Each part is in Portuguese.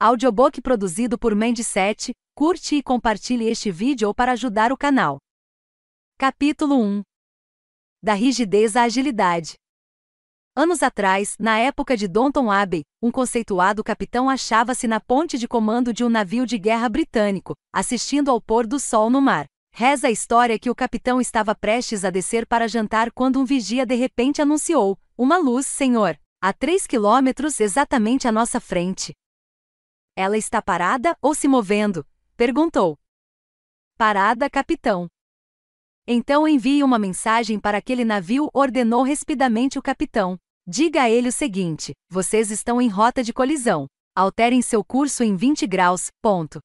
Audiobook produzido por Mendy7, curte e compartilhe este vídeo para ajudar o canal. Capítulo 1 Da rigidez à agilidade. Anos atrás, na época de Donton Abbey, um conceituado capitão achava-se na ponte de comando de um navio de guerra britânico, assistindo ao pôr do sol no mar. Reza a história que o capitão estava prestes a descer para jantar quando um vigia de repente anunciou: Uma luz, senhor, a três quilômetros exatamente à nossa frente. Ela está parada ou se movendo? perguntou. Parada, capitão. Então envie uma mensagem para aquele navio, ordenou rapidamente o capitão. Diga a ele o seguinte: vocês estão em rota de colisão. Alterem seu curso em 20 graus. Ponto.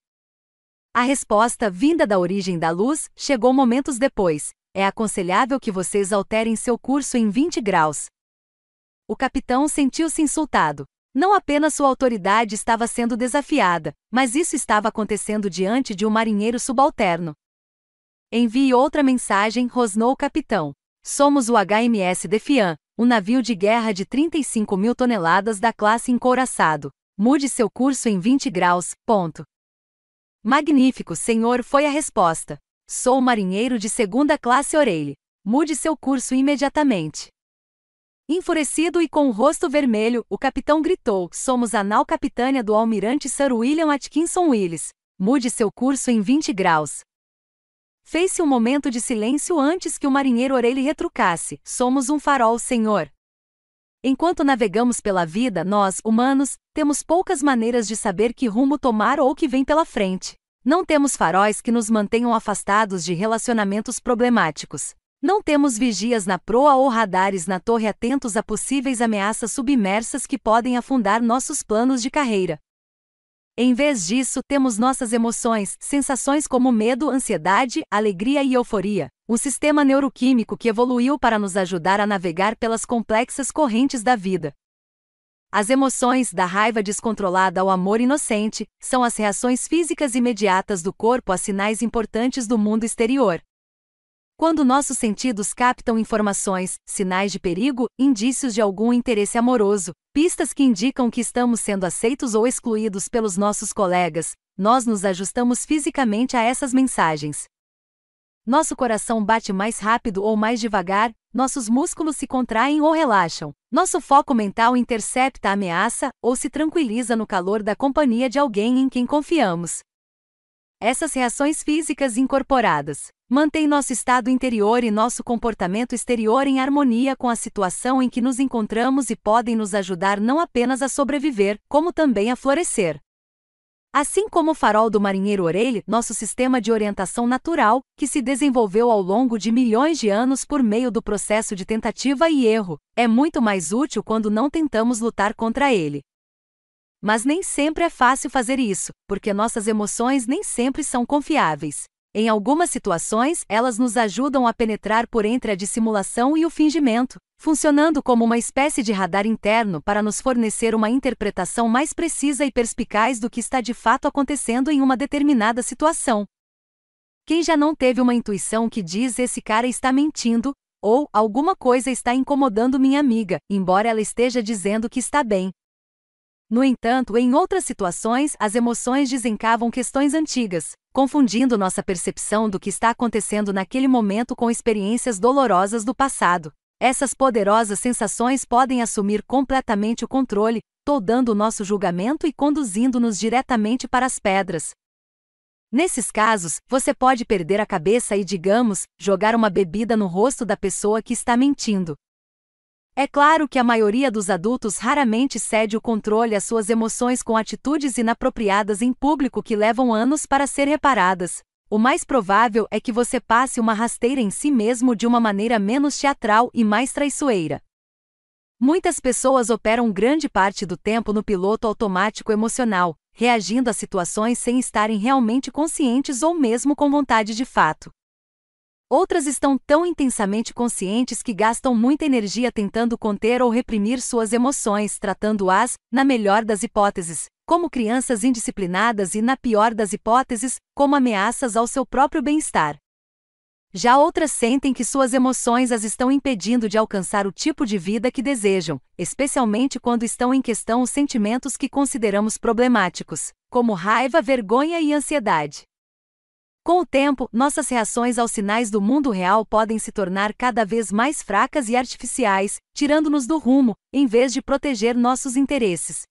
A resposta, vinda da origem da luz, chegou momentos depois. É aconselhável que vocês alterem seu curso em 20 graus. O capitão sentiu-se insultado. Não apenas sua autoridade estava sendo desafiada, mas isso estava acontecendo diante de um marinheiro subalterno. Envie outra mensagem, rosnou o capitão. Somos o HMS Defiant, um navio de guerra de 35 mil toneladas da classe encouraçado. Mude seu curso em 20 graus, ponto. Magnífico, senhor, foi a resposta. Sou marinheiro de segunda classe Orelhe. Mude seu curso imediatamente. Enfurecido e com o rosto vermelho, o capitão gritou: Somos a nau capitânia do almirante Sir William Atkinson Willis. Mude seu curso em 20 graus. Fez-se um momento de silêncio antes que o marinheiro Orelhe retrucasse: Somos um farol, senhor. Enquanto navegamos pela vida, nós, humanos, temos poucas maneiras de saber que rumo tomar ou que vem pela frente. Não temos faróis que nos mantenham afastados de relacionamentos problemáticos. Não temos vigias na proa ou radares na torre atentos a possíveis ameaças submersas que podem afundar nossos planos de carreira. Em vez disso, temos nossas emoções, sensações como medo, ansiedade, alegria e euforia, um sistema neuroquímico que evoluiu para nos ajudar a navegar pelas complexas correntes da vida. As emoções, da raiva descontrolada ao amor inocente, são as reações físicas imediatas do corpo a sinais importantes do mundo exterior. Quando nossos sentidos captam informações, sinais de perigo, indícios de algum interesse amoroso, pistas que indicam que estamos sendo aceitos ou excluídos pelos nossos colegas, nós nos ajustamos fisicamente a essas mensagens. Nosso coração bate mais rápido ou mais devagar, nossos músculos se contraem ou relaxam, nosso foco mental intercepta a ameaça ou se tranquiliza no calor da companhia de alguém em quem confiamos. Essas reações físicas incorporadas mantêm nosso estado interior e nosso comportamento exterior em harmonia com a situação em que nos encontramos e podem nos ajudar não apenas a sobreviver, como também a florescer. Assim como o farol do marinheiro Orelha, nosso sistema de orientação natural, que se desenvolveu ao longo de milhões de anos por meio do processo de tentativa e erro, é muito mais útil quando não tentamos lutar contra ele. Mas nem sempre é fácil fazer isso, porque nossas emoções nem sempre são confiáveis. Em algumas situações, elas nos ajudam a penetrar por entre a dissimulação e o fingimento, funcionando como uma espécie de radar interno para nos fornecer uma interpretação mais precisa e perspicaz do que está de fato acontecendo em uma determinada situação. Quem já não teve uma intuição que diz esse cara está mentindo, ou alguma coisa está incomodando minha amiga, embora ela esteja dizendo que está bem, no entanto, em outras situações, as emoções desencavam questões antigas, confundindo nossa percepção do que está acontecendo naquele momento com experiências dolorosas do passado. Essas poderosas sensações podem assumir completamente o controle, toldando o nosso julgamento e conduzindo-nos diretamente para as pedras. Nesses casos, você pode perder a cabeça e, digamos, jogar uma bebida no rosto da pessoa que está mentindo. É claro que a maioria dos adultos raramente cede o controle às suas emoções com atitudes inapropriadas em público que levam anos para ser reparadas. O mais provável é que você passe uma rasteira em si mesmo de uma maneira menos teatral e mais traiçoeira. Muitas pessoas operam grande parte do tempo no piloto automático emocional, reagindo a situações sem estarem realmente conscientes ou mesmo com vontade de fato. Outras estão tão intensamente conscientes que gastam muita energia tentando conter ou reprimir suas emoções, tratando-as, na melhor das hipóteses, como crianças indisciplinadas e, na pior das hipóteses, como ameaças ao seu próprio bem-estar. Já outras sentem que suas emoções as estão impedindo de alcançar o tipo de vida que desejam, especialmente quando estão em questão os sentimentos que consideramos problemáticos, como raiva, vergonha e ansiedade. Com o tempo, nossas reações aos sinais do mundo real podem se tornar cada vez mais fracas e artificiais, tirando-nos do rumo, em vez de proteger nossos interesses.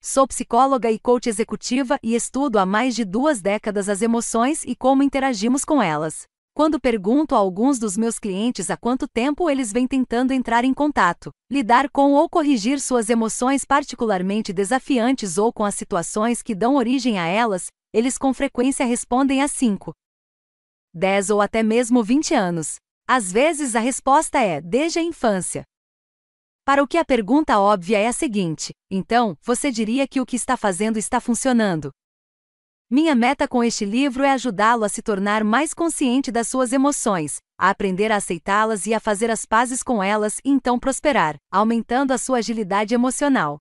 Sou psicóloga e coach executiva e estudo há mais de duas décadas as emoções e como interagimos com elas. Quando pergunto a alguns dos meus clientes há quanto tempo eles vêm tentando entrar em contato, lidar com ou corrigir suas emoções particularmente desafiantes ou com as situações que dão origem a elas, eles com frequência respondem a 5, 10 ou até mesmo 20 anos. Às vezes a resposta é desde a infância. Para o que a pergunta óbvia é a seguinte: então, você diria que o que está fazendo está funcionando? Minha meta com este livro é ajudá-lo a se tornar mais consciente das suas emoções, a aprender a aceitá-las e a fazer as pazes com elas e então prosperar, aumentando a sua agilidade emocional.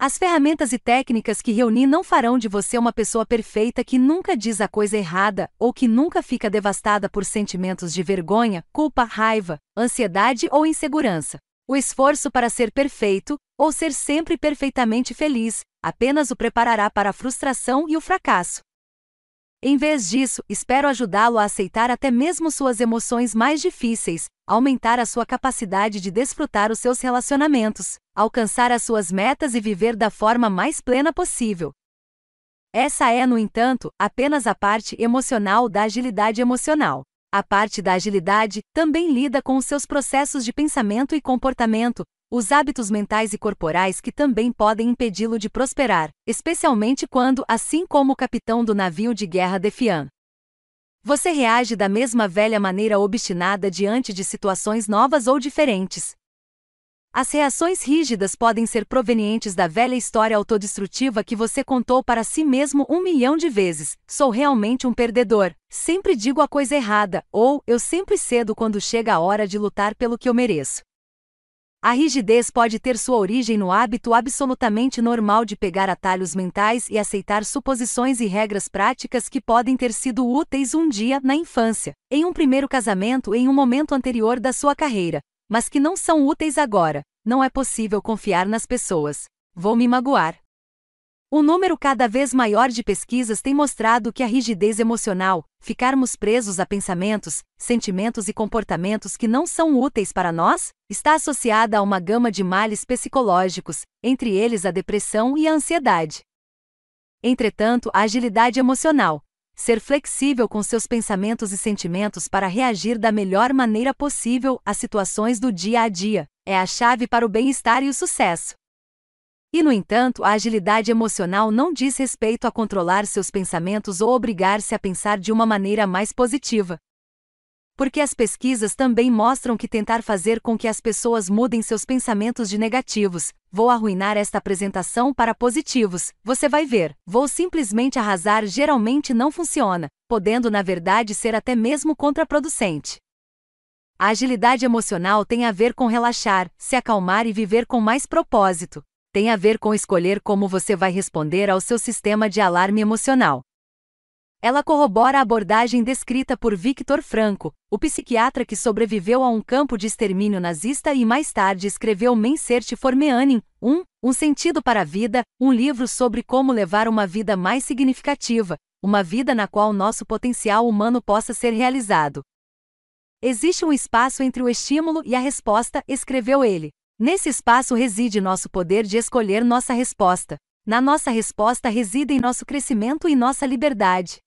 As ferramentas e técnicas que reuni não farão de você uma pessoa perfeita que nunca diz a coisa errada ou que nunca fica devastada por sentimentos de vergonha, culpa, raiva, ansiedade ou insegurança. O esforço para ser perfeito, ou ser sempre perfeitamente feliz, apenas o preparará para a frustração e o fracasso. Em vez disso, espero ajudá-lo a aceitar até mesmo suas emoções mais difíceis, aumentar a sua capacidade de desfrutar os seus relacionamentos, alcançar as suas metas e viver da forma mais plena possível. Essa é, no entanto, apenas a parte emocional da agilidade emocional. A parte da agilidade também lida com os seus processos de pensamento e comportamento, os hábitos mentais e corporais que também podem impedi-lo de prosperar, especialmente quando, assim como o capitão do navio de guerra Defiant, você reage da mesma velha maneira obstinada diante de situações novas ou diferentes. As reações rígidas podem ser provenientes da velha história autodestrutiva que você contou para si mesmo um milhão de vezes: sou realmente um perdedor, sempre digo a coisa errada, ou eu sempre cedo quando chega a hora de lutar pelo que eu mereço. A rigidez pode ter sua origem no hábito absolutamente normal de pegar atalhos mentais e aceitar suposições e regras práticas que podem ter sido úteis um dia na infância, em um primeiro casamento em um momento anterior da sua carreira, mas que não são úteis agora. Não é possível confiar nas pessoas. Vou me magoar. Um número cada vez maior de pesquisas tem mostrado que a rigidez emocional, ficarmos presos a pensamentos, sentimentos e comportamentos que não são úteis para nós, está associada a uma gama de males psicológicos, entre eles a depressão e a ansiedade. Entretanto, a agilidade emocional, ser flexível com seus pensamentos e sentimentos para reagir da melhor maneira possível às situações do dia a dia, é a chave para o bem-estar e o sucesso. E, no entanto, a agilidade emocional não diz respeito a controlar seus pensamentos ou obrigar-se a pensar de uma maneira mais positiva. Porque as pesquisas também mostram que tentar fazer com que as pessoas mudem seus pensamentos de negativos, vou arruinar esta apresentação para positivos, você vai ver, vou simplesmente arrasar geralmente não funciona, podendo na verdade ser até mesmo contraproducente. A agilidade emocional tem a ver com relaxar, se acalmar e viver com mais propósito tem a ver com escolher como você vai responder ao seu sistema de alarme emocional. Ela corrobora a abordagem descrita por Victor Franco, o psiquiatra que sobreviveu a um campo de extermínio nazista e mais tarde escreveu Mensert for Meaning, um, um sentido para a vida, um livro sobre como levar uma vida mais significativa, uma vida na qual nosso potencial humano possa ser realizado. Existe um espaço entre o estímulo e a resposta, escreveu ele. Nesse espaço reside nosso poder de escolher nossa resposta. Na nossa resposta residem nosso crescimento e nossa liberdade.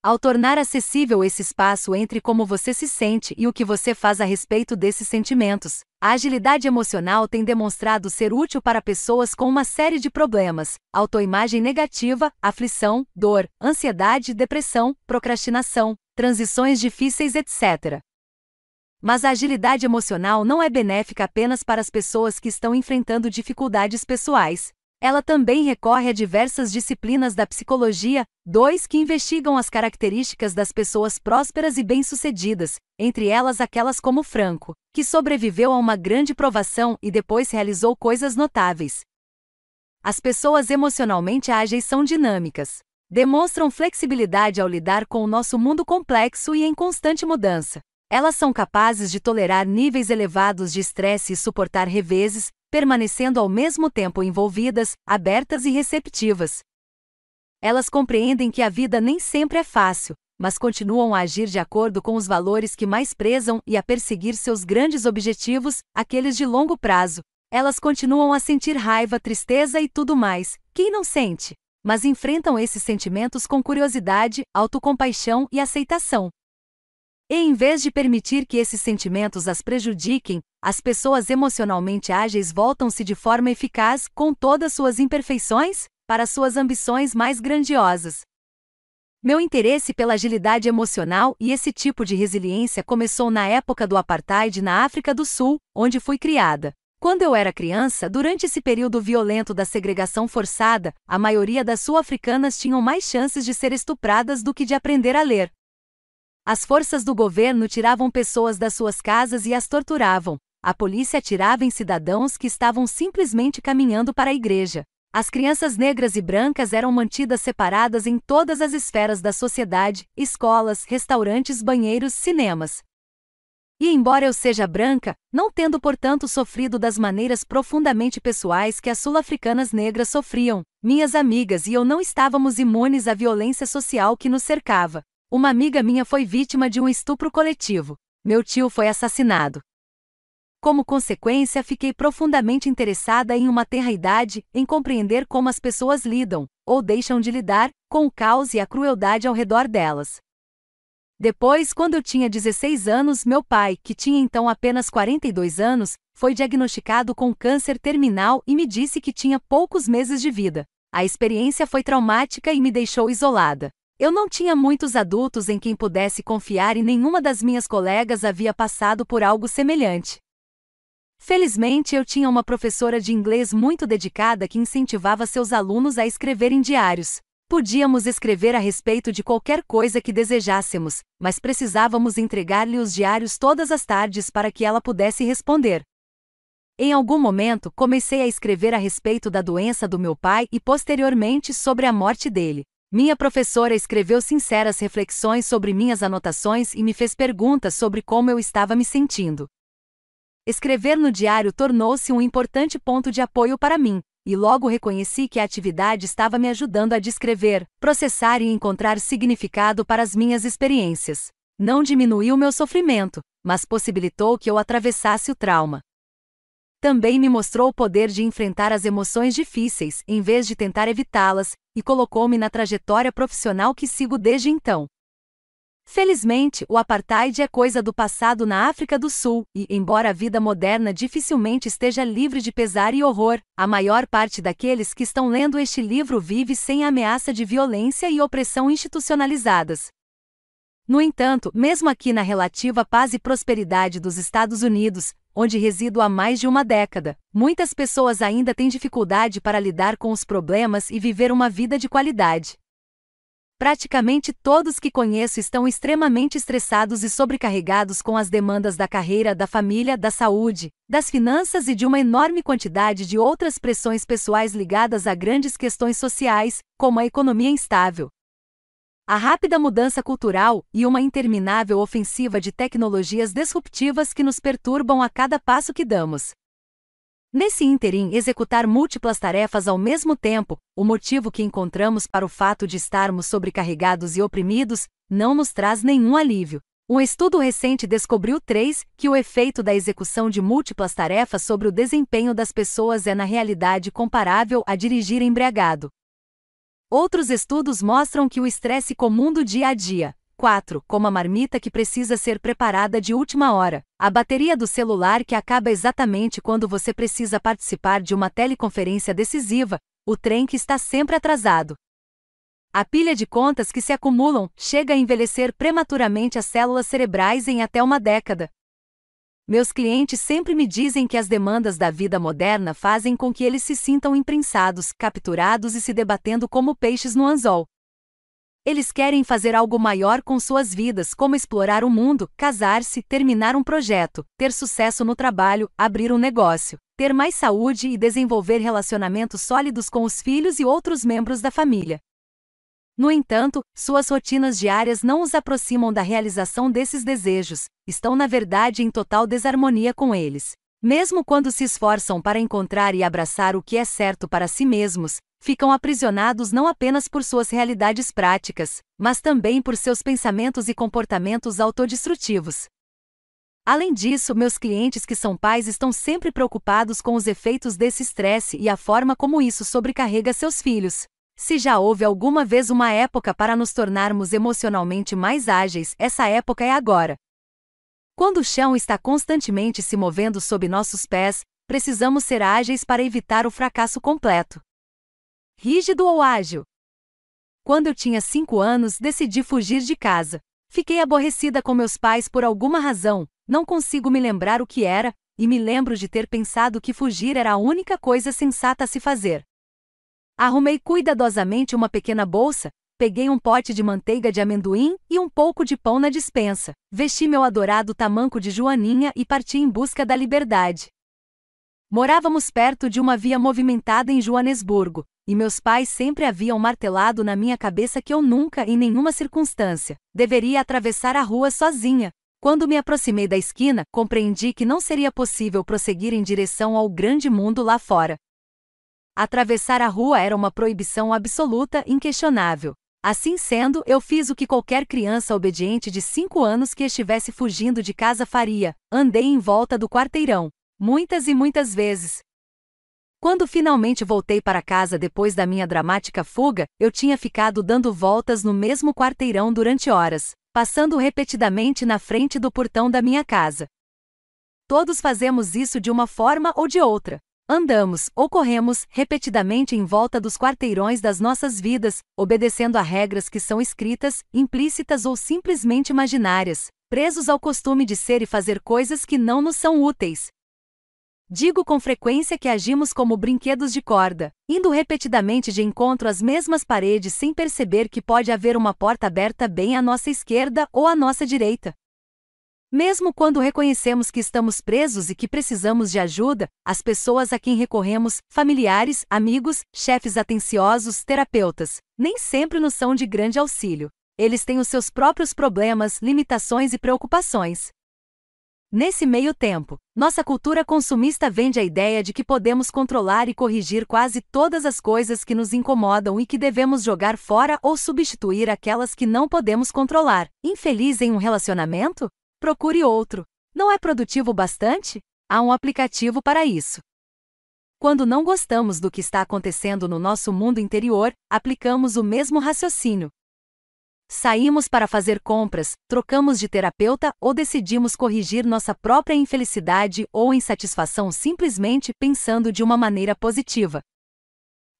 Ao tornar acessível esse espaço entre como você se sente e o que você faz a respeito desses sentimentos, a agilidade emocional tem demonstrado ser útil para pessoas com uma série de problemas: autoimagem negativa, aflição, dor, ansiedade, depressão, procrastinação, transições difíceis, etc. Mas a agilidade emocional não é benéfica apenas para as pessoas que estão enfrentando dificuldades pessoais. Ela também recorre a diversas disciplinas da psicologia, dois que investigam as características das pessoas prósperas e bem-sucedidas, entre elas aquelas como Franco, que sobreviveu a uma grande provação e depois realizou coisas notáveis. As pessoas emocionalmente ágeis são dinâmicas. Demonstram flexibilidade ao lidar com o nosso mundo complexo e em constante mudança. Elas são capazes de tolerar níveis elevados de estresse e suportar reveses, permanecendo ao mesmo tempo envolvidas, abertas e receptivas. Elas compreendem que a vida nem sempre é fácil, mas continuam a agir de acordo com os valores que mais prezam e a perseguir seus grandes objetivos, aqueles de longo prazo. Elas continuam a sentir raiva, tristeza e tudo mais. Quem não sente? Mas enfrentam esses sentimentos com curiosidade, autocompaixão e aceitação. E em vez de permitir que esses sentimentos as prejudiquem, as pessoas emocionalmente ágeis voltam-se de forma eficaz, com todas suas imperfeições, para suas ambições mais grandiosas. Meu interesse pela agilidade emocional e esse tipo de resiliência começou na época do apartheid na África do Sul, onde fui criada. Quando eu era criança, durante esse período violento da segregação forçada, a maioria das sul-africanas tinham mais chances de ser estupradas do que de aprender a ler. As forças do governo tiravam pessoas das suas casas e as torturavam. A polícia atirava em cidadãos que estavam simplesmente caminhando para a igreja. As crianças negras e brancas eram mantidas separadas em todas as esferas da sociedade, escolas, restaurantes, banheiros, cinemas. E embora eu seja branca, não tendo portanto sofrido das maneiras profundamente pessoais que as sul-africanas negras sofriam, minhas amigas e eu não estávamos imunes à violência social que nos cercava. Uma amiga minha foi vítima de um estupro coletivo. Meu tio foi assassinado. Como consequência, fiquei profundamente interessada em uma tenra idade, em compreender como as pessoas lidam, ou deixam de lidar, com o caos e a crueldade ao redor delas. Depois, quando eu tinha 16 anos, meu pai, que tinha então apenas 42 anos, foi diagnosticado com câncer terminal e me disse que tinha poucos meses de vida. A experiência foi traumática e me deixou isolada. Eu não tinha muitos adultos em quem pudesse confiar e nenhuma das minhas colegas havia passado por algo semelhante. Felizmente, eu tinha uma professora de inglês muito dedicada que incentivava seus alunos a escreverem diários. Podíamos escrever a respeito de qualquer coisa que desejássemos, mas precisávamos entregar-lhe os diários todas as tardes para que ela pudesse responder. Em algum momento, comecei a escrever a respeito da doença do meu pai e posteriormente sobre a morte dele. Minha professora escreveu sinceras reflexões sobre minhas anotações e me fez perguntas sobre como eu estava me sentindo. Escrever no diário tornou-se um importante ponto de apoio para mim, e logo reconheci que a atividade estava me ajudando a descrever, processar e encontrar significado para as minhas experiências. Não diminuiu meu sofrimento, mas possibilitou que eu atravessasse o trauma. Também me mostrou o poder de enfrentar as emoções difíceis, em vez de tentar evitá-las, e colocou-me na trajetória profissional que sigo desde então. Felizmente, o apartheid é coisa do passado na África do Sul, e, embora a vida moderna dificilmente esteja livre de pesar e horror, a maior parte daqueles que estão lendo este livro vive sem a ameaça de violência e opressão institucionalizadas. No entanto, mesmo aqui na relativa paz e prosperidade dos Estados Unidos, onde resido há mais de uma década, muitas pessoas ainda têm dificuldade para lidar com os problemas e viver uma vida de qualidade. Praticamente todos que conheço estão extremamente estressados e sobrecarregados com as demandas da carreira, da família, da saúde, das finanças e de uma enorme quantidade de outras pressões pessoais ligadas a grandes questões sociais, como a economia instável, a rápida mudança cultural e uma interminável ofensiva de tecnologias disruptivas que nos perturbam a cada passo que damos. Nesse ínterim, executar múltiplas tarefas ao mesmo tempo, o motivo que encontramos para o fato de estarmos sobrecarregados e oprimidos, não nos traz nenhum alívio. Um estudo recente descobriu 3 que o efeito da execução de múltiplas tarefas sobre o desempenho das pessoas é na realidade comparável a dirigir embriagado. Outros estudos mostram que o estresse comum do dia a dia, 4. Como a marmita que precisa ser preparada de última hora. A bateria do celular que acaba exatamente quando você precisa participar de uma teleconferência decisiva. O trem que está sempre atrasado. A pilha de contas que se acumulam chega a envelhecer prematuramente as células cerebrais em até uma década. Meus clientes sempre me dizem que as demandas da vida moderna fazem com que eles se sintam imprensados, capturados e se debatendo como peixes no anzol. Eles querem fazer algo maior com suas vidas, como explorar o mundo, casar-se, terminar um projeto, ter sucesso no trabalho, abrir um negócio, ter mais saúde e desenvolver relacionamentos sólidos com os filhos e outros membros da família. No entanto, suas rotinas diárias não os aproximam da realização desses desejos, estão na verdade em total desarmonia com eles. Mesmo quando se esforçam para encontrar e abraçar o que é certo para si mesmos, ficam aprisionados não apenas por suas realidades práticas, mas também por seus pensamentos e comportamentos autodestrutivos. Além disso, meus clientes que são pais estão sempre preocupados com os efeitos desse estresse e a forma como isso sobrecarrega seus filhos. Se já houve alguma vez uma época para nos tornarmos emocionalmente mais ágeis, essa época é agora. Quando o chão está constantemente se movendo sob nossos pés, precisamos ser ágeis para evitar o fracasso completo. Rígido ou ágil? Quando eu tinha cinco anos, decidi fugir de casa. Fiquei aborrecida com meus pais por alguma razão, não consigo me lembrar o que era, e me lembro de ter pensado que fugir era a única coisa sensata a se fazer. Arrumei cuidadosamente uma pequena bolsa, peguei um pote de manteiga de amendoim e um pouco de pão na dispensa, vesti meu adorado tamanco de joaninha e parti em busca da liberdade. Morávamos perto de uma via movimentada em Joanesburgo, e meus pais sempre haviam martelado na minha cabeça que eu nunca, em nenhuma circunstância, deveria atravessar a rua sozinha. Quando me aproximei da esquina, compreendi que não seria possível prosseguir em direção ao grande mundo lá fora. Atravessar a rua era uma proibição absoluta, inquestionável. Assim sendo, eu fiz o que qualquer criança obediente de cinco anos que estivesse fugindo de casa faria: andei em volta do quarteirão, muitas e muitas vezes. Quando finalmente voltei para casa depois da minha dramática fuga, eu tinha ficado dando voltas no mesmo quarteirão durante horas, passando repetidamente na frente do portão da minha casa. Todos fazemos isso de uma forma ou de outra. Andamos, ou corremos, repetidamente em volta dos quarteirões das nossas vidas, obedecendo a regras que são escritas, implícitas ou simplesmente imaginárias, presos ao costume de ser e fazer coisas que não nos são úteis. Digo com frequência que agimos como brinquedos de corda, indo repetidamente de encontro às mesmas paredes sem perceber que pode haver uma porta aberta bem à nossa esquerda ou à nossa direita. Mesmo quando reconhecemos que estamos presos e que precisamos de ajuda, as pessoas a quem recorremos, familiares, amigos, chefes atenciosos, terapeutas, nem sempre nos são de grande auxílio. Eles têm os seus próprios problemas, limitações e preocupações. Nesse meio tempo, nossa cultura consumista vende a ideia de que podemos controlar e corrigir quase todas as coisas que nos incomodam e que devemos jogar fora ou substituir aquelas que não podemos controlar. Infeliz em um relacionamento? Procure outro. Não é produtivo bastante? Há um aplicativo para isso. Quando não gostamos do que está acontecendo no nosso mundo interior, aplicamos o mesmo raciocínio. Saímos para fazer compras, trocamos de terapeuta ou decidimos corrigir nossa própria infelicidade ou insatisfação simplesmente pensando de uma maneira positiva.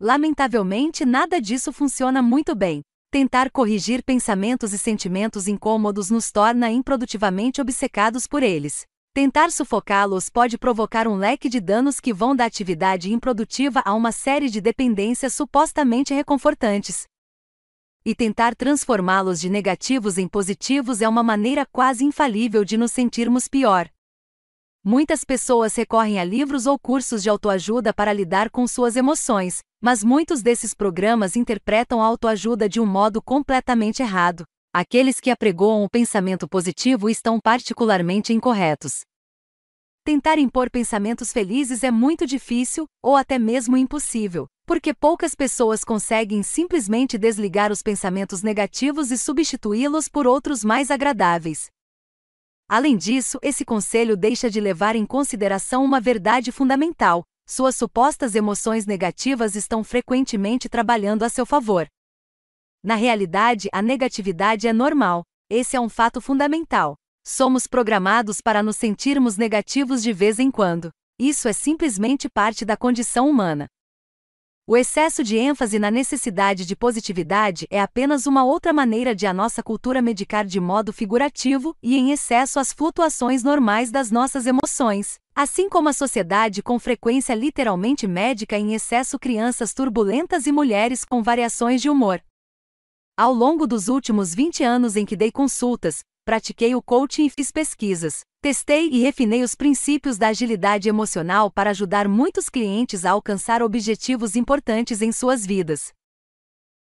Lamentavelmente, nada disso funciona muito bem. Tentar corrigir pensamentos e sentimentos incômodos nos torna improdutivamente obcecados por eles. Tentar sufocá-los pode provocar um leque de danos que vão da atividade improdutiva a uma série de dependências supostamente reconfortantes. E tentar transformá-los de negativos em positivos é uma maneira quase infalível de nos sentirmos pior. Muitas pessoas recorrem a livros ou cursos de autoajuda para lidar com suas emoções, mas muitos desses programas interpretam a autoajuda de um modo completamente errado. Aqueles que apregoam o pensamento positivo estão particularmente incorretos. Tentar impor pensamentos felizes é muito difícil, ou até mesmo impossível, porque poucas pessoas conseguem simplesmente desligar os pensamentos negativos e substituí-los por outros mais agradáveis. Além disso, esse conselho deixa de levar em consideração uma verdade fundamental: suas supostas emoções negativas estão frequentemente trabalhando a seu favor. Na realidade, a negatividade é normal. Esse é um fato fundamental. Somos programados para nos sentirmos negativos de vez em quando. Isso é simplesmente parte da condição humana. O excesso de ênfase na necessidade de positividade é apenas uma outra maneira de a nossa cultura medicar de modo figurativo e em excesso as flutuações normais das nossas emoções, assim como a sociedade com frequência literalmente médica em excesso crianças turbulentas e mulheres com variações de humor. Ao longo dos últimos 20 anos em que dei consultas, pratiquei o coaching e fiz pesquisas. Testei e refinei os princípios da agilidade emocional para ajudar muitos clientes a alcançar objetivos importantes em suas vidas.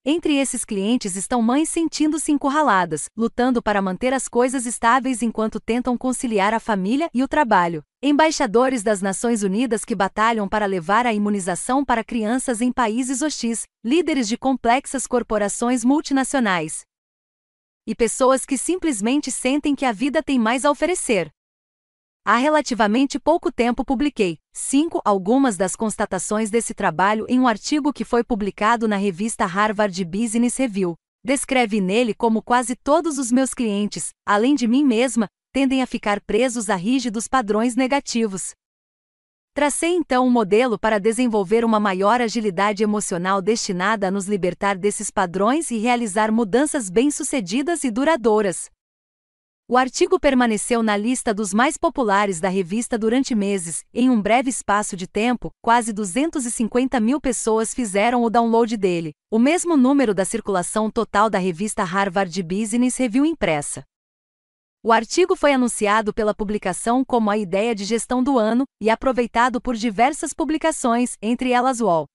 Entre esses clientes estão mães sentindo-se encurraladas, lutando para manter as coisas estáveis enquanto tentam conciliar a família e o trabalho. Embaixadores das Nações Unidas que batalham para levar a imunização para crianças em países hostis, líderes de complexas corporações multinacionais, e pessoas que simplesmente sentem que a vida tem mais a oferecer. Há relativamente pouco tempo publiquei, 5. Algumas das constatações desse trabalho em um artigo que foi publicado na revista Harvard Business Review. Descreve nele como quase todos os meus clientes, além de mim mesma, tendem a ficar presos a rígidos padrões negativos, Tracei então um modelo para desenvolver uma maior agilidade emocional destinada a nos libertar desses padrões e realizar mudanças bem-sucedidas e duradouras. O artigo permaneceu na lista dos mais populares da revista durante meses. Em um breve espaço de tempo, quase 250 mil pessoas fizeram o download dele, o mesmo número da circulação total da revista Harvard Business Review impressa. O artigo foi anunciado pela publicação como a ideia de gestão do ano e aproveitado por diversas publicações, entre elas Wall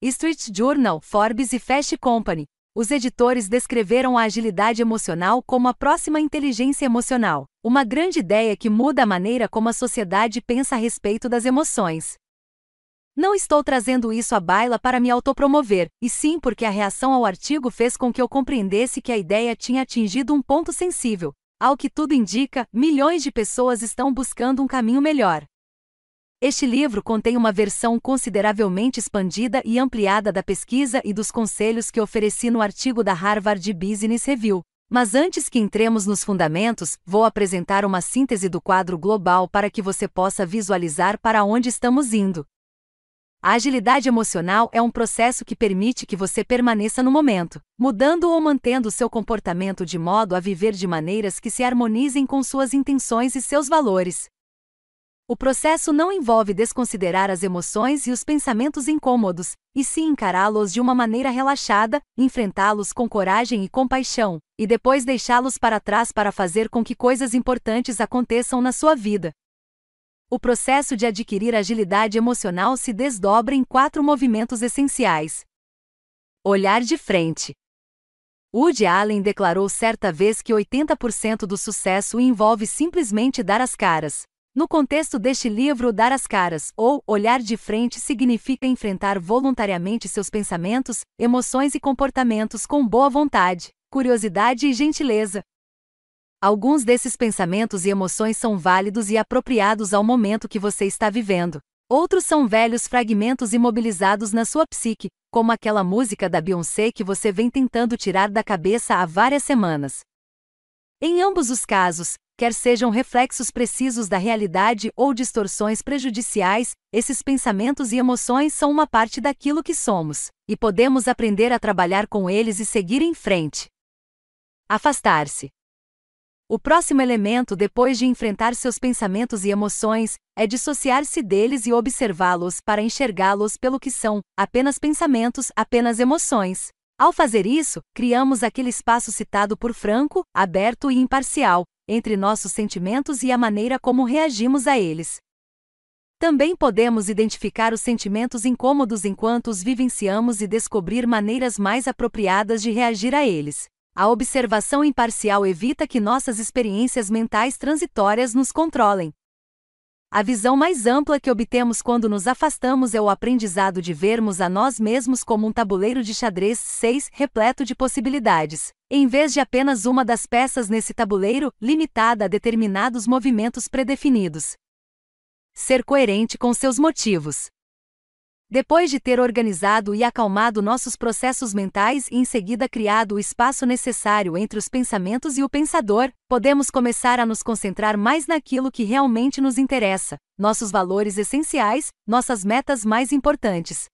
Street Journal, Forbes e Fast Company. Os editores descreveram a agilidade emocional como a próxima inteligência emocional, uma grande ideia que muda a maneira como a sociedade pensa a respeito das emoções. Não estou trazendo isso à baila para me autopromover, e sim porque a reação ao artigo fez com que eu compreendesse que a ideia tinha atingido um ponto sensível, ao que tudo indica, milhões de pessoas estão buscando um caminho melhor. Este livro contém uma versão consideravelmente expandida e ampliada da pesquisa e dos conselhos que ofereci no artigo da Harvard Business Review. Mas antes que entremos nos fundamentos, vou apresentar uma síntese do quadro global para que você possa visualizar para onde estamos indo. A agilidade emocional é um processo que permite que você permaneça no momento, mudando ou mantendo seu comportamento de modo a viver de maneiras que se harmonizem com suas intenções e seus valores. O processo não envolve desconsiderar as emoções e os pensamentos incômodos, e sim encará-los de uma maneira relaxada, enfrentá-los com coragem e compaixão, e depois deixá-los para trás para fazer com que coisas importantes aconteçam na sua vida. O processo de adquirir agilidade emocional se desdobra em quatro movimentos essenciais. Olhar de frente. Woody Allen declarou certa vez que 80% do sucesso envolve simplesmente dar as caras. No contexto deste livro, dar as caras, ou olhar de frente, significa enfrentar voluntariamente seus pensamentos, emoções e comportamentos com boa vontade, curiosidade e gentileza, Alguns desses pensamentos e emoções são válidos e apropriados ao momento que você está vivendo. Outros são velhos fragmentos imobilizados na sua psique, como aquela música da Beyoncé que você vem tentando tirar da cabeça há várias semanas. Em ambos os casos, quer sejam reflexos precisos da realidade ou distorções prejudiciais, esses pensamentos e emoções são uma parte daquilo que somos, e podemos aprender a trabalhar com eles e seguir em frente. Afastar-se. O próximo elemento depois de enfrentar seus pensamentos e emoções é dissociar-se deles e observá-los para enxergá-los pelo que são, apenas pensamentos, apenas emoções. Ao fazer isso, criamos aquele espaço citado por Franco, aberto e imparcial, entre nossos sentimentos e a maneira como reagimos a eles. Também podemos identificar os sentimentos incômodos enquanto os vivenciamos e descobrir maneiras mais apropriadas de reagir a eles. A observação imparcial evita que nossas experiências mentais transitórias nos controlem. A visão mais ampla que obtemos quando nos afastamos é o aprendizado de vermos a nós mesmos como um tabuleiro de xadrez 6 repleto de possibilidades, em vez de apenas uma das peças nesse tabuleiro, limitada a determinados movimentos predefinidos. Ser coerente com seus motivos. Depois de ter organizado e acalmado nossos processos mentais e em seguida criado o espaço necessário entre os pensamentos e o pensador, podemos começar a nos concentrar mais naquilo que realmente nos interessa, nossos valores essenciais, nossas metas mais importantes.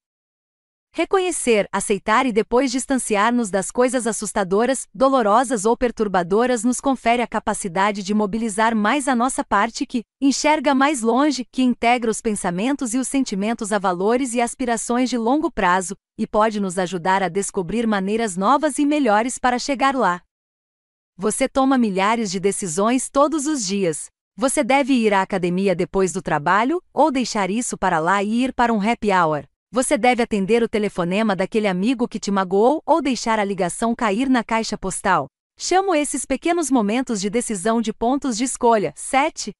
Reconhecer, aceitar e depois distanciar-nos das coisas assustadoras, dolorosas ou perturbadoras nos confere a capacidade de mobilizar mais a nossa parte que enxerga mais longe, que integra os pensamentos e os sentimentos a valores e aspirações de longo prazo, e pode nos ajudar a descobrir maneiras novas e melhores para chegar lá. Você toma milhares de decisões todos os dias. Você deve ir à academia depois do trabalho, ou deixar isso para lá e ir para um happy hour. Você deve atender o telefonema daquele amigo que te magoou ou deixar a ligação cair na caixa postal. Chamo esses pequenos momentos de decisão de pontos de escolha. 7.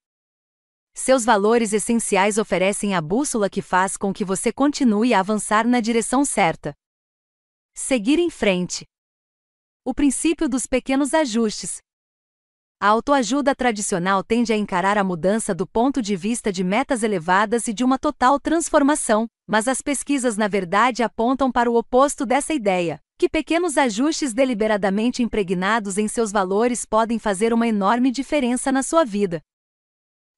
Seus valores essenciais oferecem a bússola que faz com que você continue a avançar na direção certa. Seguir em frente. O princípio dos pequenos ajustes. A autoajuda tradicional tende a encarar a mudança do ponto de vista de metas elevadas e de uma total transformação, mas as pesquisas na verdade apontam para o oposto dessa ideia, que pequenos ajustes deliberadamente impregnados em seus valores podem fazer uma enorme diferença na sua vida.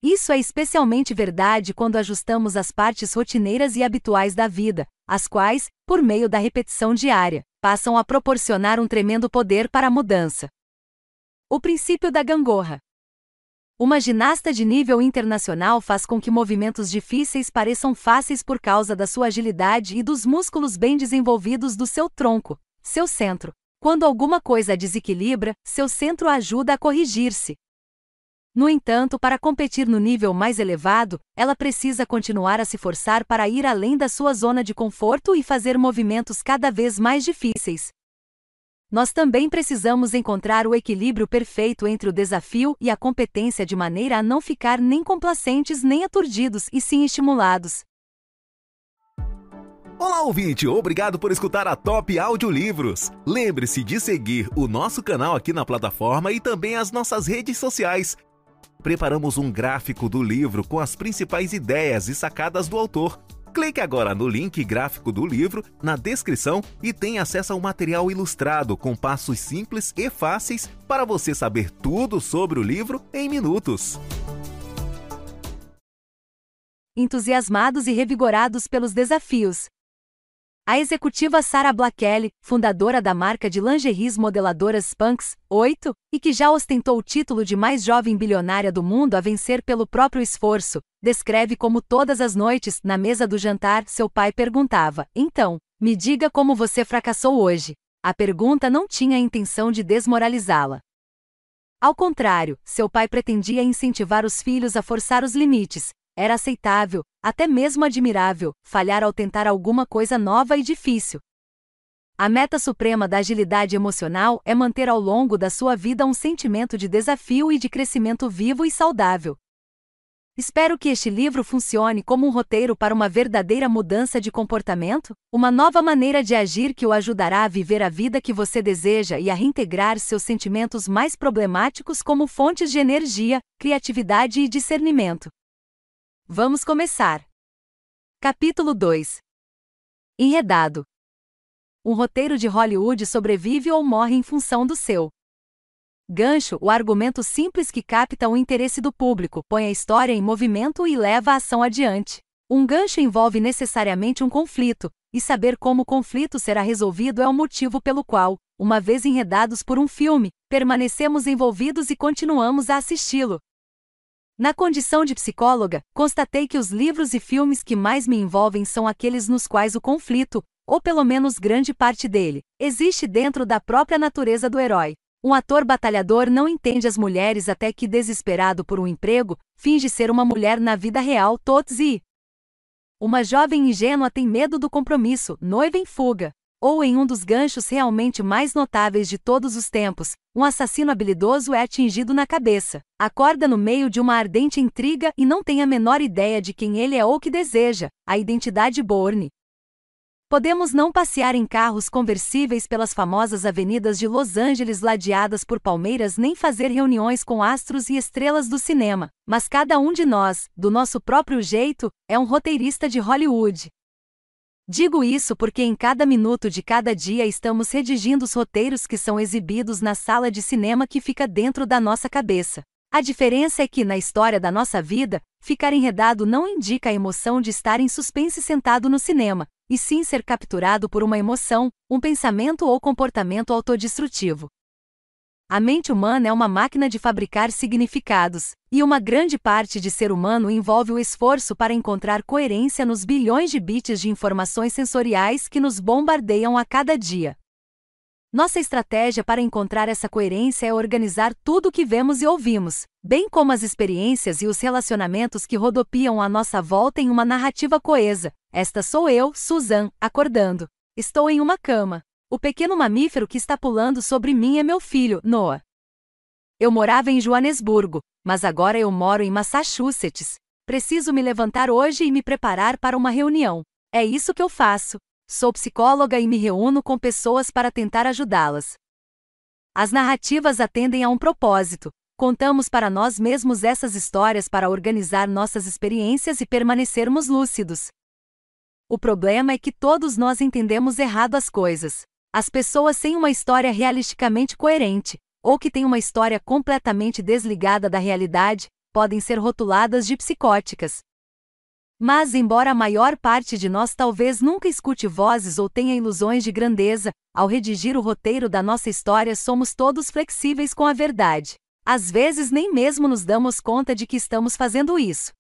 Isso é especialmente verdade quando ajustamos as partes rotineiras e habituais da vida, as quais, por meio da repetição diária, passam a proporcionar um tremendo poder para a mudança. O princípio da gangorra. Uma ginasta de nível internacional faz com que movimentos difíceis pareçam fáceis por causa da sua agilidade e dos músculos bem desenvolvidos do seu tronco, seu centro. Quando alguma coisa desequilibra, seu centro ajuda a corrigir-se. No entanto, para competir no nível mais elevado, ela precisa continuar a se forçar para ir além da sua zona de conforto e fazer movimentos cada vez mais difíceis, nós também precisamos encontrar o equilíbrio perfeito entre o desafio e a competência de maneira a não ficar nem complacentes nem aturdidos e sim estimulados. Olá, ouvinte! Obrigado por escutar a Top Audiolivros. Lembre-se de seguir o nosso canal aqui na plataforma e também as nossas redes sociais. Preparamos um gráfico do livro com as principais ideias e sacadas do autor Clique agora no link gráfico do livro na descrição e tenha acesso ao material ilustrado com passos simples e fáceis para você saber tudo sobre o livro em minutos. Entusiasmados e revigorados pelos desafios, a executiva Sarah Blackelly, fundadora da marca de lingeries modeladoras Spanx, 8, e que já ostentou o título de mais jovem bilionária do mundo a vencer pelo próprio esforço, descreve como todas as noites, na mesa do jantar, seu pai perguntava: Então, me diga como você fracassou hoje. A pergunta não tinha a intenção de desmoralizá-la. Ao contrário, seu pai pretendia incentivar os filhos a forçar os limites, era aceitável, até mesmo admirável, falhar ao tentar alguma coisa nova e difícil. A meta suprema da agilidade emocional é manter ao longo da sua vida um sentimento de desafio e de crescimento vivo e saudável. Espero que este livro funcione como um roteiro para uma verdadeira mudança de comportamento, uma nova maneira de agir que o ajudará a viver a vida que você deseja e a reintegrar seus sentimentos mais problemáticos como fontes de energia, criatividade e discernimento. Vamos começar. Capítulo 2 Enredado. Um roteiro de Hollywood sobrevive ou morre em função do seu. Gancho, o argumento simples que capta o interesse do público, põe a história em movimento e leva a ação adiante. Um gancho envolve necessariamente um conflito, e saber como o conflito será resolvido é o motivo pelo qual, uma vez enredados por um filme, permanecemos envolvidos e continuamos a assisti-lo, na condição de psicóloga, constatei que os livros e filmes que mais me envolvem são aqueles nos quais o conflito, ou pelo menos grande parte dele, existe dentro da própria natureza do herói. Um ator batalhador não entende as mulheres até que, desesperado por um emprego, finge ser uma mulher na vida real, tots e. Uma jovem ingênua tem medo do compromisso, noiva em fuga ou em um dos ganchos realmente mais notáveis de todos os tempos, um assassino habilidoso é atingido na cabeça. Acorda no meio de uma ardente intriga e não tem a menor ideia de quem ele é ou que deseja, a identidade Bourne. Podemos não passear em carros conversíveis pelas famosas avenidas de Los Angeles ladeadas por palmeiras nem fazer reuniões com astros e estrelas do cinema, mas cada um de nós, do nosso próprio jeito, é um roteirista de Hollywood. Digo isso porque em cada minuto de cada dia estamos redigindo os roteiros que são exibidos na sala de cinema que fica dentro da nossa cabeça. A diferença é que, na história da nossa vida, ficar enredado não indica a emoção de estar em suspense sentado no cinema, e sim ser capturado por uma emoção, um pensamento ou comportamento autodestrutivo. A mente humana é uma máquina de fabricar significados, e uma grande parte de ser humano envolve o esforço para encontrar coerência nos bilhões de bits de informações sensoriais que nos bombardeiam a cada dia. Nossa estratégia para encontrar essa coerência é organizar tudo o que vemos e ouvimos, bem como as experiências e os relacionamentos que rodopiam à nossa volta em uma narrativa coesa. Esta sou eu, Susan, acordando. Estou em uma cama. O pequeno mamífero que está pulando sobre mim é meu filho, Noah. Eu morava em Joanesburgo, mas agora eu moro em Massachusetts. Preciso me levantar hoje e me preparar para uma reunião. É isso que eu faço. Sou psicóloga e me reúno com pessoas para tentar ajudá-las. As narrativas atendem a um propósito. Contamos para nós mesmos essas histórias para organizar nossas experiências e permanecermos lúcidos. O problema é que todos nós entendemos errado as coisas. As pessoas sem uma história realisticamente coerente, ou que têm uma história completamente desligada da realidade, podem ser rotuladas de psicóticas. Mas, embora a maior parte de nós talvez nunca escute vozes ou tenha ilusões de grandeza, ao redigir o roteiro da nossa história somos todos flexíveis com a verdade. Às vezes nem mesmo nos damos conta de que estamos fazendo isso.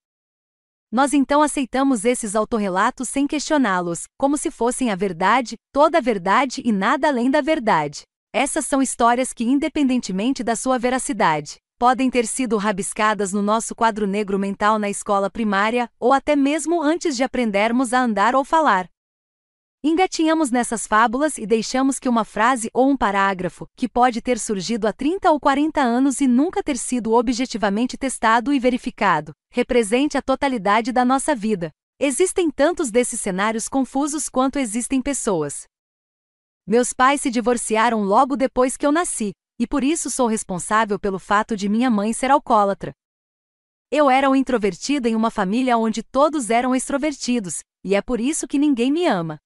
Nós então aceitamos esses autorrelatos sem questioná-los, como se fossem a verdade, toda a verdade e nada além da verdade. Essas são histórias que, independentemente da sua veracidade, podem ter sido rabiscadas no nosso quadro negro mental na escola primária, ou até mesmo antes de aprendermos a andar ou falar. Engatinhamos nessas fábulas e deixamos que uma frase ou um parágrafo, que pode ter surgido há 30 ou 40 anos e nunca ter sido objetivamente testado e verificado, represente a totalidade da nossa vida. Existem tantos desses cenários confusos quanto existem pessoas. Meus pais se divorciaram logo depois que eu nasci, e por isso sou responsável pelo fato de minha mãe ser alcoólatra. Eu era um introvertido em uma família onde todos eram extrovertidos, e é por isso que ninguém me ama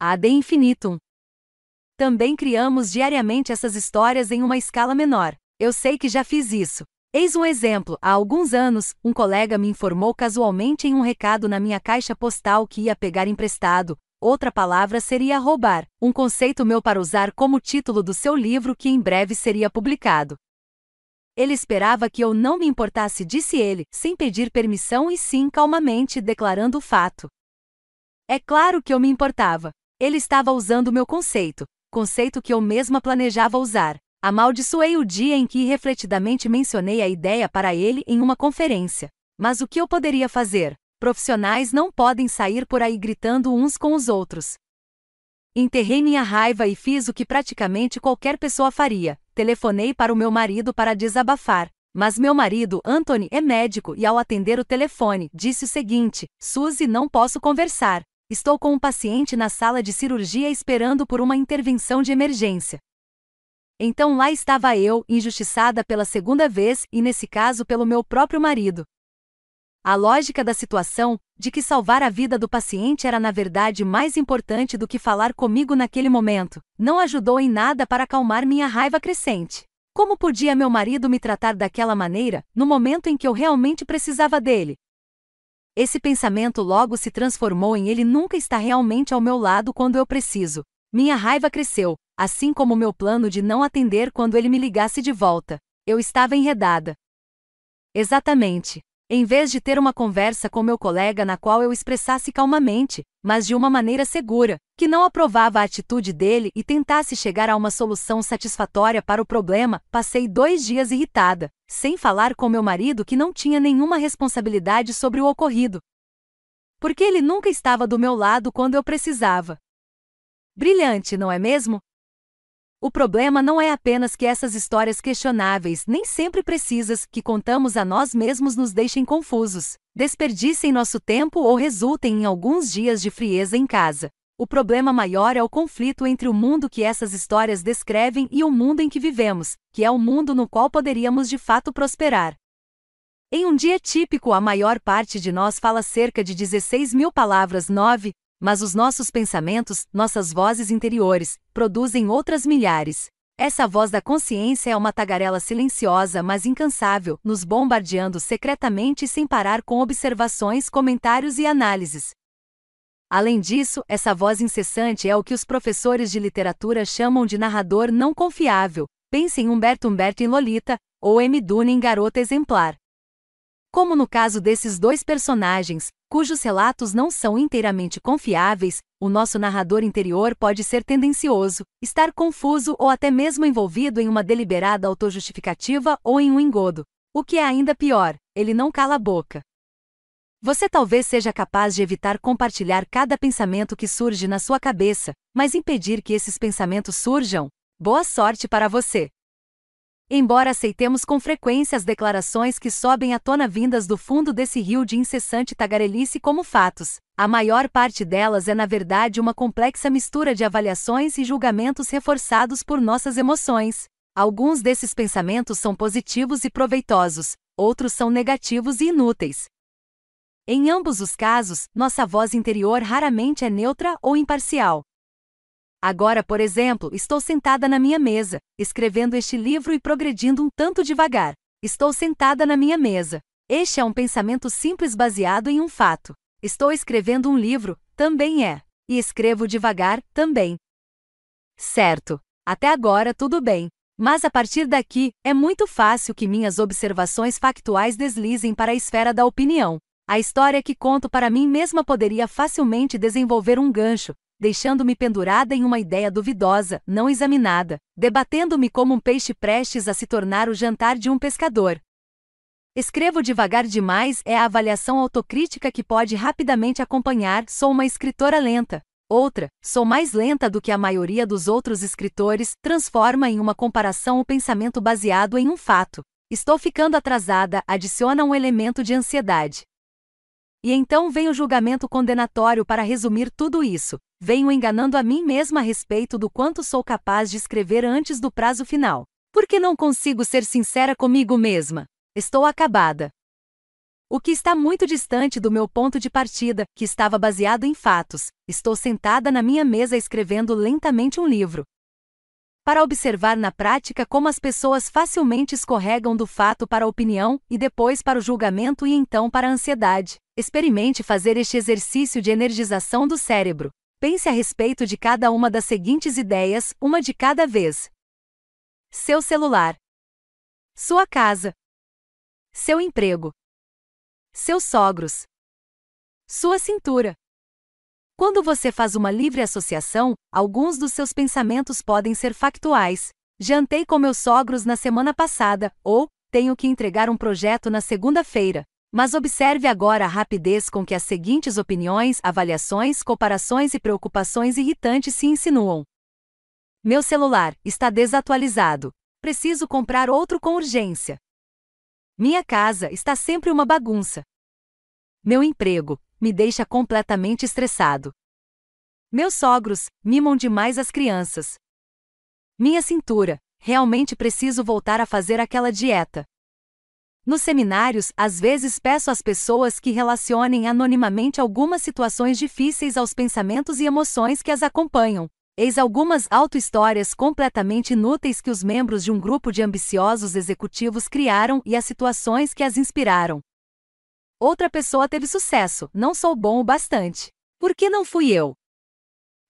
ad infinitum. Também criamos diariamente essas histórias em uma escala menor. Eu sei que já fiz isso. Eis um exemplo: há alguns anos, um colega me informou casualmente em um recado na minha caixa postal que ia pegar emprestado. Outra palavra seria roubar, um conceito meu para usar como título do seu livro que em breve seria publicado. Ele esperava que eu não me importasse, disse ele, sem pedir permissão e sim calmamente declarando o fato. É claro que eu me importava. Ele estava usando meu conceito, conceito que eu mesma planejava usar. Amaldiçoei o dia em que irrefletidamente mencionei a ideia para ele em uma conferência. Mas o que eu poderia fazer? Profissionais não podem sair por aí gritando uns com os outros. Enterrei minha raiva e fiz o que praticamente qualquer pessoa faria. Telefonei para o meu marido para desabafar. Mas meu marido, Anthony, é médico e ao atender o telefone, disse o seguinte: Suzy, não posso conversar. Estou com um paciente na sala de cirurgia esperando por uma intervenção de emergência. Então lá estava eu, injustiçada pela segunda vez e nesse caso pelo meu próprio marido. A lógica da situação, de que salvar a vida do paciente era na verdade mais importante do que falar comigo naquele momento, não ajudou em nada para acalmar minha raiva crescente. Como podia meu marido me tratar daquela maneira, no momento em que eu realmente precisava dele? Esse pensamento logo se transformou em ele nunca está realmente ao meu lado quando eu preciso. Minha raiva cresceu, assim como meu plano de não atender quando ele me ligasse de volta. Eu estava enredada. Exatamente. Em vez de ter uma conversa com meu colega na qual eu expressasse calmamente, mas de uma maneira segura, que não aprovava a atitude dele e tentasse chegar a uma solução satisfatória para o problema, passei dois dias irritada, sem falar com meu marido que não tinha nenhuma responsabilidade sobre o ocorrido. Porque ele nunca estava do meu lado quando eu precisava. Brilhante, não é mesmo? O problema não é apenas que essas histórias questionáveis, nem sempre precisas, que contamos a nós mesmos nos deixem confusos, desperdicem nosso tempo ou resultem em alguns dias de frieza em casa. O problema maior é o conflito entre o mundo que essas histórias descrevem e o mundo em que vivemos, que é o mundo no qual poderíamos de fato prosperar. Em um dia típico, a maior parte de nós fala cerca de 16 mil palavras 9, mas os nossos pensamentos, nossas vozes interiores, produzem outras milhares. Essa voz da consciência é uma tagarela silenciosa mas incansável, nos bombardeando secretamente e sem parar com observações, comentários e análises. Além disso, essa voz incessante é o que os professores de literatura chamam de narrador não confiável. Pense em Humberto Humberto em Lolita, ou M. Dune em Garota Exemplar. Como no caso desses dois personagens, cujos relatos não são inteiramente confiáveis, o nosso narrador interior pode ser tendencioso, estar confuso ou até mesmo envolvido em uma deliberada autojustificativa ou em um engodo. O que é ainda pior, ele não cala a boca. Você talvez seja capaz de evitar compartilhar cada pensamento que surge na sua cabeça, mas impedir que esses pensamentos surjam? Boa sorte para você! Embora aceitemos com frequência as declarações que sobem à tona vindas do fundo desse rio de incessante tagarelice como fatos, a maior parte delas é na verdade uma complexa mistura de avaliações e julgamentos reforçados por nossas emoções. Alguns desses pensamentos são positivos e proveitosos, outros são negativos e inúteis. Em ambos os casos, nossa voz interior raramente é neutra ou imparcial. Agora, por exemplo, estou sentada na minha mesa, escrevendo este livro e progredindo um tanto devagar. Estou sentada na minha mesa. Este é um pensamento simples baseado em um fato. Estou escrevendo um livro, também é. E escrevo devagar, também. Certo. Até agora tudo bem. Mas a partir daqui, é muito fácil que minhas observações factuais deslizem para a esfera da opinião. A história que conto para mim mesma poderia facilmente desenvolver um gancho, deixando-me pendurada em uma ideia duvidosa, não examinada, debatendo-me como um peixe prestes a se tornar o jantar de um pescador. Escrevo devagar demais é a avaliação autocrítica que pode rapidamente acompanhar. Sou uma escritora lenta. Outra, sou mais lenta do que a maioria dos outros escritores, transforma em uma comparação o pensamento baseado em um fato. Estou ficando atrasada, adiciona um elemento de ansiedade. E então vem o julgamento condenatório para resumir tudo isso. Venho enganando a mim mesma a respeito do quanto sou capaz de escrever antes do prazo final. Por que não consigo ser sincera comigo mesma? Estou acabada. O que está muito distante do meu ponto de partida, que estava baseado em fatos. Estou sentada na minha mesa escrevendo lentamente um livro para observar na prática como as pessoas facilmente escorregam do fato para a opinião, e depois para o julgamento e então para a ansiedade. Experimente fazer este exercício de energização do cérebro. Pense a respeito de cada uma das seguintes ideias, uma de cada vez: seu celular, sua casa, seu emprego, seus sogros, sua cintura. Quando você faz uma livre associação, alguns dos seus pensamentos podem ser factuais. Jantei com meus sogros na semana passada, ou tenho que entregar um projeto na segunda-feira. Mas observe agora a rapidez com que as seguintes opiniões, avaliações, comparações e preocupações irritantes se insinuam. Meu celular está desatualizado. Preciso comprar outro com urgência. Minha casa está sempre uma bagunça. Meu emprego me deixa completamente estressado. Meus sogros mimam demais as crianças. Minha cintura, realmente preciso voltar a fazer aquela dieta. Nos seminários, às vezes peço às pessoas que relacionem anonimamente algumas situações difíceis aos pensamentos e emoções que as acompanham. Eis algumas auto-histórias completamente inúteis que os membros de um grupo de ambiciosos executivos criaram e as situações que as inspiraram. Outra pessoa teve sucesso, não sou bom o bastante. Por que não fui eu?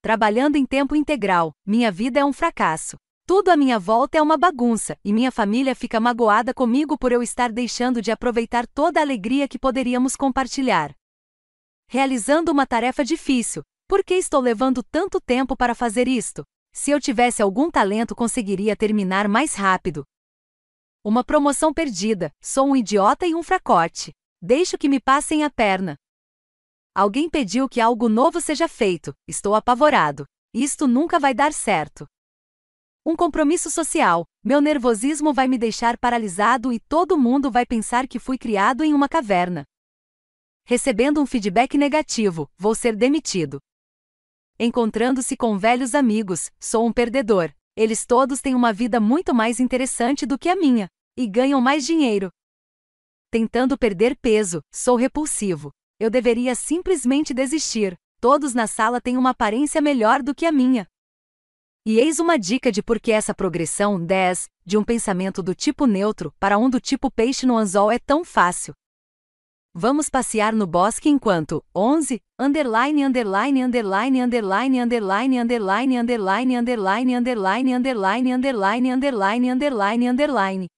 Trabalhando em tempo integral, minha vida é um fracasso. Tudo à minha volta é uma bagunça, e minha família fica magoada comigo por eu estar deixando de aproveitar toda a alegria que poderíamos compartilhar. Realizando uma tarefa difícil, por que estou levando tanto tempo para fazer isto? Se eu tivesse algum talento, conseguiria terminar mais rápido. Uma promoção perdida, sou um idiota e um fracote. Deixo que me passem a perna. Alguém pediu que algo novo seja feito, estou apavorado. Isto nunca vai dar certo. Um compromisso social, meu nervosismo vai me deixar paralisado e todo mundo vai pensar que fui criado em uma caverna. Recebendo um feedback negativo, vou ser demitido. Encontrando-se com velhos amigos, sou um perdedor. Eles todos têm uma vida muito mais interessante do que a minha. E ganham mais dinheiro, tentando perder peso, sou repulsivo. Eu deveria simplesmente desistir. Todos na sala têm uma aparência melhor do que a minha. E eis uma dica de por que essa progressão 10 de um pensamento do tipo neutro para um do tipo peixe no anzol é tão fácil. Vamos passear no bosque enquanto 11 underline underline underline underline underline underline underline underline underline underline underline underline underline underline.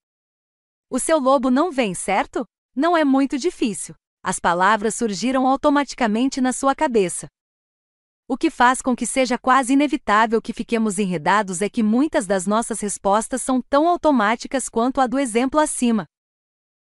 O seu lobo não vem, certo? Não é muito difícil. As palavras surgiram automaticamente na sua cabeça. O que faz com que seja quase inevitável que fiquemos enredados é que muitas das nossas respostas são tão automáticas quanto a do exemplo acima.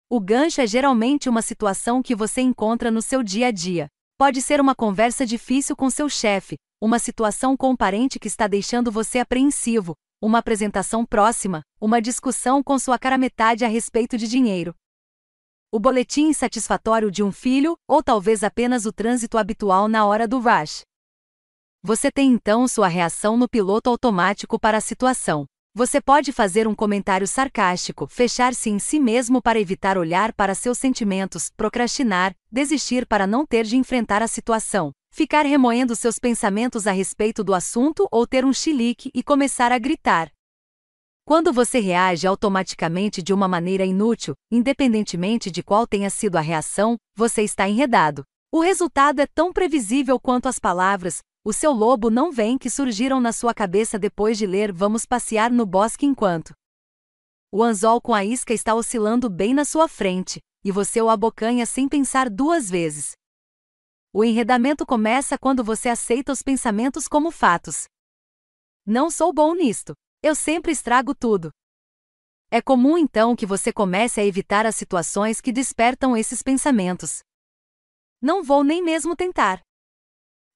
O gancho é geralmente uma situação que você encontra no seu dia a dia. Pode ser uma conversa difícil com seu chefe, uma situação com um parente que está deixando você apreensivo, uma apresentação próxima, uma discussão com sua cara metade a respeito de dinheiro. O boletim insatisfatório de um filho, ou talvez apenas o trânsito habitual na hora do rush. Você tem então sua reação no piloto automático para a situação. Você pode fazer um comentário sarcástico, fechar-se em si mesmo para evitar olhar para seus sentimentos, procrastinar, desistir para não ter de enfrentar a situação, ficar remoendo seus pensamentos a respeito do assunto ou ter um chilique e começar a gritar. Quando você reage automaticamente de uma maneira inútil, independentemente de qual tenha sido a reação, você está enredado. O resultado é tão previsível quanto as palavras, o seu lobo não vem que surgiram na sua cabeça depois de ler Vamos passear no bosque enquanto. O anzol com a isca está oscilando bem na sua frente, e você o abocanha sem pensar duas vezes. O enredamento começa quando você aceita os pensamentos como fatos. Não sou bom nisto. Eu sempre estrago tudo. É comum então que você comece a evitar as situações que despertam esses pensamentos. Não vou nem mesmo tentar.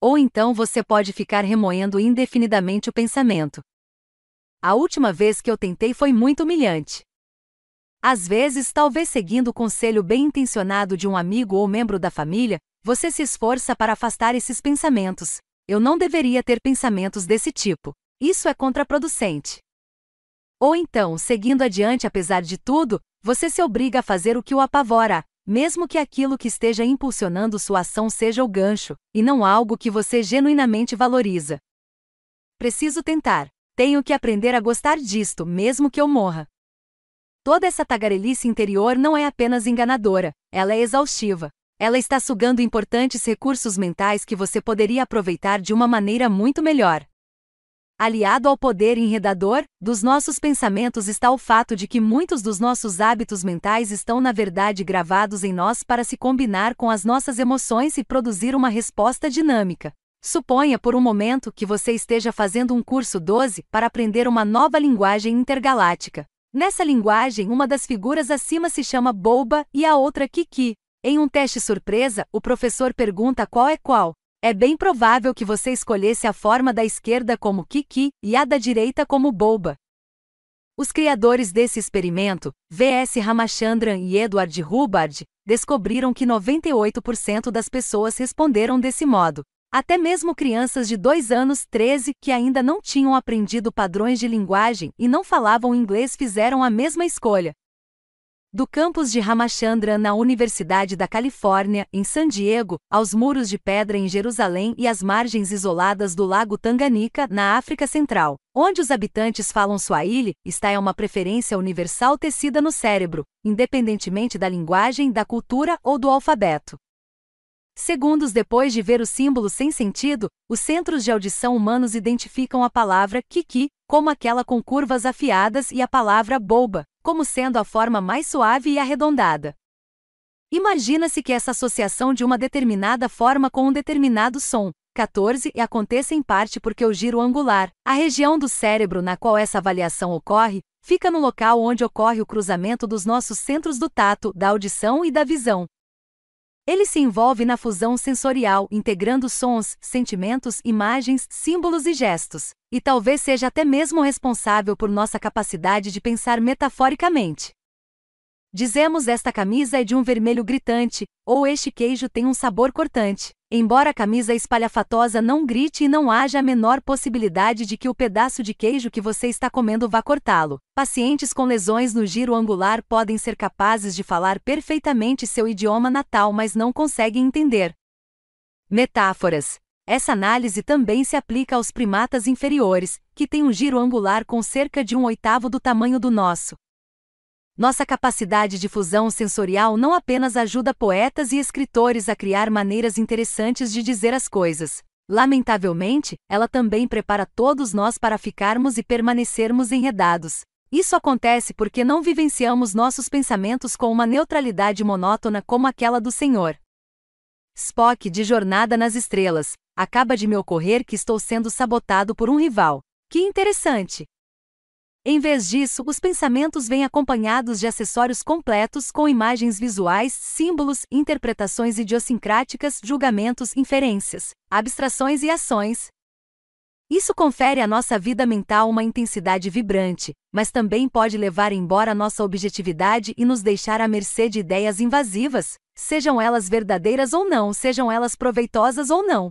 Ou então você pode ficar remoendo indefinidamente o pensamento. A última vez que eu tentei foi muito humilhante. Às vezes, talvez seguindo o conselho bem intencionado de um amigo ou membro da família, você se esforça para afastar esses pensamentos. Eu não deveria ter pensamentos desse tipo. Isso é contraproducente. Ou então, seguindo adiante apesar de tudo, você se obriga a fazer o que o apavora, mesmo que aquilo que esteja impulsionando sua ação seja o gancho, e não algo que você genuinamente valoriza. Preciso tentar. Tenho que aprender a gostar disto, mesmo que eu morra. Toda essa tagarelice interior não é apenas enganadora, ela é exaustiva. Ela está sugando importantes recursos mentais que você poderia aproveitar de uma maneira muito melhor. Aliado ao poder enredador dos nossos pensamentos está o fato de que muitos dos nossos hábitos mentais estão na verdade gravados em nós para se combinar com as nossas emoções e produzir uma resposta dinâmica. Suponha por um momento que você esteja fazendo um curso 12 para aprender uma nova linguagem intergaláctica. Nessa linguagem, uma das figuras acima se chama Boba e a outra Kiki. Em um teste surpresa, o professor pergunta qual é qual. É bem provável que você escolhesse a forma da esquerda como Kiki e a da direita como Boba. Os criadores desse experimento, V.S. Ramachandran e Edward Hubbard, descobriram que 98% das pessoas responderam desse modo. Até mesmo crianças de 2 anos 13 que ainda não tinham aprendido padrões de linguagem e não falavam inglês fizeram a mesma escolha do campus de Ramachandra na Universidade da Califórnia, em San Diego, aos muros de pedra em Jerusalém e às margens isoladas do Lago Tanganica, na África Central, onde os habitantes falam Swahili, está é uma preferência universal tecida no cérebro, independentemente da linguagem, da cultura ou do alfabeto. Segundos depois de ver o símbolo sem sentido, os centros de audição humanos identificam a palavra kiki como aquela com curvas afiadas e a palavra boba como sendo a forma mais suave e arredondada. Imagina-se que essa associação de uma determinada forma com um determinado som, 14, e aconteça em parte porque o giro angular, a região do cérebro na qual essa avaliação ocorre, fica no local onde ocorre o cruzamento dos nossos centros do tato, da audição e da visão, ele se envolve na fusão sensorial, integrando sons, sentimentos, imagens, símbolos e gestos, e talvez seja até mesmo responsável por nossa capacidade de pensar metaforicamente. Dizemos esta camisa é de um vermelho gritante, ou este queijo tem um sabor cortante. Embora a camisa espalhafatosa não grite e não haja a menor possibilidade de que o pedaço de queijo que você está comendo vá cortá-lo, pacientes com lesões no giro angular podem ser capazes de falar perfeitamente seu idioma natal, mas não conseguem entender. Metáforas. Essa análise também se aplica aos primatas inferiores, que têm um giro angular com cerca de um oitavo do tamanho do nosso. Nossa capacidade de fusão sensorial não apenas ajuda poetas e escritores a criar maneiras interessantes de dizer as coisas. Lamentavelmente, ela também prepara todos nós para ficarmos e permanecermos enredados. Isso acontece porque não vivenciamos nossos pensamentos com uma neutralidade monótona como aquela do Senhor. Spock de Jornada nas Estrelas. Acaba de me ocorrer que estou sendo sabotado por um rival. Que interessante! Em vez disso, os pensamentos vêm acompanhados de acessórios completos com imagens visuais, símbolos, interpretações idiosincráticas, julgamentos, inferências, abstrações e ações. Isso confere à nossa vida mental uma intensidade vibrante, mas também pode levar embora nossa objetividade e nos deixar à mercê de ideias invasivas, sejam elas verdadeiras ou não, sejam elas proveitosas ou não.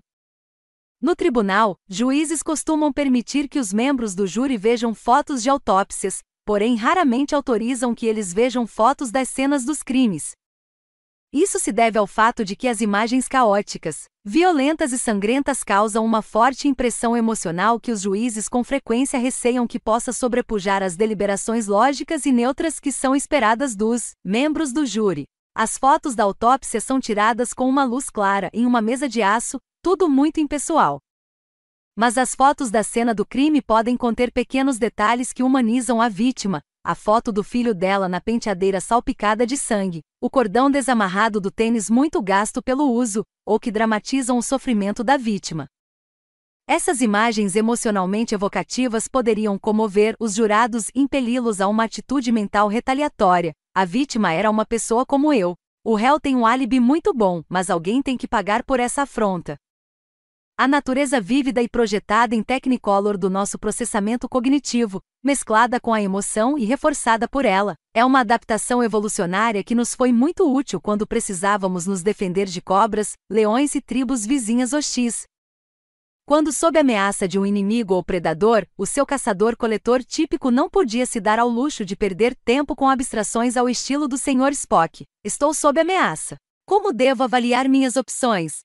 No tribunal, juízes costumam permitir que os membros do júri vejam fotos de autópsias, porém raramente autorizam que eles vejam fotos das cenas dos crimes. Isso se deve ao fato de que as imagens caóticas, violentas e sangrentas causam uma forte impressão emocional que os juízes com frequência receiam que possa sobrepujar as deliberações lógicas e neutras que são esperadas dos membros do júri. As fotos da autópsia são tiradas com uma luz clara em uma mesa de aço, tudo muito impessoal. Mas as fotos da cena do crime podem conter pequenos detalhes que humanizam a vítima, a foto do filho dela na penteadeira salpicada de sangue, o cordão desamarrado do tênis muito gasto pelo uso, ou que dramatizam o sofrimento da vítima. Essas imagens emocionalmente evocativas poderiam comover os jurados e impeli-los a uma atitude mental retaliatória. A vítima era uma pessoa como eu. O réu tem um álibi muito bom, mas alguém tem que pagar por essa afronta. A natureza vívida e projetada em Technicolor do nosso processamento cognitivo, mesclada com a emoção e reforçada por ela, é uma adaptação evolucionária que nos foi muito útil quando precisávamos nos defender de cobras, leões e tribos vizinhas hostis. Quando sob ameaça de um inimigo ou predador, o seu caçador-coletor típico não podia se dar ao luxo de perder tempo com abstrações ao estilo do Sr. Spock. Estou sob ameaça. Como devo avaliar minhas opções?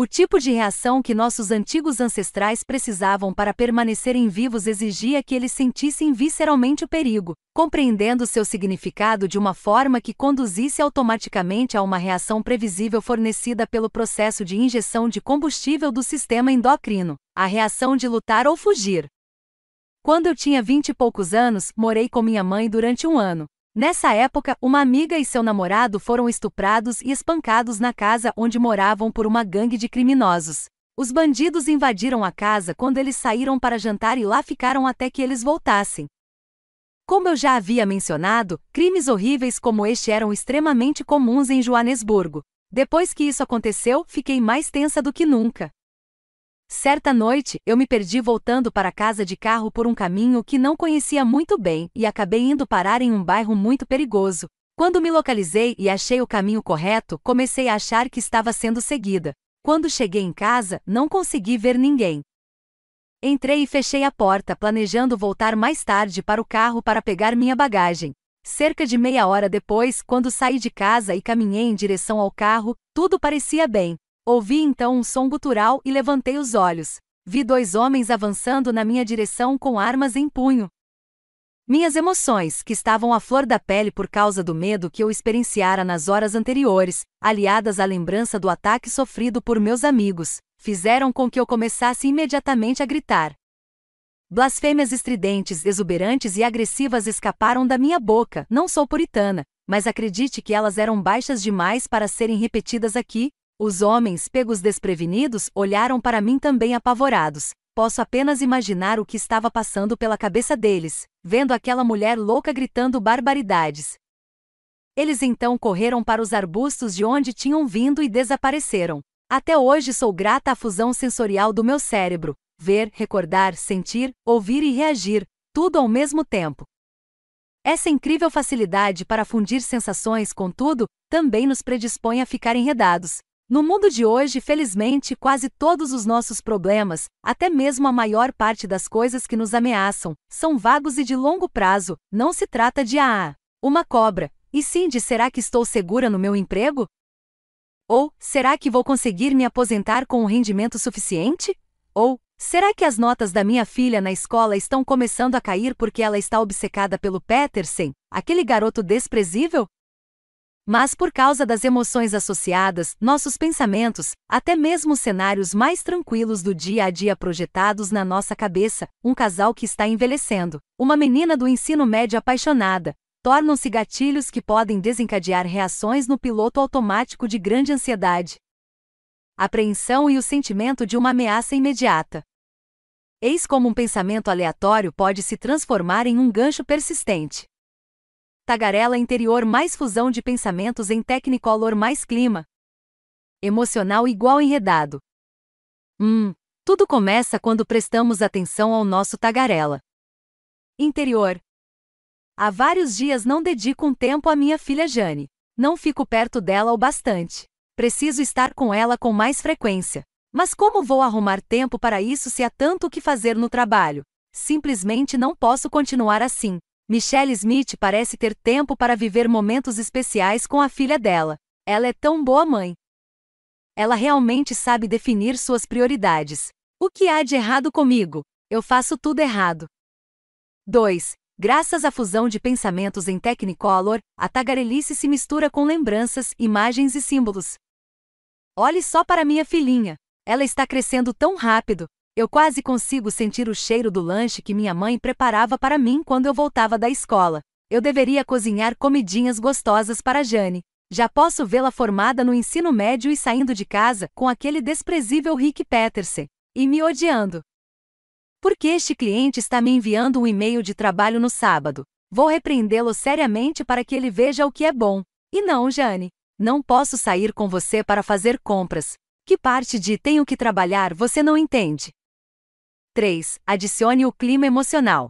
O tipo de reação que nossos antigos ancestrais precisavam para permanecerem vivos exigia que eles sentissem visceralmente o perigo, compreendendo seu significado de uma forma que conduzisse automaticamente a uma reação previsível fornecida pelo processo de injeção de combustível do sistema endocrino, a reação de lutar ou fugir. Quando eu tinha vinte e poucos anos, morei com minha mãe durante um ano. Nessa época, uma amiga e seu namorado foram estuprados e espancados na casa onde moravam por uma gangue de criminosos. Os bandidos invadiram a casa quando eles saíram para jantar e lá ficaram até que eles voltassem. Como eu já havia mencionado, crimes horríveis como este eram extremamente comuns em Joanesburgo. Depois que isso aconteceu, fiquei mais tensa do que nunca. Certa noite, eu me perdi voltando para casa de carro por um caminho que não conhecia muito bem e acabei indo parar em um bairro muito perigoso. Quando me localizei e achei o caminho correto, comecei a achar que estava sendo seguida. Quando cheguei em casa, não consegui ver ninguém. Entrei e fechei a porta, planejando voltar mais tarde para o carro para pegar minha bagagem. Cerca de meia hora depois, quando saí de casa e caminhei em direção ao carro, tudo parecia bem. Ouvi então um som gutural e levantei os olhos. Vi dois homens avançando na minha direção com armas em punho. Minhas emoções, que estavam à flor da pele por causa do medo que eu experienciara nas horas anteriores, aliadas à lembrança do ataque sofrido por meus amigos, fizeram com que eu começasse imediatamente a gritar. Blasfêmias estridentes, exuberantes e agressivas escaparam da minha boca. Não sou puritana, mas acredite que elas eram baixas demais para serem repetidas aqui, os homens, pegos desprevenidos, olharam para mim também apavorados. Posso apenas imaginar o que estava passando pela cabeça deles, vendo aquela mulher louca gritando barbaridades. Eles então correram para os arbustos de onde tinham vindo e desapareceram. Até hoje sou grata à fusão sensorial do meu cérebro: ver, recordar, sentir, ouvir e reagir, tudo ao mesmo tempo. Essa incrível facilidade para fundir sensações, contudo, também nos predispõe a ficar enredados, no mundo de hoje, felizmente, quase todos os nossos problemas, até mesmo a maior parte das coisas que nos ameaçam, são vagos e de longo prazo. Não se trata de ah, uma cobra, e sim de será que estou segura no meu emprego? Ou será que vou conseguir me aposentar com um rendimento suficiente? Ou Será que as notas da minha filha na escola estão começando a cair porque ela está obcecada pelo Petersen, aquele garoto desprezível? Mas por causa das emoções associadas, nossos pensamentos, até mesmo os cenários mais tranquilos do dia a dia projetados na nossa cabeça, um casal que está envelhecendo, uma menina do ensino médio apaixonada, tornam-se gatilhos que podem desencadear reações no piloto automático de grande ansiedade, apreensão e o sentimento de uma ameaça imediata. Eis como um pensamento aleatório pode se transformar em um gancho persistente. Tagarela interior mais fusão de pensamentos em Technicolor mais clima. Emocional igual enredado. Hum, tudo começa quando prestamos atenção ao nosso tagarela. Interior. Há vários dias não dedico um tempo à minha filha Jane. Não fico perto dela o bastante. Preciso estar com ela com mais frequência. Mas como vou arrumar tempo para isso se há tanto o que fazer no trabalho? Simplesmente não posso continuar assim. Michelle Smith parece ter tempo para viver momentos especiais com a filha dela. Ela é tão boa mãe. Ela realmente sabe definir suas prioridades. O que há de errado comigo? Eu faço tudo errado. 2. Graças à fusão de pensamentos em Technicolor, a tagarelice se mistura com lembranças, imagens e símbolos. Olhe só para minha filhinha. Ela está crescendo tão rápido. Eu quase consigo sentir o cheiro do lanche que minha mãe preparava para mim quando eu voltava da escola. Eu deveria cozinhar comidinhas gostosas para Jane. Já posso vê-la formada no ensino médio e saindo de casa com aquele desprezível Rick Peterson. E me odiando. Por que este cliente está me enviando um e-mail de trabalho no sábado? Vou repreendê-lo seriamente para que ele veja o que é bom. E não, Jane. Não posso sair com você para fazer compras. Que parte de tenho que trabalhar você não entende? 3. Adicione o clima emocional.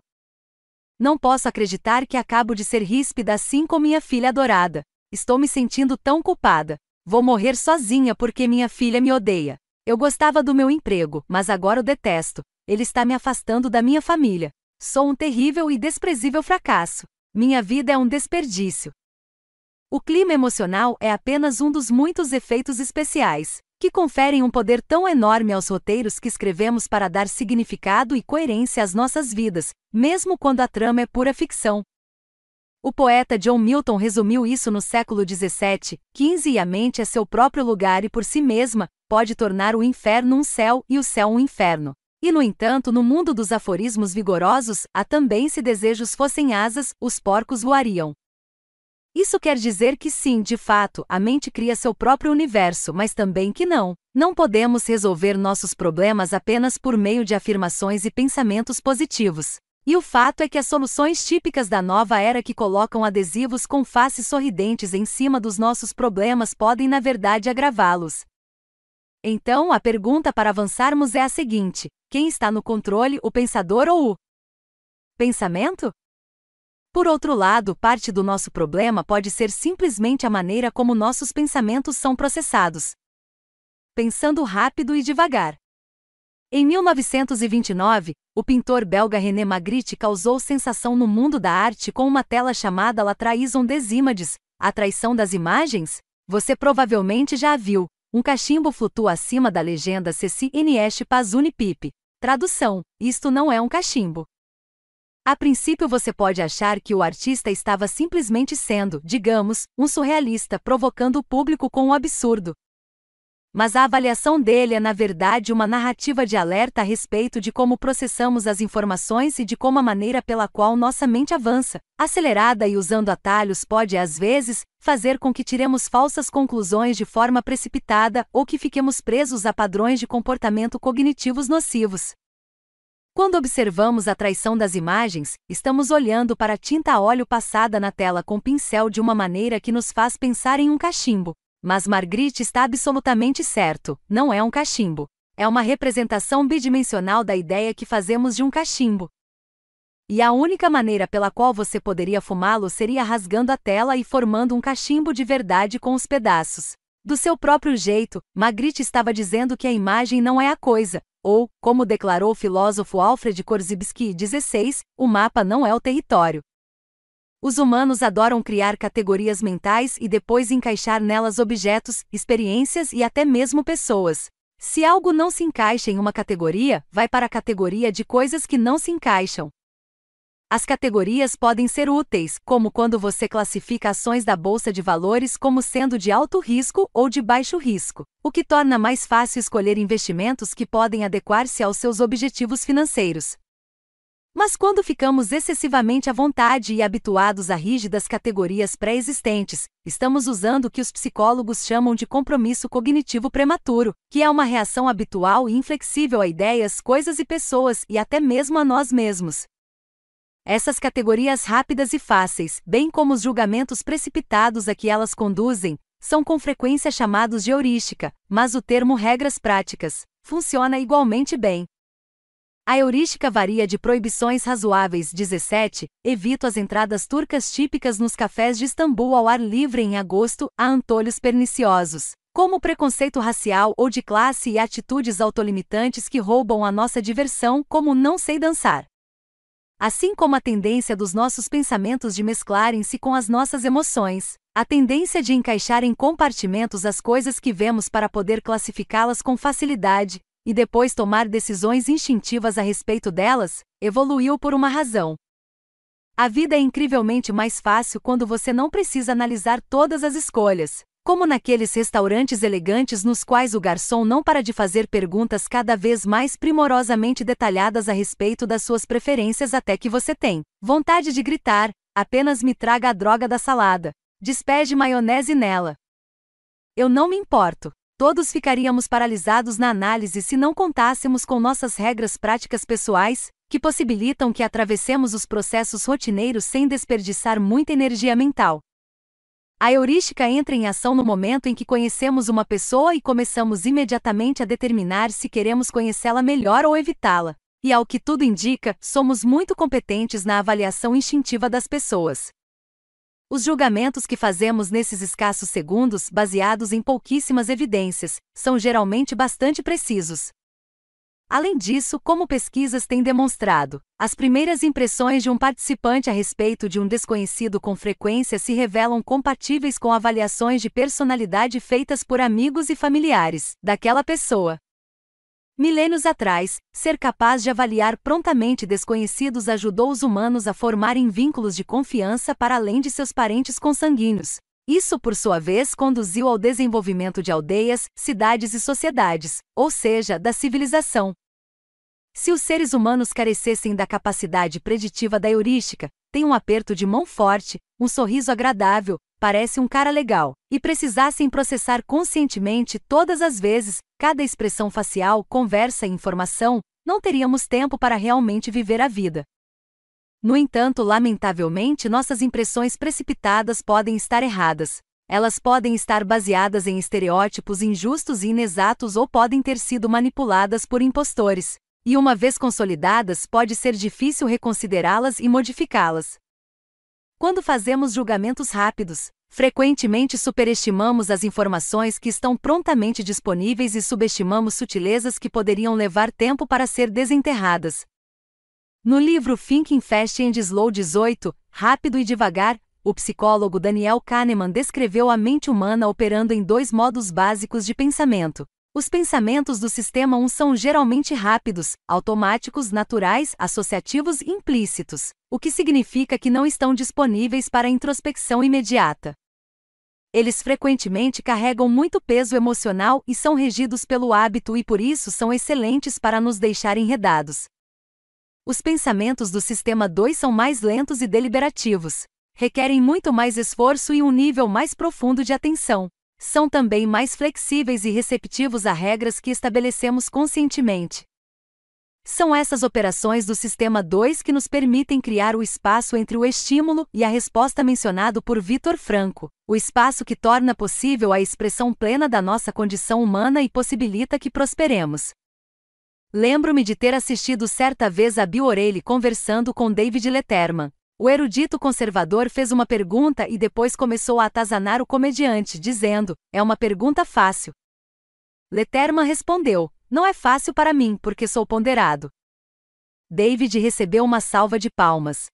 Não posso acreditar que acabo de ser ríspida assim com minha filha adorada. Estou me sentindo tão culpada. Vou morrer sozinha porque minha filha me odeia. Eu gostava do meu emprego, mas agora o detesto. Ele está me afastando da minha família. Sou um terrível e desprezível fracasso. Minha vida é um desperdício. O clima emocional é apenas um dos muitos efeitos especiais que conferem um poder tão enorme aos roteiros que escrevemos para dar significado e coerência às nossas vidas, mesmo quando a trama é pura ficção. O poeta John Milton resumiu isso no século XVII, XV e a mente é seu próprio lugar e por si mesma, pode tornar o inferno um céu e o céu um inferno. E no entanto, no mundo dos aforismos vigorosos, há também se desejos fossem asas, os porcos voariam. Isso quer dizer que sim, de fato, a mente cria seu próprio universo, mas também que não. Não podemos resolver nossos problemas apenas por meio de afirmações e pensamentos positivos. E o fato é que as soluções típicas da nova era que colocam adesivos com faces sorridentes em cima dos nossos problemas podem, na verdade, agravá-los. Então, a pergunta para avançarmos é a seguinte: quem está no controle, o pensador ou o pensamento? Por outro lado, parte do nosso problema pode ser simplesmente a maneira como nossos pensamentos são processados. Pensando rápido e devagar. Em 1929, o pintor belga René Magritte causou sensação no mundo da arte com uma tela chamada La Trahison des Images, a traição das imagens. Você provavelmente já a viu. Um cachimbo flutua acima da legenda Ceci Inieste Pazuni Pipe. Tradução: Isto não é um cachimbo. A princípio você pode achar que o artista estava simplesmente sendo, digamos, um surrealista provocando o público com o absurdo. Mas a avaliação dele é na verdade uma narrativa de alerta a respeito de como processamos as informações e de como a maneira pela qual nossa mente avança, acelerada e usando atalhos pode às vezes fazer com que tiremos falsas conclusões de forma precipitada ou que fiquemos presos a padrões de comportamento cognitivos nocivos. Quando observamos a traição das imagens, estamos olhando para a tinta a óleo passada na tela com pincel de uma maneira que nos faz pensar em um cachimbo. Mas Margrit está absolutamente certo: não é um cachimbo. É uma representação bidimensional da ideia que fazemos de um cachimbo. E a única maneira pela qual você poderia fumá-lo seria rasgando a tela e formando um cachimbo de verdade com os pedaços. Do seu próprio jeito, Magritte estava dizendo que a imagem não é a coisa, ou, como declarou o filósofo Alfred Korzybski 16, o mapa não é o território. Os humanos adoram criar categorias mentais e depois encaixar nelas objetos, experiências e até mesmo pessoas. Se algo não se encaixa em uma categoria, vai para a categoria de coisas que não se encaixam. As categorias podem ser úteis, como quando você classifica ações da bolsa de valores como sendo de alto risco ou de baixo risco, o que torna mais fácil escolher investimentos que podem adequar-se aos seus objetivos financeiros. Mas quando ficamos excessivamente à vontade e habituados a rígidas categorias pré-existentes, estamos usando o que os psicólogos chamam de compromisso cognitivo prematuro, que é uma reação habitual e inflexível a ideias, coisas e pessoas e até mesmo a nós mesmos. Essas categorias rápidas e fáceis, bem como os julgamentos precipitados a que elas conduzem, são com frequência chamados de heurística, mas o termo regras práticas funciona igualmente bem. A heurística varia de proibições razoáveis 17, evito as entradas turcas típicas nos cafés de Istambul ao ar livre em agosto, a antolhos perniciosos, como preconceito racial ou de classe e atitudes autolimitantes que roubam a nossa diversão, como não sei dançar. Assim como a tendência dos nossos pensamentos de mesclarem-se com as nossas emoções, a tendência de encaixar em compartimentos as coisas que vemos para poder classificá-las com facilidade, e depois tomar decisões instintivas a respeito delas, evoluiu por uma razão. A vida é incrivelmente mais fácil quando você não precisa analisar todas as escolhas, como naqueles restaurantes elegantes nos quais o garçom não para de fazer perguntas cada vez mais primorosamente detalhadas a respeito das suas preferências até que você tem vontade de gritar: apenas me traga a droga da salada. Despeje maionese nela. Eu não me importo. Todos ficaríamos paralisados na análise se não contássemos com nossas regras práticas pessoais, que possibilitam que atravessemos os processos rotineiros sem desperdiçar muita energia mental. A heurística entra em ação no momento em que conhecemos uma pessoa e começamos imediatamente a determinar se queremos conhecê-la melhor ou evitá-la. E ao que tudo indica, somos muito competentes na avaliação instintiva das pessoas. Os julgamentos que fazemos nesses escassos segundos, baseados em pouquíssimas evidências, são geralmente bastante precisos. Além disso, como pesquisas têm demonstrado, as primeiras impressões de um participante a respeito de um desconhecido com frequência se revelam compatíveis com avaliações de personalidade feitas por amigos e familiares daquela pessoa. Milênios atrás, ser capaz de avaliar prontamente desconhecidos ajudou os humanos a formarem vínculos de confiança para além de seus parentes consanguíneos. Isso, por sua vez, conduziu ao desenvolvimento de aldeias, cidades e sociedades, ou seja, da civilização. Se os seres humanos carecessem da capacidade preditiva da heurística, tem um aperto de mão forte, um sorriso agradável, parece um cara legal, e precisassem processar conscientemente todas as vezes, cada expressão facial, conversa e informação, não teríamos tempo para realmente viver a vida. No entanto, lamentavelmente, nossas impressões precipitadas podem estar erradas. Elas podem estar baseadas em estereótipos injustos e inexatos ou podem ter sido manipuladas por impostores. E uma vez consolidadas, pode ser difícil reconsiderá-las e modificá-las. Quando fazemos julgamentos rápidos, frequentemente superestimamos as informações que estão prontamente disponíveis e subestimamos sutilezas que poderiam levar tempo para ser desenterradas, no livro Thinking Fast and Slow 18, Rápido e Devagar, o psicólogo Daniel Kahneman descreveu a mente humana operando em dois modos básicos de pensamento. Os pensamentos do sistema 1 são geralmente rápidos, automáticos, naturais, associativos e implícitos, o que significa que não estão disponíveis para introspecção imediata. Eles frequentemente carregam muito peso emocional e são regidos pelo hábito e por isso são excelentes para nos deixar enredados. Os pensamentos do sistema 2 são mais lentos e deliberativos. Requerem muito mais esforço e um nível mais profundo de atenção. São também mais flexíveis e receptivos a regras que estabelecemos conscientemente. São essas operações do sistema 2 que nos permitem criar o espaço entre o estímulo e a resposta mencionado por Vitor Franco, o espaço que torna possível a expressão plena da nossa condição humana e possibilita que prosperemos. Lembro-me de ter assistido certa vez a Bill O'Reilly conversando com David Letterman. O erudito conservador fez uma pergunta e depois começou a atazanar o comediante, dizendo: É uma pergunta fácil. Letterman respondeu: Não é fácil para mim, porque sou ponderado. David recebeu uma salva de palmas.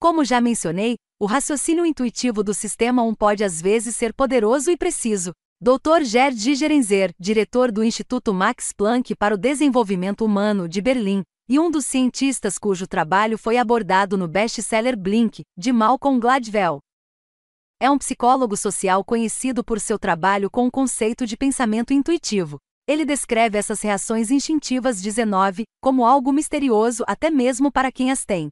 Como já mencionei, o raciocínio intuitivo do sistema 1 pode às vezes ser poderoso e preciso, Dr. Gerd Gigerenzer, diretor do Instituto Max Planck para o Desenvolvimento Humano de Berlim, e um dos cientistas cujo trabalho foi abordado no best-seller Blink, de Malcolm Gladwell. É um psicólogo social conhecido por seu trabalho com o conceito de pensamento intuitivo. Ele descreve essas reações instintivas 19 como algo misterioso até mesmo para quem as tem.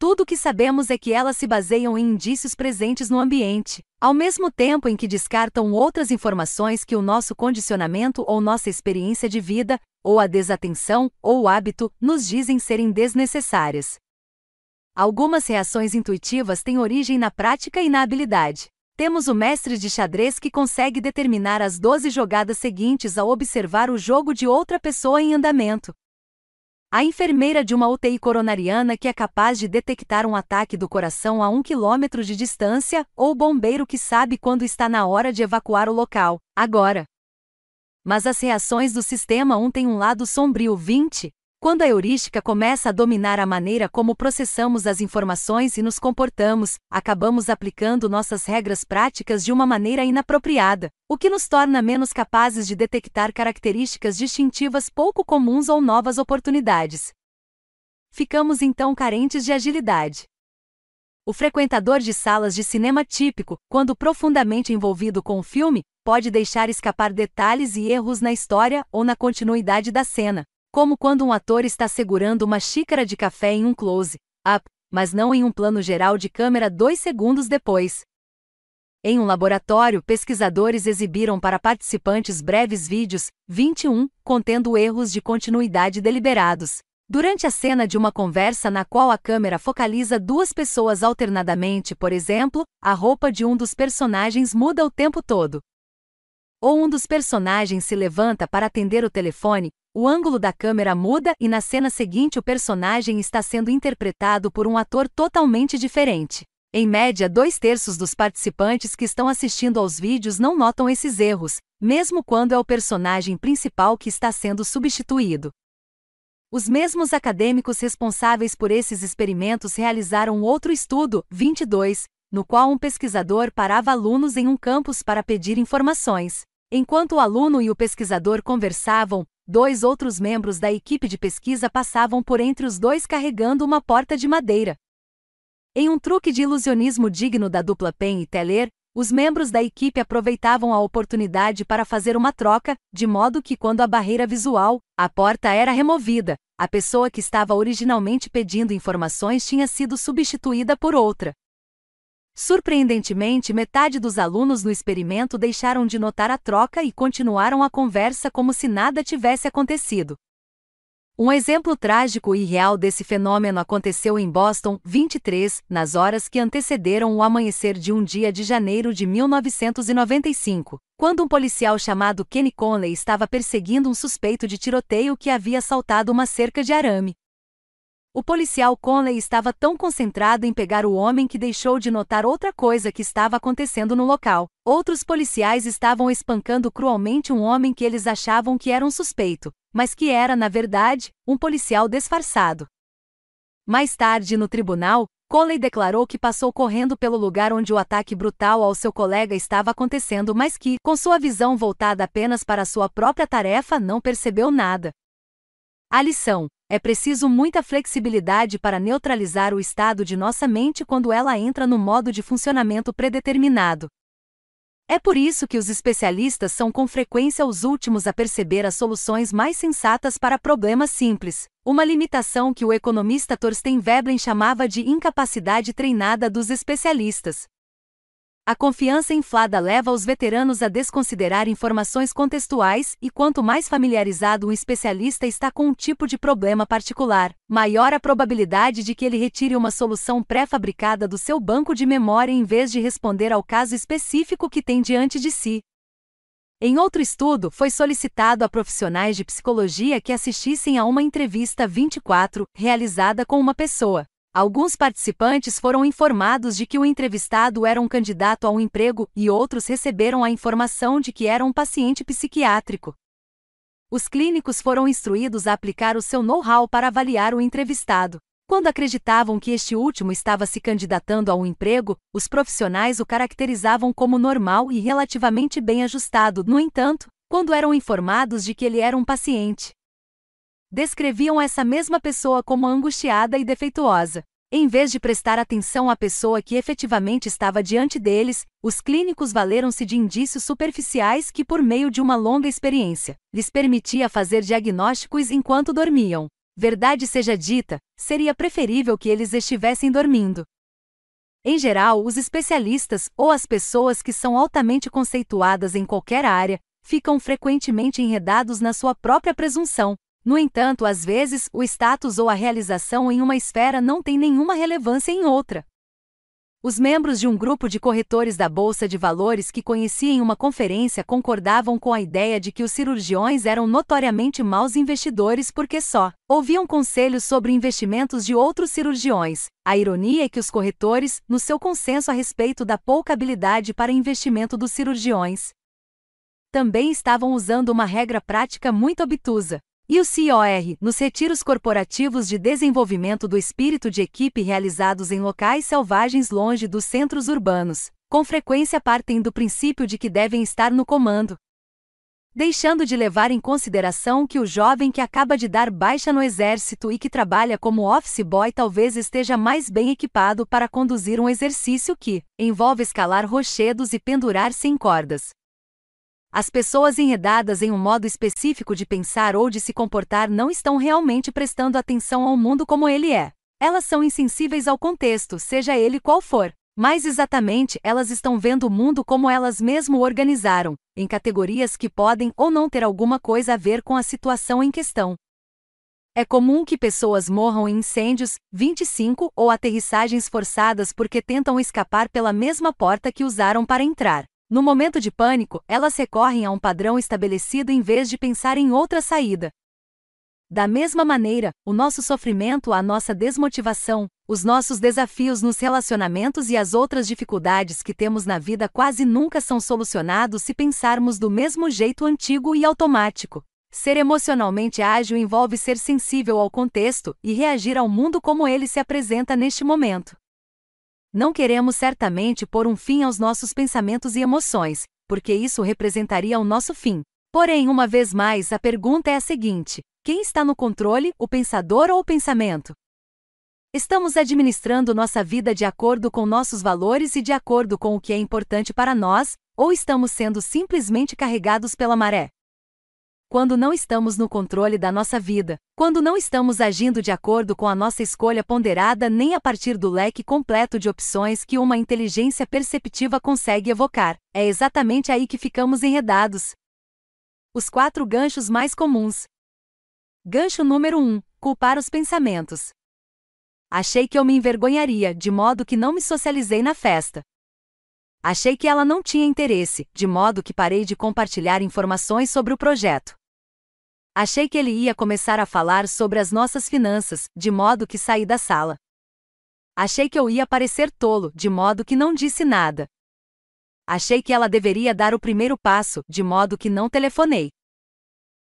Tudo o que sabemos é que elas se baseiam em indícios presentes no ambiente, ao mesmo tempo em que descartam outras informações que o nosso condicionamento ou nossa experiência de vida, ou a desatenção, ou o hábito, nos dizem serem desnecessárias. Algumas reações intuitivas têm origem na prática e na habilidade. Temos o mestre de xadrez que consegue determinar as 12 jogadas seguintes ao observar o jogo de outra pessoa em andamento, a enfermeira de uma UTI coronariana que é capaz de detectar um ataque do coração a um quilômetro de distância, ou o bombeiro que sabe quando está na hora de evacuar o local, agora. Mas as reações do sistema 1 têm um lado sombrio 20, quando a heurística começa a dominar a maneira como processamos as informações e nos comportamos, acabamos aplicando nossas regras práticas de uma maneira inapropriada, o que nos torna menos capazes de detectar características distintivas pouco comuns ou novas oportunidades. Ficamos então carentes de agilidade. O frequentador de salas de cinema típico, quando profundamente envolvido com o filme, pode deixar escapar detalhes e erros na história ou na continuidade da cena, como quando um ator está segurando uma xícara de café em um close-up, mas não em um plano geral de câmera dois segundos depois. Em um laboratório, pesquisadores exibiram para participantes breves vídeos, 21, contendo erros de continuidade deliberados. Durante a cena de uma conversa na qual a câmera focaliza duas pessoas alternadamente, por exemplo, a roupa de um dos personagens muda o tempo todo. Ou um dos personagens se levanta para atender o telefone, o ângulo da câmera muda e na cena seguinte o personagem está sendo interpretado por um ator totalmente diferente. Em média, dois terços dos participantes que estão assistindo aos vídeos não notam esses erros, mesmo quando é o personagem principal que está sendo substituído. Os mesmos acadêmicos responsáveis por esses experimentos realizaram outro estudo, 22, no qual um pesquisador parava alunos em um campus para pedir informações. Enquanto o aluno e o pesquisador conversavam, dois outros membros da equipe de pesquisa passavam por entre os dois carregando uma porta de madeira. Em um truque de ilusionismo digno da dupla Penn e Teller, os membros da equipe aproveitavam a oportunidade para fazer uma troca, de modo que quando a barreira visual, a porta era removida, a pessoa que estava originalmente pedindo informações tinha sido substituída por outra. Surpreendentemente, metade dos alunos no experimento deixaram de notar a troca e continuaram a conversa como se nada tivesse acontecido. Um exemplo trágico e real desse fenômeno aconteceu em Boston, 23, nas horas que antecederam o amanhecer de um dia de janeiro de 1995, quando um policial chamado Kenny Conley estava perseguindo um suspeito de tiroteio que havia saltado uma cerca de arame. O policial Conley estava tão concentrado em pegar o homem que deixou de notar outra coisa que estava acontecendo no local. Outros policiais estavam espancando cruelmente um homem que eles achavam que era um suspeito, mas que era, na verdade, um policial disfarçado. Mais tarde, no tribunal, Conley declarou que passou correndo pelo lugar onde o ataque brutal ao seu colega estava acontecendo, mas que, com sua visão voltada apenas para sua própria tarefa, não percebeu nada. A lição: é preciso muita flexibilidade para neutralizar o estado de nossa mente quando ela entra no modo de funcionamento predeterminado. É por isso que os especialistas são com frequência os últimos a perceber as soluções mais sensatas para problemas simples, uma limitação que o economista Thorstein Veblen chamava de incapacidade treinada dos especialistas. A confiança inflada leva os veteranos a desconsiderar informações contextuais, e quanto mais familiarizado um especialista está com um tipo de problema particular, maior a probabilidade de que ele retire uma solução pré-fabricada do seu banco de memória em vez de responder ao caso específico que tem diante de si. Em outro estudo, foi solicitado a profissionais de psicologia que assistissem a uma entrevista 24, realizada com uma pessoa, Alguns participantes foram informados de que o entrevistado era um candidato a um emprego e outros receberam a informação de que era um paciente psiquiátrico. Os clínicos foram instruídos a aplicar o seu know-how para avaliar o entrevistado. Quando acreditavam que este último estava se candidatando a um emprego, os profissionais o caracterizavam como normal e relativamente bem ajustado, no entanto, quando eram informados de que ele era um paciente. Descreviam essa mesma pessoa como angustiada e defeituosa. Em vez de prestar atenção à pessoa que efetivamente estava diante deles, os clínicos valeram-se de indícios superficiais que, por meio de uma longa experiência, lhes permitia fazer diagnósticos enquanto dormiam. Verdade seja dita, seria preferível que eles estivessem dormindo. Em geral, os especialistas, ou as pessoas que são altamente conceituadas em qualquer área, ficam frequentemente enredados na sua própria presunção, no entanto, às vezes, o status ou a realização em uma esfera não tem nenhuma relevância em outra. Os membros de um grupo de corretores da Bolsa de Valores que conheci em uma conferência concordavam com a ideia de que os cirurgiões eram notoriamente maus investidores porque só ouviam conselhos sobre investimentos de outros cirurgiões. A ironia é que os corretores, no seu consenso a respeito da pouca habilidade para investimento dos cirurgiões, também estavam usando uma regra prática muito obtusa. E o COR, nos retiros corporativos de desenvolvimento do espírito de equipe realizados em locais selvagens longe dos centros urbanos, com frequência partem do princípio de que devem estar no comando. Deixando de levar em consideração que o jovem que acaba de dar baixa no exército e que trabalha como office boy talvez esteja mais bem equipado para conduzir um exercício que envolve escalar rochedos e pendurar-se em cordas. As pessoas enredadas em um modo específico de pensar ou de se comportar não estão realmente prestando atenção ao mundo como ele é. Elas são insensíveis ao contexto, seja ele qual for. Mais exatamente, elas estão vendo o mundo como elas mesmo organizaram, em categorias que podem ou não ter alguma coisa a ver com a situação em questão. É comum que pessoas morram em incêndios, 25 ou aterrissagens forçadas porque tentam escapar pela mesma porta que usaram para entrar. No momento de pânico, elas recorrem a um padrão estabelecido em vez de pensar em outra saída. Da mesma maneira, o nosso sofrimento, a nossa desmotivação, os nossos desafios nos relacionamentos e as outras dificuldades que temos na vida quase nunca são solucionados se pensarmos do mesmo jeito antigo e automático. Ser emocionalmente ágil envolve ser sensível ao contexto e reagir ao mundo como ele se apresenta neste momento. Não queremos certamente pôr um fim aos nossos pensamentos e emoções, porque isso representaria o nosso fim. Porém, uma vez mais, a pergunta é a seguinte: quem está no controle, o pensador ou o pensamento? Estamos administrando nossa vida de acordo com nossos valores e de acordo com o que é importante para nós, ou estamos sendo simplesmente carregados pela maré? Quando não estamos no controle da nossa vida, quando não estamos agindo de acordo com a nossa escolha ponderada nem a partir do leque completo de opções que uma inteligência perceptiva consegue evocar, é exatamente aí que ficamos enredados. Os quatro ganchos mais comuns. Gancho número 1: um, culpar os pensamentos. Achei que eu me envergonharia, de modo que não me socializei na festa. Achei que ela não tinha interesse, de modo que parei de compartilhar informações sobre o projeto. Achei que ele ia começar a falar sobre as nossas finanças, de modo que saí da sala. Achei que eu ia parecer tolo, de modo que não disse nada. Achei que ela deveria dar o primeiro passo, de modo que não telefonei.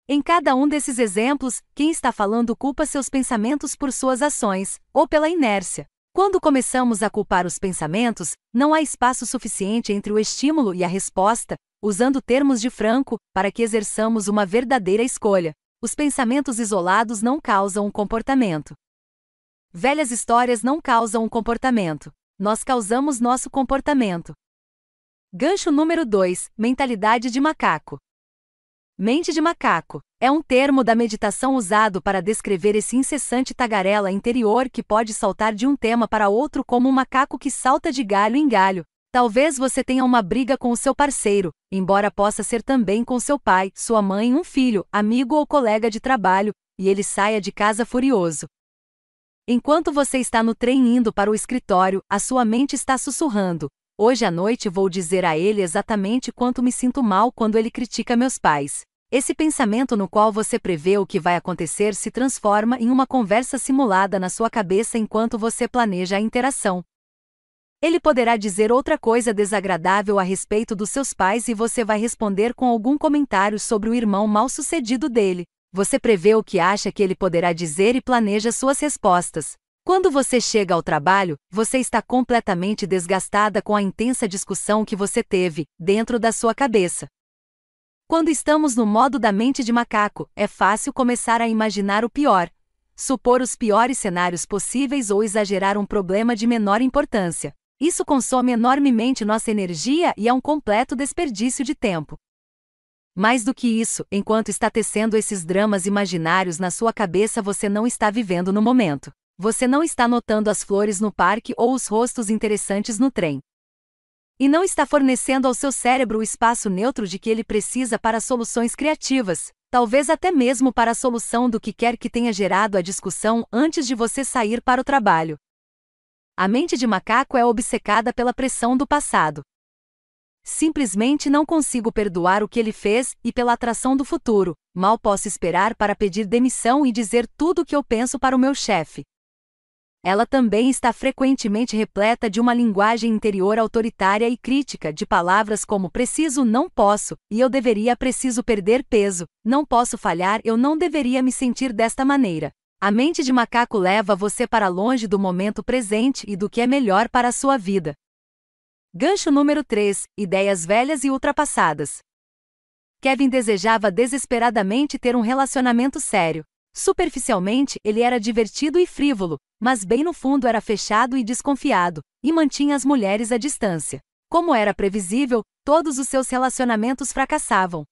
Em cada um desses exemplos, quem está falando culpa seus pensamentos por suas ações, ou pela inércia. Quando começamos a culpar os pensamentos, não há espaço suficiente entre o estímulo e a resposta, usando termos de Franco, para que exerçamos uma verdadeira escolha. Os pensamentos isolados não causam um comportamento. Velhas histórias não causam um comportamento. Nós causamos nosso comportamento. Gancho número 2: Mentalidade de macaco. Mente de macaco é um termo da meditação usado para descrever esse incessante tagarela interior que pode saltar de um tema para outro como um macaco que salta de galho em galho, Talvez você tenha uma briga com o seu parceiro, embora possa ser também com seu pai, sua mãe, um filho, amigo ou colega de trabalho, e ele saia de casa furioso. Enquanto você está no trem indo para o escritório, a sua mente está sussurrando: Hoje à noite vou dizer a ele exatamente quanto me sinto mal quando ele critica meus pais. Esse pensamento no qual você prevê o que vai acontecer se transforma em uma conversa simulada na sua cabeça enquanto você planeja a interação. Ele poderá dizer outra coisa desagradável a respeito dos seus pais e você vai responder com algum comentário sobre o irmão mal-sucedido dele. Você prevê o que acha que ele poderá dizer e planeja suas respostas. Quando você chega ao trabalho, você está completamente desgastada com a intensa discussão que você teve, dentro da sua cabeça. Quando estamos no modo da mente de macaco, é fácil começar a imaginar o pior, supor os piores cenários possíveis ou exagerar um problema de menor importância. Isso consome enormemente nossa energia e é um completo desperdício de tempo. Mais do que isso, enquanto está tecendo esses dramas imaginários na sua cabeça, você não está vivendo no momento. Você não está notando as flores no parque ou os rostos interessantes no trem. E não está fornecendo ao seu cérebro o espaço neutro de que ele precisa para soluções criativas, talvez até mesmo para a solução do que quer que tenha gerado a discussão antes de você sair para o trabalho. A mente de macaco é obcecada pela pressão do passado. Simplesmente não consigo perdoar o que ele fez e pela atração do futuro, mal posso esperar para pedir demissão e dizer tudo o que eu penso para o meu chefe ela também está frequentemente repleta de uma linguagem interior autoritária e crítica, de palavras como preciso, não posso, e eu deveria preciso perder peso, não posso falhar, eu não deveria me sentir desta maneira. A mente de macaco leva você para longe do momento presente e do que é melhor para a sua vida. Gancho número 3: Ideias velhas e ultrapassadas. Kevin desejava desesperadamente ter um relacionamento sério. Superficialmente, ele era divertido e frívolo, mas bem no fundo era fechado e desconfiado, e mantinha as mulheres à distância. Como era previsível, todos os seus relacionamentos fracassavam.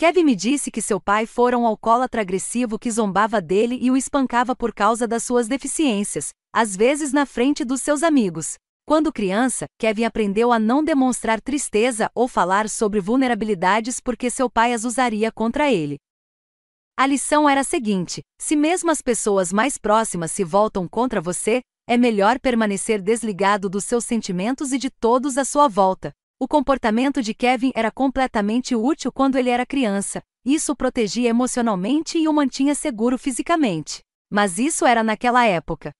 Kevin me disse que seu pai fora um alcoólatra agressivo que zombava dele e o espancava por causa das suas deficiências, às vezes na frente dos seus amigos. Quando criança, Kevin aprendeu a não demonstrar tristeza ou falar sobre vulnerabilidades porque seu pai as usaria contra ele. A lição era a seguinte: se mesmo as pessoas mais próximas se voltam contra você, é melhor permanecer desligado dos seus sentimentos e de todos à sua volta. O comportamento de Kevin era completamente útil quando ele era criança. Isso o protegia emocionalmente e o mantinha seguro fisicamente. Mas isso era naquela época.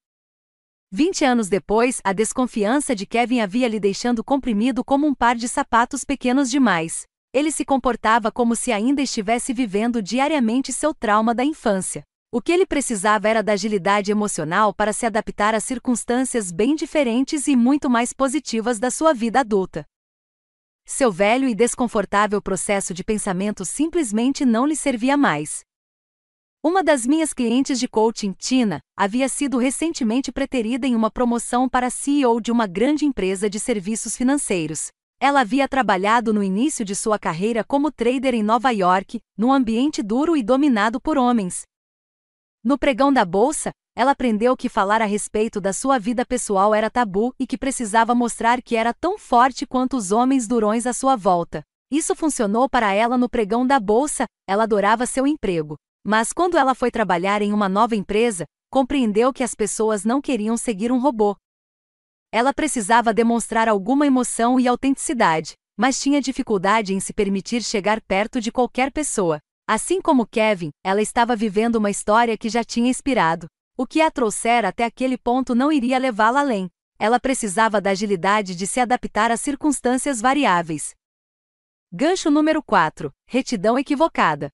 Vinte anos depois, a desconfiança de Kevin havia lhe deixando comprimido como um par de sapatos pequenos demais. Ele se comportava como se ainda estivesse vivendo diariamente seu trauma da infância. O que ele precisava era da agilidade emocional para se adaptar a circunstâncias bem diferentes e muito mais positivas da sua vida adulta. Seu velho e desconfortável processo de pensamento simplesmente não lhe servia mais. Uma das minhas clientes de coaching, Tina, havia sido recentemente preterida em uma promoção para CEO de uma grande empresa de serviços financeiros. Ela havia trabalhado no início de sua carreira como trader em Nova York, num ambiente duro e dominado por homens. No pregão da bolsa, ela aprendeu que falar a respeito da sua vida pessoal era tabu e que precisava mostrar que era tão forte quanto os homens durões à sua volta. Isso funcionou para ela no pregão da bolsa, ela adorava seu emprego. Mas quando ela foi trabalhar em uma nova empresa, compreendeu que as pessoas não queriam seguir um robô, ela precisava demonstrar alguma emoção e autenticidade, mas tinha dificuldade em se permitir chegar perto de qualquer pessoa. Assim como Kevin, ela estava vivendo uma história que já tinha inspirado. O que a trouxera até aquele ponto não iria levá-la além. Ela precisava da agilidade de se adaptar às circunstâncias variáveis. Gancho número 4: Retidão equivocada.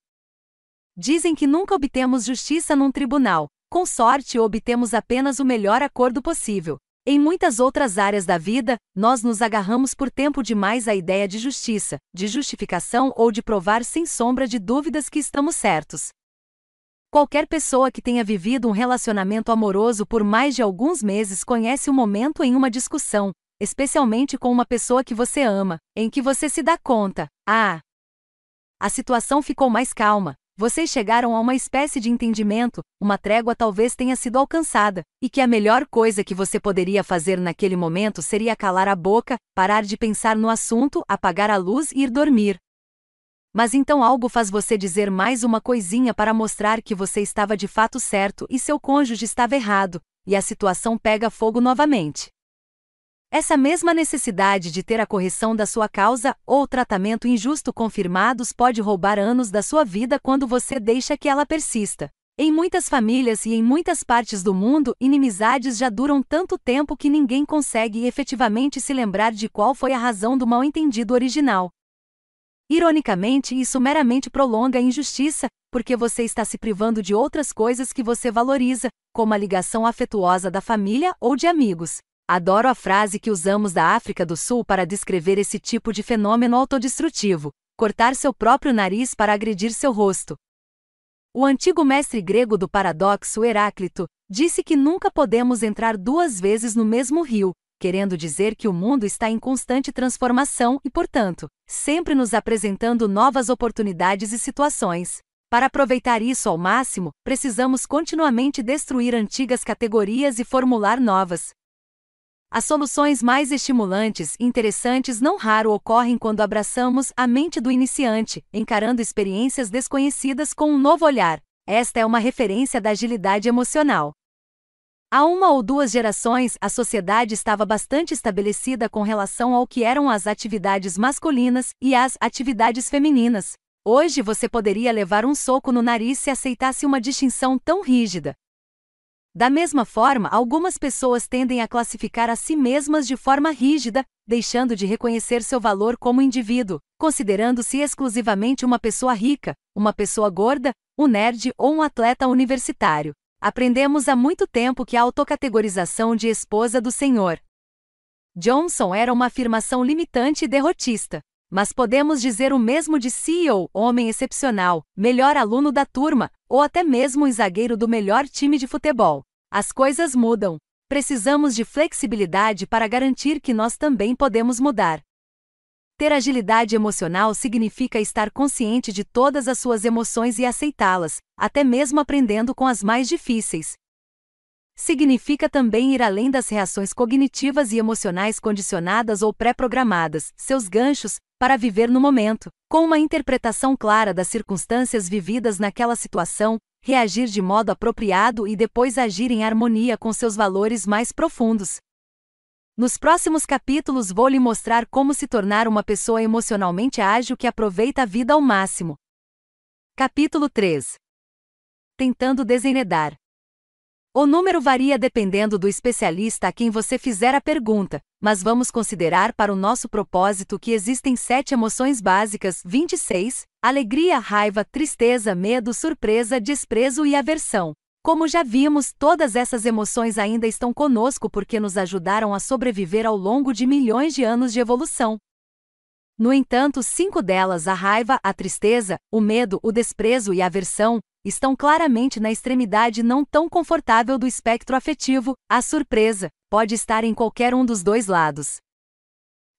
Dizem que nunca obtemos justiça num tribunal. Com sorte, obtemos apenas o melhor acordo possível. Em muitas outras áreas da vida, nós nos agarramos por tempo demais à ideia de justiça, de justificação ou de provar sem sombra de dúvidas que estamos certos. Qualquer pessoa que tenha vivido um relacionamento amoroso por mais de alguns meses conhece o momento em uma discussão, especialmente com uma pessoa que você ama, em que você se dá conta: ah, a situação ficou mais calma, vocês chegaram a uma espécie de entendimento, uma trégua talvez tenha sido alcançada, e que a melhor coisa que você poderia fazer naquele momento seria calar a boca, parar de pensar no assunto, apagar a luz e ir dormir. Mas então algo faz você dizer mais uma coisinha para mostrar que você estava de fato certo e seu cônjuge estava errado, e a situação pega fogo novamente. Essa mesma necessidade de ter a correção da sua causa ou tratamento injusto confirmados pode roubar anos da sua vida quando você deixa que ela persista. Em muitas famílias e em muitas partes do mundo, inimizades já duram tanto tempo que ninguém consegue efetivamente se lembrar de qual foi a razão do mal-entendido original. Ironicamente, isso meramente prolonga a injustiça, porque você está se privando de outras coisas que você valoriza, como a ligação afetuosa da família ou de amigos. Adoro a frase que usamos da África do Sul para descrever esse tipo de fenômeno autodestrutivo: cortar seu próprio nariz para agredir seu rosto. O antigo mestre grego do paradoxo Heráclito disse que nunca podemos entrar duas vezes no mesmo rio, querendo dizer que o mundo está em constante transformação e, portanto, sempre nos apresentando novas oportunidades e situações. Para aproveitar isso ao máximo, precisamos continuamente destruir antigas categorias e formular novas. As soluções mais estimulantes e interessantes não raro ocorrem quando abraçamos a mente do iniciante, encarando experiências desconhecidas com um novo olhar. Esta é uma referência da agilidade emocional. Há uma ou duas gerações, a sociedade estava bastante estabelecida com relação ao que eram as atividades masculinas e as atividades femininas. Hoje você poderia levar um soco no nariz se aceitasse uma distinção tão rígida. Da mesma forma, algumas pessoas tendem a classificar a si mesmas de forma rígida, deixando de reconhecer seu valor como indivíduo, considerando-se exclusivamente uma pessoa rica, uma pessoa gorda, um nerd ou um atleta universitário. Aprendemos há muito tempo que a autocategorização de esposa do Senhor Johnson era uma afirmação limitante e derrotista. Mas podemos dizer o mesmo de CEO, homem excepcional, melhor aluno da turma, ou até mesmo o zagueiro do melhor time de futebol. As coisas mudam. Precisamos de flexibilidade para garantir que nós também podemos mudar. Ter agilidade emocional significa estar consciente de todas as suas emoções e aceitá-las, até mesmo aprendendo com as mais difíceis. Significa também ir além das reações cognitivas e emocionais condicionadas ou pré-programadas, seus ganchos, para viver no momento, com uma interpretação clara das circunstâncias vividas naquela situação, reagir de modo apropriado e depois agir em harmonia com seus valores mais profundos. Nos próximos capítulos vou lhe mostrar como se tornar uma pessoa emocionalmente ágil que aproveita a vida ao máximo. Capítulo 3 Tentando desenredar. O número varia dependendo do especialista a quem você fizer a pergunta, mas vamos considerar para o nosso propósito que existem sete emoções básicas: 26, alegria, raiva, tristeza, medo, surpresa, desprezo e aversão. Como já vimos, todas essas emoções ainda estão conosco porque nos ajudaram a sobreviver ao longo de milhões de anos de evolução. No entanto, cinco delas, a raiva, a tristeza, o medo, o desprezo e a aversão, estão claramente na extremidade não tão confortável do espectro afetivo, a surpresa, pode estar em qualquer um dos dois lados.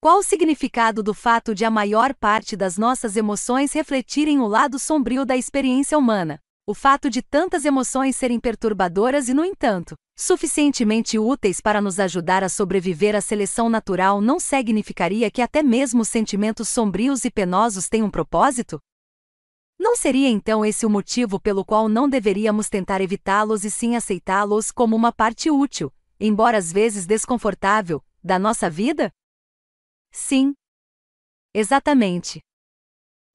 Qual o significado do fato de a maior parte das nossas emoções refletirem o lado sombrio da experiência humana? O fato de tantas emoções serem perturbadoras e, no entanto, suficientemente úteis para nos ajudar a sobreviver à seleção natural não significaria que até mesmo os sentimentos sombrios e penosos têm um propósito? Não seria então esse o motivo pelo qual não deveríamos tentar evitá-los e sim aceitá-los como uma parte útil, embora às vezes desconfortável, da nossa vida? Sim. Exatamente.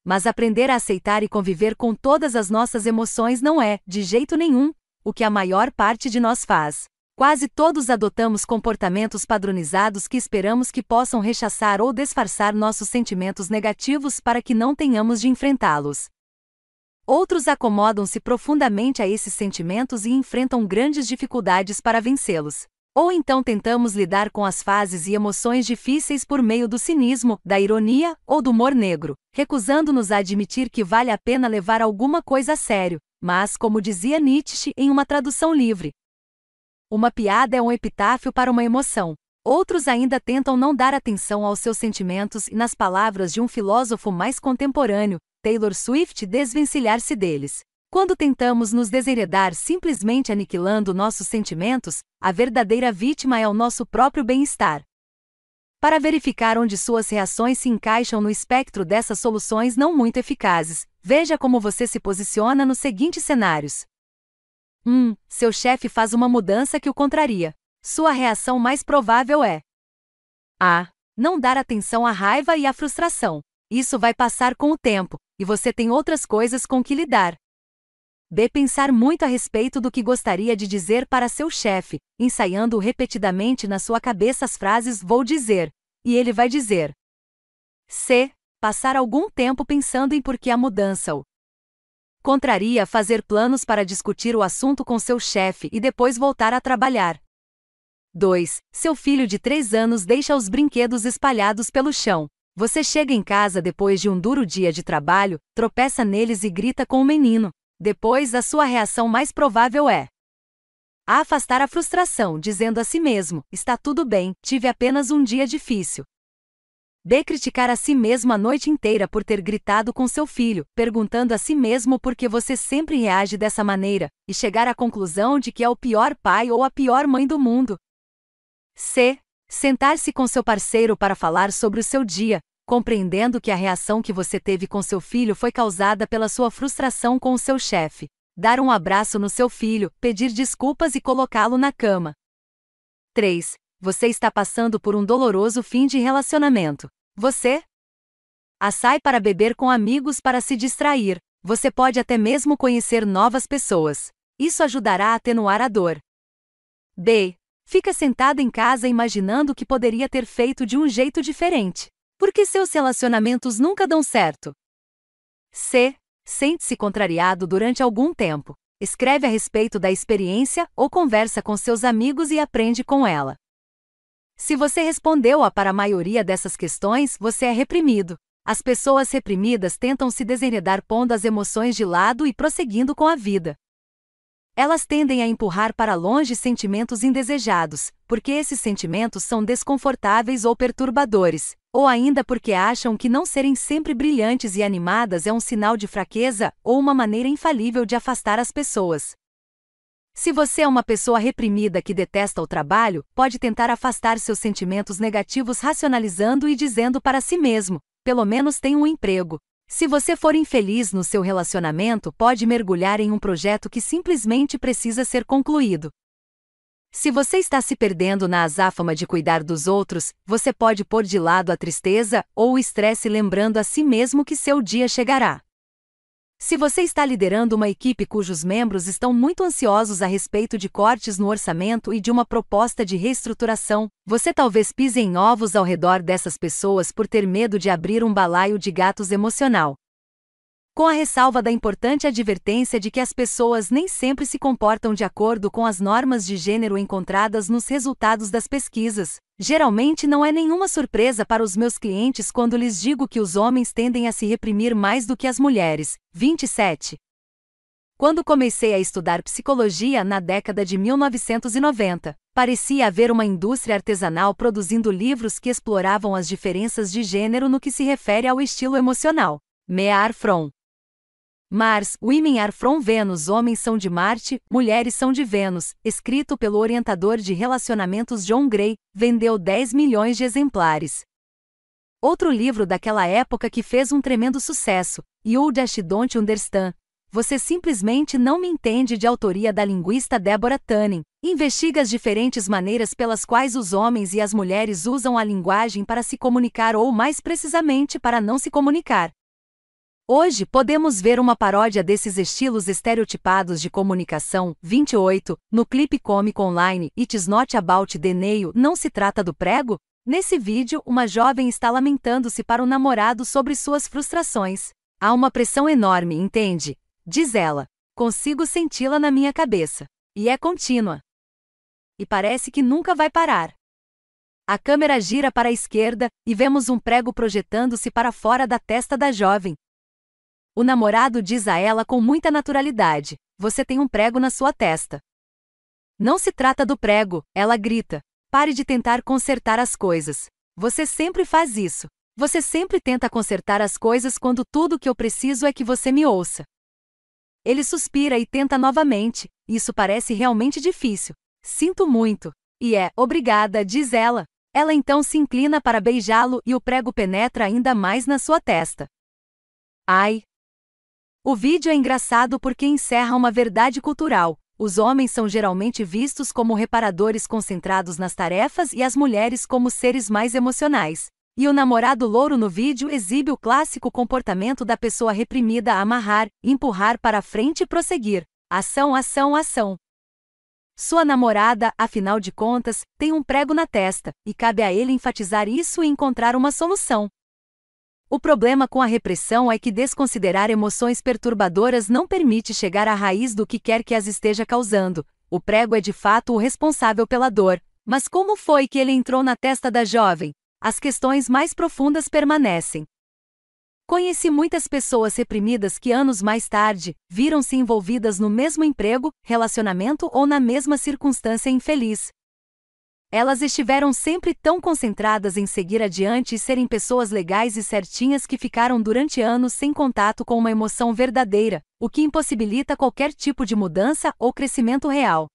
Mas aprender a aceitar e conviver com todas as nossas emoções não é, de jeito nenhum, o que a maior parte de nós faz. Quase todos adotamos comportamentos padronizados que esperamos que possam rechaçar ou disfarçar nossos sentimentos negativos para que não tenhamos de enfrentá-los. Outros acomodam-se profundamente a esses sentimentos e enfrentam grandes dificuldades para vencê-los. Ou então tentamos lidar com as fases e emoções difíceis por meio do cinismo, da ironia ou do humor negro, recusando-nos a admitir que vale a pena levar alguma coisa a sério, mas, como dizia Nietzsche em uma tradução livre, uma piada é um epitáfio para uma emoção. Outros ainda tentam não dar atenção aos seus sentimentos e, nas palavras de um filósofo mais contemporâneo, Taylor Swift, desvencilhar-se deles. Quando tentamos nos desheredar simplesmente aniquilando nossos sentimentos, a verdadeira vítima é o nosso próprio bem-estar. Para verificar onde suas reações se encaixam no espectro dessas soluções não muito eficazes, veja como você se posiciona nos seguintes cenários. 1. Um, seu chefe faz uma mudança que o contraria. Sua reação mais provável é: A. Não dar atenção à raiva e à frustração. Isso vai passar com o tempo, e você tem outras coisas com que lidar. B. Pensar muito a respeito do que gostaria de dizer para seu chefe, ensaiando repetidamente na sua cabeça as frases vou dizer, e ele vai dizer. C. passar algum tempo pensando em por que a mudança o contraria fazer planos para discutir o assunto com seu chefe e depois voltar a trabalhar. 2. Seu filho de 3 anos deixa os brinquedos espalhados pelo chão. Você chega em casa depois de um duro dia de trabalho, tropeça neles e grita com o menino. Depois, a sua reação mais provável é a afastar a frustração, dizendo a si mesmo: está tudo bem, tive apenas um dia difícil. B. Criticar a si mesmo a noite inteira por ter gritado com seu filho, perguntando a si mesmo por que você sempre reage dessa maneira, e chegar à conclusão de que é o pior pai ou a pior mãe do mundo. C. Sentar-se com seu parceiro para falar sobre o seu dia, compreendendo que a reação que você teve com seu filho foi causada pela sua frustração com o seu chefe. Dar um abraço no seu filho, pedir desculpas e colocá-lo na cama. 3 você está passando por um doloroso fim de relacionamento. Você? A sai para beber com amigos para se distrair. Você pode até mesmo conhecer novas pessoas. Isso ajudará a atenuar a dor. B. Fica sentado em casa imaginando o que poderia ter feito de um jeito diferente. Porque seus relacionamentos nunca dão certo. C. Sente-se contrariado durante algum tempo. Escreve a respeito da experiência ou conversa com seus amigos e aprende com ela. Se você respondeu a para a maioria dessas questões, você é reprimido. As pessoas reprimidas tentam se desenredar pondo as emoções de lado e prosseguindo com a vida. Elas tendem a empurrar para longe sentimentos indesejados, porque esses sentimentos são desconfortáveis ou perturbadores, ou ainda porque acham que não serem sempre brilhantes e animadas é um sinal de fraqueza ou uma maneira infalível de afastar as pessoas. Se você é uma pessoa reprimida que detesta o trabalho, pode tentar afastar seus sentimentos negativos racionalizando e dizendo para si mesmo: pelo menos tenho um emprego. Se você for infeliz no seu relacionamento, pode mergulhar em um projeto que simplesmente precisa ser concluído. Se você está se perdendo na azáfama de cuidar dos outros, você pode pôr de lado a tristeza ou o estresse lembrando a si mesmo que seu dia chegará. Se você está liderando uma equipe cujos membros estão muito ansiosos a respeito de cortes no orçamento e de uma proposta de reestruturação, você talvez pise em ovos ao redor dessas pessoas por ter medo de abrir um balaio de gatos emocional. Com a ressalva da importante advertência de que as pessoas nem sempre se comportam de acordo com as normas de gênero encontradas nos resultados das pesquisas, Geralmente não é nenhuma surpresa para os meus clientes quando lhes digo que os homens tendem a se reprimir mais do que as mulheres. 27. Quando comecei a estudar psicologia na década de 1990, parecia haver uma indústria artesanal produzindo livros que exploravam as diferenças de gênero no que se refere ao estilo emocional. Mear From Mars, Women are from Venus, Homens são de Marte, Mulheres são de Vênus, escrito pelo orientador de relacionamentos John Gray, vendeu 10 milhões de exemplares. Outro livro daquela época que fez um tremendo sucesso, You Just Don't Understand. Você simplesmente não me entende de autoria da linguista Deborah Tannen. Investiga as diferentes maneiras pelas quais os homens e as mulheres usam a linguagem para se comunicar ou, mais precisamente, para não se comunicar. Hoje podemos ver uma paródia desses estilos estereotipados de comunicação. 28. No clipe cômico online It's Not About the Não Se Trata do Prego? Nesse vídeo, uma jovem está lamentando-se para o namorado sobre suas frustrações. Há uma pressão enorme, entende? Diz ela. Consigo senti-la na minha cabeça. E é contínua. E parece que nunca vai parar. A câmera gira para a esquerda e vemos um prego projetando-se para fora da testa da jovem, o namorado diz a ela com muita naturalidade: Você tem um prego na sua testa. Não se trata do prego, ela grita. Pare de tentar consertar as coisas. Você sempre faz isso. Você sempre tenta consertar as coisas quando tudo que eu preciso é que você me ouça. Ele suspira e tenta novamente. Isso parece realmente difícil. Sinto muito. E é, obrigada, diz ela. Ela então se inclina para beijá-lo e o prego penetra ainda mais na sua testa. Ai, o vídeo é engraçado porque encerra uma verdade cultural. Os homens são geralmente vistos como reparadores concentrados nas tarefas e as mulheres como seres mais emocionais. E o namorado louro no vídeo exibe o clássico comportamento da pessoa reprimida a amarrar, empurrar para frente e prosseguir. Ação, ação, ação. Sua namorada, afinal de contas, tem um prego na testa, e cabe a ele enfatizar isso e encontrar uma solução. O problema com a repressão é que desconsiderar emoções perturbadoras não permite chegar à raiz do que quer que as esteja causando. O prego é de fato o responsável pela dor. Mas como foi que ele entrou na testa da jovem? As questões mais profundas permanecem. Conheci muitas pessoas reprimidas que anos mais tarde viram-se envolvidas no mesmo emprego, relacionamento ou na mesma circunstância infeliz. Elas estiveram sempre tão concentradas em seguir adiante e serem pessoas legais e certinhas que ficaram durante anos sem contato com uma emoção verdadeira, o que impossibilita qualquer tipo de mudança ou crescimento real.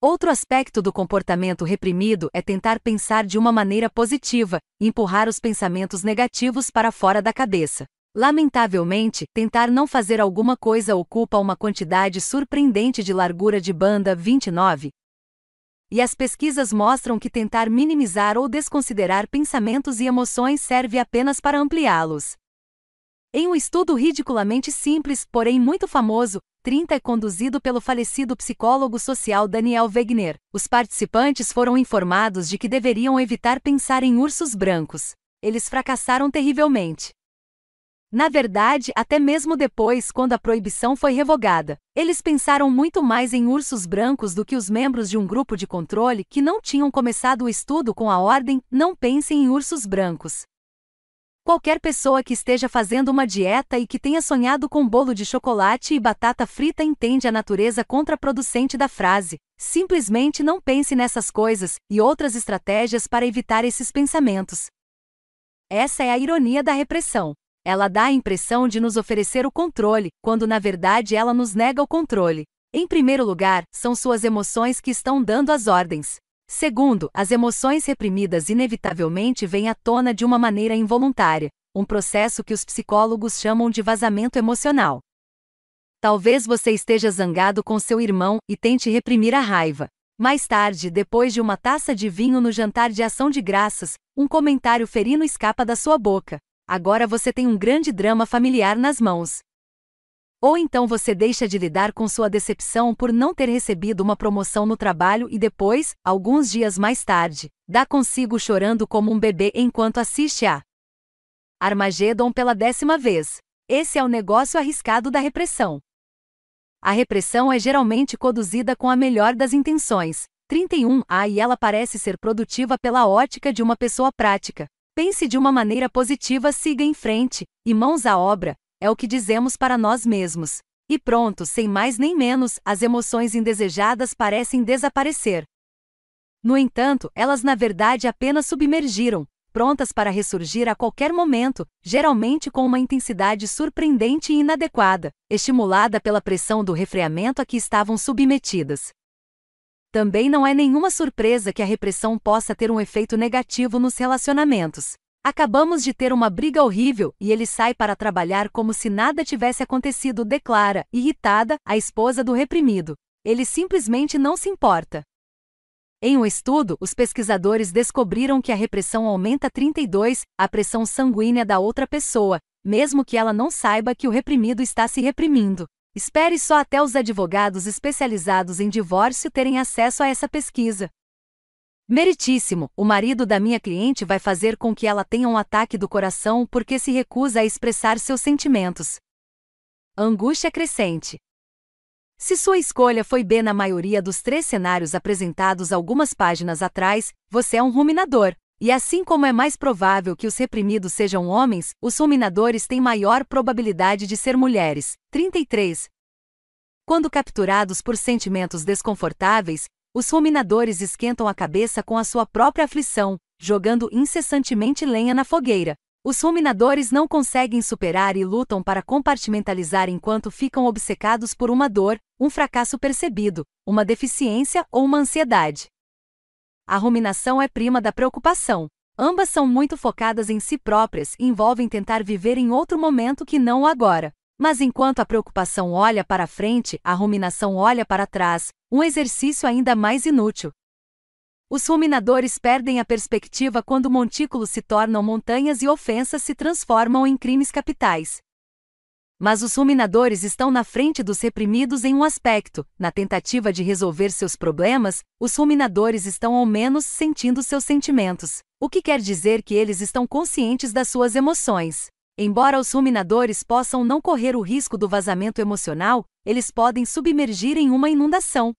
Outro aspecto do comportamento reprimido é tentar pensar de uma maneira positiva, empurrar os pensamentos negativos para fora da cabeça. Lamentavelmente, tentar não fazer alguma coisa ocupa uma quantidade surpreendente de largura de banda 29. E as pesquisas mostram que tentar minimizar ou desconsiderar pensamentos e emoções serve apenas para ampliá-los. Em um estudo ridiculamente simples, porém muito famoso, 30 é conduzido pelo falecido psicólogo social Daniel Wegner, os participantes foram informados de que deveriam evitar pensar em ursos brancos. Eles fracassaram terrivelmente. Na verdade, até mesmo depois, quando a proibição foi revogada, eles pensaram muito mais em ursos brancos do que os membros de um grupo de controle que não tinham começado o estudo com a ordem: não pensem em ursos brancos. Qualquer pessoa que esteja fazendo uma dieta e que tenha sonhado com bolo de chocolate e batata frita entende a natureza contraproducente da frase. Simplesmente não pense nessas coisas e outras estratégias para evitar esses pensamentos. Essa é a ironia da repressão. Ela dá a impressão de nos oferecer o controle, quando na verdade ela nos nega o controle. Em primeiro lugar, são suas emoções que estão dando as ordens. Segundo, as emoções reprimidas inevitavelmente vêm à tona de uma maneira involuntária, um processo que os psicólogos chamam de vazamento emocional. Talvez você esteja zangado com seu irmão e tente reprimir a raiva. Mais tarde, depois de uma taça de vinho no jantar de ação de graças, um comentário ferino escapa da sua boca. Agora você tem um grande drama familiar nas mãos. Ou então você deixa de lidar com sua decepção por não ter recebido uma promoção no trabalho e depois, alguns dias mais tarde, dá consigo chorando como um bebê enquanto assiste a Armagedon pela décima vez. Esse é o negócio arriscado da repressão. A repressão é geralmente conduzida com a melhor das intenções. 31 A e ela parece ser produtiva pela ótica de uma pessoa prática. Pense de uma maneira positiva, siga em frente, e mãos à obra, é o que dizemos para nós mesmos. E pronto, sem mais nem menos, as emoções indesejadas parecem desaparecer. No entanto, elas na verdade apenas submergiram, prontas para ressurgir a qualquer momento, geralmente com uma intensidade surpreendente e inadequada, estimulada pela pressão do refreamento a que estavam submetidas. Também não é nenhuma surpresa que a repressão possa ter um efeito negativo nos relacionamentos. Acabamos de ter uma briga horrível e ele sai para trabalhar como se nada tivesse acontecido, declara, irritada, a esposa do reprimido. Ele simplesmente não se importa. Em um estudo, os pesquisadores descobriram que a repressão aumenta 32 a pressão sanguínea da outra pessoa, mesmo que ela não saiba que o reprimido está se reprimindo. Espere só até os advogados especializados em divórcio terem acesso a essa pesquisa. Meritíssimo, o marido da minha cliente vai fazer com que ela tenha um ataque do coração porque se recusa a expressar seus sentimentos. Angústia crescente. Se sua escolha foi B na maioria dos três cenários apresentados algumas páginas atrás, você é um ruminador. E assim como é mais provável que os reprimidos sejam homens, os ruminadores têm maior probabilidade de ser mulheres. 33. Quando capturados por sentimentos desconfortáveis, os ruminadores esquentam a cabeça com a sua própria aflição, jogando incessantemente lenha na fogueira. Os ruminadores não conseguem superar e lutam para compartimentalizar enquanto ficam obcecados por uma dor, um fracasso percebido, uma deficiência ou uma ansiedade. A ruminação é prima da preocupação. Ambas são muito focadas em si próprias e envolvem tentar viver em outro momento que não o agora. Mas enquanto a preocupação olha para frente, a ruminação olha para trás, um exercício ainda mais inútil. Os ruminadores perdem a perspectiva quando montículos se tornam montanhas e ofensas se transformam em crimes capitais. Mas os ruminadores estão na frente dos reprimidos em um aspecto. Na tentativa de resolver seus problemas, os ruminadores estão ao menos sentindo seus sentimentos, o que quer dizer que eles estão conscientes das suas emoções. Embora os ruminadores possam não correr o risco do vazamento emocional, eles podem submergir em uma inundação.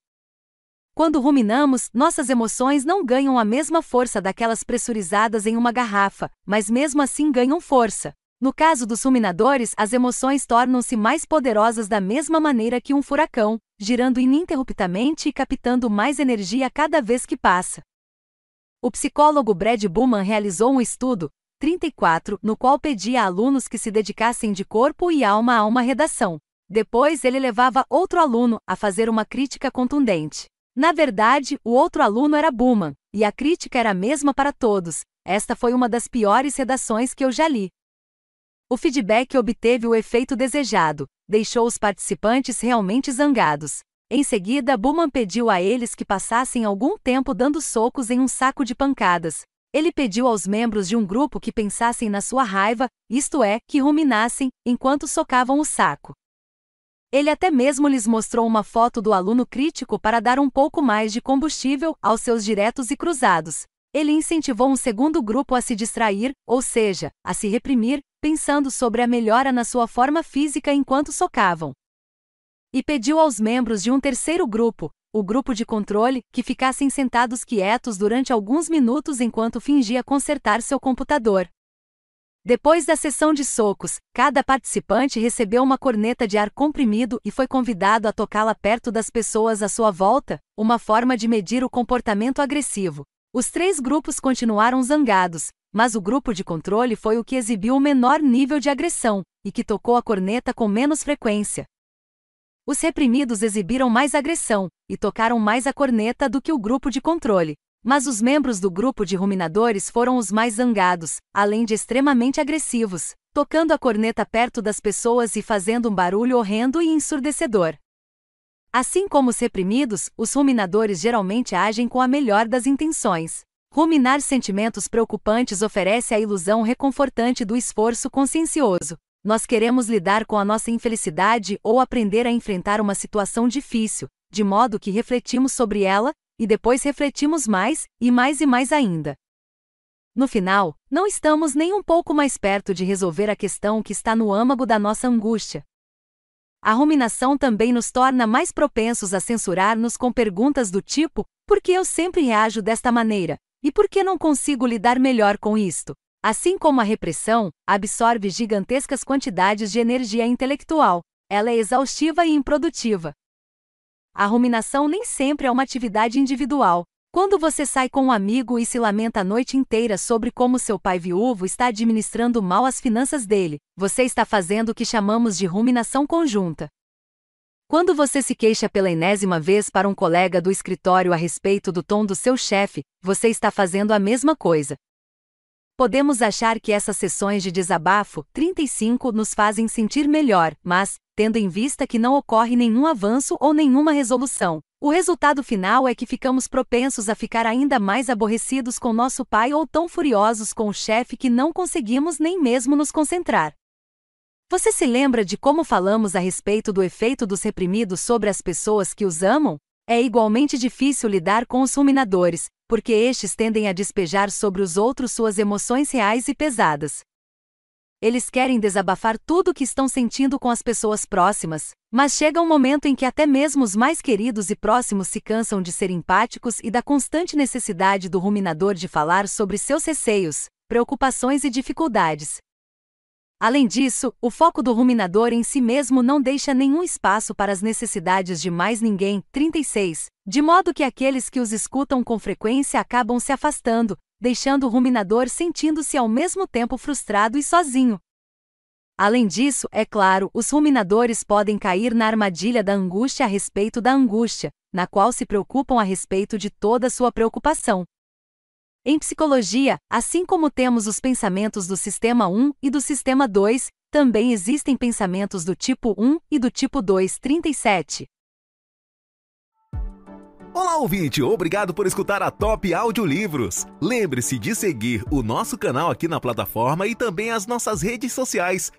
Quando ruminamos, nossas emoções não ganham a mesma força daquelas pressurizadas em uma garrafa, mas mesmo assim ganham força. No caso dos ruminadores, as emoções tornam-se mais poderosas da mesma maneira que um furacão, girando ininterruptamente e captando mais energia cada vez que passa. O psicólogo Brad Buman realizou um estudo, 34, no qual pedia a alunos que se dedicassem de corpo e alma a uma redação. Depois ele levava outro aluno a fazer uma crítica contundente. Na verdade, o outro aluno era Buman, e a crítica era a mesma para todos. Esta foi uma das piores redações que eu já li. O feedback obteve o efeito desejado, deixou os participantes realmente zangados. Em seguida, Buman pediu a eles que passassem algum tempo dando socos em um saco de pancadas. Ele pediu aos membros de um grupo que pensassem na sua raiva, isto é, que ruminassem, enquanto socavam o saco. Ele até mesmo lhes mostrou uma foto do aluno crítico para dar um pouco mais de combustível aos seus diretos e cruzados. Ele incentivou um segundo grupo a se distrair, ou seja, a se reprimir, pensando sobre a melhora na sua forma física enquanto socavam. E pediu aos membros de um terceiro grupo, o grupo de controle, que ficassem sentados quietos durante alguns minutos enquanto fingia consertar seu computador. Depois da sessão de socos, cada participante recebeu uma corneta de ar comprimido e foi convidado a tocá-la perto das pessoas à sua volta, uma forma de medir o comportamento agressivo. Os três grupos continuaram zangados, mas o grupo de controle foi o que exibiu o menor nível de agressão, e que tocou a corneta com menos frequência. Os reprimidos exibiram mais agressão, e tocaram mais a corneta do que o grupo de controle. Mas os membros do grupo de ruminadores foram os mais zangados, além de extremamente agressivos, tocando a corneta perto das pessoas e fazendo um barulho horrendo e ensurdecedor. Assim como os reprimidos, os ruminadores geralmente agem com a melhor das intenções. Ruminar sentimentos preocupantes oferece a ilusão reconfortante do esforço consciencioso. Nós queremos lidar com a nossa infelicidade ou aprender a enfrentar uma situação difícil, de modo que refletimos sobre ela, e depois refletimos mais, e mais e mais ainda. No final, não estamos nem um pouco mais perto de resolver a questão que está no âmago da nossa angústia. A ruminação também nos torna mais propensos a censurar-nos com perguntas do tipo: por que eu sempre reajo desta maneira? E por que não consigo lidar melhor com isto? Assim como a repressão, absorve gigantescas quantidades de energia intelectual, ela é exaustiva e improdutiva. A ruminação nem sempre é uma atividade individual. Quando você sai com um amigo e se lamenta a noite inteira sobre como seu pai viúvo está administrando mal as finanças dele, você está fazendo o que chamamos de ruminação conjunta. Quando você se queixa pela enésima vez para um colega do escritório a respeito do tom do seu chefe, você está fazendo a mesma coisa. Podemos achar que essas sessões de desabafo 35 nos fazem sentir melhor, mas, tendo em vista que não ocorre nenhum avanço ou nenhuma resolução, o resultado final é que ficamos propensos a ficar ainda mais aborrecidos com nosso pai ou tão furiosos com o chefe que não conseguimos nem mesmo nos concentrar. Você se lembra de como falamos a respeito do efeito dos reprimidos sobre as pessoas que os amam? É igualmente difícil lidar com os ruminadores, porque estes tendem a despejar sobre os outros suas emoções reais e pesadas. Eles querem desabafar tudo o que estão sentindo com as pessoas próximas, mas chega um momento em que até mesmo os mais queridos e próximos se cansam de ser empáticos e da constante necessidade do ruminador de falar sobre seus receios, preocupações e dificuldades, Além disso, o foco do ruminador em si mesmo não deixa nenhum espaço para as necessidades de mais ninguém. 36. De modo que aqueles que os escutam com frequência acabam se afastando, deixando o ruminador sentindo-se ao mesmo tempo frustrado e sozinho. Além disso, é claro, os ruminadores podem cair na armadilha da angústia a respeito da angústia, na qual se preocupam a respeito de toda sua preocupação. Em psicologia, assim como temos os pensamentos do sistema 1 e do sistema 2, também existem pensamentos do tipo 1 e do tipo 2. 37. Olá, ouvinte! Obrigado por escutar a Top Audiolivros. Lembre-se de seguir o nosso canal aqui na plataforma e também as nossas redes sociais.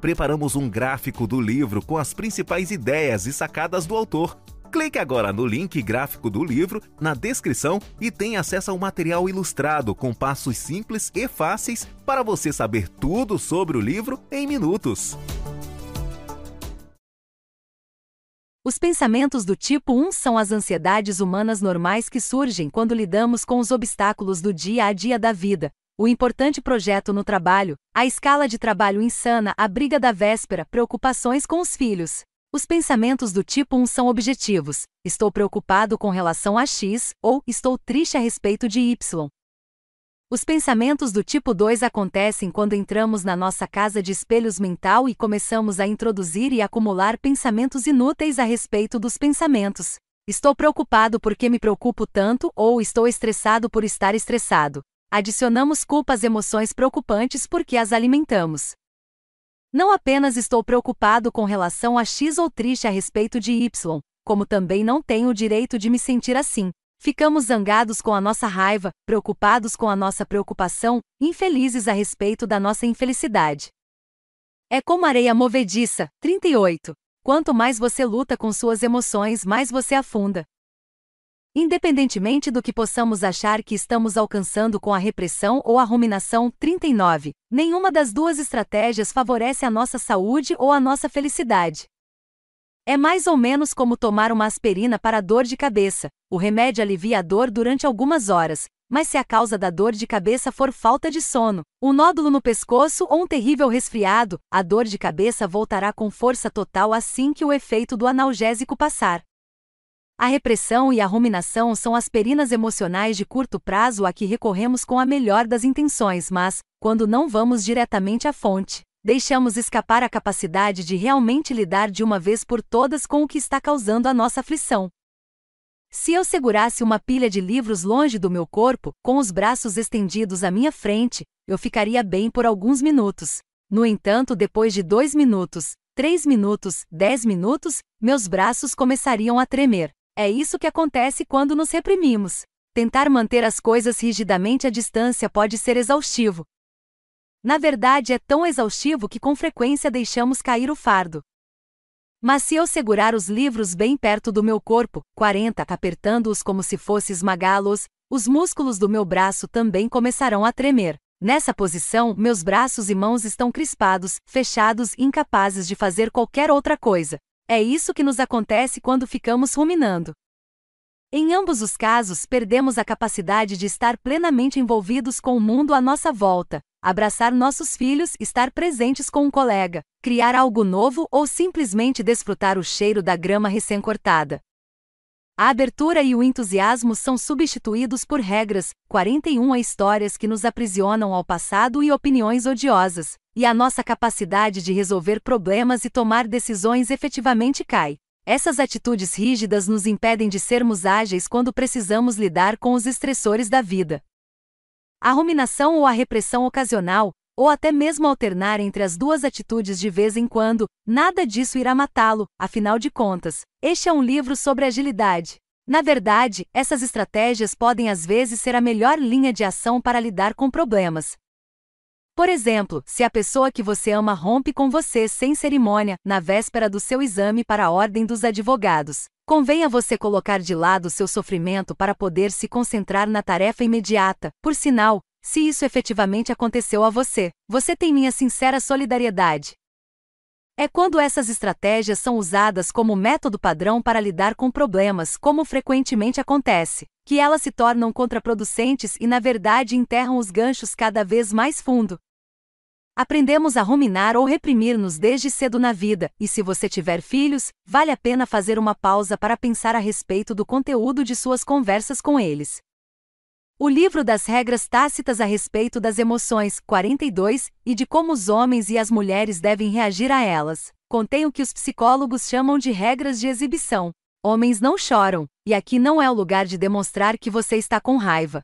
Preparamos um gráfico do livro com as principais ideias e sacadas do autor. Clique agora no link gráfico do livro na descrição e tenha acesso ao material ilustrado com passos simples e fáceis para você saber tudo sobre o livro em minutos. Os pensamentos do tipo 1 são as ansiedades humanas normais que surgem quando lidamos com os obstáculos do dia a dia da vida. O importante projeto no trabalho, a escala de trabalho insana, a briga da véspera, preocupações com os filhos. Os pensamentos do tipo 1 são objetivos. Estou preocupado com relação a X ou estou triste a respeito de Y. Os pensamentos do tipo 2 acontecem quando entramos na nossa casa de espelhos mental e começamos a introduzir e acumular pensamentos inúteis a respeito dos pensamentos. Estou preocupado porque me preocupo tanto ou estou estressado por estar estressado. Adicionamos culpa às emoções preocupantes porque as alimentamos. Não apenas estou preocupado com relação a X ou triste a respeito de Y, como também não tenho o direito de me sentir assim. Ficamos zangados com a nossa raiva, preocupados com a nossa preocupação, infelizes a respeito da nossa infelicidade. É como areia movediça, 38. Quanto mais você luta com suas emoções, mais você afunda. Independentemente do que possamos achar que estamos alcançando com a repressão ou a ruminação, 39. Nenhuma das duas estratégias favorece a nossa saúde ou a nossa felicidade. É mais ou menos como tomar uma aspirina para a dor de cabeça. O remédio alivia a dor durante algumas horas, mas se a causa da dor de cabeça for falta de sono, um nódulo no pescoço ou um terrível resfriado, a dor de cabeça voltará com força total assim que o efeito do analgésico passar. A repressão e a ruminação são aspirinas emocionais de curto prazo a que recorremos com a melhor das intenções, mas, quando não vamos diretamente à fonte, deixamos escapar a capacidade de realmente lidar de uma vez por todas com o que está causando a nossa aflição. Se eu segurasse uma pilha de livros longe do meu corpo, com os braços estendidos à minha frente, eu ficaria bem por alguns minutos. No entanto, depois de dois minutos, três minutos, dez minutos, meus braços começariam a tremer. É isso que acontece quando nos reprimimos. Tentar manter as coisas rigidamente à distância pode ser exaustivo, na verdade, é tão exaustivo que com frequência deixamos cair o fardo. Mas se eu segurar os livros bem perto do meu corpo, 40, apertando-os como se fosse esmagá-los, os músculos do meu braço também começarão a tremer. Nessa posição, meus braços e mãos estão crispados, fechados e incapazes de fazer qualquer outra coisa. É isso que nos acontece quando ficamos ruminando. Em ambos os casos, perdemos a capacidade de estar plenamente envolvidos com o mundo à nossa volta, abraçar nossos filhos, estar presentes com um colega, criar algo novo ou simplesmente desfrutar o cheiro da grama recém-cortada. A abertura e o entusiasmo são substituídos por regras, 41 histórias que nos aprisionam ao passado e opiniões odiosas, e a nossa capacidade de resolver problemas e tomar decisões efetivamente cai. Essas atitudes rígidas nos impedem de sermos ágeis quando precisamos lidar com os estressores da vida. A ruminação ou a repressão ocasional, ou até mesmo alternar entre as duas atitudes de vez em quando, nada disso irá matá-lo, afinal de contas, este é um livro sobre agilidade. Na verdade, essas estratégias podem às vezes ser a melhor linha de ação para lidar com problemas. Por exemplo, se a pessoa que você ama rompe com você sem cerimônia, na véspera do seu exame para a Ordem dos Advogados, Convém a você colocar de lado seu sofrimento para poder se concentrar na tarefa imediata. Por sinal, se isso efetivamente aconteceu a você, você tem minha sincera solidariedade. É quando essas estratégias são usadas como método padrão para lidar com problemas, como frequentemente acontece, que elas se tornam contraproducentes e, na verdade, enterram os ganchos cada vez mais fundo, Aprendemos a ruminar ou reprimir-nos desde cedo na vida, e se você tiver filhos, vale a pena fazer uma pausa para pensar a respeito do conteúdo de suas conversas com eles. O livro das regras tácitas a respeito das emoções, 42, e de como os homens e as mulheres devem reagir a elas, contém o que os psicólogos chamam de regras de exibição. Homens não choram, e aqui não é o lugar de demonstrar que você está com raiva.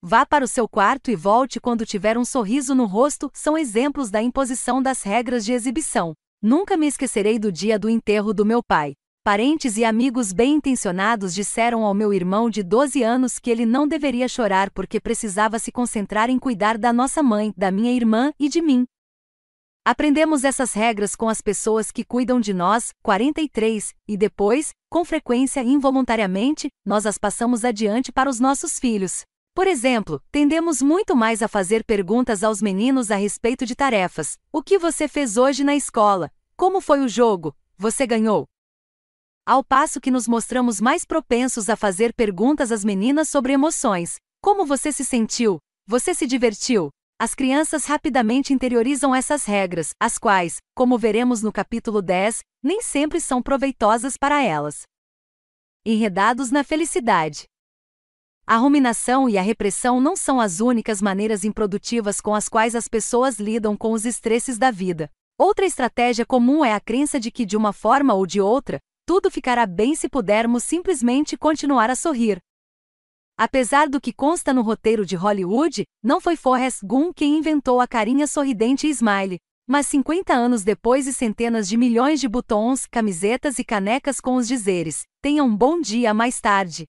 Vá para o seu quarto e volte quando tiver um sorriso no rosto são exemplos da imposição das regras de exibição. Nunca me esquecerei do dia do enterro do meu pai. Parentes e amigos bem intencionados disseram ao meu irmão de 12 anos que ele não deveria chorar porque precisava se concentrar em cuidar da nossa mãe, da minha irmã e de mim. Aprendemos essas regras com as pessoas que cuidam de nós, 43, e depois, com frequência e involuntariamente, nós as passamos adiante para os nossos filhos. Por exemplo, tendemos muito mais a fazer perguntas aos meninos a respeito de tarefas: O que você fez hoje na escola? Como foi o jogo? Você ganhou? Ao passo que nos mostramos mais propensos a fazer perguntas às meninas sobre emoções: Como você se sentiu? Você se divertiu? As crianças rapidamente interiorizam essas regras, as quais, como veremos no capítulo 10, nem sempre são proveitosas para elas. Enredados na felicidade. A ruminação e a repressão não são as únicas maneiras improdutivas com as quais as pessoas lidam com os estresses da vida. Outra estratégia comum é a crença de que, de uma forma ou de outra, tudo ficará bem se pudermos simplesmente continuar a sorrir, Apesar do que consta no roteiro de Hollywood, não foi Forrest Gump quem inventou a carinha sorridente e smile. Mas 50 anos depois e centenas de milhões de botões, camisetas e canecas com os dizeres: Tenha um bom dia mais tarde.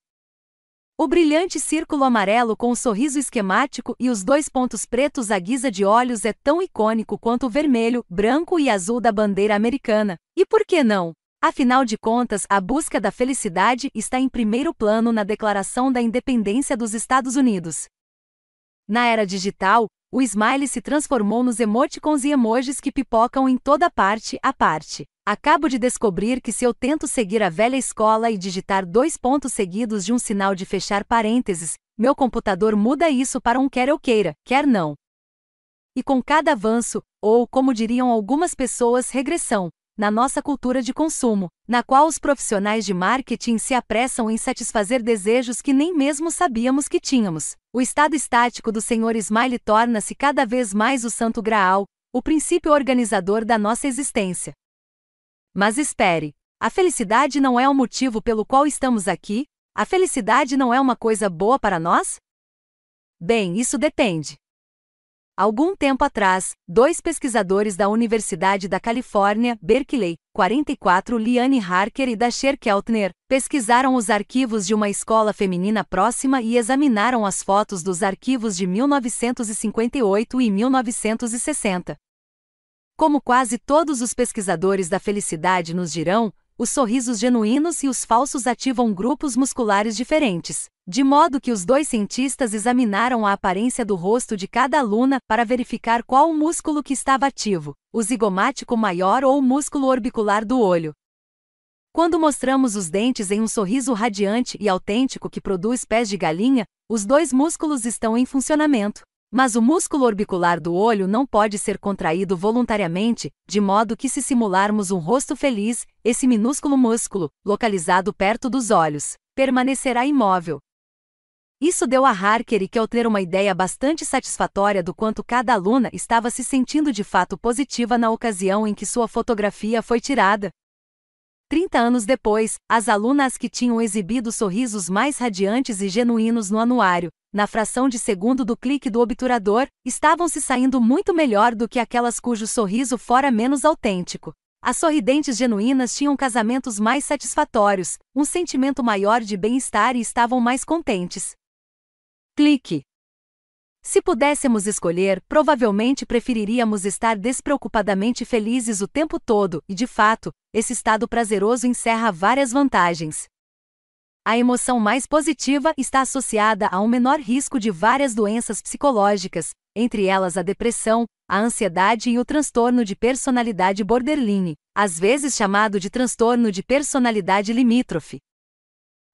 O brilhante círculo amarelo com o sorriso esquemático e os dois pontos pretos à guisa de olhos é tão icônico quanto o vermelho, branco e azul da bandeira americana. E por que não? Afinal de contas, a busca da felicidade está em primeiro plano na Declaração da Independência dos Estados Unidos. Na era digital, o smile se transformou nos emoticons e emojis que pipocam em toda parte a parte. Acabo de descobrir que se eu tento seguir a velha escola e digitar dois pontos seguidos de um sinal de fechar parênteses, meu computador muda isso para um quer eu queira, quer não. E com cada avanço, ou como diriam algumas pessoas, regressão, na nossa cultura de consumo, na qual os profissionais de marketing se apressam em satisfazer desejos que nem mesmo sabíamos que tínhamos. O estado estático do Sr. Smiley torna-se cada vez mais o santo graal, o princípio organizador da nossa existência. Mas espere, a felicidade não é o motivo pelo qual estamos aqui? A felicidade não é uma coisa boa para nós? Bem, isso depende. Algum tempo atrás, dois pesquisadores da Universidade da Califórnia, Berkeley, 44 Liane Harker e Dasher Keltner, pesquisaram os arquivos de uma escola feminina próxima e examinaram as fotos dos arquivos de 1958 e 1960. Como quase todos os pesquisadores da felicidade nos dirão, os sorrisos genuínos e os falsos ativam grupos musculares diferentes, de modo que os dois cientistas examinaram a aparência do rosto de cada aluna para verificar qual o músculo que estava ativo, o zigomático maior ou o músculo orbicular do olho. Quando mostramos os dentes em um sorriso radiante e autêntico que produz pés de galinha, os dois músculos estão em funcionamento. Mas o músculo orbicular do olho não pode ser contraído voluntariamente, de modo que, se simularmos um rosto feliz, esse minúsculo músculo, localizado perto dos olhos, permanecerá imóvel. Isso deu a Harker e Keltner uma ideia bastante satisfatória do quanto cada aluna estava se sentindo de fato positiva na ocasião em que sua fotografia foi tirada. 30 anos depois, as alunas que tinham exibido sorrisos mais radiantes e genuínos no anuário, na fração de segundo do clique do obturador, estavam se saindo muito melhor do que aquelas cujo sorriso fora menos autêntico. As sorridentes genuínas tinham casamentos mais satisfatórios, um sentimento maior de bem-estar e estavam mais contentes. Clique. Se pudéssemos escolher, provavelmente preferiríamos estar despreocupadamente felizes o tempo todo, e de fato, esse estado prazeroso encerra várias vantagens. A emoção mais positiva está associada a um menor risco de várias doenças psicológicas, entre elas a depressão, a ansiedade e o transtorno de personalidade borderline, às vezes chamado de transtorno de personalidade limítrofe.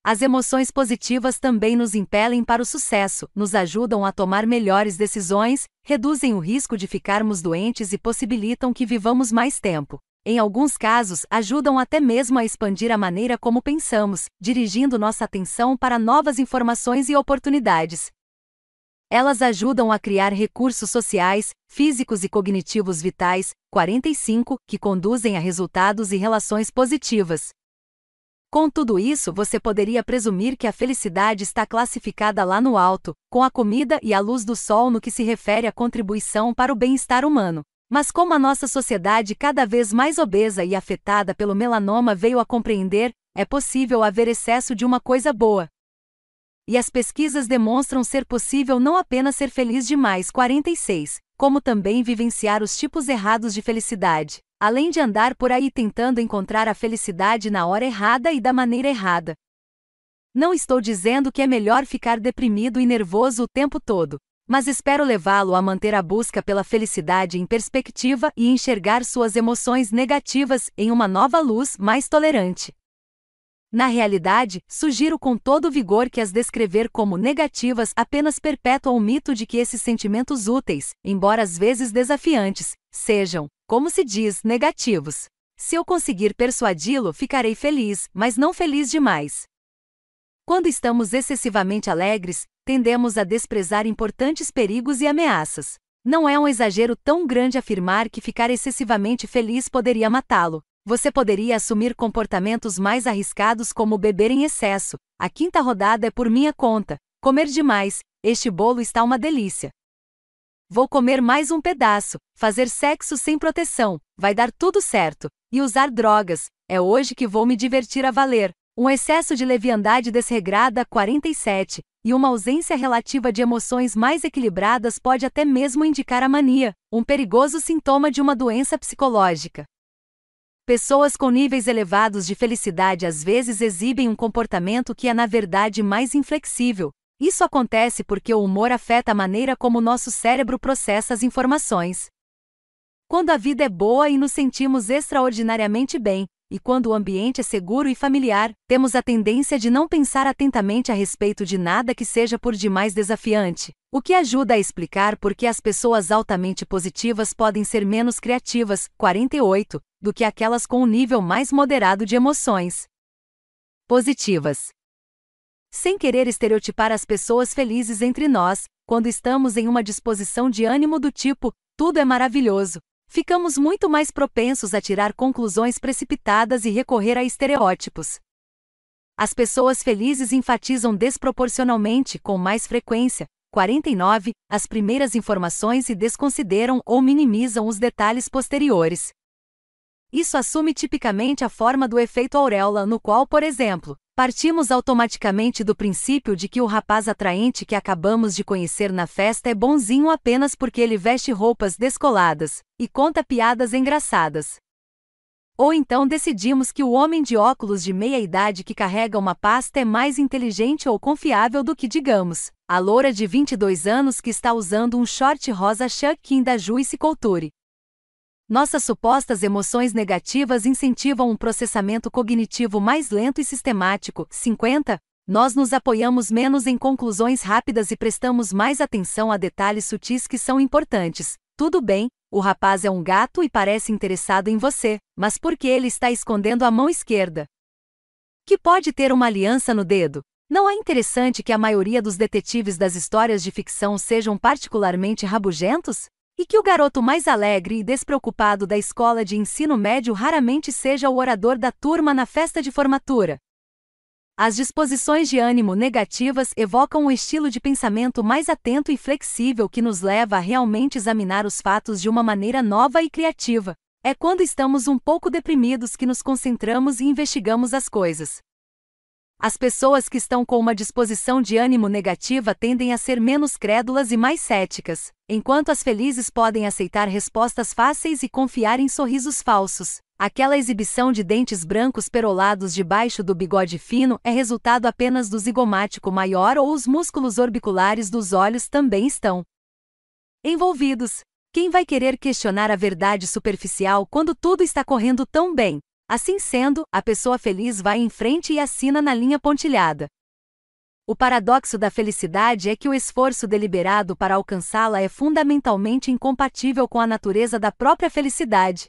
As emoções positivas também nos impelem para o sucesso, nos ajudam a tomar melhores decisões, reduzem o risco de ficarmos doentes e possibilitam que vivamos mais tempo. Em alguns casos, ajudam até mesmo a expandir a maneira como pensamos, dirigindo nossa atenção para novas informações e oportunidades. Elas ajudam a criar recursos sociais, físicos e cognitivos vitais, 45, que conduzem a resultados e relações positivas. Com tudo isso, você poderia presumir que a felicidade está classificada lá no alto, com a comida e a luz do sol no que se refere à contribuição para o bem-estar humano. Mas como a nossa sociedade cada vez mais obesa e afetada pelo melanoma veio a compreender, é possível haver excesso de uma coisa boa. E as pesquisas demonstram ser possível não apenas ser feliz demais 46, como também vivenciar os tipos errados de felicidade, além de andar por aí tentando encontrar a felicidade na hora errada e da maneira errada. Não estou dizendo que é melhor ficar deprimido e nervoso o tempo todo, mas espero levá-lo a manter a busca pela felicidade em perspectiva e enxergar suas emoções negativas em uma nova luz mais tolerante. Na realidade, sugiro com todo vigor que as descrever como negativas apenas perpetua o mito de que esses sentimentos úteis, embora às vezes desafiantes, sejam, como se diz, negativos. Se eu conseguir persuadi-lo, ficarei feliz, mas não feliz demais. Quando estamos excessivamente alegres, tendemos a desprezar importantes perigos e ameaças. Não é um exagero tão grande afirmar que ficar excessivamente feliz poderia matá-lo. Você poderia assumir comportamentos mais arriscados como beber em excesso. A quinta rodada é por minha conta. Comer demais. Este bolo está uma delícia. Vou comer mais um pedaço. Fazer sexo sem proteção. Vai dar tudo certo. E usar drogas. É hoje que vou me divertir a valer um excesso de leviandade desregrada 47, e uma ausência relativa de emoções mais equilibradas pode até mesmo indicar a mania, um perigoso sintoma de uma doença psicológica. Pessoas com níveis elevados de felicidade às vezes exibem um comportamento que é na verdade mais inflexível. Isso acontece porque o humor afeta a maneira como nosso cérebro processa as informações. Quando a vida é boa e nos sentimos extraordinariamente bem, e quando o ambiente é seguro e familiar, temos a tendência de não pensar atentamente a respeito de nada que seja por demais desafiante, o que ajuda a explicar por que as pessoas altamente positivas podem ser menos criativas, 48, do que aquelas com um nível mais moderado de emoções positivas. Sem querer estereotipar as pessoas felizes entre nós, quando estamos em uma disposição de ânimo do tipo, tudo é maravilhoso, ficamos muito mais propensos a tirar conclusões precipitadas e recorrer a estereótipos. As pessoas felizes enfatizam desproporcionalmente, com mais frequência, 49, as primeiras informações e desconsideram ou minimizam os detalhes posteriores. Isso assume tipicamente a forma do efeito auréola, no qual, por exemplo, Partimos automaticamente do princípio de que o rapaz atraente que acabamos de conhecer na festa é bonzinho apenas porque ele veste roupas descoladas e conta piadas engraçadas. Ou então decidimos que o homem de óculos de meia idade que carrega uma pasta é mais inteligente ou confiável do que, digamos, a loura de 22 anos que está usando um short rosa Chuck da Juice Couture. Nossas supostas emoções negativas incentivam um processamento cognitivo mais lento e sistemático. 50. Nós nos apoiamos menos em conclusões rápidas e prestamos mais atenção a detalhes sutis que são importantes. Tudo bem, o rapaz é um gato e parece interessado em você, mas por que ele está escondendo a mão esquerda? Que pode ter uma aliança no dedo. Não é interessante que a maioria dos detetives das histórias de ficção sejam particularmente rabugentos? E que o garoto mais alegre e despreocupado da escola de ensino médio raramente seja o orador da turma na festa de formatura. As disposições de ânimo negativas evocam um estilo de pensamento mais atento e flexível que nos leva a realmente examinar os fatos de uma maneira nova e criativa. É quando estamos um pouco deprimidos que nos concentramos e investigamos as coisas. As pessoas que estão com uma disposição de ânimo negativa tendem a ser menos crédulas e mais céticas, enquanto as felizes podem aceitar respostas fáceis e confiar em sorrisos falsos. Aquela exibição de dentes brancos perolados debaixo do bigode fino é resultado apenas do zigomático maior ou os músculos orbiculares dos olhos também estão envolvidos. Quem vai querer questionar a verdade superficial quando tudo está correndo tão bem? Assim sendo, a pessoa feliz vai em frente e assina na linha pontilhada. O paradoxo da felicidade é que o esforço deliberado para alcançá-la é fundamentalmente incompatível com a natureza da própria felicidade.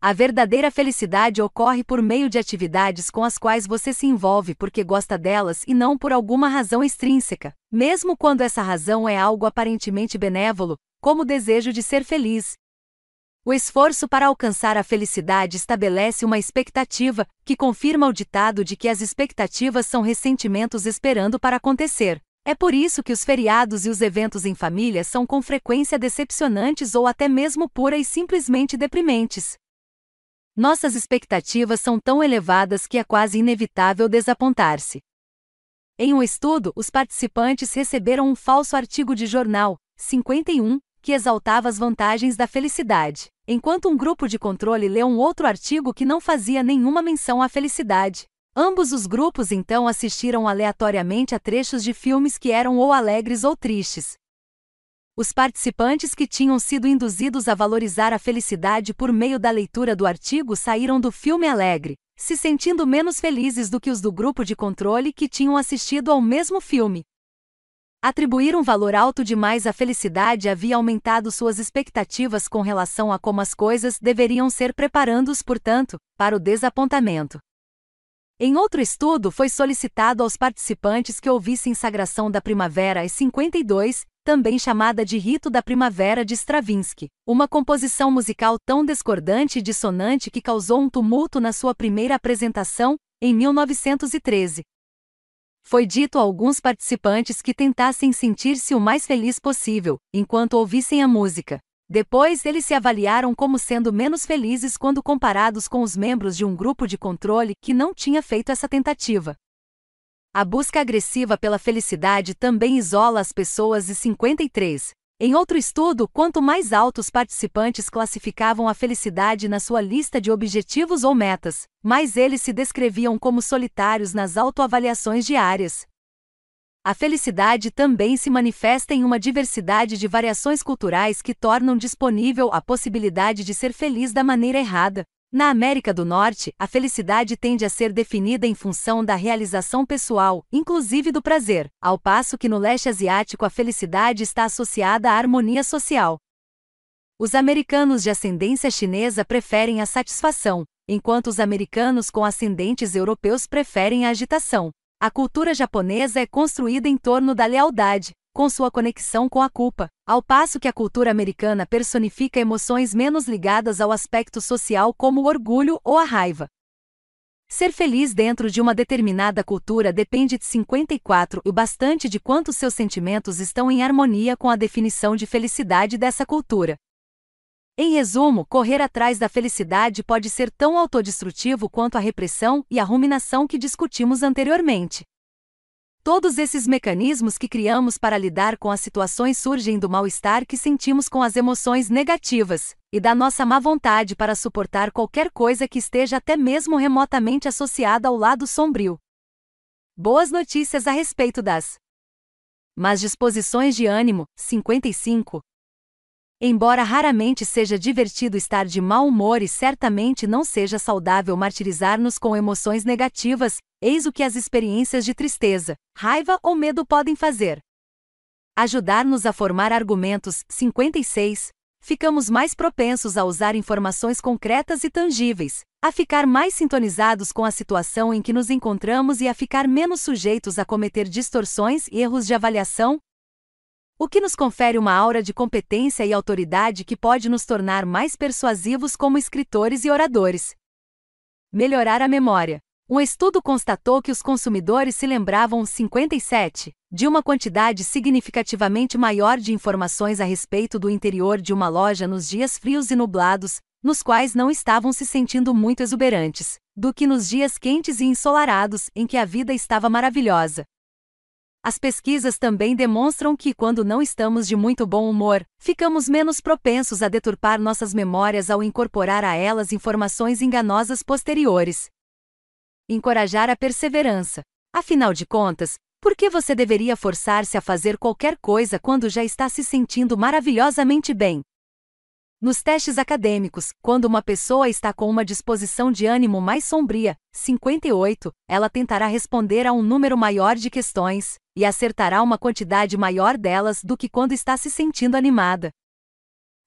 A verdadeira felicidade ocorre por meio de atividades com as quais você se envolve porque gosta delas e não por alguma razão extrínseca, mesmo quando essa razão é algo aparentemente benévolo, como o desejo de ser feliz, o esforço para alcançar a felicidade estabelece uma expectativa, que confirma o ditado de que as expectativas são ressentimentos esperando para acontecer. É por isso que os feriados e os eventos em família são com frequência decepcionantes ou até mesmo pura e simplesmente deprimentes. Nossas expectativas são tão elevadas que é quase inevitável desapontar-se. Em um estudo, os participantes receberam um falso artigo de jornal, 51, que exaltava as vantagens da felicidade, enquanto um grupo de controle leu um outro artigo que não fazia nenhuma menção à felicidade. Ambos os grupos então assistiram aleatoriamente a trechos de filmes que eram ou alegres ou tristes. Os participantes que tinham sido induzidos a valorizar a felicidade por meio da leitura do artigo saíram do filme alegre, se sentindo menos felizes do que os do grupo de controle que tinham assistido ao mesmo filme. Atribuir um valor alto demais à felicidade havia aumentado suas expectativas com relação a como as coisas deveriam ser preparando-os, portanto, para o desapontamento. Em outro estudo, foi solicitado aos participantes que ouvissem Sagração da Primavera e 52, também chamada de Rito da Primavera de Stravinsky, uma composição musical tão discordante e dissonante que causou um tumulto na sua primeira apresentação, em 1913. Foi dito a alguns participantes que tentassem sentir-se o mais feliz possível, enquanto ouvissem a música. Depois, eles se avaliaram como sendo menos felizes quando comparados com os membros de um grupo de controle que não tinha feito essa tentativa. A busca agressiva pela felicidade também isola as pessoas e 53. Em outro estudo, quanto mais altos participantes classificavam a felicidade na sua lista de objetivos ou metas, mais eles se descreviam como solitários nas autoavaliações diárias. A felicidade também se manifesta em uma diversidade de variações culturais que tornam disponível a possibilidade de ser feliz da maneira errada. Na América do Norte, a felicidade tende a ser definida em função da realização pessoal, inclusive do prazer, ao passo que no leste asiático a felicidade está associada à harmonia social. Os americanos de ascendência chinesa preferem a satisfação, enquanto os americanos com ascendentes europeus preferem a agitação. A cultura japonesa é construída em torno da lealdade, com sua conexão com a culpa, ao passo que a cultura americana personifica emoções menos ligadas ao aspecto social como o orgulho ou a raiva. Ser feliz dentro de uma determinada cultura depende de 54 e bastante de quantos seus sentimentos estão em harmonia com a definição de felicidade dessa cultura. Em resumo, correr atrás da felicidade pode ser tão autodestrutivo quanto a repressão e a ruminação que discutimos anteriormente. Todos esses mecanismos que criamos para lidar com as situações surgem do mal-estar que sentimos com as emoções negativas, e da nossa má vontade para suportar qualquer coisa que esteja até mesmo remotamente associada ao lado sombrio. Boas notícias a respeito das Mas disposições de ânimo, 55, Embora raramente seja divertido estar de mau humor e certamente não seja saudável martirizar-nos com emoções negativas, eis o que as experiências de tristeza, raiva ou medo podem fazer. Ajudar-nos a formar argumentos. 56. Ficamos mais propensos a usar informações concretas e tangíveis, a ficar mais sintonizados com a situação em que nos encontramos e a ficar menos sujeitos a cometer distorções e erros de avaliação, o que nos confere uma aura de competência e autoridade que pode nos tornar mais persuasivos como escritores e oradores. Melhorar a memória. Um estudo constatou que os consumidores se lembravam 57 de uma quantidade significativamente maior de informações a respeito do interior de uma loja nos dias frios e nublados, nos quais não estavam se sentindo muito exuberantes, do que nos dias quentes e ensolarados, em que a vida estava maravilhosa. As pesquisas também demonstram que, quando não estamos de muito bom humor, ficamos menos propensos a deturpar nossas memórias ao incorporar a elas informações enganosas posteriores. Encorajar a perseverança. Afinal de contas, por que você deveria forçar-se a fazer qualquer coisa quando já está se sentindo maravilhosamente bem? Nos testes acadêmicos, quando uma pessoa está com uma disposição de ânimo mais sombria, 58, ela tentará responder a um número maior de questões, e acertará uma quantidade maior delas do que quando está se sentindo animada.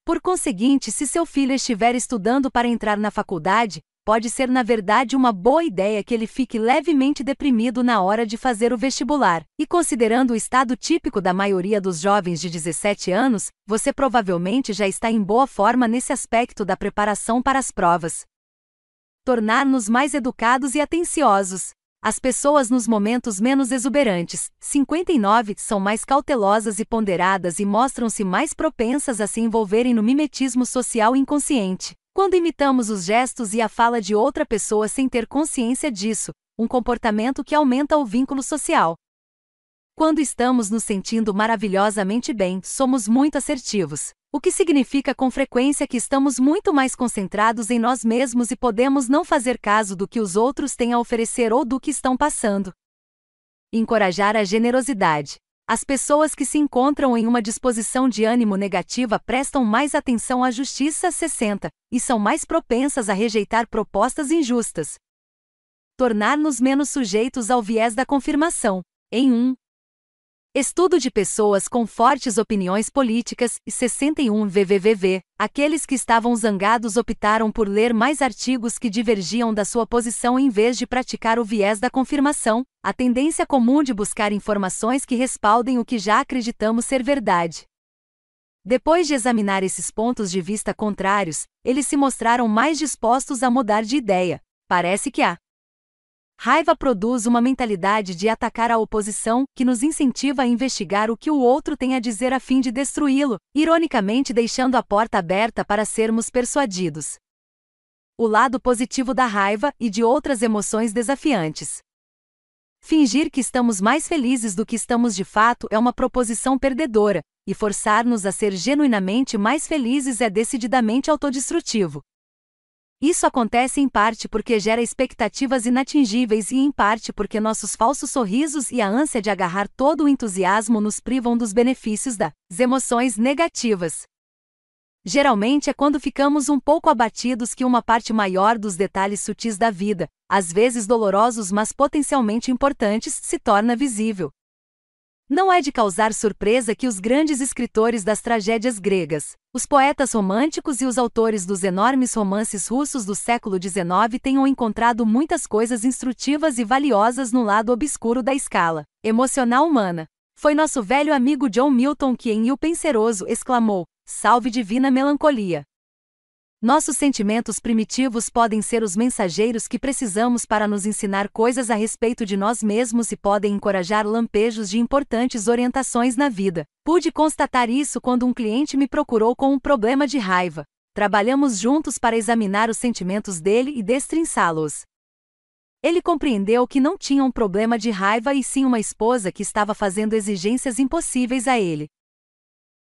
Por conseguinte, se seu filho estiver estudando para entrar na faculdade, pode ser na verdade uma boa ideia que ele fique levemente deprimido na hora de fazer o vestibular. E considerando o estado típico da maioria dos jovens de 17 anos, você provavelmente já está em boa forma nesse aspecto da preparação para as provas. Tornar-nos mais educados e atenciosos. As pessoas nos momentos menos exuberantes, 59, são mais cautelosas e ponderadas e mostram-se mais propensas a se envolverem no mimetismo social inconsciente. Quando imitamos os gestos e a fala de outra pessoa sem ter consciência disso, um comportamento que aumenta o vínculo social. Quando estamos nos sentindo maravilhosamente bem, somos muito assertivos. O que significa com frequência que estamos muito mais concentrados em nós mesmos e podemos não fazer caso do que os outros têm a oferecer ou do que estão passando. Encorajar a generosidade. As pessoas que se encontram em uma disposição de ânimo negativa prestam mais atenção à justiça 60 e são mais propensas a rejeitar propostas injustas. Tornar-nos menos sujeitos ao viés da confirmação. Em 1. Estudo de pessoas com fortes opiniões políticas e 61 VVVV. Aqueles que estavam zangados optaram por ler mais artigos que divergiam da sua posição em vez de praticar o viés da confirmação, a tendência comum de buscar informações que respaldem o que já acreditamos ser verdade. Depois de examinar esses pontos de vista contrários, eles se mostraram mais dispostos a mudar de ideia. Parece que há Raiva produz uma mentalidade de atacar a oposição, que nos incentiva a investigar o que o outro tem a dizer a fim de destruí-lo, ironicamente deixando a porta aberta para sermos persuadidos. O lado positivo da raiva e de outras emoções desafiantes. Fingir que estamos mais felizes do que estamos de fato é uma proposição perdedora, e forçar-nos a ser genuinamente mais felizes é decididamente autodestrutivo. Isso acontece em parte porque gera expectativas inatingíveis e em parte porque nossos falsos sorrisos e a ânsia de agarrar todo o entusiasmo nos privam dos benefícios das emoções negativas. Geralmente é quando ficamos um pouco abatidos que uma parte maior dos detalhes sutis da vida, às vezes dolorosos mas potencialmente importantes, se torna visível. Não é de causar surpresa que os grandes escritores das tragédias gregas, os poetas românticos e os autores dos enormes romances russos do século XIX tenham encontrado muitas coisas instrutivas e valiosas no lado obscuro da escala emocional humana. Foi nosso velho amigo John Milton que, em O Penseroso, exclamou: Salve divina melancolia! Nossos sentimentos primitivos podem ser os mensageiros que precisamos para nos ensinar coisas a respeito de nós mesmos e podem encorajar lampejos de importantes orientações na vida. Pude constatar isso quando um cliente me procurou com um problema de raiva. Trabalhamos juntos para examinar os sentimentos dele e destrinçá-los. Ele compreendeu que não tinha um problema de raiva e sim uma esposa que estava fazendo exigências impossíveis a ele.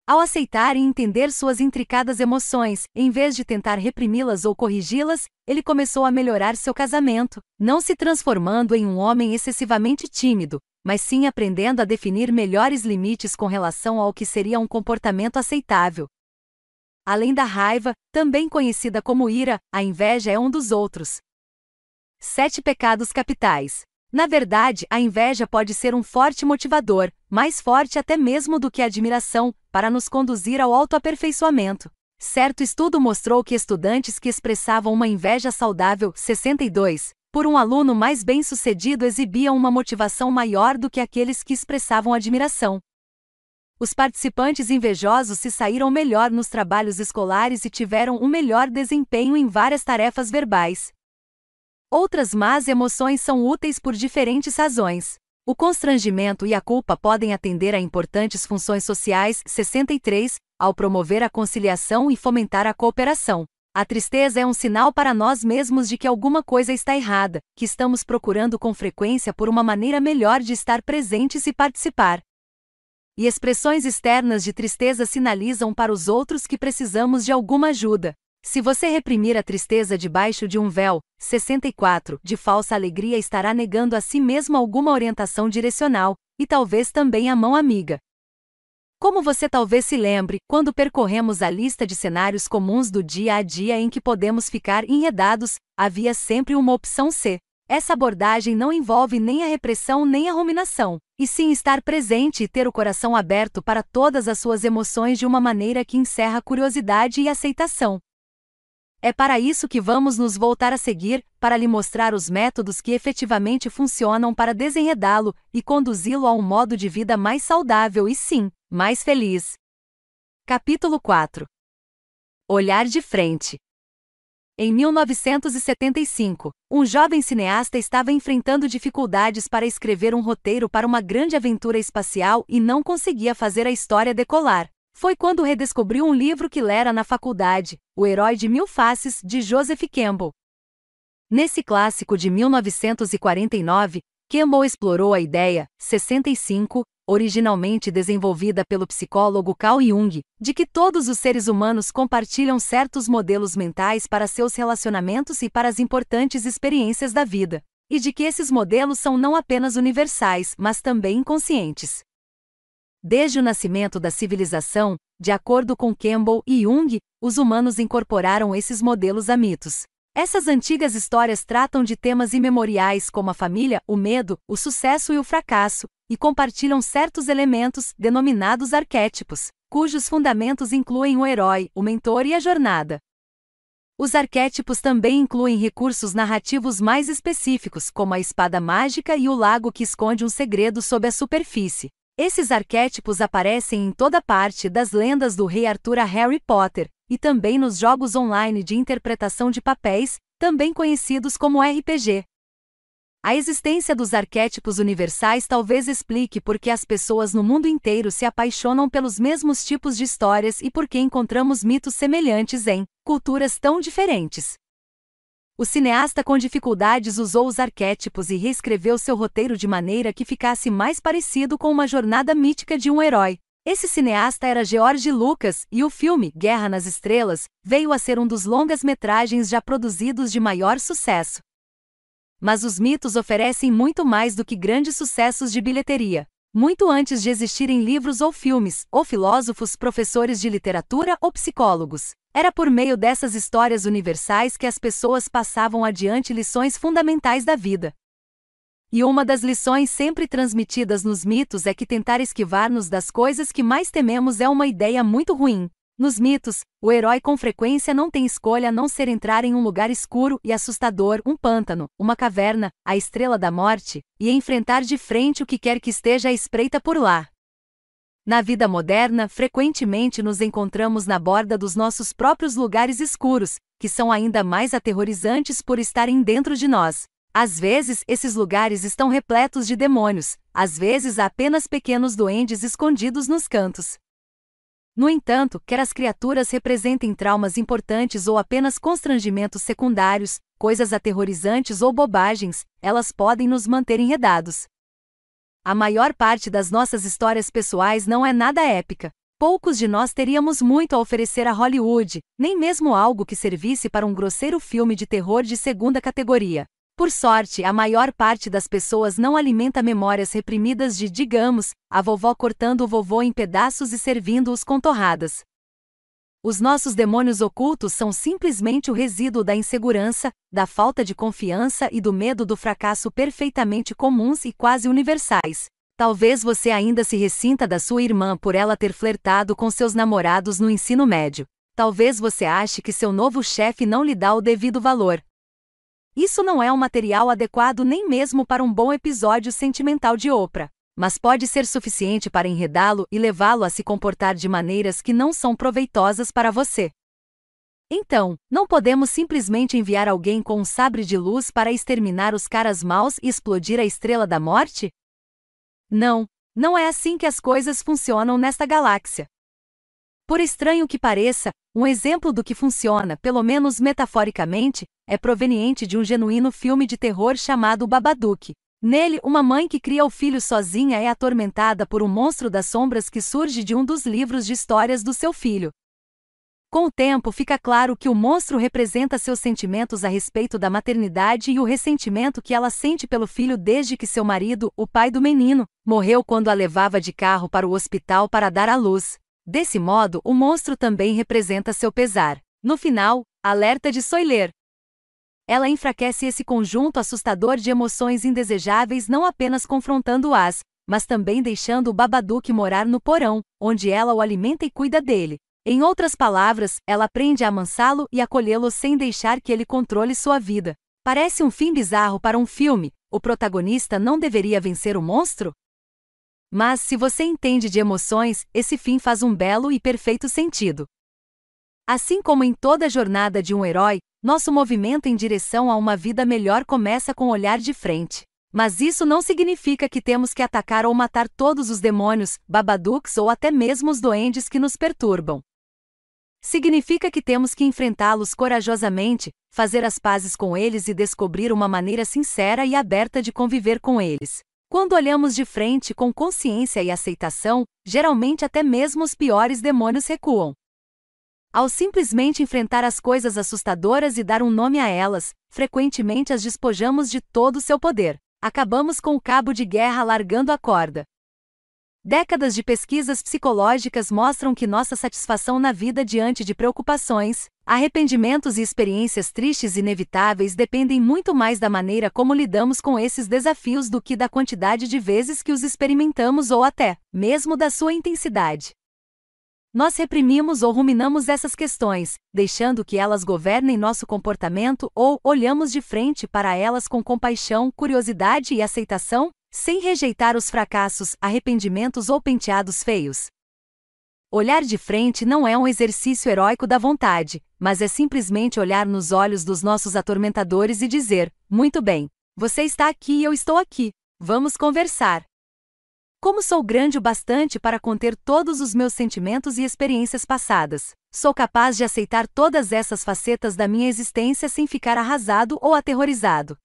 Ao aceitar e entender suas intricadas emoções, em vez de tentar reprimi-las ou corrigi-las, ele começou a melhorar seu casamento, não se transformando em um homem excessivamente tímido, mas sim aprendendo a definir melhores limites com relação ao que seria um comportamento aceitável. Além da raiva, também conhecida como ira, a inveja é um dos outros. Sete pecados capitais. Na verdade, a inveja pode ser um forte motivador, mais forte até mesmo do que a admiração, para nos conduzir ao autoaperfeiçoamento. Certo estudo mostrou que estudantes que expressavam uma inveja saudável, 62, por um aluno mais bem-sucedido exibiam uma motivação maior do que aqueles que expressavam admiração. Os participantes invejosos se saíram melhor nos trabalhos escolares e tiveram um melhor desempenho em várias tarefas verbais. Outras más emoções são úteis por diferentes razões. O constrangimento e a culpa podem atender a importantes funções sociais 63, ao promover a conciliação e fomentar a cooperação. A tristeza é um sinal para nós mesmos de que alguma coisa está errada, que estamos procurando com frequência por uma maneira melhor de estar presentes e participar. E expressões externas de tristeza sinalizam para os outros que precisamos de alguma ajuda. Se você reprimir a tristeza debaixo de um véu, 64, de falsa alegria estará negando a si mesmo alguma orientação direcional, e talvez também a mão amiga. Como você talvez se lembre, quando percorremos a lista de cenários comuns do dia a dia em que podemos ficar enredados, havia sempre uma opção C. Essa abordagem não envolve nem a repressão nem a ruminação, e sim estar presente e ter o coração aberto para todas as suas emoções de uma maneira que encerra curiosidade e aceitação. É para isso que vamos nos voltar a seguir, para lhe mostrar os métodos que efetivamente funcionam para desenredá-lo e conduzi-lo a um modo de vida mais saudável e, sim, mais feliz. Capítulo 4 Olhar de frente. Em 1975, um jovem cineasta estava enfrentando dificuldades para escrever um roteiro para uma grande aventura espacial e não conseguia fazer a história decolar. Foi quando redescobriu um livro que lera na faculdade, O Herói de Mil Faces, de Joseph Campbell. Nesse clássico de 1949, Campbell explorou a ideia, 65, originalmente desenvolvida pelo psicólogo Carl Jung, de que todos os seres humanos compartilham certos modelos mentais para seus relacionamentos e para as importantes experiências da vida, e de que esses modelos são não apenas universais, mas também inconscientes. Desde o nascimento da civilização, de acordo com Campbell e Jung, os humanos incorporaram esses modelos a mitos. Essas antigas histórias tratam de temas imemoriais como a família, o medo, o sucesso e o fracasso, e compartilham certos elementos, denominados arquétipos, cujos fundamentos incluem o herói, o mentor e a jornada. Os arquétipos também incluem recursos narrativos mais específicos, como a espada mágica e o lago que esconde um segredo sob a superfície. Esses arquétipos aparecem em toda parte das lendas do Rei Arthur a Harry Potter, e também nos jogos online de interpretação de papéis, também conhecidos como RPG. A existência dos arquétipos universais talvez explique por que as pessoas no mundo inteiro se apaixonam pelos mesmos tipos de histórias e por que encontramos mitos semelhantes em culturas tão diferentes. O cineasta com dificuldades usou os arquétipos e reescreveu seu roteiro de maneira que ficasse mais parecido com uma jornada mítica de um herói. Esse cineasta era George Lucas, e o filme Guerra nas Estrelas veio a ser um dos longas-metragens já produzidos de maior sucesso. Mas os mitos oferecem muito mais do que grandes sucessos de bilheteria. Muito antes de existirem livros ou filmes, ou filósofos, professores de literatura ou psicólogos, era por meio dessas histórias universais que as pessoas passavam adiante lições fundamentais da vida. E uma das lições sempre transmitidas nos mitos é que tentar esquivar-nos das coisas que mais tememos é uma ideia muito ruim. Nos mitos, o herói com frequência não tem escolha a não ser entrar em um lugar escuro e assustador, um pântano, uma caverna, a estrela da morte, e enfrentar de frente o que quer que esteja à espreita por lá. Na vida moderna, frequentemente nos encontramos na borda dos nossos próprios lugares escuros, que são ainda mais aterrorizantes por estarem dentro de nós. Às vezes, esses lugares estão repletos de demônios, às vezes há apenas pequenos duendes escondidos nos cantos. No entanto, quer as criaturas representem traumas importantes ou apenas constrangimentos secundários, coisas aterrorizantes ou bobagens, elas podem nos manter enredados. A maior parte das nossas histórias pessoais não é nada épica. Poucos de nós teríamos muito a oferecer a Hollywood, nem mesmo algo que servisse para um grosseiro filme de terror de segunda categoria. Por sorte, a maior parte das pessoas não alimenta memórias reprimidas de, digamos, a vovó cortando o vovô em pedaços e servindo-os com torradas. Os nossos demônios ocultos são simplesmente o resíduo da insegurança, da falta de confiança e do medo do fracasso perfeitamente comuns e quase universais. Talvez você ainda se ressinta da sua irmã por ela ter flertado com seus namorados no ensino médio. Talvez você ache que seu novo chefe não lhe dá o devido valor. Isso não é um material adequado nem mesmo para um bom episódio sentimental de Oprah mas pode ser suficiente para enredá-lo e levá-lo a se comportar de maneiras que não são proveitosas para você. Então, não podemos simplesmente enviar alguém com um sabre de luz para exterminar os caras maus e explodir a estrela da morte? Não, não é assim que as coisas funcionam nesta galáxia. Por estranho que pareça, um exemplo do que funciona, pelo menos metaforicamente, é proveniente de um genuíno filme de terror chamado Babadook, Nele, uma mãe que cria o filho sozinha é atormentada por um monstro das sombras que surge de um dos livros de histórias do seu filho. Com o tempo, fica claro que o monstro representa seus sentimentos a respeito da maternidade e o ressentimento que ela sente pelo filho desde que seu marido, o pai do menino, morreu quando a levava de carro para o hospital para dar à luz. Desse modo, o monstro também representa seu pesar. No final, alerta de Soiler, ela enfraquece esse conjunto assustador de emoções indesejáveis não apenas confrontando-as, mas também deixando o Babadook morar no porão, onde ela o alimenta e cuida dele. Em outras palavras, ela aprende a amansá-lo e acolhê-lo sem deixar que ele controle sua vida. Parece um fim bizarro para um filme, o protagonista não deveria vencer o monstro? Mas, se você entende de emoções, esse fim faz um belo e perfeito sentido. Assim como em toda jornada de um herói, nosso movimento em direção a uma vida melhor começa com olhar de frente. Mas isso não significa que temos que atacar ou matar todos os demônios, babaduks ou até mesmo os doentes que nos perturbam. Significa que temos que enfrentá-los corajosamente, fazer as pazes com eles e descobrir uma maneira sincera e aberta de conviver com eles. Quando olhamos de frente com consciência e aceitação, geralmente até mesmo os piores demônios recuam. Ao simplesmente enfrentar as coisas assustadoras e dar um nome a elas, frequentemente as despojamos de todo o seu poder. Acabamos com o cabo de guerra largando a corda. Décadas de pesquisas psicológicas mostram que nossa satisfação na vida diante de preocupações, arrependimentos e experiências tristes inevitáveis dependem muito mais da maneira como lidamos com esses desafios do que da quantidade de vezes que os experimentamos ou até, mesmo da sua intensidade. Nós reprimimos ou ruminamos essas questões, deixando que elas governem nosso comportamento ou olhamos de frente para elas com compaixão, curiosidade e aceitação, sem rejeitar os fracassos, arrependimentos ou penteados feios. Olhar de frente não é um exercício heróico da vontade, mas é simplesmente olhar nos olhos dos nossos atormentadores e dizer: Muito bem, você está aqui e eu estou aqui. Vamos conversar. Como sou grande o bastante para conter todos os meus sentimentos e experiências passadas, sou capaz de aceitar todas essas facetas da minha existência sem ficar arrasado ou aterrorizado.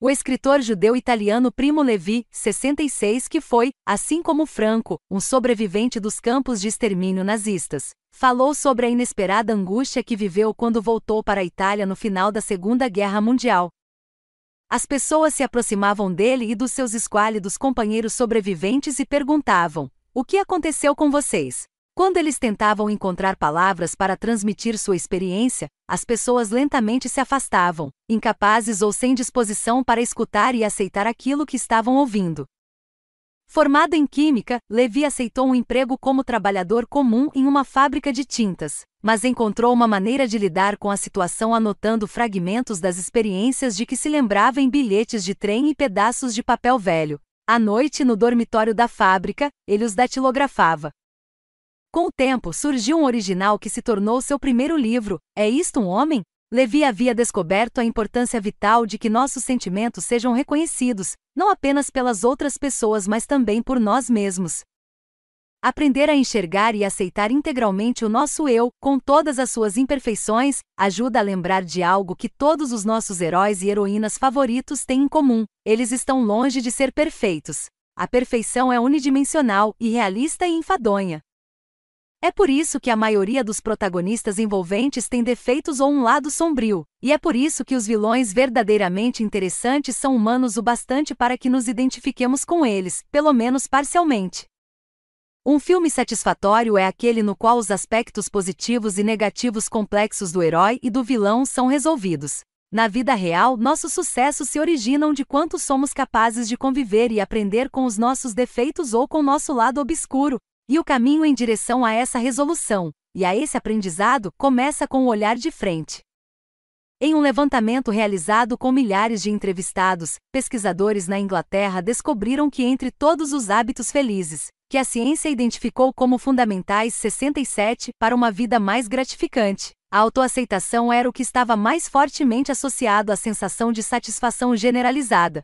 O escritor judeu italiano Primo Levi, 66, que foi, assim como Franco, um sobrevivente dos campos de extermínio nazistas, falou sobre a inesperada angústia que viveu quando voltou para a Itália no final da Segunda Guerra Mundial. As pessoas se aproximavam dele e dos seus esquálidos companheiros sobreviventes e perguntavam: O que aconteceu com vocês? Quando eles tentavam encontrar palavras para transmitir sua experiência, as pessoas lentamente se afastavam, incapazes ou sem disposição para escutar e aceitar aquilo que estavam ouvindo. Formado em química, Levi aceitou um emprego como trabalhador comum em uma fábrica de tintas, mas encontrou uma maneira de lidar com a situação anotando fragmentos das experiências de que se lembrava em bilhetes de trem e pedaços de papel velho. À noite, no dormitório da fábrica, ele os datilografava, com o tempo surgiu um original que se tornou seu primeiro livro, É Isto um Homem? Levi havia descoberto a importância vital de que nossos sentimentos sejam reconhecidos, não apenas pelas outras pessoas mas também por nós mesmos. Aprender a enxergar e aceitar integralmente o nosso eu, com todas as suas imperfeições, ajuda a lembrar de algo que todos os nossos heróis e heroínas favoritos têm em comum: eles estão longe de ser perfeitos. A perfeição é unidimensional, irrealista e enfadonha. É por isso que a maioria dos protagonistas envolventes tem defeitos ou um lado sombrio, e é por isso que os vilões verdadeiramente interessantes são humanos o bastante para que nos identifiquemos com eles, pelo menos parcialmente. Um filme satisfatório é aquele no qual os aspectos positivos e negativos complexos do herói e do vilão são resolvidos. Na vida real, nossos sucessos se originam de quanto somos capazes de conviver e aprender com os nossos defeitos ou com nosso lado obscuro, e o caminho em direção a essa resolução, e a esse aprendizado, começa com o olhar de frente. Em um levantamento realizado com milhares de entrevistados, pesquisadores na Inglaterra descobriram que entre todos os hábitos felizes, que a ciência identificou como fundamentais 67 para uma vida mais gratificante, a autoaceitação era o que estava mais fortemente associado à sensação de satisfação generalizada,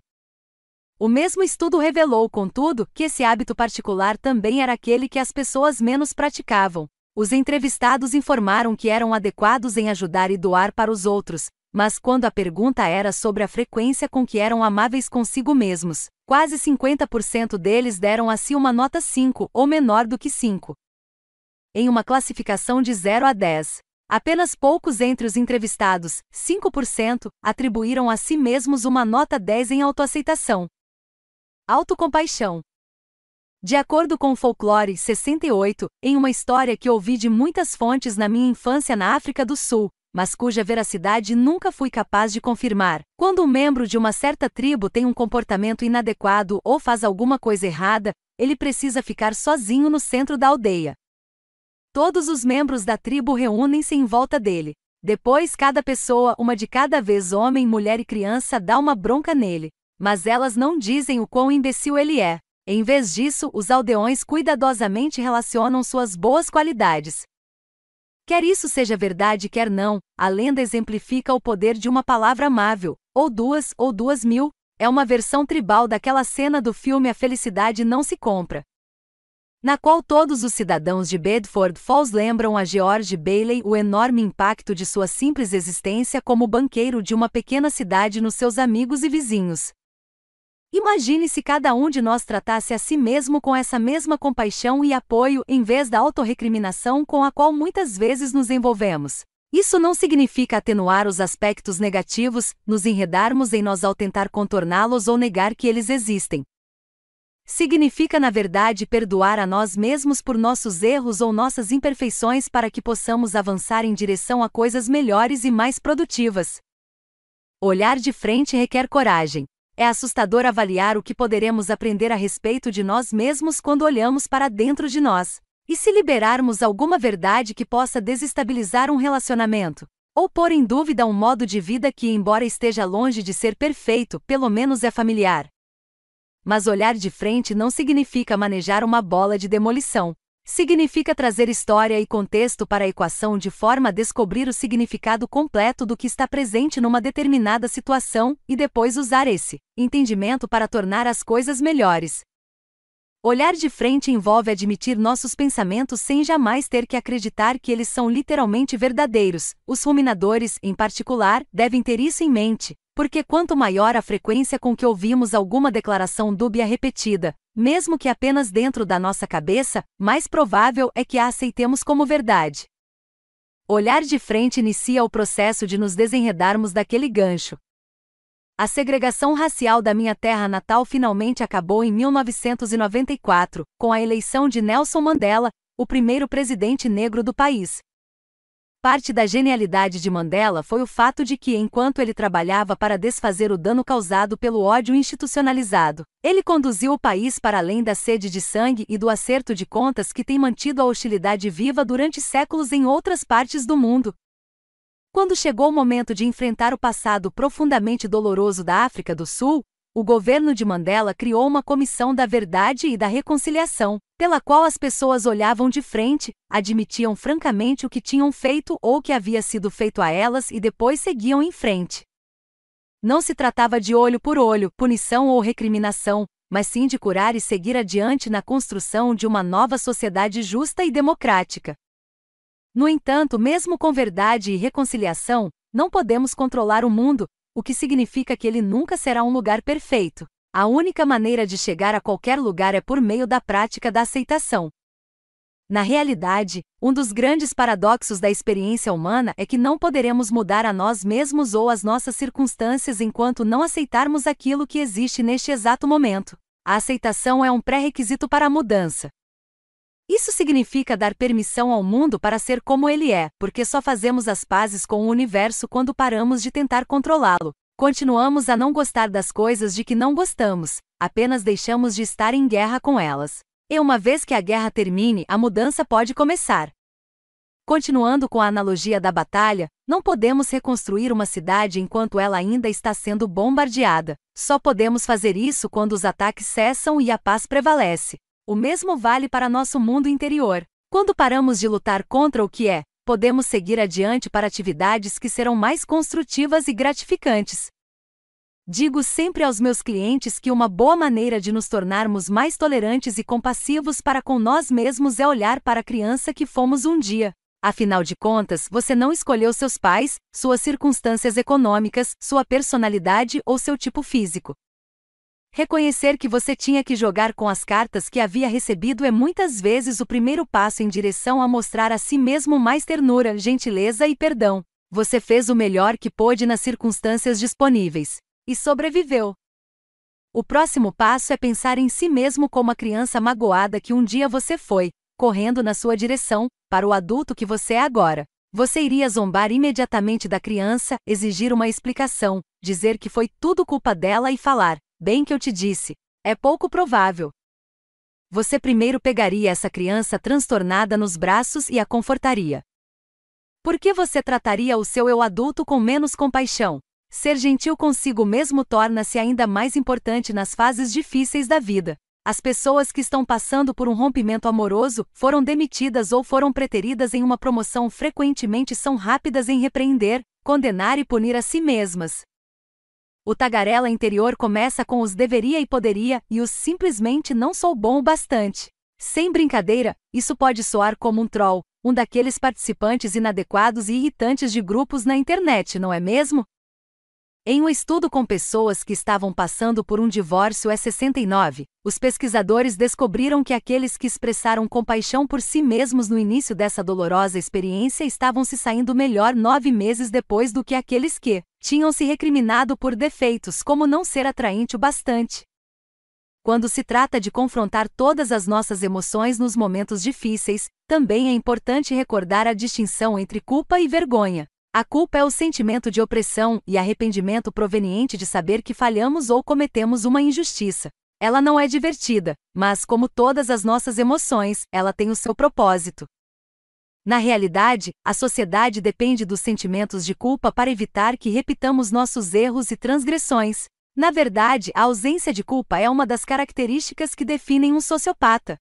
o mesmo estudo revelou, contudo, que esse hábito particular também era aquele que as pessoas menos praticavam. Os entrevistados informaram que eram adequados em ajudar e doar para os outros, mas quando a pergunta era sobre a frequência com que eram amáveis consigo mesmos, quase 50% deles deram a si uma nota 5 ou menor do que 5. Em uma classificação de 0 a 10, apenas poucos entre os entrevistados, 5%, atribuíram a si mesmos uma nota 10 em autoaceitação, Autocompaixão. De acordo com o Folclore 68, em uma história que ouvi de muitas fontes na minha infância na África do Sul, mas cuja veracidade nunca fui capaz de confirmar, quando um membro de uma certa tribo tem um comportamento inadequado ou faz alguma coisa errada, ele precisa ficar sozinho no centro da aldeia. Todos os membros da tribo reúnem-se em volta dele. Depois, cada pessoa, uma de cada vez homem, mulher e criança, dá uma bronca nele mas elas não dizem o quão imbecil ele é. Em vez disso, os aldeões cuidadosamente relacionam suas boas qualidades. Quer isso seja verdade, quer não, a lenda exemplifica o poder de uma palavra amável, ou duas, ou duas mil, é uma versão tribal daquela cena do filme A Felicidade Não Se Compra. Na qual todos os cidadãos de Bedford Falls lembram a George Bailey o enorme impacto de sua simples existência como banqueiro de uma pequena cidade nos seus amigos e vizinhos. Imagine se cada um de nós tratasse a si mesmo com essa mesma compaixão e apoio em vez da autorrecriminação com a qual muitas vezes nos envolvemos. Isso não significa atenuar os aspectos negativos, nos enredarmos em nós ao tentar contorná-los ou negar que eles existem. Significa, na verdade, perdoar a nós mesmos por nossos erros ou nossas imperfeições para que possamos avançar em direção a coisas melhores e mais produtivas. Olhar de frente requer coragem. É assustador avaliar o que poderemos aprender a respeito de nós mesmos quando olhamos para dentro de nós. E se liberarmos alguma verdade que possa desestabilizar um relacionamento? Ou pôr em dúvida um modo de vida que, embora esteja longe de ser perfeito, pelo menos é familiar? Mas olhar de frente não significa manejar uma bola de demolição. Significa trazer história e contexto para a equação de forma a descobrir o significado completo do que está presente numa determinada situação e depois usar esse entendimento para tornar as coisas melhores. Olhar de frente envolve admitir nossos pensamentos sem jamais ter que acreditar que eles são literalmente verdadeiros. Os ruminadores, em particular, devem ter isso em mente, porque quanto maior a frequência com que ouvimos alguma declaração dúbia repetida, mesmo que apenas dentro da nossa cabeça, mais provável é que a aceitemos como verdade. Olhar de frente inicia o processo de nos desenredarmos daquele gancho, a segregação racial da minha terra natal finalmente acabou em 1994, com a eleição de Nelson Mandela, o primeiro presidente negro do país. Parte da genialidade de Mandela foi o fato de que, enquanto ele trabalhava para desfazer o dano causado pelo ódio institucionalizado, ele conduziu o país para além da sede de sangue e do acerto de contas que tem mantido a hostilidade viva durante séculos em outras partes do mundo, quando chegou o momento de enfrentar o passado profundamente doloroso da África do Sul, o governo de Mandela criou uma comissão da verdade e da reconciliação, pela qual as pessoas olhavam de frente, admitiam francamente o que tinham feito ou o que havia sido feito a elas e depois seguiam em frente. Não se tratava de olho por olho, punição ou recriminação, mas sim de curar e seguir adiante na construção de uma nova sociedade justa e democrática. No entanto, mesmo com verdade e reconciliação, não podemos controlar o mundo, o que significa que ele nunca será um lugar perfeito. A única maneira de chegar a qualquer lugar é por meio da prática da aceitação. Na realidade, um dos grandes paradoxos da experiência humana é que não poderemos mudar a nós mesmos ou as nossas circunstâncias enquanto não aceitarmos aquilo que existe neste exato momento. A aceitação é um pré-requisito para a mudança. Isso significa dar permissão ao mundo para ser como ele é, porque só fazemos as pazes com o universo quando paramos de tentar controlá-lo. Continuamos a não gostar das coisas de que não gostamos, apenas deixamos de estar em guerra com elas. E uma vez que a guerra termine, a mudança pode começar. Continuando com a analogia da batalha, não podemos reconstruir uma cidade enquanto ela ainda está sendo bombardeada. Só podemos fazer isso quando os ataques cessam e a paz prevalece. O mesmo vale para nosso mundo interior. Quando paramos de lutar contra o que é, podemos seguir adiante para atividades que serão mais construtivas e gratificantes. Digo sempre aos meus clientes que uma boa maneira de nos tornarmos mais tolerantes e compassivos para com nós mesmos é olhar para a criança que fomos um dia. Afinal de contas, você não escolheu seus pais, suas circunstâncias econômicas, sua personalidade ou seu tipo físico. Reconhecer que você tinha que jogar com as cartas que havia recebido é muitas vezes o primeiro passo em direção a mostrar a si mesmo mais ternura, gentileza e perdão. Você fez o melhor que pôde nas circunstâncias disponíveis. E sobreviveu. O próximo passo é pensar em si mesmo como a criança magoada que um dia você foi, correndo na sua direção, para o adulto que você é agora. Você iria zombar imediatamente da criança, exigir uma explicação, dizer que foi tudo culpa dela e falar: Bem que eu te disse, é pouco provável. Você primeiro pegaria essa criança transtornada nos braços e a confortaria. Por que você trataria o seu eu adulto com menos compaixão? Ser gentil consigo mesmo torna-se ainda mais importante nas fases difíceis da vida. As pessoas que estão passando por um rompimento amoroso, foram demitidas ou foram preteridas em uma promoção frequentemente são rápidas em repreender, condenar e punir a si mesmas. O tagarela interior começa com os deveria e poderia e os simplesmente não sou bom o bastante. Sem brincadeira, isso pode soar como um troll, um daqueles participantes inadequados e irritantes de grupos na internet, não é mesmo? Em um estudo com pessoas que estavam passando por um divórcio E69, os pesquisadores descobriram que aqueles que expressaram compaixão por si mesmos no início dessa dolorosa experiência estavam se saindo melhor nove meses depois do que aqueles que tinham se recriminado por defeitos como não ser atraente o bastante. Quando se trata de confrontar todas as nossas emoções nos momentos difíceis, também é importante recordar a distinção entre culpa e vergonha. A culpa é o sentimento de opressão e arrependimento proveniente de saber que falhamos ou cometemos uma injustiça. Ela não é divertida, mas, como todas as nossas emoções, ela tem o seu propósito. Na realidade, a sociedade depende dos sentimentos de culpa para evitar que repitamos nossos erros e transgressões. Na verdade, a ausência de culpa é uma das características que definem um sociopata.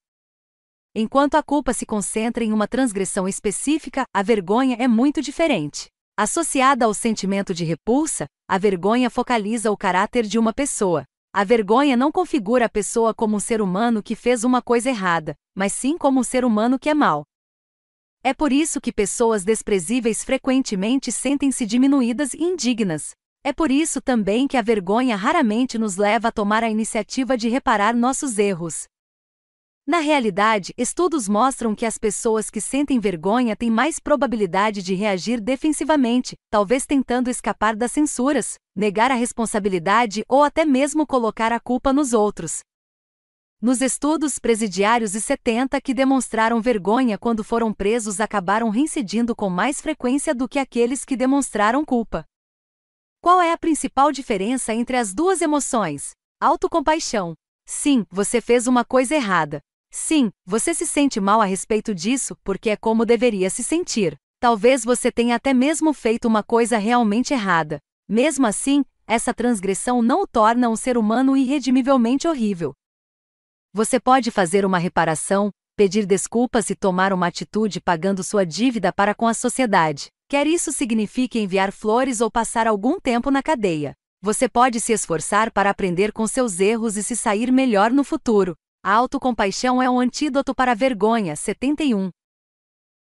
Enquanto a culpa se concentra em uma transgressão específica, a vergonha é muito diferente. Associada ao sentimento de repulsa, a vergonha focaliza o caráter de uma pessoa. A vergonha não configura a pessoa como um ser humano que fez uma coisa errada, mas sim como um ser humano que é mau. É por isso que pessoas desprezíveis frequentemente sentem-se diminuídas e indignas. É por isso também que a vergonha raramente nos leva a tomar a iniciativa de reparar nossos erros. Na realidade, estudos mostram que as pessoas que sentem vergonha têm mais probabilidade de reagir defensivamente, talvez tentando escapar das censuras, negar a responsabilidade ou até mesmo colocar a culpa nos outros. Nos estudos presidiários e 70 que demonstraram vergonha quando foram presos acabaram reincidindo com mais frequência do que aqueles que demonstraram culpa. Qual é a principal diferença entre as duas emoções? Autocompaixão. Sim, você fez uma coisa errada, Sim, você se sente mal a respeito disso porque é como deveria se sentir. Talvez você tenha até mesmo feito uma coisa realmente errada. Mesmo assim, essa transgressão não o torna um ser humano irredimivelmente horrível. Você pode fazer uma reparação, pedir desculpas e tomar uma atitude pagando sua dívida para com a sociedade. Quer isso signifique enviar flores ou passar algum tempo na cadeia. Você pode se esforçar para aprender com seus erros e se sair melhor no futuro. A autocompaixão é um antídoto para a vergonha. 71.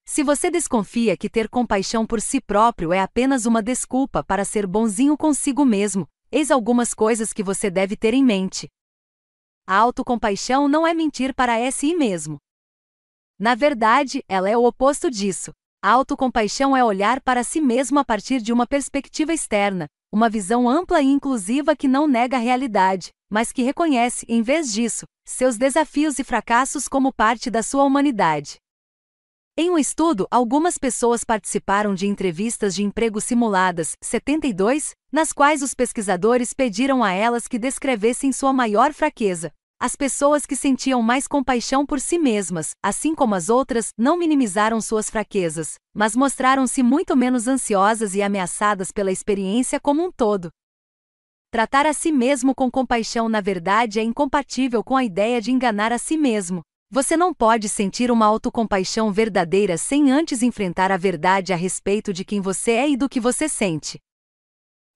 Se você desconfia que ter compaixão por si próprio é apenas uma desculpa para ser bonzinho consigo mesmo, eis algumas coisas que você deve ter em mente. A autocompaixão não é mentir para si mesmo. Na verdade, ela é o oposto disso. A autocompaixão é olhar para si mesmo a partir de uma perspectiva externa, uma visão ampla e inclusiva que não nega a realidade, mas que reconhece, em vez disso, seus desafios e fracassos como parte da sua humanidade. Em um estudo, algumas pessoas participaram de entrevistas de emprego simuladas, 72, nas quais os pesquisadores pediram a elas que descrevessem sua maior fraqueza. As pessoas que sentiam mais compaixão por si mesmas, assim como as outras, não minimizaram suas fraquezas, mas mostraram-se muito menos ansiosas e ameaçadas pela experiência como um todo. Tratar a si mesmo com compaixão na verdade é incompatível com a ideia de enganar a si mesmo. Você não pode sentir uma autocompaixão verdadeira sem antes enfrentar a verdade a respeito de quem você é e do que você sente.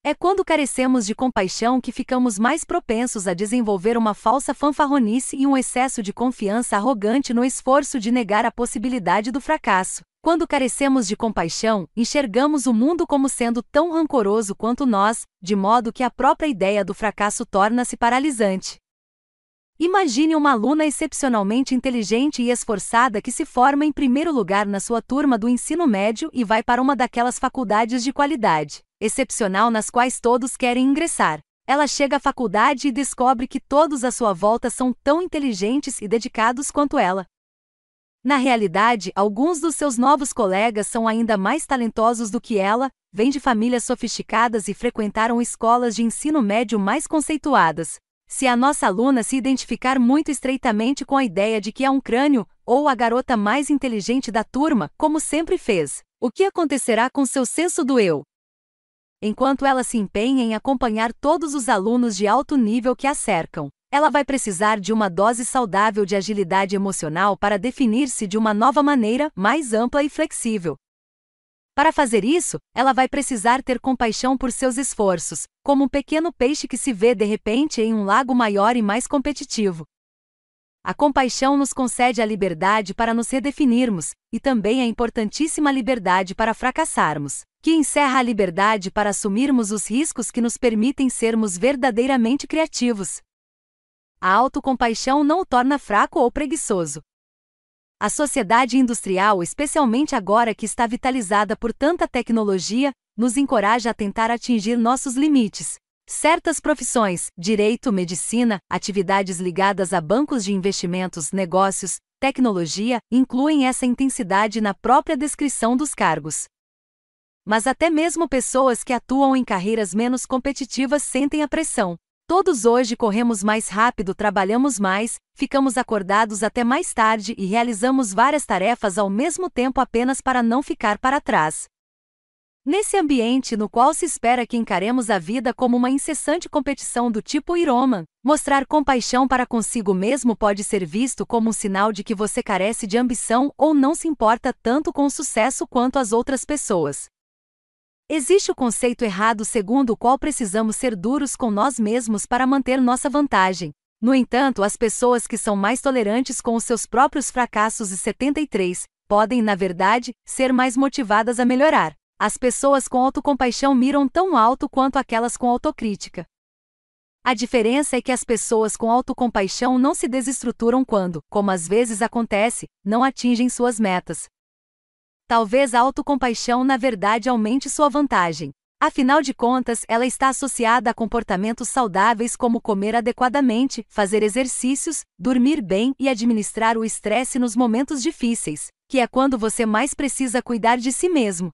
É quando carecemos de compaixão que ficamos mais propensos a desenvolver uma falsa fanfarronice e um excesso de confiança arrogante no esforço de negar a possibilidade do fracasso. Quando carecemos de compaixão, enxergamos o mundo como sendo tão rancoroso quanto nós, de modo que a própria ideia do fracasso torna-se paralisante. Imagine uma aluna excepcionalmente inteligente e esforçada que se forma em primeiro lugar na sua turma do ensino médio e vai para uma daquelas faculdades de qualidade excepcional nas quais todos querem ingressar. Ela chega à faculdade e descobre que todos à sua volta são tão inteligentes e dedicados quanto ela. Na realidade, alguns dos seus novos colegas são ainda mais talentosos do que ela, vêm de famílias sofisticadas e frequentaram escolas de ensino médio mais conceituadas. Se a nossa aluna se identificar muito estreitamente com a ideia de que é um crânio, ou a garota mais inteligente da turma, como sempre fez, o que acontecerá com seu senso do eu? Enquanto ela se empenha em acompanhar todos os alunos de alto nível que a cercam, ela vai precisar de uma dose saudável de agilidade emocional para definir-se de uma nova maneira, mais ampla e flexível. Para fazer isso, ela vai precisar ter compaixão por seus esforços, como um pequeno peixe que se vê de repente em um lago maior e mais competitivo. A compaixão nos concede a liberdade para nos redefinirmos, e também a importantíssima liberdade para fracassarmos, que encerra a liberdade para assumirmos os riscos que nos permitem sermos verdadeiramente criativos. A autocompaixão não o torna fraco ou preguiçoso. A sociedade industrial, especialmente agora que está vitalizada por tanta tecnologia, nos encoraja a tentar atingir nossos limites, Certas profissões, direito, medicina, atividades ligadas a bancos de investimentos, negócios, tecnologia, incluem essa intensidade na própria descrição dos cargos. Mas até mesmo pessoas que atuam em carreiras menos competitivas sentem a pressão. Todos hoje corremos mais rápido, trabalhamos mais, ficamos acordados até mais tarde e realizamos várias tarefas ao mesmo tempo apenas para não ficar para trás. Nesse ambiente no qual se espera que encaremos a vida como uma incessante competição do tipo Iroman, mostrar compaixão para consigo mesmo pode ser visto como um sinal de que você carece de ambição ou não se importa tanto com o sucesso quanto as outras pessoas. Existe o conceito errado segundo o qual precisamos ser duros com nós mesmos para manter nossa vantagem. No entanto, as pessoas que são mais tolerantes com os seus próprios fracassos e 73 podem, na verdade, ser mais motivadas a melhorar. As pessoas com autocompaixão miram tão alto quanto aquelas com autocrítica. A diferença é que as pessoas com autocompaixão não se desestruturam quando, como às vezes acontece, não atingem suas metas. Talvez a autocompaixão na verdade aumente sua vantagem. Afinal de contas, ela está associada a comportamentos saudáveis como comer adequadamente, fazer exercícios, dormir bem e administrar o estresse nos momentos difíceis, que é quando você mais precisa cuidar de si mesmo.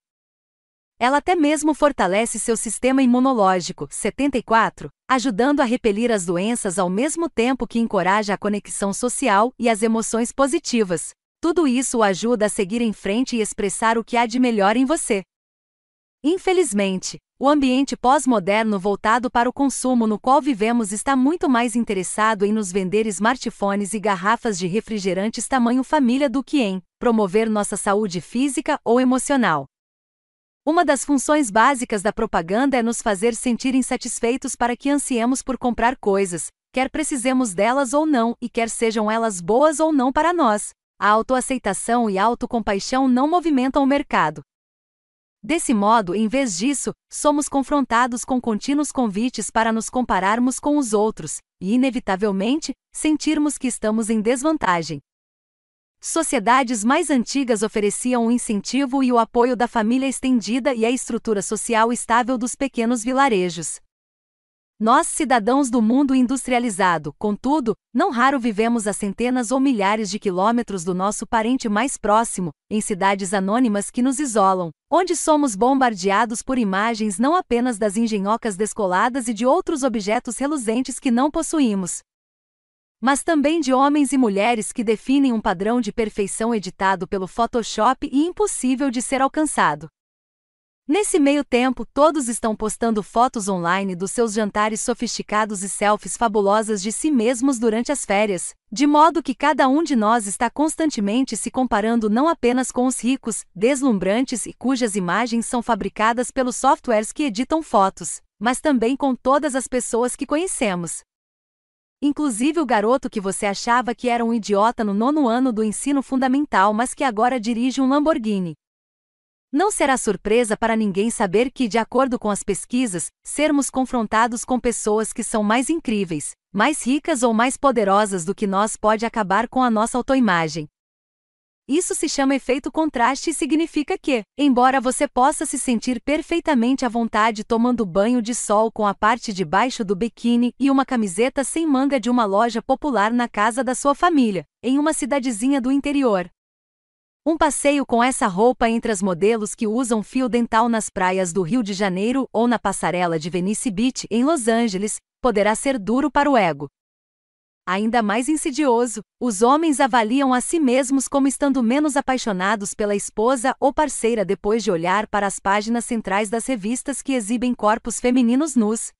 Ela até mesmo fortalece seu sistema imunológico, 74, ajudando a repelir as doenças ao mesmo tempo que encoraja a conexão social e as emoções positivas. Tudo isso o ajuda a seguir em frente e expressar o que há de melhor em você. Infelizmente, o ambiente pós-moderno voltado para o consumo no qual vivemos está muito mais interessado em nos vender smartphones e garrafas de refrigerantes tamanho família do que em promover nossa saúde física ou emocional. Uma das funções básicas da propaganda é nos fazer sentir insatisfeitos para que ansiemos por comprar coisas, quer precisemos delas ou não e quer sejam elas boas ou não para nós. A autoaceitação e a autocompaixão não movimentam o mercado. Desse modo, em vez disso, somos confrontados com contínuos convites para nos compararmos com os outros, e, inevitavelmente, sentirmos que estamos em desvantagem. Sociedades mais antigas ofereciam o incentivo e o apoio da família estendida e a estrutura social estável dos pequenos vilarejos. Nós, cidadãos do mundo industrializado, contudo, não raro vivemos a centenas ou milhares de quilômetros do nosso parente mais próximo, em cidades anônimas que nos isolam, onde somos bombardeados por imagens não apenas das engenhocas descoladas e de outros objetos reluzentes que não possuímos, mas também de homens e mulheres que definem um padrão de perfeição editado pelo Photoshop e impossível de ser alcançado. Nesse meio tempo, todos estão postando fotos online dos seus jantares sofisticados e selfies fabulosas de si mesmos durante as férias, de modo que cada um de nós está constantemente se comparando não apenas com os ricos, deslumbrantes e cujas imagens são fabricadas pelos softwares que editam fotos, mas também com todas as pessoas que conhecemos, Inclusive o garoto que você achava que era um idiota no nono ano do ensino fundamental, mas que agora dirige um Lamborghini. Não será surpresa para ninguém saber que, de acordo com as pesquisas, sermos confrontados com pessoas que são mais incríveis, mais ricas ou mais poderosas do que nós pode acabar com a nossa autoimagem, isso se chama efeito contraste e significa que, embora você possa se sentir perfeitamente à vontade tomando banho de sol com a parte de baixo do biquíni e uma camiseta sem manga de uma loja popular na casa da sua família, em uma cidadezinha do interior. Um passeio com essa roupa entre as modelos que usam fio dental nas praias do Rio de Janeiro ou na passarela de Venice Beach, em Los Angeles, poderá ser duro para o ego, Ainda mais insidioso, os homens avaliam a si mesmos como estando menos apaixonados pela esposa ou parceira depois de olhar para as páginas centrais das revistas que exibem corpos femininos nus.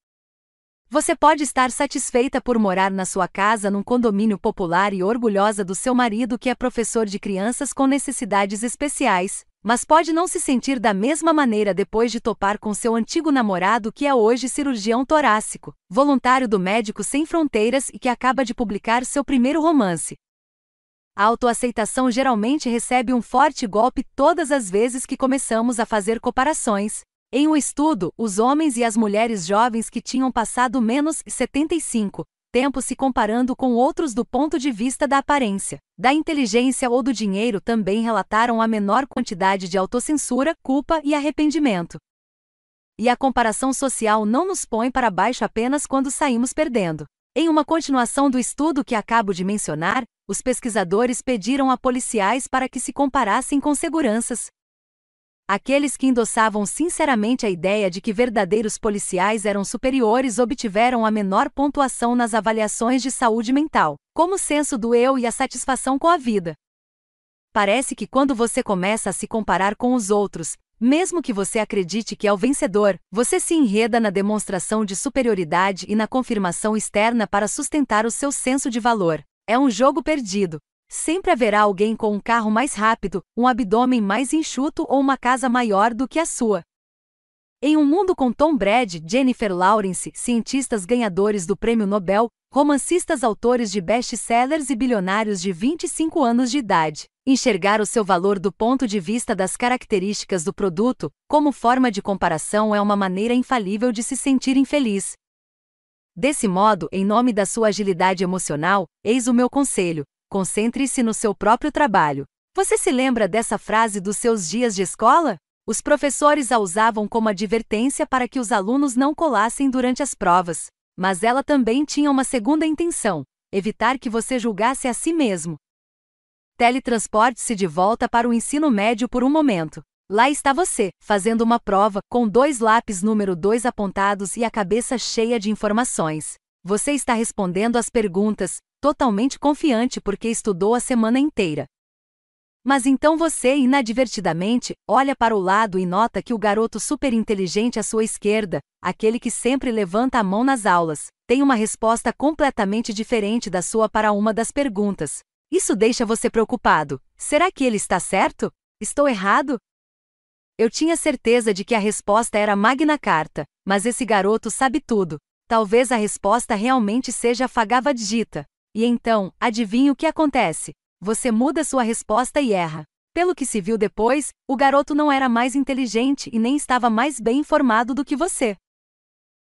Você pode estar satisfeita por morar na sua casa num condomínio popular e orgulhosa do seu marido que é professor de crianças com necessidades especiais, Mas pode não se sentir da mesma maneira depois de topar com seu antigo namorado que é hoje cirurgião torácico, voluntário do Médico Sem Fronteiras e que acaba de publicar seu primeiro romance. A autoaceitação geralmente recebe um forte golpe todas as vezes que começamos a fazer comparações. Em um estudo, os homens e as mulheres jovens que tinham passado menos 75 tempo se comparando com outros do ponto de vista da aparência, da inteligência ou do dinheiro também relataram a menor quantidade de autocensura, culpa e arrependimento. E a comparação social não nos põe para baixo apenas quando saímos perdendo. Em uma continuação do estudo que acabo de mencionar, os pesquisadores pediram a policiais para que se comparassem com seguranças, Aqueles que endossavam sinceramente a ideia de que verdadeiros policiais eram superiores obtiveram a menor pontuação nas avaliações de saúde mental, como o senso do eu e a satisfação com a vida. Parece que quando você começa a se comparar com os outros, mesmo que você acredite que é o vencedor, você se enreda na demonstração de superioridade e na confirmação externa para sustentar o seu senso de valor. É um jogo perdido, Sempre haverá alguém com um carro mais rápido, um abdômen mais enxuto ou uma casa maior do que a sua. Em um mundo com Tom Brady, Jennifer Lawrence, cientistas ganhadores do Prêmio Nobel, romancistas autores de best-sellers e bilionários de 25 anos de idade, enxergar o seu valor do ponto de vista das características do produto, como forma de comparação, é uma maneira infalível de se sentir infeliz. Desse modo, em nome da sua agilidade emocional, eis o meu conselho: Concentre-se no seu próprio trabalho. Você se lembra dessa frase dos seus dias de escola? Os professores a usavam como advertência para que os alunos não colassem durante as provas. Mas ela também tinha uma segunda intenção: evitar que você julgasse a si mesmo. Teletransporte-se de volta para o ensino médio por um momento. Lá está você, fazendo uma prova, com dois lápis número 2 apontados e a cabeça cheia de informações. Você está respondendo às perguntas, totalmente confiante porque estudou a semana inteira. Mas então você, inadvertidamente, olha para o lado e nota que o garoto superinteligente à sua esquerda, aquele que sempre levanta a mão nas aulas, tem uma resposta completamente diferente da sua para uma das perguntas. Isso deixa você preocupado. Será que ele está certo? Estou errado? Eu tinha certeza de que a resposta era Magna Carta, mas esse garoto sabe tudo. Talvez a resposta realmente seja Fagavad-gita. E então, adivinhe o que acontece? Você muda sua resposta e erra. Pelo que se viu depois, o garoto não era mais inteligente e nem estava mais bem informado do que você.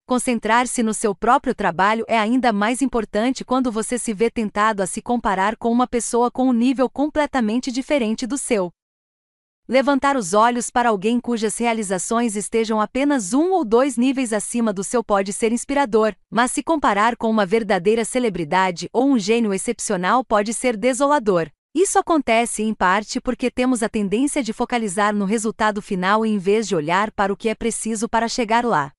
Concentrar-se no seu próprio trabalho é ainda mais importante quando você se vê tentado a se comparar com uma pessoa com um nível completamente diferente do seu. Levantar os olhos para alguém cujas realizações estejam apenas um ou dois níveis acima do seu pode ser inspirador, mas se comparar com uma verdadeira celebridade ou um gênio excepcional pode ser desolador. Isso acontece em parte porque temos a tendência de focalizar no resultado final em vez de olhar para o que é preciso para chegar lá.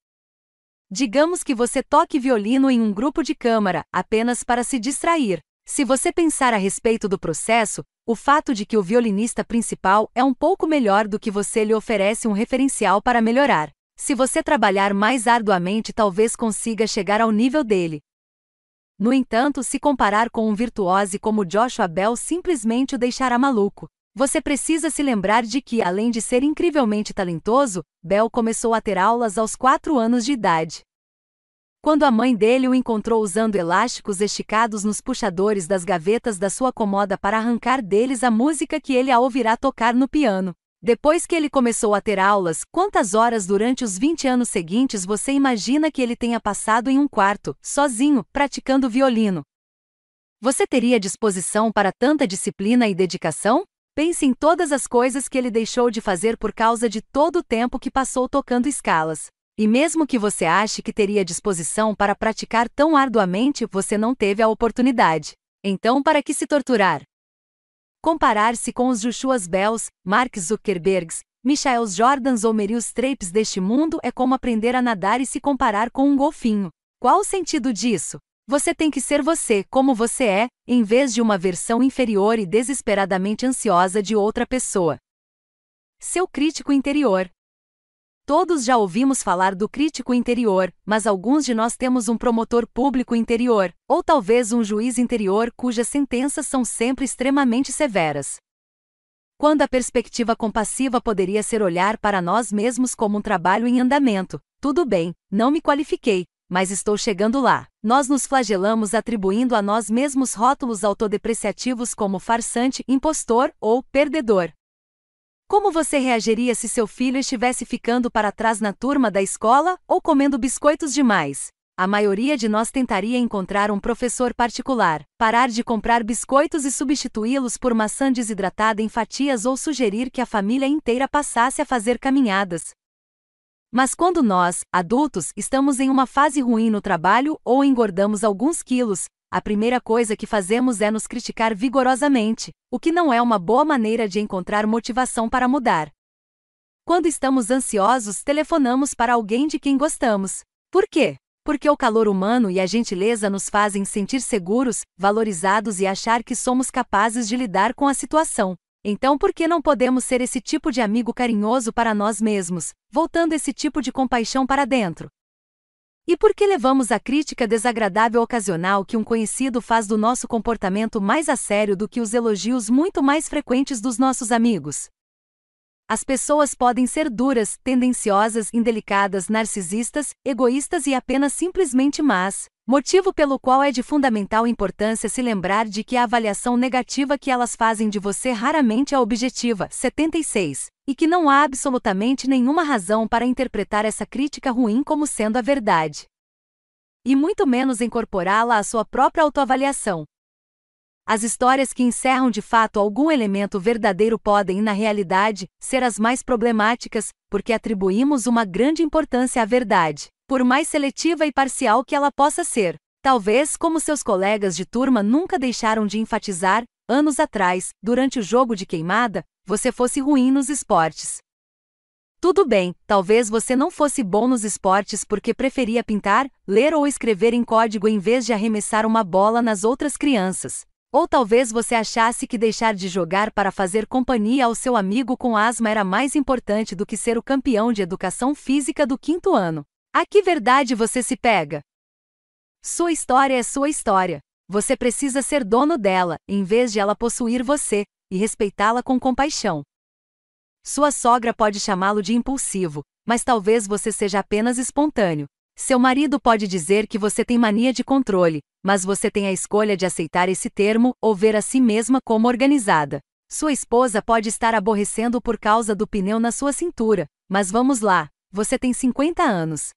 Digamos que você toque violino em um grupo de câmara, apenas para se distrair. Se você pensar a respeito do processo, o fato de que o violinista principal é um pouco melhor do que você lhe oferece um referencial para melhorar. Se você trabalhar mais arduamente, talvez consiga chegar ao nível dele. No entanto, se comparar com um virtuose como Joshua Bell simplesmente o deixará maluco. Você precisa se lembrar de que, além de ser incrivelmente talentoso, Bell começou a ter aulas aos 4 anos de idade. Quando a mãe dele o encontrou usando elásticos esticados nos puxadores das gavetas da sua comoda para arrancar deles a música que ele a ouvirá tocar no piano. Depois que ele começou a ter aulas, quantas horas durante os 20 anos seguintes você imagina que ele tenha passado em um quarto, sozinho, praticando violino? Você teria disposição para tanta disciplina e dedicação? Pense em todas as coisas que ele deixou de fazer por causa de todo o tempo que passou tocando escalas. E mesmo que você ache que teria disposição para praticar tão arduamente, você não teve a oportunidade. Então, para que se torturar? Comparar-se com os Joshuas Bells, Mark Zuckerbergs, Michaels Jordans ou Meryl Streeps deste mundo é como aprender a nadar e se comparar com um golfinho. Qual o sentido disso? Você tem que ser você, como você é, em vez de uma versão inferior e desesperadamente ansiosa de outra pessoa. Seu crítico interior. Todos já ouvimos falar do crítico interior, mas alguns de nós temos um promotor público interior, ou talvez um juiz interior cujas sentenças são sempre extremamente severas. quando a perspectiva compassiva poderia ser olhar para nós mesmos como um trabalho em andamento. Tudo bem, não me qualifiquei, mas estou chegando lá. Nós nos flagelamos atribuindo a nós mesmos rótulos autodepreciativos como farsante, impostor ou perdedor. Como você reagiria se seu filho estivesse ficando para trás na turma da escola ou comendo biscoitos demais? A maioria de nós tentaria encontrar um professor particular, parar de comprar biscoitos e substituí-los por maçã desidratada em fatias ou sugerir que a família inteira passasse a fazer caminhadas. Mas quando nós, adultos, estamos em uma fase ruim no trabalho ou engordamos alguns quilos, a primeira coisa que fazemos é nos criticar vigorosamente, o que não é uma boa maneira de encontrar motivação para mudar. Quando estamos ansiosos, telefonamos para alguém de quem gostamos. Por quê? Porque o calor humano e a gentileza nos fazem sentir seguros, valorizados e achar que somos capazes de lidar com a situação. Então, por que não podemos ser esse tipo de amigo carinhoso para nós mesmos, voltando esse tipo de compaixão para dentro? E por que levamos a crítica desagradável ocasional que um conhecido faz do nosso comportamento mais a sério do que os elogios muito mais frequentes dos nossos amigos? As pessoas podem ser duras, tendenciosas, indelicadas, narcisistas, egoístas e apenas simplesmente más, motivo pelo qual é de fundamental importância se lembrar de que a avaliação negativa que elas fazem de você raramente é objetiva. 76. E que não há absolutamente nenhuma razão para interpretar essa crítica ruim como sendo a verdade. E muito menos incorporá-la à sua própria autoavaliação. As histórias que encerram de fato algum elemento verdadeiro podem, na realidade, ser as mais problemáticas, porque atribuímos uma grande importância à verdade, por mais seletiva e parcial que ela possa ser. Talvez, como seus colegas de turma nunca deixaram de enfatizar, anos atrás, durante o jogo de queimada, você fosse ruim nos esportes. Tudo bem, talvez você não fosse bom nos esportes porque preferia pintar, ler ou escrever em código em vez de arremessar uma bola nas outras crianças. Ou talvez você achasse que deixar de jogar para fazer companhia ao seu amigo com asma era mais importante do que ser o campeão de educação física do quinto ano. A que verdade você se pega? Sua história é sua história. Você precisa ser dono dela, em vez de ela possuir você, e respeitá-la com compaixão. Sua sogra pode chamá-lo de impulsivo, mas talvez você seja apenas espontâneo. Seu marido pode dizer que você tem mania de controle, mas você tem a escolha de aceitar esse termo ou ver a si mesma como organizada. Sua esposa pode estar aborrecendo por causa do pneu na sua cintura, mas vamos lá, você tem 50 anos.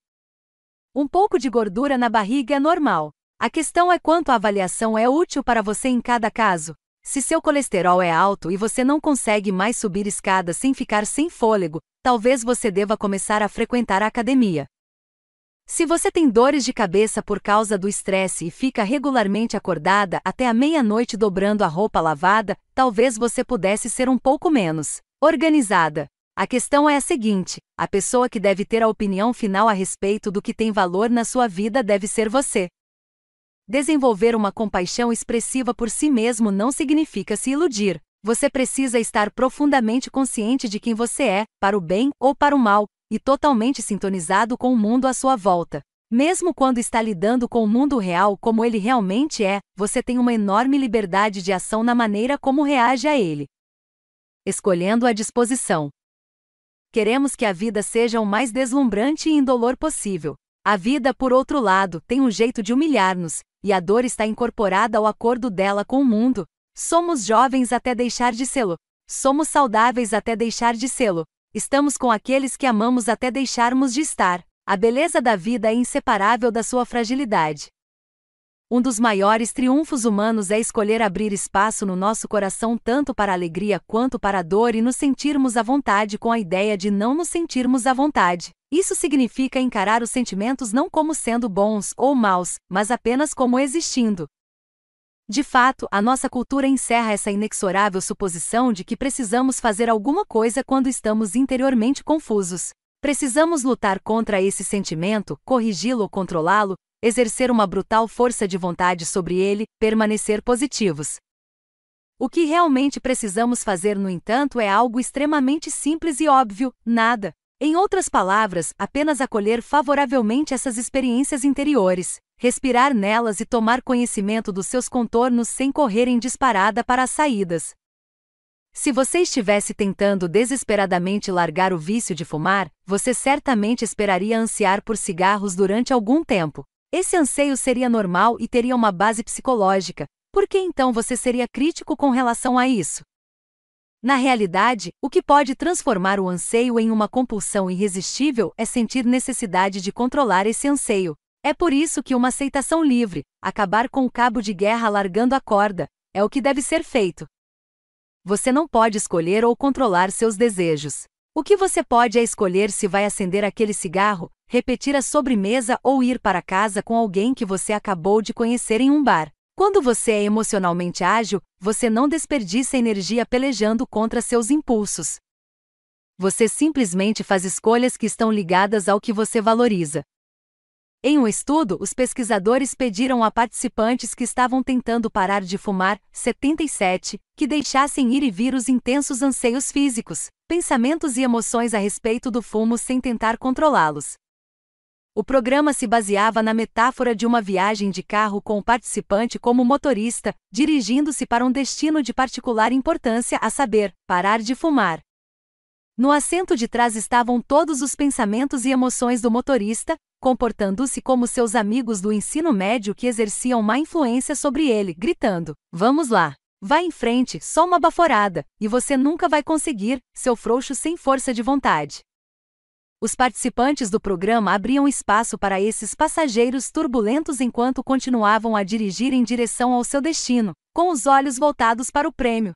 Um pouco de gordura na barriga é normal. A questão é quanto a avaliação é útil para você em cada caso. Se seu colesterol é alto e você não consegue mais subir escadas sem ficar sem fôlego, talvez você deva começar a frequentar a academia. Se você tem dores de cabeça por causa do estresse e fica regularmente acordada até a meia-noite dobrando a roupa lavada, talvez você pudesse ser um pouco menos organizada. A questão é a seguinte: a pessoa que deve ter a opinião final a respeito do que tem valor na sua vida deve ser você. Desenvolver uma compaixão expressiva por si mesmo não significa se iludir. Você precisa estar profundamente consciente de quem você é, para o bem ou para o mal, e totalmente sintonizado com o mundo à sua volta. Mesmo quando está lidando com o mundo real como ele realmente é, você tem uma enorme liberdade de ação na maneira como reage a ele. Escolhendo a disposição. Queremos que a vida seja o mais deslumbrante e indolor possível. A vida, por outro lado, tem um jeito de humilhar-nos, e a dor está incorporada ao acordo dela com o mundo. Somos jovens até deixar de sê-lo. Somos saudáveis até deixar de sê-lo. Estamos com aqueles que amamos até deixarmos de estar. A beleza da vida é inseparável da sua fragilidade. Um dos maiores triunfos humanos é escolher abrir espaço no nosso coração tanto para a alegria quanto para a dor e nos sentirmos à vontade com a ideia de não nos sentirmos à vontade. Isso significa encarar os sentimentos não como sendo bons ou maus, mas apenas como existindo. De fato, a nossa cultura encerra essa inexorável suposição de que precisamos fazer alguma coisa quando estamos interiormente confusos. Precisamos lutar contra esse sentimento, corrigi-lo ou controlá-lo, exercer uma brutal força de vontade sobre ele, permanecer positivos. O que realmente precisamos fazer, no entanto, é algo extremamente simples e óbvio: nada. Em outras palavras, apenas acolher favoravelmente essas experiências interiores respirar nelas e tomar conhecimento dos seus contornos sem correr em disparada para as saídas. Se você estivesse tentando desesperadamente largar o vício de fumar, você certamente esperaria ansiar por cigarros durante algum tempo. Esse anseio seria normal e teria uma base psicológica. Por que então você seria crítico com relação a isso? Na realidade, o que pode transformar o anseio em uma compulsão irresistível é sentir necessidade de controlar esse anseio. É por isso que uma aceitação livre, acabar com o cabo de guerra largando a corda, é o que deve ser feito. Você não pode escolher ou controlar seus desejos. O que você pode é escolher se vai acender aquele cigarro, repetir a sobremesa ou ir para casa com alguém que você acabou de conhecer em um bar. Quando você é emocionalmente ágil, você não desperdiça energia pelejando contra seus impulsos. Você simplesmente faz escolhas que estão ligadas ao que você valoriza. Em um estudo, os pesquisadores pediram a participantes que estavam tentando parar de fumar, 77, que deixassem ir e vir os intensos anseios físicos, pensamentos e emoções a respeito do fumo sem tentar controlá-los. O programa se baseava na metáfora de uma viagem de carro com o participante como motorista, dirigindo-se para um destino de particular importância, a saber, parar de fumar. No assento de trás estavam todos os pensamentos e emoções do motorista, comportando-se como seus amigos do ensino médio que exerciam má influência sobre ele, gritando: Vamos lá! Vá em frente, só uma baforada, e você nunca vai conseguir, seu frouxo sem força de vontade. Os participantes do programa abriam espaço para esses passageiros turbulentos enquanto continuavam a dirigir em direção ao seu destino, com os olhos voltados para o prêmio.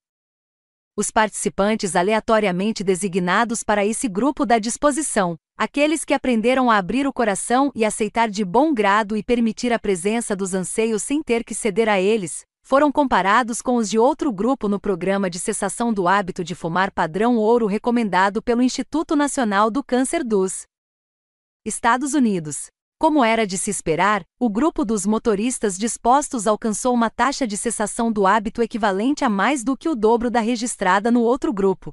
Os participantes aleatoriamente designados para esse grupo da disposição, aqueles que aprenderam a abrir o coração e aceitar de bom grado e permitir a presença dos anseios sem ter que ceder a eles, foram comparados com os de outro grupo no programa de cessação do hábito de fumar padrão ouro recomendado pelo Instituto Nacional do Câncer dos Estados Unidos. Como era de se esperar, o grupo dos motoristas dispostos alcançou uma taxa de cessação do hábito equivalente a mais do que o dobro da registrada no outro grupo.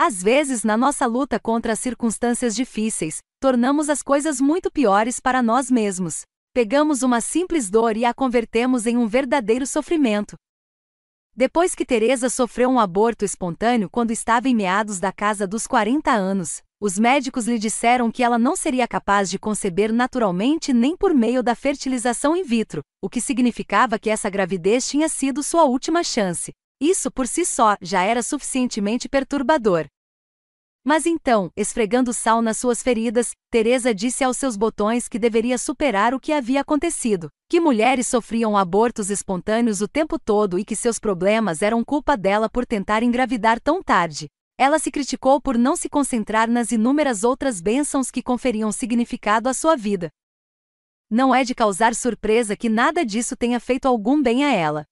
Às vezes, na nossa luta contra as circunstâncias difíceis, tornamos as coisas muito piores para nós mesmos, Pegamos uma simples dor e a convertemos em um verdadeiro sofrimento. Depois que Teresa sofreu um aborto espontâneo quando estava em meados da casa dos 40 anos, os médicos lhe disseram que ela não seria capaz de conceber naturalmente nem por meio da fertilização in vitro, o que significava que essa gravidez tinha sido sua última chance. Isso por si só já era suficientemente perturbador. Mas então, esfregando sal nas suas feridas, Teresa disse aos seus botões que deveria superar o que havia acontecido, que mulheres sofriam abortos espontâneos o tempo todo e que seus problemas eram culpa dela por tentar engravidar tão tarde. Ela se criticou por não se concentrar nas inúmeras outras bênçãos que conferiam significado à sua vida. Não é de causar surpresa que nada disso tenha feito algum bem a ela.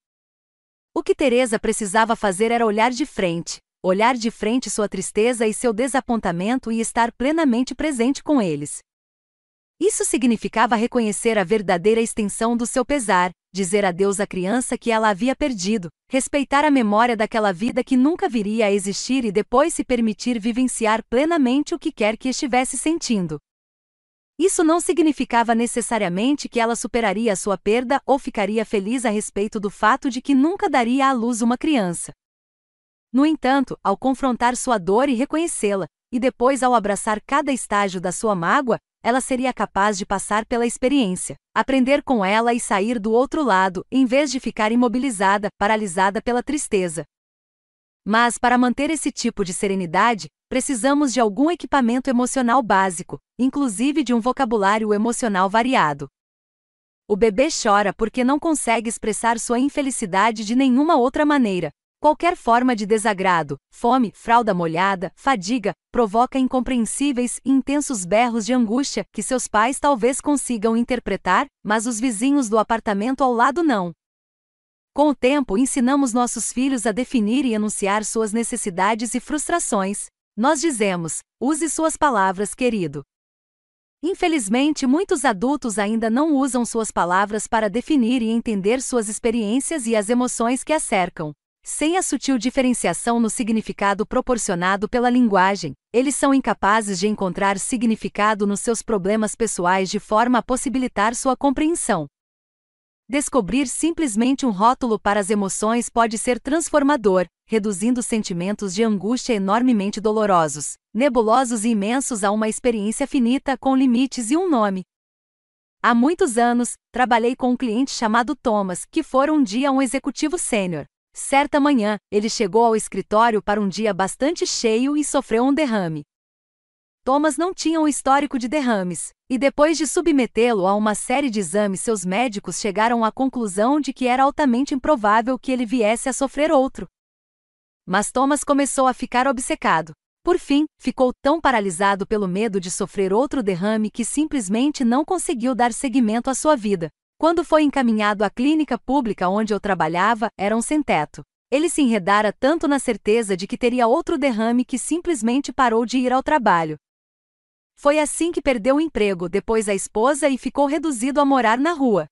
O que Teresa precisava fazer era olhar de frente, olhar de frente sua tristeza e seu desapontamento e estar plenamente presente com eles. Isso significava reconhecer a verdadeira extensão do seu pesar, dizer adeus à criança que ela havia perdido, respeitar a memória daquela vida que nunca viria a existir e depois se permitir vivenciar plenamente o que quer que estivesse sentindo. Isso não significava necessariamente que ela superaria a sua perda ou ficaria feliz a respeito do fato de que nunca daria à luz uma criança. No entanto, ao confrontar sua dor e reconhecê-la, e depois ao abraçar cada estágio da sua mágoa, ela seria capaz de passar pela experiência, aprender com ela e sair do outro lado, em vez de ficar imobilizada, paralisada pela tristeza. Mas, para manter esse tipo de serenidade, precisamos de algum equipamento emocional básico, inclusive de um vocabulário emocional variado. O bebê chora porque não consegue expressar sua infelicidade de nenhuma outra maneira, Qualquer forma de desagrado, fome, fralda molhada, fadiga, provoca incompreensíveis e intensos berros de angústia que seus pais talvez consigam interpretar, mas os vizinhos do apartamento ao lado não. Com o tempo, ensinamos nossos filhos a definir e enunciar suas necessidades e frustrações. Nós dizemos: use suas palavras, querido. Infelizmente, muitos adultos ainda não usam suas palavras para definir e entender suas experiências e as emoções que a cercam. Sem a sutil diferenciação no significado proporcionado pela linguagem, eles são incapazes de encontrar significado nos seus problemas pessoais de forma a possibilitar sua compreensão. Descobrir simplesmente um rótulo para as emoções pode ser transformador, reduzindo sentimentos de angústia enormemente dolorosos, nebulosos e imensos a uma experiência finita com limites e um nome. Há muitos anos, trabalhei com um cliente chamado Thomas, que fora um dia um executivo sênior. Certa manhã, ele chegou ao escritório para um dia bastante cheio e sofreu um derrame. Thomas não tinha um histórico de derrames, e depois de submetê-lo a uma série de exames, seus médicos chegaram à conclusão de que era altamente improvável que ele viesse a sofrer outro. Mas Thomas começou a ficar obcecado. Por fim, ficou tão paralisado pelo medo de sofrer outro derrame que simplesmente não conseguiu dar seguimento à sua vida. Quando foi encaminhado à clínica pública onde eu trabalhava, era um sem-teto. Ele se enredara tanto na certeza de que teria outro derrame que simplesmente parou de ir ao trabalho. Foi assim que perdeu o emprego, depois a esposa e ficou reduzido a morar na rua.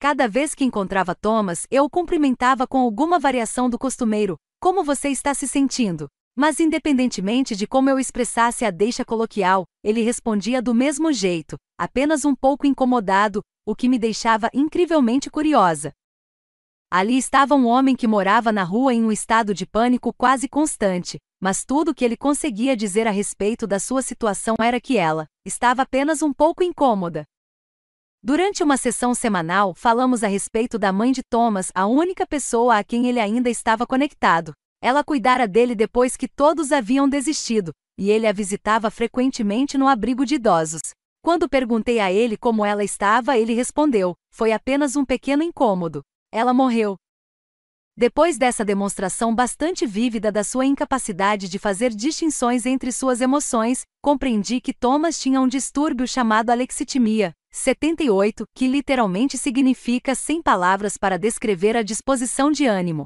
Cada vez que encontrava Thomas, eu o cumprimentava com alguma variação do costumeiro: Como você está se sentindo? Mas, independentemente de como eu expressasse a deixa coloquial, ele respondia do mesmo jeito, apenas um pouco incomodado, o que me deixava incrivelmente curiosa. Ali estava um homem que morava na rua em um estado de pânico quase constante, mas tudo o que ele conseguia dizer a respeito da sua situação era que ela estava apenas um pouco incômoda. Durante uma sessão semanal, falamos a respeito da mãe de Thomas, a única pessoa a quem ele ainda estava conectado. Ela cuidara dele depois que todos haviam desistido, e ele a visitava frequentemente no abrigo de idosos. Quando perguntei a ele como ela estava, ele respondeu: Foi apenas um pequeno incômodo. Ela morreu. Depois dessa demonstração bastante vívida da sua incapacidade de fazer distinções entre suas emoções, compreendi que Thomas tinha um distúrbio chamado alexitimia, 78, que literalmente significa sem palavras para descrever a disposição de ânimo.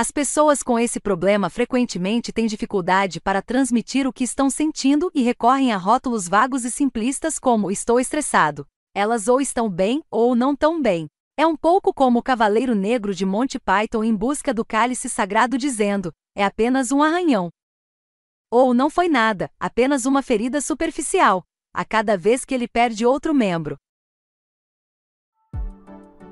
As pessoas com esse problema frequentemente têm dificuldade para transmitir o que estão sentindo e recorrem a rótulos vagos e simplistas como estou estressado. Elas ou estão bem ou não tão bem. É um pouco como o Cavaleiro Negro de Monty Python em busca do cálice sagrado dizendo: é apenas um arranhão. Ou não foi nada, apenas uma ferida superficial, a cada vez que ele perde outro membro.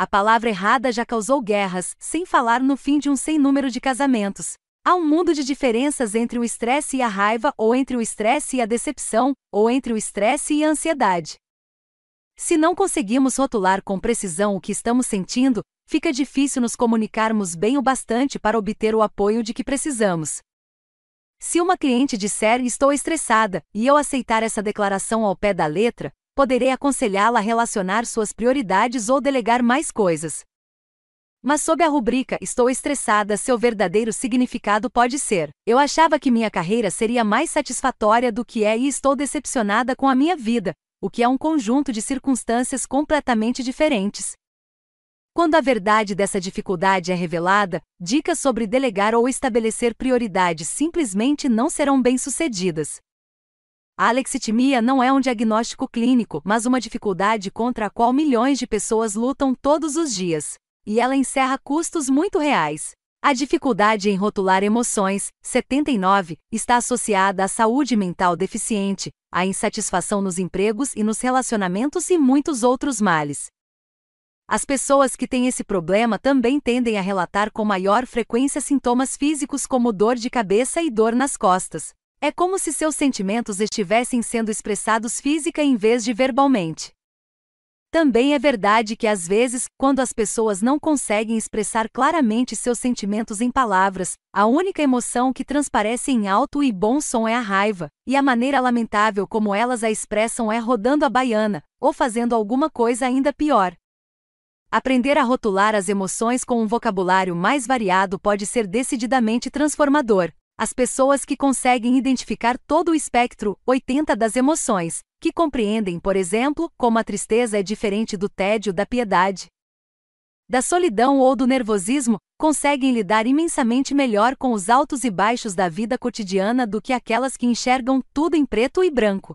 A palavra errada já causou guerras, sem falar no fim de um sem número de casamentos. Há um mundo de diferenças entre o estresse e a raiva, ou entre o estresse e a decepção, ou entre o estresse e a ansiedade. Se não conseguimos rotular com precisão o que estamos sentindo, fica difícil nos comunicarmos bem o bastante para obter o apoio de que precisamos. Se uma cliente disser estou estressada e eu aceitar essa declaração ao pé da letra, poderei aconselhá-la a relacionar suas prioridades ou delegar mais coisas. Mas sob a rubrica Estou estressada, seu verdadeiro significado pode ser: Eu achava que minha carreira seria mais satisfatória do que é e estou decepcionada com a minha vida, o que é um conjunto de circunstâncias completamente diferentes. Quando a verdade dessa dificuldade é revelada, dicas sobre delegar ou estabelecer prioridades simplesmente não serão bem-sucedidas. A alexitimia não é um diagnóstico clínico, mas uma dificuldade contra a qual milhões de pessoas lutam todos os dias. E ela encerra custos muito reais. A dificuldade em rotular emoções, 79, está associada à saúde mental deficiente, à insatisfação nos empregos e nos relacionamentos e muitos outros males. As pessoas que têm esse problema também tendem a relatar com maior frequência sintomas físicos como dor de cabeça e dor nas costas. É como se seus sentimentos estivessem sendo expressados física em vez de verbalmente. Também é verdade que às vezes, quando as pessoas não conseguem expressar claramente seus sentimentos em palavras, a única emoção que transparece em alto e bom som é a raiva, e a maneira lamentável como elas a expressam é rodando a baiana, ou fazendo alguma coisa ainda pior. Aprender a rotular as emoções com um vocabulário mais variado pode ser decididamente transformador. As pessoas que conseguem identificar todo o espectro, 80 das emoções, que compreendem, por exemplo, como a tristeza é diferente do tédio da piedade. da solidão ou do nervosismo, conseguem lidar imensamente melhor com os altos e baixos da vida cotidiana do que aquelas que enxergam tudo em preto e branco.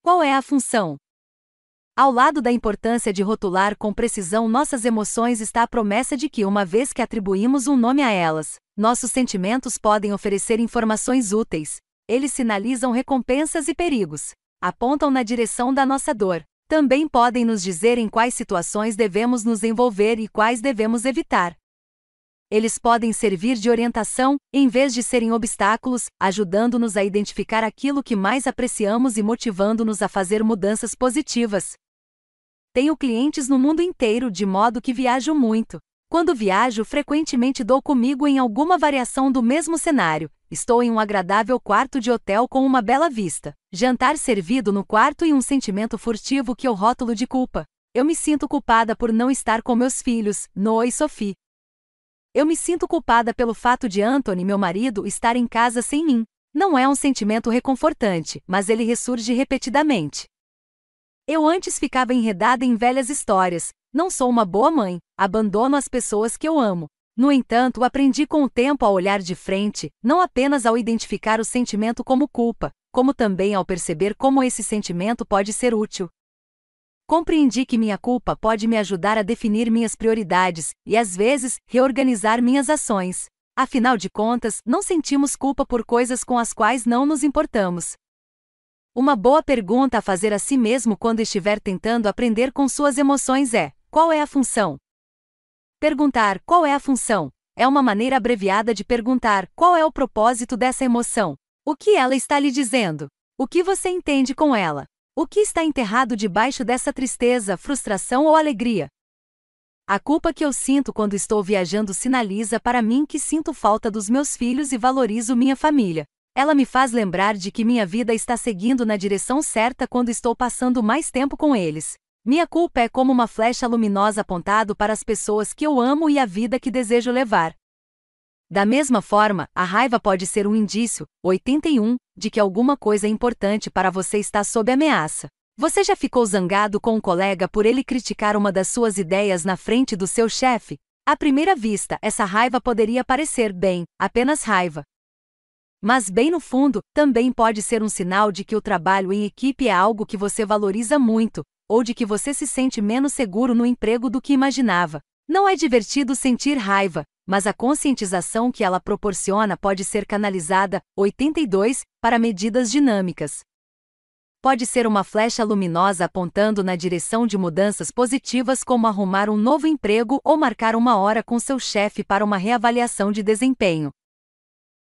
Qual é a função? Ao lado da importância de rotular com precisão nossas emoções está a promessa de que, uma vez que atribuímos um nome a elas, nossos sentimentos podem oferecer informações úteis. Eles sinalizam recompensas e perigos, apontam na direção da nossa dor. Também podem nos dizer em quais situações devemos nos envolver e quais devemos evitar. Eles podem servir de orientação, em vez de serem obstáculos, ajudando-nos a identificar aquilo que mais apreciamos e motivando-nos a fazer mudanças positivas. Tenho clientes no mundo inteiro de modo que viajo muito. Quando viajo, frequentemente dou comigo em alguma variação do mesmo cenário. Estou em um agradável quarto de hotel com uma bela vista. Jantar servido no quarto e um sentimento furtivo que eu rótulo de culpa. Eu me sinto culpada por não estar com meus filhos, Noah e Sophie. Eu me sinto culpada pelo fato de Anthony, meu marido, estar em casa sem mim. Não é um sentimento reconfortante, mas ele ressurge repetidamente. Eu antes ficava enredada em velhas histórias. Não sou uma boa mãe, abandono as pessoas que eu amo. No entanto, aprendi com o tempo a olhar de frente, não apenas ao identificar o sentimento como culpa, como também ao perceber como esse sentimento pode ser útil. Compreendi que minha culpa pode me ajudar a definir minhas prioridades e, às vezes, reorganizar minhas ações. Afinal de contas, não sentimos culpa por coisas com as quais não nos importamos. Uma boa pergunta a fazer a si mesmo quando estiver tentando aprender com suas emoções é: qual é a função? Perguntar qual é a função é uma maneira abreviada de perguntar qual é o propósito dessa emoção. O que ela está lhe dizendo? O que você entende com ela? O que está enterrado debaixo dessa tristeza, frustração ou alegria? A culpa que eu sinto quando estou viajando sinaliza para mim que sinto falta dos meus filhos e valorizo minha família. Ela me faz lembrar de que minha vida está seguindo na direção certa quando estou passando mais tempo com eles. Minha culpa é como uma flecha luminosa apontado para as pessoas que eu amo e a vida que desejo levar. Da mesma forma, a raiva pode ser um indício, 81, de que alguma coisa importante para você está sob ameaça. Você já ficou zangado com um colega por ele criticar uma das suas ideias na frente do seu chefe? À primeira vista, essa raiva poderia parecer, bem, apenas raiva. Mas, bem no fundo, também pode ser um sinal de que o trabalho em equipe é algo que você valoriza muito, ou de que você se sente menos seguro no emprego do que imaginava. Não é divertido sentir raiva, mas a conscientização que ela proporciona pode ser canalizada, 82, para medidas dinâmicas. Pode ser uma flecha luminosa apontando na direção de mudanças positivas como arrumar um novo emprego ou marcar uma hora com seu chefe para uma reavaliação de desempenho.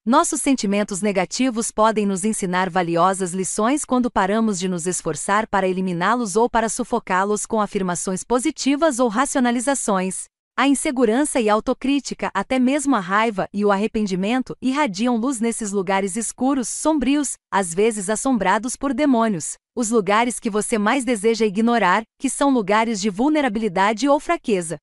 Nossos sentimentos negativos podem nos ensinar valiosas lições quando paramos de nos esforçar para eliminá-los ou para sufocá-los com afirmações positivas ou racionalizações. A insegurança e a autocrítica, até mesmo a raiva e o arrependimento, irradiam luz nesses lugares escuros, sombrios, às vezes assombrados por demônios. Os lugares que você mais deseja ignorar, que são lugares de vulnerabilidade ou fraqueza.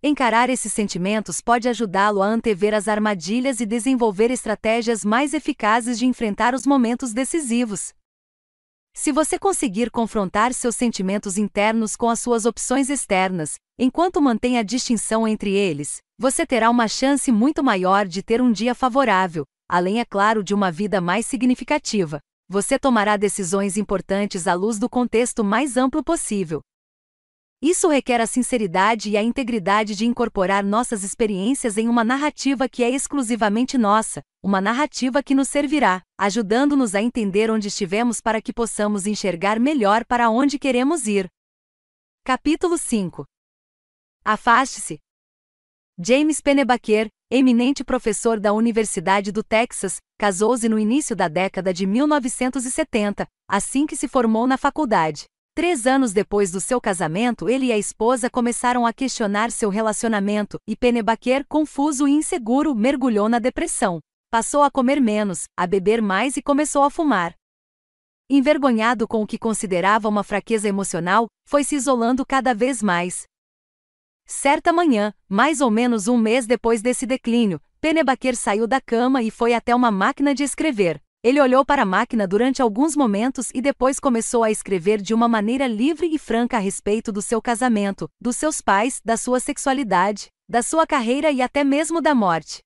Encarar esses sentimentos pode ajudá-lo a antever as armadilhas e desenvolver estratégias mais eficazes de enfrentar os momentos decisivos. Se você conseguir confrontar seus sentimentos internos com as suas opções externas, enquanto mantém a distinção entre eles, você terá uma chance muito maior de ter um dia favorável, além, é claro, de uma vida mais significativa. Você tomará decisões importantes à luz do contexto mais amplo possível. Isso requer a sinceridade e a integridade de incorporar nossas experiências em uma narrativa que é exclusivamente nossa, uma narrativa que nos servirá, ajudando-nos a entender onde estivemos para que possamos enxergar melhor para onde queremos ir. Capítulo 5 Afaste-se. James Pennebaker, eminente professor da Universidade do Texas, casou-se no início da década de 1970, assim que se formou na faculdade. Três anos depois do seu casamento, ele e a esposa começaram a questionar seu relacionamento, e Pennebaker, confuso e inseguro, mergulhou na depressão. Passou a comer menos, a beber mais e começou a fumar. Envergonhado com o que considerava uma fraqueza emocional, foi se isolando cada vez mais. Certa manhã, mais ou menos um mês depois desse declínio, Pennebaker saiu da cama e foi até uma máquina de escrever. Ele olhou para a máquina durante alguns momentos e depois começou a escrever de uma maneira livre e franca a respeito do seu casamento, dos seus pais, da sua sexualidade, da sua carreira e até mesmo da morte.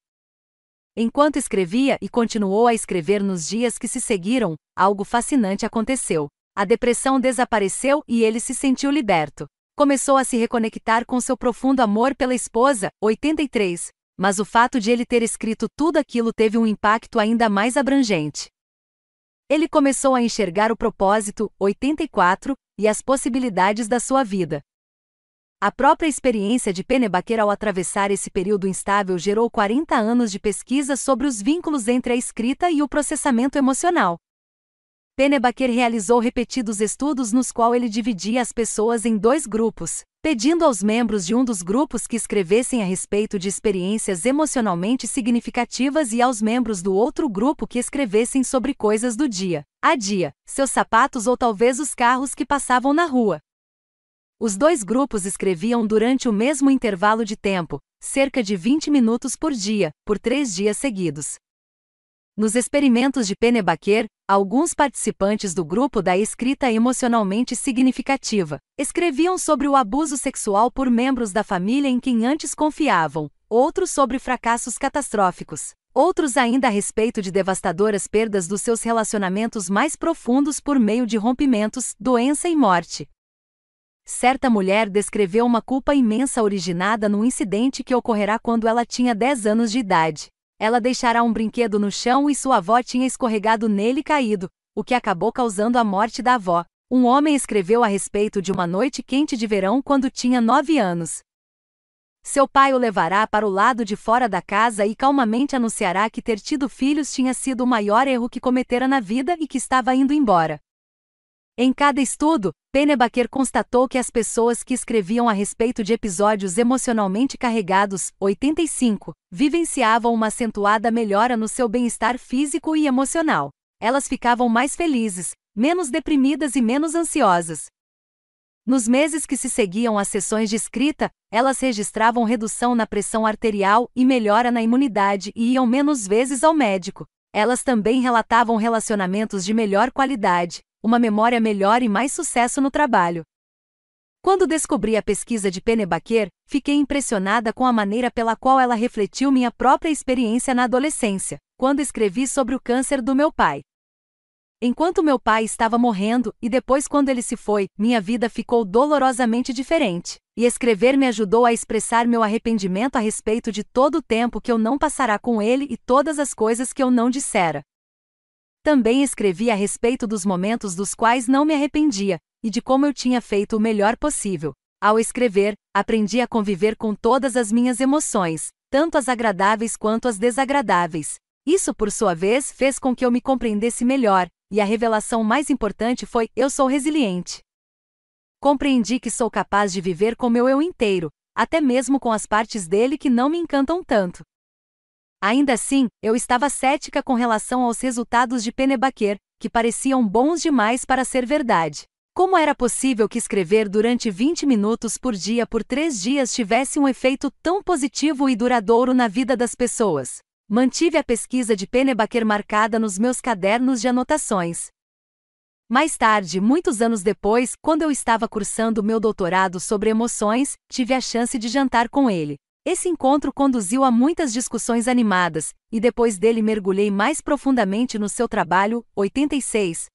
Enquanto escrevia e continuou a escrever nos dias que se seguiram, algo fascinante aconteceu. A depressão desapareceu e ele se sentiu liberto. Começou a se reconectar com seu profundo amor pela esposa, 83, mas o fato de ele ter escrito tudo aquilo teve um impacto ainda mais abrangente. Ele começou a enxergar o propósito, 84, e as possibilidades da sua vida. A própria experiência de Pennebaker ao atravessar esse período instável gerou 40 anos de pesquisa sobre os vínculos entre a escrita e o processamento emocional. Pennebaker realizou repetidos estudos nos quais ele dividia as pessoas em dois grupos, pedindo aos membros de um dos grupos que escrevessem a respeito de experiências emocionalmente significativas e aos membros do outro grupo que escrevessem sobre coisas do dia a dia, seus sapatos ou talvez os carros que passavam na rua. Os dois grupos escreviam durante o mesmo intervalo de tempo, cerca de 20 minutos por dia, por três dias seguidos. Nos experimentos de Pennebaker, alguns participantes do grupo da escrita emocionalmente significativa escreviam sobre o abuso sexual por membros da família em quem antes confiavam, outros sobre fracassos catastróficos, outros ainda a respeito de devastadoras perdas dos seus relacionamentos mais profundos por meio de rompimentos, doença e morte. Certa mulher descreveu uma culpa imensa originada num incidente que ocorrerá quando ela tinha 10 anos de idade. Ela deixará um brinquedo no chão e sua avó tinha escorregado nele e caído, o que acabou causando a morte da avó. Um homem escreveu a respeito de uma noite quente de verão quando tinha 9 anos. Seu pai o levará para o lado de fora da casa e calmamente anunciará que ter tido filhos tinha sido o maior erro que cometera na vida e que estava indo embora. Em cada estudo, Pennebaker constatou que as pessoas que escreviam a respeito de episódios emocionalmente carregados, 85, vivenciavam uma acentuada melhora no seu bem-estar físico e emocional. Elas ficavam mais felizes, menos deprimidas e menos ansiosas. Nos meses que se seguiam às sessões de escrita, elas registravam redução na pressão arterial e melhora na imunidade e iam menos vezes ao médico. Elas também relatavam relacionamentos de melhor qualidade, uma memória melhor e mais sucesso no trabalho. Quando descobri a pesquisa de Pennebaker, fiquei impressionada com a maneira pela qual ela refletiu minha própria experiência na adolescência, quando escrevi sobre o câncer do meu pai. Enquanto meu pai estava morrendo, e depois quando ele se foi, minha vida ficou dolorosamente diferente, e escrever me ajudou a expressar meu arrependimento a respeito de todo o tempo que eu não passará com ele e todas as coisas que eu não dissera. Também escrevi a respeito dos momentos dos quais não me arrependia, e de como eu tinha feito o melhor possível. Ao escrever, aprendi a conviver com todas as minhas emoções, tanto as agradáveis quanto as desagradáveis. Isso, por sua vez, fez com que eu me compreendesse melhor, e a revelação mais importante foi: eu sou resiliente. Compreendi que sou capaz de viver com meu eu inteiro, até mesmo com as partes dele que não me encantam tanto. Ainda assim, eu estava cética com relação aos resultados de Pennebaker, que pareciam bons demais para ser verdade. Como era possível que escrever durante 20 minutos por dia por três dias tivesse um efeito tão positivo e duradouro na vida das pessoas? Mantive a pesquisa de Pennebaker marcada nos meus cadernos de anotações. Mais tarde, muitos anos depois, quando eu estava cursando meu doutorado sobre emoções, tive a chance de jantar com ele. Esse encontro conduziu a muitas discussões animadas, e depois dele mergulhei mais profundamente no seu trabalho, 86.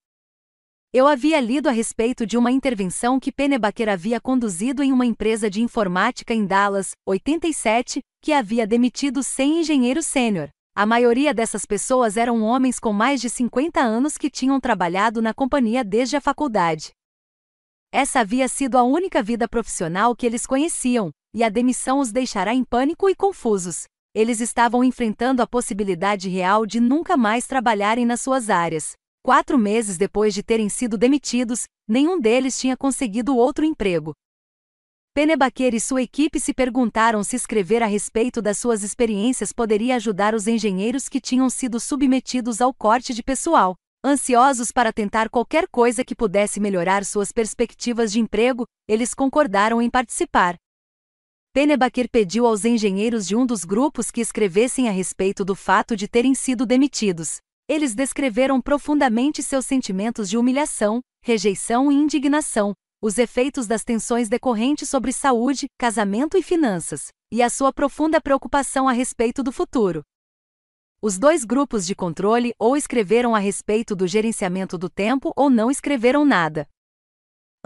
Eu havia lido a respeito de uma intervenção que Pennebaker havia conduzido em uma empresa de informática em Dallas, 87, que havia demitido 100 engenheiros sênior. A maioria dessas pessoas eram homens com mais de 50 anos que tinham trabalhado na companhia desde a faculdade. Essa havia sido a única vida profissional que eles conheciam, e a demissão os deixará em pânico e confusos. Eles estavam enfrentando a possibilidade real de nunca mais trabalharem nas suas áreas. Quatro meses depois de terem sido demitidos, nenhum deles tinha conseguido outro emprego. Pennebaker e sua equipe se perguntaram se escrever a respeito das suas experiências poderia ajudar os engenheiros que tinham sido submetidos ao corte de pessoal. Ansiosos para tentar qualquer coisa que pudesse melhorar suas perspectivas de emprego, eles concordaram em participar. Pennebaker pediu aos engenheiros de um dos grupos que escrevessem a respeito do fato de terem sido demitidos. Eles descreveram profundamente seus sentimentos de humilhação, rejeição e indignação, os efeitos das tensões decorrentes sobre saúde, casamento e finanças, e a sua profunda preocupação a respeito do futuro. Os dois grupos de controle ou escreveram a respeito do gerenciamento do tempo ou não escreveram nada.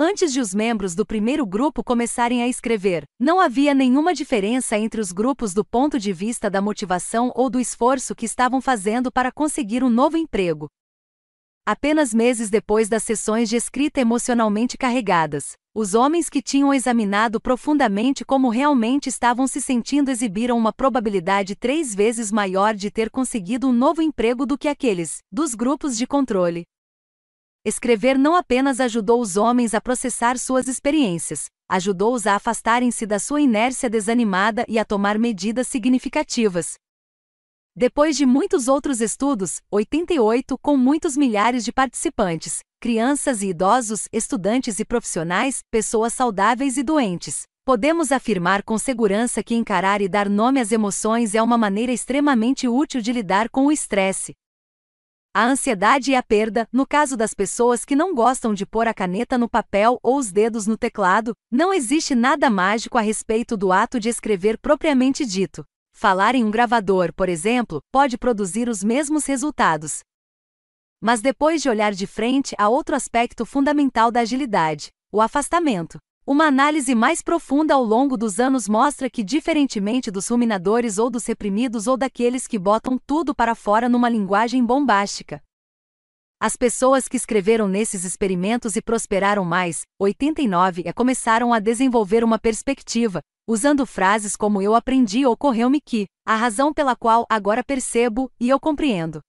Antes de os membros do primeiro grupo começarem a escrever, não havia nenhuma diferença entre os grupos do ponto de vista da motivação ou do esforço que estavam fazendo para conseguir um novo emprego, Apenas meses depois das sessões de escrita emocionalmente carregadas, os homens que tinham examinado profundamente como realmente estavam se sentindo exibiram uma probabilidade três vezes maior de ter conseguido um novo emprego do que aqueles dos grupos de controle. Escrever não apenas ajudou os homens a processar suas experiências, ajudou-os a afastarem-se da sua inércia desanimada e a tomar medidas significativas, depois de muitos outros estudos, 88 com muitos milhares de participantes, crianças e idosos, estudantes e profissionais, pessoas saudáveis e doentes, podemos afirmar com segurança que encarar e dar nome às emoções é uma maneira extremamente útil de lidar com o estresse. A ansiedade e a perda, no caso das pessoas que não gostam de pôr a caneta no papel ou os dedos no teclado, não existe nada mágico a respeito do ato de escrever propriamente dito. Falar em um gravador, por exemplo, pode produzir os mesmos resultados. Mas depois de olhar de frente a outro aspecto fundamental da agilidade, o afastamento. Uma análise mais profunda ao longo dos anos mostra que, diferentemente dos ruminadores ou dos reprimidos ou daqueles que botam tudo para fora numa linguagem bombástica, as pessoas que escreveram nesses experimentos e prosperaram mais, 89, e começaram a desenvolver uma perspectiva, usando frases como eu aprendi ou ocorreu-me que, a razão pela qual agora percebo e eu compreendo.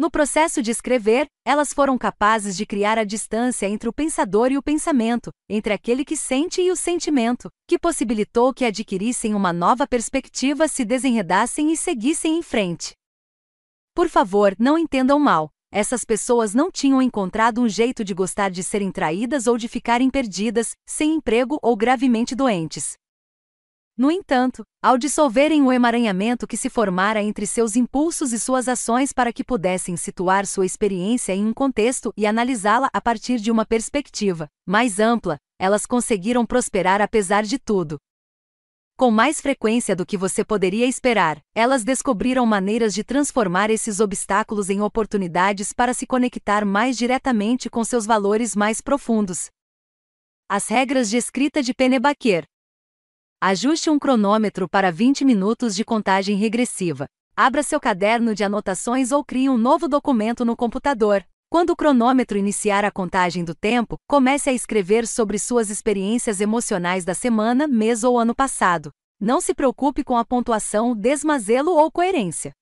No processo de escrever, elas foram capazes de criar a distância entre o pensador e o pensamento, entre aquele que sente e o sentimento, que possibilitou que adquirissem uma nova perspectiva, se desenredassem e seguissem em frente. Por favor, não entendam mal essas pessoas não tinham encontrado um jeito de gostar de serem traídas ou de ficarem perdidas, sem emprego ou gravemente doentes. No entanto, ao dissolverem o emaranhamento que se formara entre seus impulsos e suas ações para que pudessem situar sua experiência em um contexto e analisá-la a partir de uma perspectiva mais ampla, elas conseguiram prosperar apesar de tudo, com mais frequência do que você poderia esperar, elas descobriram maneiras de transformar esses obstáculos em oportunidades para se conectar mais diretamente com seus valores mais profundos. As regras de escrita de Pennebaker. Ajuste um cronômetro para 20 minutos de contagem regressiva. Abra seu caderno de anotações ou crie um novo documento no computador. Quando o cronômetro iniciar a contagem do tempo, comece a escrever sobre suas experiências emocionais da semana, mês ou ano passado. Não se preocupe com a pontuação, desmazelo ou coerência.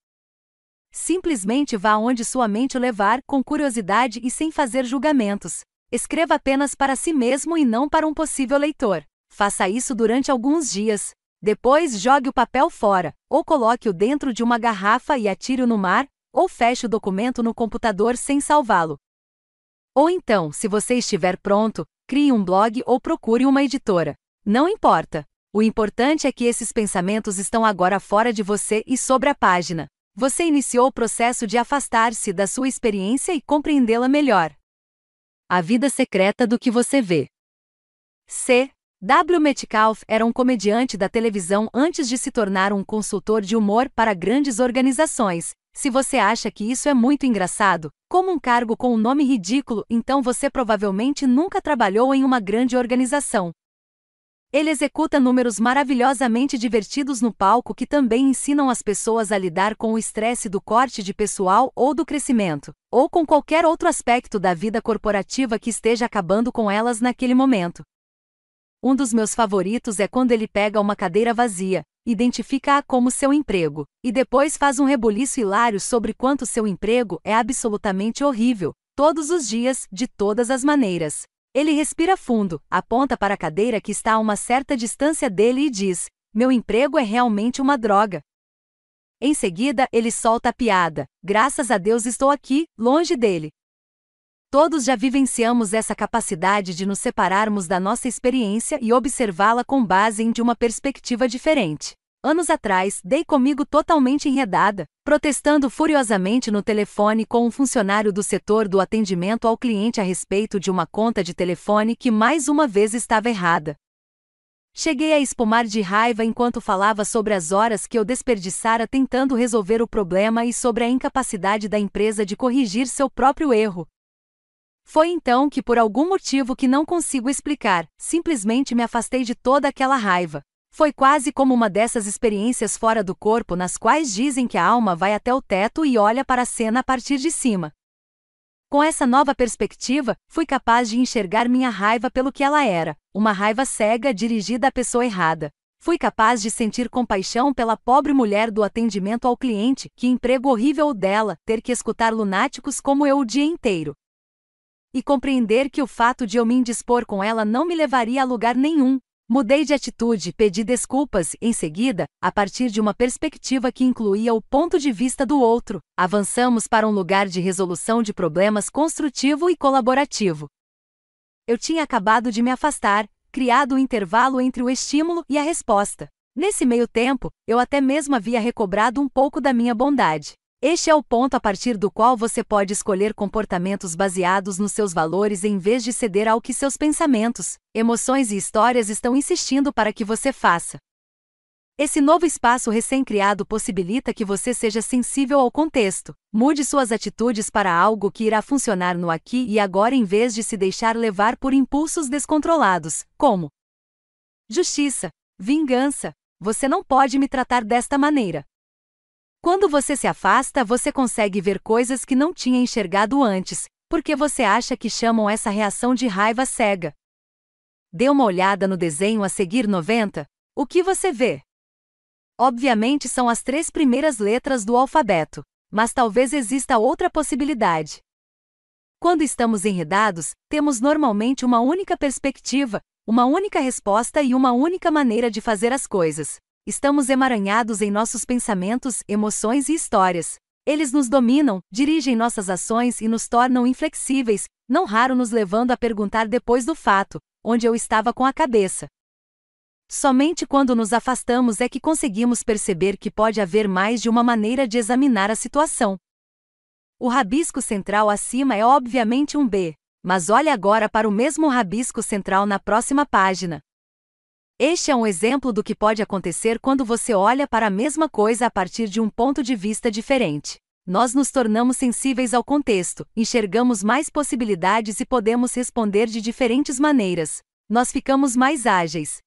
Simplesmente vá onde sua mente o levar, com curiosidade e sem fazer julgamentos. Escreva apenas para si mesmo e não para um possível leitor. Faça isso durante alguns dias. Depois jogue o papel fora, ou coloque-o dentro de uma garrafa e atire-o no mar, ou feche o documento no computador sem salvá-lo. Ou então, se você estiver pronto, crie um blog ou procure uma editora. Não importa. O importante é que esses pensamentos estão agora fora de você e sobre a página. Você iniciou o processo de afastar-se da sua experiência e compreendê-la melhor. A vida secreta do que você vê. C. W. Metcalf era um comediante da televisão antes de se tornar um consultor de humor para grandes organizações, se você acha que isso é muito engraçado, como um cargo com um nome ridículo, então você provavelmente nunca trabalhou em uma grande organização. Ele executa números maravilhosamente divertidos no palco que também ensinam as pessoas a lidar com o estresse do corte de pessoal ou do crescimento, ou com qualquer outro aspecto da vida corporativa que esteja acabando com elas naquele momento. Um dos meus favoritos é quando ele pega uma cadeira vazia, identifica-a como seu emprego, e depois faz um rebuliço hilário sobre quanto seu emprego é absolutamente horrível, todos os dias, de todas as maneiras. Ele respira fundo, aponta para a cadeira que está a uma certa distância dele e diz: Meu emprego é realmente uma droga. Em seguida, ele solta a piada: Graças a Deus estou aqui, longe dele. Todos já vivenciamos essa capacidade de nos separarmos da nossa experiência e observá-la com base em de uma perspectiva diferente. Anos atrás, dei comigo totalmente enredada, protestando furiosamente no telefone com um funcionário do setor do atendimento ao cliente a respeito de uma conta de telefone que mais uma vez estava errada. Cheguei a espumar de raiva enquanto falava sobre as horas que eu desperdiçara tentando resolver o problema e sobre a incapacidade da empresa de corrigir seu próprio erro. Foi então que, por algum motivo que não consigo explicar, simplesmente me afastei de toda aquela raiva. Foi quase como uma dessas experiências fora do corpo nas quais dizem que a alma vai até o teto e olha para a cena a partir de cima. Com essa nova perspectiva, fui capaz de enxergar minha raiva pelo que ela era, uma raiva cega dirigida à pessoa errada. Fui capaz de sentir compaixão pela pobre mulher do atendimento ao cliente, que emprego horrível dela, ter que escutar lunáticos como eu o dia inteiro. E compreender que o fato de eu me indispor com ela não me levaria a lugar nenhum, Mudei de atitude, pedi desculpas, em seguida, a partir de uma perspectiva que incluía o ponto de vista do outro, avançamos para um lugar de resolução de problemas construtivo e colaborativo. Eu tinha acabado de me afastar, criado um intervalo entre o estímulo e a resposta. Nesse meio tempo, eu até mesmo havia recobrado um pouco da minha bondade. Este é o ponto a partir do qual você pode escolher comportamentos baseados nos seus valores em vez de ceder ao que seus pensamentos, emoções e histórias estão insistindo para que você faça. Esse novo espaço recém-criado possibilita que você seja sensível ao contexto, mude suas atitudes para algo que irá funcionar no aqui e agora em vez de se deixar levar por impulsos descontrolados, como justiça, vingança. Você não pode me tratar desta maneira. Quando você se afasta, você consegue ver coisas que não tinha enxergado antes, porque você acha que chamam essa reação de raiva cega. Dê uma olhada no desenho a seguir 90. O que você vê? Obviamente são as três primeiras letras do alfabeto, mas talvez exista outra possibilidade. Quando estamos enredados, temos normalmente uma única perspectiva, uma única resposta e uma única maneira de fazer as coisas. Estamos emaranhados em nossos pensamentos, emoções e histórias. Eles nos dominam, dirigem nossas ações e nos tornam inflexíveis, não raro nos levando a perguntar depois do fato: onde eu estava com a cabeça? Somente quando nos afastamos é que conseguimos perceber que pode haver mais de uma maneira de examinar a situação. O rabisco central acima é obviamente um B, mas olhe agora para o mesmo rabisco central na próxima página. Este é um exemplo do que pode acontecer quando você olha para a mesma coisa a partir de um ponto de vista diferente. Nós nos tornamos sensíveis ao contexto, enxergamos mais possibilidades e podemos responder de diferentes maneiras. Nós ficamos mais ágeis.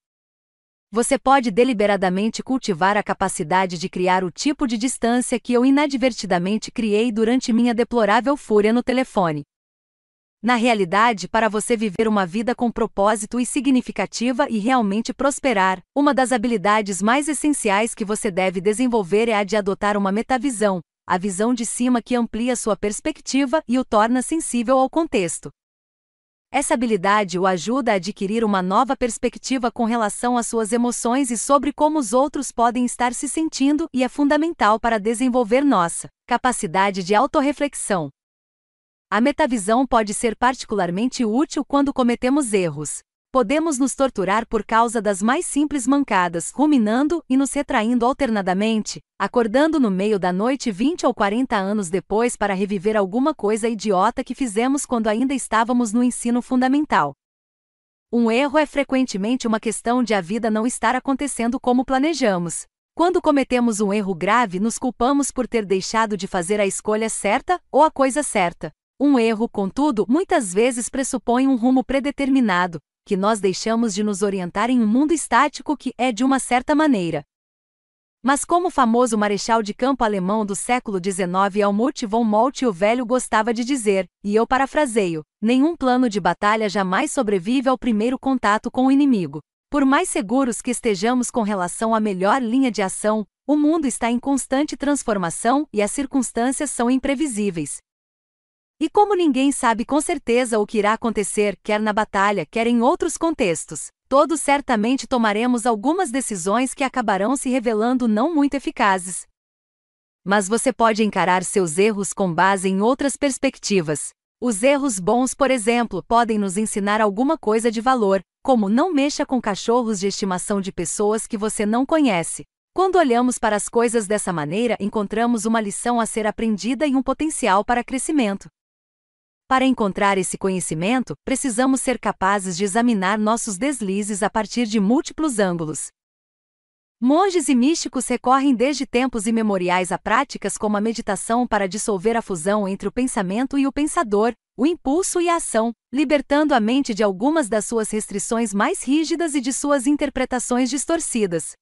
Você pode deliberadamente cultivar a capacidade de criar o tipo de distância que eu inadvertidamente criei durante minha deplorável fúria no telefone. Na realidade, para você viver uma vida com propósito e significativa e realmente prosperar, uma das habilidades mais essenciais que você deve desenvolver é a de adotar uma metavisão, a visão de cima que amplia sua perspectiva e o torna sensível ao contexto. Essa habilidade o ajuda a adquirir uma nova perspectiva com relação às suas emoções e sobre como os outros podem estar se sentindo e é fundamental para desenvolver nossa capacidade de autorreflexão, a metavisão pode ser particularmente útil quando cometemos erros. Podemos nos torturar por causa das mais simples mancadas, ruminando e nos retraindo alternadamente, acordando no meio da noite 20 ou 40 anos depois para reviver alguma coisa idiota que fizemos quando ainda estávamos no ensino fundamental. Um erro é frequentemente uma questão de a vida não estar acontecendo como planejamos. Quando cometemos um erro grave, nos culpamos por ter deixado de fazer a escolha certa ou a coisa certa. Um erro, contudo, muitas vezes pressupõe um rumo predeterminado, que nós deixamos de nos orientar em um mundo estático que é de uma certa maneira. Mas como o famoso marechal de campo alemão do século XIX Helmut von Moltke o velho gostava de dizer, e eu parafraseio, nenhum plano de batalha jamais sobrevive ao primeiro contato com o inimigo. Por mais seguros que estejamos com relação à melhor linha de ação, o mundo está em constante transformação e as circunstâncias são imprevisíveis. E como ninguém sabe com certeza o que irá acontecer, quer na batalha, quer em outros contextos, todos certamente tomaremos algumas decisões que acabarão se revelando não muito eficazes. Mas você pode encarar seus erros com base em outras perspectivas. Os erros bons, por exemplo, podem nos ensinar alguma coisa de valor, como não mexa com cachorros de estimação de pessoas que você não conhece. Quando olhamos para as coisas dessa maneira, encontramos uma lição a ser aprendida e um potencial para crescimento. Para encontrar esse conhecimento, precisamos ser capazes de examinar nossos deslizes a partir de múltiplos ângulos. Monges e místicos recorrem desde tempos imemoriais a práticas como a meditação para dissolver a fusão entre o pensamento e o pensador, o impulso e a ação, libertando a mente de algumas das suas restrições mais rígidas e de suas interpretações distorcidas.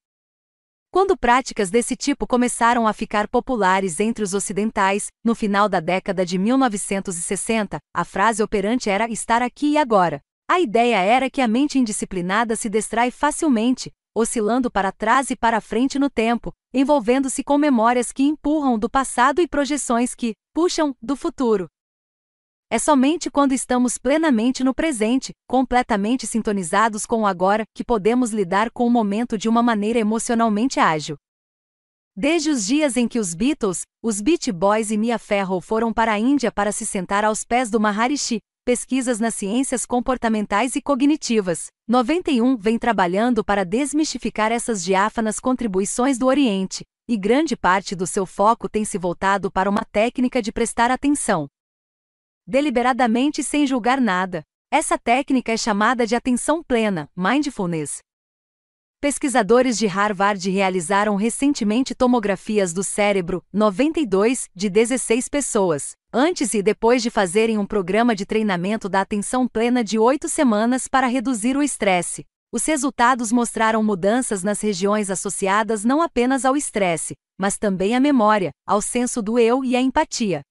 Quando práticas desse tipo começaram a ficar populares entre os ocidentais, no final da década de 1960, a frase operante era estar aqui e agora. A ideia era que a mente indisciplinada se distrai facilmente, oscilando para trás e para frente no tempo, envolvendo-se com memórias que empurram do passado e projeções que puxam do futuro. É somente quando estamos plenamente no presente, completamente sintonizados com o agora, que podemos lidar com o momento de uma maneira emocionalmente ágil. Desde os dias em que os Beatles, os Beach Boys e Mia Farrow foram para a Índia para se sentar aos pés do Maharishi, pesquisas nas ciências comportamentais e cognitivas. 91 vem trabalhando para desmistificar essas diáfanas contribuições do Oriente, e grande parte do seu foco tem se voltado para uma técnica de prestar atenção. Deliberadamente sem julgar nada. Essa técnica é chamada de atenção plena, mindfulness. Pesquisadores de Harvard realizaram recentemente tomografias do cérebro 92 de 16 pessoas, antes e depois de fazerem um programa de treinamento da atenção plena de oito semanas para reduzir o estresse. Os resultados mostraram mudanças nas regiões associadas não apenas ao estresse, mas também à memória, ao senso do eu e à empatia.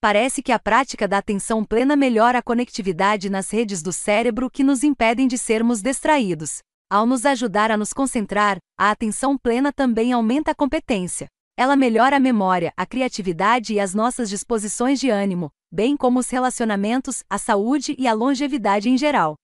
Parece que a prática da atenção plena melhora a conectividade nas redes do cérebro que nos impedem de sermos distraídos. Ao nos ajudar a nos concentrar, a atenção plena também aumenta a competência. Ela melhora a memória, a criatividade e as nossas disposições de ânimo, bem como os relacionamentos, a saúde e a longevidade em geral.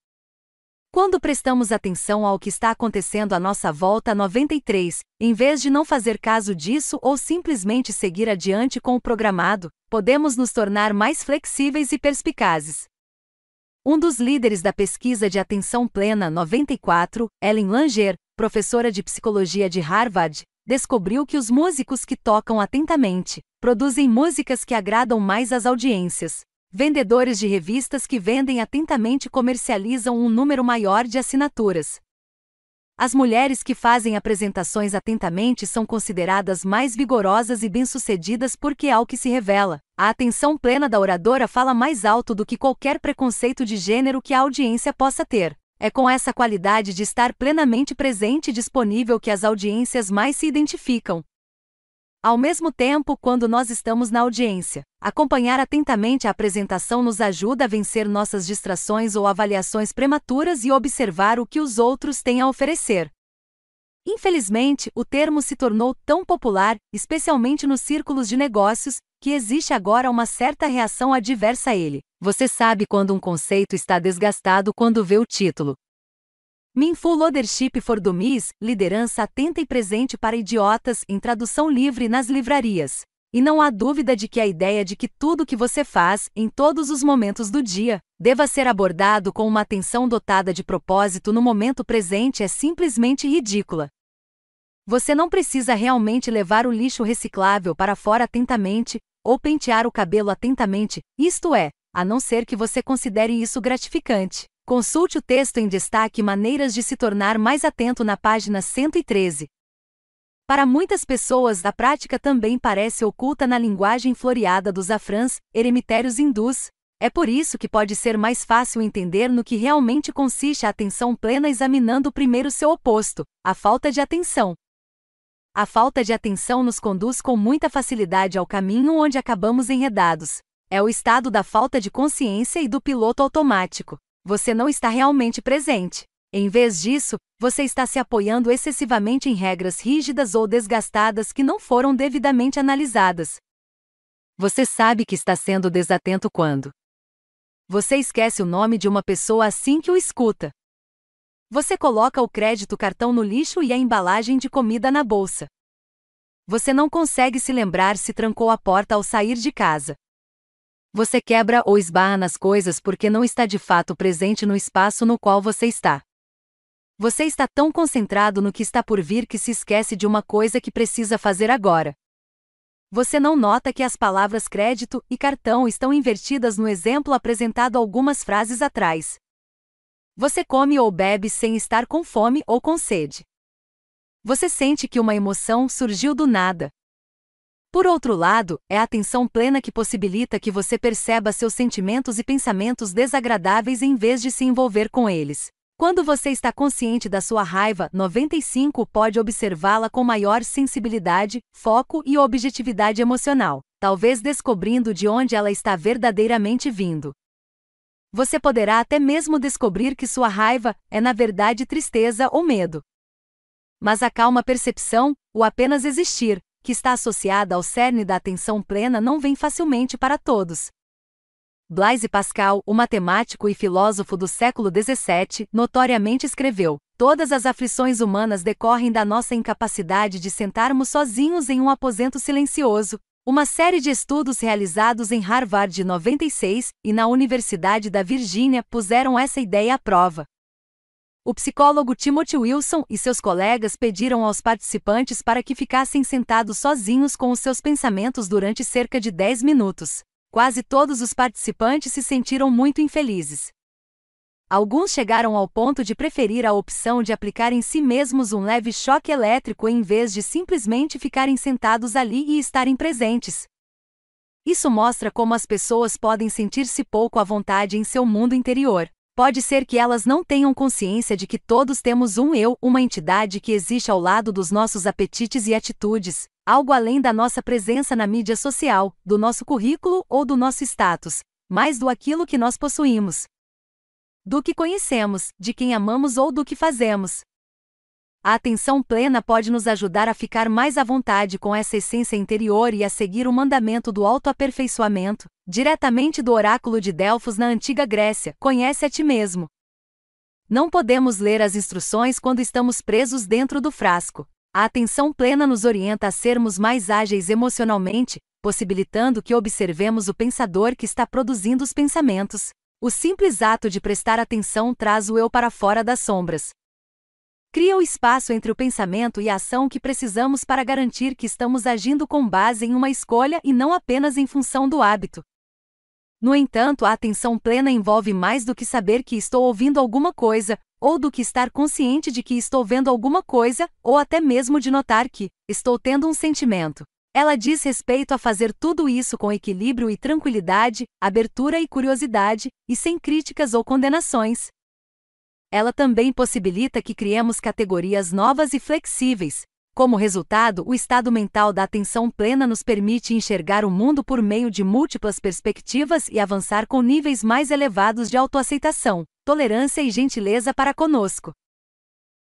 Quando prestamos atenção ao que está acontecendo à nossa volta 93, em vez de não fazer caso disso ou simplesmente seguir adiante com o programado, podemos nos tornar mais flexíveis e perspicazes. Um dos líderes da pesquisa de atenção plena 94, Ellen Langer, professora de psicologia de Harvard, descobriu que os músicos que tocam atentamente produzem músicas que agradam mais às audiências. Vendedores de revistas que vendem atentamente comercializam um número maior de assinaturas. As mulheres que fazem apresentações atentamente são consideradas mais vigorosas e bem-sucedidas porque, ao que se revela, a atenção plena da oradora fala mais alto do que qualquer preconceito de gênero que a audiência possa ter. É com essa qualidade de estar plenamente presente e disponível que as audiências mais se identificam. Ao mesmo tempo, quando nós estamos na audiência, acompanhar atentamente a apresentação nos ajuda a vencer nossas distrações ou avaliações prematuras e observar o que os outros têm a oferecer. Infelizmente, o termo se tornou tão popular, especialmente nos círculos de negócios, que existe agora uma certa reação adversa a ele. Você sabe quando um conceito está desgastado quando vê o título. Mindful Leadership for Dummies, liderança atenta e presente para idiotas, em tradução livre nas livrarias. E não há dúvida de que a ideia de que tudo que você faz, em todos os momentos do dia, deva ser abordado com uma atenção dotada de propósito no momento presente é simplesmente ridícula. Você não precisa realmente levar o lixo reciclável para fora atentamente, ou pentear o cabelo atentamente, isto é, a não ser que você considere isso gratificante. Consulte o texto em destaque Maneiras de se tornar mais atento na página 113. Para muitas pessoas, a prática também parece oculta na linguagem floreada dos afrãs, eremitérios hindus. É por isso que pode ser mais fácil entender no que realmente consiste a atenção plena examinando primeiro seu oposto, a falta de atenção. A falta de atenção nos conduz com muita facilidade ao caminho onde acabamos enredados. É o estado da falta de consciência e do piloto automático você não está realmente presente. Em vez disso, você está se apoiando excessivamente em regras rígidas ou desgastadas que não foram devidamente analisadas. Você sabe que está sendo desatento quando você esquece o nome de uma pessoa assim que o escuta. Você coloca o crédito cartão no lixo e a embalagem de comida na bolsa. Você não consegue se lembrar se trancou a porta ao sair de casa. Você quebra ou esbarra nas coisas porque não está de fato presente no espaço no qual você está. Você está tão concentrado no que está por vir que se esquece de uma coisa que precisa fazer agora. Você não nota que as palavras crédito e cartão estão invertidas no exemplo apresentado algumas frases atrás. Você come ou bebe sem estar com fome ou com sede. Você sente que uma emoção surgiu do nada. Por outro lado, é a atenção plena que possibilita que você perceba seus sentimentos e pensamentos desagradáveis em vez de se envolver com eles. Quando você está consciente da sua raiva, 95 pode observá-la com maior sensibilidade, foco e objetividade emocional, talvez descobrindo de onde ela está verdadeiramente vindo. Você poderá até mesmo descobrir que sua raiva é na verdade tristeza ou medo. Mas a calma percepção, o apenas existir, que está associada ao cerne da atenção plena, não vem facilmente para todos. Blaise Pascal, o matemático e filósofo do século XVII, notoriamente escreveu: Todas as aflições humanas decorrem da nossa incapacidade de sentarmos sozinhos em um aposento silencioso. Uma série de estudos realizados em Harvard de 96 e na Universidade da Virgínia puseram essa ideia à prova. O psicólogo Timothy Wilson e seus colegas pediram aos participantes para que ficassem sentados sozinhos com os seus pensamentos durante cerca de 10 minutos. Quase todos os participantes se sentiram muito infelizes. Alguns chegaram ao ponto de preferir a opção de aplicar em si mesmos um leve choque elétrico em vez de simplesmente ficarem sentados ali e estarem presentes. Isso mostra como as pessoas podem sentir-se pouco à vontade em seu mundo interior. Pode ser que elas não tenham consciência de que todos temos um eu, uma entidade que existe ao lado dos nossos apetites e atitudes, algo além da nossa presença na mídia social, do nosso currículo ou do nosso status, mais do aquilo que nós possuímos. Do que conhecemos, de quem amamos ou do que fazemos. A atenção plena pode nos ajudar a ficar mais à vontade com essa essência interior e a seguir o mandamento do autoaperfeiçoamento, diretamente do oráculo de Delfos na antiga Grécia: conhece a ti mesmo. Não podemos ler as instruções quando estamos presos dentro do frasco. A atenção plena nos orienta a sermos mais ágeis emocionalmente, possibilitando que observemos o pensador que está produzindo os pensamentos. O simples ato de prestar atenção traz o eu para fora das sombras, cria o espaço entre o pensamento e a ação que precisamos para garantir que estamos agindo com base em uma escolha e não apenas em função do hábito. No entanto, a atenção plena envolve mais do que saber que estou ouvindo alguma coisa, ou do que estar consciente de que estou vendo alguma coisa, ou até mesmo de notar que estou tendo um sentimento. Ela diz respeito a fazer tudo isso com equilíbrio e tranquilidade, abertura e curiosidade, e sem críticas ou condenações, ela também possibilita que criemos categorias novas e flexíveis. Como resultado, o estado mental da atenção plena nos permite enxergar o mundo por meio de múltiplas perspectivas e avançar com níveis mais elevados de autoaceitação, tolerância e gentileza para conosco.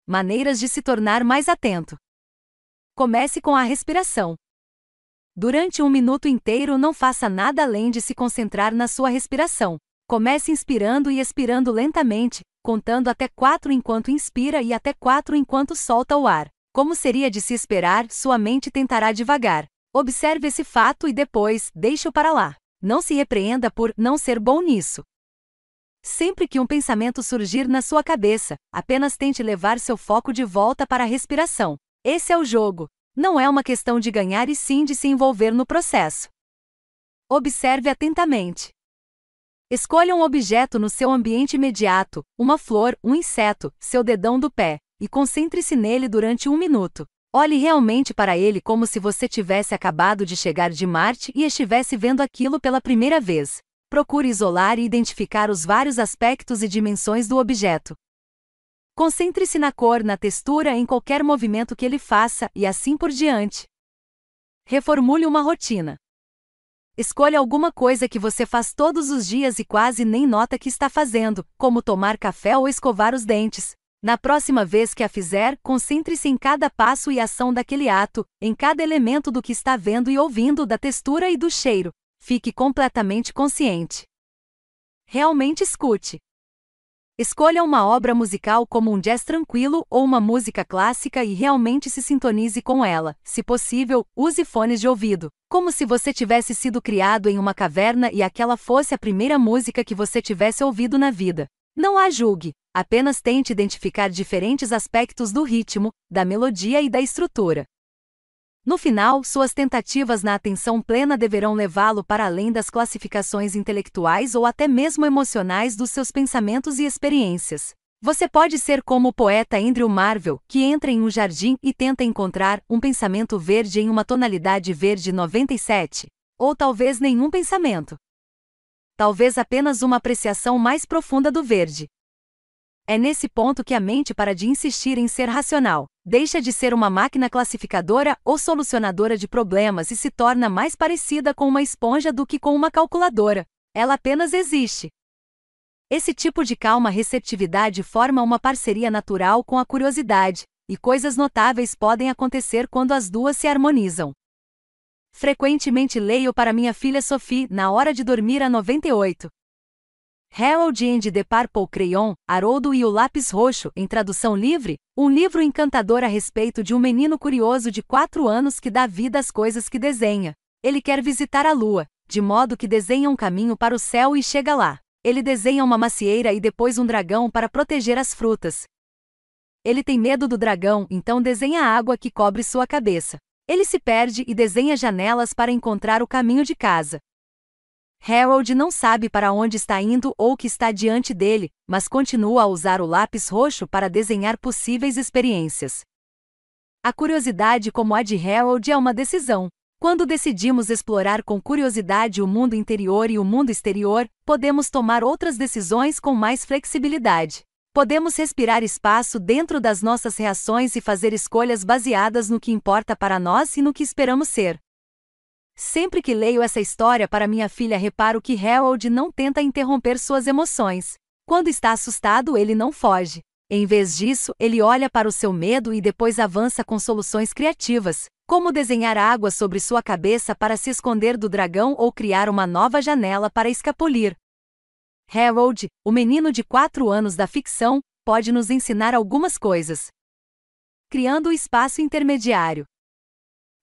Maneiras de se tornar mais atento. Comece com a respiração. Durante um minuto inteiro, não faça nada além de se concentrar na sua respiração. Comece inspirando e expirando lentamente, contando até quatro enquanto inspira e até quatro enquanto solta o ar. Como seria de se esperar, sua mente tentará devagar. Observe esse fato e depois, deixe-o para lá. Não se repreenda por não ser bom nisso. Sempre que um pensamento surgir na sua cabeça, apenas tente levar seu foco de volta para a respiração. Esse é o jogo. Não é uma questão de ganhar e sim de se envolver no processo. Observe atentamente. Escolha um objeto no seu ambiente imediato, uma flor, um inseto, seu dedão do pé, e concentre-se nele durante um minuto. Olhe realmente para ele como se você tivesse acabado de chegar de Marte e estivesse vendo aquilo pela primeira vez. Procure isolar e identificar os vários aspectos e dimensões do objeto. Concentre-se na cor, na textura, em qualquer movimento que ele faça e assim por diante. Reformule uma rotina. Escolha alguma coisa que você faz todos os dias e quase nem nota que está fazendo, como tomar café ou escovar os dentes. Na próxima vez que a fizer, concentre-se em cada passo e ação daquele ato, em cada elemento do que está vendo e ouvindo, da textura e do cheiro. Fique completamente consciente. Realmente escute. Escolha uma obra musical como um jazz tranquilo ou uma música clássica e realmente se sintonize com ela. Se possível, use fones de ouvido, como se você tivesse sido criado em uma caverna e aquela fosse a primeira música que você tivesse ouvido na vida. Não a julgue, apenas tente identificar diferentes aspectos do ritmo, da melodia e da estrutura. No final, suas tentativas na atenção plena deverão levá-lo para além das classificações intelectuais ou até mesmo emocionais dos seus pensamentos e experiências. Você pode ser como o poeta Andrew Marvel, que entra em um jardim e tenta encontrar um pensamento verde em uma tonalidade verde 97. Ou talvez nenhum pensamento. Talvez apenas uma apreciação mais profunda do verde. É nesse ponto que a mente para de insistir em ser racional, deixa de ser uma máquina classificadora ou solucionadora de problemas e se torna mais parecida com uma esponja do que com uma calculadora. Ela apenas existe. Esse tipo de calma receptividade forma uma parceria natural com a curiosidade, e coisas notáveis podem acontecer quando as duas se harmonizam. Frequentemente leio para minha filha Sophie na hora de dormir a 98. Harold and the Purple Crayon, Haroldo e o Lápis Roxo, em tradução livre, um livro encantador a respeito de um menino curioso de 4 anos que dá vida às coisas que desenha. Ele quer visitar a lua, de modo que desenha um caminho para o céu e chega lá. Ele desenha uma macieira e depois um dragão para proteger as frutas. Ele tem medo do dragão, então desenha a água que cobre sua cabeça. Ele se perde e desenha janelas para encontrar o caminho de casa. Harold não sabe para onde está indo ou o que está diante dele, mas continua a usar o lápis roxo para desenhar possíveis experiências. A curiosidade, como a de Harold, é uma decisão. Quando decidimos explorar com curiosidade o mundo interior e o mundo exterior, podemos tomar outras decisões com mais flexibilidade. Podemos respirar espaço dentro das nossas reações e fazer escolhas baseadas no que importa para nós e no que esperamos ser. Sempre que leio essa história para minha filha, reparo que Harold não tenta interromper suas emoções. Quando está assustado, ele não foge. Em vez disso, ele olha para o seu medo e depois avança com soluções criativas, como desenhar água sobre sua cabeça para se esconder do dragão ou criar uma nova janela para escapulir. Harold, o menino de 4 anos da ficção, pode nos ensinar algumas coisas. Criando o espaço intermediário.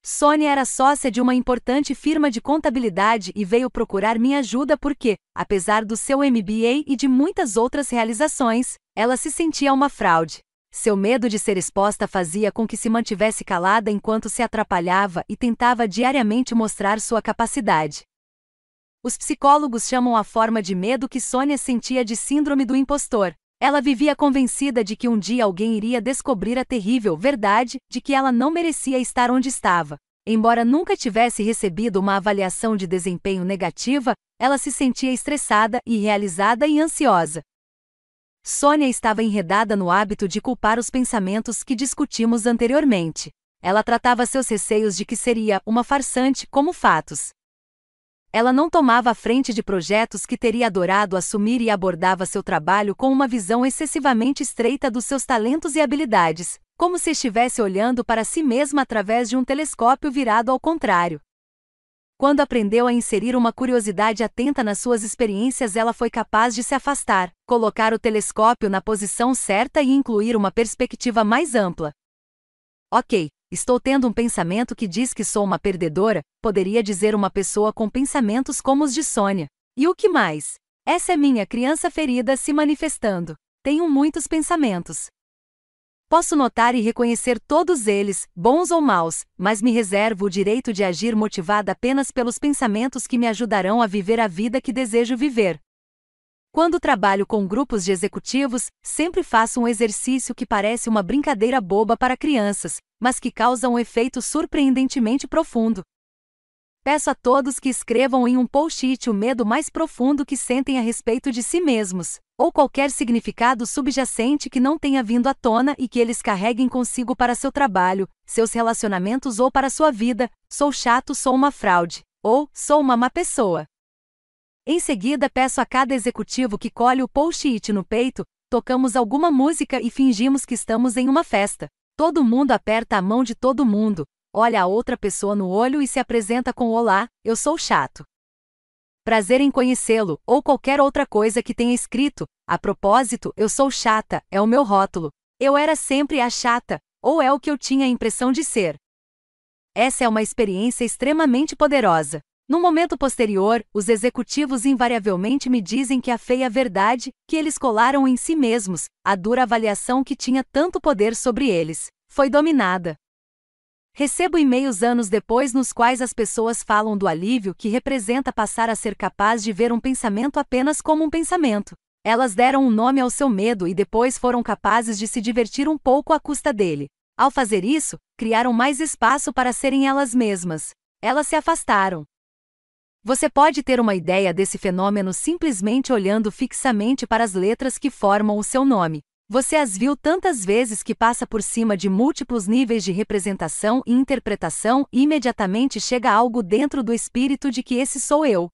Sônia era sócia de uma importante firma de contabilidade e veio procurar minha ajuda porque, apesar do seu MBA e de muitas outras realizações, ela se sentia uma fraude. Seu medo de ser exposta fazia com que se mantivesse calada enquanto se atrapalhava e tentava diariamente mostrar sua capacidade. Os psicólogos chamam a forma de medo que Sônia sentia de síndrome do impostor. Ela vivia convencida de que um dia alguém iria descobrir a terrível verdade de que ela não merecia estar onde estava. Embora nunca tivesse recebido uma avaliação de desempenho negativa, ela se sentia estressada, irrealizada e ansiosa. Sônia estava enredada no hábito de culpar os pensamentos que discutimos anteriormente. Ela tratava seus receios de que seria uma farsante como fatos. Ela não tomava a frente de projetos que teria adorado assumir e abordava seu trabalho com uma visão excessivamente estreita dos seus talentos e habilidades, como se estivesse olhando para si mesma através de um telescópio virado ao contrário. Quando aprendeu a inserir uma curiosidade atenta nas suas experiências, ela foi capaz de se afastar, colocar o telescópio na posição certa e incluir uma perspectiva mais ampla. Ok, Estou tendo um pensamento que diz que sou uma perdedora, poderia dizer uma pessoa com pensamentos como os de Sônia. E o que mais? Essa é minha criança ferida se manifestando. Tenho muitos pensamentos. Posso notar e reconhecer todos eles, bons ou maus, mas me reservo o direito de agir motivada apenas pelos pensamentos que me ajudarão a viver a vida que desejo viver. Quando trabalho com grupos de executivos, sempre faço um exercício que parece uma brincadeira boba para crianças, mas que causa um efeito surpreendentemente profundo. Peço a todos que escrevam em um post-it o medo mais profundo que sentem a respeito de si mesmos, ou qualquer significado subjacente que não tenha vindo à tona e que eles carreguem consigo para seu trabalho, seus relacionamentos ou para sua vida. Sou chato, sou uma fraude, ou sou uma má pessoa. Em seguida, peço a cada executivo que colhe o post-it no peito, tocamos alguma música e fingimos que estamos em uma festa. Todo mundo aperta a mão de todo mundo, olha a outra pessoa no olho e se apresenta com Olá, eu sou chato. Prazer em conhecê-lo, ou qualquer outra coisa que tenha escrito. A propósito, eu sou chata, é o meu rótulo. Eu era sempre a chata, ou é o que eu tinha a impressão de ser. Essa é uma experiência extremamente poderosa. No momento posterior, os executivos invariavelmente me dizem que a feia verdade, que eles colaram em si mesmos, a dura avaliação que tinha tanto poder sobre eles, foi dominada. Recebo e-mails anos depois nos quais as pessoas falam do alívio que representa passar a ser capaz de ver um pensamento apenas como um pensamento. Elas deram um nome ao seu medo e depois foram capazes de se divertir um pouco à custa dele. Ao fazer isso, criaram mais espaço para serem elas mesmas. Elas se afastaram. Você pode ter uma ideia desse fenômeno simplesmente olhando fixamente para as letras que formam o seu nome. Você as viu tantas vezes que passa por cima de múltiplos níveis de representação e interpretação e imediatamente chega algo dentro do espírito de que esse sou eu.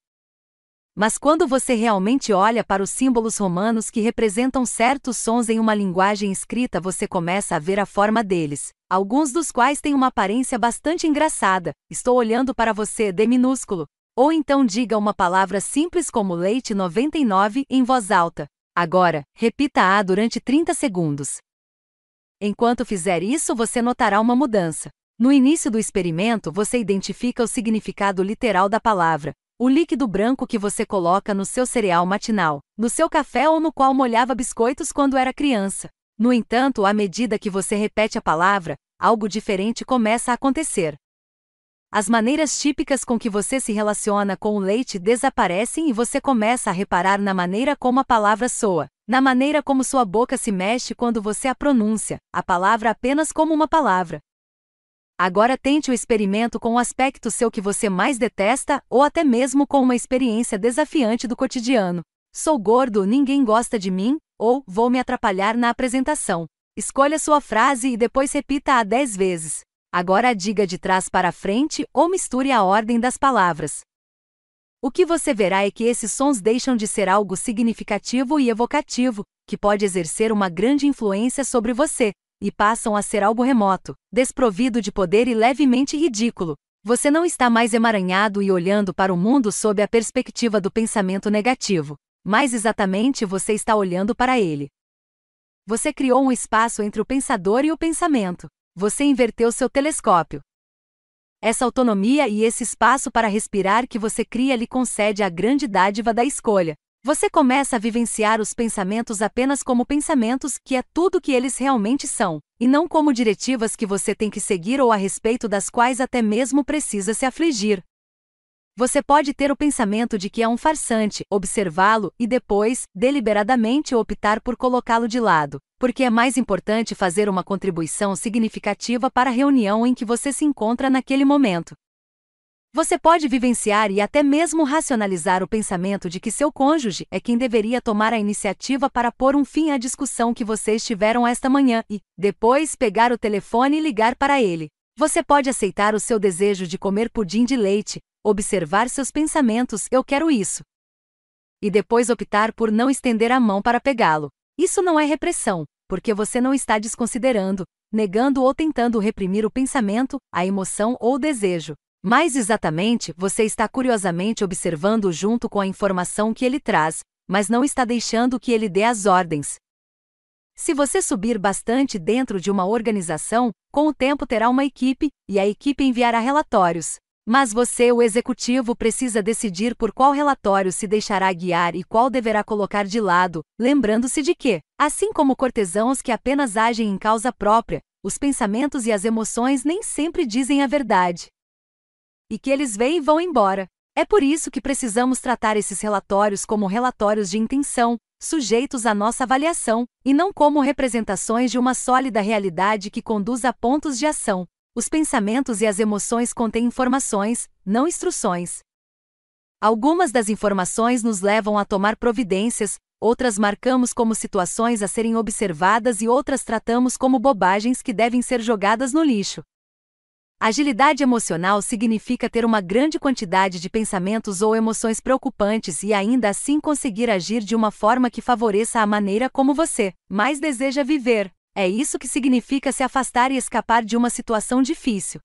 Mas quando você realmente olha para os símbolos romanos que representam certos sons em uma linguagem escrita, você começa a ver a forma deles, alguns dos quais têm uma aparência bastante engraçada. Estou olhando para você, D minúsculo, ou então diga uma palavra simples como leite 99 em voz alta. Agora, repita-a durante 30 segundos. Enquanto fizer isso, você notará uma mudança. No início do experimento, você identifica o significado literal da palavra, o líquido branco que você coloca no seu cereal matinal, no seu café ou no qual molhava biscoitos quando era criança. No entanto, à medida que você repete a palavra, algo diferente começa a acontecer. As maneiras típicas com que você se relaciona com o leite desaparecem e você começa a reparar na maneira como a palavra soa, na maneira como sua boca se mexe quando você a pronuncia, a palavra apenas como uma palavra. Agora tente o experimento com o aspecto seu que você mais detesta ou até mesmo com uma experiência desafiante do cotidiano. Sou gordo, ninguém gosta de mim, ou vou me atrapalhar na apresentação. Escolha sua frase e depois repita-a dez vezes. Agora diga de trás para frente ou misture a ordem das palavras. O que você verá é que esses sons deixam de ser algo significativo e evocativo, que pode exercer uma grande influência sobre você, e passam a ser algo remoto, desprovido de poder e levemente ridículo. Você não está mais emaranhado e olhando para o mundo sob a perspectiva do pensamento negativo. Mais exatamente, você está olhando para ele. Você criou um espaço entre o pensador e o pensamento. Você inverteu seu telescópio. Essa autonomia e esse espaço para respirar que você cria lhe concede a grande dádiva da escolha. Você começa a vivenciar os pensamentos apenas como pensamentos, que é tudo que eles realmente são, e não como diretivas que você tem que seguir ou a respeito das quais até mesmo precisa se afligir. Você pode ter o pensamento de que é um farsante, observá-lo e depois, deliberadamente, optar por colocá-lo de lado, porque é mais importante fazer uma contribuição significativa para a reunião em que você se encontra naquele momento. Você pode vivenciar e até mesmo racionalizar o pensamento de que seu cônjuge é quem deveria tomar a iniciativa para pôr um fim à discussão que vocês tiveram esta manhã e, depois, pegar o telefone e ligar para ele. Você pode aceitar o seu desejo de comer pudim de leite, observar seus pensamentos, eu quero isso. E depois optar por não estender a mão para pegá-lo. Isso não é repressão, porque você não está desconsiderando, negando ou tentando reprimir o pensamento, a emoção ou o desejo. Mais exatamente, você está curiosamente observando junto com a informação que ele traz, mas não está deixando que ele dê as ordens. Se você subir bastante dentro de uma organização, com o tempo terá uma equipe, e a equipe enviará relatórios. Mas você, o executivo, precisa decidir por qual relatório se deixará guiar e qual deverá colocar de lado, lembrando-se de que, assim como cortesãos que apenas agem em causa própria, os pensamentos e as emoções nem sempre dizem a verdade. E que eles vêm e vão embora. É por isso que precisamos tratar esses relatórios como relatórios de intenção, sujeitos à nossa avaliação, e não como representações de uma sólida realidade que conduz a pontos de ação, os pensamentos e as emoções contêm informações, não instruções. Algumas das informações nos levam a tomar providências, outras marcamos como situações a serem observadas e outras tratamos como bobagens que devem ser jogadas no lixo. Agilidade emocional significa ter uma grande quantidade de pensamentos ou emoções preocupantes e ainda assim conseguir agir de uma forma que favoreça a maneira como você mais deseja viver. É isso que significa se afastar e escapar de uma situação difícil.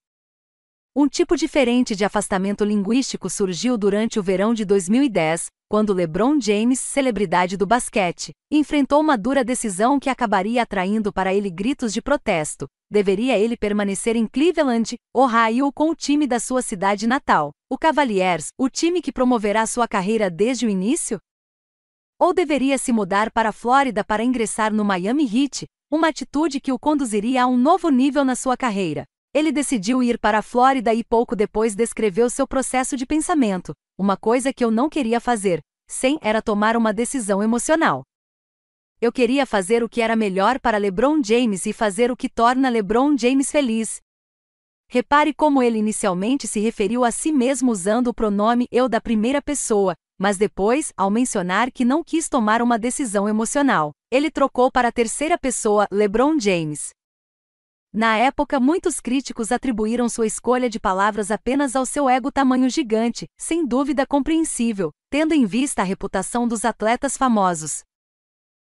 Um tipo diferente de afastamento linguístico surgiu durante o verão de 2010, quando LeBron James, celebridade do basquete, enfrentou uma dura decisão que acabaria atraindo para ele gritos de protesto. Deveria ele permanecer em Cleveland, Ohio, com o time da sua cidade natal, o Cavaliers, o time que promoverá sua carreira desde o início? Ou deveria se mudar para a Flórida para ingressar no Miami Heat, uma atitude que o conduziria a um novo nível na sua carreira? Ele decidiu ir para a Flórida e pouco depois descreveu seu processo de pensamento. Uma coisa que eu não queria fazer, sem era tomar uma decisão emocional. Eu queria fazer o que era melhor para LeBron James e fazer o que torna LeBron James feliz. Repare como ele inicialmente se referiu a si mesmo usando o pronome eu da primeira pessoa, mas depois, ao mencionar que não quis tomar uma decisão emocional, ele trocou para a terceira pessoa LeBron James. Na época, muitos críticos atribuíram sua escolha de palavras apenas ao seu ego tamanho gigante, sem dúvida compreensível, tendo em vista a reputação dos atletas famosos.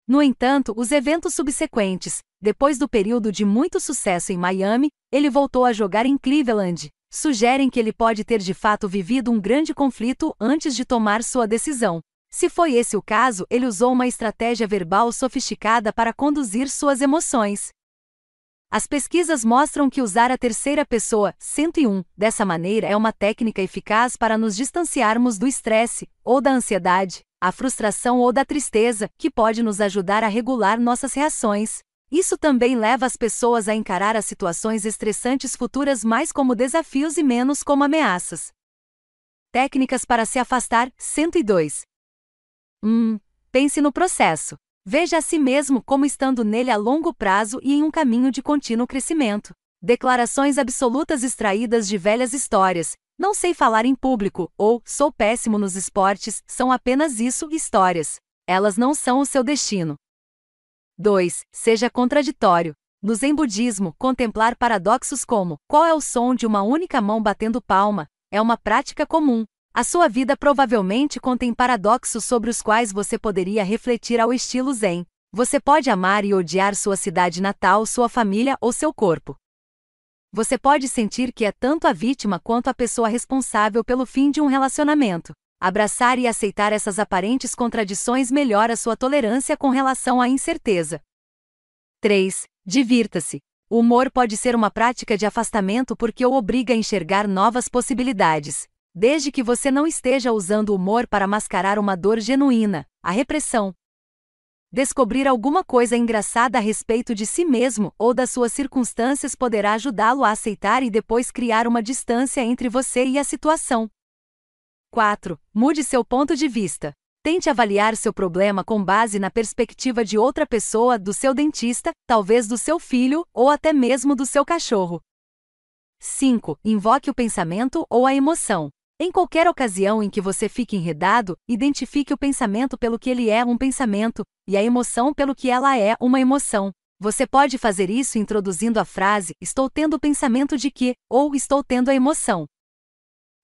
No entanto, os eventos subsequentes, depois do período de muito sucesso em Miami, ele voltou a jogar em Cleveland, sugerem que ele pode ter de fato vivido um grande conflito antes de tomar sua decisão. Se foi esse o caso, ele usou uma estratégia verbal sofisticada para conduzir suas emoções. As pesquisas mostram que usar a terceira pessoa, 101, dessa maneira é uma técnica eficaz para nos distanciarmos do estresse, ou da ansiedade, a frustração ou da tristeza, que pode nos ajudar a regular nossas reações. Isso também leva as pessoas a encarar as situações estressantes futuras mais como desafios e menos como ameaças. Técnicas para se afastar, 102. 1. Hum, pense no processo. Veja a si mesmo como estando nele a longo prazo e em um caminho de contínuo crescimento. Declarações absolutas extraídas de velhas histórias. Não sei falar em público, ou sou péssimo nos esportes, são apenas isso, histórias. Elas não são o seu destino. 2. Seja contraditório. No Zen budismo, contemplar paradoxos como qual é o som de uma única mão batendo palma é uma prática comum. A sua vida provavelmente contém paradoxos sobre os quais você poderia refletir ao estilo Zen. Você pode amar e odiar sua cidade natal, sua família ou seu corpo. Você pode sentir que é tanto a vítima quanto a pessoa responsável pelo fim de um relacionamento. Abraçar e aceitar essas aparentes contradições melhora sua tolerância com relação à incerteza. 3. Divirta-se. O humor pode ser uma prática de afastamento porque o obriga a enxergar novas possibilidades. Desde que você não esteja usando o humor para mascarar uma dor genuína, a repressão. Descobrir alguma coisa engraçada a respeito de si mesmo ou das suas circunstâncias poderá ajudá-lo a aceitar e depois criar uma distância entre você e a situação. 4. Mude seu ponto de vista. Tente avaliar seu problema com base na perspectiva de outra pessoa, do seu dentista, talvez do seu filho ou até mesmo do seu cachorro. 5. Invoque o pensamento ou a emoção. Em qualquer ocasião em que você fique enredado, identifique o pensamento pelo que ele é um pensamento, e a emoção pelo que ela é uma emoção. Você pode fazer isso introduzindo a frase estou tendo o pensamento de que, ou estou tendo a emoção.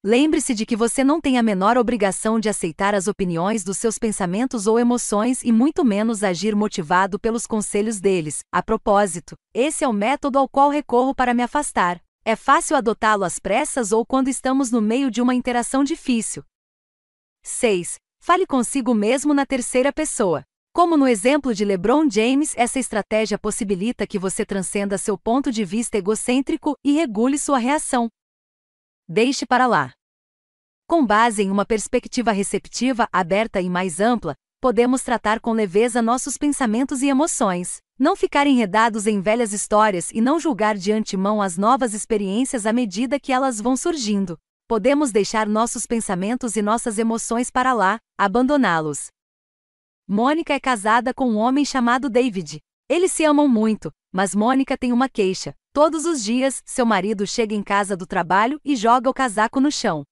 Lembre-se de que você não tem a menor obrigação de aceitar as opiniões dos seus pensamentos ou emoções e muito menos agir motivado pelos conselhos deles. A propósito, esse é o método ao qual recorro para me afastar. É fácil adotá-lo às pressas ou quando estamos no meio de uma interação difícil. 6. Fale consigo mesmo na terceira pessoa. Como no exemplo de LeBron James, essa estratégia possibilita que você transcenda seu ponto de vista egocêntrico e regule sua reação. Deixe para lá. Com base em uma perspectiva receptiva, aberta e mais ampla, podemos tratar com leveza nossos pensamentos e emoções. Não ficar enredados em velhas histórias e não julgar de antemão as novas experiências à medida que elas vão surgindo. Podemos deixar nossos pensamentos e nossas emoções para lá, abandoná-los. Mônica é casada com um homem chamado David. Eles se amam muito, mas Mônica tem uma queixa. Todos os dias, seu marido chega em casa do trabalho e joga o casaco no chão.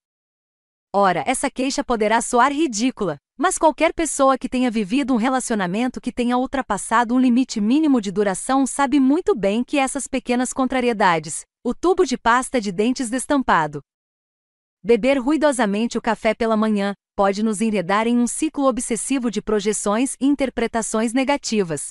Ora, essa queixa poderá soar ridícula, mas qualquer pessoa que tenha vivido um relacionamento que tenha ultrapassado um limite mínimo de duração sabe muito bem que essas pequenas contrariedades, o tubo de pasta de dentes destampado, beber ruidosamente o café pela manhã, pode nos enredar em um ciclo obsessivo de projeções e interpretações negativas.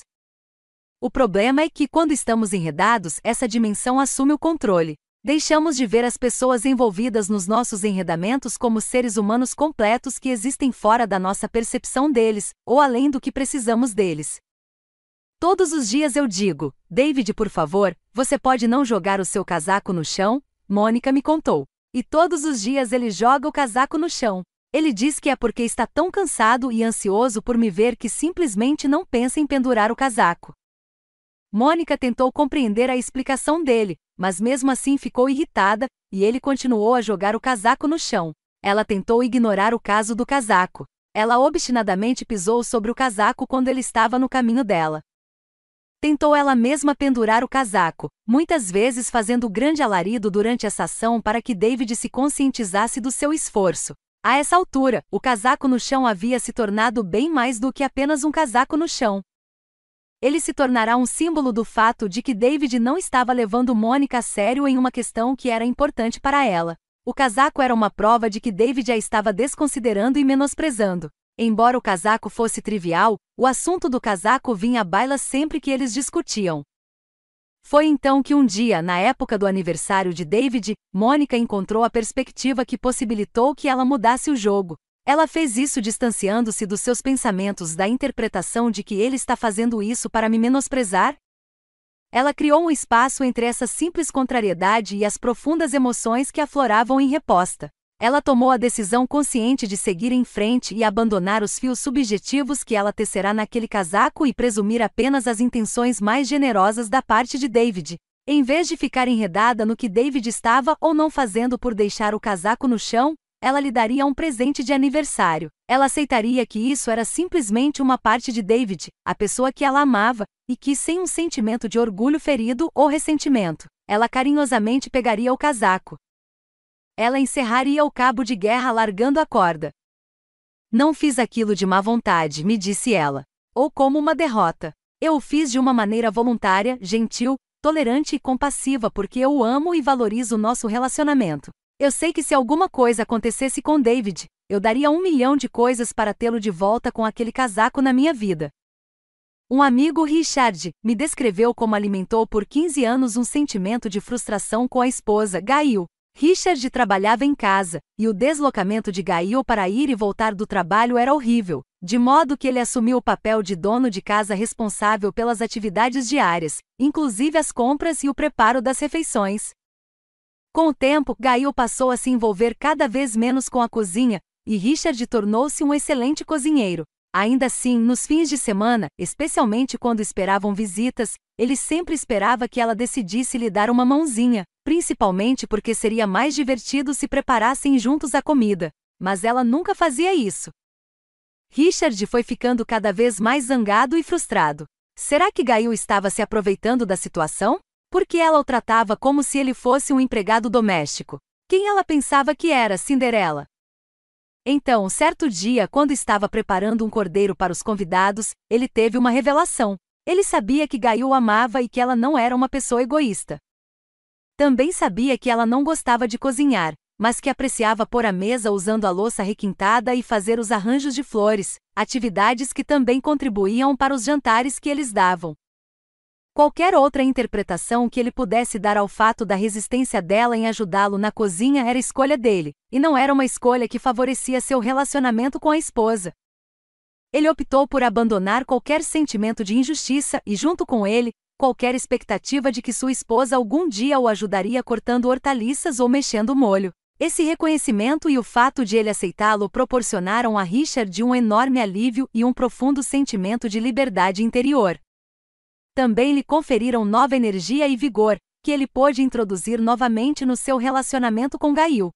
O problema é que, quando estamos enredados, essa dimensão assume o controle. Deixamos de ver as pessoas envolvidas nos nossos enredamentos como seres humanos completos que existem fora da nossa percepção deles, ou além do que precisamos deles. Todos os dias eu digo: David, por favor, você pode não jogar o seu casaco no chão? Mônica me contou. E todos os dias ele joga o casaco no chão. Ele diz que é porque está tão cansado e ansioso por me ver que simplesmente não pensa em pendurar o casaco. Mônica tentou compreender a explicação dele, mas mesmo assim ficou irritada, e ele continuou a jogar o casaco no chão. Ela tentou ignorar o caso do casaco. Ela obstinadamente pisou sobre o casaco quando ele estava no caminho dela. Tentou ela mesma pendurar o casaco, muitas vezes fazendo grande alarido durante essa ação para que David se conscientizasse do seu esforço. A essa altura, o casaco no chão havia se tornado bem mais do que apenas um casaco no chão ele se tornará um símbolo do fato de que David não estava levando Mônica a sério em uma questão que era importante para ela. O casaco era uma prova de que David a estava desconsiderando e menosprezando. Embora o casaco fosse trivial, o assunto do casaco vinha à baila sempre que eles discutiam. Foi então que um dia, na época do aniversário de David, Mônica encontrou a perspectiva que possibilitou que ela mudasse o jogo. Ela fez isso distanciando-se dos seus pensamentos da interpretação de que ele está fazendo isso para me menosprezar? Ela criou um espaço entre essa simples contrariedade e as profundas emoções que afloravam em reposta. Ela tomou a decisão consciente de seguir em frente e abandonar os fios subjetivos que ela tecerá naquele casaco e presumir apenas as intenções mais generosas da parte de David. Em vez de ficar enredada no que David estava ou não fazendo por deixar o casaco no chão, ela lhe daria um presente de aniversário. Ela aceitaria que isso era simplesmente uma parte de David, a pessoa que ela amava, e que, sem um sentimento de orgulho ferido ou ressentimento, ela carinhosamente pegaria o casaco. Ela encerraria o cabo de guerra largando a corda. Não fiz aquilo de má vontade, me disse ela. Ou como uma derrota. Eu o fiz de uma maneira voluntária, gentil, tolerante e compassiva porque eu amo e valorizo o nosso relacionamento. Eu sei que se alguma coisa acontecesse com David, eu daria um milhão de coisas para tê-lo de volta com aquele casaco na minha vida. Um amigo, Richard, me descreveu como alimentou por 15 anos um sentimento de frustração com a esposa, Gail. Richard trabalhava em casa, e o deslocamento de Gail para ir e voltar do trabalho era horrível, de modo que ele assumiu o papel de dono de casa responsável pelas atividades diárias, inclusive as compras e o preparo das refeições. Com o tempo, Gail passou a se envolver cada vez menos com a cozinha, e Richard tornou-se um excelente cozinheiro. Ainda assim, nos fins de semana, especialmente quando esperavam visitas, ele sempre esperava que ela decidisse lhe dar uma mãozinha, principalmente porque seria mais divertido se preparassem juntos a comida. Mas ela nunca fazia isso. Richard foi ficando cada vez mais zangado e frustrado. Será que Gail estava se aproveitando da situação? Porque ela o tratava como se ele fosse um empregado doméstico. Quem ela pensava que era Cinderela? Então, certo dia, quando estava preparando um cordeiro para os convidados, ele teve uma revelação. Ele sabia que Gail amava e que ela não era uma pessoa egoísta. Também sabia que ela não gostava de cozinhar, mas que apreciava pôr a mesa usando a louça requintada e fazer os arranjos de flores, atividades que também contribuíam para os jantares que eles davam. Qualquer outra interpretação que ele pudesse dar ao fato da resistência dela em ajudá-lo na cozinha era escolha dele, e não era uma escolha que favorecia seu relacionamento com a esposa. Ele optou por abandonar qualquer sentimento de injustiça e, junto com ele, qualquer expectativa de que sua esposa algum dia o ajudaria cortando hortaliças ou mexendo molho. Esse reconhecimento e o fato de ele aceitá-lo proporcionaram a Richard um enorme alívio e um profundo sentimento de liberdade interior também lhe conferiram nova energia e vigor, que ele pôde introduzir novamente no seu relacionamento com Gail.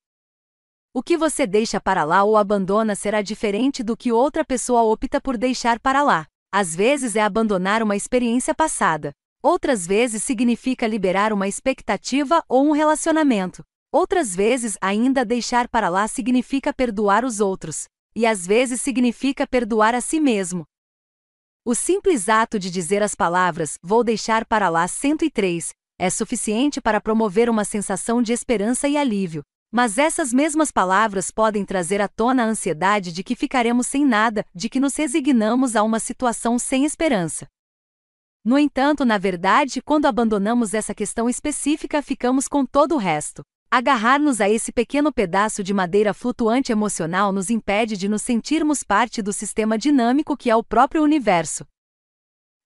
O que você deixa para lá ou abandona será diferente do que outra pessoa opta por deixar para lá. Às vezes é abandonar uma experiência passada. Outras vezes significa liberar uma expectativa ou um relacionamento. Outras vezes, ainda deixar para lá significa perdoar os outros. E às vezes significa perdoar a si mesmo, o simples ato de dizer as palavras vou deixar para lá 103 é suficiente para promover uma sensação de esperança e alívio. Mas essas mesmas palavras podem trazer à tona a ansiedade de que ficaremos sem nada, de que nos resignamos a uma situação sem esperança. No entanto, na verdade, quando abandonamos essa questão específica, ficamos com todo o resto. Agarrar-nos a esse pequeno pedaço de madeira flutuante emocional nos impede de nos sentirmos parte do sistema dinâmico que é o próprio universo.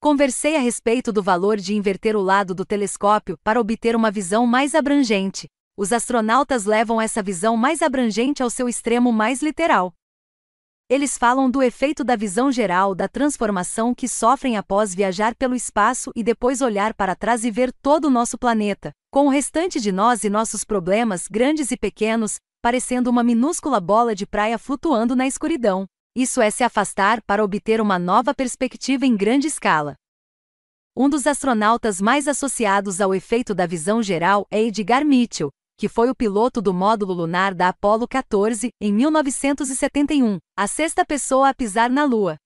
Conversei a respeito do valor de inverter o lado do telescópio para obter uma visão mais abrangente. Os astronautas levam essa visão mais abrangente ao seu extremo mais literal. Eles falam do efeito da visão geral da transformação que sofrem após viajar pelo espaço e depois olhar para trás e ver todo o nosso planeta, com o restante de nós e nossos problemas, grandes e pequenos, parecendo uma minúscula bola de praia flutuando na escuridão. Isso é se afastar para obter uma nova perspectiva em grande escala. Um dos astronautas mais associados ao efeito da visão geral é Edgar Mitchell, que foi o piloto do módulo lunar da Apollo 14, em 1971, a sexta pessoa a pisar na Lua.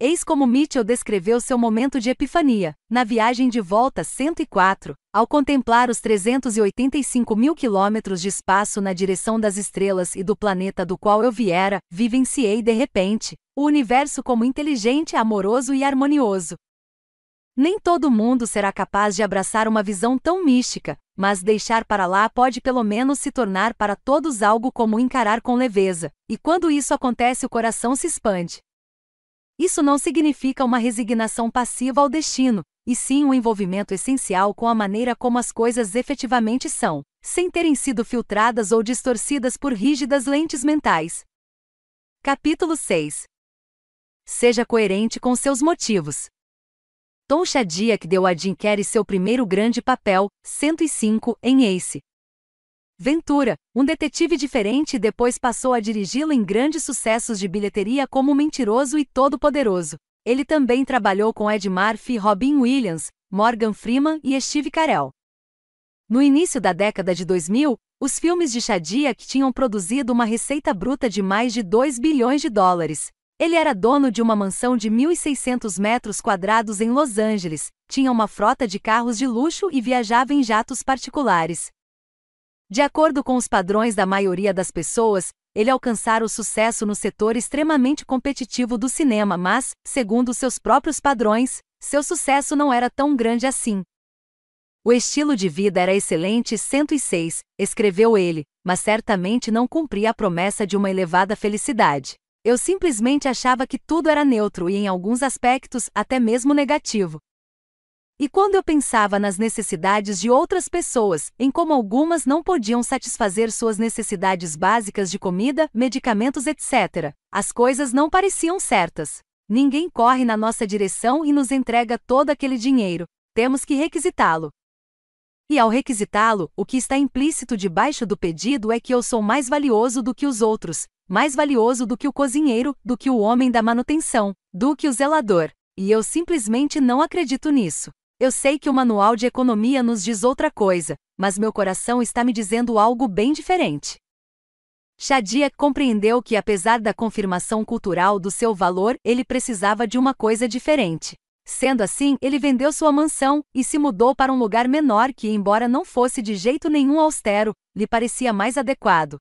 Eis como Mitchell descreveu seu momento de epifania, na viagem de volta 104, ao contemplar os 385 mil quilômetros de espaço na direção das estrelas e do planeta do qual eu viera, vivenciei de repente, o universo como inteligente, amoroso e harmonioso. Nem todo mundo será capaz de abraçar uma visão tão mística, mas deixar para lá pode pelo menos se tornar para todos algo como encarar com leveza, e quando isso acontece o coração se expande. Isso não significa uma resignação passiva ao destino, e sim um envolvimento essencial com a maneira como as coisas efetivamente são, sem terem sido filtradas ou distorcidas por rígidas lentes mentais. Capítulo 6 Seja coerente com seus motivos. Tom Shadyac deu a Jim Carrey seu primeiro grande papel, 105, em Ace. Ventura, um detetive diferente e depois passou a dirigi-lo em grandes sucessos de bilheteria como Mentiroso e Todo-Poderoso. Ele também trabalhou com Ed Murphy, Robin Williams, Morgan Freeman e Steve Carell. No início da década de 2000, os filmes de Shadyac tinham produzido uma receita bruta de mais de 2 bilhões de dólares, ele era dono de uma mansão de 1.600 metros quadrados em Los Angeles, tinha uma frota de carros de luxo e viajava em jatos particulares. De acordo com os padrões da maioria das pessoas, ele alcançara o sucesso no setor extremamente competitivo do cinema, mas, segundo seus próprios padrões, seu sucesso não era tão grande assim. O estilo de vida era excelente 106, escreveu ele, mas certamente não cumpria a promessa de uma elevada felicidade. Eu simplesmente achava que tudo era neutro e, em alguns aspectos, até mesmo negativo. E quando eu pensava nas necessidades de outras pessoas, em como algumas não podiam satisfazer suas necessidades básicas de comida, medicamentos, etc., as coisas não pareciam certas. Ninguém corre na nossa direção e nos entrega todo aquele dinheiro, temos que requisitá-lo. E ao requisitá-lo, o que está implícito debaixo do pedido é que eu sou mais valioso do que os outros, mais valioso do que o cozinheiro, do que o homem da manutenção, do que o zelador. E eu simplesmente não acredito nisso. Eu sei que o manual de economia nos diz outra coisa, mas meu coração está me dizendo algo bem diferente. Shadia compreendeu que, apesar da confirmação cultural do seu valor, ele precisava de uma coisa diferente. Sendo assim, ele vendeu sua mansão e se mudou para um lugar menor que, embora não fosse de jeito nenhum austero, lhe parecia mais adequado.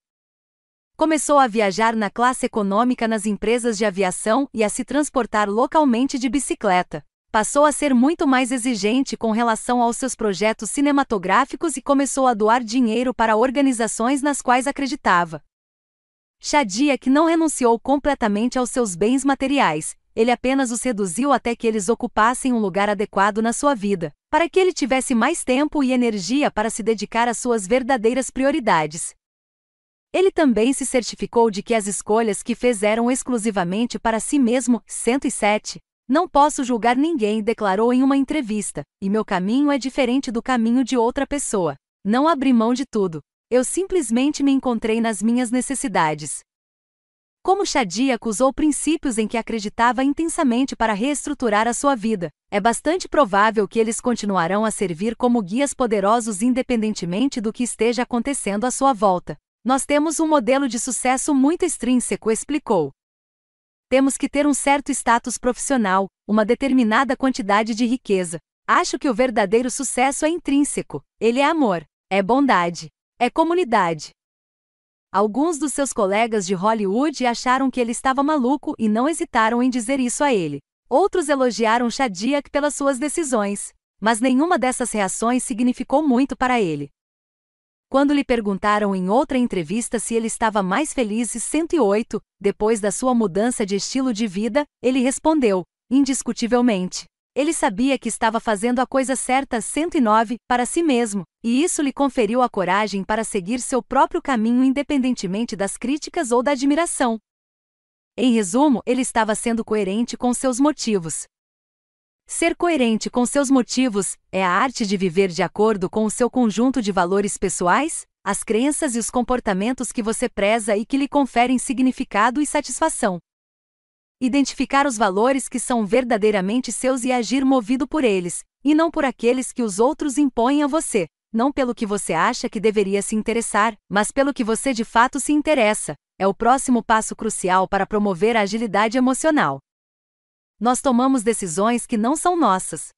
Começou a viajar na classe econômica nas empresas de aviação e a se transportar localmente de bicicleta. Passou a ser muito mais exigente com relação aos seus projetos cinematográficos e começou a doar dinheiro para organizações nas quais acreditava. Shadia que não renunciou completamente aos seus bens materiais, ele apenas os reduziu até que eles ocupassem um lugar adequado na sua vida, para que ele tivesse mais tempo e energia para se dedicar às suas verdadeiras prioridades. Ele também se certificou de que as escolhas que fez eram exclusivamente para si mesmo. 107. Não posso julgar ninguém, declarou em uma entrevista, e meu caminho é diferente do caminho de outra pessoa. Não abri mão de tudo. Eu simplesmente me encontrei nas minhas necessidades. Como Shadia usou princípios em que acreditava intensamente para reestruturar a sua vida, é bastante provável que eles continuarão a servir como guias poderosos independentemente do que esteja acontecendo à sua volta. Nós temos um modelo de sucesso muito extrínseco, explicou. Temos que ter um certo status profissional, uma determinada quantidade de riqueza. Acho que o verdadeiro sucesso é intrínseco. Ele é amor, é bondade, é comunidade. Alguns dos seus colegas de Hollywood acharam que ele estava maluco e não hesitaram em dizer isso a ele. Outros elogiaram Shadiak pelas suas decisões, mas nenhuma dessas reações significou muito para ele. Quando lhe perguntaram em outra entrevista se ele estava mais feliz e 108, depois da sua mudança de estilo de vida, ele respondeu: indiscutivelmente. Ele sabia que estava fazendo a coisa certa 109 para si mesmo, e isso lhe conferiu a coragem para seguir seu próprio caminho independentemente das críticas ou da admiração. Em resumo, ele estava sendo coerente com seus motivos. Ser coerente com seus motivos é a arte de viver de acordo com o seu conjunto de valores pessoais, as crenças e os comportamentos que você preza e que lhe conferem significado e satisfação. Identificar os valores que são verdadeiramente seus e agir movido por eles, e não por aqueles que os outros impõem a você, não pelo que você acha que deveria se interessar, mas pelo que você de fato se interessa, é o próximo passo crucial para promover a agilidade emocional. Nós tomamos decisões que não são nossas.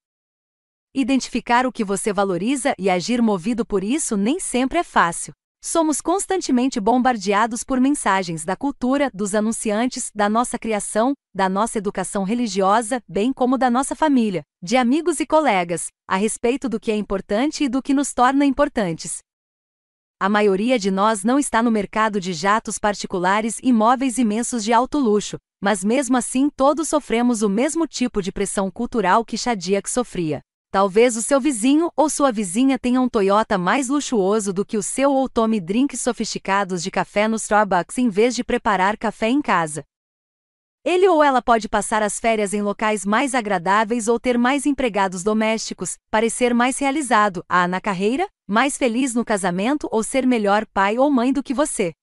Identificar o que você valoriza e agir movido por isso nem sempre é fácil. Somos constantemente bombardeados por mensagens da cultura, dos anunciantes, da nossa criação, da nossa educação religiosa, bem como da nossa família, de amigos e colegas, a respeito do que é importante e do que nos torna importantes. A maioria de nós não está no mercado de jatos particulares e móveis imensos de alto luxo, mas mesmo assim todos sofremos o mesmo tipo de pressão cultural que Shadiak sofria. Talvez o seu vizinho ou sua vizinha tenha um Toyota mais luxuoso do que o seu ou tome drinks sofisticados de café no Starbucks em vez de preparar café em casa. Ele ou ela pode passar as férias em locais mais agradáveis ou ter mais empregados domésticos, parecer mais realizado, a na carreira, mais feliz no casamento ou ser melhor pai ou mãe do que você.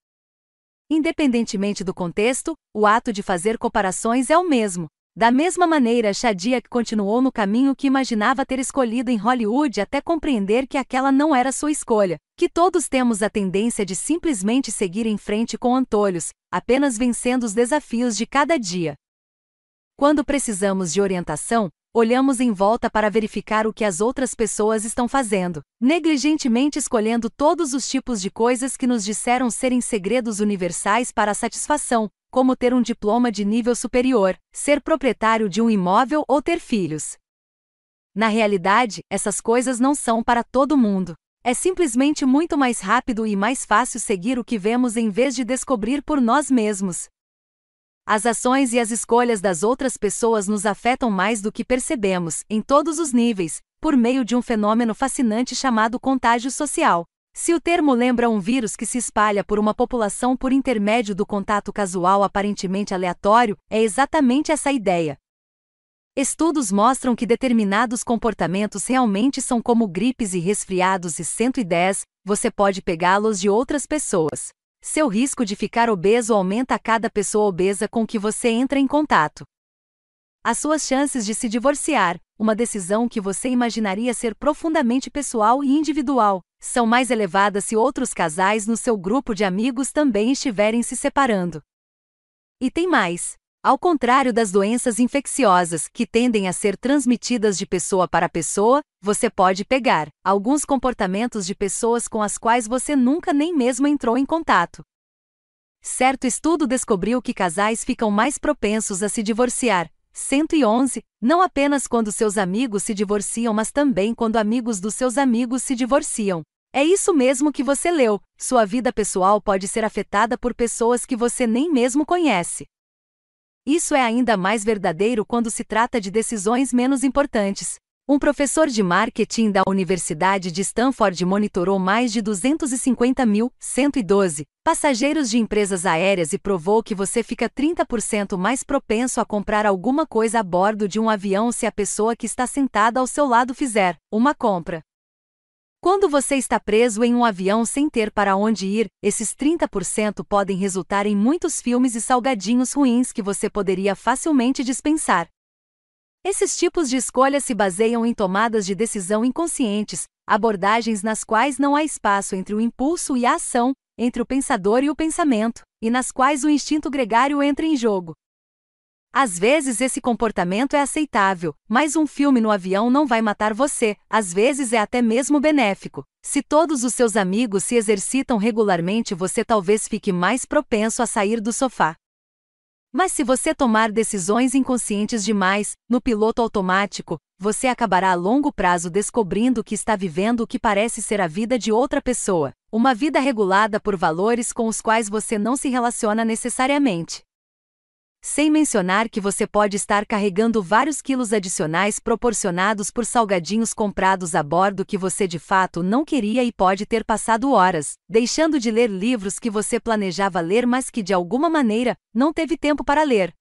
Independentemente do contexto, o ato de fazer comparações é o mesmo. Da mesma maneira, Shadiak continuou no caminho que imaginava ter escolhido em Hollywood até compreender que aquela não era sua escolha, que todos temos a tendência de simplesmente seguir em frente com antolhos, apenas vencendo os desafios de cada dia. Quando precisamos de orientação, olhamos em volta para verificar o que as outras pessoas estão fazendo, negligentemente escolhendo todos os tipos de coisas que nos disseram serem segredos universais para a satisfação, como ter um diploma de nível superior, ser proprietário de um imóvel ou ter filhos. Na realidade, essas coisas não são para todo mundo. É simplesmente muito mais rápido e mais fácil seguir o que vemos em vez de descobrir por nós mesmos. As ações e as escolhas das outras pessoas nos afetam mais do que percebemos, em todos os níveis, por meio de um fenômeno fascinante chamado contágio social. Se o termo lembra um vírus que se espalha por uma população por intermédio do contato casual aparentemente aleatório, é exatamente essa ideia. Estudos mostram que determinados comportamentos realmente são como gripes e resfriados e 110, você pode pegá-los de outras pessoas. Seu risco de ficar obeso aumenta a cada pessoa obesa com que você entra em contato. As suas chances de se divorciar, uma decisão que você imaginaria ser profundamente pessoal e individual, são mais elevadas se outros casais no seu grupo de amigos também estiverem se separando. E tem mais. Ao contrário das doenças infecciosas, que tendem a ser transmitidas de pessoa para pessoa, você pode pegar alguns comportamentos de pessoas com as quais você nunca nem mesmo entrou em contato. Certo estudo descobriu que casais ficam mais propensos a se divorciar, 111. Não apenas quando seus amigos se divorciam, mas também quando amigos dos seus amigos se divorciam. É isso mesmo que você leu. Sua vida pessoal pode ser afetada por pessoas que você nem mesmo conhece. Isso é ainda mais verdadeiro quando se trata de decisões menos importantes. Um professor de marketing da Universidade de Stanford monitorou mais de 250 mil, 112, passageiros de empresas aéreas e provou que você fica 30% mais propenso a comprar alguma coisa a bordo de um avião se a pessoa que está sentada ao seu lado fizer uma compra. Quando você está preso em um avião sem ter para onde ir, esses 30% podem resultar em muitos filmes e salgadinhos ruins que você poderia facilmente dispensar. Esses tipos de escolhas se baseiam em tomadas de decisão inconscientes, abordagens nas quais não há espaço entre o impulso e a ação, entre o pensador e o pensamento, e nas quais o instinto gregário entra em jogo. Às vezes esse comportamento é aceitável, mas um filme no avião não vai matar você, às vezes é até mesmo benéfico. Se todos os seus amigos se exercitam regularmente, você talvez fique mais propenso a sair do sofá. Mas se você tomar decisões inconscientes demais, no piloto automático, você acabará a longo prazo descobrindo que está vivendo o que parece ser a vida de outra pessoa, uma vida regulada por valores com os quais você não se relaciona necessariamente. Sem mencionar que você pode estar carregando vários quilos adicionais proporcionados por salgadinhos comprados a bordo que você de fato não queria e pode ter passado horas, deixando de ler livros que você planejava ler mas que de alguma maneira não teve tempo para ler.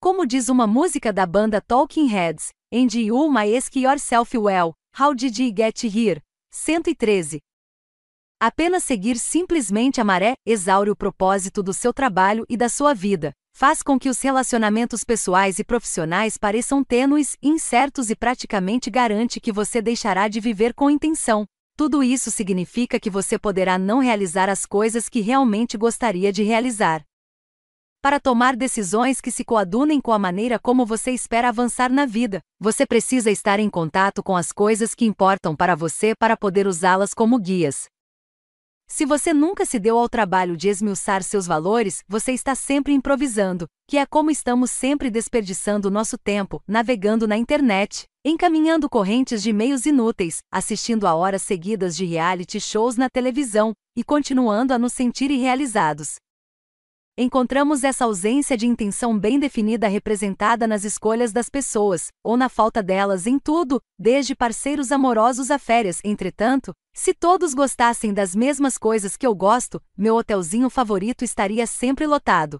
Como diz uma música da banda Talking Heads, And You My Ask Yourself Well, How Did You Get Here? 113. Apenas seguir simplesmente a maré exaure o propósito do seu trabalho e da sua vida, faz com que os relacionamentos pessoais e profissionais pareçam tênues, incertos e praticamente garante que você deixará de viver com intenção. Tudo isso significa que você poderá não realizar as coisas que realmente gostaria de realizar. Para tomar decisões que se coadunem com a maneira como você espera avançar na vida, você precisa estar em contato com as coisas que importam para você para poder usá-las como guias. Se você nunca se deu ao trabalho de esmiuçar seus valores, você está sempre improvisando, que é como estamos sempre desperdiçando nosso tempo, navegando na internet, encaminhando correntes de e-mails inúteis, assistindo a horas seguidas de reality shows na televisão, e continuando a nos sentir irrealizados encontramos essa ausência de intenção bem definida representada nas escolhas das pessoas, ou na falta delas em tudo, desde parceiros amorosos a férias. Entretanto, se todos gostassem das mesmas coisas que eu gosto, meu hotelzinho favorito estaria sempre lotado.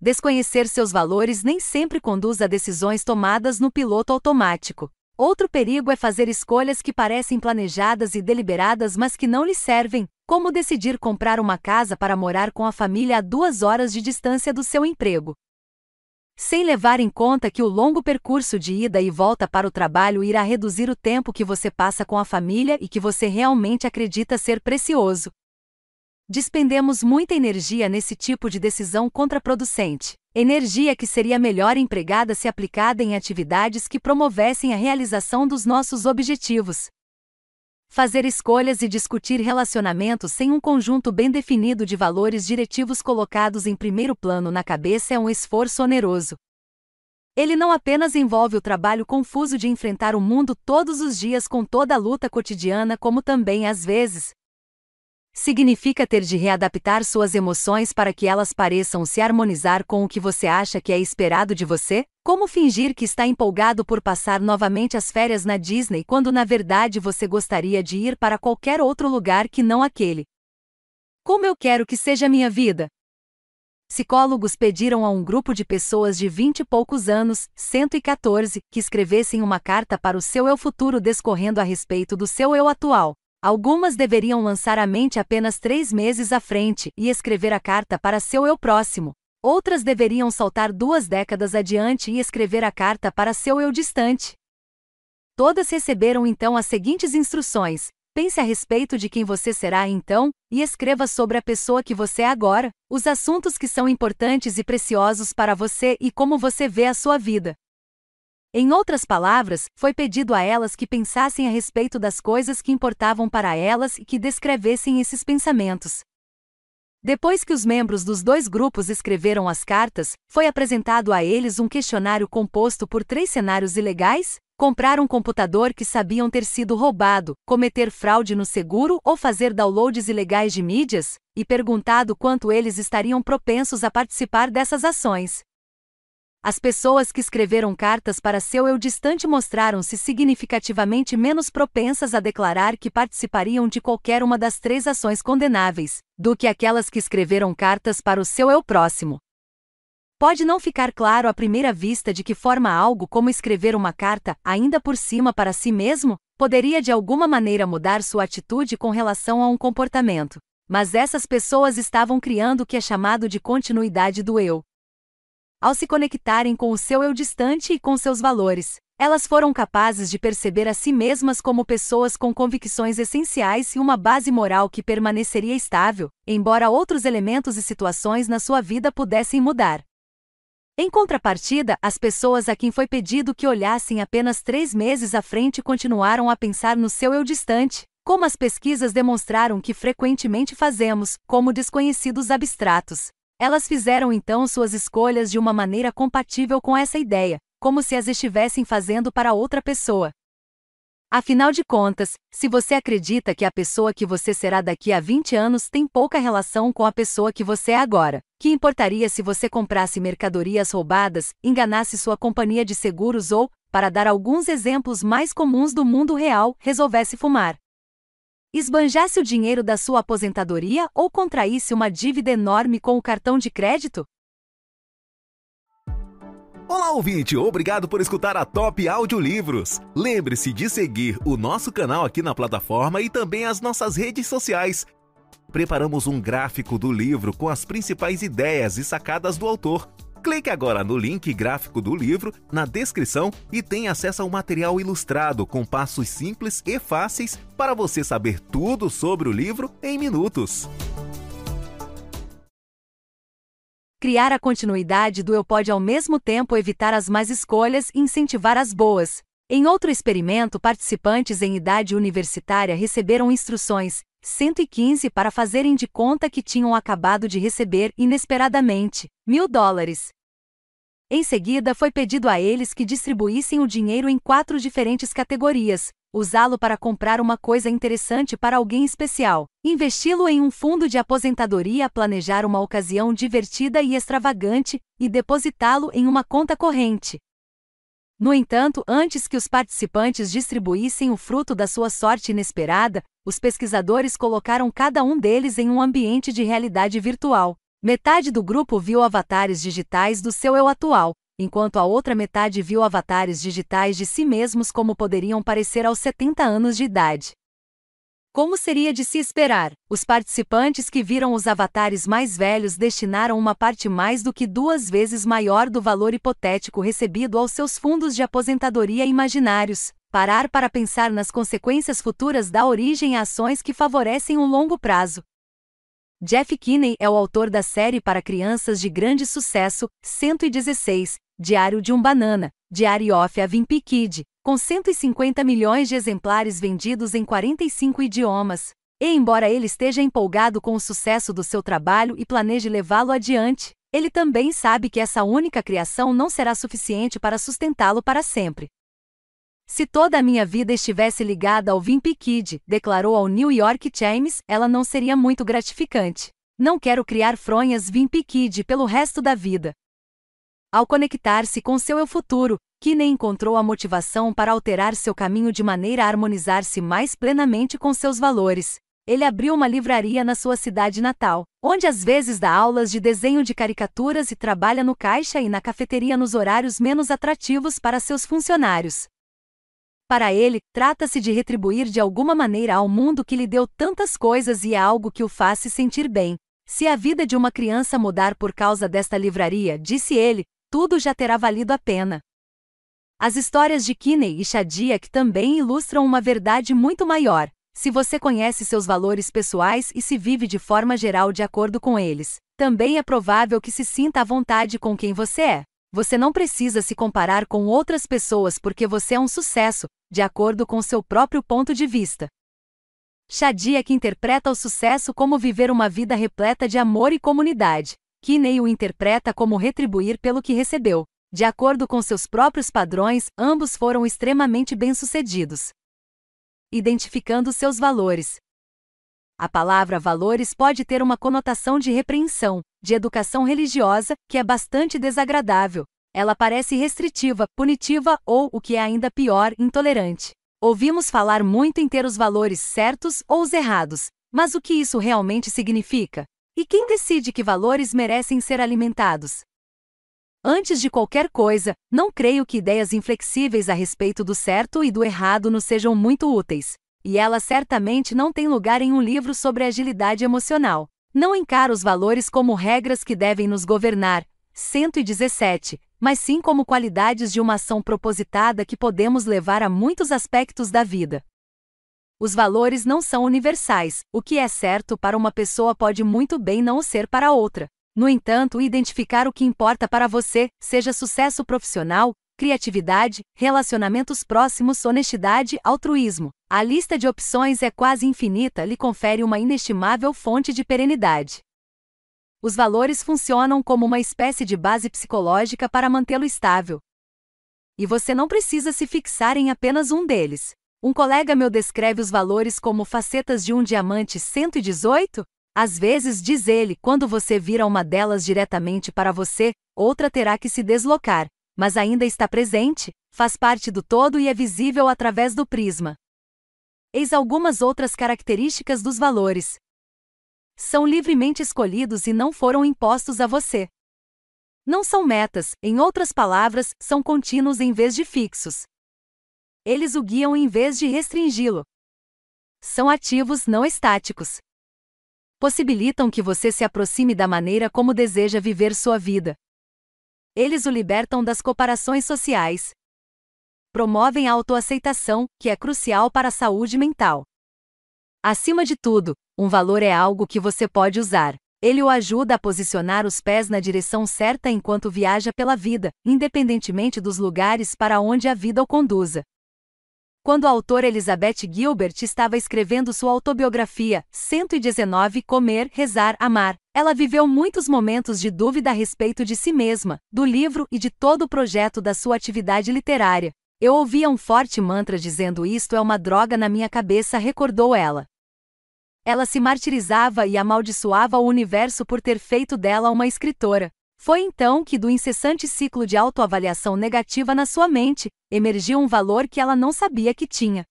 Desconhecer seus valores nem sempre conduz a decisões tomadas no piloto automático. Outro perigo é fazer escolhas que parecem planejadas e deliberadas mas que não lhe servem, como decidir comprar uma casa para morar com a família a duas horas de distância do seu emprego. Sem levar em conta que o longo percurso de ida e volta para o trabalho irá reduzir o tempo que você passa com a família e que você realmente acredita ser precioso. Despendemos muita energia nesse tipo de decisão contraproducente. Energia que seria melhor empregada se aplicada em atividades que promovessem a realização dos nossos objetivos. Fazer escolhas e discutir relacionamentos sem um conjunto bem definido de valores diretivos colocados em primeiro plano na cabeça é um esforço oneroso. Ele não apenas envolve o trabalho confuso de enfrentar o mundo todos os dias com toda a luta cotidiana, como também, às vezes, Significa ter de readaptar suas emoções para que elas pareçam se harmonizar com o que você acha que é esperado de você? Como fingir que está empolgado por passar novamente as férias na Disney quando na verdade você gostaria de ir para qualquer outro lugar que não aquele? Como eu quero que seja minha vida? Psicólogos pediram a um grupo de pessoas de vinte e poucos anos, 114, que escrevessem uma carta para o seu eu futuro descorrendo a respeito do seu eu atual. Algumas deveriam lançar a mente apenas três meses à frente e escrever a carta para seu eu próximo. Outras deveriam saltar duas décadas adiante e escrever a carta para seu eu distante. Todas receberam então as seguintes instruções: pense a respeito de quem você será então, e escreva sobre a pessoa que você é agora, os assuntos que são importantes e preciosos para você e como você vê a sua vida. Em outras palavras, foi pedido a elas que pensassem a respeito das coisas que importavam para elas e que descrevessem esses pensamentos. Depois que os membros dos dois grupos escreveram as cartas, foi apresentado a eles um questionário composto por três cenários ilegais: comprar um computador que sabiam ter sido roubado, cometer fraude no seguro ou fazer downloads ilegais de mídias, e perguntado quanto eles estariam propensos a participar dessas ações. As pessoas que escreveram cartas para seu eu distante mostraram-se significativamente menos propensas a declarar que participariam de qualquer uma das três ações condenáveis, do que aquelas que escreveram cartas para o seu eu próximo. Pode não ficar claro à primeira vista de que forma algo como escrever uma carta, ainda por cima para si mesmo, poderia de alguma maneira mudar sua atitude com relação a um comportamento. Mas essas pessoas estavam criando o que é chamado de continuidade do eu, ao se conectarem com o seu eu distante e com seus valores, elas foram capazes de perceber a si mesmas como pessoas com convicções essenciais e uma base moral que permaneceria estável, embora outros elementos e situações na sua vida pudessem mudar. Em contrapartida, as pessoas a quem foi pedido que olhassem apenas três meses à frente continuaram a pensar no seu eu distante, como as pesquisas demonstraram que frequentemente fazemos, como desconhecidos abstratos. Elas fizeram então suas escolhas de uma maneira compatível com essa ideia, como se as estivessem fazendo para outra pessoa. Afinal de contas, se você acredita que a pessoa que você será daqui a 20 anos tem pouca relação com a pessoa que você é agora, que importaria se você comprasse mercadorias roubadas, enganasse sua companhia de seguros ou, para dar alguns exemplos mais comuns do mundo real, resolvesse fumar? Esbanjasse o dinheiro da sua aposentadoria ou contraísse uma dívida enorme com o cartão de crédito? Olá, ouvinte! Obrigado por escutar a Top Audiolivros. Lembre-se de seguir o nosso canal aqui na plataforma e também as nossas redes sociais. Preparamos um gráfico do livro com as principais ideias e sacadas do autor Clique agora no link gráfico do livro na descrição e tenha acesso ao material ilustrado com passos simples e fáceis para você saber tudo sobre o livro em minutos. Criar a continuidade do eu pode ao mesmo tempo evitar as más escolhas e incentivar as boas. Em outro experimento, participantes em idade universitária receberam instruções 115 para fazerem de conta que tinham acabado de receber, inesperadamente, mil dólares. Em seguida, foi pedido a eles que distribuíssem o dinheiro em quatro diferentes categorias: usá-lo para comprar uma coisa interessante para alguém especial, investi-lo em um fundo de aposentadoria, planejar uma ocasião divertida e extravagante, e depositá-lo em uma conta corrente. No entanto, antes que os participantes distribuíssem o fruto da sua sorte inesperada, os pesquisadores colocaram cada um deles em um ambiente de realidade virtual. Metade do grupo viu avatares digitais do seu eu atual, enquanto a outra metade viu avatares digitais de si mesmos como poderiam parecer aos 70 anos de idade. Como seria de se esperar, os participantes que viram os avatares mais velhos destinaram uma parte mais do que duas vezes maior do valor hipotético recebido aos seus fundos de aposentadoria imaginários. Parar para pensar nas consequências futuras dá origem a ações que favorecem o longo prazo. Jeff Kinney é o autor da série para crianças de grande sucesso, 116, Diário de um Banana, Diary of a Wimpy Kid, com 150 milhões de exemplares vendidos em 45 idiomas. E embora ele esteja empolgado com o sucesso do seu trabalho e planeje levá-lo adiante, ele também sabe que essa única criação não será suficiente para sustentá-lo para sempre. Se toda a minha vida estivesse ligada ao Wimpy Kid, declarou ao New York Times, ela não seria muito gratificante. Não quero criar fronhas Wimpy Kid pelo resto da vida. Ao conectar-se com seu eu futuro, Kinney encontrou a motivação para alterar seu caminho de maneira a harmonizar-se mais plenamente com seus valores. Ele abriu uma livraria na sua cidade natal, onde às vezes dá aulas de desenho de caricaturas e trabalha no caixa e na cafeteria nos horários menos atrativos para seus funcionários. Para ele, trata-se de retribuir de alguma maneira ao mundo que lhe deu tantas coisas e é algo que o faz se sentir bem. Se a vida de uma criança mudar por causa desta livraria, disse ele, tudo já terá valido a pena. As histórias de Kinney e Shadiak também ilustram uma verdade muito maior. Se você conhece seus valores pessoais e se vive de forma geral de acordo com eles, também é provável que se sinta à vontade com quem você é. Você não precisa se comparar com outras pessoas porque você é um sucesso, de acordo com seu próprio ponto de vista. Shadiak interpreta o sucesso como viver uma vida repleta de amor e comunidade. Kinney o interpreta como retribuir pelo que recebeu. De acordo com seus próprios padrões, ambos foram extremamente bem-sucedidos. Identificando seus valores. A palavra valores pode ter uma conotação de repreensão, de educação religiosa, que é bastante desagradável. Ela parece restritiva, punitiva ou, o que é ainda pior, intolerante. Ouvimos falar muito em ter os valores certos ou os errados, mas o que isso realmente significa? E quem decide que valores merecem ser alimentados? Antes de qualquer coisa, não creio que ideias inflexíveis a respeito do certo e do errado nos sejam muito úteis. E ela certamente não tem lugar em um livro sobre agilidade emocional. Não encaro os valores como regras que devem nos governar. 117. Mas sim como qualidades de uma ação propositada que podemos levar a muitos aspectos da vida. Os valores não são universais, o que é certo para uma pessoa pode muito bem não ser para outra. No entanto, identificar o que importa para você, seja sucesso profissional, criatividade, relacionamentos próximos, honestidade, altruísmo. A lista de opções é quase infinita, lhe confere uma inestimável fonte de perenidade. Os valores funcionam como uma espécie de base psicológica para mantê-lo estável. E você não precisa se fixar em apenas um deles. Um colega meu descreve os valores como facetas de um diamante 118? Às vezes, diz ele, quando você vira uma delas diretamente para você, outra terá que se deslocar, mas ainda está presente, faz parte do todo e é visível através do prisma. Eis algumas outras características dos valores. São livremente escolhidos e não foram impostos a você. Não são metas, em outras palavras, são contínuos em vez de fixos. Eles o guiam em vez de restringi-lo. São ativos, não estáticos. Possibilitam que você se aproxime da maneira como deseja viver sua vida. Eles o libertam das comparações sociais. Promovem a autoaceitação, que é crucial para a saúde mental. Acima de tudo, um valor é algo que você pode usar. Ele o ajuda a posicionar os pés na direção certa enquanto viaja pela vida, independentemente dos lugares para onde a vida o conduza. Quando a autora Elizabeth Gilbert estava escrevendo sua autobiografia, 119 Comer, Rezar, Amar, ela viveu muitos momentos de dúvida a respeito de si mesma, do livro e de todo o projeto da sua atividade literária. Eu ouvia um forte mantra dizendo isto é uma droga na minha cabeça, recordou ela. Ela se martirizava e amaldiçoava o universo por ter feito dela uma escritora. Foi então que, do incessante ciclo de autoavaliação negativa na sua mente, emergiu um valor que ela não sabia que tinha.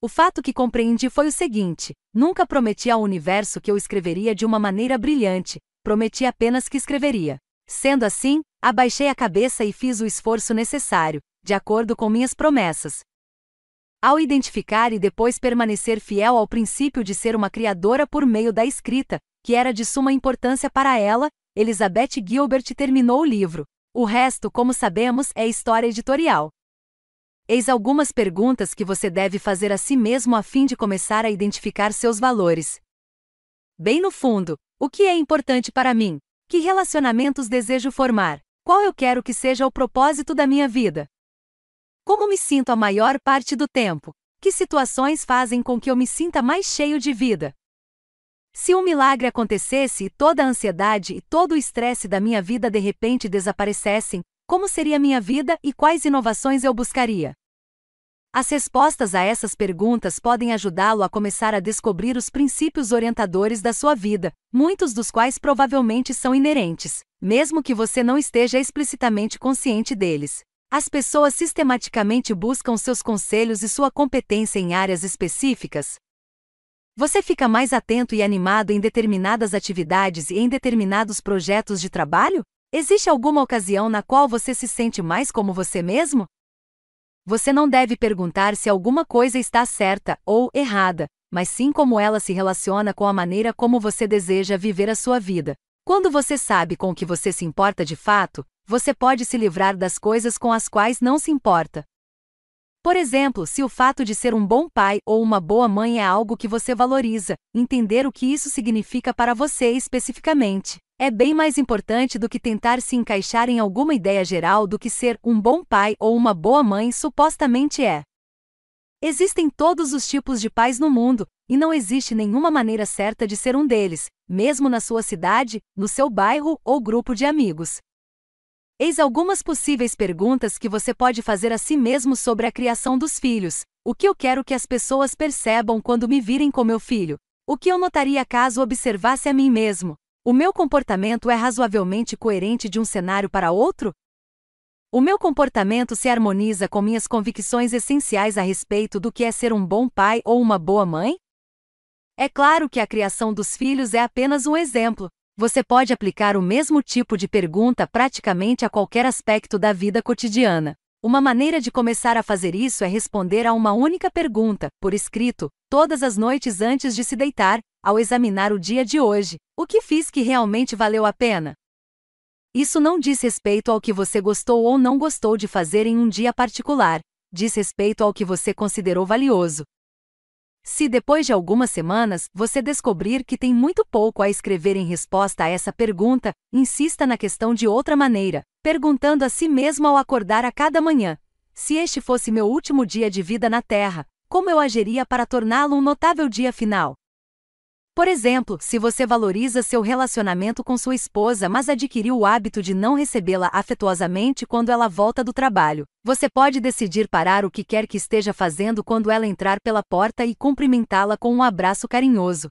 O fato que compreendi foi o seguinte: nunca prometi ao universo que eu escreveria de uma maneira brilhante, prometi apenas que escreveria. Sendo assim, abaixei a cabeça e fiz o esforço necessário, de acordo com minhas promessas. Ao identificar e depois permanecer fiel ao princípio de ser uma criadora por meio da escrita, que era de suma importância para ela, Elizabeth Gilbert terminou o livro. O resto, como sabemos, é história editorial. Eis algumas perguntas que você deve fazer a si mesmo a fim de começar a identificar seus valores. Bem no fundo, o que é importante para mim? Que relacionamentos desejo formar? Qual eu quero que seja o propósito da minha vida? Como me sinto a maior parte do tempo? Que situações fazem com que eu me sinta mais cheio de vida? Se um milagre acontecesse e toda a ansiedade e todo o estresse da minha vida de repente desaparecessem, como seria minha vida e quais inovações eu buscaria? As respostas a essas perguntas podem ajudá-lo a começar a descobrir os princípios orientadores da sua vida, muitos dos quais provavelmente são inerentes, mesmo que você não esteja explicitamente consciente deles. As pessoas sistematicamente buscam seus conselhos e sua competência em áreas específicas, você fica mais atento e animado em determinadas atividades e em determinados projetos de trabalho? Existe alguma ocasião na qual você se sente mais como você mesmo? Você não deve perguntar se alguma coisa está certa ou errada, mas sim como ela se relaciona com a maneira como você deseja viver a sua vida. Quando você sabe com o que você se importa de fato, você pode se livrar das coisas com as quais não se importa. Por exemplo, se o fato de ser um bom pai ou uma boa mãe é algo que você valoriza, entender o que isso significa para você especificamente é bem mais importante do que tentar se encaixar em alguma ideia geral do que ser um bom pai ou uma boa mãe supostamente é. Existem todos os tipos de pais no mundo, e não existe nenhuma maneira certa de ser um deles, mesmo na sua cidade, no seu bairro ou grupo de amigos. Eis algumas possíveis perguntas que você pode fazer a si mesmo sobre a criação dos filhos. O que eu quero que as pessoas percebam quando me virem com meu filho? O que eu notaria caso observasse a mim mesmo? O meu comportamento é razoavelmente coerente de um cenário para outro? O meu comportamento se harmoniza com minhas convicções essenciais a respeito do que é ser um bom pai ou uma boa mãe? É claro que a criação dos filhos é apenas um exemplo, você pode aplicar o mesmo tipo de pergunta praticamente a qualquer aspecto da vida cotidiana. Uma maneira de começar a fazer isso é responder a uma única pergunta, por escrito, todas as noites antes de se deitar, ao examinar o dia de hoje: o que fiz que realmente valeu a pena? Isso não diz respeito ao que você gostou ou não gostou de fazer em um dia particular, diz respeito ao que você considerou valioso, se depois de algumas semanas você descobrir que tem muito pouco a escrever em resposta a essa pergunta, insista na questão de outra maneira, perguntando a si mesmo ao acordar a cada manhã: se este fosse meu último dia de vida na Terra, como eu agiria para torná-lo um notável dia final? Por exemplo, se você valoriza seu relacionamento com sua esposa, mas adquiriu o hábito de não recebê-la afetuosamente quando ela volta do trabalho, você pode decidir parar o que quer que esteja fazendo quando ela entrar pela porta e cumprimentá-la com um abraço carinhoso.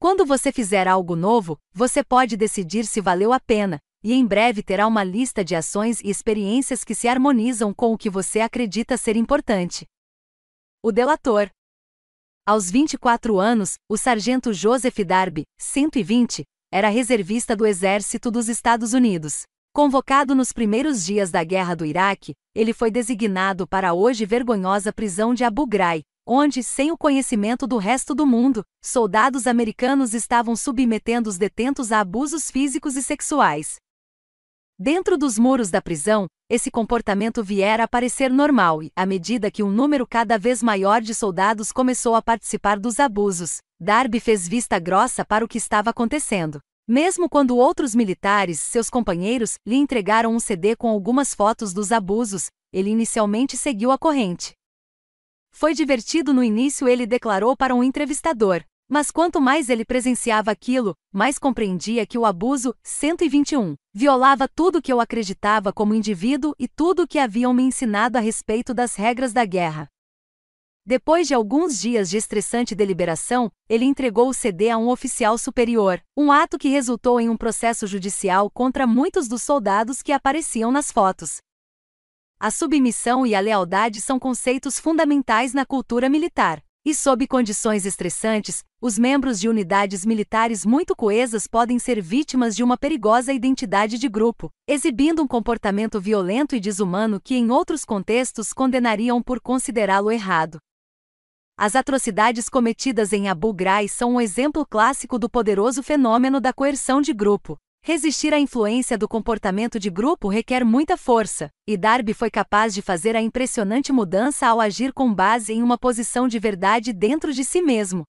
Quando você fizer algo novo, você pode decidir se valeu a pena, e em breve terá uma lista de ações e experiências que se harmonizam com o que você acredita ser importante. O delator. Aos 24 anos, o sargento Joseph Darby, 120, era reservista do Exército dos Estados Unidos. Convocado nos primeiros dias da Guerra do Iraque, ele foi designado para a hoje vergonhosa prisão de Abu Ghraib, onde, sem o conhecimento do resto do mundo, soldados americanos estavam submetendo os detentos a abusos físicos e sexuais. Dentro dos muros da prisão, esse comportamento viera a parecer normal e, à medida que um número cada vez maior de soldados começou a participar dos abusos, Darby fez vista grossa para o que estava acontecendo. Mesmo quando outros militares, seus companheiros, lhe entregaram um CD com algumas fotos dos abusos, ele inicialmente seguiu a corrente. Foi divertido no início, ele declarou para um entrevistador. Mas quanto mais ele presenciava aquilo, mais compreendia que o abuso 121 violava tudo que eu acreditava como indivíduo e tudo o que haviam me ensinado a respeito das regras da guerra. Depois de alguns dias de estressante deliberação, ele entregou o CD a um oficial superior, um ato que resultou em um processo judicial contra muitos dos soldados que apareciam nas fotos. A submissão e a lealdade são conceitos fundamentais na cultura militar. E sob condições estressantes, os membros de unidades militares muito coesas podem ser vítimas de uma perigosa identidade de grupo, exibindo um comportamento violento e desumano que em outros contextos condenariam por considerá-lo errado. As atrocidades cometidas em Abu Ghraib são um exemplo clássico do poderoso fenômeno da coerção de grupo. Resistir à influência do comportamento de grupo requer muita força, e Darby foi capaz de fazer a impressionante mudança ao agir com base em uma posição de verdade dentro de si mesmo.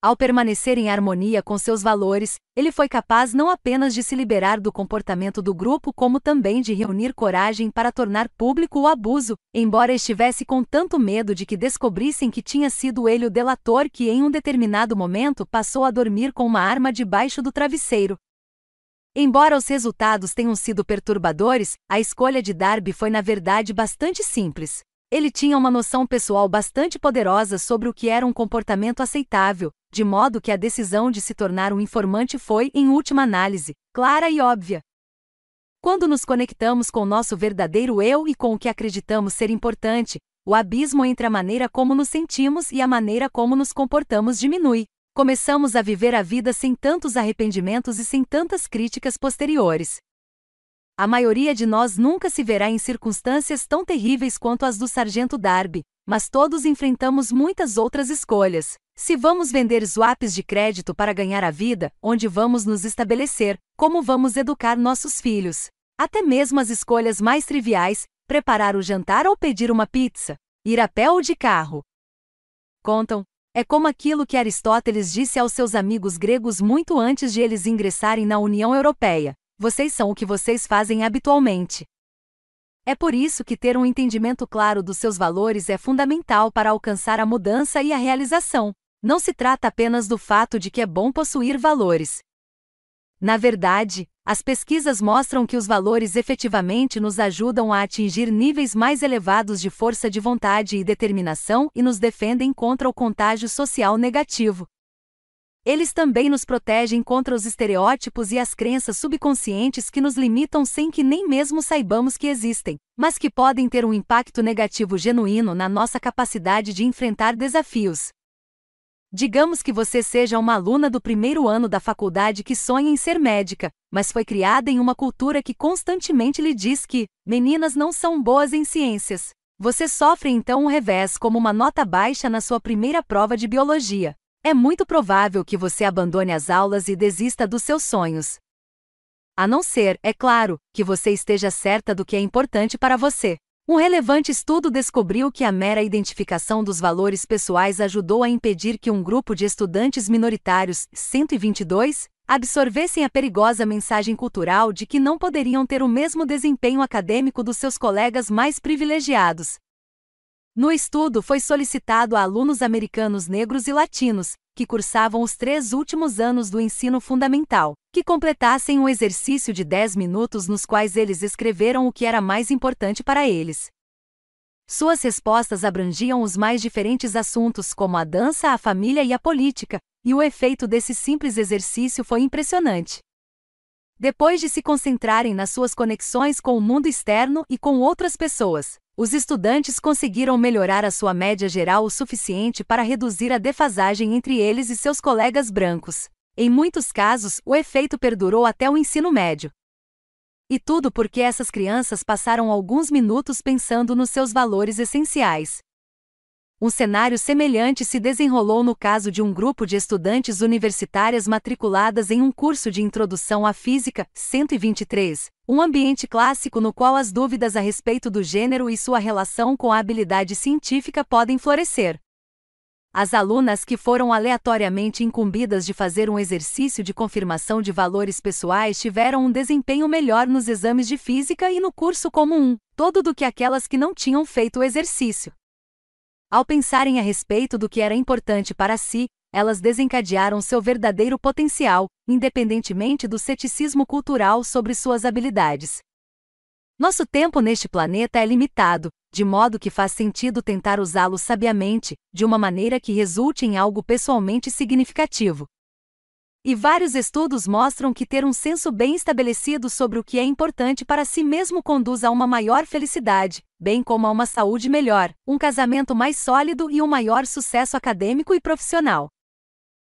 Ao permanecer em harmonia com seus valores, ele foi capaz não apenas de se liberar do comportamento do grupo, como também de reunir coragem para tornar público o abuso, embora estivesse com tanto medo de que descobrissem que tinha sido ele o delator que, em um determinado momento, passou a dormir com uma arma debaixo do travesseiro. Embora os resultados tenham sido perturbadores, a escolha de Darby foi na verdade bastante simples. Ele tinha uma noção pessoal bastante poderosa sobre o que era um comportamento aceitável, de modo que a decisão de se tornar um informante foi, em última análise, clara e óbvia. Quando nos conectamos com nosso verdadeiro eu e com o que acreditamos ser importante, o abismo entre a maneira como nos sentimos e a maneira como nos comportamos diminui começamos a viver a vida sem tantos arrependimentos e sem tantas críticas posteriores. A maioria de nós nunca se verá em circunstâncias tão terríveis quanto as do sargento Darby, mas todos enfrentamos muitas outras escolhas. Se vamos vender swaps de crédito para ganhar a vida, onde vamos nos estabelecer, como vamos educar nossos filhos. Até mesmo as escolhas mais triviais, preparar o jantar ou pedir uma pizza, ir a pé ou de carro. Contam, é como aquilo que Aristóteles disse aos seus amigos gregos muito antes de eles ingressarem na União Europeia: vocês são o que vocês fazem habitualmente. É por isso que ter um entendimento claro dos seus valores é fundamental para alcançar a mudança e a realização. Não se trata apenas do fato de que é bom possuir valores. Na verdade, as pesquisas mostram que os valores efetivamente nos ajudam a atingir níveis mais elevados de força de vontade e determinação e nos defendem contra o contágio social negativo. Eles também nos protegem contra os estereótipos e as crenças subconscientes que nos limitam sem que nem mesmo saibamos que existem, mas que podem ter um impacto negativo genuíno na nossa capacidade de enfrentar desafios. Digamos que você seja uma aluna do primeiro ano da faculdade que sonha em ser médica, mas foi criada em uma cultura que constantemente lhe diz que meninas não são boas em ciências. Você sofre então um revés como uma nota baixa na sua primeira prova de biologia. É muito provável que você abandone as aulas e desista dos seus sonhos. A não ser, é claro, que você esteja certa do que é importante para você. Um relevante estudo descobriu que a mera identificação dos valores pessoais ajudou a impedir que um grupo de estudantes minoritários, 122, absorvessem a perigosa mensagem cultural de que não poderiam ter o mesmo desempenho acadêmico dos seus colegas mais privilegiados. No estudo foi solicitado a alunos americanos negros e latinos, que cursavam os três últimos anos do ensino fundamental, que completassem um exercício de 10 minutos nos quais eles escreveram o que era mais importante para eles. Suas respostas abrangiam os mais diferentes assuntos, como a dança, a família e a política, e o efeito desse simples exercício foi impressionante. Depois de se concentrarem nas suas conexões com o mundo externo e com outras pessoas, os estudantes conseguiram melhorar a sua média geral o suficiente para reduzir a defasagem entre eles e seus colegas brancos. Em muitos casos, o efeito perdurou até o ensino médio. E tudo porque essas crianças passaram alguns minutos pensando nos seus valores essenciais. Um cenário semelhante se desenrolou no caso de um grupo de estudantes universitárias matriculadas em um curso de Introdução à Física 123, um ambiente clássico no qual as dúvidas a respeito do gênero e sua relação com a habilidade científica podem florescer. As alunas que foram aleatoriamente incumbidas de fazer um exercício de confirmação de valores pessoais tiveram um desempenho melhor nos exames de física e no curso comum, todo do que aquelas que não tinham feito o exercício. Ao pensarem a respeito do que era importante para si, elas desencadearam seu verdadeiro potencial, independentemente do ceticismo cultural sobre suas habilidades. Nosso tempo neste planeta é limitado, de modo que faz sentido tentar usá-lo sabiamente, de uma maneira que resulte em algo pessoalmente significativo. E vários estudos mostram que ter um senso bem estabelecido sobre o que é importante para si mesmo conduz a uma maior felicidade, bem como a uma saúde melhor, um casamento mais sólido e um maior sucesso acadêmico e profissional.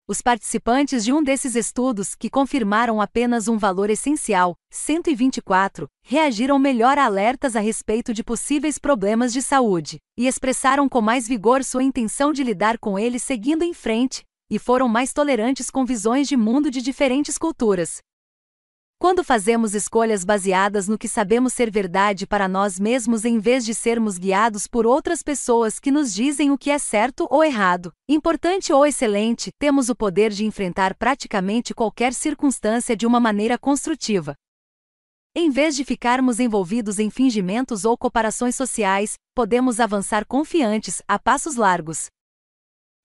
Os participantes de um desses estudos, que confirmaram apenas um valor essencial, 124, reagiram melhor a alertas a respeito de possíveis problemas de saúde, e expressaram com mais vigor sua intenção de lidar com eles seguindo em frente, e foram mais tolerantes com visões de mundo de diferentes culturas. Quando fazemos escolhas baseadas no que sabemos ser verdade para nós mesmos em vez de sermos guiados por outras pessoas que nos dizem o que é certo ou errado, importante ou excelente, temos o poder de enfrentar praticamente qualquer circunstância de uma maneira construtiva. Em vez de ficarmos envolvidos em fingimentos ou comparações sociais, podemos avançar confiantes, a passos largos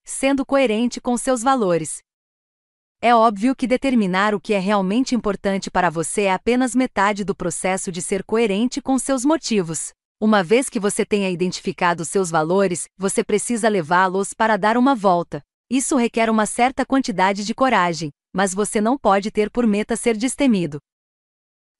sendo coerente com seus valores. É óbvio que determinar o que é realmente importante para você é apenas metade do processo de ser coerente com seus motivos. Uma vez que você tenha identificado seus valores, você precisa levá-los para dar uma volta. Isso requer uma certa quantidade de coragem, mas você não pode ter por meta ser destemido.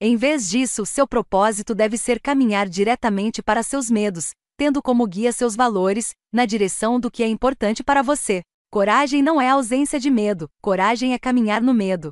Em vez disso, seu propósito deve ser caminhar diretamente para seus medos, tendo como guia seus valores, na direção do que é importante para você. Coragem não é ausência de medo, coragem é caminhar no medo.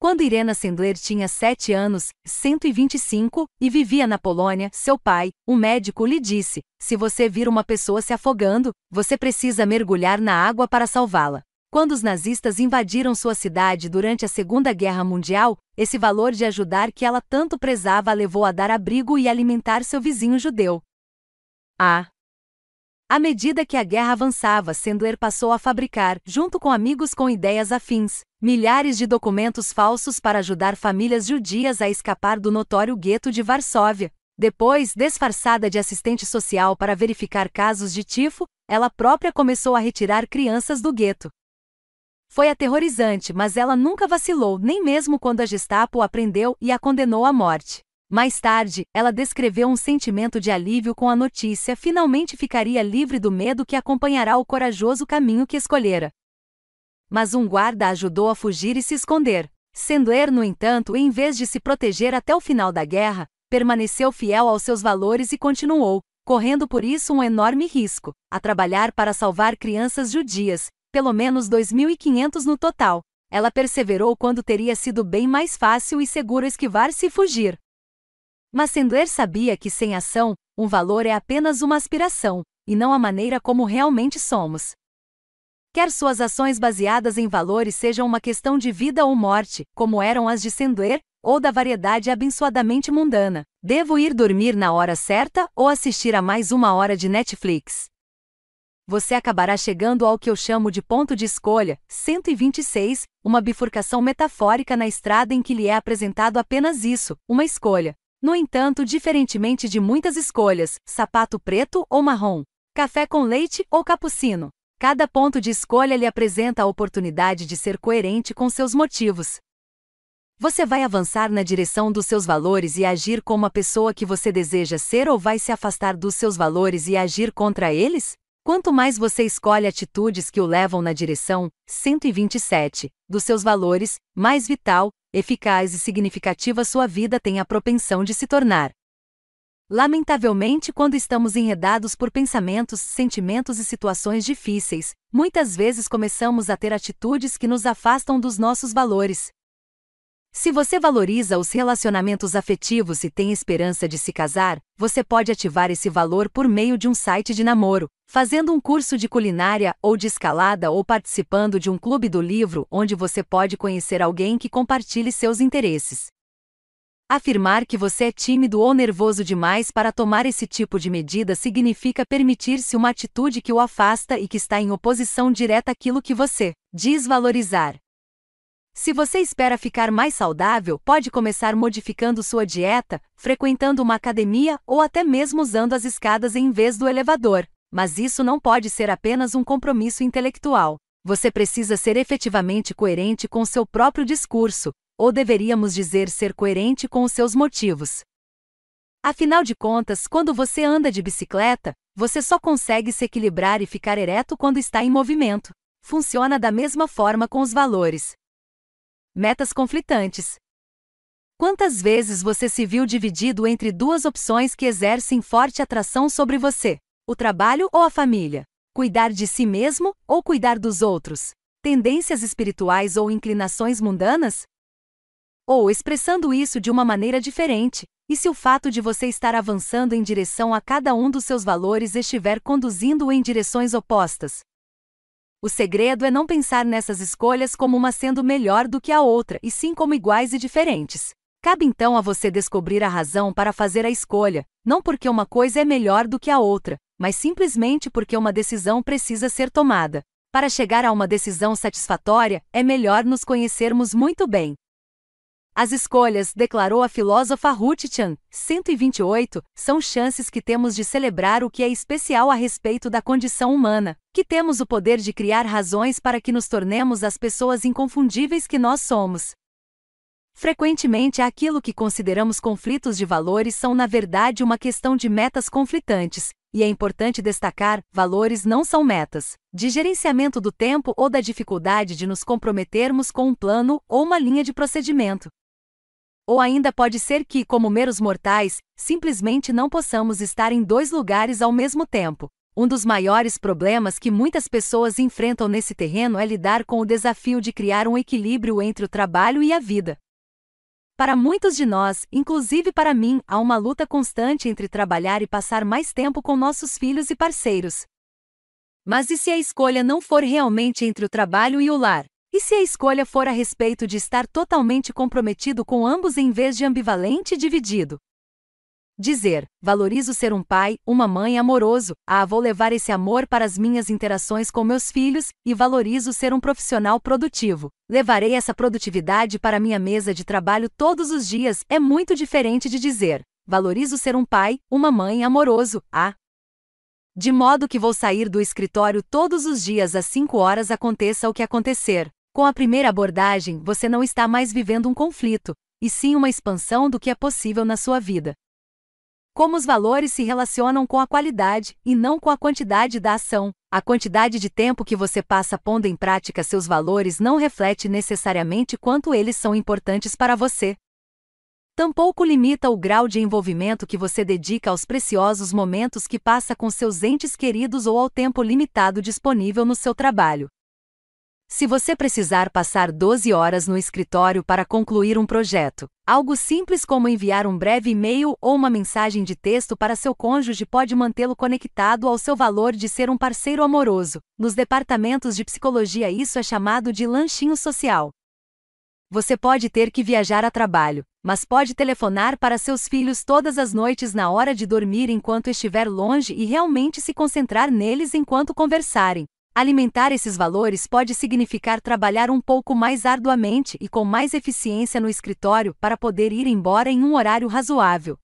Quando Irena Sendler tinha 7 anos, 125, e vivia na Polônia, seu pai, um médico, lhe disse: Se você vir uma pessoa se afogando, você precisa mergulhar na água para salvá-la. Quando os nazistas invadiram sua cidade durante a Segunda Guerra Mundial, esse valor de ajudar que ela tanto prezava a levou a dar abrigo e alimentar seu vizinho judeu. A. À medida que a guerra avançava, Sendler passou a fabricar, junto com amigos com ideias afins, milhares de documentos falsos para ajudar famílias judias a escapar do notório gueto de Varsóvia. Depois, disfarçada de assistente social para verificar casos de tifo, ela própria começou a retirar crianças do gueto. Foi aterrorizante, mas ela nunca vacilou, nem mesmo quando a Gestapo a prendeu e a condenou à morte. Mais tarde, ela descreveu um sentimento de alívio com a notícia finalmente ficaria livre do medo que acompanhará o corajoso caminho que escolhera. Mas um guarda ajudou a fugir e se esconder. Sendler, no entanto, em vez de se proteger até o final da guerra, permaneceu fiel aos seus valores e continuou, correndo por isso um enorme risco, a trabalhar para salvar crianças judias, pelo menos 2.500 no total. Ela perseverou quando teria sido bem mais fácil e seguro esquivar-se e fugir. Mas Sendler sabia que sem ação, um valor é apenas uma aspiração, e não a maneira como realmente somos. Quer suas ações baseadas em valores sejam uma questão de vida ou morte, como eram as de Sendler, ou da variedade abençoadamente mundana. Devo ir dormir na hora certa ou assistir a mais uma hora de Netflix? Você acabará chegando ao que eu chamo de ponto de escolha, 126, uma bifurcação metafórica na estrada em que lhe é apresentado apenas isso, uma escolha. No entanto, diferentemente de muitas escolhas, sapato preto ou marrom, café com leite ou cappuccino, cada ponto de escolha lhe apresenta a oportunidade de ser coerente com seus motivos. Você vai avançar na direção dos seus valores e agir como a pessoa que você deseja ser ou vai se afastar dos seus valores e agir contra eles? Quanto mais você escolhe atitudes que o levam na direção 127 dos seus valores, mais vital, eficaz e significativa sua vida tem a propensão de se tornar. Lamentavelmente, quando estamos enredados por pensamentos, sentimentos e situações difíceis, muitas vezes começamos a ter atitudes que nos afastam dos nossos valores. Se você valoriza os relacionamentos afetivos e tem esperança de se casar, você pode ativar esse valor por meio de um site de namoro, fazendo um curso de culinária ou de escalada ou participando de um clube do livro onde você pode conhecer alguém que compartilhe seus interesses. Afirmar que você é tímido ou nervoso demais para tomar esse tipo de medida significa permitir-se uma atitude que o afasta e que está em oposição direta àquilo que você diz valorizar. Se você espera ficar mais saudável, pode começar modificando sua dieta, frequentando uma academia ou até mesmo usando as escadas em vez do elevador. Mas isso não pode ser apenas um compromisso intelectual. Você precisa ser efetivamente coerente com seu próprio discurso, ou deveríamos dizer ser coerente com os seus motivos. Afinal de contas, quando você anda de bicicleta, você só consegue se equilibrar e ficar ereto quando está em movimento. Funciona da mesma forma com os valores. Metas conflitantes. Quantas vezes você se viu dividido entre duas opções que exercem forte atração sobre você? O trabalho ou a família? Cuidar de si mesmo ou cuidar dos outros? Tendências espirituais ou inclinações mundanas? Ou expressando isso de uma maneira diferente, e se o fato de você estar avançando em direção a cada um dos seus valores estiver conduzindo-o em direções opostas? O segredo é não pensar nessas escolhas como uma sendo melhor do que a outra, e sim como iguais e diferentes. Cabe então a você descobrir a razão para fazer a escolha, não porque uma coisa é melhor do que a outra, mas simplesmente porque uma decisão precisa ser tomada. Para chegar a uma decisão satisfatória, é melhor nos conhecermos muito bem. As escolhas, declarou a filósofa Ruth Chan, 128, são chances que temos de celebrar o que é especial a respeito da condição humana, que temos o poder de criar razões para que nos tornemos as pessoas inconfundíveis que nós somos. Frequentemente, aquilo que consideramos conflitos de valores são, na verdade, uma questão de metas conflitantes, e é importante destacar: valores não são metas, de gerenciamento do tempo ou da dificuldade de nos comprometermos com um plano ou uma linha de procedimento. Ou ainda pode ser que, como meros mortais, simplesmente não possamos estar em dois lugares ao mesmo tempo. Um dos maiores problemas que muitas pessoas enfrentam nesse terreno é lidar com o desafio de criar um equilíbrio entre o trabalho e a vida. Para muitos de nós, inclusive para mim, há uma luta constante entre trabalhar e passar mais tempo com nossos filhos e parceiros. Mas e se a escolha não for realmente entre o trabalho e o lar? E se a escolha for a respeito de estar totalmente comprometido com ambos em vez de ambivalente e dividido? Dizer, valorizo ser um pai, uma mãe amoroso, ah, vou levar esse amor para as minhas interações com meus filhos, e valorizo ser um profissional produtivo. Levarei essa produtividade para minha mesa de trabalho todos os dias, é muito diferente de dizer, valorizo ser um pai, uma mãe amoroso, ah. De modo que vou sair do escritório todos os dias às 5 horas aconteça o que acontecer. Com a primeira abordagem, você não está mais vivendo um conflito, e sim uma expansão do que é possível na sua vida. Como os valores se relacionam com a qualidade, e não com a quantidade da ação. A quantidade de tempo que você passa pondo em prática seus valores não reflete necessariamente quanto eles são importantes para você. Tampouco limita o grau de envolvimento que você dedica aos preciosos momentos que passa com seus entes queridos ou ao tempo limitado disponível no seu trabalho. Se você precisar passar 12 horas no escritório para concluir um projeto, algo simples como enviar um breve e-mail ou uma mensagem de texto para seu cônjuge pode mantê-lo conectado ao seu valor de ser um parceiro amoroso. Nos departamentos de psicologia, isso é chamado de lanchinho social. Você pode ter que viajar a trabalho, mas pode telefonar para seus filhos todas as noites na hora de dormir enquanto estiver longe e realmente se concentrar neles enquanto conversarem. Alimentar esses valores pode significar trabalhar um pouco mais arduamente e com mais eficiência no escritório para poder ir embora em um horário razoável.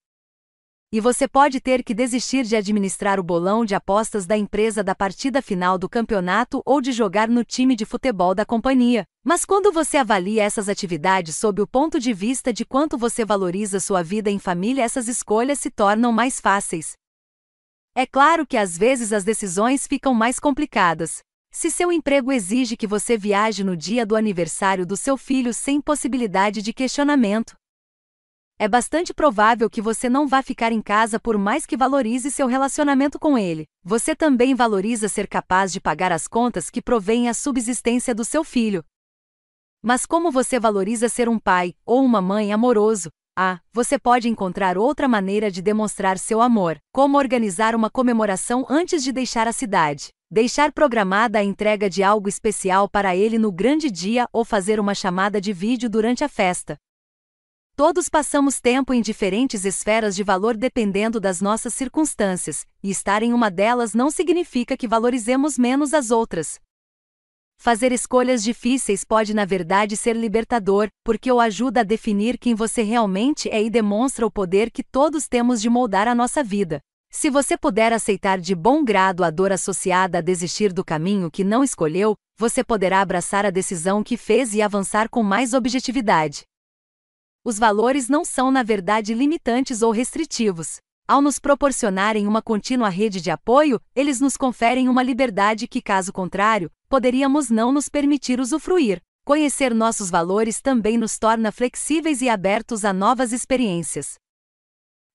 E você pode ter que desistir de administrar o bolão de apostas da empresa da partida final do campeonato ou de jogar no time de futebol da companhia. Mas quando você avalia essas atividades sob o ponto de vista de quanto você valoriza sua vida em família, essas escolhas se tornam mais fáceis. É claro que às vezes as decisões ficam mais complicadas. Se seu emprego exige que você viaje no dia do aniversário do seu filho sem possibilidade de questionamento, é bastante provável que você não vá ficar em casa por mais que valorize seu relacionamento com ele. Você também valoriza ser capaz de pagar as contas que provêm a subsistência do seu filho. Mas como você valoriza ser um pai ou uma mãe amoroso, ah, você pode encontrar outra maneira de demonstrar seu amor, como organizar uma comemoração antes de deixar a cidade, deixar programada a entrega de algo especial para ele no grande dia ou fazer uma chamada de vídeo durante a festa. Todos passamos tempo em diferentes esferas de valor dependendo das nossas circunstâncias, e estar em uma delas não significa que valorizemos menos as outras. Fazer escolhas difíceis pode, na verdade, ser libertador, porque o ajuda a definir quem você realmente é e demonstra o poder que todos temos de moldar a nossa vida. Se você puder aceitar de bom grado a dor associada a desistir do caminho que não escolheu, você poderá abraçar a decisão que fez e avançar com mais objetividade. Os valores não são, na verdade, limitantes ou restritivos. Ao nos proporcionarem uma contínua rede de apoio, eles nos conferem uma liberdade que, caso contrário, poderíamos não nos permitir usufruir. Conhecer nossos valores também nos torna flexíveis e abertos a novas experiências.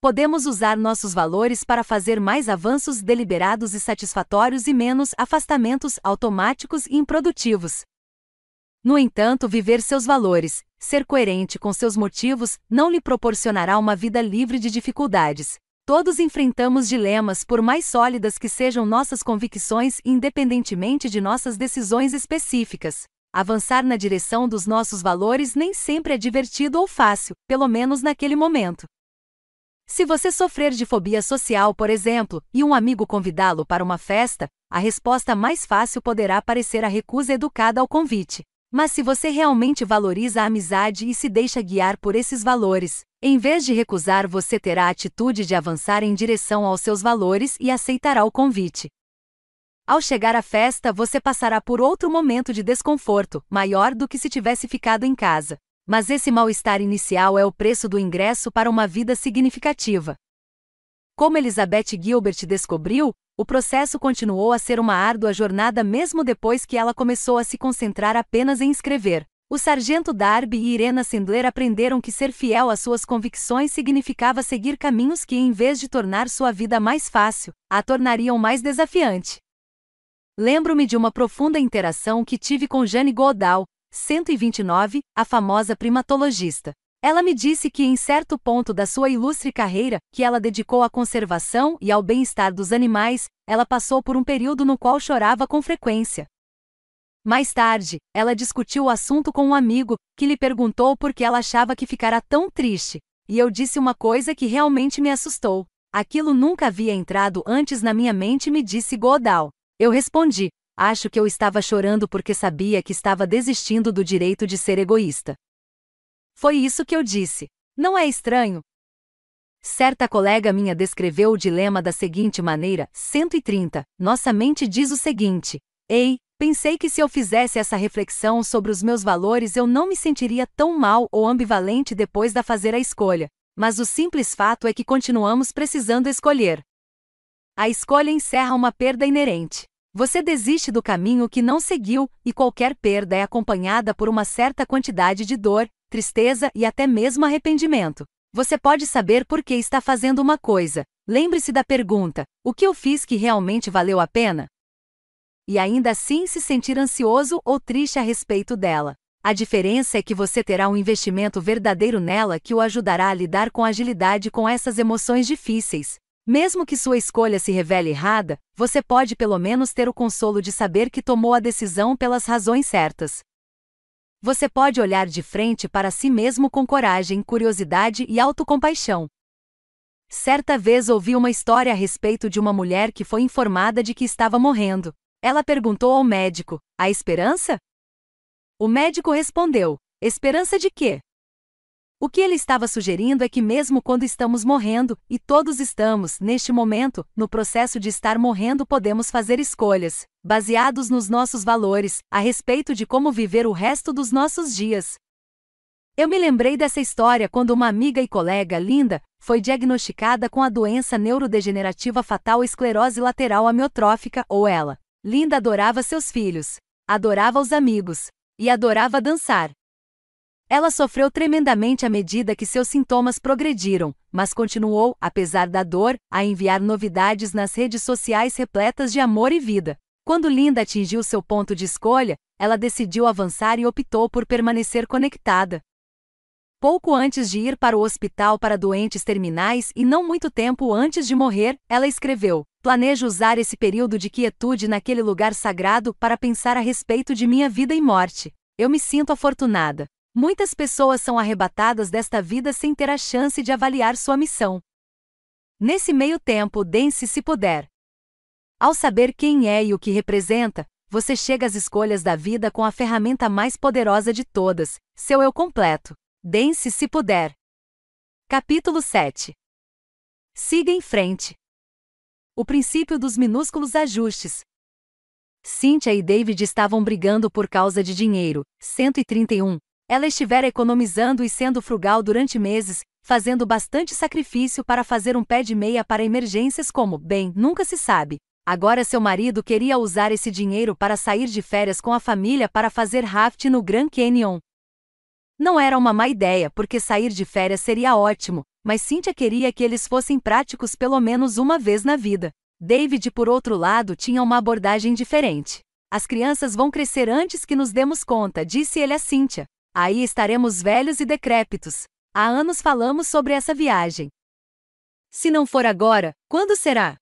Podemos usar nossos valores para fazer mais avanços deliberados e satisfatórios e menos afastamentos automáticos e improdutivos. No entanto, viver seus valores, ser coerente com seus motivos, não lhe proporcionará uma vida livre de dificuldades. Todos enfrentamos dilemas, por mais sólidas que sejam nossas convicções, independentemente de nossas decisões específicas. Avançar na direção dos nossos valores nem sempre é divertido ou fácil, pelo menos naquele momento. Se você sofrer de fobia social, por exemplo, e um amigo convidá-lo para uma festa, a resposta mais fácil poderá parecer a recusa educada ao convite. Mas se você realmente valoriza a amizade e se deixa guiar por esses valores, em vez de recusar, você terá a atitude de avançar em direção aos seus valores e aceitará o convite. Ao chegar à festa, você passará por outro momento de desconforto, maior do que se tivesse ficado em casa. Mas esse mal-estar inicial é o preço do ingresso para uma vida significativa. Como Elizabeth Gilbert descobriu, o processo continuou a ser uma árdua jornada mesmo depois que ela começou a se concentrar apenas em escrever. O sargento Darby e Irena Sandler aprenderam que ser fiel às suas convicções significava seguir caminhos que, em vez de tornar sua vida mais fácil, a tornariam mais desafiante. Lembro-me de uma profunda interação que tive com Jane Goodall, 129, a famosa primatologista. Ela me disse que em certo ponto da sua ilustre carreira, que ela dedicou à conservação e ao bem-estar dos animais, ela passou por um período no qual chorava com frequência. Mais tarde, ela discutiu o assunto com um amigo, que lhe perguntou por que ela achava que ficara tão triste, e eu disse uma coisa que realmente me assustou. Aquilo nunca havia entrado antes na minha mente, me disse Godal. Eu respondi: Acho que eu estava chorando porque sabia que estava desistindo do direito de ser egoísta. Foi isso que eu disse. Não é estranho? Certa colega minha descreveu o dilema da seguinte maneira: 130. Nossa mente diz o seguinte: Ei, pensei que se eu fizesse essa reflexão sobre os meus valores eu não me sentiria tão mal ou ambivalente depois da fazer a escolha. Mas o simples fato é que continuamos precisando escolher. A escolha encerra uma perda inerente. Você desiste do caminho que não seguiu, e qualquer perda é acompanhada por uma certa quantidade de dor, tristeza e até mesmo arrependimento. Você pode saber por que está fazendo uma coisa. Lembre-se da pergunta: o que eu fiz que realmente valeu a pena? E ainda assim se sentir ansioso ou triste a respeito dela. A diferença é que você terá um investimento verdadeiro nela que o ajudará a lidar com agilidade com essas emoções difíceis. Mesmo que sua escolha se revele errada, você pode pelo menos ter o consolo de saber que tomou a decisão pelas razões certas. Você pode olhar de frente para si mesmo com coragem, curiosidade e autocompaixão. Certa vez ouvi uma história a respeito de uma mulher que foi informada de que estava morrendo. Ela perguntou ao médico: A esperança? O médico respondeu: Esperança de quê? O que ele estava sugerindo é que, mesmo quando estamos morrendo, e todos estamos, neste momento, no processo de estar morrendo, podemos fazer escolhas, baseados nos nossos valores, a respeito de como viver o resto dos nossos dias. Eu me lembrei dessa história quando uma amiga e colega, Linda, foi diagnosticada com a doença neurodegenerativa fatal esclerose lateral amiotrófica, ou ela. Linda adorava seus filhos, adorava os amigos, e adorava dançar. Ela sofreu tremendamente à medida que seus sintomas progrediram, mas continuou, apesar da dor, a enviar novidades nas redes sociais repletas de amor e vida. Quando Linda atingiu seu ponto de escolha, ela decidiu avançar e optou por permanecer conectada. Pouco antes de ir para o hospital para doentes terminais e não muito tempo antes de morrer, ela escreveu: Planejo usar esse período de quietude naquele lugar sagrado para pensar a respeito de minha vida e morte. Eu me sinto afortunada. Muitas pessoas são arrebatadas desta vida sem ter a chance de avaliar sua missão. Nesse meio tempo, dense se puder. Ao saber quem é e o que representa, você chega às escolhas da vida com a ferramenta mais poderosa de todas, seu eu completo. Dense se puder. Capítulo 7 Siga em frente. O princípio dos minúsculos ajustes. Cynthia e David estavam brigando por causa de dinheiro. 131, ela estivera economizando e sendo frugal durante meses, fazendo bastante sacrifício para fazer um pé de meia para emergências como, bem, nunca se sabe. Agora seu marido queria usar esse dinheiro para sair de férias com a família para fazer raft no Grand Canyon. Não era uma má ideia, porque sair de férias seria ótimo, mas Cynthia queria que eles fossem práticos pelo menos uma vez na vida. David, por outro lado, tinha uma abordagem diferente. As crianças vão crescer antes que nos demos conta, disse ele a Cynthia. Aí estaremos velhos e decrépitos. Há anos falamos sobre essa viagem. Se não for agora, quando será?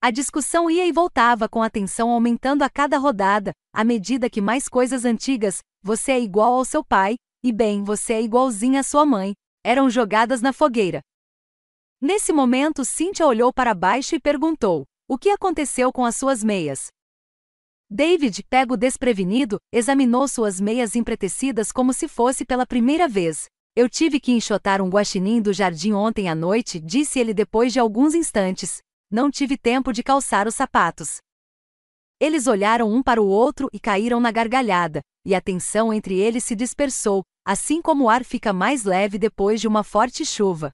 A discussão ia e voltava com a tensão aumentando a cada rodada, à medida que mais coisas antigas, você é igual ao seu pai, e bem, você é igualzinha à sua mãe, eram jogadas na fogueira. Nesse momento, Cynthia olhou para baixo e perguntou: O que aconteceu com as suas meias? David, pego desprevenido, examinou suas meias empretecidas como se fosse pela primeira vez. Eu tive que enxotar um guaxinim do jardim ontem à noite, disse ele depois de alguns instantes. Não tive tempo de calçar os sapatos. Eles olharam um para o outro e caíram na gargalhada, e a tensão entre eles se dispersou, assim como o ar fica mais leve depois de uma forte chuva.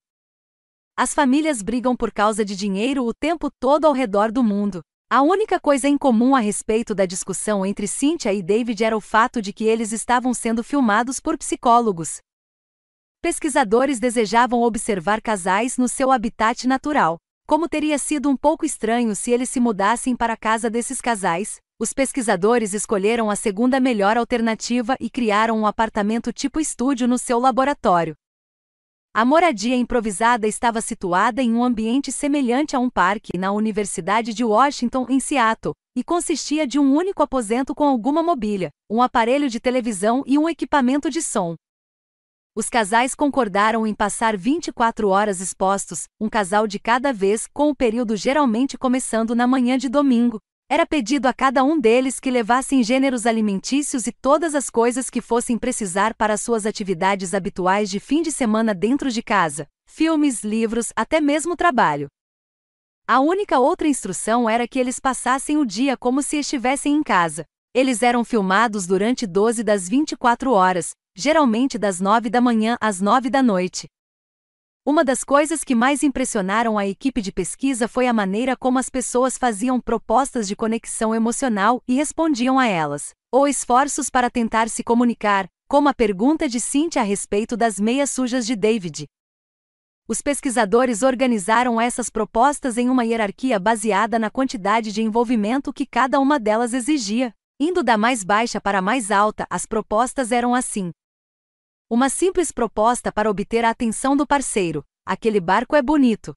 As famílias brigam por causa de dinheiro o tempo todo ao redor do mundo. A única coisa em comum a respeito da discussão entre Cynthia e David era o fato de que eles estavam sendo filmados por psicólogos. Pesquisadores desejavam observar casais no seu habitat natural. Como teria sido um pouco estranho se eles se mudassem para a casa desses casais, os pesquisadores escolheram a segunda melhor alternativa e criaram um apartamento tipo estúdio no seu laboratório. A moradia improvisada estava situada em um ambiente semelhante a um parque na Universidade de Washington, em Seattle, e consistia de um único aposento com alguma mobília, um aparelho de televisão e um equipamento de som. Os casais concordaram em passar 24 horas expostos, um casal de cada vez, com o período geralmente começando na manhã de domingo, era pedido a cada um deles que levassem gêneros alimentícios e todas as coisas que fossem precisar para suas atividades habituais de fim de semana dentro de casa, filmes, livros, até mesmo trabalho. A única outra instrução era que eles passassem o dia como se estivessem em casa. Eles eram filmados durante 12 das 24 horas, geralmente das 9 da manhã às 9 da noite. Uma das coisas que mais impressionaram a equipe de pesquisa foi a maneira como as pessoas faziam propostas de conexão emocional e respondiam a elas, ou esforços para tentar se comunicar, como a pergunta de Cynthia a respeito das meias sujas de David. Os pesquisadores organizaram essas propostas em uma hierarquia baseada na quantidade de envolvimento que cada uma delas exigia. Indo da mais baixa para a mais alta, as propostas eram assim: uma simples proposta para obter a atenção do parceiro. Aquele barco é bonito.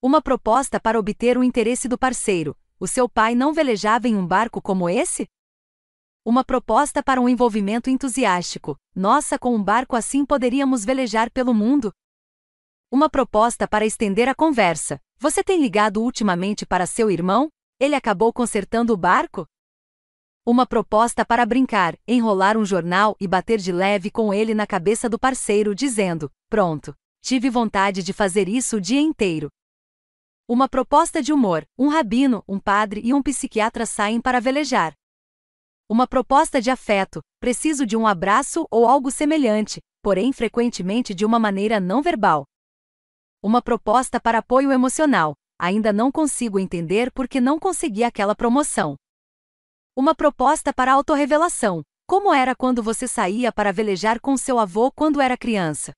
Uma proposta para obter o interesse do parceiro. O seu pai não velejava em um barco como esse? Uma proposta para um envolvimento entusiástico. Nossa, com um barco assim poderíamos velejar pelo mundo. Uma proposta para estender a conversa. Você tem ligado ultimamente para seu irmão? ele acabou consertando o barco? Uma proposta para brincar, enrolar um jornal e bater de leve com ele na cabeça do parceiro, dizendo: Pronto, tive vontade de fazer isso o dia inteiro. Uma proposta de humor: um rabino, um padre e um psiquiatra saem para velejar. Uma proposta de afeto: preciso de um abraço ou algo semelhante, porém frequentemente de uma maneira não verbal. Uma proposta para apoio emocional: ainda não consigo entender porque não consegui aquela promoção. Uma proposta para autorrevelação. Como era quando você saía para velejar com seu avô quando era criança?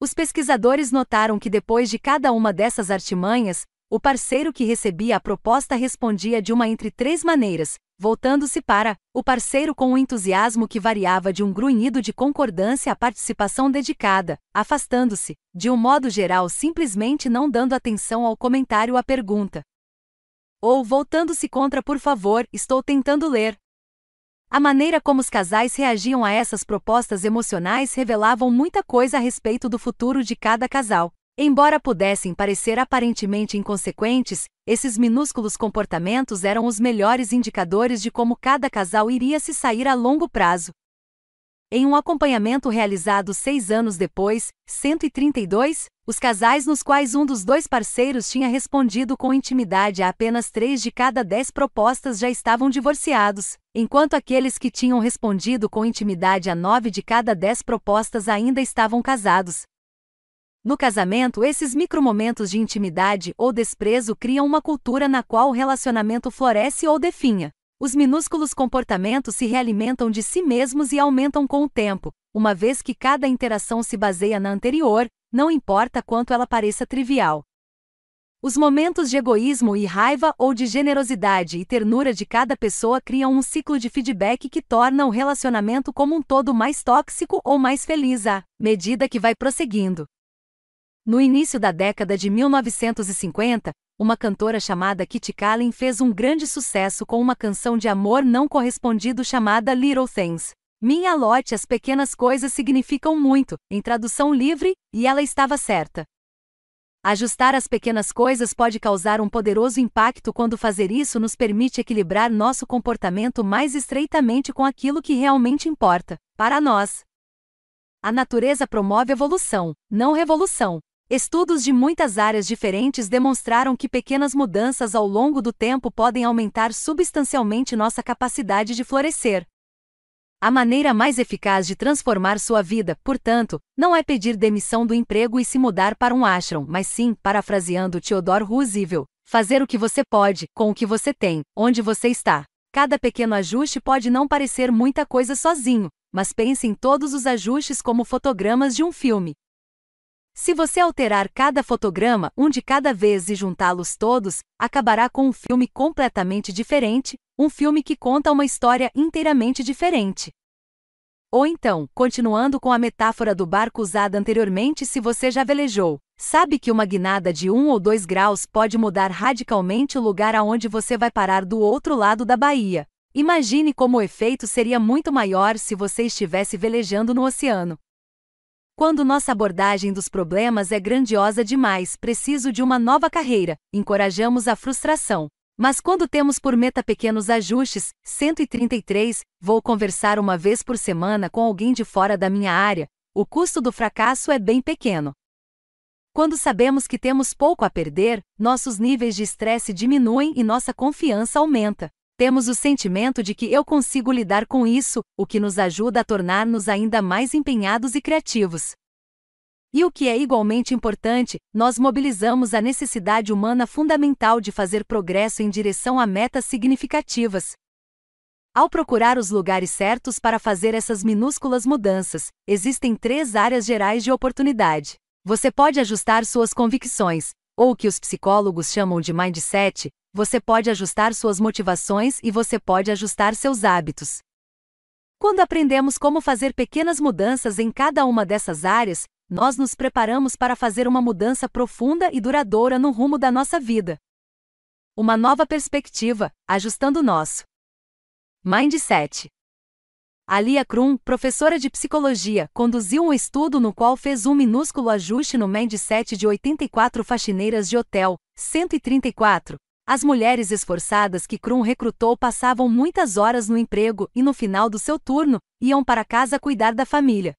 Os pesquisadores notaram que depois de cada uma dessas artimanhas, o parceiro que recebia a proposta respondia de uma entre três maneiras, voltando-se para o parceiro com um entusiasmo que variava de um grunhido de concordância à participação dedicada, afastando-se, de um modo geral, simplesmente não dando atenção ao comentário à pergunta, ou voltando-se contra por favor, estou tentando ler. A maneira como os casais reagiam a essas propostas emocionais revelavam muita coisa a respeito do futuro de cada casal. Embora pudessem parecer aparentemente inconsequentes, esses minúsculos comportamentos eram os melhores indicadores de como cada casal iria se sair a longo prazo. Em um acompanhamento realizado seis anos depois, 132, os casais nos quais um dos dois parceiros tinha respondido com intimidade a apenas três de cada dez propostas já estavam divorciados, enquanto aqueles que tinham respondido com intimidade a nove de cada dez propostas ainda estavam casados. No casamento, esses micromomentos de intimidade ou desprezo criam uma cultura na qual o relacionamento floresce ou definha. Os minúsculos comportamentos se realimentam de si mesmos e aumentam com o tempo, uma vez que cada interação se baseia na anterior, não importa quanto ela pareça trivial. Os momentos de egoísmo e raiva ou de generosidade e ternura de cada pessoa criam um ciclo de feedback que torna o relacionamento como um todo mais tóxico ou mais feliz à medida que vai prosseguindo. No início da década de 1950, uma cantora chamada Kitty Kallen fez um grande sucesso com uma canção de amor não correspondido chamada Little Things. Minha lote as pequenas coisas significam muito, em tradução livre, e ela estava certa. Ajustar as pequenas coisas pode causar um poderoso impacto quando fazer isso nos permite equilibrar nosso comportamento mais estreitamente com aquilo que realmente importa, para nós. A natureza promove evolução, não revolução. Estudos de muitas áreas diferentes demonstraram que pequenas mudanças ao longo do tempo podem aumentar substancialmente nossa capacidade de florescer. A maneira mais eficaz de transformar sua vida, portanto, não é pedir demissão do emprego e se mudar para um ashram, mas sim, parafraseando Theodore Roosevelt, fazer o que você pode, com o que você tem, onde você está. Cada pequeno ajuste pode não parecer muita coisa sozinho, mas pense em todos os ajustes como fotogramas de um filme. Se você alterar cada fotograma um de cada vez e juntá-los todos, acabará com um filme completamente diferente, um filme que conta uma história inteiramente diferente. Ou então, continuando com a metáfora do barco usada anteriormente, se você já velejou, sabe que uma guinada de 1 ou 2 graus pode mudar radicalmente o lugar aonde você vai parar do outro lado da baía. Imagine como o efeito seria muito maior se você estivesse velejando no oceano. Quando nossa abordagem dos problemas é grandiosa demais, preciso de uma nova carreira, encorajamos a frustração. Mas quando temos por meta pequenos ajustes, 133, vou conversar uma vez por semana com alguém de fora da minha área, o custo do fracasso é bem pequeno. Quando sabemos que temos pouco a perder, nossos níveis de estresse diminuem e nossa confiança aumenta temos o sentimento de que eu consigo lidar com isso, o que nos ajuda a tornar-nos ainda mais empenhados e criativos. E o que é igualmente importante, nós mobilizamos a necessidade humana fundamental de fazer progresso em direção a metas significativas. Ao procurar os lugares certos para fazer essas minúsculas mudanças, existem três áreas gerais de oportunidade. Você pode ajustar suas convicções, ou o que os psicólogos chamam de mindset, você pode ajustar suas motivações e você pode ajustar seus hábitos. Quando aprendemos como fazer pequenas mudanças em cada uma dessas áreas, nós nos preparamos para fazer uma mudança profunda e duradoura no rumo da nossa vida. Uma nova perspectiva, ajustando o nosso mindset. Alia Krum, professora de psicologia, conduziu um estudo no qual fez um minúsculo ajuste no mindset de 84 faxineiras de hotel, 134, As mulheres esforçadas que Krum recrutou passavam muitas horas no emprego e no final do seu turno, iam para casa cuidar da família.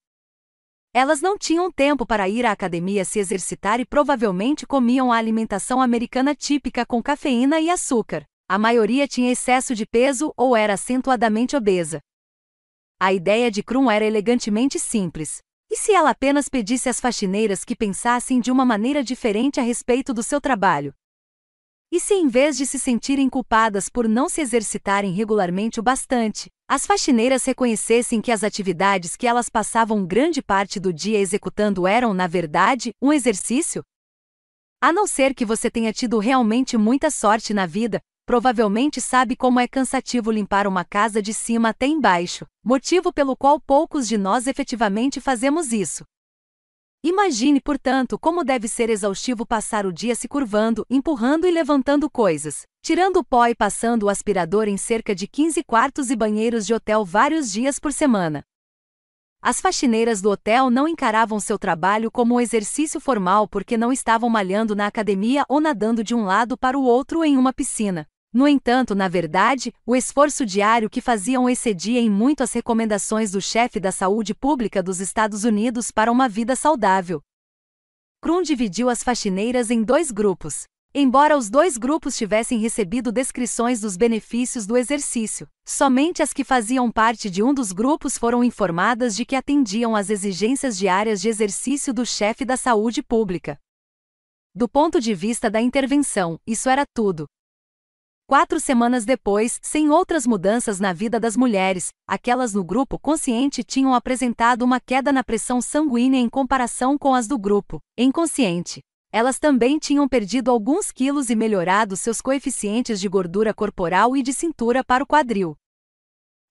Elas não tinham tempo para ir à academia se exercitar e provavelmente comiam a alimentação americana típica com cafeína e açúcar. A maioria tinha excesso de peso ou era acentuadamente obesa. A ideia de Krum era elegantemente simples. E se ela apenas pedisse às faxineiras que pensassem de uma maneira diferente a respeito do seu trabalho? E se, em vez de se sentirem culpadas por não se exercitarem regularmente o bastante, as faxineiras reconhecessem que as atividades que elas passavam grande parte do dia executando eram, na verdade, um exercício? A não ser que você tenha tido realmente muita sorte na vida, provavelmente sabe como é cansativo limpar uma casa de cima até embaixo, motivo pelo qual poucos de nós efetivamente fazemos isso. Imagine, portanto, como deve ser exaustivo passar o dia se curvando, empurrando e levantando coisas, tirando o pó e passando o aspirador em cerca de 15 quartos e banheiros de hotel vários dias por semana. As faxineiras do hotel não encaravam seu trabalho como um exercício formal porque não estavam malhando na academia ou nadando de um lado para o outro em uma piscina. No entanto, na verdade, o esforço diário que faziam excedia em muito as recomendações do chefe da saúde pública dos Estados Unidos para uma vida saudável. Krum dividiu as faxineiras em dois grupos. Embora os dois grupos tivessem recebido descrições dos benefícios do exercício, somente as que faziam parte de um dos grupos foram informadas de que atendiam às exigências diárias de exercício do chefe da saúde pública. Do ponto de vista da intervenção, isso era tudo. Quatro semanas depois, sem outras mudanças na vida das mulheres, aquelas no grupo consciente tinham apresentado uma queda na pressão sanguínea em comparação com as do grupo inconsciente. Elas também tinham perdido alguns quilos e melhorado seus coeficientes de gordura corporal e de cintura para o quadril.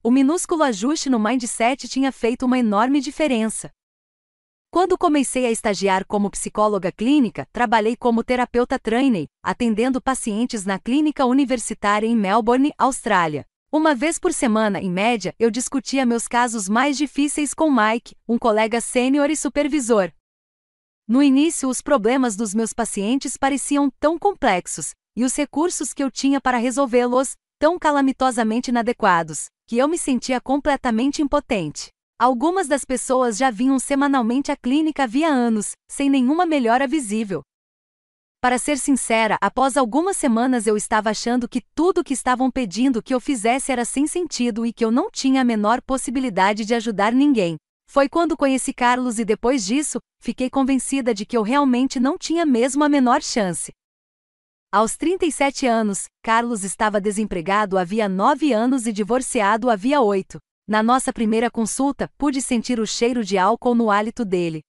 O minúsculo ajuste no mindset tinha feito uma enorme diferença. Quando comecei a estagiar como psicóloga clínica, trabalhei como terapeuta trainee, atendendo pacientes na clínica universitária em Melbourne, Austrália. Uma vez por semana, em média, eu discutia meus casos mais difíceis com Mike, um colega sênior e supervisor. No início, os problemas dos meus pacientes pareciam tão complexos, e os recursos que eu tinha para resolvê-los, tão calamitosamente inadequados, que eu me sentia completamente impotente. Algumas das pessoas já vinham semanalmente à clínica havia anos, sem nenhuma melhora visível. Para ser sincera, após algumas semanas eu estava achando que tudo o que estavam pedindo que eu fizesse era sem sentido e que eu não tinha a menor possibilidade de ajudar ninguém. Foi quando conheci Carlos e depois disso, fiquei convencida de que eu realmente não tinha mesmo a menor chance. Aos 37 anos, Carlos estava desempregado havia nove anos e divorciado havia oito. Na nossa primeira consulta, pude sentir o cheiro de álcool no hálito dele.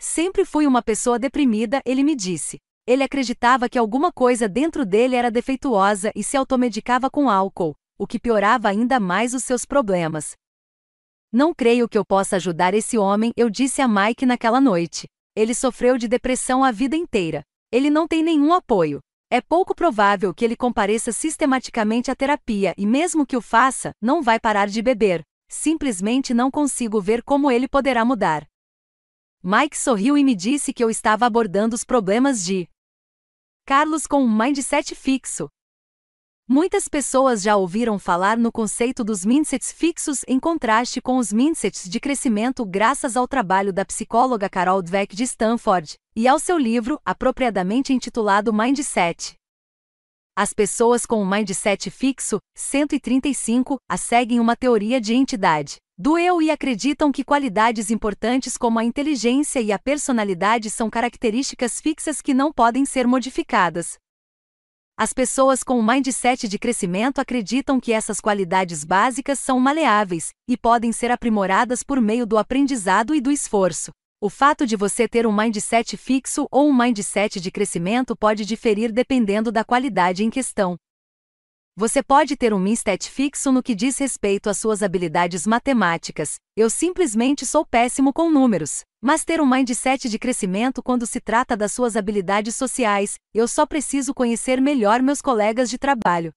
Sempre fui uma pessoa deprimida, ele me disse. Ele acreditava que alguma coisa dentro dele era defeituosa e se automedicava com álcool, o que piorava ainda mais os seus problemas. Não creio que eu possa ajudar esse homem, eu disse a Mike naquela noite. Ele sofreu de depressão a vida inteira. Ele não tem nenhum apoio. É pouco provável que ele compareça sistematicamente à terapia e, mesmo que o faça, não vai parar de beber. Simplesmente não consigo ver como ele poderá mudar. Mike sorriu e me disse que eu estava abordando os problemas de Carlos com um mindset fixo. Muitas pessoas já ouviram falar no conceito dos mindsets fixos em contraste com os mindsets de crescimento graças ao trabalho da psicóloga Carol Dweck de Stanford e ao seu livro, apropriadamente intitulado Mindset. As pessoas com um mindset fixo, 135, a seguem uma teoria de entidade do eu e acreditam que qualidades importantes como a inteligência e a personalidade são características fixas que não podem ser modificadas. As pessoas com o mindset de crescimento acreditam que essas qualidades básicas são maleáveis e podem ser aprimoradas por meio do aprendizado e do esforço. O fato de você ter um mindset fixo ou um mindset de crescimento pode diferir dependendo da qualidade em questão. Você pode ter um mindset fixo no que diz respeito às suas habilidades matemáticas. Eu simplesmente sou péssimo com números. Mas ter um mindset de crescimento quando se trata das suas habilidades sociais, eu só preciso conhecer melhor meus colegas de trabalho.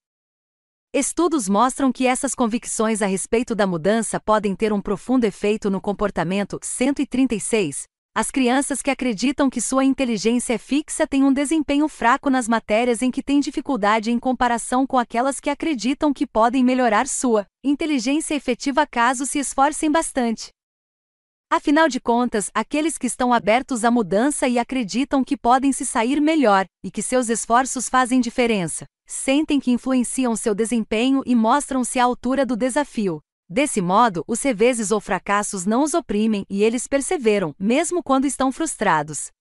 Estudos mostram que essas convicções a respeito da mudança podem ter um profundo efeito no comportamento. 136. As crianças que acreditam que sua inteligência é fixa têm um desempenho fraco nas matérias em que têm dificuldade em comparação com aquelas que acreditam que podem melhorar sua inteligência efetiva caso se esforcem bastante. Afinal de contas, aqueles que estão abertos à mudança e acreditam que podem se sair melhor e que seus esforços fazem diferença, sentem que influenciam seu desempenho e mostram-se à altura do desafio. Desse modo, os reveses ou fracassos não os oprimem e eles perseveram, mesmo quando estão frustrados.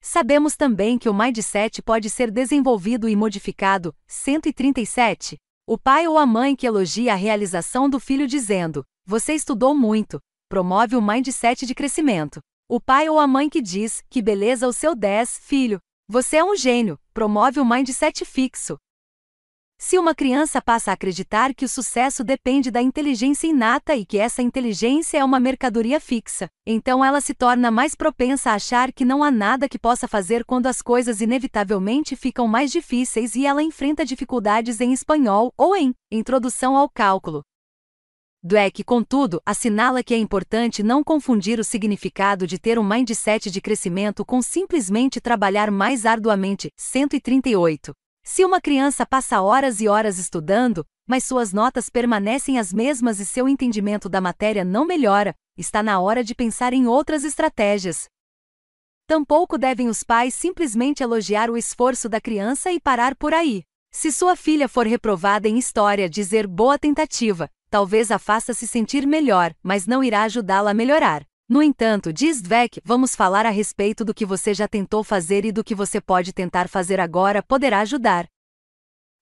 Sabemos também que o mindset pode ser desenvolvido e modificado. 137. O pai ou a mãe que elogia a realização do filho dizendo: Você estudou muito, promove o mindset de crescimento. O pai ou a mãe que diz: Que beleza o seu 10, filho. Você é um gênio, promove o mindset fixo. Se uma criança passa a acreditar que o sucesso depende da inteligência inata e que essa inteligência é uma mercadoria fixa, então ela se torna mais propensa a achar que não há nada que possa fazer quando as coisas inevitavelmente ficam mais difíceis e ela enfrenta dificuldades em espanhol ou em Introdução ao Cálculo. Dweck, contudo, assinala que é importante não confundir o significado de ter um mindset de crescimento com simplesmente trabalhar mais arduamente. 138. Se uma criança passa horas e horas estudando, mas suas notas permanecem as mesmas e seu entendimento da matéria não melhora, está na hora de pensar em outras estratégias. Tampouco devem os pais simplesmente elogiar o esforço da criança e parar por aí. Se sua filha for reprovada em história, dizer boa tentativa, talvez a faça se sentir melhor, mas não irá ajudá-la a melhorar. No entanto, diz Dweck, vamos falar a respeito do que você já tentou fazer e do que você pode tentar fazer agora poderá ajudar.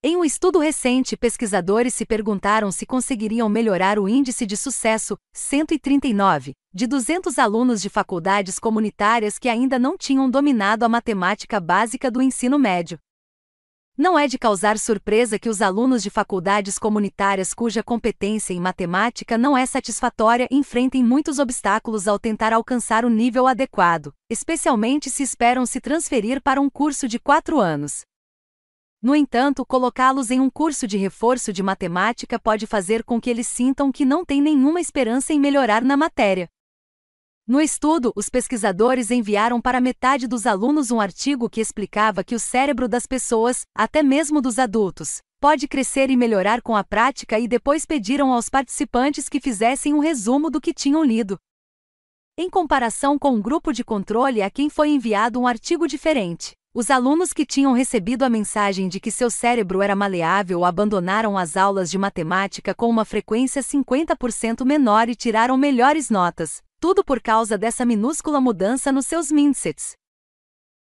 Em um estudo recente, pesquisadores se perguntaram se conseguiriam melhorar o índice de sucesso, 139, de 200 alunos de faculdades comunitárias que ainda não tinham dominado a matemática básica do ensino médio. Não é de causar surpresa que os alunos de faculdades comunitárias cuja competência em matemática não é satisfatória enfrentem muitos obstáculos ao tentar alcançar o nível adequado, especialmente se esperam se transferir para um curso de quatro anos. No entanto, colocá-los em um curso de reforço de matemática pode fazer com que eles sintam que não têm nenhuma esperança em melhorar na matéria. No estudo, os pesquisadores enviaram para metade dos alunos um artigo que explicava que o cérebro das pessoas, até mesmo dos adultos, pode crescer e melhorar com a prática e depois pediram aos participantes que fizessem um resumo do que tinham lido. Em comparação com um grupo de controle a quem foi enviado um artigo diferente, os alunos que tinham recebido a mensagem de que seu cérebro era maleável abandonaram as aulas de matemática com uma frequência 50% menor e tiraram melhores notas, tudo por causa dessa minúscula mudança nos seus mindsets.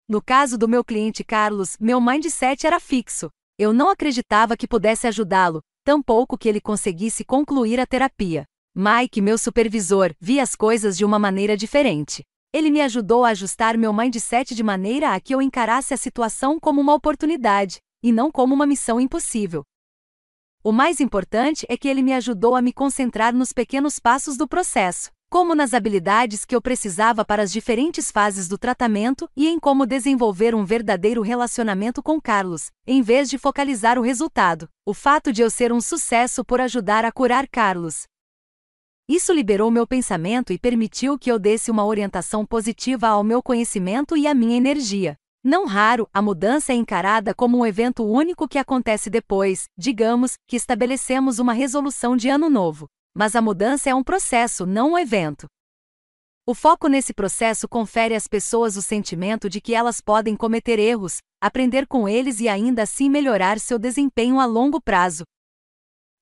No caso do meu cliente Carlos, meu mindset era fixo. Eu não acreditava que pudesse ajudá-lo, tampouco que ele conseguisse concluir a terapia. Mike, meu supervisor, via as coisas de uma maneira diferente. Ele me ajudou a ajustar meu mindset de maneira a que eu encarasse a situação como uma oportunidade, e não como uma missão impossível. O mais importante é que ele me ajudou a me concentrar nos pequenos passos do processo como nas habilidades que eu precisava para as diferentes fases do tratamento e em como desenvolver um verdadeiro relacionamento com Carlos, em vez de focalizar o resultado, o fato de eu ser um sucesso por ajudar a curar Carlos. Isso liberou meu pensamento e permitiu que eu desse uma orientação positiva ao meu conhecimento e à minha energia. Não raro, a mudança é encarada como um evento único que acontece depois, digamos, que estabelecemos uma resolução de ano novo. Mas a mudança é um processo, não um evento. O foco nesse processo confere às pessoas o sentimento de que elas podem cometer erros, aprender com eles e ainda assim melhorar seu desempenho a longo prazo.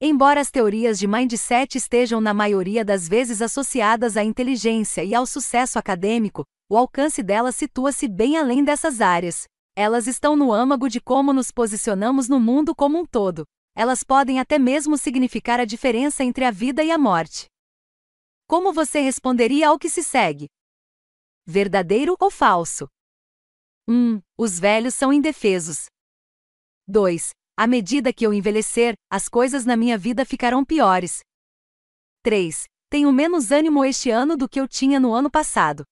Embora as teorias de mindset estejam na maioria das vezes associadas à inteligência e ao sucesso acadêmico, o alcance delas situa-se bem além dessas áreas. Elas estão no âmago de como nos posicionamos no mundo como um todo elas podem até mesmo significar a diferença entre a vida e a morte. Como você responderia ao que se segue? Verdadeiro ou falso? 1. Um, os velhos são indefesos. 2. À medida que eu envelhecer, as coisas na minha vida ficarão piores. 3. Tenho menos ânimo este ano do que eu tinha no ano passado.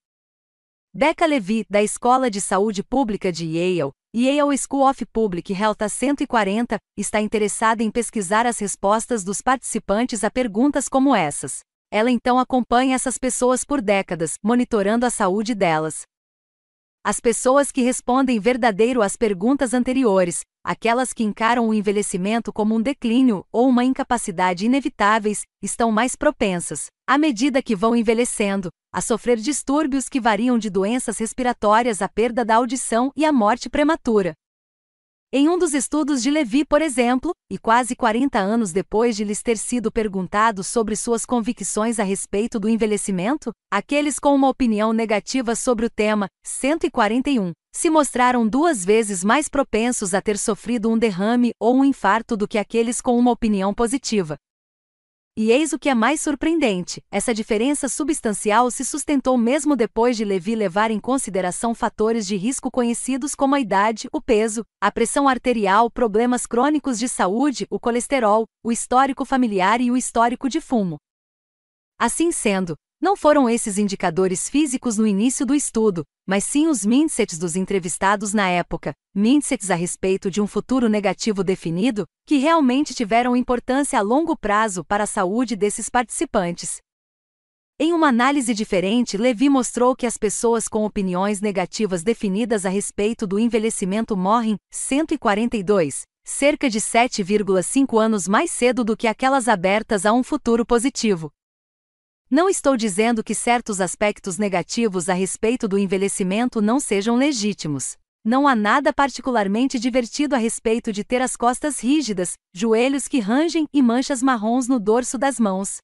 Becca Levy, da Escola de Saúde Pública de Yale, Yale School of Public Health 140, está interessada em pesquisar as respostas dos participantes a perguntas como essas. Ela então acompanha essas pessoas por décadas, monitorando a saúde delas. As pessoas que respondem verdadeiro às perguntas anteriores, aquelas que encaram o envelhecimento como um declínio ou uma incapacidade inevitáveis, estão mais propensas, à medida que vão envelhecendo, a sofrer distúrbios que variam de doenças respiratórias à perda da audição e à morte prematura. Em um dos estudos de Levi, por exemplo, e quase 40 anos depois de lhes ter sido perguntado sobre suas convicções a respeito do envelhecimento, aqueles com uma opinião negativa sobre o tema, 141, se mostraram duas vezes mais propensos a ter sofrido um derrame ou um infarto do que aqueles com uma opinião positiva. E eis o que é mais surpreendente: essa diferença substancial se sustentou mesmo depois de Levi levar em consideração fatores de risco conhecidos como a idade, o peso, a pressão arterial, problemas crônicos de saúde, o colesterol, o histórico familiar e o histórico de fumo. Assim sendo, não foram esses indicadores físicos no início do estudo, mas sim os mindsets dos entrevistados na época, mindsets a respeito de um futuro negativo definido, que realmente tiveram importância a longo prazo para a saúde desses participantes. Em uma análise diferente, Levi mostrou que as pessoas com opiniões negativas definidas a respeito do envelhecimento morrem 142, cerca de 7,5 anos mais cedo do que aquelas abertas a um futuro positivo. Não estou dizendo que certos aspectos negativos a respeito do envelhecimento não sejam legítimos. Não há nada particularmente divertido a respeito de ter as costas rígidas, joelhos que rangem e manchas marrons no dorso das mãos.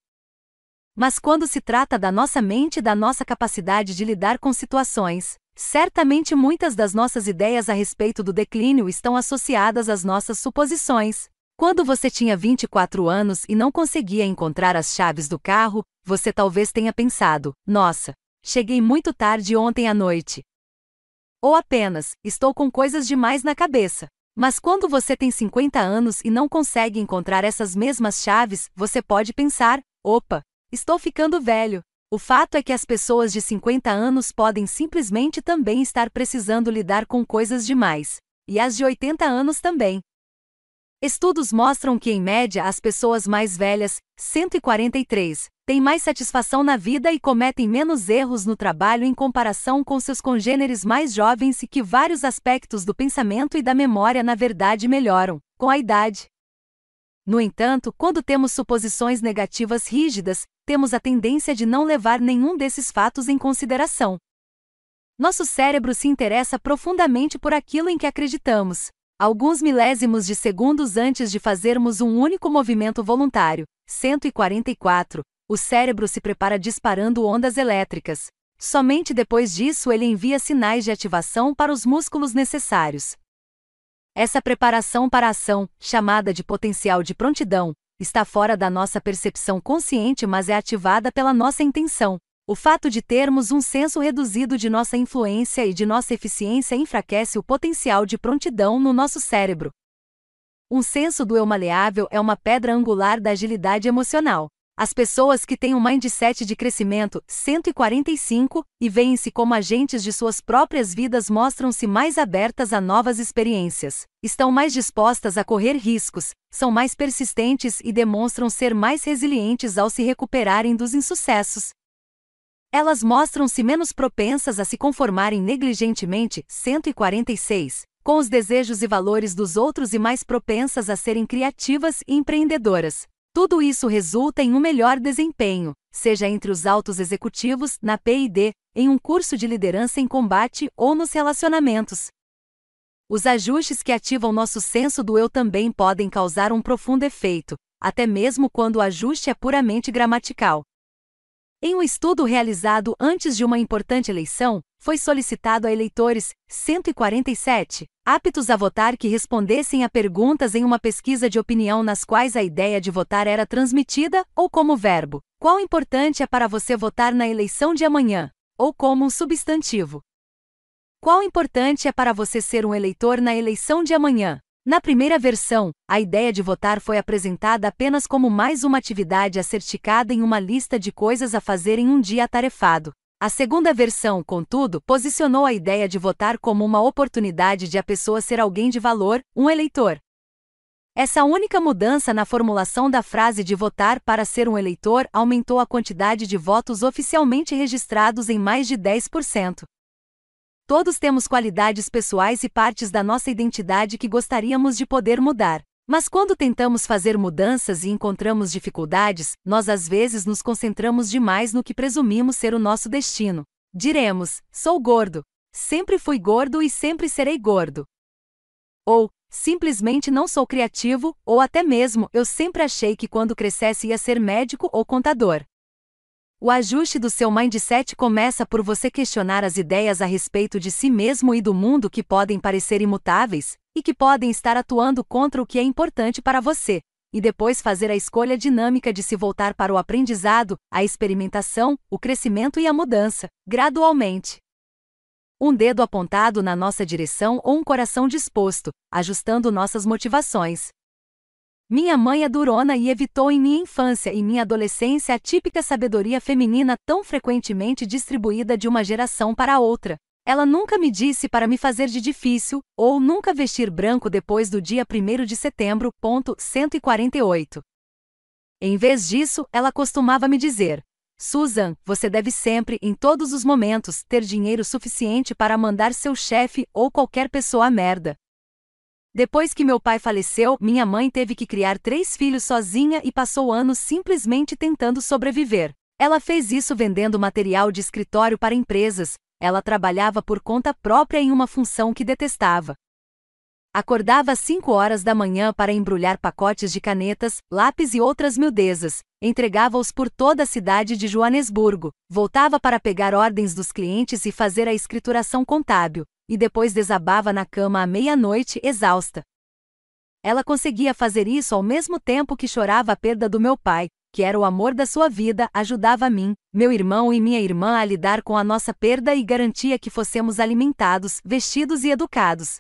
Mas quando se trata da nossa mente e da nossa capacidade de lidar com situações, certamente muitas das nossas ideias a respeito do declínio estão associadas às nossas suposições. Quando você tinha 24 anos e não conseguia encontrar as chaves do carro, você talvez tenha pensado: nossa, cheguei muito tarde ontem à noite. Ou apenas, estou com coisas demais na cabeça. Mas quando você tem 50 anos e não consegue encontrar essas mesmas chaves, você pode pensar: opa, estou ficando velho. O fato é que as pessoas de 50 anos podem simplesmente também estar precisando lidar com coisas demais. E as de 80 anos também. Estudos mostram que, em média, as pessoas mais velhas, 143, têm mais satisfação na vida e cometem menos erros no trabalho em comparação com seus congêneres mais jovens e que vários aspectos do pensamento e da memória, na verdade, melhoram com a idade. No entanto, quando temos suposições negativas rígidas, temos a tendência de não levar nenhum desses fatos em consideração. Nosso cérebro se interessa profundamente por aquilo em que acreditamos, alguns milésimos de segundos antes de fazermos um único movimento voluntário, 144, o cérebro se prepara disparando ondas elétricas. Somente depois disso ele envia sinais de ativação para os músculos necessários. Essa preparação para a ação, chamada de potencial de prontidão, está fora da nossa percepção consciente, mas é ativada pela nossa intenção, o fato de termos um senso reduzido de nossa influência e de nossa eficiência enfraquece o potencial de prontidão no nosso cérebro. Um senso do eu maleável é uma pedra angular da agilidade emocional. As pessoas que têm um mindset de crescimento 145 e veem-se como agentes de suas próprias vidas mostram-se mais abertas a novas experiências, estão mais dispostas a correr riscos, são mais persistentes e demonstram ser mais resilientes ao se recuperarem dos insucessos, elas mostram-se menos propensas a se conformarem negligentemente, 146, com os desejos e valores dos outros e mais propensas a serem criativas e empreendedoras. Tudo isso resulta em um melhor desempenho, seja entre os altos executivos, na PID, em um curso de liderança em combate ou nos relacionamentos. Os ajustes que ativam nosso senso do eu também podem causar um profundo efeito, até mesmo quando o ajuste é puramente gramatical. Em um estudo realizado antes de uma importante eleição, foi solicitado a eleitores 147 aptos a votar que respondessem a perguntas em uma pesquisa de opinião nas quais a ideia de votar era transmitida ou como verbo. Qual importante é para você votar na eleição de amanhã? Ou como um substantivo. Qual importante é para você ser um eleitor na eleição de amanhã? Na primeira versão, a ideia de votar foi apresentada apenas como mais uma atividade a ser ticada em uma lista de coisas a fazer em um dia atarefado. A segunda versão, contudo, posicionou a ideia de votar como uma oportunidade de a pessoa ser alguém de valor, um eleitor. Essa única mudança na formulação da frase de votar para ser um eleitor aumentou a quantidade de votos oficialmente registrados em mais de 10%. Todos temos qualidades pessoais e partes da nossa identidade que gostaríamos de poder mudar. Mas quando tentamos fazer mudanças e encontramos dificuldades, nós às vezes nos concentramos demais no que presumimos ser o nosso destino. Diremos: sou gordo. Sempre fui gordo e sempre serei gordo. Ou, simplesmente não sou criativo, ou até mesmo, eu sempre achei que quando crescesse ia ser médico ou contador. O ajuste do seu mindset começa por você questionar as ideias a respeito de si mesmo e do mundo que podem parecer imutáveis, e que podem estar atuando contra o que é importante para você, e depois fazer a escolha dinâmica de se voltar para o aprendizado, a experimentação, o crescimento e a mudança, gradualmente um dedo apontado na nossa direção ou um coração disposto, ajustando nossas motivações. Minha mãe é durona e evitou em minha infância e minha adolescência a típica sabedoria feminina tão frequentemente distribuída de uma geração para outra. Ela nunca me disse para me fazer de difícil, ou nunca vestir branco depois do dia 1 de setembro. Ponto 148. Em vez disso, ela costumava me dizer: Susan, você deve sempre, em todos os momentos, ter dinheiro suficiente para mandar seu chefe ou qualquer pessoa a merda. Depois que meu pai faleceu, minha mãe teve que criar três filhos sozinha e passou anos simplesmente tentando sobreviver. Ela fez isso vendendo material de escritório para empresas, ela trabalhava por conta própria em uma função que detestava. Acordava às 5 horas da manhã para embrulhar pacotes de canetas, lápis e outras miudezas, entregava-os por toda a cidade de Joanesburgo, voltava para pegar ordens dos clientes e fazer a escrituração contábil, e depois desabava na cama à meia-noite, exausta. Ela conseguia fazer isso ao mesmo tempo que chorava a perda do meu pai, que era o amor da sua vida, ajudava a mim, meu irmão e minha irmã a lidar com a nossa perda e garantia que fossemos alimentados, vestidos e educados,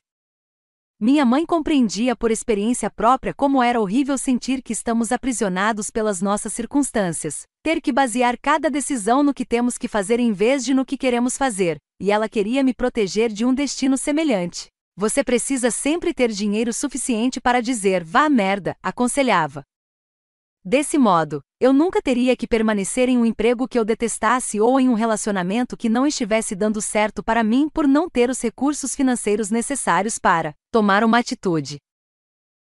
minha mãe compreendia por experiência própria como era horrível sentir que estamos aprisionados pelas nossas circunstâncias, ter que basear cada decisão no que temos que fazer em vez de no que queremos fazer, e ela queria me proteger de um destino semelhante. Você precisa sempre ter dinheiro suficiente para dizer vá merda, aconselhava. Desse modo, eu nunca teria que permanecer em um emprego que eu detestasse ou em um relacionamento que não estivesse dando certo para mim por não ter os recursos financeiros necessários para tomar uma atitude.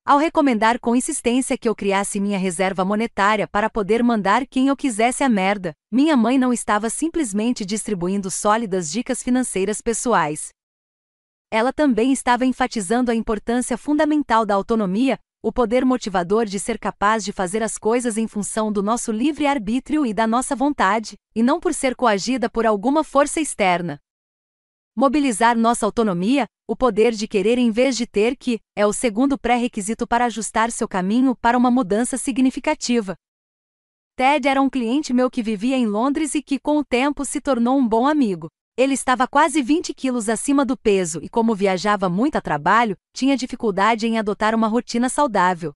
Ao recomendar com insistência que eu criasse minha reserva monetária para poder mandar quem eu quisesse a merda, minha mãe não estava simplesmente distribuindo sólidas dicas financeiras pessoais. Ela também estava enfatizando a importância fundamental da autonomia, o poder motivador de ser capaz de fazer as coisas em função do nosso livre arbítrio e da nossa vontade, e não por ser coagida por alguma força externa. Mobilizar nossa autonomia, o poder de querer em vez de ter que, é o segundo pré-requisito para ajustar seu caminho para uma mudança significativa. Ted era um cliente meu que vivia em Londres e que, com o tempo, se tornou um bom amigo. Ele estava quase 20 quilos acima do peso e, como viajava muito a trabalho, tinha dificuldade em adotar uma rotina saudável.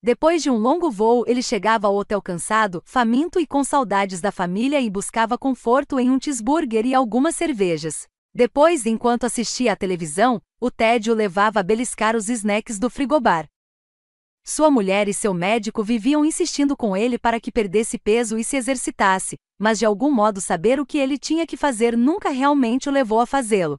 Depois de um longo voo, ele chegava ao hotel cansado, faminto e com saudades da família e buscava conforto em um cheeseburger e algumas cervejas. Depois, enquanto assistia à televisão, o Ted o levava a beliscar os snacks do frigobar. Sua mulher e seu médico viviam insistindo com ele para que perdesse peso e se exercitasse, mas de algum modo saber o que ele tinha que fazer nunca realmente o levou a fazê-lo.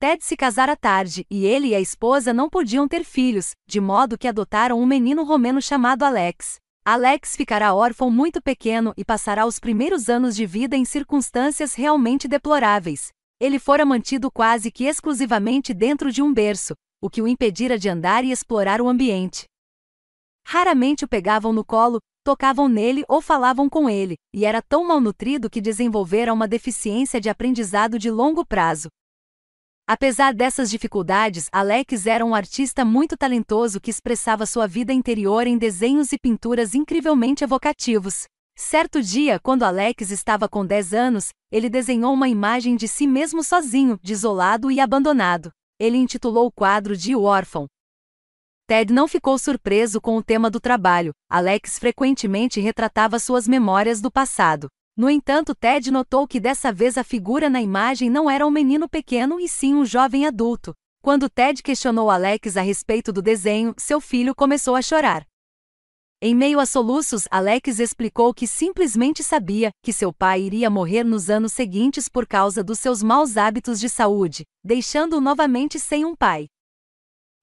Ted se casara tarde e ele e a esposa não podiam ter filhos, de modo que adotaram um menino romeno chamado Alex. Alex ficará órfão muito pequeno e passará os primeiros anos de vida em circunstâncias realmente deploráveis. Ele fora mantido quase que exclusivamente dentro de um berço, o que o impedira de andar e explorar o ambiente. Raramente o pegavam no colo, tocavam nele ou falavam com ele, e era tão malnutrido que desenvolvera uma deficiência de aprendizado de longo prazo. Apesar dessas dificuldades, Alex era um artista muito talentoso que expressava sua vida interior em desenhos e pinturas incrivelmente evocativos. Certo dia, quando Alex estava com 10 anos, ele desenhou uma imagem de si mesmo sozinho, desolado e abandonado. Ele intitulou o quadro de O Órfão, Ted não ficou surpreso com o tema do trabalho. Alex frequentemente retratava suas memórias do passado. No entanto, Ted notou que dessa vez a figura na imagem não era um menino pequeno e sim um jovem adulto. Quando Ted questionou Alex a respeito do desenho, seu filho começou a chorar. Em meio a soluços, Alex explicou que simplesmente sabia que seu pai iria morrer nos anos seguintes por causa dos seus maus hábitos de saúde, deixando-o novamente sem um pai.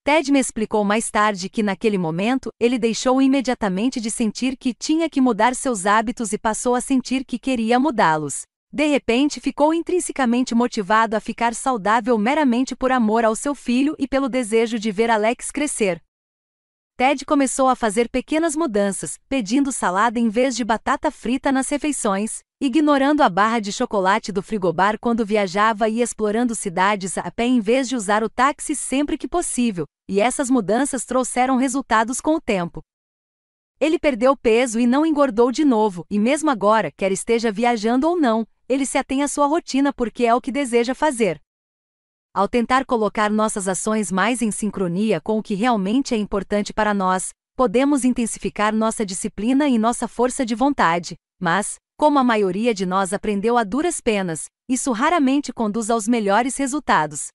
Ted me explicou mais tarde que naquele momento ele deixou imediatamente de sentir que tinha que mudar seus hábitos e passou a sentir que queria mudá-los. De repente ficou intrinsecamente motivado a ficar saudável meramente por amor ao seu filho e pelo desejo de ver Alex crescer. Ted começou a fazer pequenas mudanças, pedindo salada em vez de batata frita nas refeições, ignorando a barra de chocolate do frigobar quando viajava e explorando cidades a pé em vez de usar o táxi sempre que possível, e essas mudanças trouxeram resultados com o tempo. Ele perdeu peso e não engordou de novo, e mesmo agora, quer esteja viajando ou não, ele se atém à sua rotina porque é o que deseja fazer. Ao tentar colocar nossas ações mais em sincronia com o que realmente é importante para nós, podemos intensificar nossa disciplina e nossa força de vontade, mas, como a maioria de nós aprendeu a duras penas, isso raramente conduz aos melhores resultados.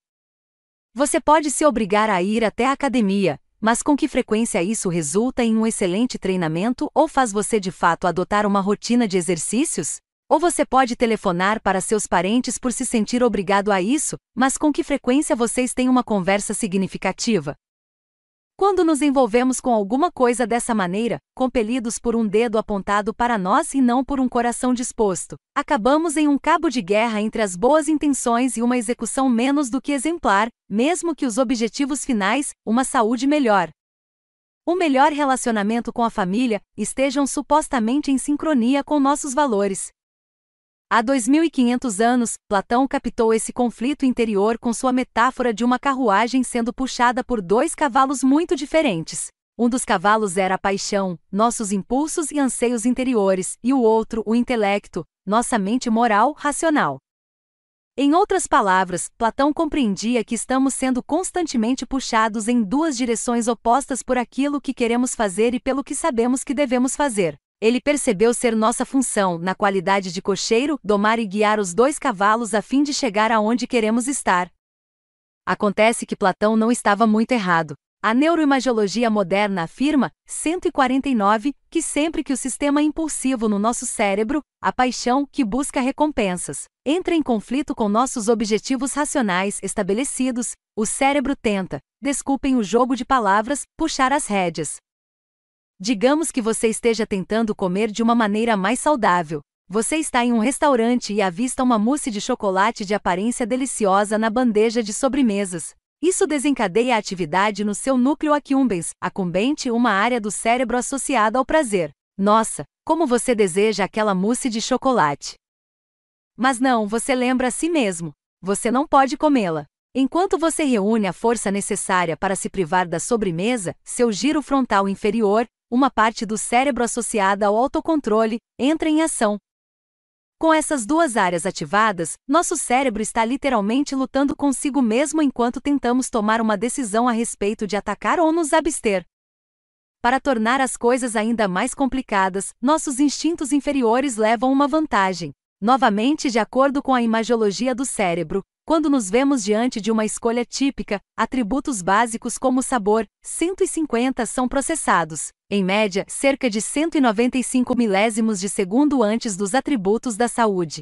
Você pode se obrigar a ir até a academia, mas com que frequência isso resulta em um excelente treinamento ou faz você de fato adotar uma rotina de exercícios? Ou você pode telefonar para seus parentes por se sentir obrigado a isso, mas com que frequência vocês têm uma conversa significativa? Quando nos envolvemos com alguma coisa dessa maneira, compelidos por um dedo apontado para nós e não por um coração disposto, acabamos em um cabo de guerra entre as boas intenções e uma execução menos do que exemplar, mesmo que os objetivos finais, uma saúde melhor, um melhor relacionamento com a família, estejam supostamente em sincronia com nossos valores. Há 2.500 anos, Platão captou esse conflito interior com sua metáfora de uma carruagem sendo puxada por dois cavalos muito diferentes. Um dos cavalos era a paixão, nossos impulsos e anseios interiores, e o outro, o intelecto, nossa mente moral, racional. Em outras palavras, Platão compreendia que estamos sendo constantemente puxados em duas direções opostas por aquilo que queremos fazer e pelo que sabemos que devemos fazer. Ele percebeu ser nossa função, na qualidade de cocheiro, domar e guiar os dois cavalos a fim de chegar aonde queremos estar. Acontece que Platão não estava muito errado. A neuroimagiologia moderna afirma, 149, que sempre que o sistema impulsivo no nosso cérebro, a paixão, que busca recompensas, entra em conflito com nossos objetivos racionais estabelecidos, o cérebro tenta, desculpem o jogo de palavras, puxar as rédeas. Digamos que você esteja tentando comer de uma maneira mais saudável. Você está em um restaurante e avista uma mousse de chocolate de aparência deliciosa na bandeja de sobremesas. Isso desencadeia a atividade no seu núcleo accumbens, accumbente, uma área do cérebro associada ao prazer. Nossa, como você deseja aquela mousse de chocolate. Mas não, você lembra a si mesmo. Você não pode comê-la. Enquanto você reúne a força necessária para se privar da sobremesa, seu giro frontal inferior, uma parte do cérebro associada ao autocontrole, entra em ação. Com essas duas áreas ativadas, nosso cérebro está literalmente lutando consigo mesmo enquanto tentamos tomar uma decisão a respeito de atacar ou nos abster. Para tornar as coisas ainda mais complicadas, nossos instintos inferiores levam uma vantagem. Novamente, de acordo com a imagiologia do cérebro, quando nos vemos diante de uma escolha típica, atributos básicos como sabor, 150 são processados, em média, cerca de 195 milésimos de segundo antes dos atributos da saúde.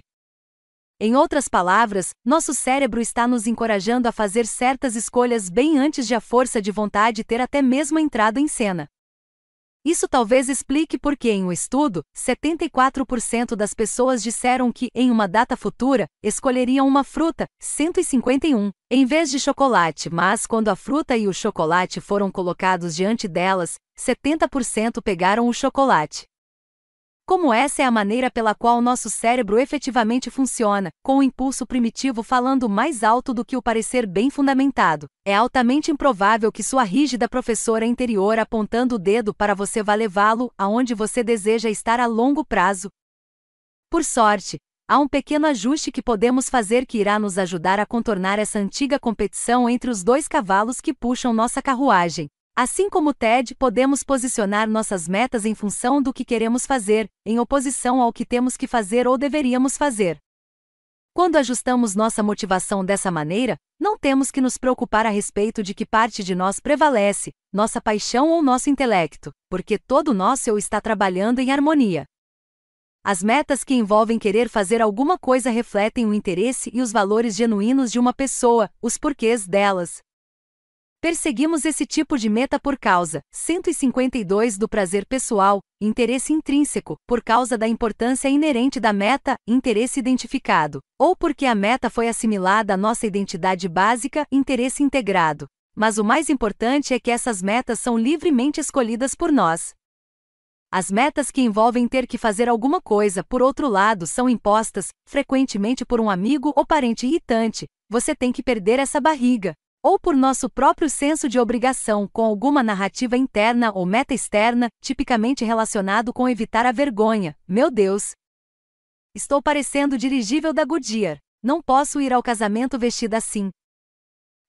Em outras palavras, nosso cérebro está nos encorajando a fazer certas escolhas bem antes de a força de vontade ter até mesmo entrado em cena. Isso talvez explique por que, em um estudo, 74% das pessoas disseram que, em uma data futura, escolheriam uma fruta, 151, em vez de chocolate, mas quando a fruta e o chocolate foram colocados diante delas, 70% pegaram o chocolate. Como essa é a maneira pela qual nosso cérebro efetivamente funciona, com o impulso primitivo falando mais alto do que o parecer bem fundamentado, é altamente improvável que sua rígida professora interior apontando o dedo para você vá levá-lo aonde você deseja estar a longo prazo. Por sorte, há um pequeno ajuste que podemos fazer que irá nos ajudar a contornar essa antiga competição entre os dois cavalos que puxam nossa carruagem. Assim como TED, podemos posicionar nossas metas em função do que queremos fazer, em oposição ao que temos que fazer ou deveríamos fazer. Quando ajustamos nossa motivação dessa maneira, não temos que nos preocupar a respeito de que parte de nós prevalece, nossa paixão ou nosso intelecto, porque todo nosso eu está trabalhando em harmonia. As metas que envolvem querer fazer alguma coisa refletem o interesse e os valores genuínos de uma pessoa, os porquês delas, Perseguimos esse tipo de meta por causa 152 do prazer pessoal, interesse intrínseco, por causa da importância inerente da meta, interesse identificado, ou porque a meta foi assimilada à nossa identidade básica, interesse integrado. Mas o mais importante é que essas metas são livremente escolhidas por nós. As metas que envolvem ter que fazer alguma coisa, por outro lado, são impostas, frequentemente por um amigo ou parente irritante. Você tem que perder essa barriga ou por nosso próprio senso de obrigação com alguma narrativa interna ou meta externa, tipicamente relacionado com evitar a vergonha. Meu Deus! Estou parecendo dirigível da Goodyear. Não posso ir ao casamento vestida assim.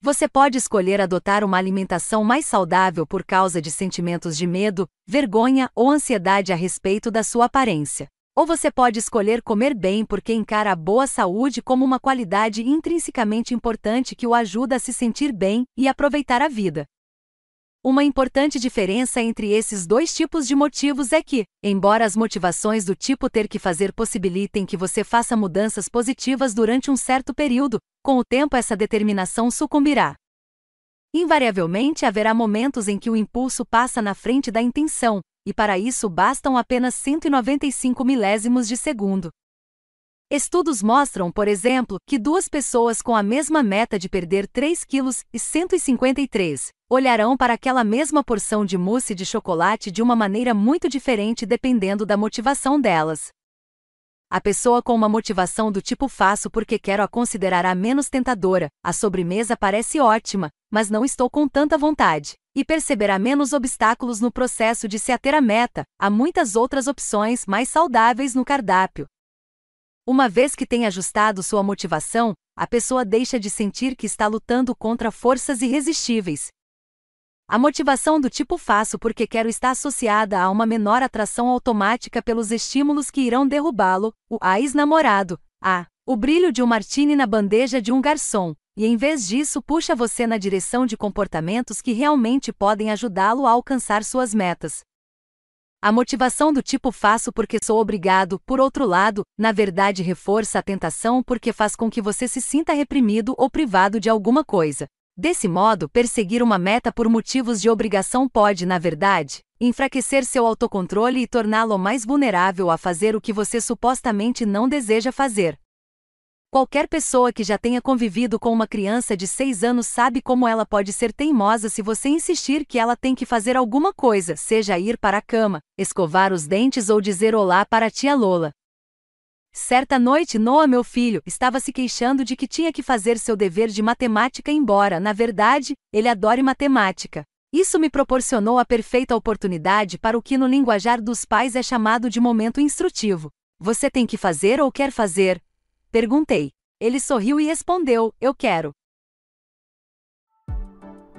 Você pode escolher adotar uma alimentação mais saudável por causa de sentimentos de medo, vergonha ou ansiedade a respeito da sua aparência. Ou você pode escolher comer bem porque encara a boa saúde como uma qualidade intrinsecamente importante que o ajuda a se sentir bem e aproveitar a vida. Uma importante diferença entre esses dois tipos de motivos é que, embora as motivações do tipo ter que fazer possibilitem que você faça mudanças positivas durante um certo período, com o tempo essa determinação sucumbirá. Invariavelmente haverá momentos em que o impulso passa na frente da intenção, e para isso bastam apenas 195 milésimos de segundo. Estudos mostram, por exemplo, que duas pessoas com a mesma meta de perder 3 quilos e 153 olharão para aquela mesma porção de mousse de chocolate de uma maneira muito diferente dependendo da motivação delas. A pessoa com uma motivação do tipo faço porque quero a considerará menos tentadora, a sobremesa parece ótima, mas não estou com tanta vontade e perceberá menos obstáculos no processo de se ater à meta, há muitas outras opções mais saudáveis no cardápio. Uma vez que tem ajustado sua motivação, a pessoa deixa de sentir que está lutando contra forças irresistíveis. A motivação do tipo faço porque quero está associada a uma menor atração automática pelos estímulos que irão derrubá-lo, o ex-namorado, a, o brilho de um martini na bandeja de um garçom, e em vez disso puxa você na direção de comportamentos que realmente podem ajudá-lo a alcançar suas metas. A motivação do tipo faço porque sou obrigado, por outro lado, na verdade reforça a tentação porque faz com que você se sinta reprimido ou privado de alguma coisa. Desse modo, perseguir uma meta por motivos de obrigação pode, na verdade, enfraquecer seu autocontrole e torná-lo mais vulnerável a fazer o que você supostamente não deseja fazer. Qualquer pessoa que já tenha convivido com uma criança de 6 anos sabe como ela pode ser teimosa se você insistir que ela tem que fazer alguma coisa, seja ir para a cama, escovar os dentes ou dizer olá para a tia Lola. Certa noite, Noah, meu filho, estava se queixando de que tinha que fazer seu dever de matemática, embora, na verdade, ele adore matemática. Isso me proporcionou a perfeita oportunidade para o que no linguajar dos pais é chamado de momento instrutivo. Você tem que fazer ou quer fazer? Perguntei. Ele sorriu e respondeu: Eu quero.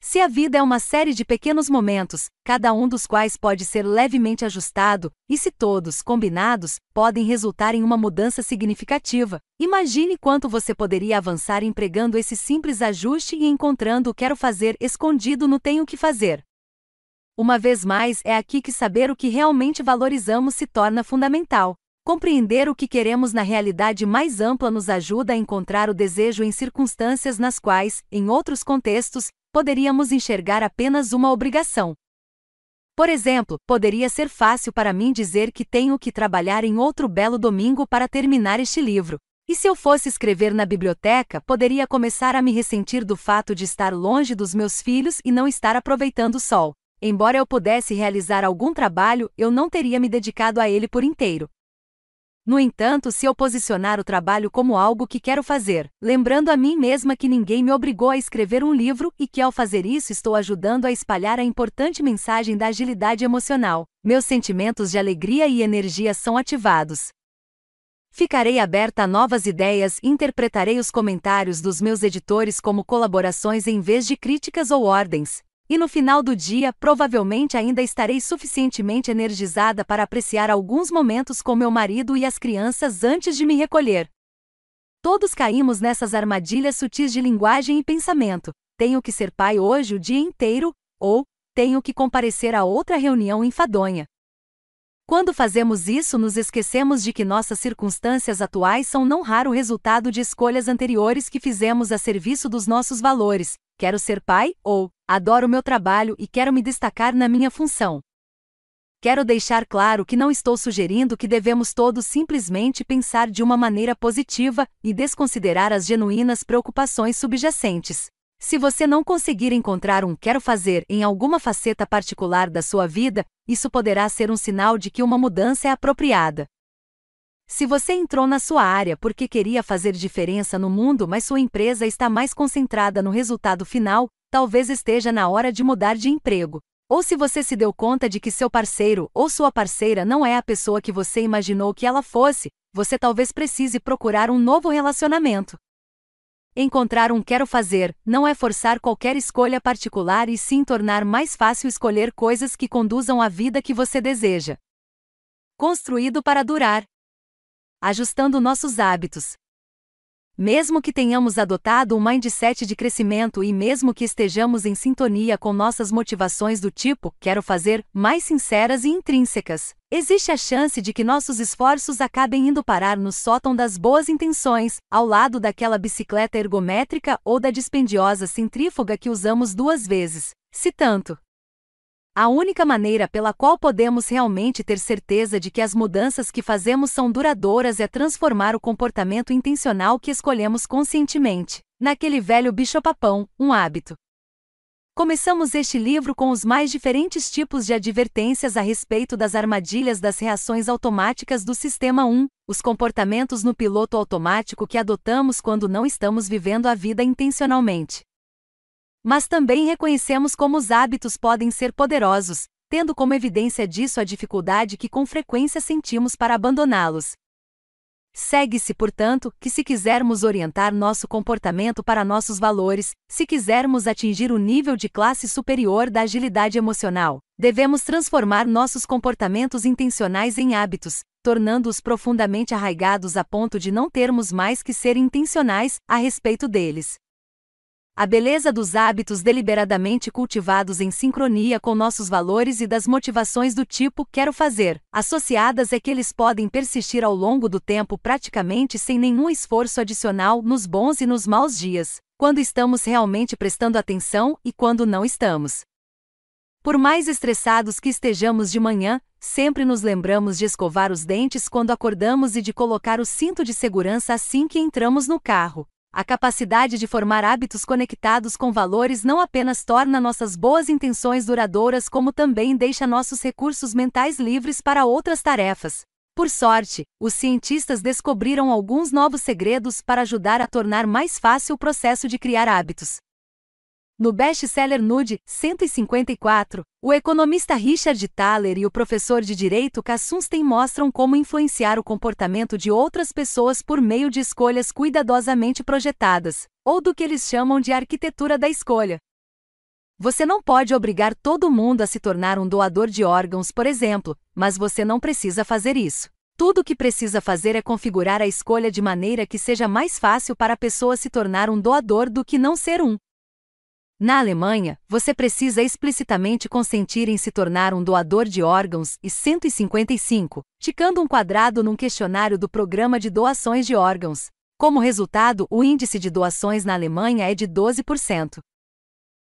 Se a vida é uma série de pequenos momentos, cada um dos quais pode ser levemente ajustado, e se todos, combinados, podem resultar em uma mudança significativa, imagine quanto você poderia avançar empregando esse simples ajuste e encontrando o quero fazer escondido no tenho que fazer. Uma vez mais, é aqui que saber o que realmente valorizamos se torna fundamental. Compreender o que queremos na realidade mais ampla nos ajuda a encontrar o desejo em circunstâncias nas quais, em outros contextos, poderíamos enxergar apenas uma obrigação. Por exemplo, poderia ser fácil para mim dizer que tenho que trabalhar em outro belo domingo para terminar este livro. E se eu fosse escrever na biblioteca, poderia começar a me ressentir do fato de estar longe dos meus filhos e não estar aproveitando o sol. Embora eu pudesse realizar algum trabalho, eu não teria me dedicado a ele por inteiro. No entanto, se eu posicionar o trabalho como algo que quero fazer, lembrando a mim mesma que ninguém me obrigou a escrever um livro e que ao fazer isso estou ajudando a espalhar a importante mensagem da agilidade emocional, meus sentimentos de alegria e energia são ativados. Ficarei aberta a novas ideias e interpretarei os comentários dos meus editores como colaborações em vez de críticas ou ordens, e no final do dia, provavelmente ainda estarei suficientemente energizada para apreciar alguns momentos com meu marido e as crianças antes de me recolher. Todos caímos nessas armadilhas sutis de linguagem e pensamento. Tenho que ser pai hoje o dia inteiro, ou tenho que comparecer a outra reunião enfadonha. Quando fazemos isso, nos esquecemos de que nossas circunstâncias atuais são não raro resultado de escolhas anteriores que fizemos a serviço dos nossos valores. Quero ser pai, ou Adoro meu trabalho e quero me destacar na minha função. Quero deixar claro que não estou sugerindo que devemos todos simplesmente pensar de uma maneira positiva e desconsiderar as genuínas preocupações subjacentes. Se você não conseguir encontrar um quero fazer em alguma faceta particular da sua vida, isso poderá ser um sinal de que uma mudança é apropriada. Se você entrou na sua área porque queria fazer diferença no mundo, mas sua empresa está mais concentrada no resultado final, talvez esteja na hora de mudar de emprego. Ou se você se deu conta de que seu parceiro ou sua parceira não é a pessoa que você imaginou que ela fosse, você talvez precise procurar um novo relacionamento. Encontrar um quero fazer não é forçar qualquer escolha particular e sim tornar mais fácil escolher coisas que conduzam à vida que você deseja. Construído para durar. Ajustando nossos hábitos. Mesmo que tenhamos adotado um mindset de crescimento e mesmo que estejamos em sintonia com nossas motivações do tipo quero fazer mais sinceras e intrínsecas, existe a chance de que nossos esforços acabem indo parar no sótão das boas intenções, ao lado daquela bicicleta ergométrica ou da dispendiosa centrífuga que usamos duas vezes. Se tanto, a única maneira pela qual podemos realmente ter certeza de que as mudanças que fazemos são duradouras é transformar o comportamento intencional que escolhemos conscientemente, naquele velho bicho-papão, um hábito. Começamos este livro com os mais diferentes tipos de advertências a respeito das armadilhas das reações automáticas do Sistema 1, os comportamentos no piloto automático que adotamos quando não estamos vivendo a vida intencionalmente. Mas também reconhecemos como os hábitos podem ser poderosos, tendo como evidência disso a dificuldade que com frequência sentimos para abandoná-los. Segue-se, portanto, que se quisermos orientar nosso comportamento para nossos valores, se quisermos atingir o nível de classe superior da agilidade emocional, devemos transformar nossos comportamentos intencionais em hábitos, tornando-os profundamente arraigados a ponto de não termos mais que ser intencionais a respeito deles. A beleza dos hábitos deliberadamente cultivados em sincronia com nossos valores e das motivações do tipo quero fazer, associadas é que eles podem persistir ao longo do tempo praticamente sem nenhum esforço adicional nos bons e nos maus dias, quando estamos realmente prestando atenção e quando não estamos. Por mais estressados que estejamos de manhã, sempre nos lembramos de escovar os dentes quando acordamos e de colocar o cinto de segurança assim que entramos no carro. A capacidade de formar hábitos conectados com valores não apenas torna nossas boas intenções duradouras, como também deixa nossos recursos mentais livres para outras tarefas. Por sorte, os cientistas descobriram alguns novos segredos para ajudar a tornar mais fácil o processo de criar hábitos. No best-seller Nude 154, o economista Richard Thaler e o professor de direito Kassunstein mostram como influenciar o comportamento de outras pessoas por meio de escolhas cuidadosamente projetadas, ou do que eles chamam de arquitetura da escolha. Você não pode obrigar todo mundo a se tornar um doador de órgãos, por exemplo, mas você não precisa fazer isso. Tudo o que precisa fazer é configurar a escolha de maneira que seja mais fácil para a pessoa se tornar um doador do que não ser um. Na Alemanha, você precisa explicitamente consentir em se tornar um doador de órgãos e 155, ticando um quadrado num questionário do Programa de Doações de Órgãos. Como resultado, o índice de doações na Alemanha é de 12%.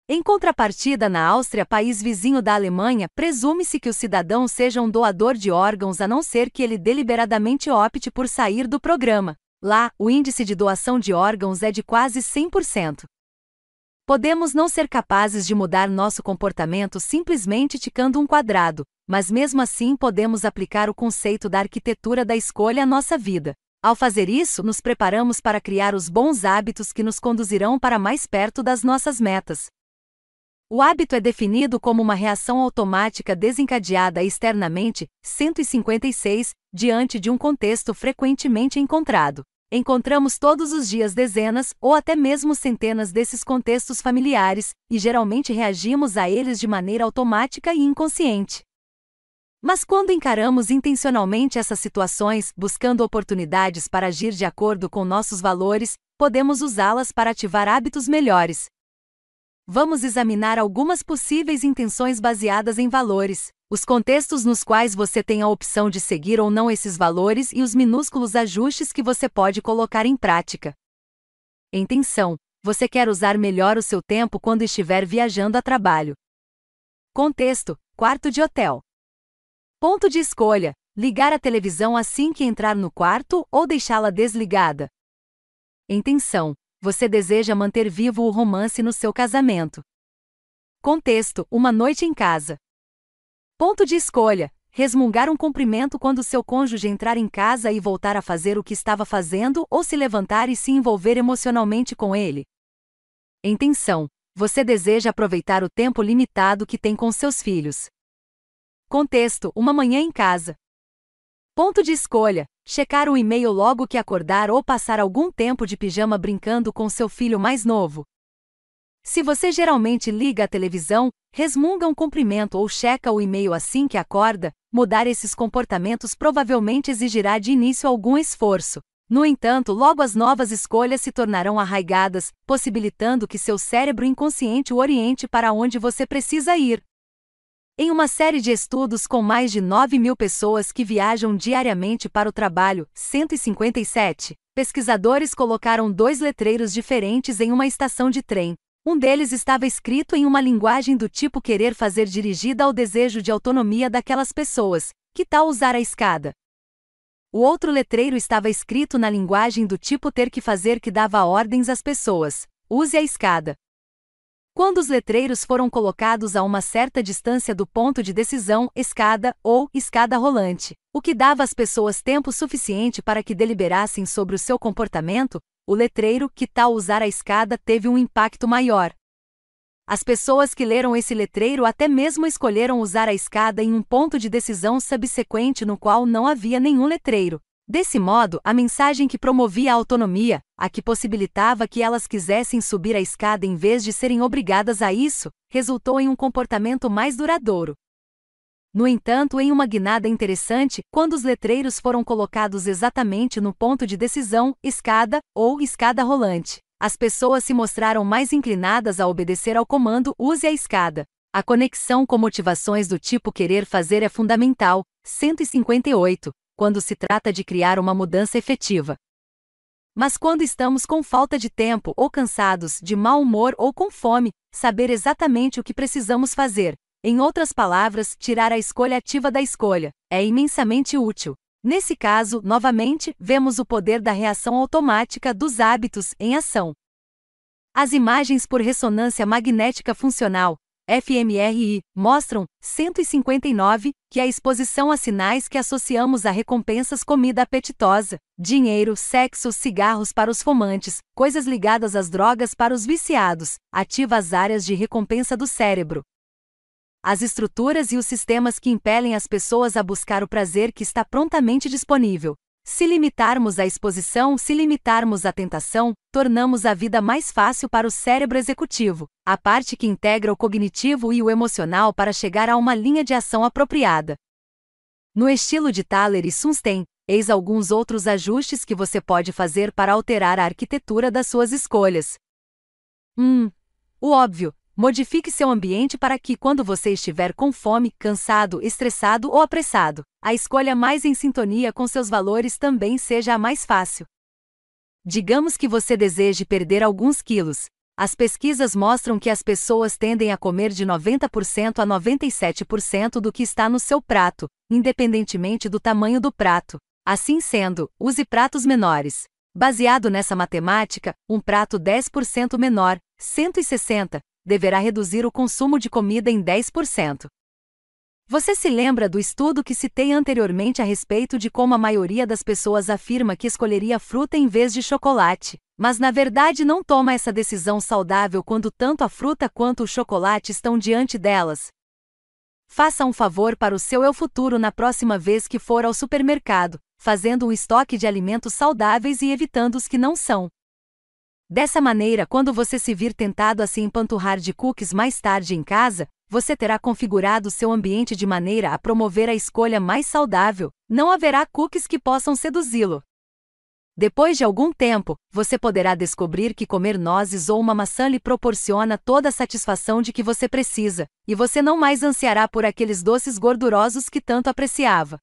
Em contrapartida, na Áustria, país vizinho da Alemanha, presume-se que o cidadão seja um doador de órgãos a não ser que ele deliberadamente opte por sair do programa. Lá, o índice de doação de órgãos é de quase 100%. Podemos não ser capazes de mudar nosso comportamento simplesmente ticando um quadrado, mas mesmo assim podemos aplicar o conceito da arquitetura da escolha à nossa vida. Ao fazer isso, nos preparamos para criar os bons hábitos que nos conduzirão para mais perto das nossas metas. O hábito é definido como uma reação automática desencadeada externamente, 156, diante de um contexto frequentemente encontrado. Encontramos todos os dias dezenas ou até mesmo centenas desses contextos familiares, e geralmente reagimos a eles de maneira automática e inconsciente. Mas quando encaramos intencionalmente essas situações, buscando oportunidades para agir de acordo com nossos valores, podemos usá-las para ativar hábitos melhores. Vamos examinar algumas possíveis intenções baseadas em valores os contextos nos quais você tem a opção de seguir ou não esses valores e os minúsculos ajustes que você pode colocar em prática. Intenção: você quer usar melhor o seu tempo quando estiver viajando a trabalho. Contexto: quarto de hotel. Ponto de escolha: ligar a televisão assim que entrar no quarto ou deixá-la desligada. Intenção: você deseja manter vivo o romance no seu casamento. Contexto: uma noite em casa. Ponto de escolha: resmungar um cumprimento quando seu cônjuge entrar em casa e voltar a fazer o que estava fazendo ou se levantar e se envolver emocionalmente com ele. Intenção: você deseja aproveitar o tempo limitado que tem com seus filhos. Contexto: uma manhã em casa. Ponto de escolha: checar o e-mail logo que acordar ou passar algum tempo de pijama brincando com seu filho mais novo. Se você geralmente liga a televisão, resmunga um cumprimento ou checa o e-mail assim que acorda, mudar esses comportamentos provavelmente exigirá de início algum esforço. No entanto, logo as novas escolhas se tornarão arraigadas, possibilitando que seu cérebro inconsciente o oriente para onde você precisa ir. Em uma série de estudos com mais de 9 mil pessoas que viajam diariamente para o trabalho, 157, pesquisadores colocaram dois letreiros diferentes em uma estação de trem, um deles estava escrito em uma linguagem do tipo querer fazer dirigida ao desejo de autonomia daquelas pessoas. Que tal usar a escada? O outro letreiro estava escrito na linguagem do tipo ter que fazer que dava ordens às pessoas. Use a escada. Quando os letreiros foram colocados a uma certa distância do ponto de decisão, escada ou escada rolante, o que dava às pessoas tempo suficiente para que deliberassem sobre o seu comportamento, o letreiro que tal usar a escada teve um impacto maior. As pessoas que leram esse letreiro até mesmo escolheram usar a escada em um ponto de decisão subsequente no qual não havia nenhum letreiro. Desse modo, a mensagem que promovia a autonomia, a que possibilitava que elas quisessem subir a escada em vez de serem obrigadas a isso, resultou em um comportamento mais duradouro. No entanto, em uma guinada interessante, quando os letreiros foram colocados exatamente no ponto de decisão, escada ou escada rolante, as pessoas se mostraram mais inclinadas a obedecer ao comando use a escada. A conexão com motivações do tipo querer fazer é fundamental. 158, quando se trata de criar uma mudança efetiva. Mas quando estamos com falta de tempo ou cansados, de mau humor ou com fome, saber exatamente o que precisamos fazer, em outras palavras, tirar a escolha ativa da escolha é imensamente útil. Nesse caso, novamente, vemos o poder da reação automática dos hábitos em ação. As imagens por ressonância magnética funcional, fMRI, mostram 159 que a exposição a sinais que associamos a recompensas comida apetitosa, dinheiro, sexo, cigarros para os fumantes, coisas ligadas às drogas para os viciados, ativa as áreas de recompensa do cérebro, as estruturas e os sistemas que impelem as pessoas a buscar o prazer que está prontamente disponível. Se limitarmos a exposição, se limitarmos à tentação, tornamos a vida mais fácil para o cérebro executivo, a parte que integra o cognitivo e o emocional para chegar a uma linha de ação apropriada. No estilo de Thaler e Sunstein, eis alguns outros ajustes que você pode fazer para alterar a arquitetura das suas escolhas. 1. Um, o óbvio, Modifique seu ambiente para que, quando você estiver com fome, cansado, estressado ou apressado, a escolha mais em sintonia com seus valores também seja a mais fácil. Digamos que você deseje perder alguns quilos. As pesquisas mostram que as pessoas tendem a comer de 90% a 97% do que está no seu prato, independentemente do tamanho do prato. Assim sendo, use pratos menores. Baseado nessa matemática, um prato 10% menor, 160, deverá reduzir o consumo de comida em 10%. Você se lembra do estudo que citei anteriormente a respeito de como a maioria das pessoas afirma que escolheria fruta em vez de chocolate, mas na verdade não toma essa decisão saudável quando tanto a fruta quanto o chocolate estão diante delas? Faça um favor para o seu eu futuro na próxima vez que for ao supermercado, fazendo um estoque de alimentos saudáveis e evitando os que não são. Dessa maneira, quando você se vir tentado a se empanturrar de cookies mais tarde em casa, você terá configurado seu ambiente de maneira a promover a escolha mais saudável, não haverá cookies que possam seduzi-lo. Depois de algum tempo, você poderá descobrir que comer nozes ou uma maçã lhe proporciona toda a satisfação de que você precisa, e você não mais ansiará por aqueles doces gordurosos que tanto apreciava.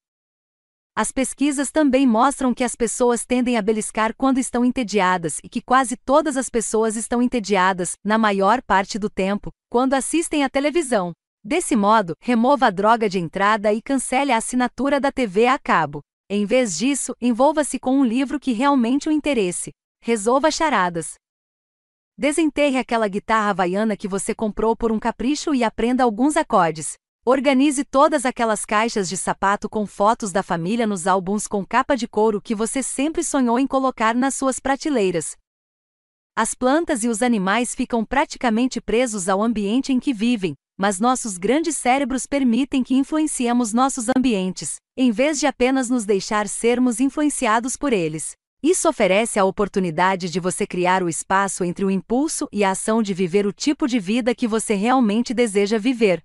As pesquisas também mostram que as pessoas tendem a beliscar quando estão entediadas e que quase todas as pessoas estão entediadas, na maior parte do tempo, quando assistem à televisão. Desse modo, remova a droga de entrada e cancele a assinatura da TV a cabo. Em vez disso, envolva-se com um livro que realmente o interesse. Resolva charadas. Desenterre aquela guitarra havaiana que você comprou por um capricho e aprenda alguns acordes. Organize todas aquelas caixas de sapato com fotos da família nos álbuns com capa de couro que você sempre sonhou em colocar nas suas prateleiras. As plantas e os animais ficam praticamente presos ao ambiente em que vivem, mas nossos grandes cérebros permitem que influenciemos nossos ambientes, em vez de apenas nos deixar sermos influenciados por eles. Isso oferece a oportunidade de você criar o espaço entre o impulso e a ação de viver o tipo de vida que você realmente deseja viver.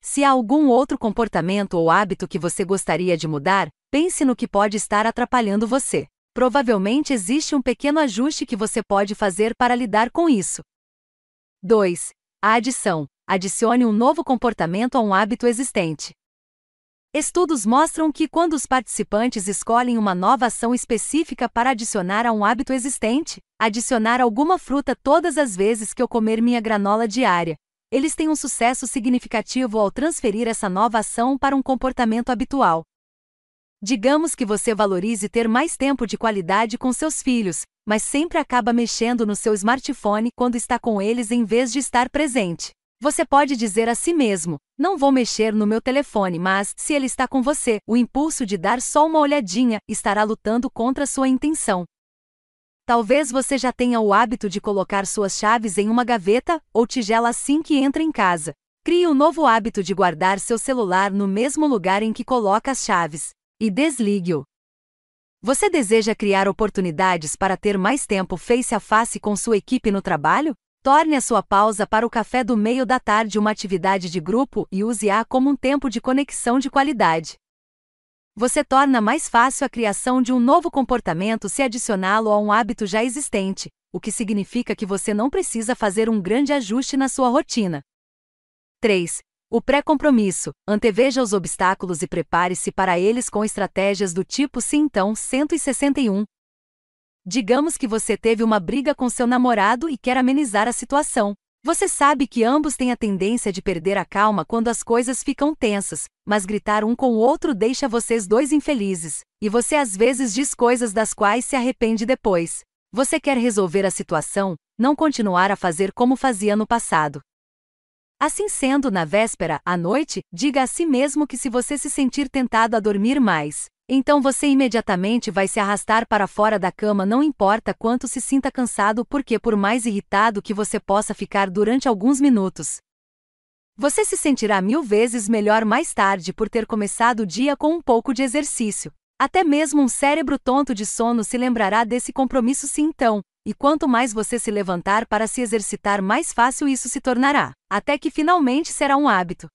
Se há algum outro comportamento ou hábito que você gostaria de mudar, pense no que pode estar atrapalhando você. Provavelmente existe um pequeno ajuste que você pode fazer para lidar com isso. 2. A adição. Adicione um novo comportamento a um hábito existente. Estudos mostram que quando os participantes escolhem uma nova ação específica para adicionar a um hábito existente, adicionar alguma fruta todas as vezes que eu comer minha granola diária, eles têm um sucesso significativo ao transferir essa nova ação para um comportamento habitual. Digamos que você valorize ter mais tempo de qualidade com seus filhos, mas sempre acaba mexendo no seu smartphone quando está com eles em vez de estar presente. Você pode dizer a si mesmo: Não vou mexer no meu telefone, mas, se ele está com você, o impulso de dar só uma olhadinha estará lutando contra sua intenção. Talvez você já tenha o hábito de colocar suas chaves em uma gaveta ou tigela assim que entra em casa. Crie o um novo hábito de guardar seu celular no mesmo lugar em que coloca as chaves e desligue-o. Você deseja criar oportunidades para ter mais tempo face a face com sua equipe no trabalho? Torne a sua pausa para o café do meio da tarde uma atividade de grupo e use-a como um tempo de conexão de qualidade. Você torna mais fácil a criação de um novo comportamento se adicioná-lo a um hábito já existente, o que significa que você não precisa fazer um grande ajuste na sua rotina. 3. O pré-compromisso. Anteveja os obstáculos e prepare-se para eles com estratégias do tipo sim então 161. Digamos que você teve uma briga com seu namorado e quer amenizar a situação. Você sabe que ambos têm a tendência de perder a calma quando as coisas ficam tensas, mas gritar um com o outro deixa vocês dois infelizes, e você às vezes diz coisas das quais se arrepende depois. Você quer resolver a situação, não continuar a fazer como fazia no passado. Assim sendo, na véspera, à noite, diga a si mesmo que se você se sentir tentado a dormir mais, então você imediatamente vai se arrastar para fora da cama, não importa quanto se sinta cansado, porque por mais irritado que você possa ficar durante alguns minutos, você se sentirá mil vezes melhor mais tarde por ter começado o dia com um pouco de exercício. Até mesmo um cérebro tonto de sono se lembrará desse compromisso sim então, e quanto mais você se levantar para se exercitar, mais fácil isso se tornará, até que finalmente será um hábito.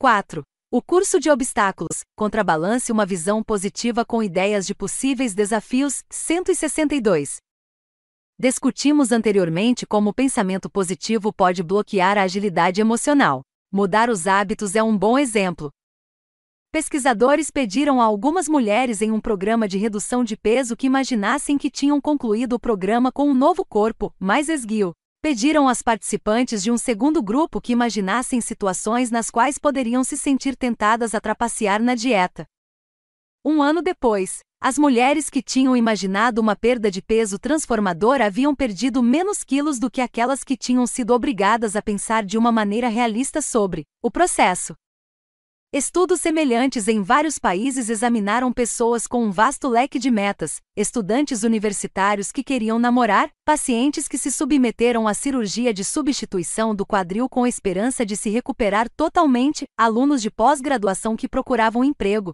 4. O curso de obstáculos contrabalance uma visão positiva com ideias de possíveis desafios. 162. Discutimos anteriormente como o pensamento positivo pode bloquear a agilidade emocional. Mudar os hábitos é um bom exemplo, Pesquisadores pediram a algumas mulheres em um programa de redução de peso que imaginassem que tinham concluído o programa com um novo corpo, mais esguio. Pediram às participantes de um segundo grupo que imaginassem situações nas quais poderiam se sentir tentadas a trapacear na dieta. Um ano depois, As mulheres que tinham imaginado uma perda de peso transformadora haviam perdido menos quilos do que aquelas que tinham sido obrigadas a pensar de uma maneira realista sobre o processo. Estudos semelhantes em vários países examinaram pessoas com um vasto leque de metas, estudantes universitários que queriam namorar, pacientes que se submeteram à cirurgia de substituição do quadril com esperança de se recuperar totalmente, alunos de pós-graduação que procuravam emprego,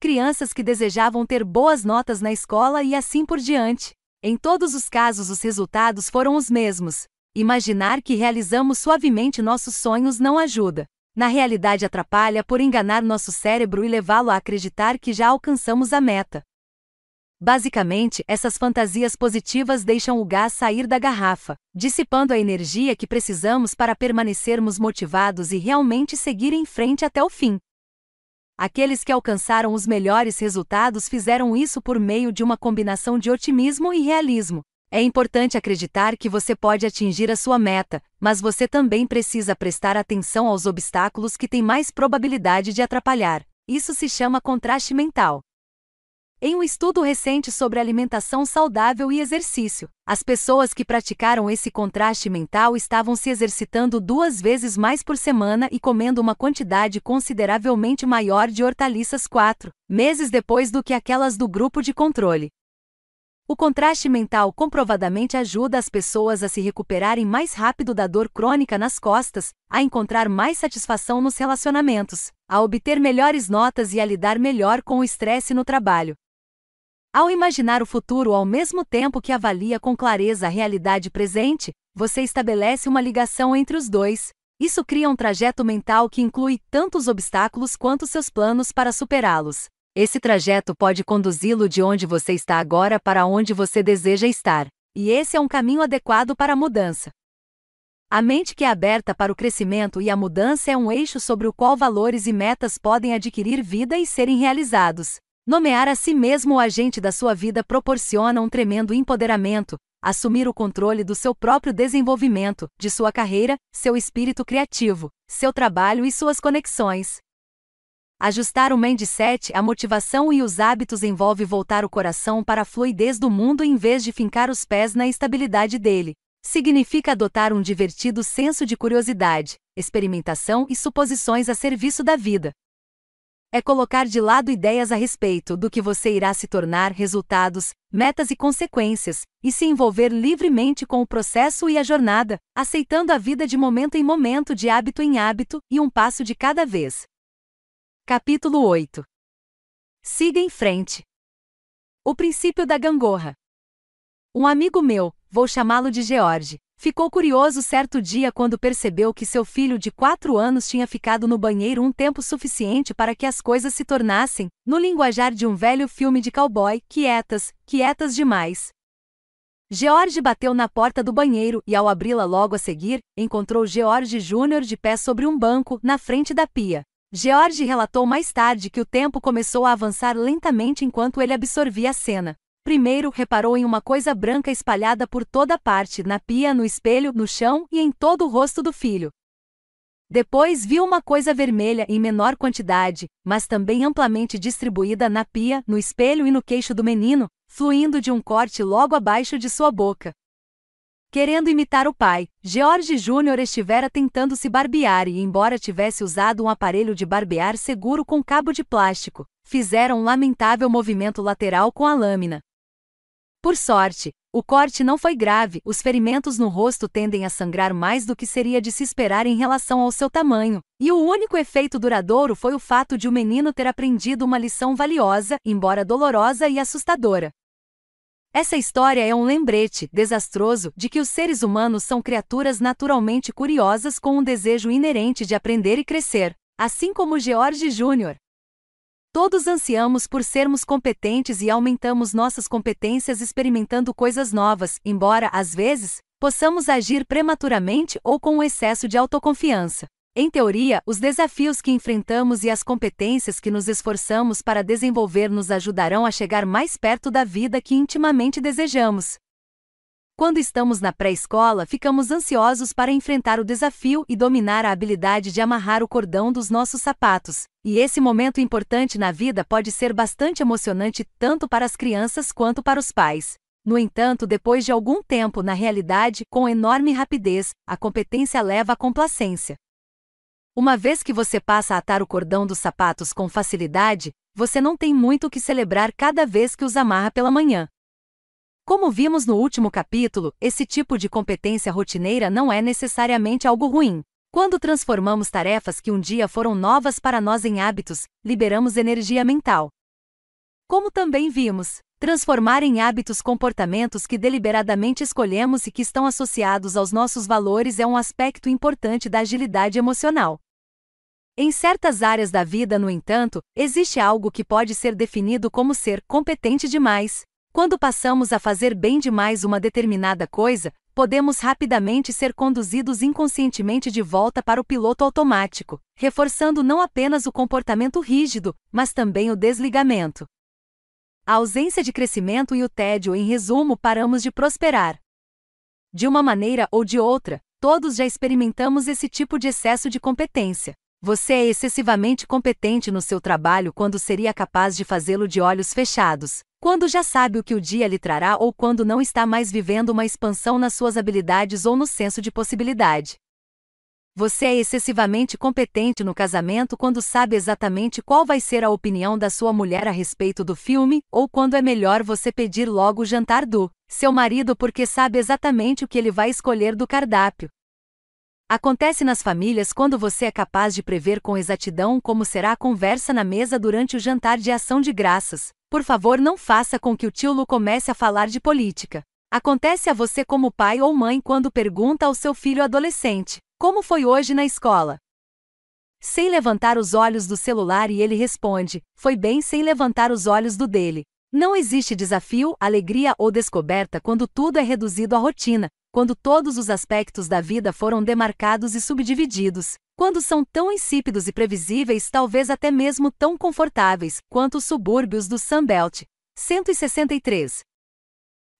crianças que desejavam ter boas notas na escola e assim por diante. Em todos os casos, os resultados foram os mesmos. Imaginar que realizamos suavemente nossos sonhos não ajuda. Na realidade, atrapalha por enganar nosso cérebro e levá-lo a acreditar que já alcançamos a meta. Basicamente, essas fantasias positivas deixam o gás sair da garrafa, dissipando a energia que precisamos para permanecermos motivados e realmente seguir em frente até o fim. Aqueles que alcançaram os melhores resultados fizeram isso por meio de uma combinação de otimismo e realismo. É importante acreditar que você pode atingir a sua meta, mas você também precisa prestar atenção aos obstáculos que têm mais probabilidade de atrapalhar. Isso se chama contraste mental. Em um estudo recente sobre alimentação saudável e exercício, as pessoas que praticaram esse contraste mental estavam se exercitando duas vezes mais por semana e comendo uma quantidade consideravelmente maior de hortaliças quatro meses depois do que aquelas do grupo de controle. O contraste mental comprovadamente ajuda as pessoas a se recuperarem mais rápido da dor crônica nas costas, a encontrar mais satisfação nos relacionamentos, a obter melhores notas e a lidar melhor com o estresse no trabalho. Ao imaginar o futuro ao mesmo tempo que avalia com clareza a realidade presente, você estabelece uma ligação entre os dois. Isso cria um trajeto mental que inclui tanto os obstáculos quanto seus planos para superá-los. Esse trajeto pode conduzi-lo de onde você está agora para onde você deseja estar, e esse é um caminho adequado para a mudança. A mente que é aberta para o crescimento e a mudança é um eixo sobre o qual valores e metas podem adquirir vida e serem realizados. Nomear a si mesmo o agente da sua vida proporciona um tremendo empoderamento, assumir o controle do seu próprio desenvolvimento, de sua carreira, seu espírito criativo, seu trabalho e suas conexões. Ajustar o mindset, a motivação e os hábitos envolve voltar o coração para a fluidez do mundo em vez de fincar os pés na estabilidade dele. Significa adotar um divertido senso de curiosidade, experimentação e suposições a serviço da vida é colocar de lado ideias a respeito do que você irá se tornar, resultados, metas e consequências, e se envolver livremente com o processo e a jornada, aceitando a vida de momento em momento, de hábito em hábito e um passo de cada vez. Capítulo 8 Siga em frente. O princípio da gangorra. Um amigo meu, vou chamá-lo de George, Ficou curioso certo dia quando percebeu que seu filho de quatro anos tinha ficado no banheiro um tempo suficiente para que as coisas se tornassem, no linguajar de um velho filme de cowboy, quietas, quietas demais. George bateu na porta do banheiro e, ao abri-la logo a seguir, encontrou George Júnior de pé sobre um banco, na frente da pia. George relatou mais tarde que o tempo começou a avançar lentamente enquanto ele absorvia a cena. Primeiro reparou em uma coisa branca espalhada por toda parte, na pia, no espelho, no chão e em todo o rosto do filho. Depois viu uma coisa vermelha em menor quantidade, mas também amplamente distribuída na pia, no espelho e no queixo do menino, fluindo de um corte logo abaixo de sua boca. Querendo imitar o pai, George Júnior estivera tentando se barbear e, embora tivesse usado um aparelho de barbear seguro com cabo de plástico, fizeram um lamentável movimento lateral com a lâmina. Por sorte, o corte não foi grave, os ferimentos no rosto tendem a sangrar mais do que seria de se esperar em relação ao seu tamanho, e o único efeito duradouro foi o fato de o menino ter aprendido uma lição valiosa, embora dolorosa e assustadora. Essa história é um lembrete desastroso de que os seres humanos são criaturas naturalmente curiosas com um desejo inerente de aprender e crescer, assim como George Jr. Todos ansiamos por sermos competentes e aumentamos nossas competências experimentando coisas novas, embora, às vezes, possamos agir prematuramente ou com um excesso de autoconfiança. Em teoria, os desafios que enfrentamos e as competências que nos esforçamos para desenvolver nos ajudarão a chegar mais perto da vida que intimamente desejamos. Quando estamos na pré-escola, ficamos ansiosos para enfrentar o desafio e dominar a habilidade de amarrar o cordão dos nossos sapatos. E esse momento importante na vida pode ser bastante emocionante tanto para as crianças quanto para os pais. No entanto, depois de algum tempo na realidade, com enorme rapidez, a competência leva à complacência. Uma vez que você passa a atar o cordão dos sapatos com facilidade, você não tem muito o que celebrar cada vez que os amarra pela manhã. Como vimos no último capítulo, esse tipo de competência rotineira não é necessariamente algo ruim. Quando transformamos tarefas que um dia foram novas para nós em hábitos, liberamos energia mental. Como também vimos, transformar em hábitos comportamentos que deliberadamente escolhemos e que estão associados aos nossos valores é um aspecto importante da agilidade emocional. Em certas áreas da vida, no entanto, existe algo que pode ser definido como ser competente demais, quando passamos a fazer bem demais uma determinada coisa, podemos rapidamente ser conduzidos inconscientemente de volta para o piloto automático, reforçando não apenas o comportamento rígido, mas também o desligamento. A ausência de crescimento e o tédio, em resumo, paramos de prosperar. De uma maneira ou de outra, todos já experimentamos esse tipo de excesso de competência. Você é excessivamente competente no seu trabalho quando seria capaz de fazê-lo de olhos fechados, quando já sabe o que o dia lhe trará ou quando não está mais vivendo uma expansão nas suas habilidades ou no senso de possibilidade. Você é excessivamente competente no casamento quando sabe exatamente qual vai ser a opinião da sua mulher a respeito do filme, ou quando é melhor você pedir logo o jantar do seu marido porque sabe exatamente o que ele vai escolher do cardápio. Acontece nas famílias quando você é capaz de prever com exatidão como será a conversa na mesa durante o jantar de ação de graças, por favor, não faça com que o tio Lu comece a falar de política. Acontece a você como pai ou mãe quando pergunta ao seu filho adolescente: Como foi hoje na escola? Sem levantar os olhos do celular e ele responde: Foi bem sem levantar os olhos do dele. Não existe desafio, alegria ou descoberta quando tudo é reduzido à rotina, quando todos os aspectos da vida foram demarcados e subdivididos, quando são tão insípidos e previsíveis, talvez até mesmo tão confortáveis, quanto os subúrbios do Sunbelt. 163.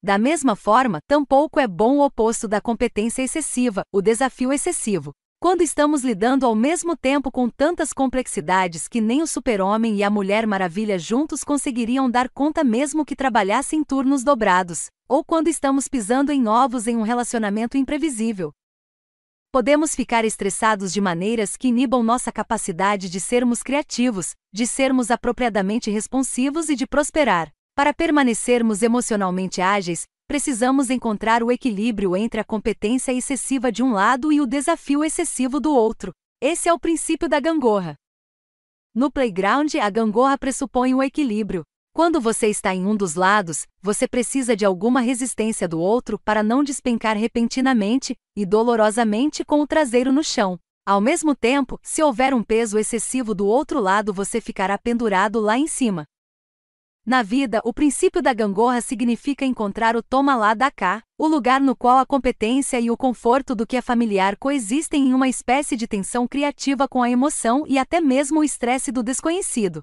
Da mesma forma, tampouco é bom o oposto da competência excessiva, o desafio excessivo. Quando estamos lidando ao mesmo tempo com tantas complexidades que nem o super-homem e a Mulher Maravilha juntos conseguiriam dar conta mesmo que trabalhassem turnos dobrados, ou quando estamos pisando em ovos em um relacionamento imprevisível, podemos ficar estressados de maneiras que inibam nossa capacidade de sermos criativos, de sermos apropriadamente responsivos e de prosperar. Para permanecermos emocionalmente ágeis, precisamos encontrar o equilíbrio entre a competência excessiva de um lado e o desafio excessivo do outro. Esse é o princípio da gangorra. No playground, a gangorra pressupõe o equilíbrio, quando você está em um dos lados, você precisa de alguma resistência do outro para não despencar repentinamente e dolorosamente com o traseiro no chão. Ao mesmo tempo, se houver um peso excessivo do outro lado, você ficará pendurado lá em cima. Na vida, o princípio da gangorra significa encontrar o toma lá da cá, o lugar no qual a competência e o conforto do que é familiar coexistem em uma espécie de tensão criativa com a emoção e até mesmo o estresse do desconhecido.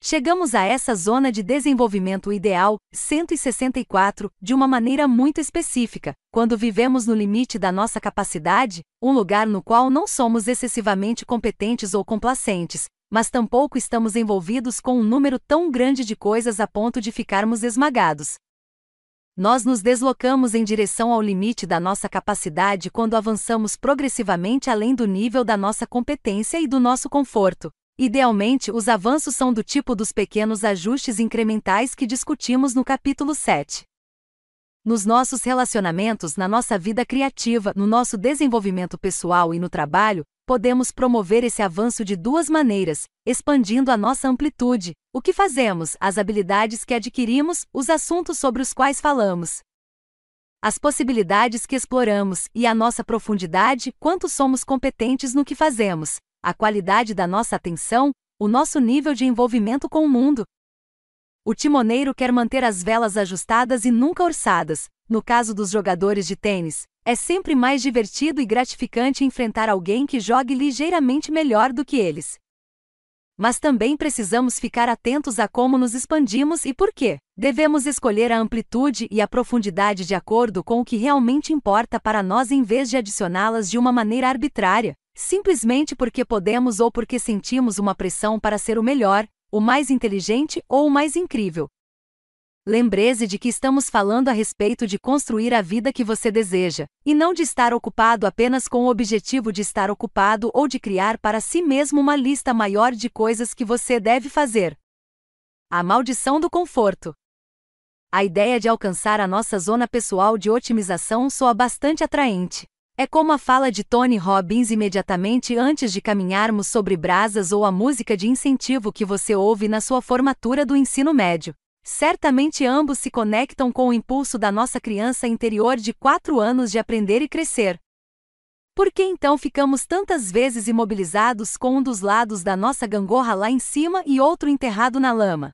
Chegamos a essa zona de desenvolvimento ideal, 164, de uma maneira muito específica, quando vivemos no limite da nossa capacidade, um lugar no qual não somos excessivamente competentes ou complacentes, mas tampouco estamos envolvidos com um número tão grande de coisas a ponto de ficarmos esmagados. Nós nos deslocamos em direção ao limite da nossa capacidade quando avançamos progressivamente além do nível da nossa competência e do nosso conforto. Idealmente, os avanços são do tipo dos pequenos ajustes incrementais que discutimos no capítulo 7. Nos nossos relacionamentos, na nossa vida criativa, no nosso desenvolvimento pessoal e no trabalho, podemos promover esse avanço de duas maneiras, expandindo a nossa amplitude, o que fazemos, as habilidades que adquirimos, os assuntos sobre os quais falamos. As possibilidades que exploramos e a nossa profundidade, quanto somos competentes no que fazemos, a qualidade da nossa atenção, o nosso nível de envolvimento com o mundo. O timoneiro quer manter as velas ajustadas e nunca orçadas. No caso dos jogadores de tênis, é sempre mais divertido e gratificante enfrentar alguém que jogue ligeiramente melhor do que eles. Mas também precisamos ficar atentos a como nos expandimos e por quê. Devemos escolher a amplitude e a profundidade de acordo com o que realmente importa para nós em vez de adicioná-las de uma maneira arbitrária, simplesmente porque podemos ou porque sentimos uma pressão para ser o melhor, o mais inteligente ou o mais incrível. Lembre-se de que estamos falando a respeito de construir a vida que você deseja, e não de estar ocupado apenas com o objetivo de estar ocupado ou de criar para si mesmo uma lista maior de coisas que você deve fazer. A maldição do conforto. A ideia de alcançar a nossa zona pessoal de otimização soa bastante atraente. É como a fala de Tony Robbins imediatamente antes de caminharmos sobre brasas ou a música de incentivo que você ouve na sua formatura do ensino médio. Certamente ambos se conectam com o impulso da nossa criança interior de quatro anos de aprender e crescer. Por que então ficamos tantas vezes imobilizados com um dos lados da nossa gangorra lá em cima e outro enterrado na lama?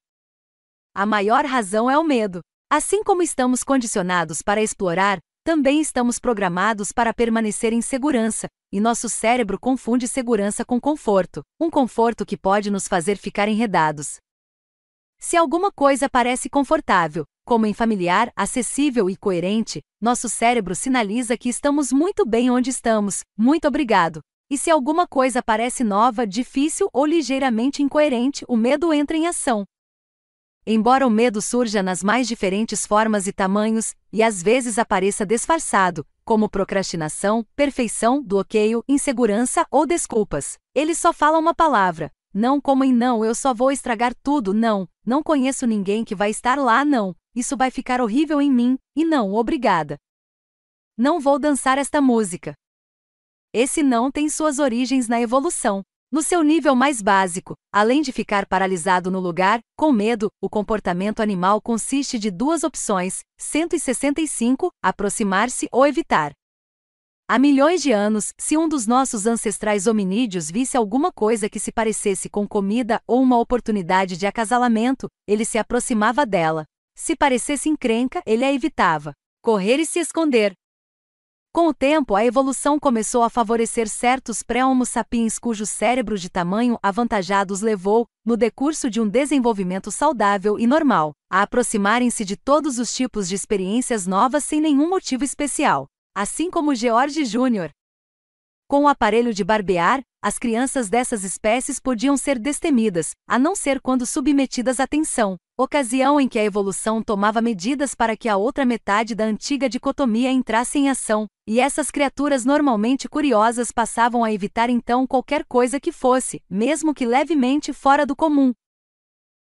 A maior razão é o medo. Assim como estamos condicionados para explorar, também estamos programados para permanecer em segurança, e nosso cérebro confunde segurança com conforto, um conforto que pode nos fazer ficar enredados. Se alguma coisa parece confortável, como em familiar, acessível e coerente, nosso cérebro sinaliza que estamos muito bem onde estamos, muito obrigado. E se alguma coisa parece nova, difícil ou ligeiramente incoerente, o medo entra em ação. Embora o medo surja nas mais diferentes formas e tamanhos, e às vezes apareça disfarçado, como procrastinação, perfeição, bloqueio, insegurança ou desculpas, ele só fala uma palavra, não como em não, eu só vou estragar tudo, não, não conheço ninguém que vai estar lá, não, isso vai ficar horrível em mim, e não, obrigada. Não vou dançar esta música. Esse não tem suas origens na evolução. No seu nível mais básico, além de ficar paralisado no lugar, com medo, o comportamento animal consiste de duas opções: 165, aproximar-se ou evitar. Há milhões de anos, se um dos nossos ancestrais hominídeos visse alguma coisa que se parecesse com comida ou uma oportunidade de acasalamento, ele se aproximava dela. Se parecesse encrenca, ele a evitava. Correr e se esconder. Com o tempo, a evolução começou a favorecer certos pré-homo sapiens cujos cérebros de tamanho avantajado os levou, no decurso de um desenvolvimento saudável e normal, a aproximarem-se de todos os tipos de experiências novas sem nenhum motivo especial assim como George Jr. Com o aparelho de barbear, as crianças dessas espécies podiam ser destemidas, a não ser quando submetidas à tensão, ocasião em que a evolução tomava medidas para que a outra metade da antiga dicotomia entrasse em ação, e essas criaturas normalmente curiosas passavam a evitar então qualquer coisa que fosse, mesmo que levemente fora do comum.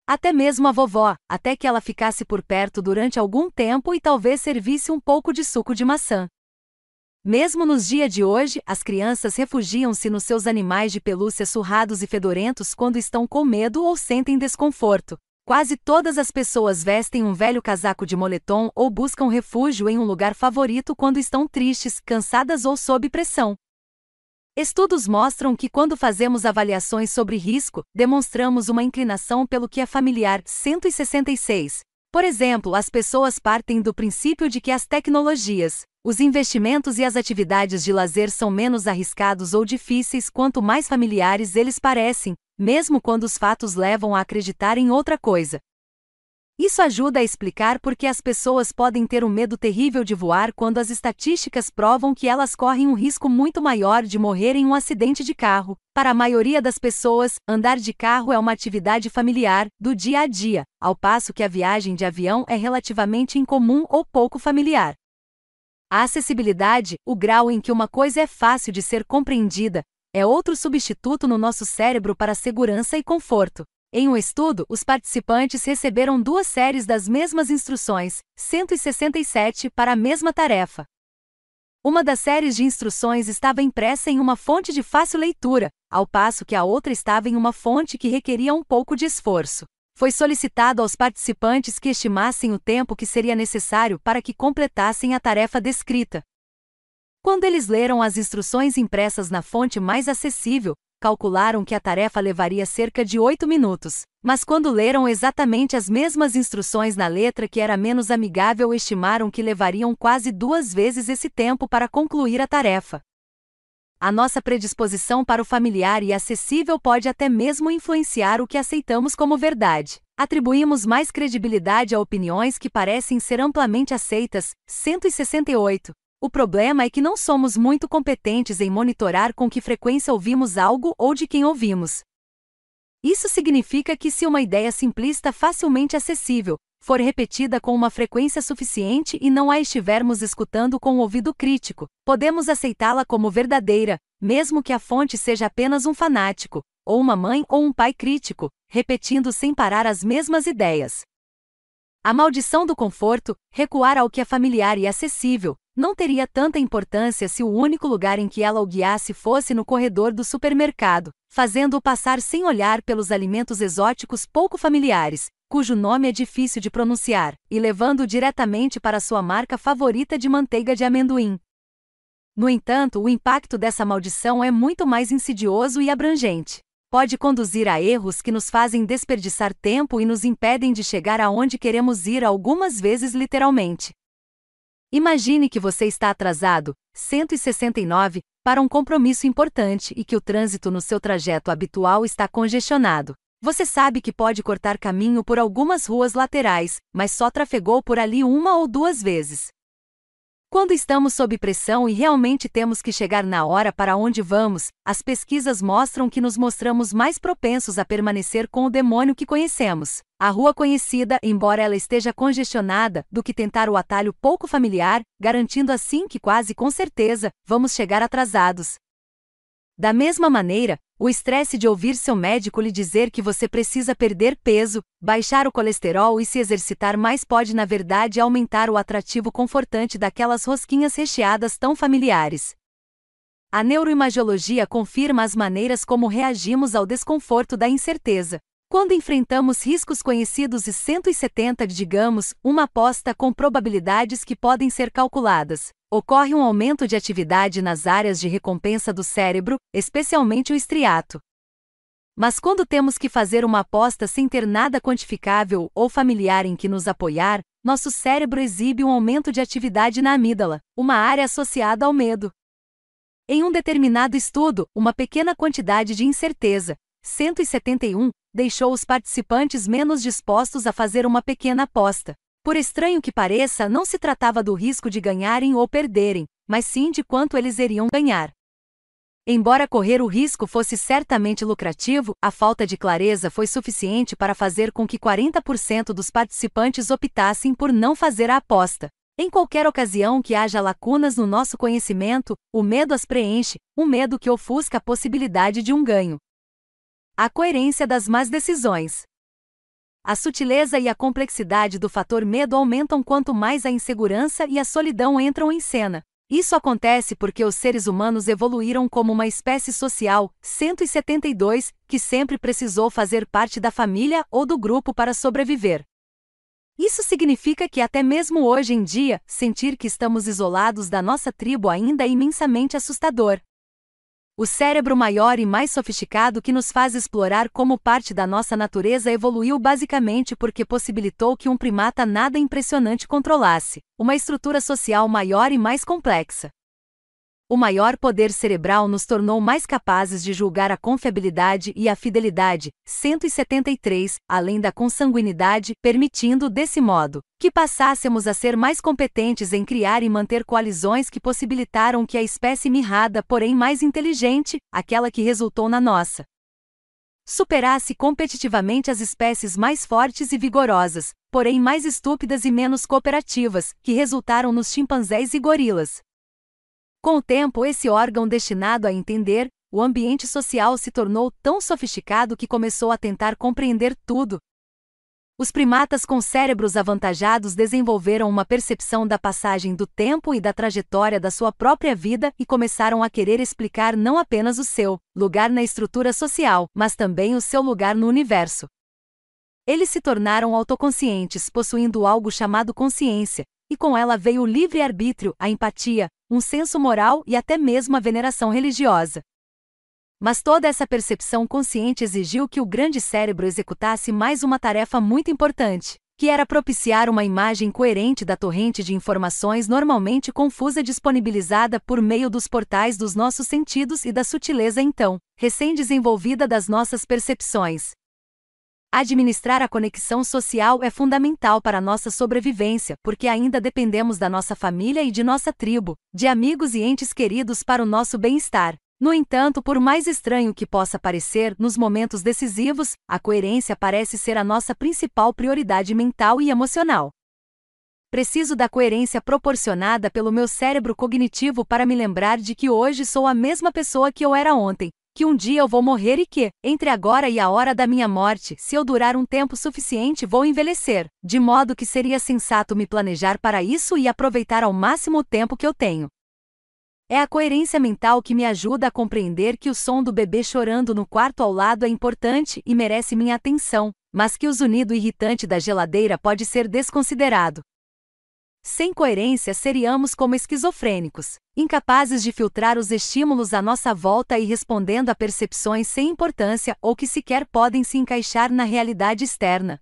Até mesmo a vovó, até que ela ficasse por perto durante algum tempo e talvez servisse um pouco de suco de maçã. Mesmo nos dias de hoje, as crianças refugiam-se nos seus animais de pelúcia surrados e fedorentos quando estão com medo ou sentem desconforto. Quase todas as pessoas vestem um velho casaco de moletom ou buscam refúgio em um lugar favorito quando estão tristes, cansadas ou sob pressão. Estudos mostram que quando fazemos avaliações sobre risco, demonstramos uma inclinação pelo que é familiar 166. Por exemplo, as pessoas partem do princípio de que as tecnologias, os investimentos e as atividades de lazer são menos arriscados ou difíceis quanto mais familiares eles parecem, mesmo quando os fatos levam a acreditar em outra coisa. Isso ajuda a explicar por que as pessoas podem ter um medo terrível de voar quando as estatísticas provam que elas correm um risco muito maior de morrer em um acidente de carro. Para a maioria das pessoas, andar de carro é uma atividade familiar, do dia a dia, ao passo que a viagem de avião é relativamente incomum ou pouco familiar. A acessibilidade, o grau em que uma coisa é fácil de ser compreendida, é outro substituto no nosso cérebro para segurança e conforto. Em um estudo, os participantes receberam duas séries das mesmas instruções, 167, para a mesma tarefa. Uma das séries de instruções estava impressa em uma fonte de fácil leitura, ao passo que a outra estava em uma fonte que requeria um pouco de esforço. Foi solicitado aos participantes que estimassem o tempo que seria necessário para que completassem a tarefa descrita. Quando eles leram as instruções impressas na fonte mais acessível, calcularam que a tarefa levaria cerca de oito minutos, mas quando leram exatamente as mesmas instruções na letra que era menos amigável, estimaram que levariam quase duas vezes esse tempo para concluir a tarefa. a nossa predisposição para o familiar e acessível pode até mesmo influenciar o que aceitamos como verdade. Atribuímos mais credibilidade a opiniões que parecem ser amplamente aceitas. 168. O problema é que não somos muito competentes em monitorar com que frequência ouvimos algo ou de quem ouvimos. Isso significa que se uma ideia simplista facilmente acessível, for repetida com uma frequência suficiente e não a estivermos escutando com o ouvido crítico, podemos aceitá-la como verdadeira, mesmo que a fonte seja apenas um fanático, ou uma mãe ou um pai crítico, repetindo sem parar as mesmas ideias. A maldição do conforto, recuar ao que é familiar e acessível, não teria tanta importância se o único lugar em que ela o guiasse fosse no corredor do supermercado, fazendo-o passar sem olhar pelos alimentos exóticos pouco familiares, cujo nome é difícil de pronunciar, e levando-o diretamente para sua marca favorita de manteiga de amendoim. No entanto, o impacto dessa maldição é muito mais insidioso e abrangente. Pode conduzir a erros que nos fazem desperdiçar tempo e nos impedem de chegar aonde queremos ir algumas vezes literalmente. Imagine que você está atrasado, 169, para um compromisso importante e que o trânsito no seu trajeto habitual está congestionado. Você sabe que pode cortar caminho por algumas ruas laterais, mas só trafegou por ali uma ou duas vezes. Quando estamos sob pressão e realmente temos que chegar na hora para onde vamos, as pesquisas mostram que nos mostramos mais propensos a permanecer com o demônio que conhecemos. A rua conhecida, embora ela esteja congestionada, do que tentar o atalho pouco familiar, garantindo assim que quase com certeza vamos chegar atrasados. Da mesma maneira, o estresse de ouvir seu médico lhe dizer que você precisa perder peso, baixar o colesterol e se exercitar mais pode, na verdade, aumentar o atrativo confortante daquelas rosquinhas recheadas tão familiares. A neuroimagiologia confirma as maneiras como reagimos ao desconforto da incerteza. Quando enfrentamos riscos conhecidos e 170, digamos, uma aposta com probabilidades que podem ser calculadas, ocorre um aumento de atividade nas áreas de recompensa do cérebro, especialmente o estriato. Mas quando temos que fazer uma aposta sem ter nada quantificável ou familiar em que nos apoiar, nosso cérebro exibe um aumento de atividade na amígdala, uma área associada ao medo. Em um determinado estudo, uma pequena quantidade de incerteza, 171, deixou os participantes menos dispostos a fazer uma pequena aposta. Por estranho que pareça, não se tratava do risco de ganharem ou perderem, mas sim de quanto eles iriam ganhar. Embora correr o risco fosse certamente lucrativo, a falta de clareza foi suficiente para fazer com que 40% dos participantes optassem por não fazer a aposta. Em qualquer ocasião que haja lacunas no nosso conhecimento, o medo as preenche, um medo que ofusca a possibilidade de um ganho. A coerência das más decisões. A sutileza e a complexidade do fator medo aumentam quanto mais a insegurança e a solidão entram em cena. Isso acontece porque os seres humanos evoluíram como uma espécie social, 172, que sempre precisou fazer parte da família ou do grupo para sobreviver. Isso significa que até mesmo hoje em dia, sentir que estamos isolados da nossa tribo ainda é imensamente assustador. O cérebro maior e mais sofisticado que nos faz explorar como parte da nossa natureza evoluiu basicamente porque possibilitou que um primata nada impressionante controlasse uma estrutura social maior e mais complexa. O maior poder cerebral nos tornou mais capazes de julgar a confiabilidade e a fidelidade, 173, além da consanguinidade, permitindo, desse modo, que passássemos a ser mais competentes em criar e manter coalizões que possibilitaram que a espécie mirrada, porém mais inteligente, aquela que resultou na nossa, superasse competitivamente as espécies mais fortes e vigorosas, porém mais estúpidas e menos cooperativas, que resultaram nos chimpanzés e gorilas. Com o tempo, esse órgão destinado a entender, o ambiente social se tornou tão sofisticado que começou a tentar compreender tudo. Os primatas com cérebros avantajados desenvolveram uma percepção da passagem do tempo e da trajetória da sua própria vida e começaram a querer explicar não apenas o seu lugar na estrutura social, mas também o seu lugar no universo. Eles se tornaram autoconscientes, possuindo algo chamado consciência, e com ela veio o livre-arbítrio, a empatia, um senso moral e até mesmo a veneração religiosa. Mas toda essa percepção consciente exigiu que o grande cérebro executasse mais uma tarefa muito importante: que era propiciar uma imagem coerente da torrente de informações normalmente confusa disponibilizada por meio dos portais dos nossos sentidos e da sutileza então, recém-desenvolvida das nossas percepções. Administrar a conexão social é fundamental para nossa sobrevivência, porque ainda dependemos da nossa família e de nossa tribo, de amigos e entes queridos para o nosso bem-estar. No entanto, por mais estranho que possa parecer, nos momentos decisivos, a coerência parece ser a nossa principal prioridade mental e emocional. Preciso da coerência proporcionada pelo meu cérebro cognitivo para me lembrar de que hoje sou a mesma pessoa que eu era ontem, que um dia eu vou morrer e que, entre agora e a hora da minha morte, se eu durar um tempo suficiente, vou envelhecer, de modo que seria sensato me planejar para isso e aproveitar ao máximo o tempo que eu tenho. É a coerência mental que me ajuda a compreender que o som do bebê chorando no quarto ao lado é importante e merece minha atenção, mas que o zunido irritante da geladeira pode ser desconsiderado, sem coerência, seríamos como esquizofrênicos, incapazes de filtrar os estímulos à nossa volta e respondendo a percepções sem importância ou que sequer podem se encaixar na realidade externa.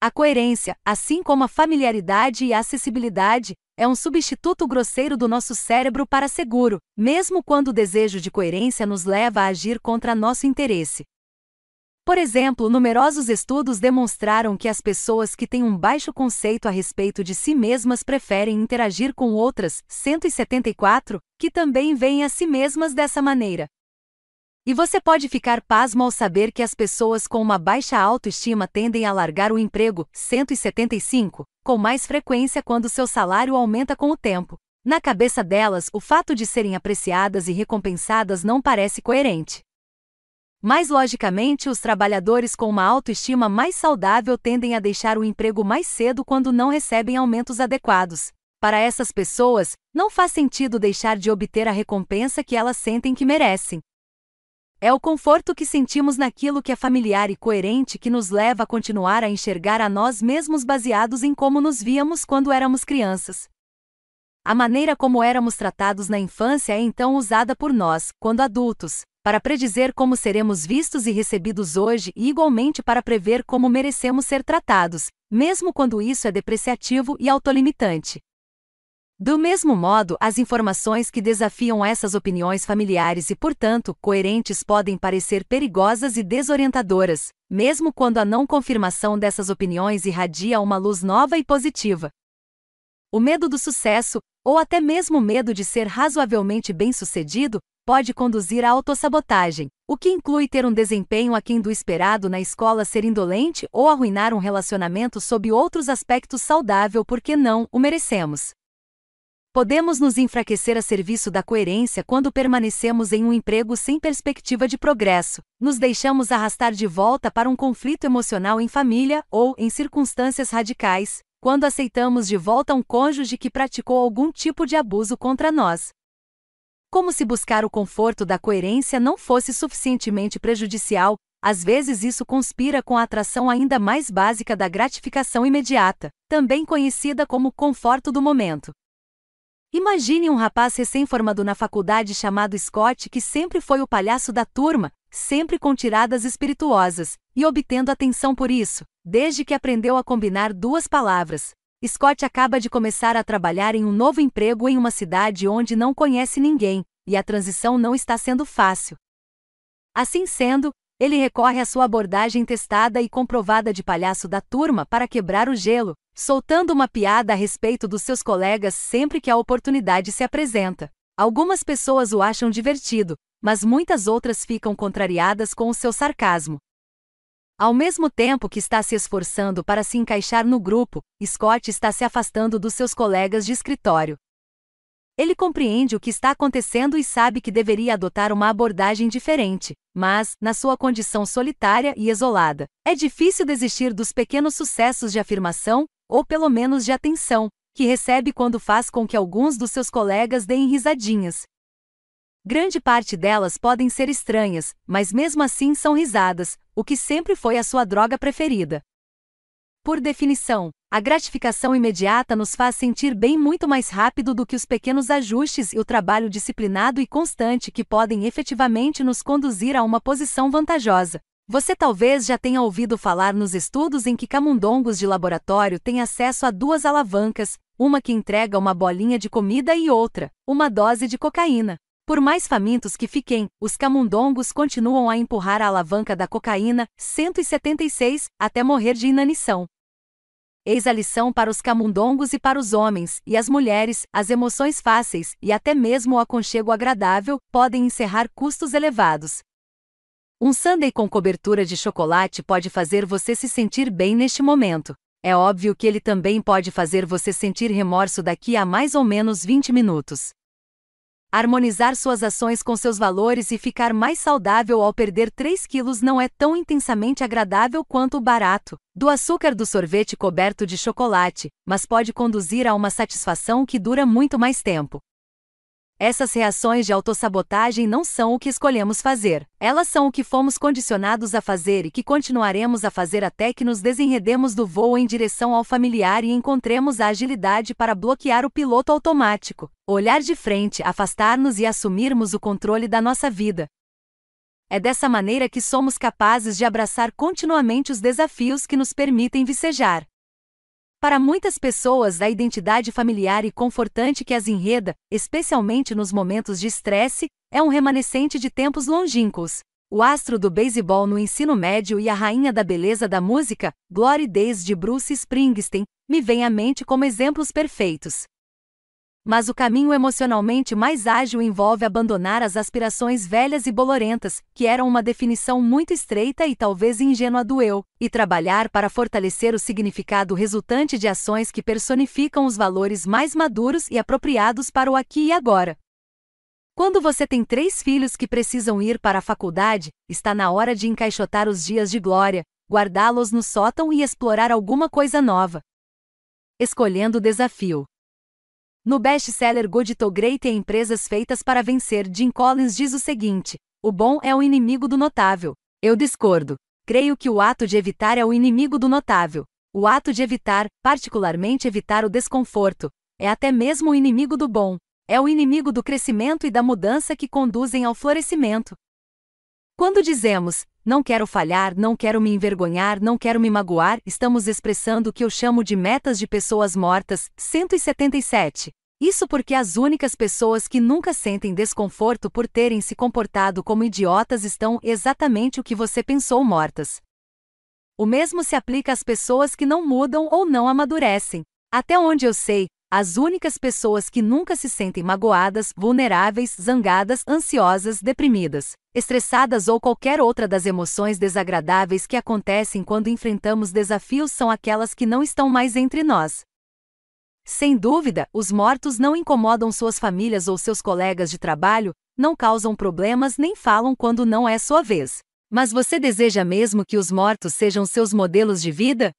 A coerência, assim como a familiaridade e a acessibilidade, é um substituto grosseiro do nosso cérebro para seguro, mesmo quando o desejo de coerência nos leva a agir contra nosso interesse. Por exemplo, numerosos estudos demonstraram que as pessoas que têm um baixo conceito a respeito de si mesmas preferem interagir com outras, 174, que também veem a si mesmas dessa maneira. E você pode ficar pasmo ao saber que as pessoas com uma baixa autoestima tendem a largar o emprego, 175, com mais frequência quando seu salário aumenta com o tempo. Na cabeça delas, o fato de serem apreciadas e recompensadas não parece coerente. Mais logicamente, os trabalhadores com uma autoestima mais saudável tendem a deixar o emprego mais cedo quando não recebem aumentos adequados. Para essas pessoas, não faz sentido deixar de obter a recompensa que elas sentem que merecem. É o conforto que sentimos naquilo que é familiar e coerente que nos leva a continuar a enxergar a nós mesmos baseados em como nos víamos quando éramos crianças. A maneira como éramos tratados na infância é então usada por nós, quando adultos, para predizer como seremos vistos e recebidos hoje e igualmente para prever como merecemos ser tratados, mesmo quando isso é depreciativo e autolimitante. Do mesmo modo, as informações que desafiam essas opiniões familiares e, portanto, coerentes podem parecer perigosas e desorientadoras, mesmo quando a não confirmação dessas opiniões irradia uma luz nova e positiva. O medo do sucesso, ou até mesmo o medo de ser razoavelmente bem-sucedido, pode conduzir à autossabotagem, o que inclui ter um desempenho aquém do esperado na escola ser indolente ou arruinar um relacionamento sob outros aspectos saudável porque não o merecemos. Podemos nos enfraquecer a serviço da coerência quando permanecemos em um emprego sem perspectiva de progresso, nos deixamos arrastar de volta para um conflito emocional em família ou, em circunstâncias radicais, quando aceitamos de volta um cônjuge que praticou algum tipo de abuso contra nós, como se buscar o conforto da coerência não fosse suficientemente prejudicial, às vezes isso conspira com a atração ainda mais básica da gratificação imediata, também conhecida como conforto do momento. Imagine um rapaz recém-formado na faculdade chamado Scott que sempre foi o palhaço da turma, sempre com tiradas espirituosas, e obtendo atenção por isso, desde que aprendeu a combinar duas palavras, Scott acaba de começar a trabalhar em um novo emprego em uma cidade onde não conhece ninguém, e a transição não está sendo fácil. Assim sendo, ele recorre à sua abordagem testada e comprovada de palhaço da turma para quebrar o gelo, soltando uma piada a respeito dos seus colegas sempre que a oportunidade se apresenta. Algumas pessoas o acham divertido, mas muitas outras ficam contrariadas com o seu sarcasmo. Ao mesmo tempo que está se esforçando para se encaixar no grupo, Scott está se afastando dos seus colegas de escritório. Ele compreende o que está acontecendo e sabe que deveria adotar uma abordagem diferente, mas, na sua condição solitária e isolada, é difícil desistir dos pequenos sucessos de afirmação, ou pelo menos de atenção, que recebe quando faz com que alguns dos seus colegas deem risadinhas, Grande parte delas podem ser estranhas, mas mesmo assim são risadas, o que sempre foi a sua droga preferida. Por definição, a gratificação imediata nos faz sentir bem muito mais rápido do que os pequenos ajustes e o trabalho disciplinado e constante que podem efetivamente nos conduzir a uma posição vantajosa. Você talvez já tenha ouvido falar nos estudos em que camundongos de laboratório têm acesso a duas alavancas, uma que entrega uma bolinha de comida e outra, uma dose de cocaína. Por mais famintos que fiquem, os camundongos continuam a empurrar a alavanca da cocaína, 176, até morrer de inanição. Eis a lição para os camundongos e para os homens, e as mulheres, as emoções fáceis, e até mesmo o aconchego agradável, podem encerrar custos elevados. Um sundae com cobertura de chocolate pode fazer você se sentir bem neste momento. É óbvio que ele também pode fazer você sentir remorso daqui a mais ou menos 20 minutos. Harmonizar suas ações com seus valores e ficar mais saudável ao perder 3 quilos não é tão intensamente agradável quanto o barato do açúcar do sorvete coberto de chocolate, mas pode conduzir a uma satisfação que dura muito mais tempo. Essas reações de autossabotagem não são o que escolhemos fazer, elas são o que fomos condicionados a fazer e que continuaremos a fazer até que nos desenredemos do voo em direção ao familiar e encontremos a agilidade para bloquear o piloto automático, olhar de frente, afastar-nos e assumirmos o controle da nossa vida. É dessa maneira que somos capazes de abraçar continuamente os desafios que nos permitem vicejar. Para muitas pessoas, a identidade familiar e confortante que as enreda, especialmente nos momentos de estresse, é um remanescente de tempos longínquos. O astro do beisebol no ensino médio e a rainha da beleza da música, Glory Days de Bruce Springsteen, me vêm à mente como exemplos perfeitos. Mas o caminho emocionalmente mais ágil envolve abandonar as aspirações velhas e bolorentas, que eram uma definição muito estreita e talvez ingênua do eu, e trabalhar para fortalecer o significado resultante de ações que personificam os valores mais maduros e apropriados para o aqui e agora. Quando você tem três filhos que precisam ir para a faculdade, está na hora de encaixotar os dias de glória, guardá-los no sótão e explorar alguma coisa nova. Escolhendo o desafio. No best-seller Good Great e Empresas Feitas para Vencer, Jim Collins diz o seguinte: O bom é o inimigo do notável. Eu discordo. Creio que o ato de evitar é o inimigo do notável. O ato de evitar, particularmente evitar o desconforto, é até mesmo o inimigo do bom. É o inimigo do crescimento e da mudança que conduzem ao florescimento. Quando dizemos, não quero falhar, não quero me envergonhar, não quero me magoar, estamos expressando o que eu chamo de metas de pessoas mortas, 177. Isso porque as únicas pessoas que nunca sentem desconforto por terem se comportado como idiotas estão exatamente o que você pensou mortas. O mesmo se aplica às pessoas que não mudam ou não amadurecem. Até onde eu sei, as únicas pessoas que nunca se sentem magoadas, vulneráveis, zangadas, ansiosas, deprimidas, estressadas ou qualquer outra das emoções desagradáveis que acontecem quando enfrentamos desafios são aquelas que não estão mais entre nós. Sem dúvida, os mortos não incomodam suas famílias ou seus colegas de trabalho, não causam problemas nem falam quando não é sua vez. Mas você deseja mesmo que os mortos sejam seus modelos de vida?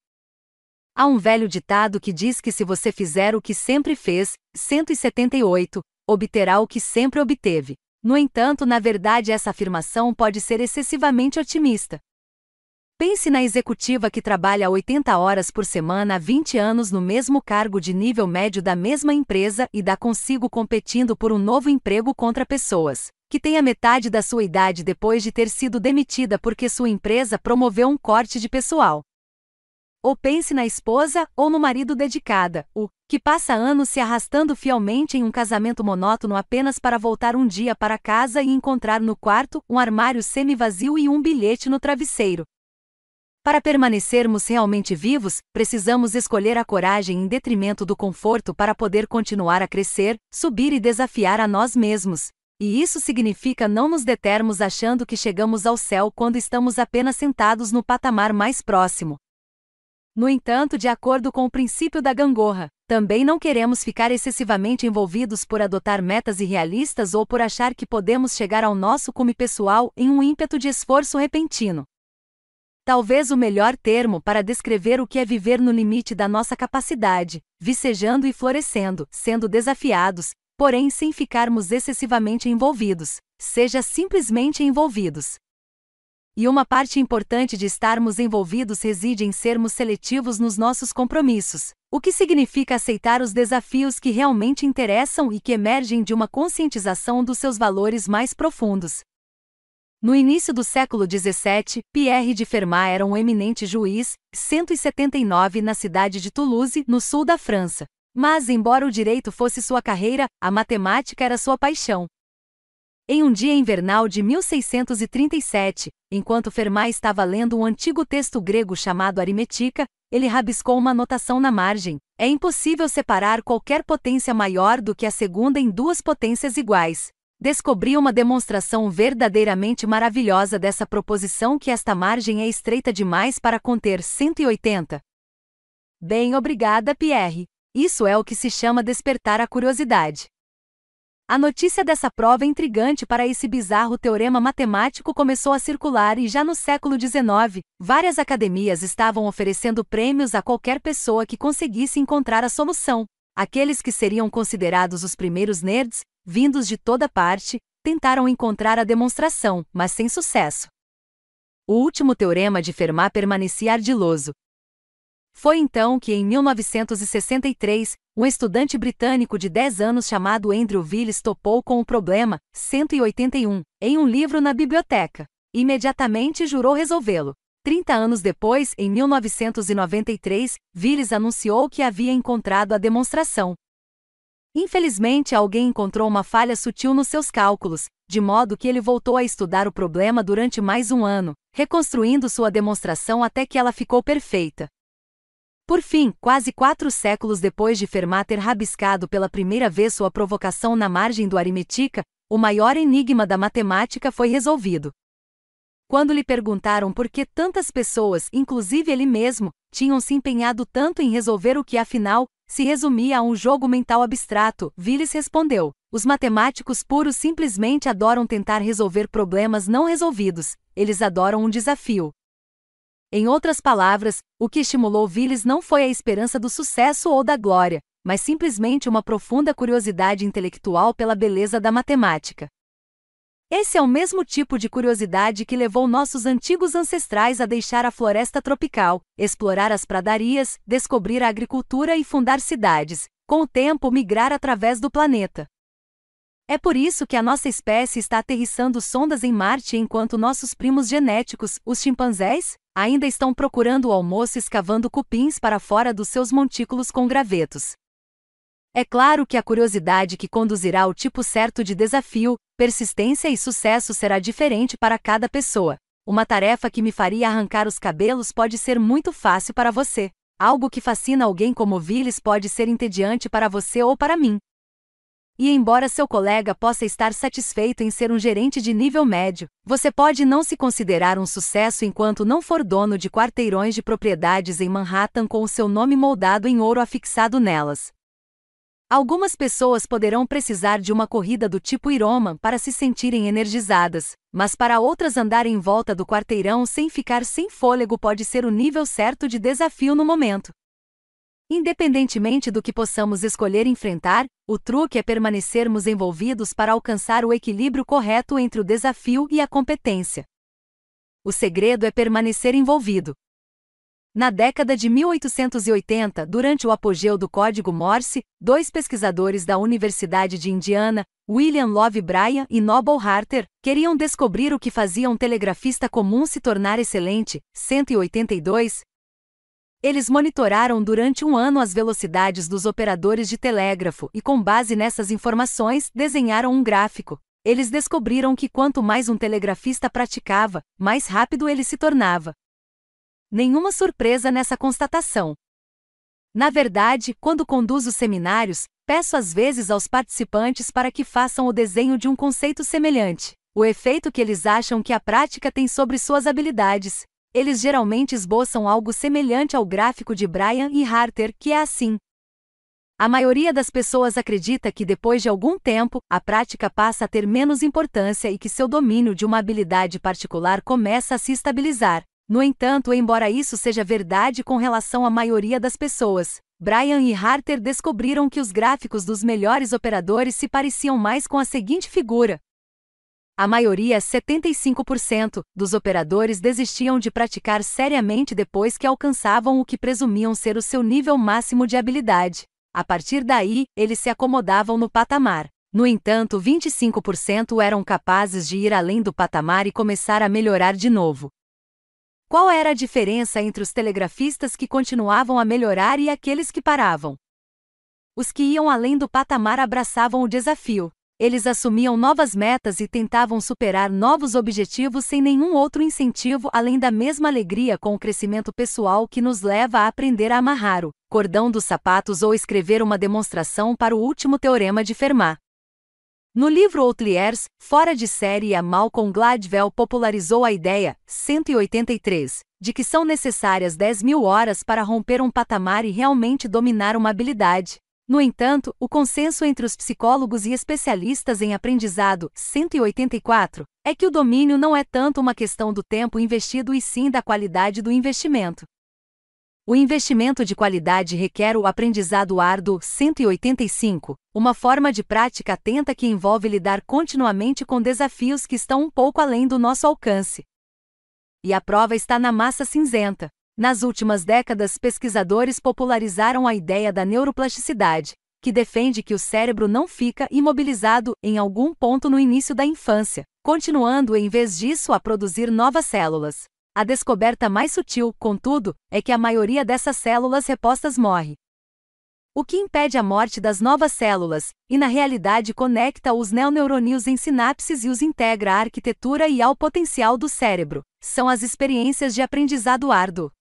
Há um velho ditado que diz que se você fizer o que sempre fez, 178, obterá o que sempre obteve. No entanto, na verdade, essa afirmação pode ser excessivamente otimista. Pense na executiva que trabalha 80 horas por semana há 20 anos no mesmo cargo de nível médio da mesma empresa e dá consigo competindo por um novo emprego contra pessoas que têm a metade da sua idade depois de ter sido demitida porque sua empresa promoveu um corte de pessoal. Ou pense na esposa ou no marido dedicada, o que passa anos se arrastando fielmente em um casamento monótono apenas para voltar um dia para casa e encontrar no quarto um armário semi-vazio e um bilhete no travesseiro. Para permanecermos realmente vivos, precisamos escolher a coragem em detrimento do conforto para poder continuar a crescer, subir e desafiar a nós mesmos. E isso significa não nos determos achando que chegamos ao céu quando estamos apenas sentados no patamar mais próximo. No entanto, de acordo com o princípio da gangorra, também não queremos ficar excessivamente envolvidos por adotar metas irrealistas ou por achar que podemos chegar ao nosso cume pessoal em um ímpeto de esforço repentino. Talvez o melhor termo para descrever o que é viver no limite da nossa capacidade, vicejando e florescendo, sendo desafiados, porém sem ficarmos excessivamente envolvidos, seja simplesmente envolvidos. E uma parte importante de estarmos envolvidos reside em sermos seletivos nos nossos compromissos, o que significa aceitar os desafios que realmente interessam e que emergem de uma conscientização dos seus valores mais profundos. No início do século XVII, Pierre de Fermat era um eminente juiz, 179 na cidade de Toulouse, no sul da França. Mas, embora o direito fosse sua carreira, a matemática era sua paixão. Em um dia invernal de 1637, enquanto Fermat estava lendo um antigo texto grego chamado Aritmética, ele rabiscou uma anotação na margem: é impossível separar qualquer potência maior do que a segunda em duas potências iguais descobri uma demonstração verdadeiramente maravilhosa dessa proposição que esta margem é estreita demais para conter 180. Bem, obrigada, Pierre. Isso é o que se chama despertar a curiosidade. A notícia dessa prova intrigante para esse bizarro teorema matemático começou a circular e já no século XIX, várias academias estavam oferecendo prêmios a qualquer pessoa que conseguisse encontrar a solução. Aqueles que seriam considerados os primeiros nerds, vindos de toda parte, tentaram encontrar a demonstração, mas sem sucesso. O último teorema de Fermat permanecia ardiloso. Foi então que, em 1963, um estudante britânico de 10 anos chamado Andrew Willis topou com o problema 181 em um livro na biblioteca. Imediatamente jurou resolvê-lo. 30 anos depois, em 1993, Willis anunciou que havia encontrado a demonstração. Infelizmente, alguém encontrou uma falha sutil nos seus cálculos, de modo que ele voltou a estudar o problema durante mais um ano, reconstruindo sua demonstração até que ela ficou perfeita. Por fim, quase quatro séculos depois de Fermat ter rabiscado pela primeira vez sua provocação na margem do Aritmética, o maior enigma da matemática foi resolvido. Quando lhe perguntaram por que tantas pessoas, inclusive ele mesmo, tinham se empenhado tanto em resolver o que afinal se resumia a um jogo mental abstrato, Willis respondeu: Os matemáticos puros simplesmente adoram tentar resolver problemas não resolvidos, eles adoram um desafio. Em outras palavras, o que estimulou Willis não foi a esperança do sucesso ou da glória, mas simplesmente uma profunda curiosidade intelectual pela beleza da matemática. Esse é o mesmo tipo de curiosidade que levou nossos antigos ancestrais a deixar a floresta tropical, explorar as pradarias, descobrir a agricultura e fundar cidades, com o tempo migrar através do planeta. É por isso que a nossa espécie está aterrissando sondas em Marte enquanto nossos primos genéticos, os chimpanzés, ainda estão procurando o almoço escavando cupins para fora dos seus montículos com gravetos. É claro que a curiosidade que conduzirá ao tipo certo de desafio, persistência e sucesso será diferente para cada pessoa. Uma tarefa que me faria arrancar os cabelos pode ser muito fácil para você. Algo que fascina alguém como Willis pode ser entediante para você ou para mim. E embora seu colega possa estar satisfeito em ser um gerente de nível médio, você pode não se considerar um sucesso enquanto não for dono de quarteirões de propriedades em Manhattan com o seu nome moldado em ouro afixado nelas. Algumas pessoas poderão precisar de uma corrida do tipo Ironman para se sentirem energizadas, mas para outras andar em volta do quarteirão sem ficar sem fôlego pode ser o nível certo de desafio no momento. Independentemente do que possamos escolher enfrentar, o truque é permanecermos envolvidos para alcançar o equilíbrio correto entre o desafio e a competência. O segredo é permanecer envolvido, na década de 1880, durante o apogeu do código Morse, dois pesquisadores da Universidade de Indiana, William Love Bryan e Noble Harter, queriam descobrir o que fazia um telegrafista comum se tornar excelente. 182. Eles monitoraram durante um ano as velocidades dos operadores de telégrafo e, com base nessas informações, desenharam um gráfico. Eles descobriram que quanto mais um telegrafista praticava, mais rápido ele se tornava. Nenhuma surpresa nessa constatação. Na verdade, quando conduzo seminários, peço às vezes aos participantes para que façam o desenho de um conceito semelhante, o efeito que eles acham que a prática tem sobre suas habilidades. Eles geralmente esboçam algo semelhante ao gráfico de Bryan e Harter, que é assim. A maioria das pessoas acredita que depois de algum tempo, a prática passa a ter menos importância e que seu domínio de uma habilidade particular começa a se estabilizar. No entanto, embora isso seja verdade com relação à maioria das pessoas, Brian e Harter descobriram que os gráficos dos melhores operadores se pareciam mais com a seguinte figura. A maioria, 75%, dos operadores desistiam de praticar seriamente depois que alcançavam o que presumiam ser o seu nível máximo de habilidade. A partir daí, eles se acomodavam no patamar No entanto, 25% eram capazes de ir além do patamar e começar a melhorar de novo. Qual era a diferença entre os telegrafistas que continuavam a melhorar e aqueles que paravam? Os que iam além do patamar abraçavam o desafio. Eles assumiam novas metas e tentavam superar novos objetivos sem nenhum outro incentivo além da mesma alegria com o crescimento pessoal que nos leva a aprender a amarrar o cordão dos sapatos ou escrever uma demonstração para o último teorema de Fermat. No livro Outliers, Fora de Série, a Malcolm Gladwell popularizou a ideia, 183, de que são necessárias 10 mil horas para romper um patamar e realmente dominar uma habilidade. No entanto, o consenso entre os psicólogos e especialistas em aprendizado, 184, é que o domínio não é tanto uma questão do tempo investido e sim da qualidade do investimento. O investimento de qualidade requer o aprendizado árduo 185, uma forma de prática atenta que envolve lidar continuamente com desafios que estão um pouco além do nosso alcance. E a prova está na massa cinzenta. Nas últimas décadas, pesquisadores popularizaram a ideia da neuroplasticidade, que defende que o cérebro não fica imobilizado em algum ponto no início da infância, continuando em vez disso a produzir novas células. A descoberta mais sutil, contudo, é que a maioria dessas células repostas morre. O que impede a morte das novas células, e na realidade conecta os neoneurônios em sinapses e os integra à arquitetura e ao potencial do cérebro, são as experiências de aprendizado árduo.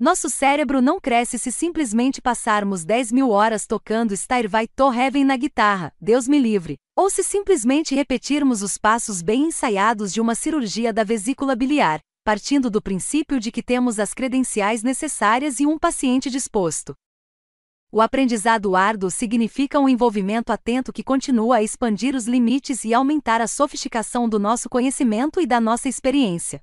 Nosso cérebro não cresce se simplesmente passarmos 10 mil horas tocando Stairway to Heaven na guitarra, Deus me livre, ou se simplesmente repetirmos os passos bem ensaiados de uma cirurgia da vesícula biliar, partindo do princípio de que temos as credenciais necessárias e um paciente disposto. O aprendizado árduo significa um envolvimento atento que continua a expandir os limites e aumentar a sofisticação do nosso conhecimento e da nossa experiência.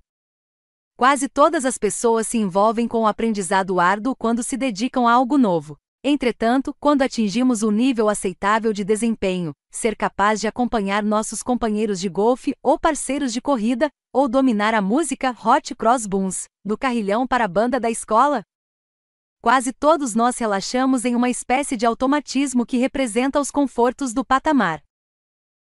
Quase todas as pessoas se envolvem com o aprendizado árduo quando se dedicam a algo novo. Entretanto, quando atingimos um nível aceitável de desempenho, ser capaz de acompanhar nossos companheiros de golfe ou parceiros de corrida, ou dominar a música Hot Cross Buns, do carrilhão para a banda da escola? Quase todos nós relaxamos em uma espécie de automatismo que representa os confortos do patamar.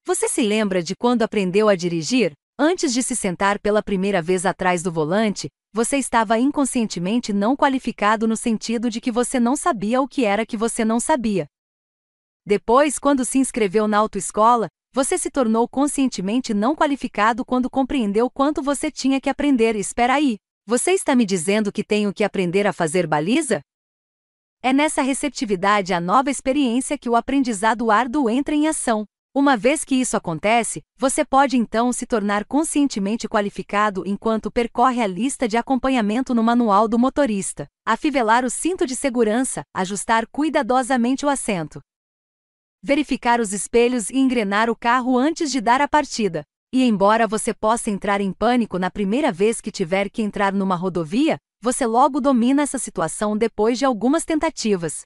Você se lembra de quando aprendeu a dirigir? Antes de se sentar pela primeira vez atrás do volante, você estava inconscientemente não qualificado no sentido de que você não sabia o que era que você não sabia. Depois, quando se inscreveu na autoescola, você se tornou conscientemente não qualificado quando compreendeu quanto você tinha que aprender. Espera aí, você está me dizendo que tenho que aprender a fazer baliza? É nessa receptividade à nova experiência que o aprendizado árduo entra em ação. Uma vez que isso acontece, você pode então se tornar conscientemente qualificado enquanto percorre a lista de acompanhamento no manual do motorista, afivelar o cinto de segurança, ajustar cuidadosamente o assento, verificar os espelhos e engrenar o carro antes de dar a partida. E embora você possa entrar em pânico na primeira vez que tiver que entrar numa rodovia, você logo domina essa situação depois de algumas tentativas.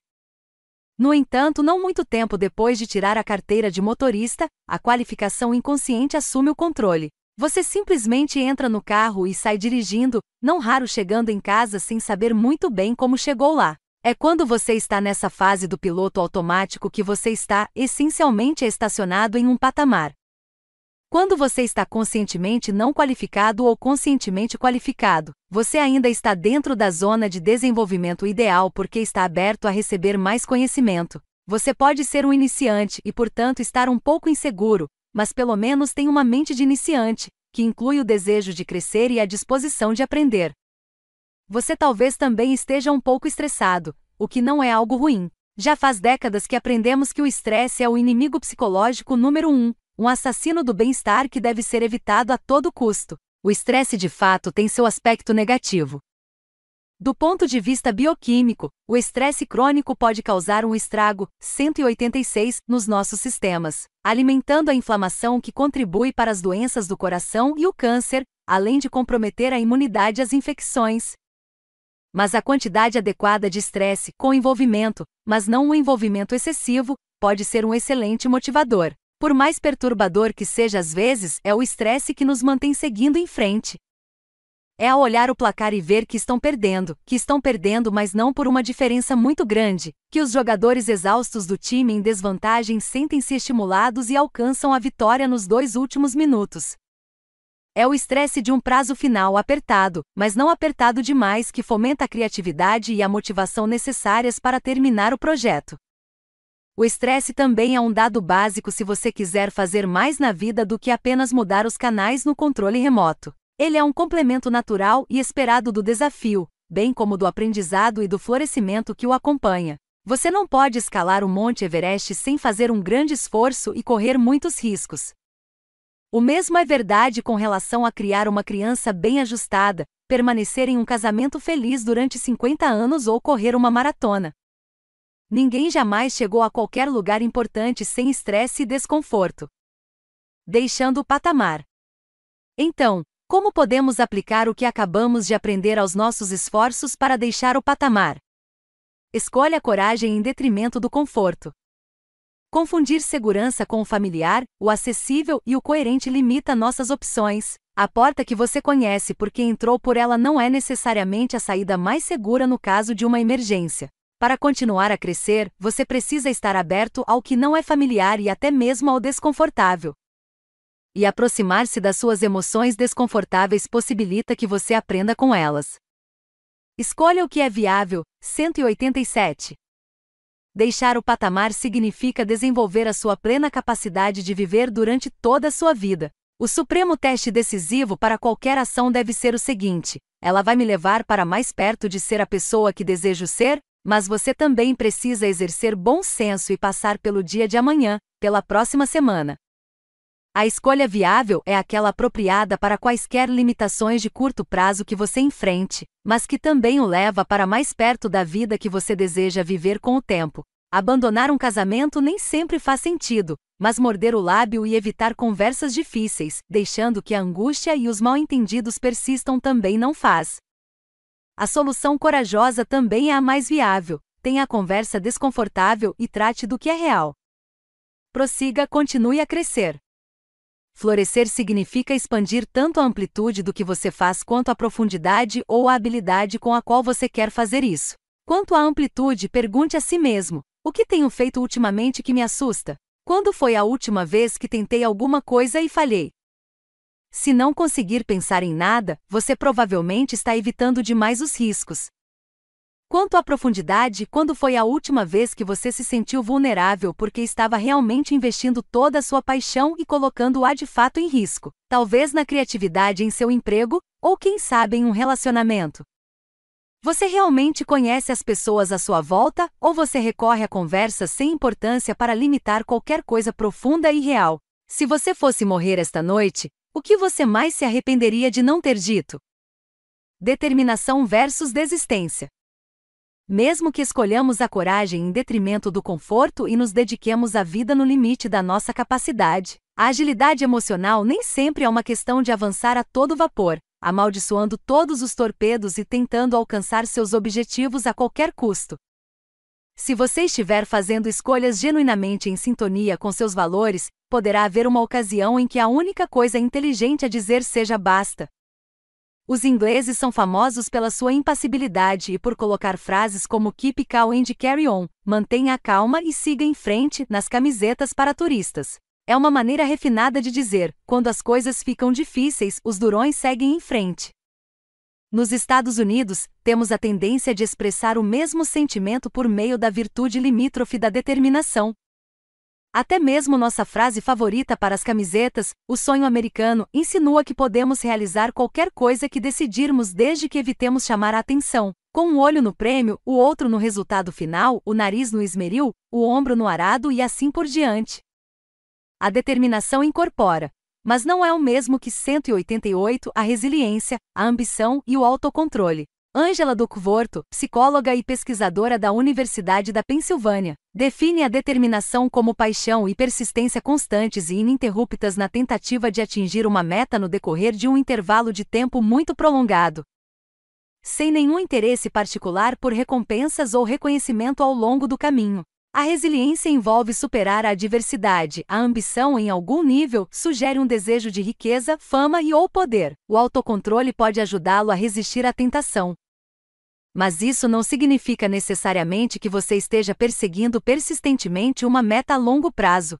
No entanto, não muito tempo depois de tirar a carteira de motorista, a qualificação inconsciente assume o controle. Você simplesmente entra no carro e sai dirigindo, não raro chegando em casa sem saber muito bem como chegou lá. É quando você está nessa fase do piloto automático que você está, essencialmente, estacionado em um patamar. Quando você está conscientemente não qualificado ou conscientemente qualificado, você ainda está dentro da zona de desenvolvimento ideal porque está aberto a receber mais conhecimento. Você pode ser um iniciante e, portanto, estar um pouco inseguro, mas pelo menos tem uma mente de iniciante, que inclui o desejo de crescer e a disposição de aprender. Você talvez também esteja um pouco estressado, o que não é algo ruim. Já faz décadas que aprendemos que o estresse é o inimigo psicológico número um, um assassino do bem-estar que deve ser evitado a todo custo. O estresse de fato tem seu aspecto negativo. Do ponto de vista bioquímico, o estresse crônico pode causar um estrago 186 nos nossos sistemas, alimentando a inflamação que contribui para as doenças do coração e o câncer, além de comprometer a imunidade às infecções. Mas a quantidade adequada de estresse, com envolvimento, mas não um envolvimento excessivo, pode ser um excelente motivador. Por mais perturbador que seja às vezes, é o estresse que nos mantém seguindo em frente. É ao olhar o placar e ver que estão perdendo, que estão perdendo, mas não por uma diferença muito grande, que os jogadores exaustos do time em desvantagem sentem-se estimulados e alcançam a vitória nos dois últimos minutos. É o estresse de um prazo final apertado, mas não apertado demais, que fomenta a criatividade e a motivação necessárias para terminar o projeto. O estresse também é um dado básico se você quiser fazer mais na vida do que apenas mudar os canais no controle remoto. Ele é um complemento natural e esperado do desafio, bem como do aprendizado e do florescimento que o acompanha. Você não pode escalar o Monte Everest sem fazer um grande esforço e correr muitos riscos. O mesmo é verdade com relação a criar uma criança bem ajustada, permanecer em um casamento feliz durante 50 anos ou correr uma maratona. Ninguém jamais chegou a qualquer lugar importante sem estresse e desconforto. Deixando o patamar. Então, como podemos aplicar o que acabamos de aprender aos nossos esforços para deixar o patamar? Escolha a coragem em detrimento do conforto. Confundir segurança com o familiar, o acessível e o coerente limita nossas opções. A porta que você conhece porque entrou por ela não é necessariamente a saída mais segura no caso de uma emergência. Para continuar a crescer, você precisa estar aberto ao que não é familiar e até mesmo ao desconfortável e aproximar-se das suas emoções desconfortáveis possibilita que você aprenda com elas. Escolha o que é viável. 187. Deixar o patamar significa desenvolver a sua plena capacidade de viver durante toda a sua vida. O supremo teste decisivo para qualquer ação deve ser o seguinte: ela vai me levar para mais perto de ser a pessoa que desejo ser? Mas você também precisa exercer bom senso e passar pelo dia de amanhã, pela próxima semana, a escolha viável é aquela apropriada para quaisquer limitações de curto prazo que você enfrente, mas que também o leva para mais perto da vida que você deseja viver com o tempo. Abandonar um casamento nem sempre faz sentido, mas morder o lábio e evitar conversas difíceis, deixando que a angústia e os mal-entendidos persistam também não faz. A solução corajosa também é a mais viável. Tenha a conversa desconfortável e trate do que é real. Prossiga, continue a crescer. Florescer significa expandir tanto a amplitude do que você faz quanto a profundidade ou a habilidade com a qual você quer fazer isso. Quanto à amplitude, pergunte a si mesmo: o que tenho feito ultimamente que me assusta? Quando foi a última vez que tentei alguma coisa e falhei? Se não conseguir pensar em nada, você provavelmente está evitando demais os riscos. Quanto à profundidade, quando foi a última vez que você se sentiu vulnerável porque estava realmente investindo toda a sua paixão e colocando-a de fato em risco? Talvez na criatividade em seu emprego, ou quem sabe em um relacionamento. Você realmente conhece as pessoas à sua volta, ou você recorre a conversas sem importância para limitar qualquer coisa profunda e real? Se você fosse morrer esta noite, o que você mais se arrependeria de não ter dito? Determinação versus desistência. Mesmo que escolhamos a coragem em detrimento do conforto e nos dediquemos à vida no limite da nossa capacidade, a agilidade emocional nem sempre é uma questão de avançar a todo vapor, amaldiçoando todos os torpedos e tentando alcançar seus objetivos a qualquer custo. Se você estiver fazendo escolhas genuinamente em sintonia com seus valores, poderá haver uma ocasião em que a única coisa inteligente a dizer seja basta, os ingleses são famosos pela sua impassibilidade e por colocar frases como Keep calm and carry on, mantenha a calma e siga em frente nas camisetas para turistas. É uma maneira refinada de dizer: quando as coisas ficam difíceis, os durões seguem em frente. Nos Estados Unidos, temos a tendência de expressar o mesmo sentimento por meio da virtude limítrofe da determinação, até mesmo nossa frase favorita para as camisetas, o sonho americano, insinua que podemos realizar qualquer coisa que decidirmos desde que evitemos chamar a atenção. Com um olho no prêmio, o outro no resultado final, o nariz no esmeril, o ombro no arado e assim por diante. A determinação incorpora, mas não é o mesmo que 188 a resiliência, a ambição e o autocontrole. Angela Duckworth, psicóloga e pesquisadora da Universidade da Pensilvânia, define a determinação como paixão e persistência constantes e ininterruptas na tentativa de atingir uma meta no decorrer de um intervalo de tempo muito prolongado. Sem nenhum interesse particular por recompensas ou reconhecimento ao longo do caminho. A resiliência envolve superar a adversidade. A ambição, em algum nível, sugere um desejo de riqueza, fama e ou poder. O autocontrole pode ajudá-lo a resistir à tentação. Mas isso não significa necessariamente que você esteja perseguindo persistentemente uma meta a longo prazo.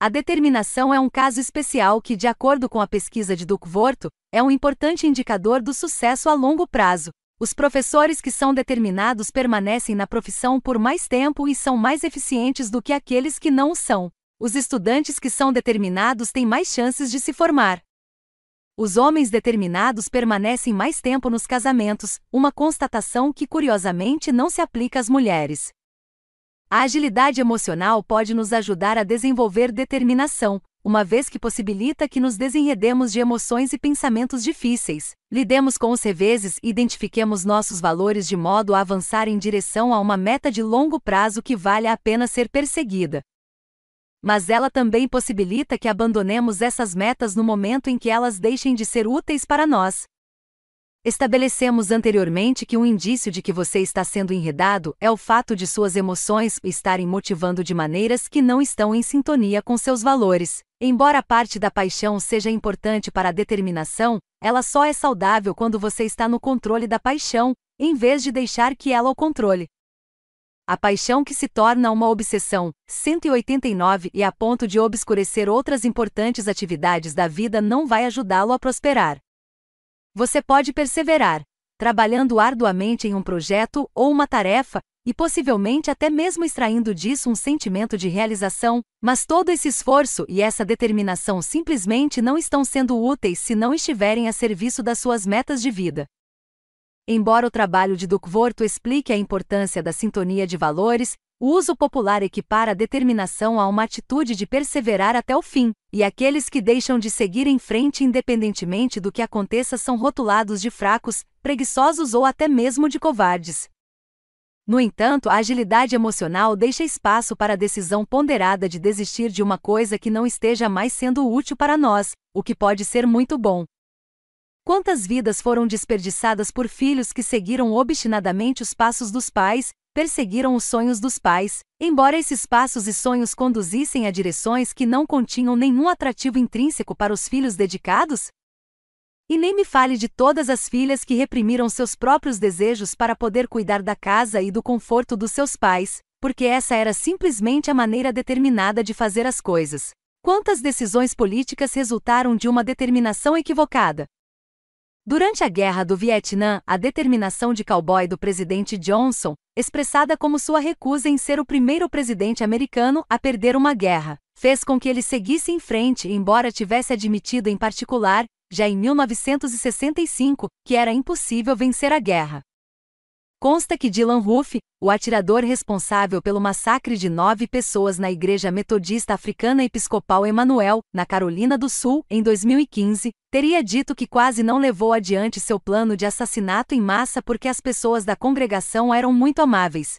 A determinação é um caso especial que, de acordo com a pesquisa de Duckworth, é um importante indicador do sucesso a longo prazo. Os professores que são determinados permanecem na profissão por mais tempo e são mais eficientes do que aqueles que não são. Os estudantes que são determinados têm mais chances de se formar. Os homens determinados permanecem mais tempo nos casamentos, uma constatação que curiosamente não se aplica às mulheres. A agilidade emocional pode nos ajudar a desenvolver determinação, uma vez que possibilita que nos desenredemos de emoções e pensamentos difíceis, lidemos com os reveses e identifiquemos nossos valores de modo a avançar em direção a uma meta de longo prazo que vale a pena ser perseguida. Mas ela também possibilita que abandonemos essas metas no momento em que elas deixem de ser úteis para nós. Estabelecemos anteriormente que um indício de que você está sendo enredado é o fato de suas emoções estarem motivando de maneiras que não estão em sintonia com seus valores. Embora a parte da paixão seja importante para a determinação, ela só é saudável quando você está no controle da paixão, em vez de deixar que ela o controle. A paixão que se torna uma obsessão, 189 e a ponto de obscurecer outras importantes atividades da vida não vai ajudá-lo a prosperar. Você pode perseverar, trabalhando arduamente em um projeto ou uma tarefa, e possivelmente até mesmo extraindo disso um sentimento de realização, mas todo esse esforço e essa determinação simplesmente não estão sendo úteis se não estiverem a serviço das suas metas de vida. Embora o trabalho de Duckworth explique a importância da sintonia de valores, o uso popular equipara a determinação a uma atitude de perseverar até o fim, e aqueles que deixam de seguir em frente independentemente do que aconteça são rotulados de fracos, preguiçosos ou até mesmo de covardes. No entanto, a agilidade emocional deixa espaço para a decisão ponderada de desistir de uma coisa que não esteja mais sendo útil para nós, o que pode ser muito bom. Quantas vidas foram desperdiçadas por filhos que seguiram obstinadamente os passos dos pais, perseguiram os sonhos dos pais, embora esses passos e sonhos conduzissem a direções que não continham nenhum atrativo intrínseco para os filhos dedicados? E nem me fale de todas as filhas que reprimiram seus próprios desejos para poder cuidar da casa e do conforto dos seus pais, porque essa era simplesmente a maneira determinada de fazer as coisas. Quantas decisões políticas resultaram de uma determinação equivocada? Durante a Guerra do Vietnã, a determinação de cowboy do presidente Johnson, expressada como sua recusa em ser o primeiro presidente americano a perder uma guerra, fez com que ele seguisse em frente, embora tivesse admitido em particular, já em 1965, que era impossível vencer a guerra. Consta que Dylan Roof, o atirador responsável pelo massacre de nove pessoas na Igreja Metodista Africana Episcopal Emanuel, na Carolina do Sul, em 2015, teria dito que quase não levou adiante seu plano de assassinato em massa porque as pessoas da congregação eram muito amáveis.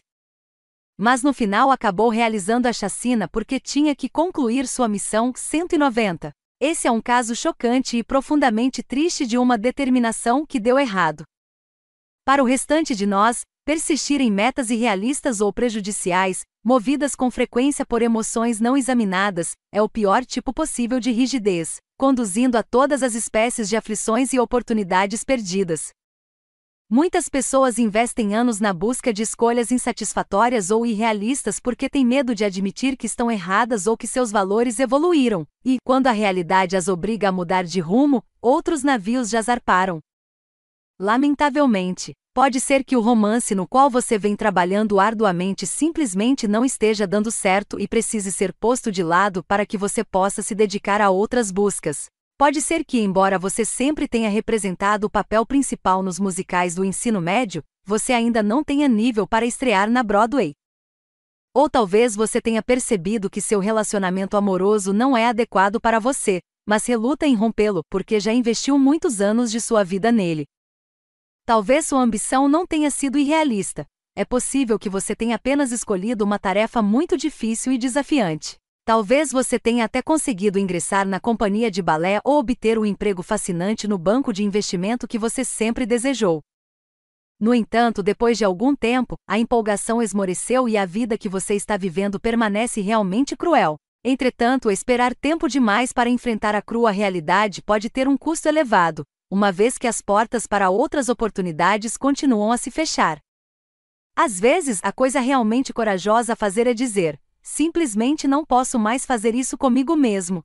Mas no final acabou realizando a chacina porque tinha que concluir sua missão 190. Esse é um caso chocante e profundamente triste de uma determinação que deu errado. Para o restante de nós, persistir em metas irrealistas ou prejudiciais, movidas com frequência por emoções não examinadas, é o pior tipo possível de rigidez, conduzindo a todas as espécies de aflições e oportunidades perdidas. Muitas pessoas investem anos na busca de escolhas insatisfatórias ou irrealistas porque têm medo de admitir que estão erradas ou que seus valores evoluíram, e, quando a realidade as obriga a mudar de rumo, outros navios já zarparam, Lamentavelmente, pode ser que o romance no qual você vem trabalhando arduamente simplesmente não esteja dando certo e precise ser posto de lado para que você possa se dedicar a outras buscas. Pode ser que, embora você sempre tenha representado o papel principal nos musicais do ensino médio, você ainda não tenha nível para estrear na Broadway. Ou talvez você tenha percebido que seu relacionamento amoroso não é adequado para você, mas reluta em rompê-lo porque já investiu muitos anos de sua vida nele. Talvez sua ambição não tenha sido irrealista. É possível que você tenha apenas escolhido uma tarefa muito difícil e desafiante. Talvez você tenha até conseguido ingressar na companhia de balé ou obter o emprego fascinante no banco de investimento que você sempre desejou. No entanto, depois de algum tempo, a empolgação esmoreceu e a vida que você está vivendo permanece realmente cruel. Entretanto, esperar tempo demais para enfrentar a crua realidade pode ter um custo elevado, uma vez que as portas para outras oportunidades continuam a se fechar. Às vezes, a coisa realmente corajosa a fazer é dizer: simplesmente não posso mais fazer isso comigo mesmo.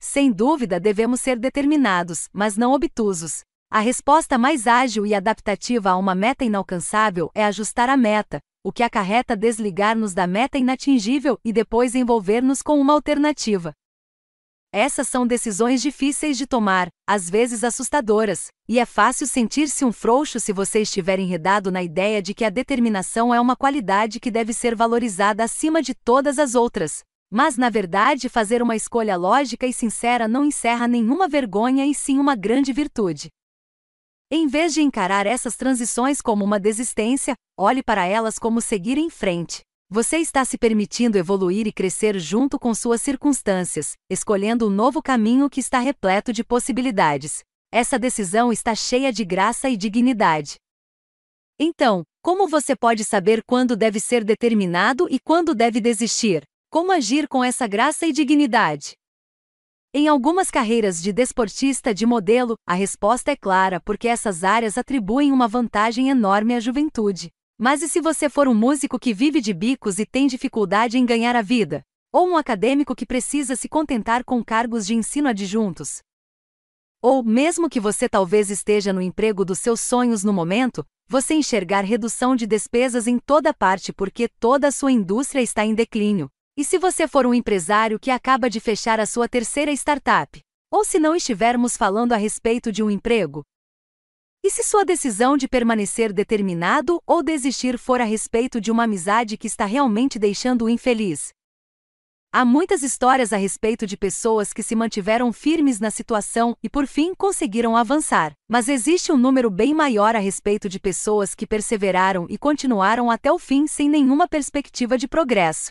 Sem dúvida, devemos ser determinados, mas não obtusos. A resposta mais ágil e adaptativa a uma meta inalcançável é ajustar a meta, o que acarreta desligar-nos da meta inatingível e depois envolver-nos com uma alternativa. Essas são decisões difíceis de tomar, às vezes assustadoras, e é fácil sentir-se um frouxo se você estiver enredado na ideia de que a determinação é uma qualidade que deve ser valorizada acima de todas as outras. Mas, na verdade, fazer uma escolha lógica e sincera não encerra nenhuma vergonha e sim uma grande virtude. Em vez de encarar essas transições como uma desistência, olhe para elas como seguir em frente. Você está se permitindo evoluir e crescer junto com suas circunstâncias, escolhendo um novo caminho que está repleto de possibilidades. Essa decisão está cheia de graça e dignidade. Então, como você pode saber quando deve ser determinado e quando deve desistir? Como agir com essa graça e dignidade? Em algumas carreiras de desportista de modelo, a resposta é clara porque essas áreas atribuem uma vantagem enorme à juventude. Mas e se você for um músico que vive de bicos e tem dificuldade em ganhar a vida? Ou um acadêmico que precisa se contentar com cargos de ensino adjuntos? Ou, mesmo que você talvez esteja no emprego dos seus sonhos no momento, você enxergar redução de despesas em toda parte porque toda a sua indústria está em declínio, e se você for um empresário que acaba de fechar a sua terceira startup? Ou se não estivermos falando a respeito de um emprego? E se sua decisão de permanecer determinado ou desistir for a respeito de uma amizade que está realmente deixando-o infeliz? Há muitas histórias a respeito de pessoas que se mantiveram firmes na situação e por fim conseguiram avançar, mas existe um número bem maior a respeito de pessoas que perseveraram e continuaram até o fim sem nenhuma perspectiva de progresso.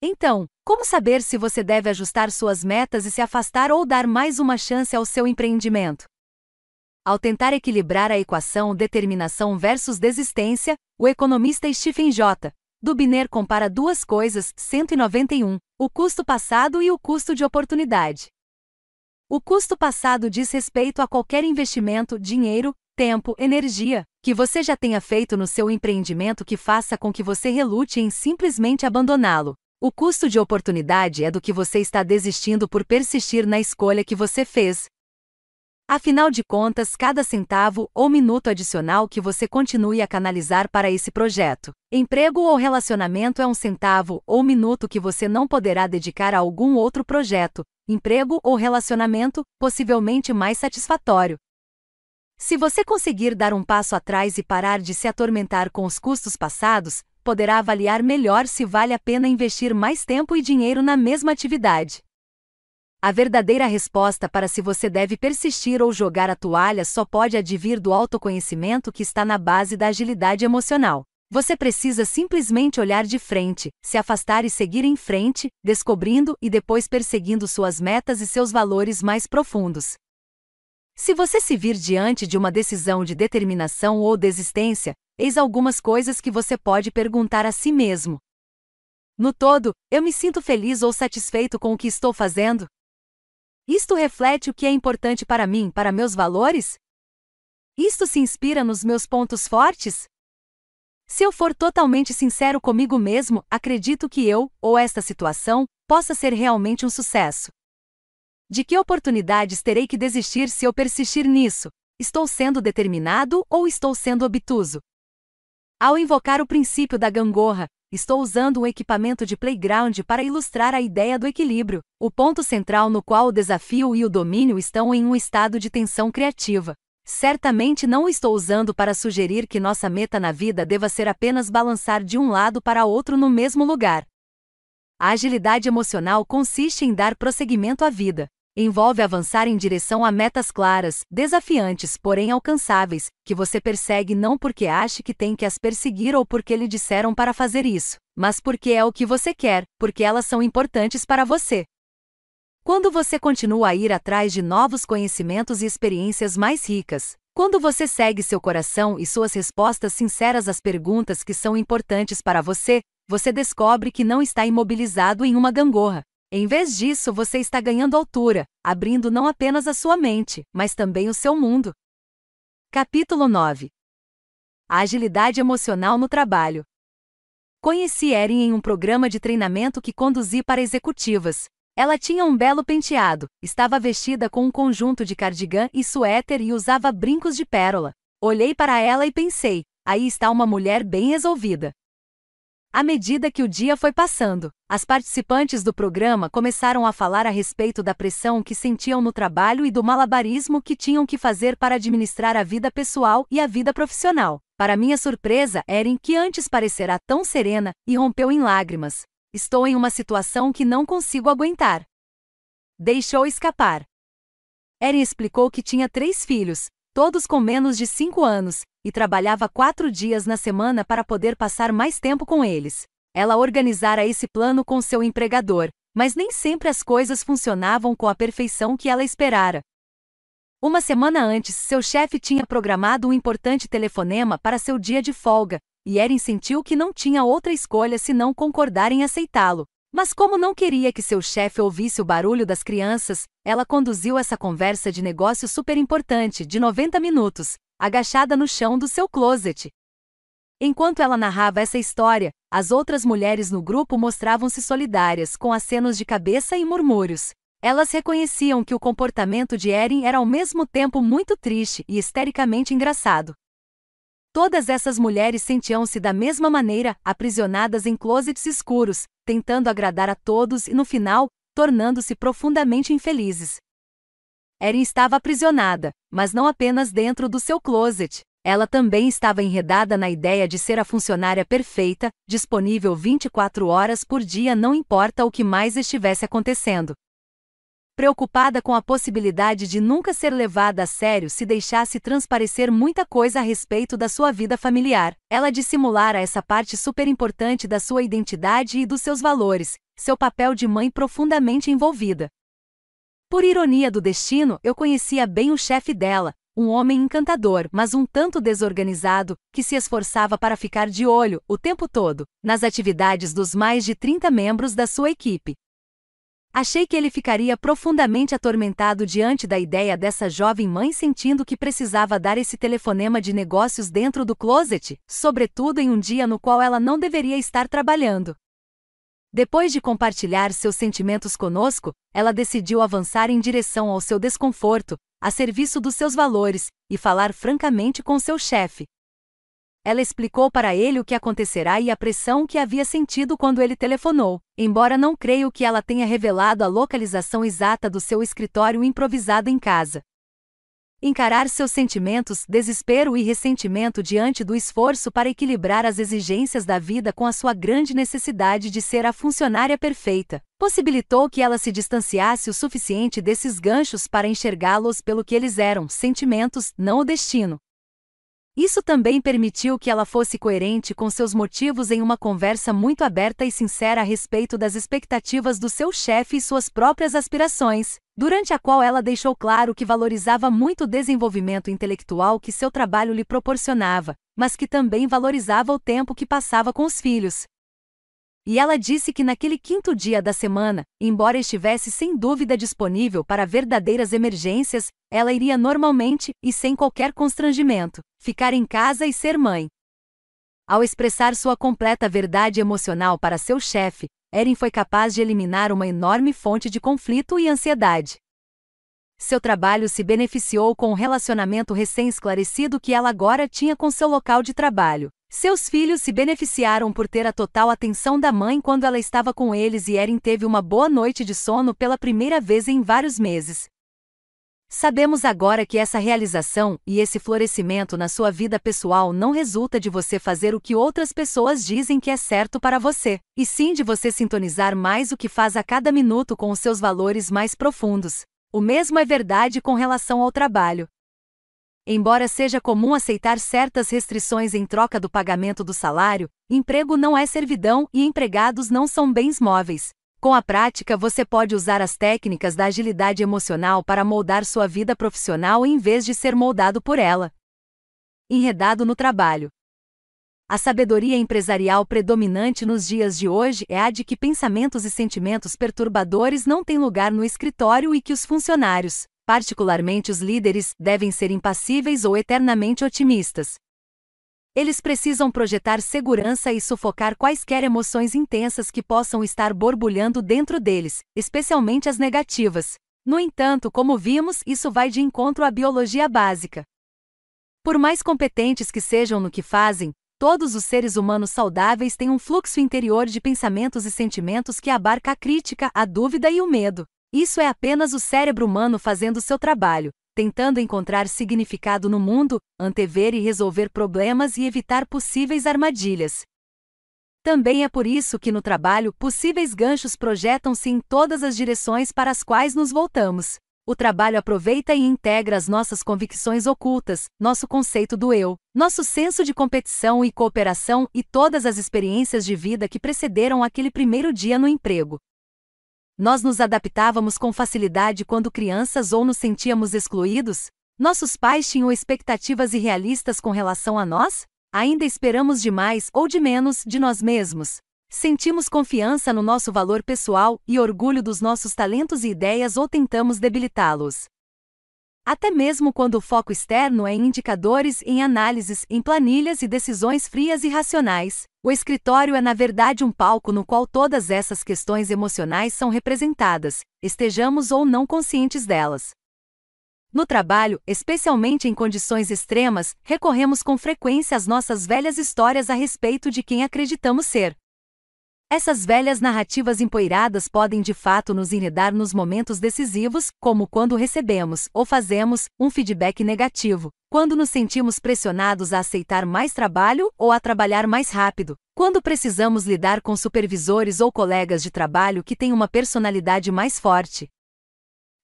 Então, como saber se você deve ajustar suas metas e se afastar ou dar mais uma chance ao seu empreendimento? Ao tentar equilibrar a equação determinação versus desistência, o economista Stephen J. Dubiner compara duas coisas, 191, o custo passado e o custo de oportunidade. O custo passado diz respeito a qualquer investimento, dinheiro, tempo, energia, que você já tenha feito no seu empreendimento que faça com que você relute em simplesmente abandoná-lo. O custo de oportunidade é do que você está desistindo por persistir na escolha que você fez. Afinal de contas, cada centavo ou minuto adicional que você continue a canalizar para esse projeto, emprego ou relacionamento é um centavo ou minuto que você não poderá dedicar a algum outro projeto, emprego ou relacionamento, possivelmente mais satisfatório. Se você conseguir dar um passo atrás e parar de se atormentar com os custos passados, poderá avaliar melhor se vale a pena investir mais tempo e dinheiro na mesma atividade. A verdadeira resposta para se você deve persistir ou jogar a toalha só pode advir do autoconhecimento que está na base da agilidade emocional. Você precisa simplesmente olhar de frente, se afastar e seguir em frente, descobrindo e depois perseguindo suas metas e seus valores mais profundos. Se você se vir diante de uma decisão de determinação ou desistência, Eis algumas coisas que você pode perguntar a si mesmo. No todo, eu me sinto feliz ou satisfeito com o que estou fazendo? Isto reflete o que é importante para mim, para meus valores? Isto se inspira nos meus pontos fortes? Se eu for totalmente sincero comigo mesmo, acredito que eu, ou esta situação, possa ser realmente um sucesso. De que oportunidades terei que desistir se eu persistir nisso? Estou sendo determinado ou estou sendo obtuso? Ao invocar o princípio da gangorra, estou usando um equipamento de playground para ilustrar a ideia do equilíbrio, o ponto central no qual o desafio e o domínio estão em um estado de tensão criativa. Certamente não estou usando para sugerir que nossa meta na vida deva ser apenas balançar de um lado para outro no mesmo lugar. A agilidade emocional consiste em dar prosseguimento à vida. Envolve avançar em direção a metas claras, desafiantes, porém alcançáveis, que você persegue não porque ache que tem que as perseguir ou porque lhe disseram para fazer isso, mas porque é o que você quer, porque elas são importantes para você. Quando você continua a ir atrás de novos conhecimentos e experiências mais ricas, quando você segue seu coração e suas respostas sinceras às perguntas que são importantes para você, você descobre que não está imobilizado em uma gangorra. Em vez disso, você está ganhando altura, abrindo não apenas a sua mente, mas também o seu mundo. Capítulo 9 A agilidade emocional no trabalho. Conheci Erin em um programa de treinamento que conduzi para executivas. Ela tinha um belo penteado, estava vestida com um conjunto de cardigan e suéter e usava brincos de pérola. Olhei para ela e pensei: aí está uma mulher bem resolvida. À medida que o dia foi passando, as participantes do programa começaram a falar a respeito da pressão que sentiam no trabalho e do malabarismo que tinham que fazer para administrar a vida pessoal e a vida profissional. Para minha surpresa, Erin, que antes parecerá tão serena, irrompeu em lágrimas. Estou em uma situação que não consigo aguentar. Deixou escapar. Erin explicou que tinha três filhos, todos com menos de cinco anos, e trabalhava quatro dias na semana para poder passar mais tempo com eles. Ela organizara esse plano com seu empregador, mas nem sempre as coisas funcionavam com a perfeição que ela esperara. Uma semana antes, seu chefe tinha programado um importante telefonema para seu dia de folga, e Erin sentiu que não tinha outra escolha senão concordar em aceitá-lo. Mas como não queria que seu chefe ouvisse o barulho das crianças, ela conduziu essa conversa de negócio super importante de 90 minutos, agachada no chão do seu closet. Enquanto ela narrava essa história, as outras mulheres no grupo mostravam-se solidárias, com acenos de cabeça e murmúrios. Elas reconheciam que o comportamento de Erin era ao mesmo tempo muito triste e histericamente engraçado. Todas essas mulheres sentiam-se da mesma maneira, aprisionadas em closets escuros, tentando agradar a todos e no final, tornando-se profundamente infelizes. Erin estava aprisionada, mas não apenas dentro do seu closet. Ela também estava enredada na ideia de ser a funcionária perfeita, disponível 24 horas por dia, não importa o que mais estivesse acontecendo. Preocupada com a possibilidade de nunca ser levada a sério se deixasse transparecer muita coisa a respeito da sua vida familiar, ela dissimulara essa parte super importante da sua identidade e dos seus valores, seu papel de mãe profundamente envolvida. Por ironia do destino, eu conhecia bem o chefe dela, um homem encantador, mas um tanto desorganizado, que se esforçava para ficar de olho, o tempo todo, nas atividades dos mais de 30 membros da sua equipe. Achei que ele ficaria profundamente atormentado diante da ideia dessa jovem mãe sentindo que precisava dar esse telefonema de negócios dentro do closet, sobretudo em um dia no qual ela não deveria estar trabalhando. Depois de compartilhar seus sentimentos conosco, ela decidiu avançar em direção ao seu desconforto, a serviço dos seus valores, e falar francamente com seu chefe. Ela explicou para ele o que acontecerá e a pressão que havia sentido quando ele telefonou, embora não creio que ela tenha revelado a localização exata do seu escritório improvisado em casa. Encarar seus sentimentos, desespero e ressentimento diante do esforço para equilibrar as exigências da vida com a sua grande necessidade de ser a funcionária perfeita, possibilitou que ela se distanciasse o suficiente desses ganchos para enxergá-los pelo que eles eram, sentimentos, não o destino. Isso também permitiu que ela fosse coerente com seus motivos em uma conversa muito aberta e sincera a respeito das expectativas do seu chefe e suas próprias aspirações, durante a qual ela deixou claro que valorizava muito o desenvolvimento intelectual que seu trabalho lhe proporcionava, mas que também valorizava o tempo que passava com os filhos, e ela disse que naquele quinto dia da semana, embora estivesse sem dúvida disponível para verdadeiras emergências, ela iria normalmente, e sem qualquer constrangimento, ficar em casa e ser mãe. Ao expressar sua completa verdade emocional para seu chefe, Erin foi capaz de eliminar uma enorme fonte de conflito e ansiedade. Seu trabalho se beneficiou com o relacionamento recém-esclarecido que ela agora tinha com seu local de trabalho. Seus filhos se beneficiaram por ter a total atenção da mãe quando ela estava com eles e Erin teve uma boa noite de sono pela primeira vez em vários meses. Sabemos agora que essa realização e esse florescimento na sua vida pessoal não resulta de você fazer o que outras pessoas dizem que é certo para você, e sim de você sintonizar mais o que faz a cada minuto com os seus valores mais profundos. O mesmo é verdade com relação ao trabalho. Embora seja comum aceitar certas restrições em troca do pagamento do salário, emprego não é servidão e empregados não são bens móveis. Com a prática, você pode usar as técnicas da agilidade emocional para moldar sua vida profissional em vez de ser moldado por ela. Enredado no trabalho. A sabedoria empresarial predominante nos dias de hoje é a de que pensamentos e sentimentos perturbadores não têm lugar no escritório e que os funcionários, particularmente os líderes, devem ser impassíveis ou eternamente otimistas. Eles precisam projetar segurança e sufocar quaisquer emoções intensas que possam estar borbulhando dentro deles, especialmente as negativas. No entanto, como vimos, isso vai de encontro à biologia básica. Por mais competentes que sejam no que fazem, todos os seres humanos saudáveis têm um fluxo interior de pensamentos e sentimentos que abarca a crítica, a dúvida e o medo. Isso é apenas o cérebro humano fazendo seu trabalho, tentando encontrar significado no mundo, antever e resolver problemas e evitar possíveis armadilhas. Também é por isso que no trabalho possíveis ganchos projetam-se em todas as direções para as quais nos voltamos. O trabalho aproveita e integra as nossas convicções ocultas, nosso conceito do eu, nosso senso de competição e cooperação e todas as experiências de vida que precederam aquele primeiro dia no emprego. Nós nos adaptávamos com facilidade quando crianças ou nos sentíamos excluídos? Nossos pais tinham expectativas irrealistas com relação a nós? Ainda esperamos demais ou de menos de nós mesmos? Sentimos confiança no nosso valor pessoal e orgulho dos nossos talentos e ideias ou tentamos debilitá-los? Até mesmo quando o foco externo é em indicadores, em análises, em planilhas e decisões frias e racionais, o escritório é na verdade um palco no qual todas essas questões emocionais são representadas, estejamos ou não conscientes delas. No trabalho, especialmente em condições extremas, recorremos com frequência às nossas velhas histórias a respeito de quem acreditamos ser. Essas velhas narrativas empoeiradas podem de fato nos enredar nos momentos decisivos, como quando recebemos, ou fazemos, um feedback negativo, quando nos sentimos pressionados a aceitar mais trabalho ou a trabalhar mais rápido, quando precisamos lidar com supervisores ou colegas de trabalho que têm uma personalidade mais forte.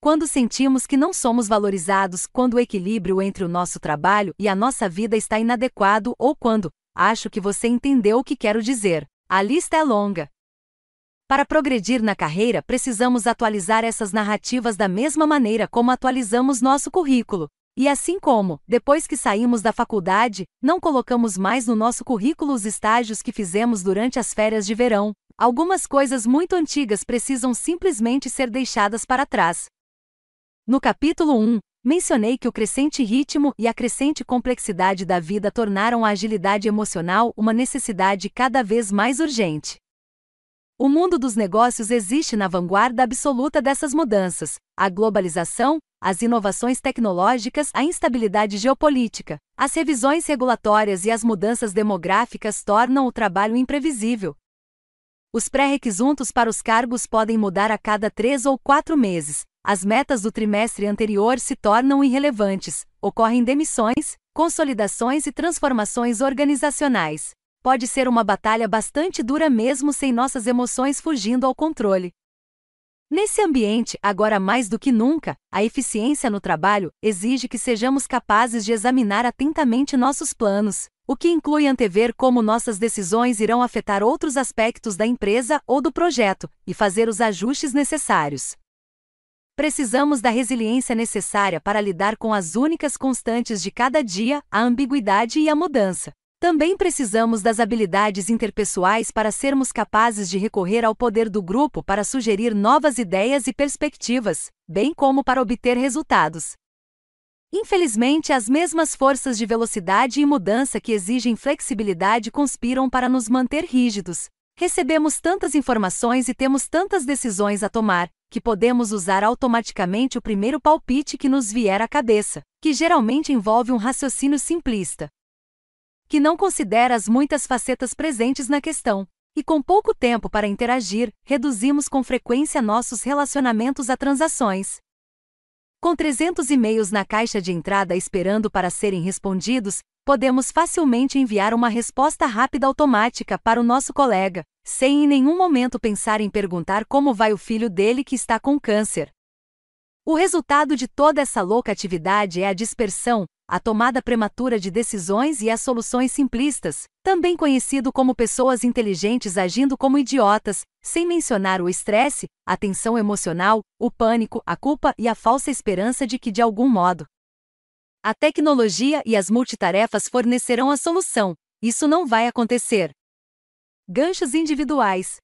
Quando sentimos que não somos valorizados, quando o equilíbrio entre o nosso trabalho e a nossa vida está inadequado ou quando, acho que você entendeu o que quero dizer a lista é longa. Para progredir na carreira, precisamos atualizar essas narrativas da mesma maneira como atualizamos nosso currículo. E assim como, depois que saímos da faculdade, não colocamos mais no nosso currículo os estágios que fizemos durante as férias de verão, algumas coisas muito antigas precisam simplesmente ser deixadas para trás. No capítulo 1, Mencionei que o crescente ritmo e a crescente complexidade da vida tornaram a agilidade emocional uma necessidade cada vez mais urgente. O mundo dos negócios existe na vanguarda absoluta dessas mudanças. A globalização, as inovações tecnológicas, a instabilidade geopolítica, as revisões regulatórias e as mudanças demográficas tornam o trabalho imprevisível. Os pré-requisitos para os cargos podem mudar a cada três ou quatro meses, as metas do trimestre anterior se tornam irrelevantes, ocorrem demissões, consolidações e transformações organizacionais. Pode ser uma batalha bastante dura mesmo sem nossas emoções fugindo ao controle. Nesse ambiente, agora mais do que nunca, a eficiência no trabalho exige que sejamos capazes de examinar atentamente nossos planos, o que inclui antever como nossas decisões irão afetar outros aspectos da empresa ou do projeto, e fazer os ajustes necessários. Precisamos da resiliência necessária para lidar com as únicas constantes de cada dia, a ambiguidade e a mudança. Também precisamos das habilidades interpessoais para sermos capazes de recorrer ao poder do grupo para sugerir novas ideias e perspectivas, bem como para obter resultados. Infelizmente, as mesmas forças de velocidade e mudança que exigem flexibilidade conspiram para nos manter rígidos. Recebemos tantas informações e temos tantas decisões a tomar, que podemos usar automaticamente o primeiro palpite que nos vier à cabeça, que geralmente envolve um raciocínio simplista, que não considera as muitas facetas presentes na questão. E com pouco tempo para interagir, reduzimos com frequência nossos relacionamentos a transações. Com 300 e-mails na caixa de entrada esperando para serem respondidos, podemos facilmente enviar uma resposta rápida automática para o nosso colega, sem em nenhum momento pensar em perguntar como vai o filho dele que está com câncer. O resultado de toda essa louca atividade é a dispersão, a tomada prematura de decisões e as soluções simplistas, também conhecido como pessoas inteligentes agindo como idiotas, sem mencionar o estresse, a tensão emocional, o pânico, a culpa e a falsa esperança de que, de algum modo, a tecnologia e as multitarefas fornecerão a solução. Isso não vai acontecer. Ganchos individuais.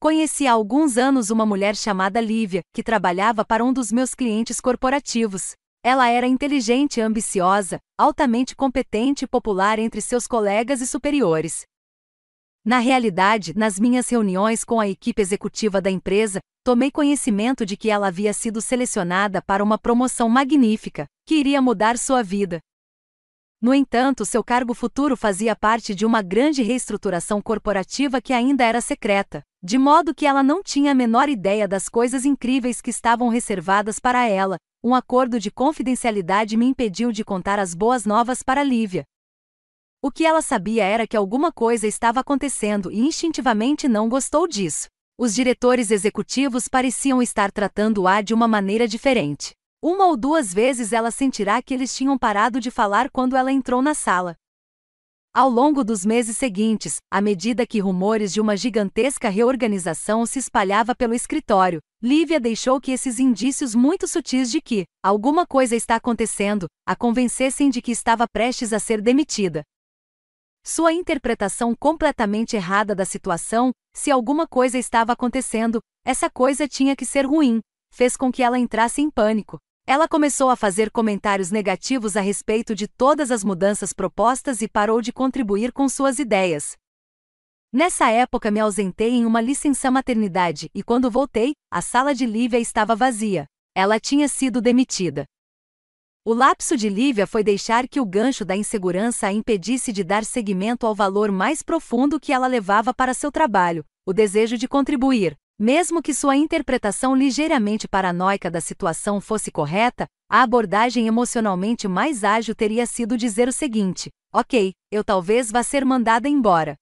Conheci há alguns anos uma mulher chamada Lívia, que trabalhava para um dos meus clientes corporativos. Ela era inteligente e ambiciosa, altamente competente e popular entre seus colegas e superiores. Na realidade, nas minhas reuniões com a equipe executiva da empresa, tomei conhecimento de que ela havia sido selecionada para uma promoção magnífica, que iria mudar sua vida. No entanto, seu cargo futuro fazia parte de uma grande reestruturação corporativa que ainda era secreta, de modo que ela não tinha a menor ideia das coisas incríveis que estavam reservadas para ela, um acordo de confidencialidade me impediu de contar as boas novas para Lívia. O que ela sabia era que alguma coisa estava acontecendo e instintivamente não gostou disso. Os diretores executivos pareciam estar tratando-a de uma maneira diferente. Uma ou duas vezes ela sentirá que eles tinham parado de falar quando ela entrou na sala. Ao longo dos meses seguintes, à medida que rumores de uma gigantesca reorganização se espalhava pelo escritório, Lívia deixou que esses indícios muito sutis de que alguma coisa está acontecendo a convencessem de que estava prestes a ser demitida. Sua interpretação completamente errada da situação, se alguma coisa estava acontecendo, essa coisa tinha que ser ruim, fez com que ela entrasse em pânico. Ela começou a fazer comentários negativos a respeito de todas as mudanças propostas e parou de contribuir com suas ideias. Nessa época me ausentei em uma licença maternidade e quando voltei, a sala de Lívia estava vazia. Ela tinha sido demitida. O lapso de Lívia foi deixar que o gancho da insegurança a impedisse de dar seguimento ao valor mais profundo que ela levava para seu trabalho, o desejo de contribuir. Mesmo que sua interpretação ligeiramente paranoica da situação fosse correta, a abordagem emocionalmente mais ágil teria sido dizer o seguinte: Ok, eu talvez vá ser mandada embora.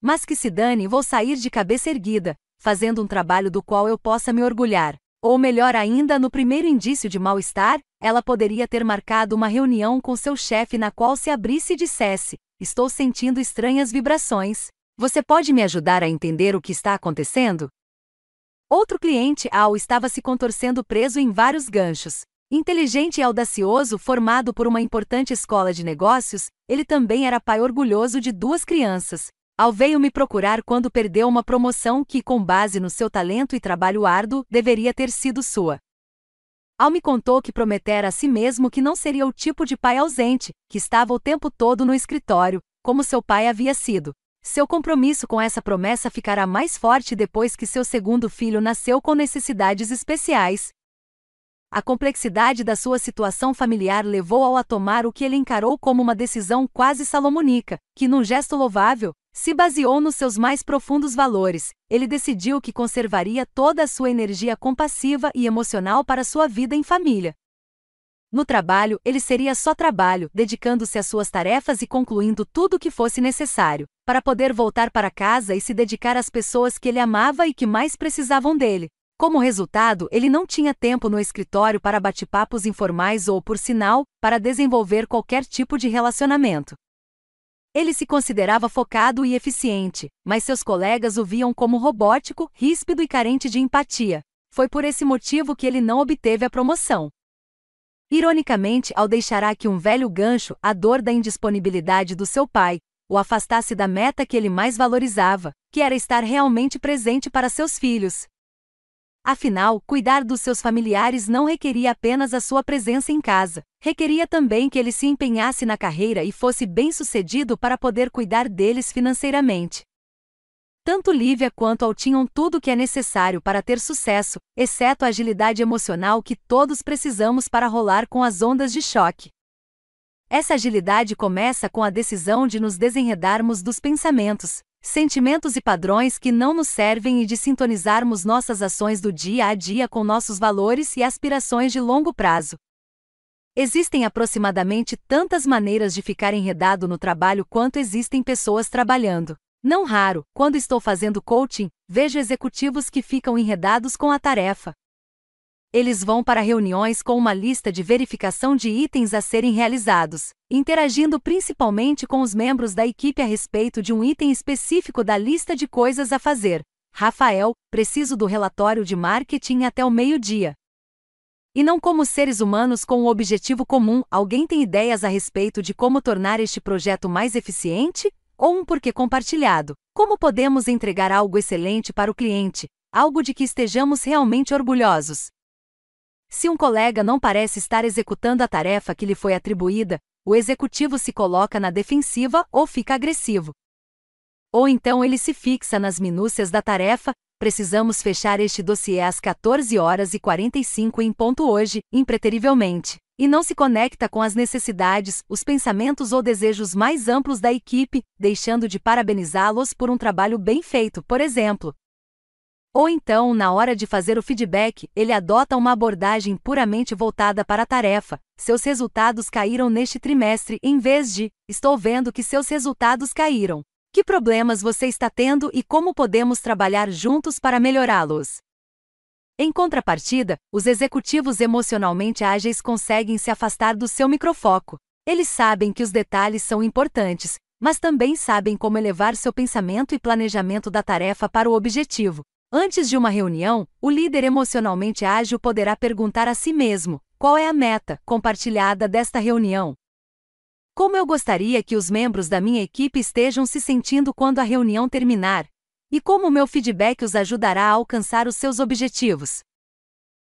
Mas que se dane, vou sair de cabeça erguida, fazendo um trabalho do qual eu possa me orgulhar. Ou melhor ainda, no primeiro indício de mal-estar, ela poderia ter marcado uma reunião com seu chefe na qual se abrisse e dissesse: Estou sentindo estranhas vibrações. Você pode me ajudar a entender o que está acontecendo? Outro cliente, Al, estava se contorcendo preso em vários ganchos. Inteligente e audacioso, formado por uma importante escola de negócios, ele também era pai orgulhoso de duas crianças. Al veio me procurar quando perdeu uma promoção que, com base no seu talento e trabalho árduo, deveria ter sido sua. Al me contou que prometera a si mesmo que não seria o tipo de pai ausente, que estava o tempo todo no escritório, como seu pai havia sido. Seu compromisso com essa promessa ficará mais forte depois que seu segundo filho nasceu com necessidades especiais. A complexidade da sua situação familiar levou-o a tomar o que ele encarou como uma decisão quase salomônica, que, num gesto louvável, se baseou nos seus mais profundos valores. Ele decidiu que conservaria toda a sua energia compassiva e emocional para sua vida em família. No trabalho, ele seria só trabalho, dedicando-se às suas tarefas e concluindo tudo o que fosse necessário, para poder voltar para casa e se dedicar às pessoas que ele amava e que mais precisavam dele. Como resultado, ele não tinha tempo no escritório para bate-papos informais ou, por sinal, para desenvolver qualquer tipo de relacionamento. Ele se considerava focado e eficiente, mas seus colegas o viam como robótico, ríspido e carente de empatia. Foi por esse motivo que ele não obteve a promoção. Ironicamente, ao deixar aqui um velho gancho, a dor da indisponibilidade do seu pai, o afastasse da meta que ele mais valorizava, que era estar realmente presente para seus filhos. Afinal, cuidar dos seus familiares não requeria apenas a sua presença em casa, requeria também que ele se empenhasse na carreira e fosse bem-sucedido para poder cuidar deles financeiramente. Tanto Lívia quanto Al tinham tudo o que é necessário para ter sucesso, exceto a agilidade emocional que todos precisamos para rolar com as ondas de choque. Essa agilidade começa com a decisão de nos desenredarmos dos pensamentos, sentimentos e padrões que não nos servem e de sintonizarmos nossas ações do dia a dia com nossos valores e aspirações de longo prazo. Existem aproximadamente tantas maneiras de ficar enredado no trabalho quanto existem pessoas trabalhando. Não raro, quando estou fazendo coaching, vejo executivos que ficam enredados com a tarefa. Eles vão para reuniões com uma lista de verificação de itens a serem realizados, interagindo principalmente com os membros da equipe a respeito de um item específico da lista de coisas a fazer. Rafael, preciso do relatório de marketing até o meio-dia. E não como seres humanos com um objetivo comum, alguém tem ideias a respeito de como tornar este projeto mais eficiente? Ou um porquê compartilhado? Como podemos entregar algo excelente para o cliente, algo de que estejamos realmente orgulhosos? Se um colega não parece estar executando a tarefa que lhe foi atribuída, o executivo se coloca na defensiva ou fica agressivo. Ou então ele se fixa nas minúcias da tarefa, precisamos fechar este dossiê às 14 horas e 45 em ponto hoje, impreterivelmente, e não se conecta com as necessidades, os pensamentos ou desejos mais amplos da equipe, deixando de parabenizá-los por um trabalho bem feito, por exemplo, ou então, na hora de fazer o feedback, ele adota uma abordagem puramente voltada para a tarefa. Seus resultados caíram neste trimestre, em vez de, estou vendo que seus resultados caíram. Que problemas você está tendo e como podemos trabalhar juntos para melhorá-los? Em contrapartida, os executivos emocionalmente ágeis conseguem se afastar do seu microfoco. Eles sabem que os detalhes são importantes, mas também sabem como elevar seu pensamento e planejamento da tarefa para o objetivo. Antes de uma reunião, o líder emocionalmente ágil poderá perguntar a si mesmo: qual é a meta compartilhada desta reunião? Como eu gostaria que os membros da minha equipe estejam se sentindo quando a reunião terminar? E como o meu feedback os ajudará a alcançar os seus objetivos?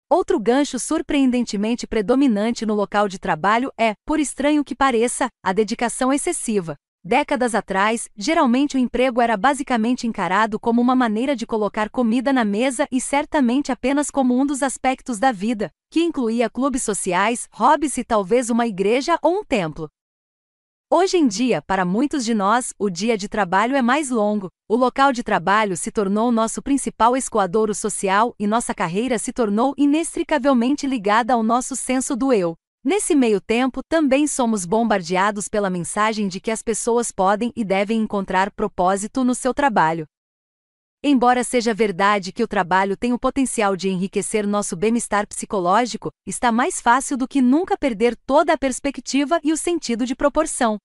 Outro gancho surpreendentemente predominante no local de trabalho é, por estranho que pareça, a dedicação excessiva. Décadas atrás, geralmente o emprego era basicamente encarado como uma maneira de colocar comida na mesa e certamente apenas como um dos aspectos da vida, que incluía clubes sociais, hobbies e talvez uma igreja ou um templo. Hoje em dia, para muitos de nós, o dia de trabalho é mais longo, o local de trabalho se tornou nosso principal escoadouro social e nossa carreira se tornou inextricavelmente ligada ao nosso senso do eu. Nesse meio tempo, também somos bombardeados pela mensagem de que as pessoas podem e devem encontrar propósito no seu trabalho. Embora seja verdade que o trabalho tem o potencial de enriquecer nosso bem-estar psicológico, está mais fácil do que nunca perder toda a perspectiva e o sentido de proporção.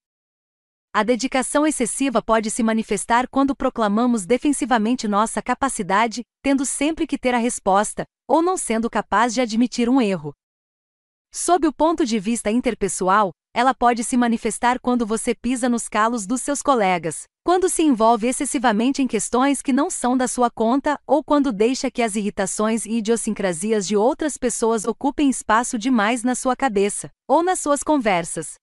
A dedicação excessiva pode se manifestar quando proclamamos defensivamente nossa capacidade, tendo sempre que ter a resposta, ou não sendo capaz de admitir um erro. Sob o ponto de vista interpessoal, ela pode se manifestar quando você pisa nos calos dos seus colegas, quando se envolve excessivamente em questões que não são da sua conta ou quando deixa que as irritações e idiosincrasias de outras pessoas ocupem espaço demais na sua cabeça ou nas suas conversas.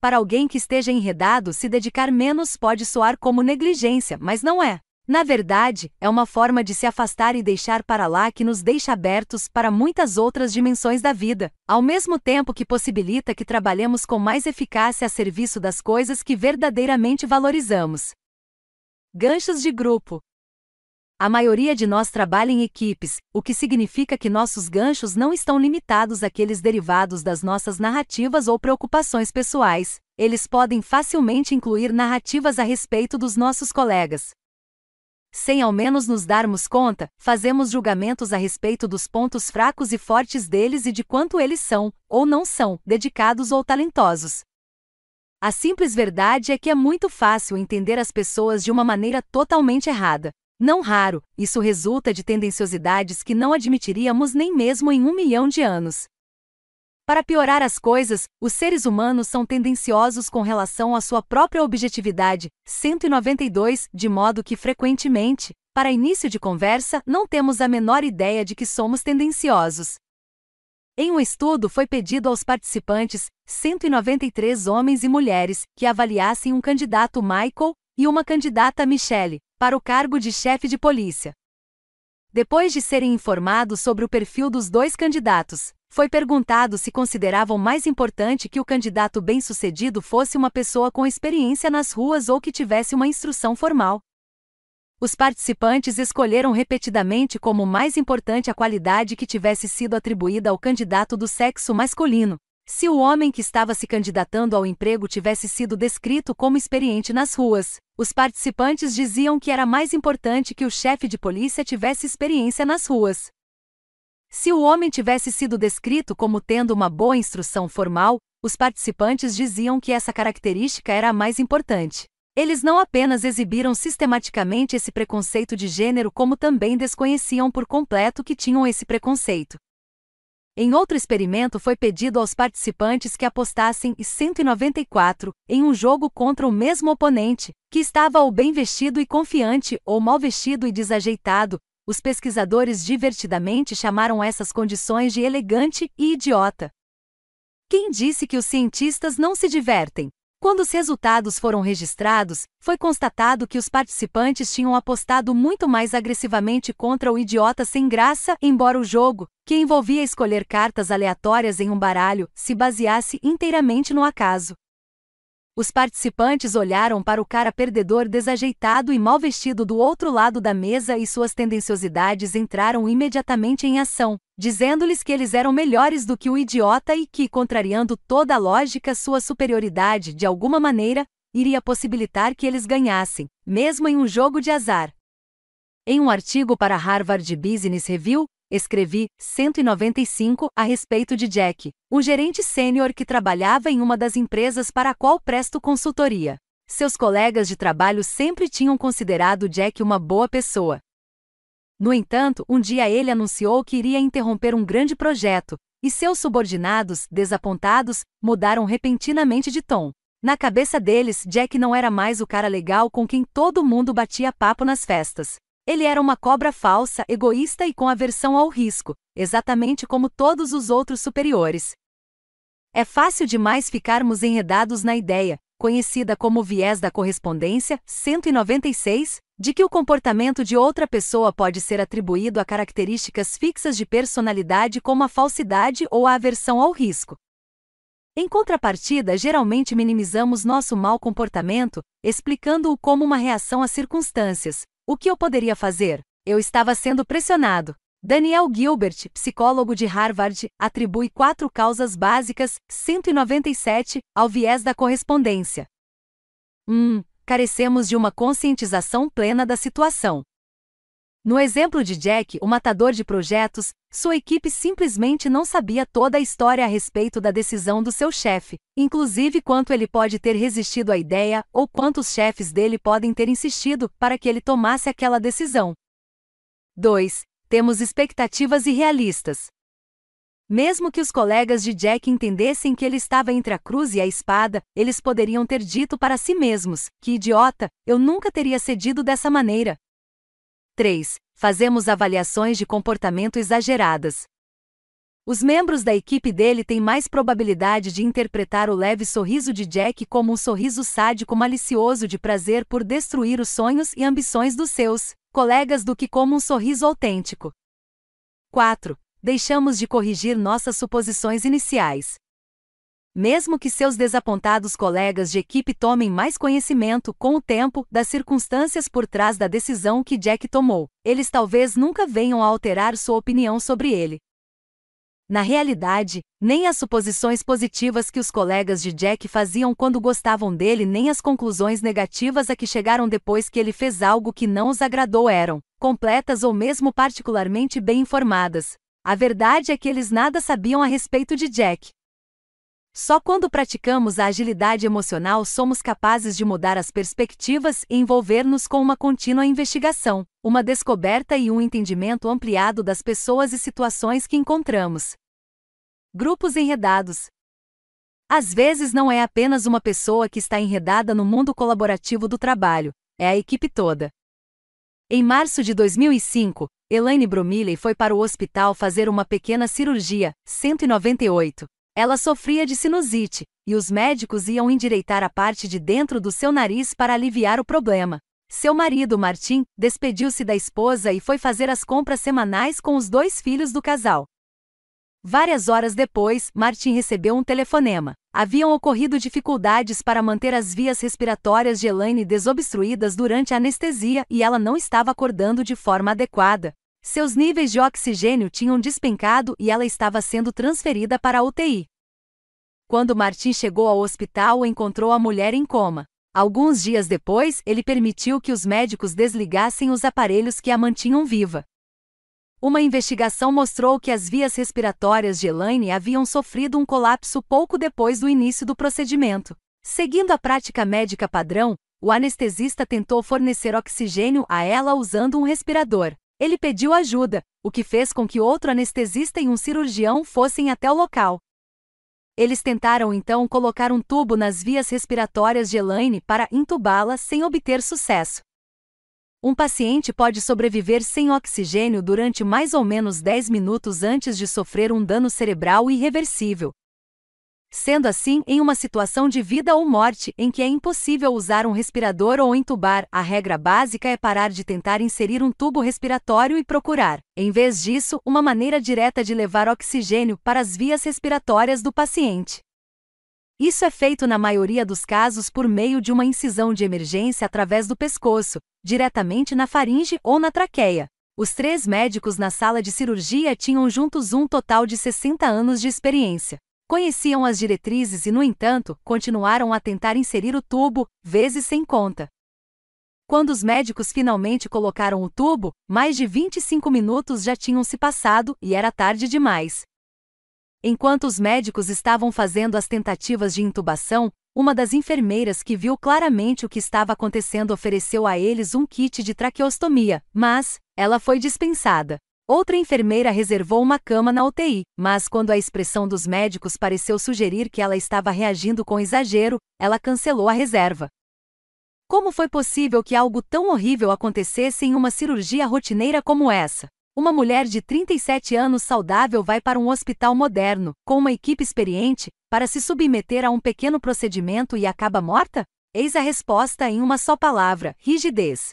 Para alguém que esteja enredado, se dedicar menos pode soar como negligência, mas não é. Na verdade, é uma forma de se afastar e deixar para lá que nos deixa abertos para muitas outras dimensões da vida, ao mesmo tempo que possibilita que trabalhemos com mais eficácia a serviço das coisas que verdadeiramente valorizamos. Ganchos de grupo. A maioria de nós trabalha em equipes, o que significa que nossos ganchos não estão limitados àqueles derivados das nossas narrativas ou preocupações pessoais. Eles podem facilmente incluir narrativas a respeito dos nossos colegas, sem ao menos nos darmos conta, fazemos julgamentos a respeito dos pontos fracos e fortes deles e de quanto eles são, ou não são, dedicados ou talentosos. A simples verdade é que é muito fácil entender as pessoas de uma maneira totalmente errada. Não raro, isso resulta de tendenciosidades que não admitiríamos nem mesmo em um milhão de anos. Para piorar as coisas, os seres humanos são tendenciosos com relação à sua própria objetividade, 192, de modo que frequentemente, para início de conversa, não temos a menor ideia de que somos tendenciosos. Em um estudo foi pedido aos participantes, 193 homens e mulheres, que avaliassem um candidato Michael e uma candidata Michelle para o cargo de chefe de polícia. Depois de serem informados sobre o perfil dos dois candidatos, Foi perguntado se consideravam mais importante que o candidato bem-sucedido fosse uma pessoa com experiência nas ruas ou que tivesse uma instrução formal. Os participantes escolheram repetidamente como mais importante a qualidade que tivesse sido atribuída ao candidato do sexo masculino. Se o homem que estava se candidatando ao emprego tivesse sido descrito como experiente nas ruas, os participantes diziam que era mais importante que o chefe de polícia tivesse experiência nas ruas. Se o homem tivesse sido descrito como tendo uma boa instrução formal, os participantes diziam que essa característica era a mais importante. Eles não apenas exibiram sistematicamente esse preconceito de gênero, como também desconheciam por completo que tinham esse preconceito. Em outro experimento foi pedido aos participantes que apostassem 194 em um jogo contra o mesmo oponente, que estava ou bem vestido e confiante ou mal vestido e desajeitado. Os pesquisadores divertidamente chamaram essas condições de elegante e idiota. Quem disse que os cientistas não se divertem? Quando os resultados foram registrados, foi constatado que os participantes tinham apostado muito mais agressivamente contra o idiota sem graça, embora o jogo, que envolvia escolher cartas aleatórias em um baralho, se baseasse inteiramente no acaso. Os participantes olharam para o cara perdedor desajeitado e mal vestido do outro lado da mesa e suas tendenciosidades entraram imediatamente em ação, dizendo-lhes que eles eram melhores do que o idiota e que, contrariando toda a lógica, sua superioridade, de alguma maneira, iria possibilitar que eles ganhassem, mesmo em um jogo de azar. Em um artigo para Harvard Business Review, escrevi 195 a respeito de Jack, um gerente sênior que trabalhava em uma das empresas para a qual presto consultoria. Seus colegas de trabalho sempre tinham considerado Jack uma boa pessoa. No entanto, um dia ele anunciou que iria interromper um grande projeto, e seus subordinados, desapontados, mudaram repentinamente de tom. Na cabeça deles, Jack não era mais o cara legal com quem todo mundo batia papo nas festas. Ele era uma cobra falsa, egoísta e com aversão ao risco, exatamente como todos os outros superiores. É fácil demais ficarmos enredados na ideia, conhecida como viés da correspondência, 196, de que o comportamento de outra pessoa pode ser atribuído a características fixas de personalidade como a falsidade ou a aversão ao risco. Em contrapartida, geralmente minimizamos nosso mau comportamento, explicando-o como uma reação às circunstâncias, o que eu poderia fazer? Eu estava sendo pressionado. Daniel Gilbert, psicólogo de Harvard, atribui quatro causas básicas, 197, ao viés da correspondência. 1. Um, carecemos de uma conscientização plena da situação. No exemplo de Jack, o matador de projetos, sua equipe simplesmente não sabia toda a história a respeito da decisão do seu chefe, inclusive quanto ele pode ter resistido à ideia ou quantos chefes dele podem ter insistido para que ele tomasse aquela decisão. 2. Temos expectativas irrealistas. Mesmo que os colegas de Jack entendessem que ele estava entre a cruz e a espada, eles poderiam ter dito para si mesmos: que idiota, eu nunca teria cedido dessa maneira. 3. Fazemos avaliações de comportamento exageradas. Os membros da equipe dele têm mais probabilidade de interpretar o leve sorriso de Jack como um sorriso sádico malicioso de prazer por destruir os sonhos e ambições dos seus colegas do que como um sorriso autêntico. 4. Deixamos de corrigir nossas suposições iniciais. Mesmo que seus desapontados colegas de equipe tomem mais conhecimento, com o tempo, das circunstâncias por trás da decisão que Jack tomou, eles talvez nunca venham a alterar sua opinião sobre ele. Na realidade, nem as suposições positivas que os colegas de Jack faziam quando gostavam dele, nem as conclusões negativas a que chegaram depois que ele fez algo que não os agradou eram completas ou mesmo particularmente bem informadas. A verdade é que eles nada sabiam a respeito de Jack. Só quando praticamos a agilidade emocional somos capazes de mudar as perspectivas e envolver-nos com uma contínua investigação, uma descoberta e um entendimento ampliado das pessoas e situações que encontramos. Grupos enredados. Às vezes não é apenas uma pessoa que está enredada no mundo colaborativo do trabalho, é a equipe toda. Em março de 2005, Elaine Bromiley foi para o hospital fazer uma pequena cirurgia, 198. Ela sofria de sinusite, e os médicos iam endireitar a parte de dentro do seu nariz para aliviar o problema. Seu marido, Martin, despediu-se da esposa e foi fazer as compras semanais com os dois filhos do casal. Várias horas depois, Martin recebeu um telefonema. Haviam ocorrido dificuldades para manter as vias respiratórias de Elaine desobstruídas durante a anestesia e ela não estava acordando de forma adequada. Seus níveis de oxigênio tinham despencado e ela estava sendo transferida para a UTI. Quando Martin chegou ao hospital, encontrou a mulher em coma. Alguns dias depois, ele permitiu que os médicos desligassem os aparelhos que a mantinham viva. Uma investigação mostrou que as vias respiratórias de Elaine haviam sofrido um colapso pouco depois do início do procedimento. Seguindo a prática médica padrão, o anestesista tentou fornecer oxigênio a ela usando um respirador. Ele pediu ajuda, o que fez com que outro anestesista e um cirurgião fossem até o local. Eles tentaram então colocar um tubo nas vias respiratórias de Elaine para intubá-la sem obter sucesso. Um paciente pode sobreviver sem oxigênio durante mais ou menos 10 minutos antes de sofrer um dano cerebral irreversível. Sendo assim, em uma situação de vida ou morte em que é impossível usar um respirador ou entubar, a regra básica é parar de tentar inserir um tubo respiratório e procurar, em vez disso, uma maneira direta de levar oxigênio para as vias respiratórias do paciente. Isso é feito na maioria dos casos por meio de uma incisão de emergência através do pescoço, diretamente na faringe ou na traqueia. Os três médicos na sala de cirurgia tinham juntos um total de 60 anos de experiência. Conheciam as diretrizes e, no entanto, continuaram a tentar inserir o tubo, vezes sem conta. Quando os médicos finalmente colocaram o tubo, mais de 25 minutos já tinham se passado e era tarde demais. Enquanto os médicos estavam fazendo as tentativas de intubação, uma das enfermeiras que viu claramente o que estava acontecendo ofereceu a eles um kit de traqueostomia, mas ela foi dispensada. Outra enfermeira reservou uma cama na UTI, mas quando a expressão dos médicos pareceu sugerir que ela estava reagindo com exagero, ela cancelou a reserva. Como foi possível que algo tão horrível acontecesse em uma cirurgia rotineira como essa? Uma mulher de 37 anos saudável vai para um hospital moderno, com uma equipe experiente, para se submeter a um pequeno procedimento e acaba morta? Eis a resposta em uma só palavra: rigidez.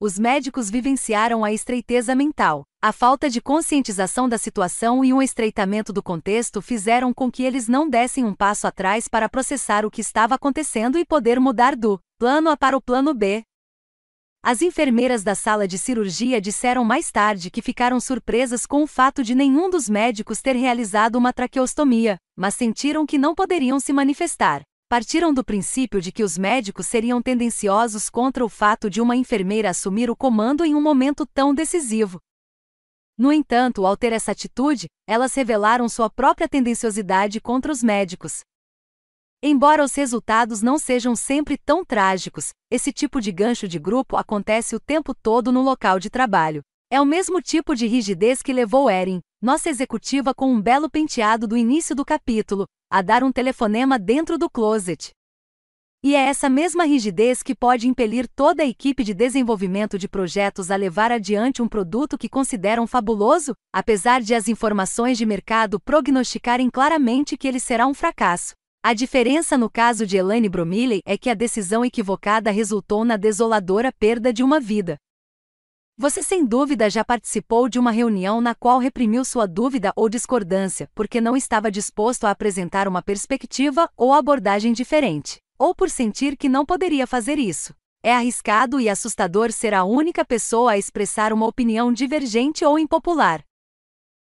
Os médicos vivenciaram a estreiteza mental. A falta de conscientização da situação e um estreitamento do contexto fizeram com que eles não dessem um passo atrás para processar o que estava acontecendo e poder mudar do plano A para o plano B, as enfermeiras da sala de cirurgia disseram mais tarde que ficaram surpresas com o fato de nenhum dos médicos ter realizado uma traqueostomia, mas sentiram que não poderiam se manifestar. Partiram do princípio de que os médicos seriam tendenciosos contra o fato de uma enfermeira assumir o comando em um momento tão decisivo. No entanto, ao ter essa atitude, elas revelaram sua própria tendenciosidade contra os médicos, Embora os resultados não sejam sempre tão trágicos, esse tipo de gancho de grupo acontece o tempo todo no local de trabalho. É o mesmo tipo de rigidez que levou Erin, nossa executiva com um belo penteado do início do capítulo, a dar um telefonema dentro do closet. E é essa mesma rigidez que pode impelir toda a equipe de desenvolvimento de projetos a levar adiante um produto que consideram fabuloso, apesar de as informações de mercado prognosticarem claramente que ele será um fracasso. A diferença no caso de Elaine Bromiley é que a decisão equivocada resultou na desoladora perda de uma vida. Você sem dúvida já participou de uma reunião na qual reprimiu sua dúvida ou discordância porque não estava disposto a apresentar uma perspectiva ou abordagem diferente, ou por sentir que não poderia fazer isso. É arriscado e assustador ser a única pessoa a expressar uma opinião divergente ou impopular.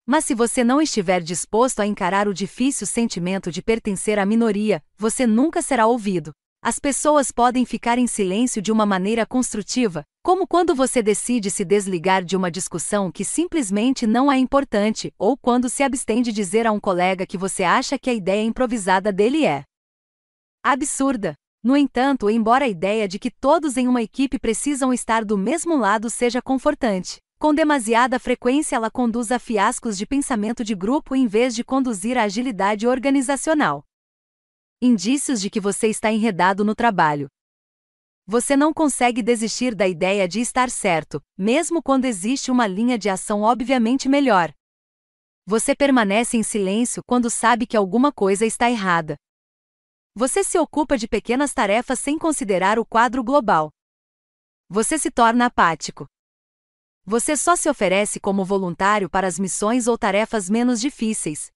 Mas se você não estiver disposto a encarar o difícil sentimento de pertencer à minoria, você nunca será ouvido. As pessoas podem ficar em silêncio de uma maneira construtiva, como quando você decide se desligar de uma discussão que simplesmente não é importante, ou quando se abstém de dizer a um colega que você acha que a ideia improvisada dele é absurda. No entanto, embora a ideia de que todos em uma equipe precisam estar do mesmo lado seja confortante, com demasiada frequência, ela conduz a fiascos de pensamento de grupo em vez de conduzir a agilidade organizacional. Indícios de que você está enredado no trabalho. Você não consegue desistir da ideia de estar certo, mesmo quando existe uma linha de ação obviamente melhor. Você permanece em silêncio quando sabe que alguma coisa está errada. Você se ocupa de pequenas tarefas sem considerar o quadro global. Você se torna apático. Você só se oferece como voluntário para as missões ou tarefas menos difíceis.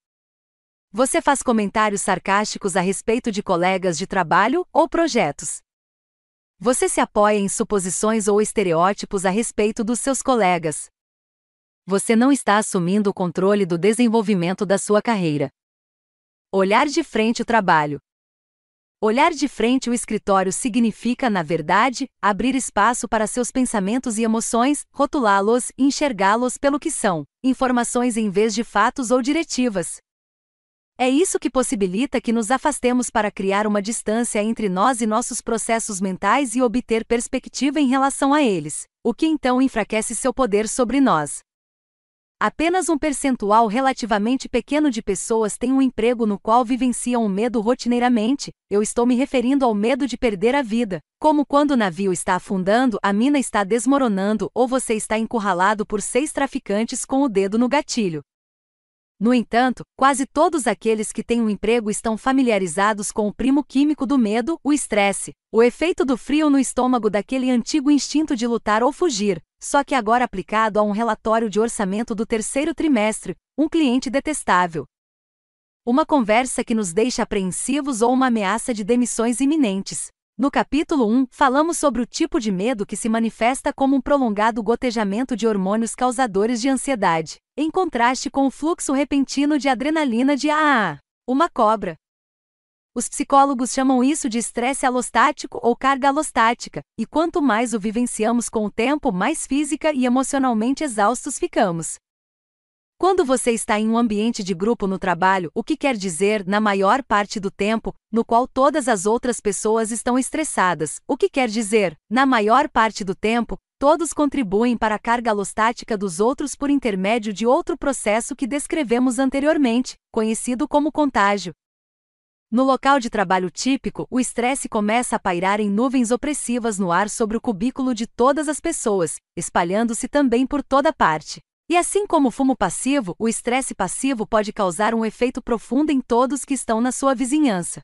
Você faz comentários sarcásticos a respeito de colegas de trabalho ou projetos. Você se apoia em suposições ou estereótipos a respeito dos seus colegas. Você não está assumindo o controle do desenvolvimento da sua carreira. Olhar de frente o trabalho. Olhar de frente o escritório significa, na verdade, abrir espaço para seus pensamentos e emoções, rotulá-los e enxergá-los pelo que são, informações em vez de fatos ou diretivas. É isso que possibilita que nos afastemos para criar uma distância entre nós e nossos processos mentais e obter perspectiva em relação a eles, o que então enfraquece seu poder sobre nós. Apenas um percentual relativamente pequeno de pessoas tem um emprego no qual vivenciam o medo rotineiramente. Eu estou me referindo ao medo de perder a vida, como quando o navio está afundando, a mina está desmoronando ou você está encurralado por seis traficantes com o dedo no gatilho. No entanto, quase todos aqueles que têm um emprego estão familiarizados com o primo químico do medo, o estresse, o efeito do frio no estômago daquele antigo instinto de lutar ou fugir, só que agora aplicado a um relatório de orçamento do terceiro trimestre, um cliente detestável. Uma conversa que nos deixa apreensivos ou uma ameaça de demissões iminentes. No capítulo 1, falamos sobre o tipo de medo que se manifesta como um prolongado gotejamento de hormônios causadores de ansiedade, em contraste com o fluxo repentino de adrenalina de AA, uma cobra. Os psicólogos chamam isso de estresse alostático ou carga alostática, e quanto mais o vivenciamos com o tempo, mais física e emocionalmente exaustos ficamos. Quando você está em um ambiente de grupo no trabalho, o que quer dizer, na maior parte do tempo, no qual todas as outras pessoas estão estressadas, o que quer dizer, na maior parte do tempo, todos contribuem para a carga alostática dos outros por intermédio de outro processo que descrevemos anteriormente, conhecido como contágio. No local de trabalho típico, o estresse começa a pairar em nuvens opressivas no ar sobre o cubículo de todas as pessoas, espalhando-se também por toda parte. E assim como o fumo passivo, o estresse passivo pode causar um efeito profundo em todos que estão na sua vizinhança.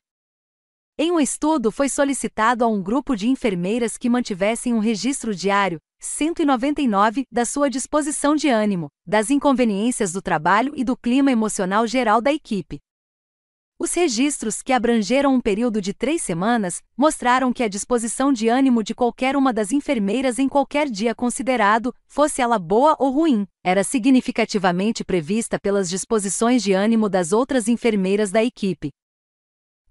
Em um estudo foi solicitado a um grupo de enfermeiras que mantivessem um registro diário, 199, da sua disposição de ânimo, das inconveniências do trabalho e do clima emocional geral da equipe. Os registros, que abrangeram um período de três semanas, mostraram que a disposição de ânimo de qualquer uma das enfermeiras em qualquer dia considerado, fosse ela boa ou ruim, era significativamente prevista pelas disposições de ânimo das outras enfermeiras da equipe.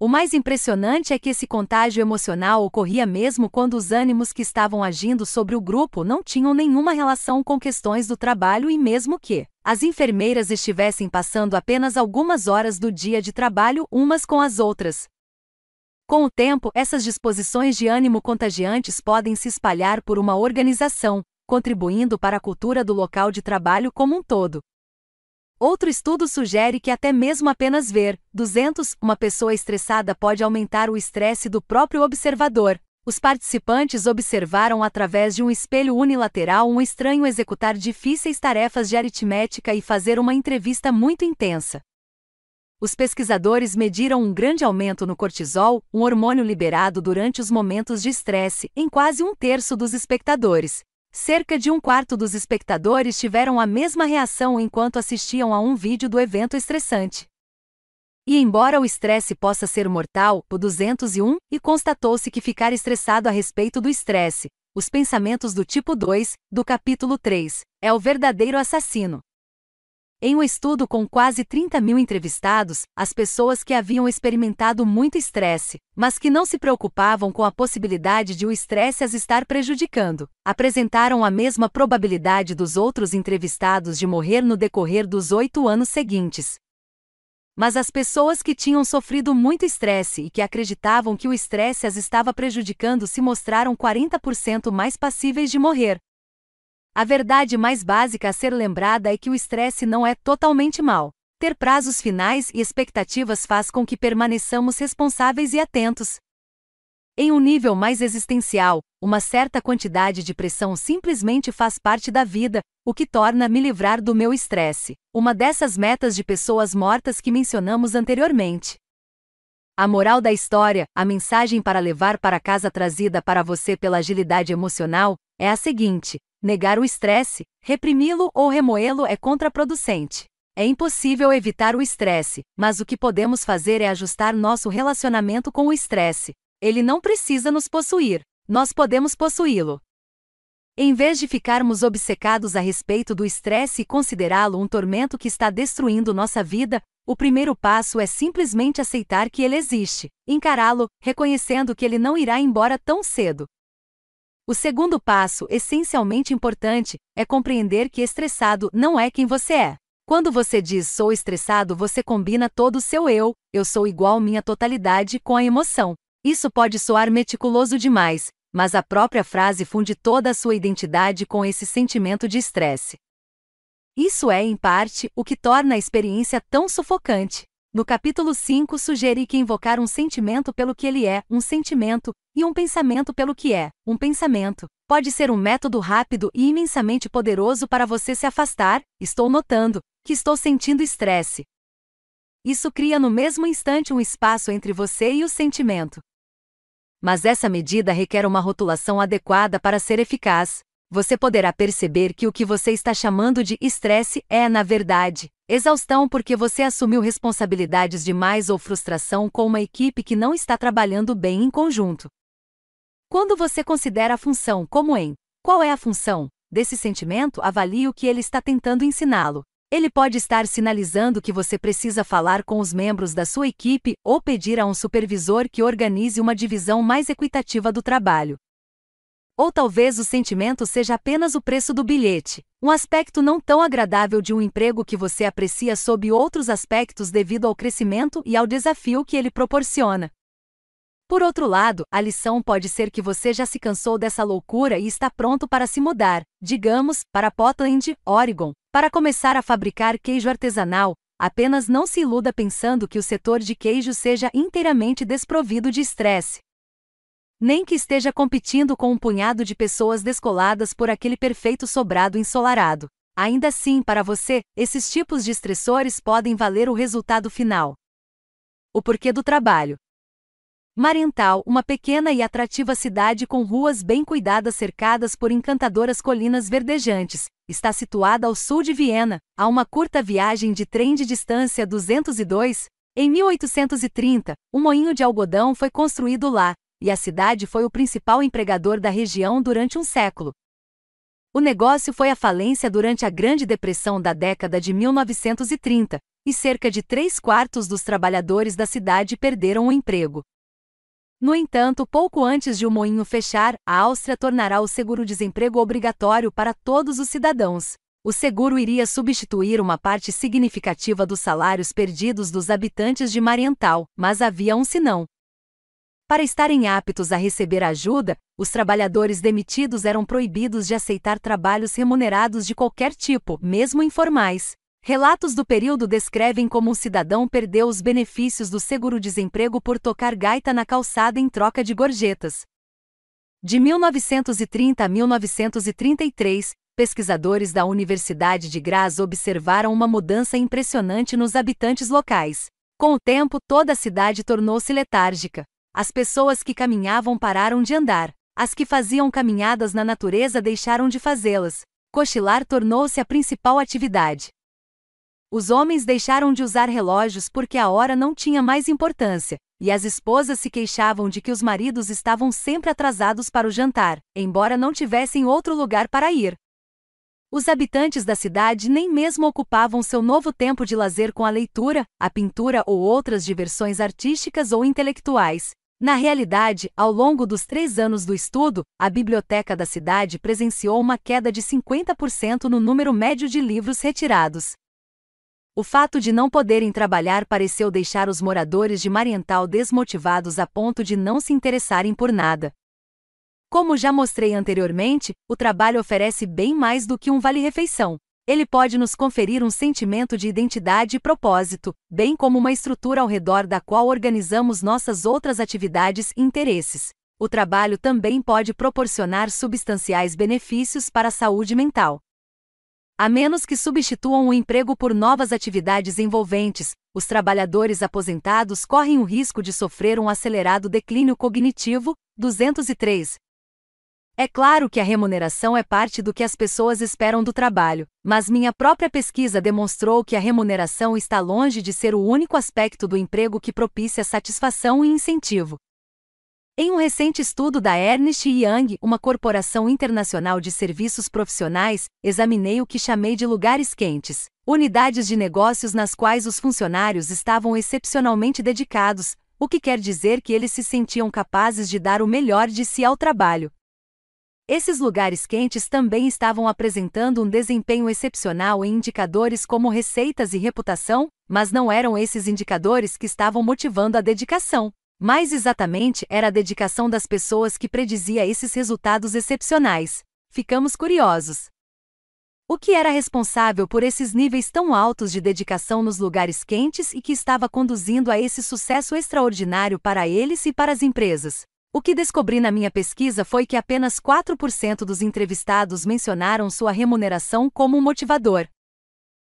O mais impressionante é que esse contágio emocional ocorria mesmo quando os ânimos que estavam agindo sobre o grupo não tinham nenhuma relação com questões do trabalho e mesmo que as enfermeiras estivessem passando apenas algumas horas do dia de trabalho umas com as outras. Com o tempo, essas disposições de ânimo contagiantes podem se espalhar por uma organização, contribuindo para a cultura do local de trabalho como um todo. Outro estudo sugere que até mesmo apenas ver 200 uma pessoa estressada pode aumentar o estresse do próprio observador, os participantes observaram através de um espelho unilateral um estranho executar difíceis tarefas de aritmética e fazer uma entrevista muito intensa. Os pesquisadores mediram um grande aumento no cortisol, um hormônio liberado durante os momentos de estresse, em quase um terço dos espectadores. Cerca de um quarto dos espectadores tiveram a mesma reação enquanto assistiam a um vídeo do evento estressante. E embora o estresse possa ser mortal, o 201, e constatou-se que ficar estressado a respeito do estresse, os pensamentos do tipo 2, do capítulo 3, é o verdadeiro assassino. Em um estudo com quase 30 mil entrevistados, as pessoas que haviam experimentado muito estresse, mas que não se preocupavam com a possibilidade de o estresse as estar prejudicando, apresentaram a mesma probabilidade dos outros entrevistados de morrer no decorrer dos oito anos seguintes, mas as pessoas que tinham sofrido muito estresse e que acreditavam que o estresse as estava prejudicando se mostraram 40% mais passíveis de morrer. A verdade mais básica a ser lembrada é que o estresse não é totalmente mal. Ter prazos finais e expectativas faz com que permaneçamos responsáveis e atentos. Em um nível mais existencial, uma certa quantidade de pressão simplesmente faz parte da vida, o que torna me livrar do meu estresse, uma dessas metas de pessoas mortas que mencionamos anteriormente. A moral da história, a mensagem para levar para casa trazida para você pela agilidade emocional, é a seguinte: negar o estresse, reprimi-lo ou remoê-lo é contraproducente. É impossível evitar o estresse, mas o que podemos fazer é ajustar nosso relacionamento com o estresse. Ele não precisa nos possuir, nós podemos possuí-lo. Em vez de ficarmos obcecados a respeito do estresse e considerá-lo um tormento que está destruindo nossa vida, o primeiro passo é simplesmente aceitar que ele existe, encará-lo, reconhecendo que ele não irá embora tão cedo. O segundo passo, essencialmente importante, é compreender que estressado não é quem você é. Quando você diz sou estressado, você combina todo o seu eu, eu sou igual minha totalidade com a emoção. Isso pode soar meticuloso demais, mas a própria frase funde toda a sua identidade com esse sentimento de estresse. Isso é, em parte, o que torna a experiência tão sufocante. No capítulo 5, sugere que invocar um sentimento pelo que ele é, um sentimento, e um pensamento pelo que é, um pensamento, pode ser um método rápido e imensamente poderoso para você se afastar. Estou notando que estou sentindo estresse. Isso cria no mesmo instante um espaço entre você e o sentimento. Mas essa medida requer uma rotulação adequada para ser eficaz. Você poderá perceber que o que você está chamando de estresse é, na verdade, Exaustão porque você assumiu responsabilidades demais ou frustração com uma equipe que não está trabalhando bem em conjunto. Quando você considera a função como em qual é a função desse sentimento, avalie o que ele está tentando ensiná-lo. Ele pode estar sinalizando que você precisa falar com os membros da sua equipe ou pedir a um supervisor que organize uma divisão mais equitativa do trabalho. Ou talvez o sentimento seja apenas o preço do bilhete, um aspecto não tão agradável de um emprego que você aprecia sob outros aspectos devido ao crescimento e ao desafio que ele proporciona. Por outro lado, a lição pode ser que você já se cansou dessa loucura e está pronto para se mudar, digamos, para Portland, Oregon, para começar a fabricar queijo artesanal. Apenas não se iluda pensando que o setor de queijo seja inteiramente desprovido de estresse nem que esteja competindo com um punhado de pessoas descoladas por aquele perfeito sobrado ensolarado. Ainda assim, para você, esses tipos de estressores podem valer o resultado final. O porquê do trabalho. Mariental, uma pequena e atrativa cidade com ruas bem cuidadas cercadas por encantadoras colinas verdejantes, está situada ao sul de Viena, a uma curta viagem de trem de distância 202. Em 1830, um moinho de algodão foi construído lá, e a cidade foi o principal empregador da região durante um século. O negócio foi à falência durante a Grande Depressão da década de 1930, e cerca de três quartos dos trabalhadores da cidade perderam o emprego. No entanto, pouco antes de o moinho fechar, a Áustria tornará o seguro-desemprego obrigatório para todos os cidadãos. O seguro iria substituir uma parte significativa dos salários perdidos dos habitantes de Mariental, mas havia um sinão. Para estarem aptos a receber ajuda, os trabalhadores demitidos eram proibidos de aceitar trabalhos remunerados de qualquer tipo, mesmo informais. Relatos do período descrevem como um cidadão perdeu os benefícios do seguro-desemprego por tocar gaita na calçada em troca de gorjetas. De 1930 a 1933, pesquisadores da Universidade de Graz observaram uma mudança impressionante nos habitantes locais. Com o tempo, toda a cidade tornou-se letárgica. As pessoas que caminhavam pararam de andar. As que faziam caminhadas na natureza deixaram de fazê-las. Cochilar tornou-se a principal atividade. Os homens deixaram de usar relógios porque a hora não tinha mais importância, e as esposas se queixavam de que os maridos estavam sempre atrasados para o jantar, embora não tivessem outro lugar para ir. Os habitantes da cidade nem mesmo ocupavam seu novo tempo de lazer com a leitura, a pintura ou outras diversões artísticas ou intelectuais. Na realidade, ao longo dos três anos do estudo, a biblioteca da cidade presenciou uma queda de 50% no número médio de livros retirados. O fato de não poderem trabalhar pareceu deixar os moradores de Mariental desmotivados a ponto de não se interessarem por nada. Como já mostrei anteriormente, o trabalho oferece bem mais do que um vale-refeição. Ele pode nos conferir um sentimento de identidade e propósito, bem como uma estrutura ao redor da qual organizamos nossas outras atividades e interesses. O trabalho também pode proporcionar substanciais benefícios para a saúde mental. A menos que substituam o emprego por novas atividades envolventes, os trabalhadores aposentados correm o risco de sofrer um acelerado declínio cognitivo. 203. É claro que a remuneração é parte do que as pessoas esperam do trabalho, mas minha própria pesquisa demonstrou que a remuneração está longe de ser o único aspecto do emprego que propicia satisfação e incentivo. Em um recente estudo da Ernst Young, uma corporação internacional de serviços profissionais, examinei o que chamei de lugares quentes, unidades de negócios nas quais os funcionários estavam excepcionalmente dedicados, o que quer dizer que eles se sentiam capazes de dar o melhor de si ao trabalho. Esses lugares quentes também estavam apresentando um desempenho excepcional em indicadores como receitas e reputação, mas não eram esses indicadores que estavam motivando a dedicação. Mais exatamente, era a dedicação das pessoas que predizia esses resultados excepcionais. Ficamos curiosos. O que era responsável por esses níveis tão altos de dedicação nos lugares quentes e que estava conduzindo a esse sucesso extraordinário para eles e para as empresas? O que descobri na minha pesquisa foi que apenas 4% dos entrevistados mencionaram sua remuneração como um motivador.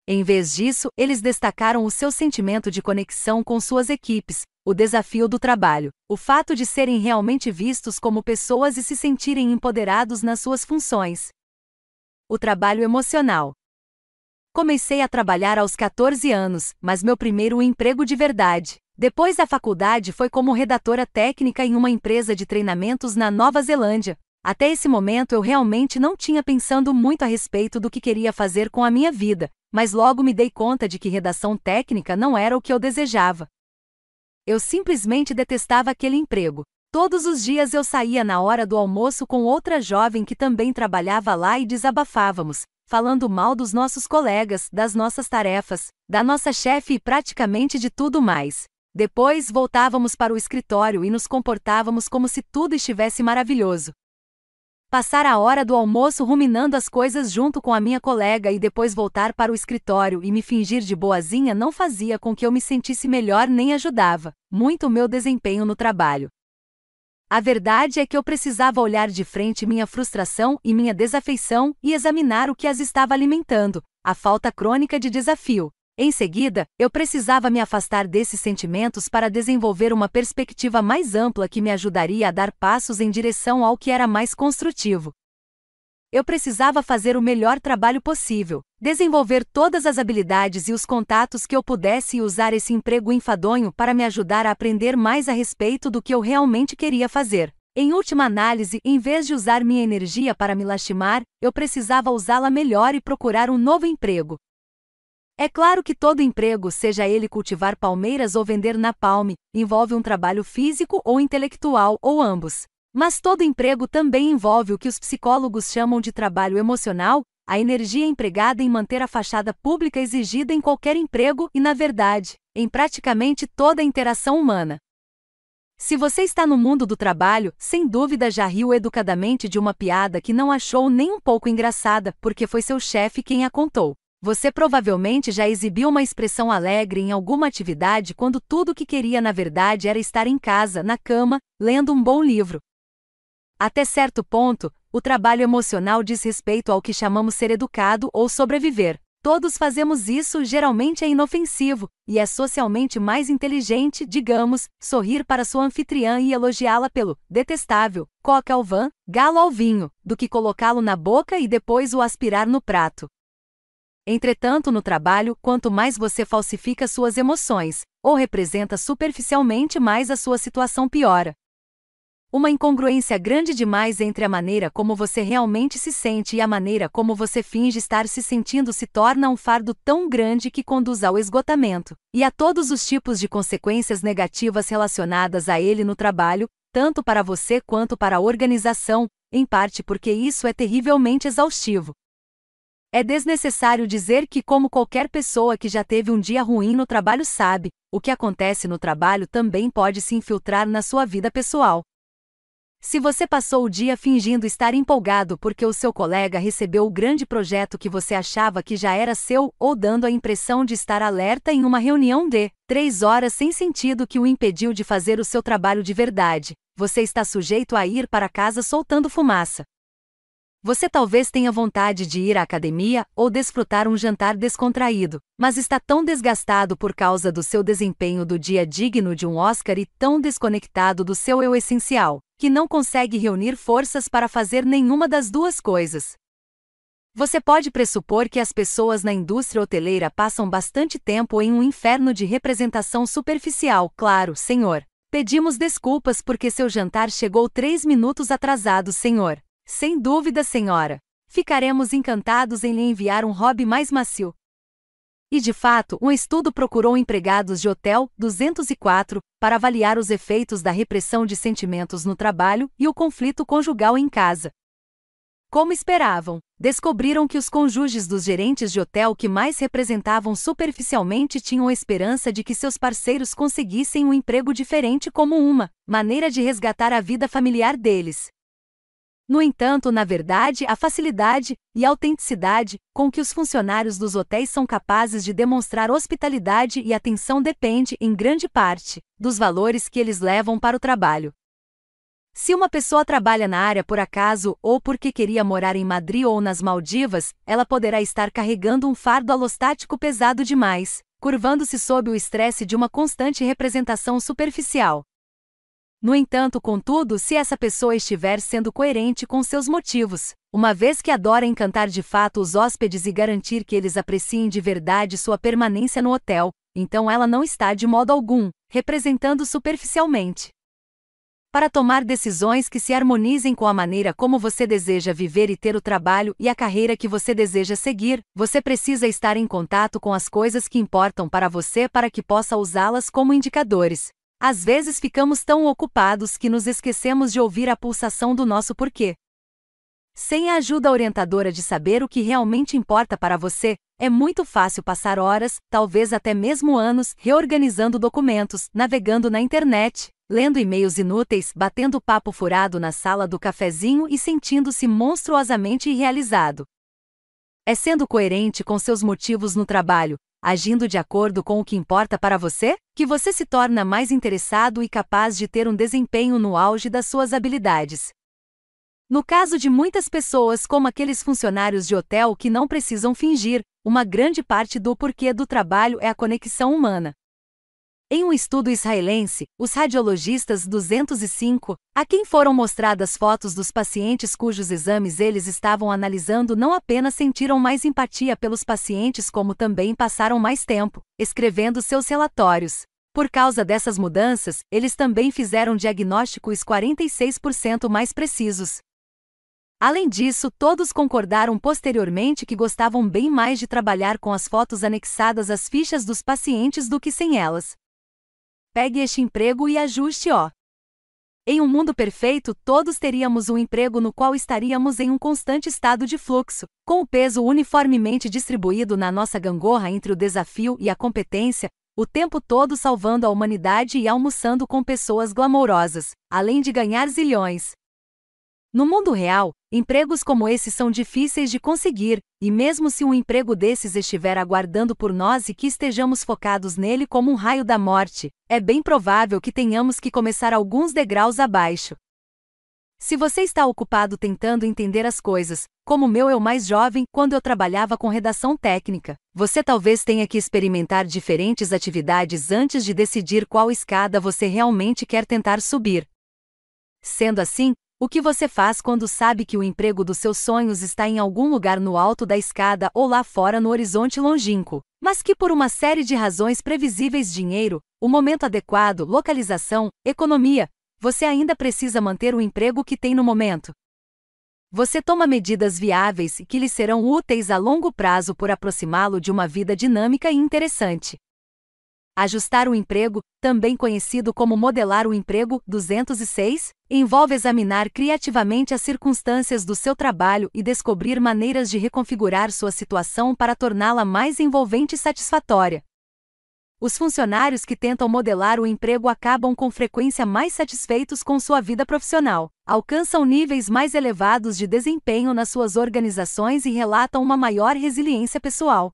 Em vez disso, eles destacaram o seu sentimento de conexão com suas equipes, o desafio do trabalho, o fato de serem realmente vistos como pessoas e se sentirem empoderados nas suas funções. O trabalho emocional. Comecei a trabalhar aos 14 anos, mas meu primeiro emprego de verdade, depois da faculdade, foi como redatora técnica em uma empresa de treinamentos na Nova Zelândia. Até esse momento eu realmente não tinha pensando muito a respeito do que queria fazer com a minha vida, mas logo me dei conta de que redação técnica não era o que eu desejava. Eu simplesmente detestava aquele emprego. Todos os dias eu saía na hora do almoço com outra jovem que também trabalhava lá e desabafávamos, falando mal dos nossos colegas, das nossas tarefas, da nossa chefe e praticamente de tudo mais. Depois voltávamos para o escritório e nos comportávamos como se tudo estivesse maravilhoso. Passar a hora do almoço ruminando as coisas junto com a minha colega e depois voltar para o escritório e me fingir de boazinha não fazia com que eu me sentisse melhor nem ajudava muito o meu desempenho no trabalho. A verdade é que eu precisava olhar de frente minha frustração e minha desafeição e examinar o que as estava alimentando, a falta crônica de desafio, em seguida, eu precisava me afastar desses sentimentos para desenvolver uma perspectiva mais ampla que me ajudaria a dar passos em direção ao que era mais construtivo. Eu precisava fazer o melhor trabalho possível, desenvolver todas as habilidades e os contatos que eu pudesse e usar esse emprego enfadonho para me ajudar a aprender mais a respeito do que eu realmente queria fazer. Em última análise, em vez de usar minha energia para me lastimar, eu precisava usá-la melhor e procurar um novo emprego, é claro que todo emprego, seja ele cultivar palmeiras ou vender napalm, envolve um trabalho físico ou intelectual ou ambos. Mas todo emprego também envolve o que os psicólogos chamam de trabalho emocional, a energia empregada em manter a fachada pública exigida em qualquer emprego e, na verdade, em praticamente toda a interação humana. Se você está no mundo do trabalho, sem dúvida já riu educadamente de uma piada que não achou nem um pouco engraçada, porque foi seu chefe quem a contou. Você provavelmente já exibiu uma expressão alegre em alguma atividade quando tudo o que queria na verdade era estar em casa, na cama, lendo um bom livro. Até certo ponto, o trabalho emocional diz respeito ao que chamamos ser educado ou sobreviver. Todos fazemos isso, geralmente é inofensivo, e é socialmente mais inteligente, digamos, sorrir para sua anfitriã e elogiá-la pelo detestável coca ao vin, galo ao vinho, do que colocá-lo na boca e depois o aspirar no prato. Entretanto, no trabalho, quanto mais você falsifica suas emoções, ou representa superficialmente mais a sua situação piora. Uma incongruência grande demais entre a maneira como você realmente se sente e a maneira como você finge estar se sentindo se torna um fardo tão grande que conduz ao esgotamento, e a todos os tipos de consequências negativas relacionadas a ele no trabalho, tanto para você quanto para a organização, em parte porque isso é terrivelmente exaustivo. É desnecessário dizer que, como qualquer pessoa que já teve um dia ruim no trabalho sabe, o que acontece no trabalho também pode se infiltrar na sua vida pessoal. Se você passou o dia fingindo estar empolgado porque o seu colega recebeu o grande projeto que você achava que já era seu, ou dando a impressão de estar alerta em uma reunião de três horas sem sentido que o impediu de fazer o seu trabalho de verdade, você está sujeito a ir para casa soltando fumaça. Você talvez tenha vontade de ir à academia ou desfrutar um jantar descontraído, mas está tão desgastado por causa do seu desempenho do dia digno de um Oscar e tão desconectado do seu eu essencial, que não consegue reunir forças para fazer nenhuma das duas coisas. Você pode pressupor que as pessoas na indústria hoteleira passam bastante tempo em um inferno de representação superficial, claro, senhor. Pedimos desculpas porque seu jantar chegou três minutos atrasado, senhor. Sem dúvida, senhora. Ficaremos encantados em lhe enviar um hobby mais macio. E de fato, um estudo procurou empregados de hotel 204 para avaliar os efeitos da repressão de sentimentos no trabalho e o conflito conjugal em casa. Como esperavam, descobriram que os cônjuges dos gerentes de hotel que mais representavam superficialmente tinham esperança de que seus parceiros conseguissem um emprego diferente como uma maneira de resgatar a vida familiar deles. No entanto, na verdade, a facilidade e autenticidade com que os funcionários dos hotéis são capazes de demonstrar hospitalidade e atenção depende, em grande parte, dos valores que eles levam para o trabalho. Se uma pessoa trabalha na área por acaso ou porque queria morar em Madrid ou nas Maldivas, ela poderá estar carregando um fardo alostático pesado demais, curvando-se sob o estresse de uma constante representação superficial. No entanto, contudo, se essa pessoa estiver sendo coerente com seus motivos, uma vez que adora encantar de fato os hóspedes e garantir que eles apreciem de verdade sua permanência no hotel, então ela não está de modo algum representando superficialmente. Para tomar decisões que se harmonizem com a maneira como você deseja viver e ter o trabalho e a carreira que você deseja seguir, você precisa estar em contato com as coisas que importam para você para que possa usá-las como indicadores, às vezes ficamos tão ocupados que nos esquecemos de ouvir a pulsação do nosso porquê. Sem a ajuda orientadora de saber o que realmente importa para você, é muito fácil passar horas, talvez até mesmo anos, reorganizando documentos, navegando na internet, lendo e-mails inúteis, batendo papo furado na sala do cafezinho e sentindo-se monstruosamente irrealizado. É sendo coerente com seus motivos no trabalho, agindo de acordo com o que importa para você, que você se torna mais interessado e capaz de ter um desempenho no auge das suas habilidades. No caso de muitas pessoas, como aqueles funcionários de hotel que não precisam fingir, uma grande parte do porquê do trabalho é a conexão humana. Em um estudo israelense, os radiologistas 205, a quem foram mostradas fotos dos pacientes cujos exames eles estavam analisando, não apenas sentiram mais empatia pelos pacientes, como também passaram mais tempo escrevendo seus relatórios. Por causa dessas mudanças, eles também fizeram diagnósticos 46% mais precisos. Além disso, todos concordaram posteriormente que gostavam bem mais de trabalhar com as fotos anexadas às fichas dos pacientes do que sem elas. Pegue este emprego e ajuste-o. Em um mundo perfeito, todos teríamos um emprego no qual estaríamos em um constante estado de fluxo, com o peso uniformemente distribuído na nossa gangorra entre o desafio e a competência, o tempo todo salvando a humanidade e almoçando com pessoas glamourosas, além de ganhar zilhões. No mundo real, empregos como esse são difíceis de conseguir, e mesmo se um emprego desses estiver aguardando por nós e que estejamos focados nele como um raio da morte, é bem provável que tenhamos que começar alguns degraus abaixo. Se você está ocupado tentando entender as coisas, como meu eu mais jovem, quando eu trabalhava com redação técnica, você talvez tenha que experimentar diferentes atividades antes de decidir qual escada você realmente quer tentar subir. Sendo assim, o que você faz quando sabe que o emprego dos seus sonhos está em algum lugar no alto da escada ou lá fora no horizonte longínquo, mas que por uma série de razões previsíveis dinheiro, o momento adequado, localização, economia, você ainda precisa manter o emprego que tem no momento? Você toma medidas viáveis que lhe serão úteis a longo prazo por aproximá-lo de uma vida dinâmica e interessante. Ajustar o emprego, também conhecido como modelar o emprego 206, envolve examinar criativamente as circunstâncias do seu trabalho e descobrir maneiras de reconfigurar sua situação para torná-la mais envolvente e satisfatória. Os funcionários que tentam modelar o emprego acabam com frequência mais satisfeitos com sua vida profissional, alcançam níveis mais elevados de desempenho nas suas organizações e relatam uma maior resiliência pessoal.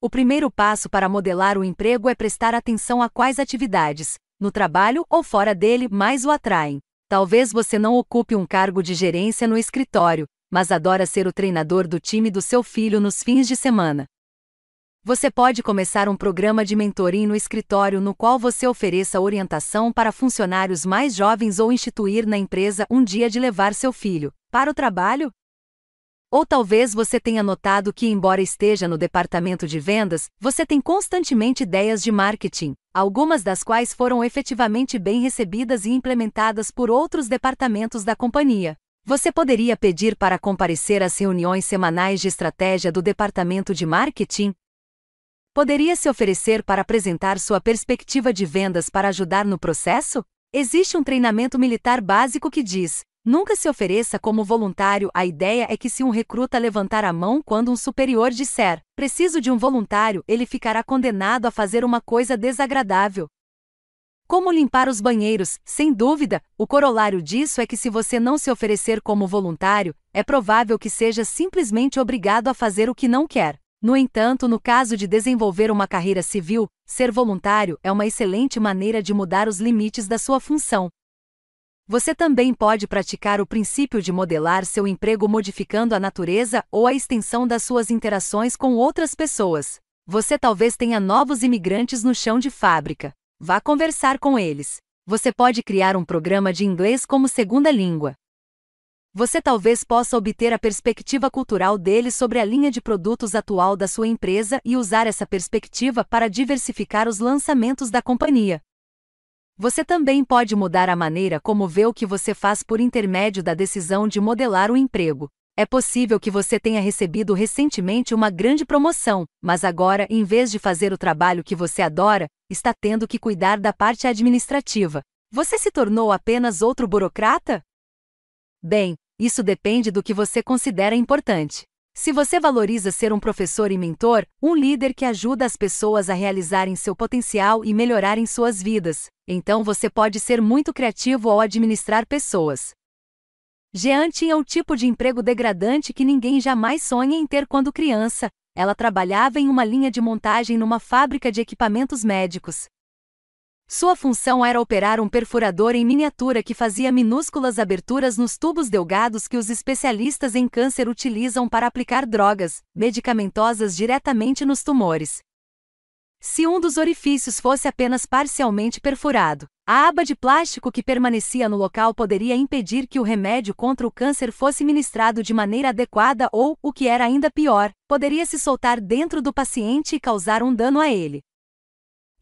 O primeiro passo para modelar o emprego é prestar atenção a quais atividades, no trabalho ou fora dele, mais o atraem. Talvez você não ocupe um cargo de gerência no escritório, mas adora ser o treinador do time do seu filho nos fins de semana. Você pode começar um programa de mentoring no escritório no qual você ofereça orientação para funcionários mais jovens ou instituir na empresa um dia de levar seu filho para o trabalho? Ou talvez você tenha notado que, embora esteja no departamento de vendas, você tem constantemente ideias de marketing, algumas das quais foram efetivamente bem recebidas e implementadas por outros departamentos da companhia. Você poderia pedir para comparecer às reuniões semanais de estratégia do departamento de marketing, Poderia se oferecer para apresentar sua perspectiva de vendas para ajudar no processo? Existe um treinamento militar básico que diz: nunca se ofereça como voluntário. A ideia é que se um recruta levantar a mão quando um superior disser preciso de um voluntário, ele ficará condenado a fazer uma coisa desagradável. Como limpar os banheiros? Sem dúvida, o corolário disso é que se você não se oferecer como voluntário, é provável que seja simplesmente obrigado a fazer o que não quer. No entanto, no caso de desenvolver uma carreira civil, ser voluntário é uma excelente maneira de mudar os limites da sua função. Você também pode praticar o princípio de modelar seu emprego modificando a natureza ou a extensão das suas interações com outras pessoas. Você talvez tenha novos imigrantes no chão de fábrica. Vá conversar com eles. Você pode criar um programa de inglês como segunda língua você talvez possa obter a perspectiva cultural deles sobre a linha de produtos atual da sua empresa e usar essa perspectiva para diversificar os lançamentos da companhia. Você também pode mudar a maneira como vê o que você faz por intermédio da decisão de modelar o emprego. É possível que você tenha recebido recentemente uma grande promoção, mas agora, em vez de fazer o trabalho que você adora, está tendo que cuidar da parte administrativa. Você se tornou apenas outro burocrata? Bem, isso depende do que você considera importante. Se você valoriza ser um professor e mentor, um líder que ajuda as pessoas a realizarem seu potencial e melhorarem suas vidas, então você pode ser muito criativo ao administrar pessoas. Jean tinha o tipo de emprego degradante que ninguém jamais sonha em ter quando criança. Ela trabalhava em uma linha de montagem numa fábrica de equipamentos médicos. Sua função era operar um perfurador em miniatura que fazia minúsculas aberturas nos tubos delgados que os especialistas em câncer utilizam para aplicar drogas medicamentosas diretamente nos tumores. Se um dos orifícios fosse apenas parcialmente perfurado, a aba de plástico que permanecia no local poderia impedir que o remédio contra o câncer fosse ministrado de maneira adequada ou, o que era ainda pior, poderia se soltar dentro do paciente e causar um dano a ele.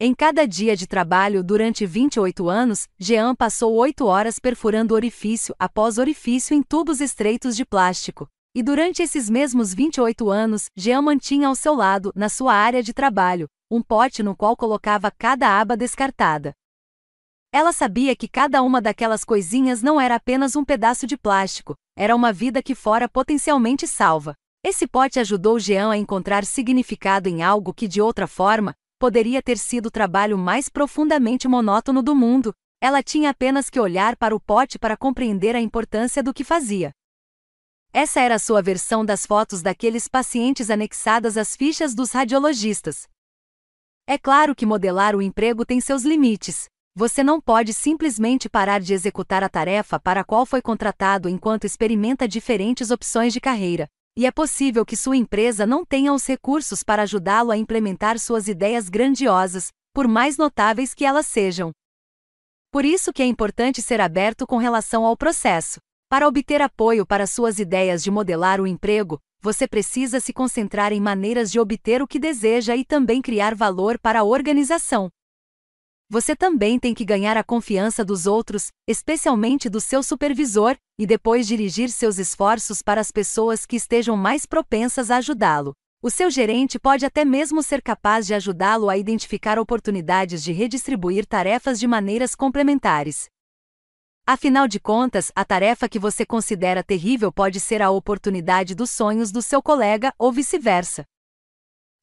Em cada dia de trabalho durante 28 anos, Jean passou 8 horas perfurando orifício após orifício em tubos estreitos de plástico. E durante esses mesmos 28 anos, Jean mantinha ao seu lado, na sua área de trabalho, um pote no qual colocava cada aba descartada. Ela sabia que cada uma daquelas coisinhas não era apenas um pedaço de plástico, era uma vida que fora potencialmente salva. Esse pote ajudou Jean a encontrar significado em algo que de outra forma, poderia ter sido o trabalho mais profundamente monótono do mundo, ela tinha apenas que olhar para o pote para compreender a importância do que fazia. Essa era a sua versão das fotos daqueles pacientes anexadas às fichas dos radiologistas. É claro que modelar o emprego tem seus limites. Você não pode simplesmente parar de executar a tarefa para a qual foi contratado enquanto experimenta diferentes opções de carreira. E é possível que sua empresa não tenha os recursos para ajudá-lo a implementar suas ideias grandiosas, por mais notáveis que elas sejam. Por isso que é importante ser aberto com relação ao processo. Para obter apoio para suas ideias de modelar o emprego, você precisa se concentrar em maneiras de obter o que deseja e também criar valor para a organização. Você também tem que ganhar a confiança dos outros, especialmente do seu supervisor, e depois dirigir seus esforços para as pessoas que estejam mais propensas a ajudá-lo. O seu gerente pode até mesmo ser capaz de ajudá-lo a identificar oportunidades de redistribuir tarefas de maneiras complementares. Afinal de contas, a tarefa que você considera terrível pode ser a oportunidade dos sonhos do seu colega ou vice-versa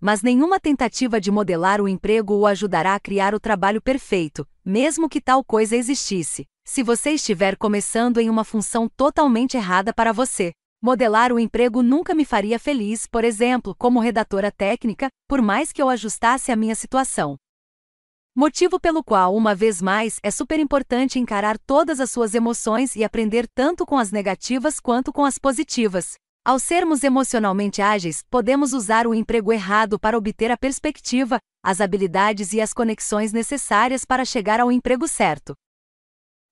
mas nenhuma tentativa de modelar o emprego o ajudará a criar o trabalho perfeito, mesmo que tal coisa existisse. Se você estiver começando em uma função totalmente errada para você, modelar o emprego nunca me faria feliz, por exemplo, como redatora técnica, por mais que eu ajustasse a minha situação. Motivo pelo qual, uma vez mais, é super importante encarar todas as suas emoções e aprender tanto com as negativas quanto com as positivas. Ao sermos emocionalmente ágeis, podemos usar o emprego errado para obter a perspectiva, as habilidades e as conexões necessárias para chegar ao emprego certo.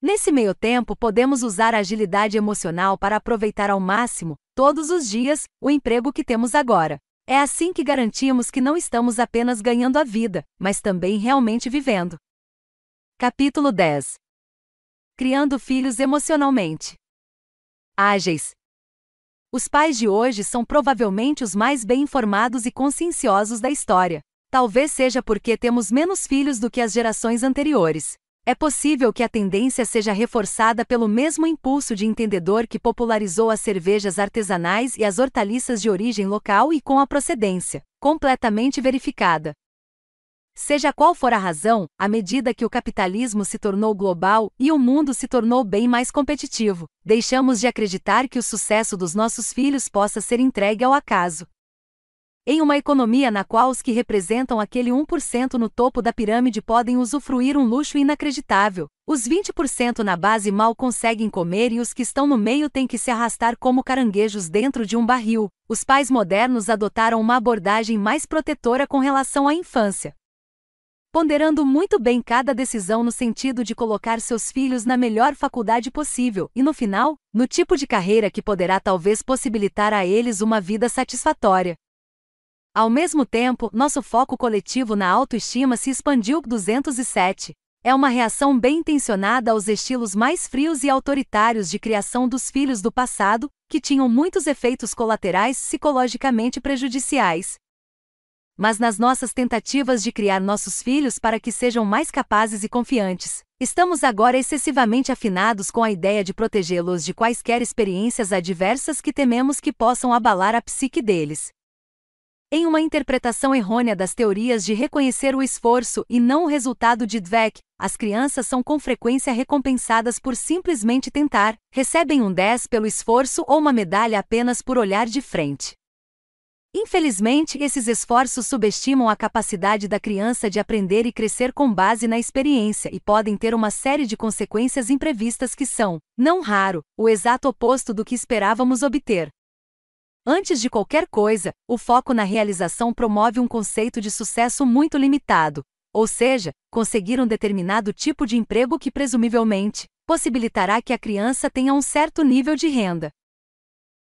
Nesse meio tempo, podemos usar a agilidade emocional para aproveitar ao máximo, todos os dias, o emprego que temos agora. É assim que garantimos que não estamos apenas ganhando a vida, mas também realmente vivendo. Capítulo 10 Criando filhos emocionalmente ágeis, os pais de hoje são provavelmente os mais bem informados e conscienciosos da história. Talvez seja porque temos menos filhos do que as gerações anteriores. É possível que a tendência seja reforçada pelo mesmo impulso de entendedor que popularizou as cervejas artesanais e as hortaliças de origem local e com a procedência, completamente verificada, Seja qual for a razão, à medida que o capitalismo se tornou global e o mundo se tornou bem mais competitivo, deixamos de acreditar que o sucesso dos nossos filhos possa ser entregue ao acaso. Em uma economia na qual os que representam aquele 1% no topo da pirâmide podem usufruir um luxo inacreditável, os 20% na base mal conseguem comer e os que estão no meio têm que se arrastar como caranguejos dentro de um barril, os pais modernos adotaram uma abordagem mais protetora com relação à infância ponderando muito bem cada decisão no sentido de colocar seus filhos na melhor faculdade possível e, no final, no tipo de carreira que poderá talvez possibilitar a eles uma vida satisfatória. Ao mesmo tempo, nosso foco coletivo na autoestima se expandiu 207. É uma reação bem intencionada aos estilos mais frios e autoritários de criação dos filhos do passado, que tinham muitos efeitos colaterais psicologicamente prejudiciais mas nas nossas tentativas de criar nossos filhos para que sejam mais capazes e confiantes. Estamos agora excessivamente afinados com a ideia de protegê-los de quaisquer experiências adversas que tememos que possam abalar a psique deles. Em uma interpretação errônea das teorias de reconhecer o esforço e não o resultado de Dweck, as crianças são com frequência recompensadas por simplesmente tentar, recebem um 10 pelo esforço ou uma medalha apenas por olhar de frente. Infelizmente, esses esforços subestimam a capacidade da criança de aprender e crescer com base na experiência e podem ter uma série de consequências imprevistas que são, não raro, o exato oposto do que esperávamos obter. Antes de qualquer coisa, o foco na realização promove um conceito de sucesso muito limitado, ou seja, conseguir um determinado tipo de emprego que presumivelmente possibilitará que a criança tenha um certo nível de renda.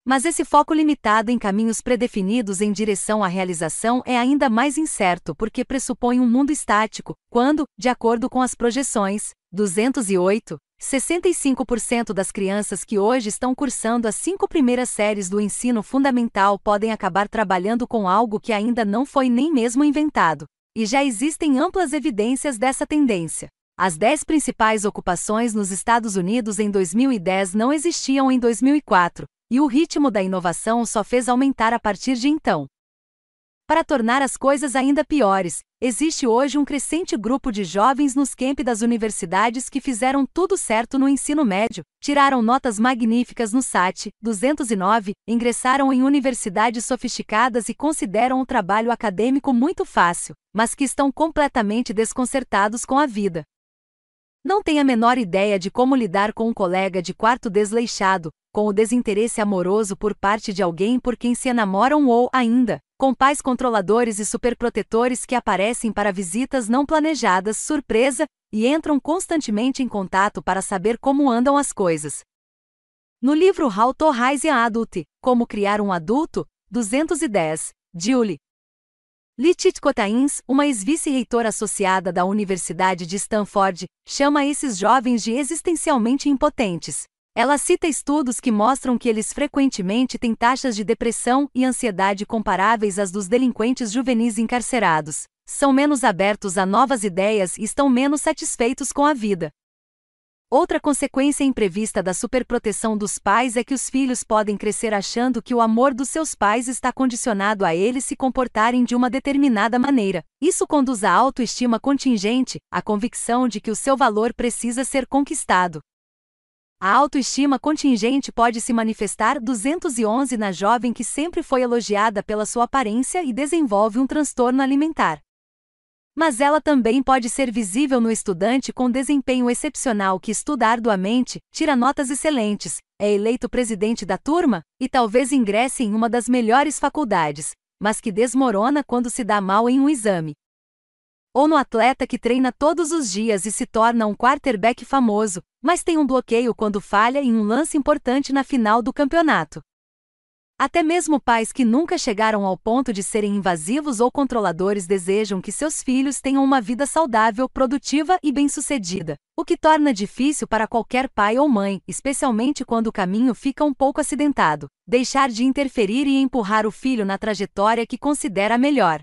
Mas esse foco limitado em caminhos predefinidos em direção à realização é ainda mais incerto porque pressupõe um mundo estático, quando, de acordo com as projeções, 208, 65% das crianças que hoje estão cursando as cinco primeiras séries do ensino fundamental podem acabar trabalhando com algo que ainda não foi nem mesmo inventado. E já existem amplas evidências dessa tendência. As dez principais ocupações nos Estados Unidos em 2010 não existiam em 2004, e o ritmo da inovação só fez aumentar a partir de então. Para tornar as coisas ainda piores, existe hoje um crescente grupo de jovens nos campi das universidades que fizeram tudo certo no ensino médio, tiraram notas magníficas no SAT 209, ingressaram em universidades sofisticadas e consideram o trabalho acadêmico muito fácil, mas que estão completamente desconcertados com a vida. Não tem a menor ideia de como lidar com um colega de quarto desleixado, com o desinteresse amoroso por parte de alguém por quem se enamoram ou, ainda, com pais controladores e superprotetores que aparecem para visitas não planejadas, surpresa, e entram constantemente em contato para saber como andam as coisas. No livro How to Raise an Adult, Como Criar um Adulto, 210, Julie Litit Cotains, uma ex-vice-reitora associada da Universidade de Stanford, chama esses jovens de existencialmente impotentes. Ela cita estudos que mostram que eles frequentemente têm taxas de depressão e ansiedade comparáveis às dos delinquentes juvenis encarcerados, são menos abertos a novas ideias e estão menos satisfeitos com a vida. Outra consequência imprevista da superproteção dos pais é que os filhos podem crescer achando que o amor dos seus pais está condicionado a eles se comportarem de uma determinada maneira. Isso conduz à autoestima contingente, à convicção de que o seu valor precisa ser conquistado. A autoestima contingente pode se manifestar 211 na jovem que sempre foi elogiada pela sua aparência e desenvolve um transtorno alimentar. Mas ela também pode ser visível no estudante com desempenho excepcional que estuda arduamente, tira notas excelentes, é eleito presidente da turma e talvez ingresse em uma das melhores faculdades, mas que desmorona quando se dá mal em um exame. Ou no atleta que treina todos os dias e se torna um quarterback famoso, mas tem um bloqueio quando falha em um lance importante na final do campeonato. Até mesmo pais que nunca chegaram ao ponto de serem invasivos ou controladores desejam que seus filhos tenham uma vida saudável, produtiva e bem-sucedida, o que torna difícil para qualquer pai ou mãe, especialmente quando o caminho fica um pouco acidentado, deixar de interferir e empurrar o filho na trajetória que considera melhor.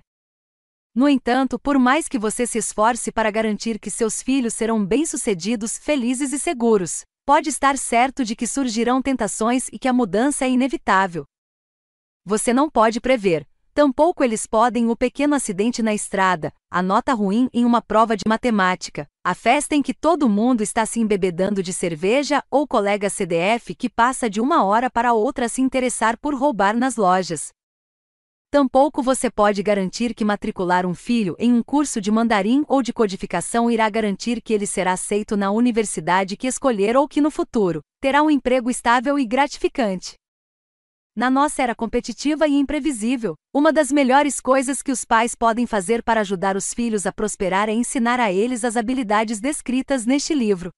No entanto, por mais que você se esforce para garantir que seus filhos serão bem-sucedidos, felizes e seguros, pode estar certo de que surgirão tentações e que a mudança é inevitável. Você não pode prever, tampouco eles podem o pequeno acidente na estrada, a nota ruim em uma prova de matemática, a festa em que todo mundo está se embebedando de cerveja ou colega CDF que passa de uma hora para outra a se interessar por roubar nas lojas. Tampouco você pode garantir que matricular um filho em um curso de mandarim ou de codificação irá garantir que ele será aceito na universidade que escolher ou que no futuro terá um emprego estável e gratificante. Na nossa era competitiva e imprevisível, uma das melhores coisas que os pais podem fazer para ajudar os filhos a prosperar é ensinar a eles as habilidades descritas neste livro.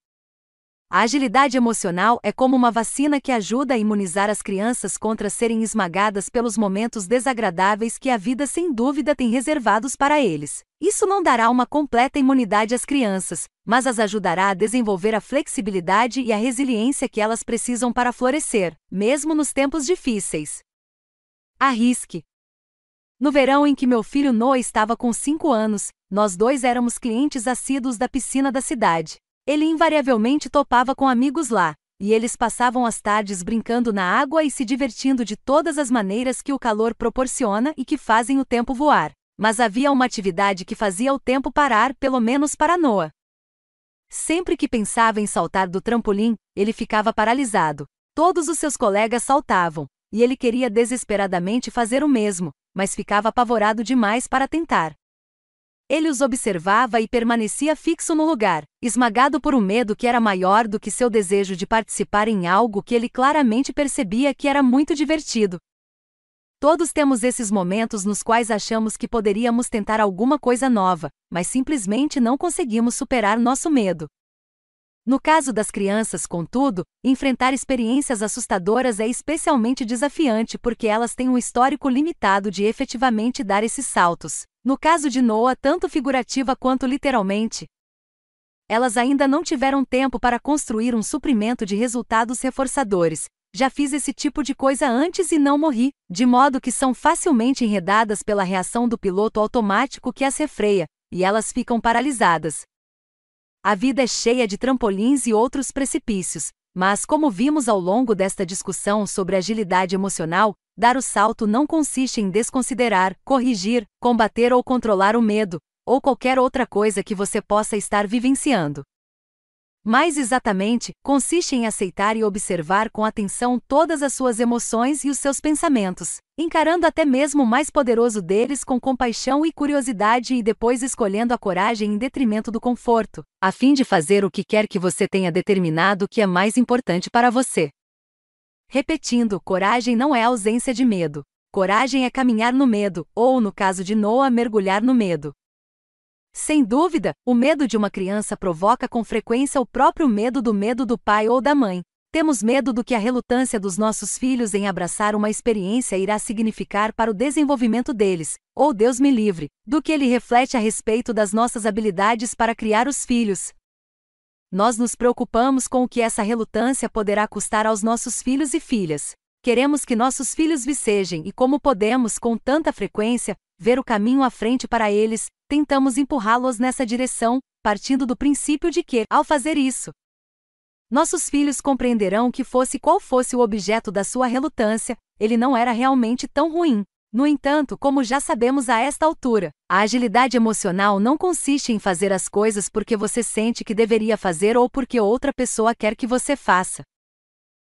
A agilidade emocional é como uma vacina que ajuda a imunizar as crianças contra serem esmagadas pelos momentos desagradáveis que a vida sem dúvida tem reservados para eles. Isso não dará uma completa imunidade às crianças, mas as ajudará a desenvolver a flexibilidade e a resiliência que elas precisam para florescer, mesmo nos tempos difíceis. Arrisque. No verão em que meu filho Noah estava com 5 anos, nós dois éramos clientes assíduos da piscina da cidade. Ele invariavelmente topava com amigos lá, e eles passavam as tardes brincando na água e se divertindo de todas as maneiras que o calor proporciona e que fazem o tempo voar. Mas havia uma atividade que fazia o tempo parar, pelo menos para Noah. Sempre que pensava em saltar do trampolim, ele ficava paralisado. Todos os seus colegas saltavam, e ele queria desesperadamente fazer o mesmo, mas ficava apavorado demais para tentar. Ele os observava e permanecia fixo no lugar, esmagado por um medo que era maior do que seu desejo de participar em algo que ele claramente percebia que era muito divertido. Todos temos esses momentos nos quais achamos que poderíamos tentar alguma coisa nova, mas simplesmente não conseguimos superar nosso medo. No caso das crianças, contudo, enfrentar experiências assustadoras é especialmente desafiante porque elas têm um histórico limitado de efetivamente dar esses saltos. No caso de Noah, tanto figurativa quanto literalmente, elas ainda não tiveram tempo para construir um suprimento de resultados reforçadores. Já fiz esse tipo de coisa antes e não morri, de modo que são facilmente enredadas pela reação do piloto automático que as refreia, e elas ficam paralisadas. A vida é cheia de trampolins e outros precipícios, mas como vimos ao longo desta discussão sobre agilidade emocional, dar o salto não consiste em desconsiderar, corrigir, combater ou controlar o medo, ou qualquer outra coisa que você possa estar vivenciando. Mais exatamente, consiste em aceitar e observar com atenção todas as suas emoções e os seus pensamentos, encarando até mesmo o mais poderoso deles com compaixão e curiosidade e depois escolhendo a coragem em detrimento do conforto, a fim de fazer o que quer que você tenha determinado que é mais importante para você. Repetindo, coragem não é ausência de medo. Coragem é caminhar no medo, ou, no caso de Noah, mergulhar no medo. Sem dúvida, o medo de uma criança provoca com frequência o próprio medo do medo do pai ou da mãe. Temos medo do que a relutância dos nossos filhos em abraçar uma experiência irá significar para o desenvolvimento deles, ou Deus me livre, do que ele reflete a respeito das nossas habilidades para criar os filhos. Nós nos preocupamos com o que essa relutância poderá custar aos nossos filhos e filhas. Queremos que nossos filhos vicejem e, como podemos, com tanta frequência, ver o caminho à frente para eles, tentamos empurrá-los nessa direção, partindo do princípio de que, ao fazer isso, nossos filhos compreenderão que fosse qual fosse o objeto da sua relutância, ele não era realmente tão ruim. No entanto, como já sabemos a esta altura, a agilidade emocional não consiste em fazer as coisas porque você sente que deveria fazer ou porque outra pessoa quer que você faça.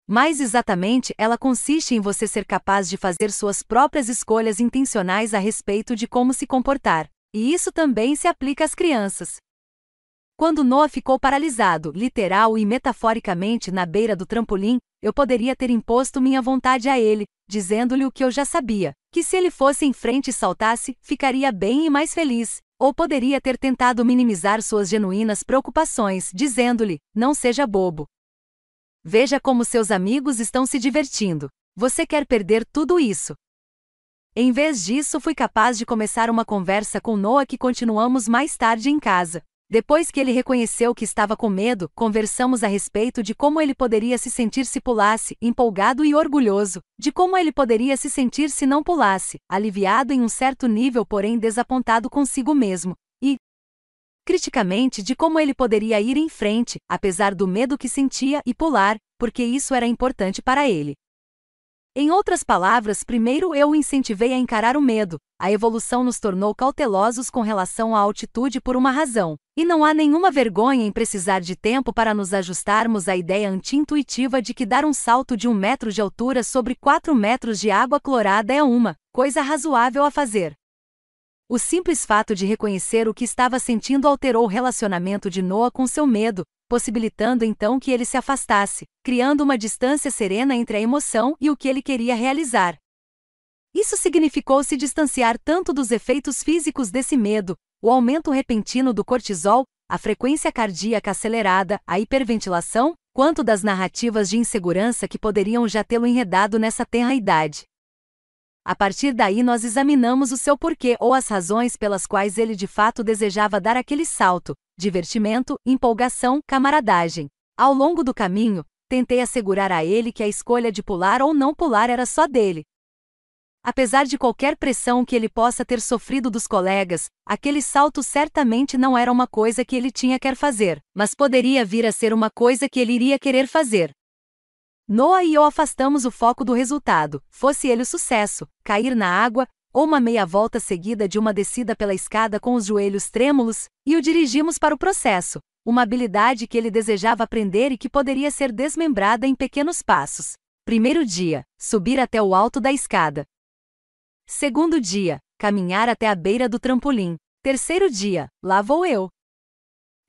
Mais exatamente, ela consiste em você ser capaz de fazer suas próprias escolhas intencionais a respeito de como se comportar. E isso também se aplica às crianças. Quando Noah ficou paralisado, literal e metaforicamente, na beira do trampolim, eu poderia ter imposto minha vontade a ele, dizendo-lhe o que eu já sabia: que se ele fosse em frente e saltasse, ficaria bem e mais feliz. Ou poderia ter tentado minimizar suas genuínas preocupações, dizendo-lhe: não seja bobo. Veja como seus amigos estão se divertindo. Você quer perder tudo isso. Em vez disso, fui capaz de começar uma conversa com Noah que continuamos mais tarde em casa. Depois que ele reconheceu que estava com medo, conversamos a respeito de como ele poderia se sentir se pulasse, empolgado e orgulhoso, de como ele poderia se sentir se não pulasse, aliviado em um certo nível, porém desapontado consigo mesmo, e, criticamente, de como ele poderia ir em frente, apesar do medo que sentia, e pular, porque isso era importante para ele. Em outras palavras, primeiro eu o incentivei a encarar o medo. A evolução nos tornou cautelosos com relação à altitude por uma razão. E não há nenhuma vergonha em precisar de tempo para nos ajustarmos à ideia anti-intuitiva de que dar um salto de um metro de altura sobre quatro metros de água clorada é uma coisa razoável a fazer. O simples fato de reconhecer o que estava sentindo alterou o relacionamento de Noah com seu medo, possibilitando então que ele se afastasse, criando uma distância serena entre a emoção e o que ele queria realizar. Isso significou se distanciar tanto dos efeitos físicos desse medo, o aumento repentino do cortisol, a frequência cardíaca acelerada, a hiperventilação, quanto das narrativas de insegurança que poderiam já tê-lo enredado nessa tenra idade. A partir daí, nós examinamos o seu porquê ou as razões pelas quais ele de fato desejava dar aquele salto, divertimento, empolgação, camaradagem. Ao longo do caminho, tentei assegurar a ele que a escolha de pular ou não pular era só dele. Apesar de qualquer pressão que ele possa ter sofrido dos colegas, aquele salto certamente não era uma coisa que ele tinha quer fazer, mas poderia vir a ser uma coisa que ele iria querer fazer. Noah e eu afastamos o foco do resultado, fosse ele o sucesso, cair na água, ou uma meia volta seguida de uma descida pela escada com os joelhos trêmulos, e o dirigimos para o processo, uma habilidade que ele desejava aprender e que poderia ser desmembrada em pequenos passos. Primeiro dia, subir até o alto da escada. Segundo dia, caminhar até a beira do trampolim. Terceiro dia, lá vou eu.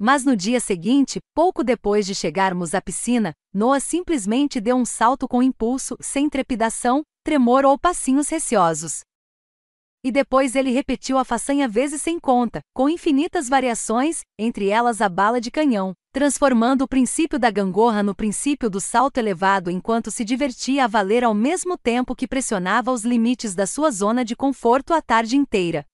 Mas no dia seguinte, pouco depois de chegarmos à piscina, Noah simplesmente deu um salto com impulso, sem trepidação, tremor ou passinhos receosos. E depois ele repetiu a façanha vezes sem conta, com infinitas variações, entre elas a bala de canhão, transformando o princípio da gangorra no princípio do salto elevado enquanto se divertia a valer ao mesmo tempo que pressionava os limites da sua zona de conforto a tarde inteira.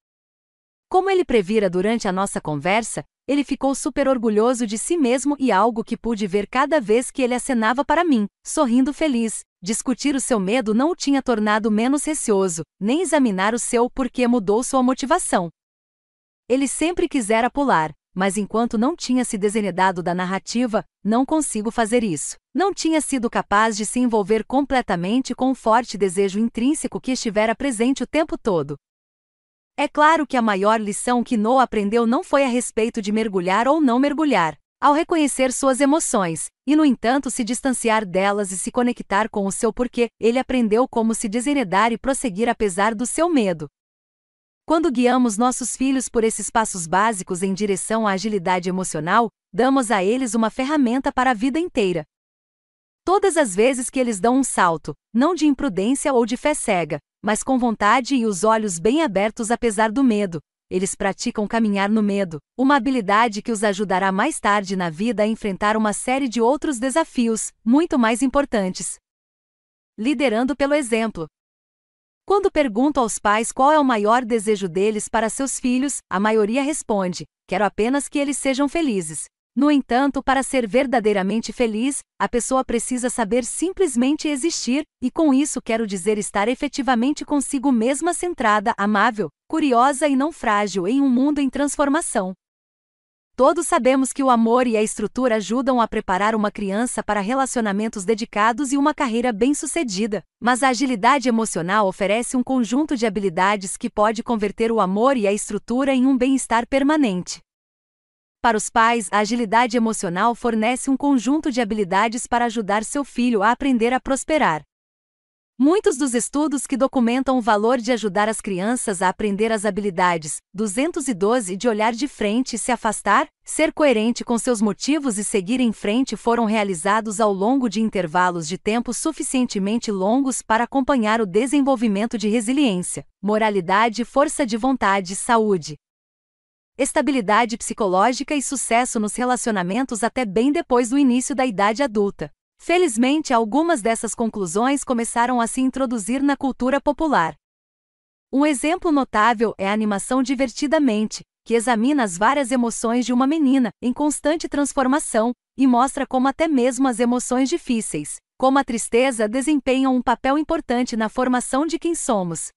Como ele previra durante a nossa conversa, ele ficou super orgulhoso de si mesmo e algo que pude ver cada vez que ele acenava para mim, sorrindo feliz. Discutir o seu medo não o tinha tornado menos receoso, nem examinar o seu porquê mudou sua motivação. Ele sempre quisera pular, mas enquanto não tinha se desenredado da narrativa, não consigo fazer isso. Não tinha sido capaz de se envolver completamente com o forte desejo intrínseco que estivera presente o tempo todo. É claro que a maior lição que Noah aprendeu não foi a respeito de mergulhar ou não mergulhar. Ao reconhecer suas emoções, e no entanto se distanciar delas e se conectar com o seu porquê, ele aprendeu como se desenredar e prosseguir apesar do seu medo. Quando guiamos nossos filhos por esses passos básicos em direção à agilidade emocional, damos a eles uma ferramenta para a vida inteira. Todas as vezes que eles dão um salto, não de imprudência ou de fé cega, mas com vontade e os olhos bem abertos apesar do medo. Eles praticam caminhar no medo, uma habilidade que os ajudará mais tarde na vida a enfrentar uma série de outros desafios, muito mais importantes. Liderando pelo exemplo. Quando pergunto aos pais qual é o maior desejo deles para seus filhos, a maioria responde: quero apenas que eles sejam felizes. No entanto, para ser verdadeiramente feliz, a pessoa precisa saber simplesmente existir, e com isso quero dizer estar efetivamente consigo mesma centrada, amável, curiosa e não frágil em um mundo em transformação. Todos sabemos que o amor e a estrutura ajudam a preparar uma criança para relacionamentos dedicados e uma carreira bem-sucedida, mas a agilidade emocional oferece um conjunto de habilidades que pode converter o amor e a estrutura em um bem-estar permanente. Para os pais, a agilidade emocional fornece um conjunto de habilidades para ajudar seu filho a aprender a prosperar. Muitos dos estudos que documentam o valor de ajudar as crianças a aprender as habilidades 212 de olhar de frente e se afastar, ser coerente com seus motivos e seguir em frente foram realizados ao longo de intervalos de tempo suficientemente longos para acompanhar o desenvolvimento de resiliência, moralidade, força de vontade, saúde, estabilidade psicológica e sucesso nos relacionamentos até bem depois do início da idade adulta. Felizmente, algumas dessas conclusões começaram a se introduzir na cultura popular. Um exemplo notável é a animação Divertidamente, que examina as várias emoções de uma menina, em constante transformação, e mostra como até mesmo as emoções difíceis, como a tristeza, desempenham um papel importante na formação de quem somos.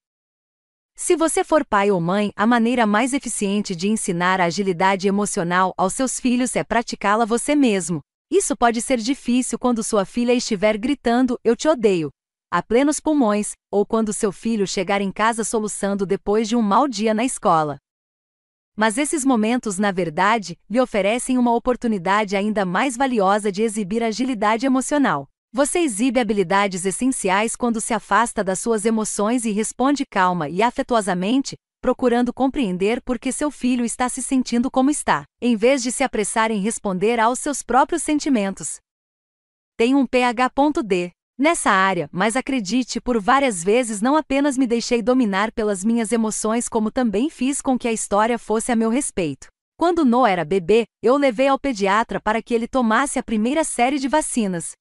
Se você for pai ou mãe, a maneira mais eficiente de ensinar a agilidade emocional aos seus filhos é praticá-la você mesmo, isso pode ser difícil quando sua filha estiver gritando Eu te odeio, a plenos pulmões, ou quando seu filho chegar em casa soluçando depois de um mau dia na escola. Mas esses momentos, na verdade, lhe oferecem uma oportunidade ainda mais valiosa de exibir agilidade emocional. Você exibe habilidades essenciais quando se afasta das suas emoções e responde calma e afetuosamente, procurando compreender por que seu filho está se sentindo como está, em vez de se apressar em responder aos seus próprios sentimentos. Tem um PH.D nessa área, mas acredite, por várias vezes não apenas me deixei dominar pelas minhas emoções, como também fiz com que a história fosse a meu respeito. Quando Noah era bebê, eu levei ao pediatra para que ele tomasse a primeira série de vacinas,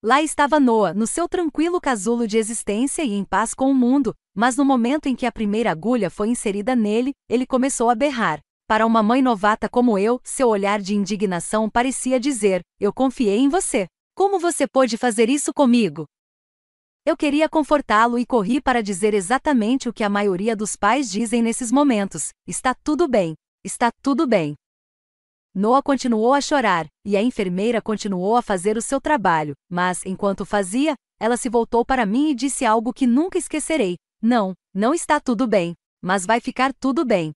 Lá estava Noah, no seu tranquilo casulo de existência e em paz com o mundo, mas no momento em que a primeira agulha foi inserida nele, ele começou a berrar. Para uma mãe novata como eu, seu olhar de indignação parecia dizer: Eu confiei em você. Como você pôde fazer isso comigo? Eu queria confortá-lo e corri para dizer exatamente o que a maioria dos pais dizem nesses momentos: Está tudo bem. Está tudo bem. Noah continuou a chorar, e a enfermeira continuou a fazer o seu trabalho, mas, enquanto fazia, ela se voltou para mim e disse algo que nunca esquecerei: Não, não está tudo bem, mas vai ficar tudo bem.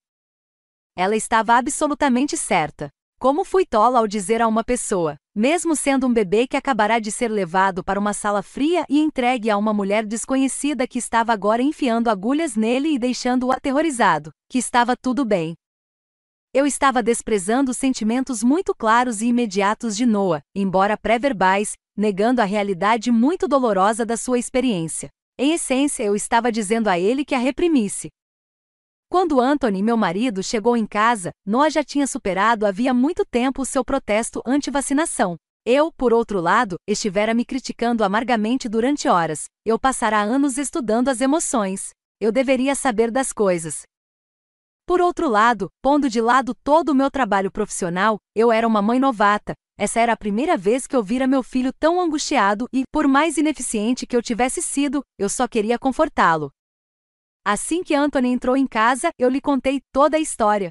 Ela estava absolutamente certa. Como fui tola ao dizer a uma pessoa, mesmo sendo um bebê que acabará de ser levado para uma sala fria e entregue a uma mulher desconhecida que estava agora enfiando agulhas nele e deixando-o aterrorizado, que estava tudo bem, eu estava desprezando os sentimentos muito claros e imediatos de Noah, embora pré-verbais, negando a realidade muito dolorosa da sua experiência. Em essência, eu estava dizendo a ele que a reprimisse. Quando Anthony, meu marido, chegou em casa, Noah já tinha superado havia muito tempo o seu protesto anti-vacinação. Eu, por outro lado, estivera me criticando amargamente durante horas. Eu passará anos estudando as emoções. Eu deveria saber das coisas. Por outro lado, pondo de lado todo o meu trabalho profissional, eu era uma mãe novata. Essa era a primeira vez que eu vira meu filho tão angustiado e, por mais ineficiente que eu tivesse sido, eu só queria confortá-lo. Assim que Anthony entrou em casa, eu lhe contei toda a história.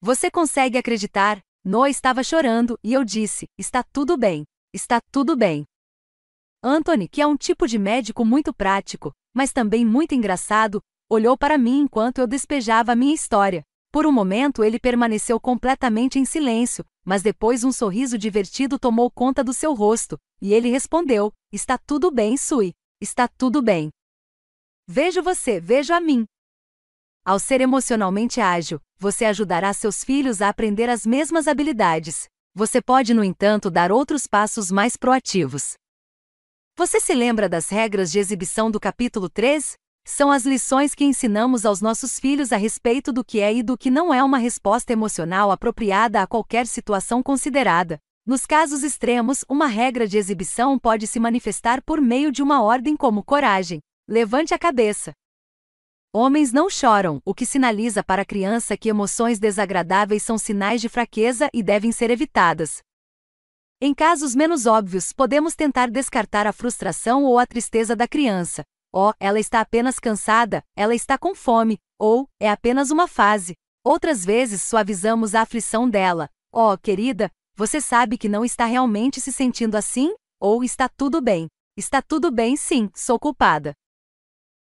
Você consegue acreditar? Noah estava chorando e eu disse: Está tudo bem. Está tudo bem. Anthony, que é um tipo de médico muito prático, mas também muito engraçado, olhou para mim enquanto eu despejava minha história. Por um momento ele permaneceu completamente em silêncio, mas depois um sorriso divertido tomou conta do seu rosto, e ele respondeu: Está tudo bem, Sui. Está tudo bem. Vejo você, vejo a mim. Ao ser emocionalmente ágil, você ajudará seus filhos a aprender as mesmas habilidades. Você pode, no entanto, dar outros passos mais proativos. Você se lembra das regras de exibição do capítulo 3? São as lições que ensinamos aos nossos filhos a respeito do que é e do que não é uma resposta emocional apropriada a qualquer situação considerada. Nos casos extremos, uma regra de exibição pode se manifestar por meio de uma ordem como coragem. Levante a cabeça. Homens não choram, o que sinaliza para a criança que emoções desagradáveis são sinais de fraqueza e devem ser evitadas. Em casos menos óbvios, podemos tentar descartar a frustração ou a tristeza da criança, oh, ela está apenas cansada, ela está com fome, ou, é apenas uma fase. Outras vezes suavizamos a aflição dela. Ó, oh, querida, você sabe que não está realmente se sentindo assim? Ou está tudo bem? Está tudo bem, sim, sou culpada.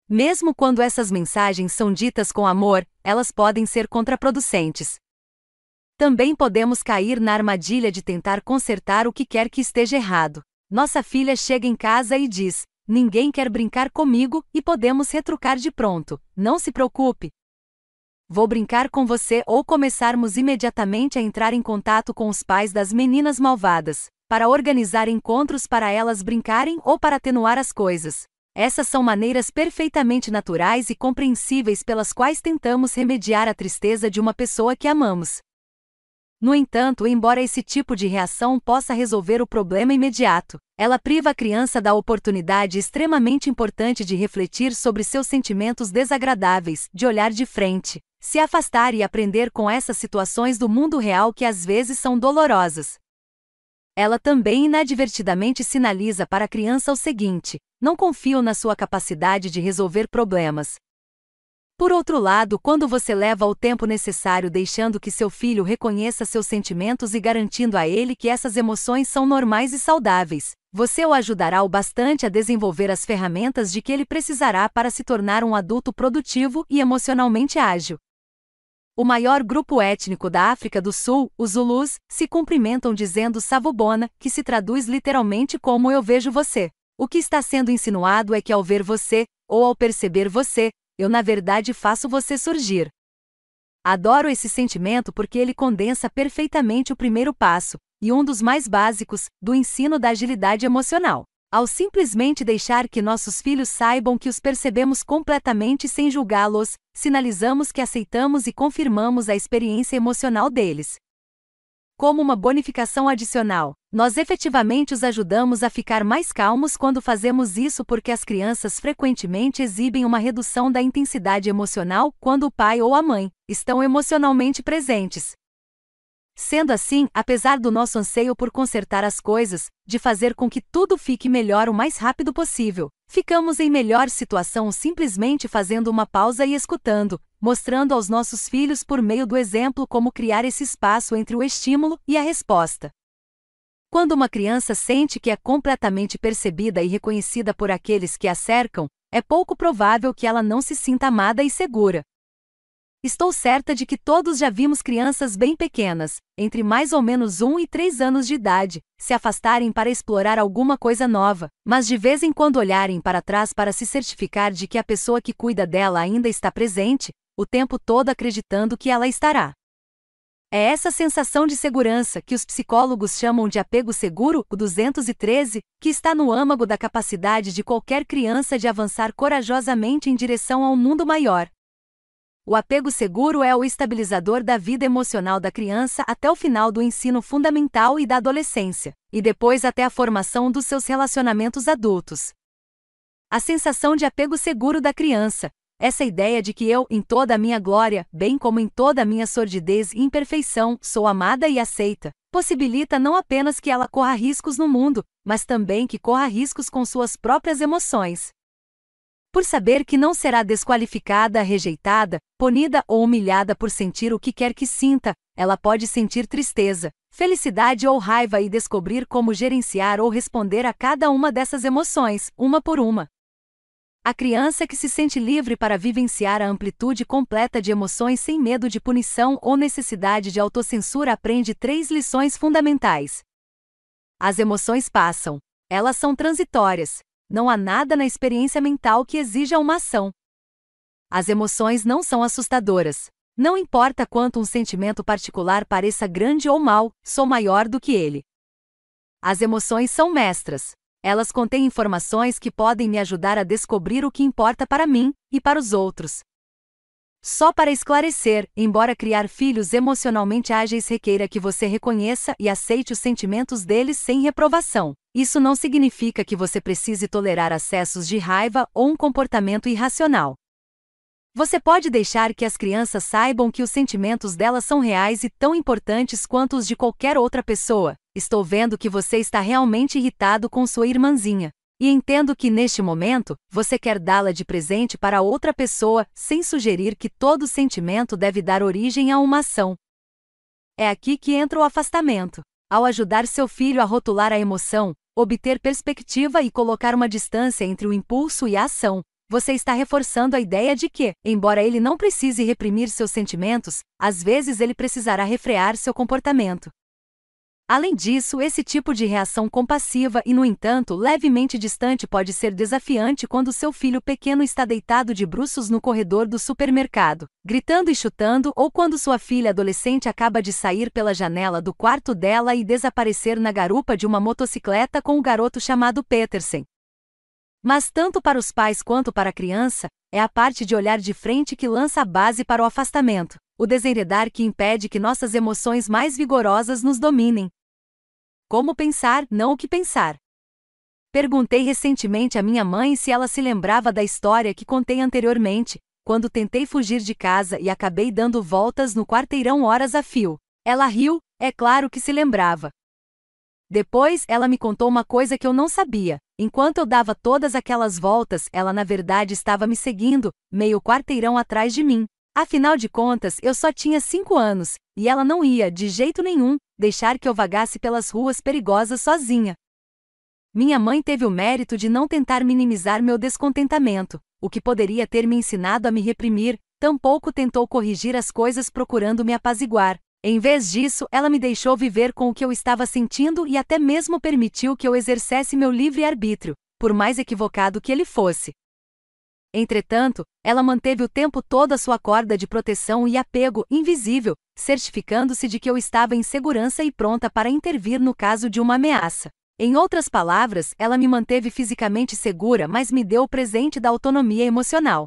Mesmo quando essas mensagens são ditas com amor, elas podem ser contraproducentes. Também podemos cair na armadilha de tentar consertar o que quer que esteja errado. Nossa filha chega em casa e diz: ninguém quer brincar comigo e podemos retrucar de pronto. Não se preocupe. Vou brincar com você ou começarmos imediatamente a entrar em contato com os pais das meninas malvadas, para organizar encontros para elas brincarem ou para atenuar as coisas. Essas são maneiras perfeitamente naturais e compreensíveis pelas quais tentamos remediar a tristeza de uma pessoa que amamos. No entanto, embora esse tipo de reação possa resolver o problema imediato, ela priva a criança da oportunidade extremamente importante de refletir sobre seus sentimentos desagradáveis, de olhar de frente, se afastar e aprender com essas situações do mundo real que às vezes são dolorosas. Ela também inadvertidamente sinaliza para a criança o seguinte: não confio na sua capacidade de resolver problemas, por outro lado, quando você leva o tempo necessário deixando que seu filho reconheça seus sentimentos e garantindo a ele que essas emoções são normais e saudáveis, você o ajudará o bastante a desenvolver as ferramentas de que ele precisará para se tornar um adulto produtivo e emocionalmente ágil. O maior grupo étnico da África do Sul, os Zulus, se cumprimentam dizendo Savubona, que se traduz literalmente como eu vejo você. O que está sendo insinuado é que ao ver você, ou ao perceber você, eu na verdade faço você surgir. Adoro esse sentimento porque ele condensa perfeitamente o primeiro passo, e um dos mais básicos, do ensino da agilidade emocional. Ao simplesmente deixar que nossos filhos saibam que os percebemos completamente sem julgá-los, sinalizamos que aceitamos e confirmamos a experiência emocional deles. Como uma bonificação adicional, nós efetivamente os ajudamos a ficar mais calmos quando fazemos isso porque as crianças frequentemente exibem uma redução da intensidade emocional quando o pai ou a mãe estão emocionalmente presentes. Sendo assim, apesar do nosso anseio por consertar as coisas, de fazer com que tudo fique melhor o mais rápido possível, ficamos em melhor situação simplesmente fazendo uma pausa e escutando, mostrando aos nossos filhos por meio do exemplo como criar esse espaço entre o estímulo e a resposta. Quando uma criança sente que é completamente percebida e reconhecida por aqueles que a cercam, é pouco provável que ela não se sinta amada e segura. Estou certa de que todos já vimos crianças bem pequenas, entre mais ou menos 1 e 3 anos de idade, se afastarem para explorar alguma coisa nova, mas de vez em quando olharem para trás para se certificar de que a pessoa que cuida dela ainda está presente, o tempo todo acreditando que ela estará. É essa sensação de segurança que os psicólogos chamam de apego seguro, o 213, que está no âmago da capacidade de qualquer criança de avançar corajosamente em direção a um mundo maior. O apego seguro é o estabilizador da vida emocional da criança até o final do ensino fundamental e da adolescência, e depois até a formação dos seus relacionamentos adultos. A sensação de apego seguro da criança, essa ideia de que eu, em toda a minha glória, bem como em toda a minha sordidez e imperfeição, sou amada e aceita, possibilita não apenas que ela corra riscos no mundo, mas também que corra riscos com suas próprias emoções. Por saber que não será desqualificada, rejeitada, punida ou humilhada por sentir o que quer que sinta, ela pode sentir tristeza, felicidade ou raiva e descobrir como gerenciar ou responder a cada uma dessas emoções, uma por uma. A criança que se sente livre para vivenciar a amplitude completa de emoções sem medo de punição ou necessidade de autocensura aprende três lições fundamentais. As emoções passam. Elas são transitórias. Não há nada na experiência mental que exija uma ação. As emoções não são assustadoras. Não importa quanto um sentimento particular pareça grande ou mal, sou maior do que ele. As emoções são mestras. Elas contêm informações que podem me ajudar a descobrir o que importa para mim e para os outros. Só para esclarecer, embora criar filhos emocionalmente ágeis requeira que você reconheça e aceite os sentimentos deles sem reprovação, isso não significa que você precise tolerar acessos de raiva ou um comportamento irracional. Você pode deixar que as crianças saibam que os sentimentos delas são reais e tão importantes quanto os de qualquer outra pessoa, Estou vendo que você está realmente irritado com sua irmãzinha. E entendo que neste momento, você quer dá-la de presente para outra pessoa, sem sugerir que todo sentimento deve dar origem a uma ação. É aqui que entra o afastamento. Ao ajudar seu filho a rotular a emoção, obter perspectiva e colocar uma distância entre o impulso e a ação, você está reforçando a ideia de que, embora ele não precise reprimir seus sentimentos, às vezes ele precisará refrear seu comportamento. Além disso, esse tipo de reação compassiva e, no entanto, levemente distante pode ser desafiante quando seu filho pequeno está deitado de bruços no corredor do supermercado, gritando e chutando, ou quando sua filha adolescente acaba de sair pela janela do quarto dela e desaparecer na garupa de uma motocicleta com o garoto chamado Petersen. Mas tanto para os pais quanto para a criança, é a parte de olhar de frente que lança a base para o afastamento, o desenredar que impede que nossas emoções mais vigorosas nos dominem. Como pensar, não o que pensar. Perguntei recentemente à minha mãe se ela se lembrava da história que contei anteriormente, quando tentei fugir de casa e acabei dando voltas no quarteirão horas a fio. Ela riu, é claro que se lembrava. Depois, ela me contou uma coisa que eu não sabia. Enquanto eu dava todas aquelas voltas, ela na verdade estava me seguindo, meio quarteirão atrás de mim. Afinal de contas, eu só tinha cinco anos, e ela não ia, de jeito nenhum, deixar que eu vagasse pelas ruas perigosas sozinha. Minha mãe teve o mérito de não tentar minimizar meu descontentamento, o que poderia ter me ensinado a me reprimir, tampouco tentou corrigir as coisas procurando me apaziguar. Em vez disso, ela me deixou viver com o que eu estava sentindo e até mesmo permitiu que eu exercesse meu livre-arbítrio, por mais equivocado que ele fosse. Entretanto, ela manteve o tempo todo a sua corda de proteção e apego invisível, certificando-se de que eu estava em segurança e pronta para intervir no caso de uma ameaça. Em outras palavras, ela me manteve fisicamente segura, mas me deu o presente da autonomia emocional.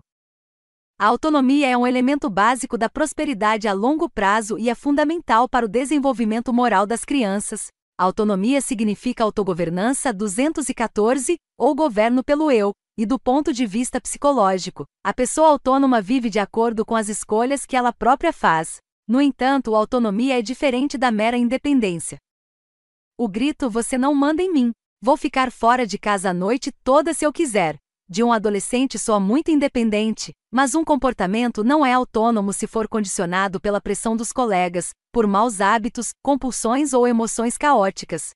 A autonomia é um elemento básico da prosperidade a longo prazo e é fundamental para o desenvolvimento moral das crianças. Autonomia significa autogovernança 214, ou governo pelo eu, e do ponto de vista psicológico, a pessoa autônoma vive de acordo com as escolhas que ela própria faz. No entanto, a autonomia é diferente da mera independência. O grito você não manda em mim. Vou ficar fora de casa a noite toda se eu quiser. De um adolescente soa muito independente, mas um comportamento não é autônomo se for condicionado pela pressão dos colegas, por maus hábitos, compulsões ou emoções caóticas.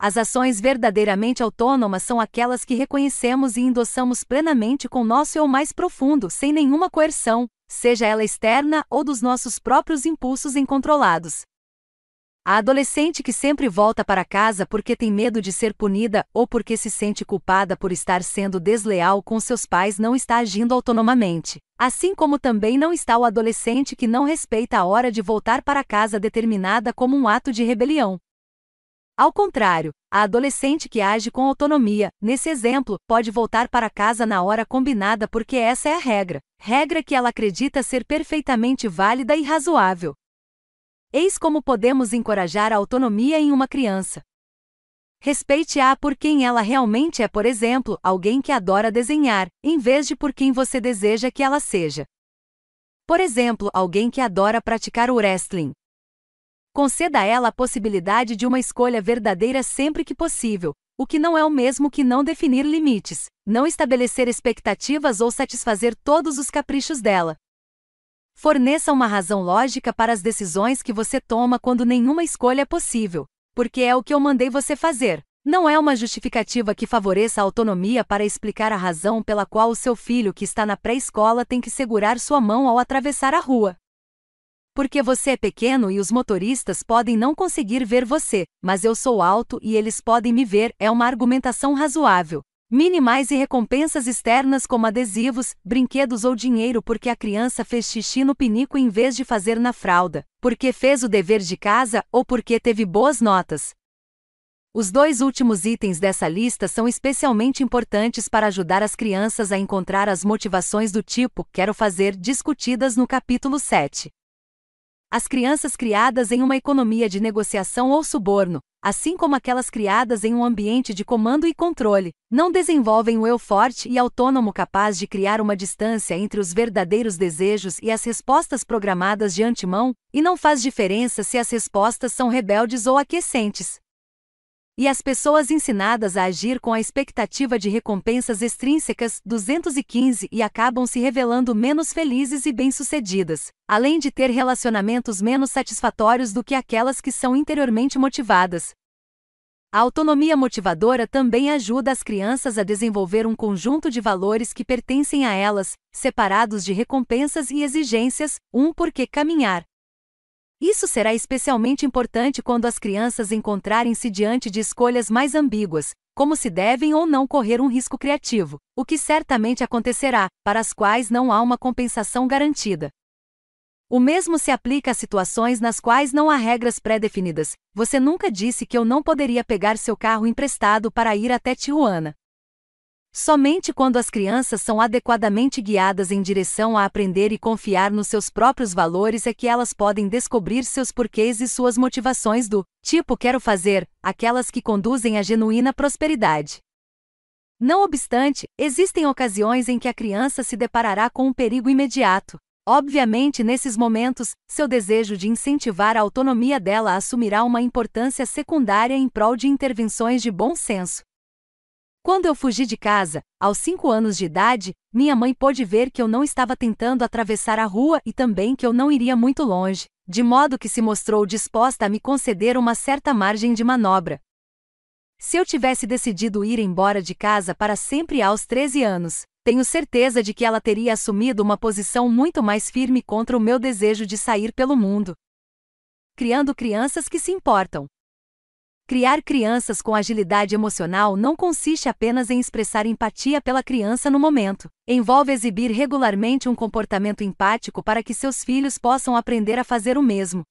As ações verdadeiramente autônomas são aquelas que reconhecemos e endossamos plenamente com nosso eu mais profundo, sem nenhuma coerção, seja ela externa ou dos nossos próprios impulsos incontrolados. A adolescente que sempre volta para casa porque tem medo de ser punida ou porque se sente culpada por estar sendo desleal com seus pais não está agindo autonomamente. Assim como também não está o adolescente que não respeita a hora de voltar para casa determinada como um ato de rebelião. Ao contrário, a adolescente que age com autonomia, nesse exemplo, pode voltar para casa na hora combinada porque essa é a regra, regra que ela acredita ser perfeitamente válida e razoável. Eis como podemos encorajar a autonomia em uma criança. Respeite-a por quem ela realmente é, por exemplo, alguém que adora desenhar, em vez de por quem você deseja que ela seja. Por exemplo, alguém que adora praticar o wrestling, Conceda a ela a possibilidade de uma escolha verdadeira sempre que possível, o que não é o mesmo que não definir limites, não estabelecer expectativas ou satisfazer todos os caprichos dela. Forneça uma razão lógica para as decisões que você toma quando nenhuma escolha é possível, porque é o que eu mandei você fazer. Não é uma justificativa que favoreça a autonomia para explicar a razão pela qual o seu filho que está na pré-escola tem que segurar sua mão ao atravessar a rua. Porque você é pequeno e os motoristas podem não conseguir ver você, mas eu sou alto e eles podem me ver, é uma argumentação razoável. Minimais e recompensas externas como adesivos, brinquedos ou dinheiro porque a criança fez xixi no pinico em vez de fazer na fralda, porque fez o dever de casa ou porque teve boas notas. Os dois últimos itens dessa lista são especialmente importantes para ajudar as crianças a encontrar as motivações do tipo quero fazer discutidas no capítulo 7. As crianças criadas em uma economia de negociação ou suborno, assim como aquelas criadas em um ambiente de comando e controle, não desenvolvem o eu forte e autônomo capaz de criar uma distância entre os verdadeiros desejos e as respostas programadas de antemão, e não faz diferença se as respostas são rebeldes ou aquecentes e as pessoas ensinadas a agir com a expectativa de recompensas extrínsecas 215 e acabam se revelando menos felizes e bem-sucedidas, além de ter relacionamentos menos satisfatórios do que aquelas que são interiormente motivadas. A autonomia motivadora também ajuda as crianças a desenvolver um conjunto de valores que pertencem a elas, separados de recompensas e exigências, um porque caminhar, Isso será especialmente importante quando as crianças encontrarem-se diante de escolhas mais ambíguas, como se devem ou não correr um risco criativo, o que certamente acontecerá, para as quais não há uma compensação garantida. O mesmo se aplica a situações nas quais não há regras pré-definidas. Você nunca disse que eu não poderia pegar seu carro emprestado para ir até Tijuana. Somente quando as crianças são adequadamente guiadas em direção a aprender e confiar nos seus próprios valores é que elas podem descobrir seus porquês e suas motivações do tipo quero fazer, aquelas que conduzem à genuína prosperidade. Não obstante, existem ocasiões em que a criança se deparará com um perigo imediato. Obviamente, nesses momentos, seu desejo de incentivar a autonomia dela assumirá uma importância secundária em prol de intervenções de bom senso. Quando eu fugi de casa, aos cinco anos de idade, minha mãe pôde ver que eu não estava tentando atravessar a rua e também que eu não iria muito longe, de modo que se mostrou disposta a me conceder uma certa margem de manobra. Se eu tivesse decidido ir embora de casa para sempre aos 13 anos, tenho certeza de que ela teria assumido uma posição muito mais firme contra o meu desejo de sair pelo mundo. Criando crianças que se importam. Criar crianças com agilidade emocional não consiste apenas em expressar empatia pela criança no momento. Envolve exibir regularmente um comportamento empático para que seus filhos possam aprender a fazer o mesmo.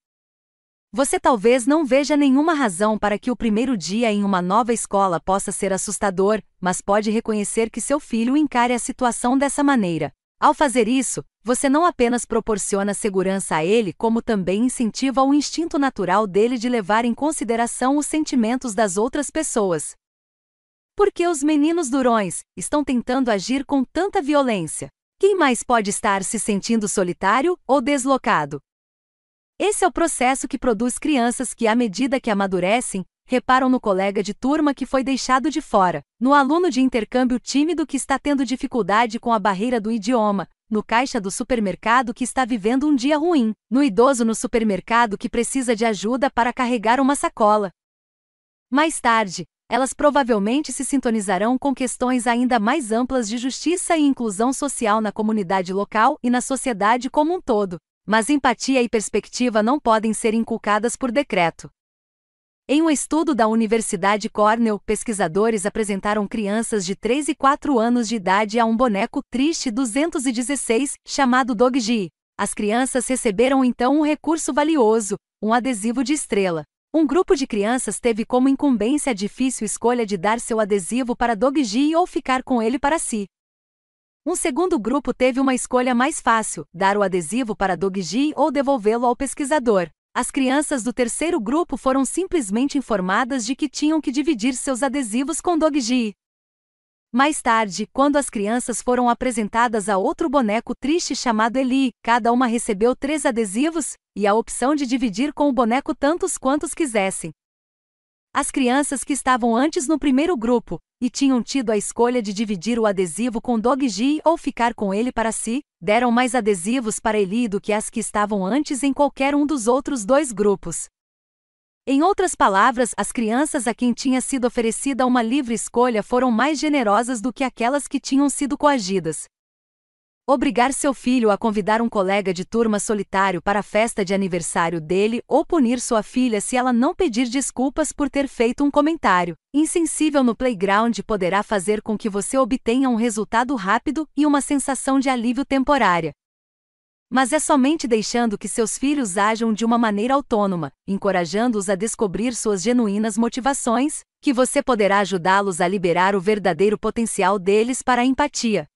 Você talvez não veja nenhuma razão para que o primeiro dia em uma nova escola possa ser assustador, mas pode reconhecer que seu filho encare a situação dessa maneira. Ao fazer isso, você não apenas proporciona segurança a ele, como também incentiva o instinto natural dele de levar em consideração os sentimentos das outras pessoas. Por que os meninos durões estão tentando agir com tanta violência? Quem mais pode estar se sentindo solitário ou deslocado? Esse é o processo que produz crianças que, à medida que amadurecem, reparam no colega de turma que foi deixado de fora, no aluno de intercâmbio tímido que está tendo dificuldade com a barreira do idioma, no caixa do supermercado que está vivendo um dia ruim, no idoso no supermercado que precisa de ajuda para carregar uma sacola. Mais tarde, elas provavelmente se sintonizarão com questões ainda mais amplas de justiça e inclusão social na comunidade local e na sociedade como um todo. Mas empatia e perspectiva não podem ser inculcadas por decreto. Em um estudo da Universidade Cornell, pesquisadores apresentaram crianças de 3 e 4 anos de idade a um boneco triste 216, chamado Doggy. As crianças receberam então um recurso valioso, um adesivo de estrela. Um grupo de crianças teve como incumbência a difícil escolha de dar seu adesivo para Doggy ou ficar com ele para si. Um segundo grupo teve uma escolha mais fácil: dar o adesivo para Doggy ou devolvê-lo ao pesquisador. As crianças do terceiro grupo foram simplesmente informadas de que tinham que dividir seus adesivos com Doggy. Mais tarde, quando as crianças foram apresentadas a outro boneco triste chamado Eli, cada uma recebeu três adesivos, e a opção de dividir com o boneco tantos quantos quisessem. As crianças que estavam antes no primeiro grupo, e tinham tido a escolha de dividir o adesivo com Doggy ou ficar com ele para si, deram mais adesivos para Eli do que as que estavam antes em qualquer um dos outros dois grupos. Em outras palavras, as crianças a quem tinha sido oferecida uma livre escolha foram mais generosas do que aquelas que tinham sido coagidas. Obrigar seu filho a convidar um colega de turma solitário para a festa de aniversário dele ou punir sua filha se ela não pedir desculpas por ter feito um comentário insensível no playground poderá fazer com que você obtenha um resultado rápido e uma sensação de alívio temporária. Mas é somente deixando que seus filhos ajam de uma maneira autônoma, encorajando-os a descobrir suas genuínas motivações, que você poderá ajudá-los a liberar o verdadeiro potencial deles para a empatia.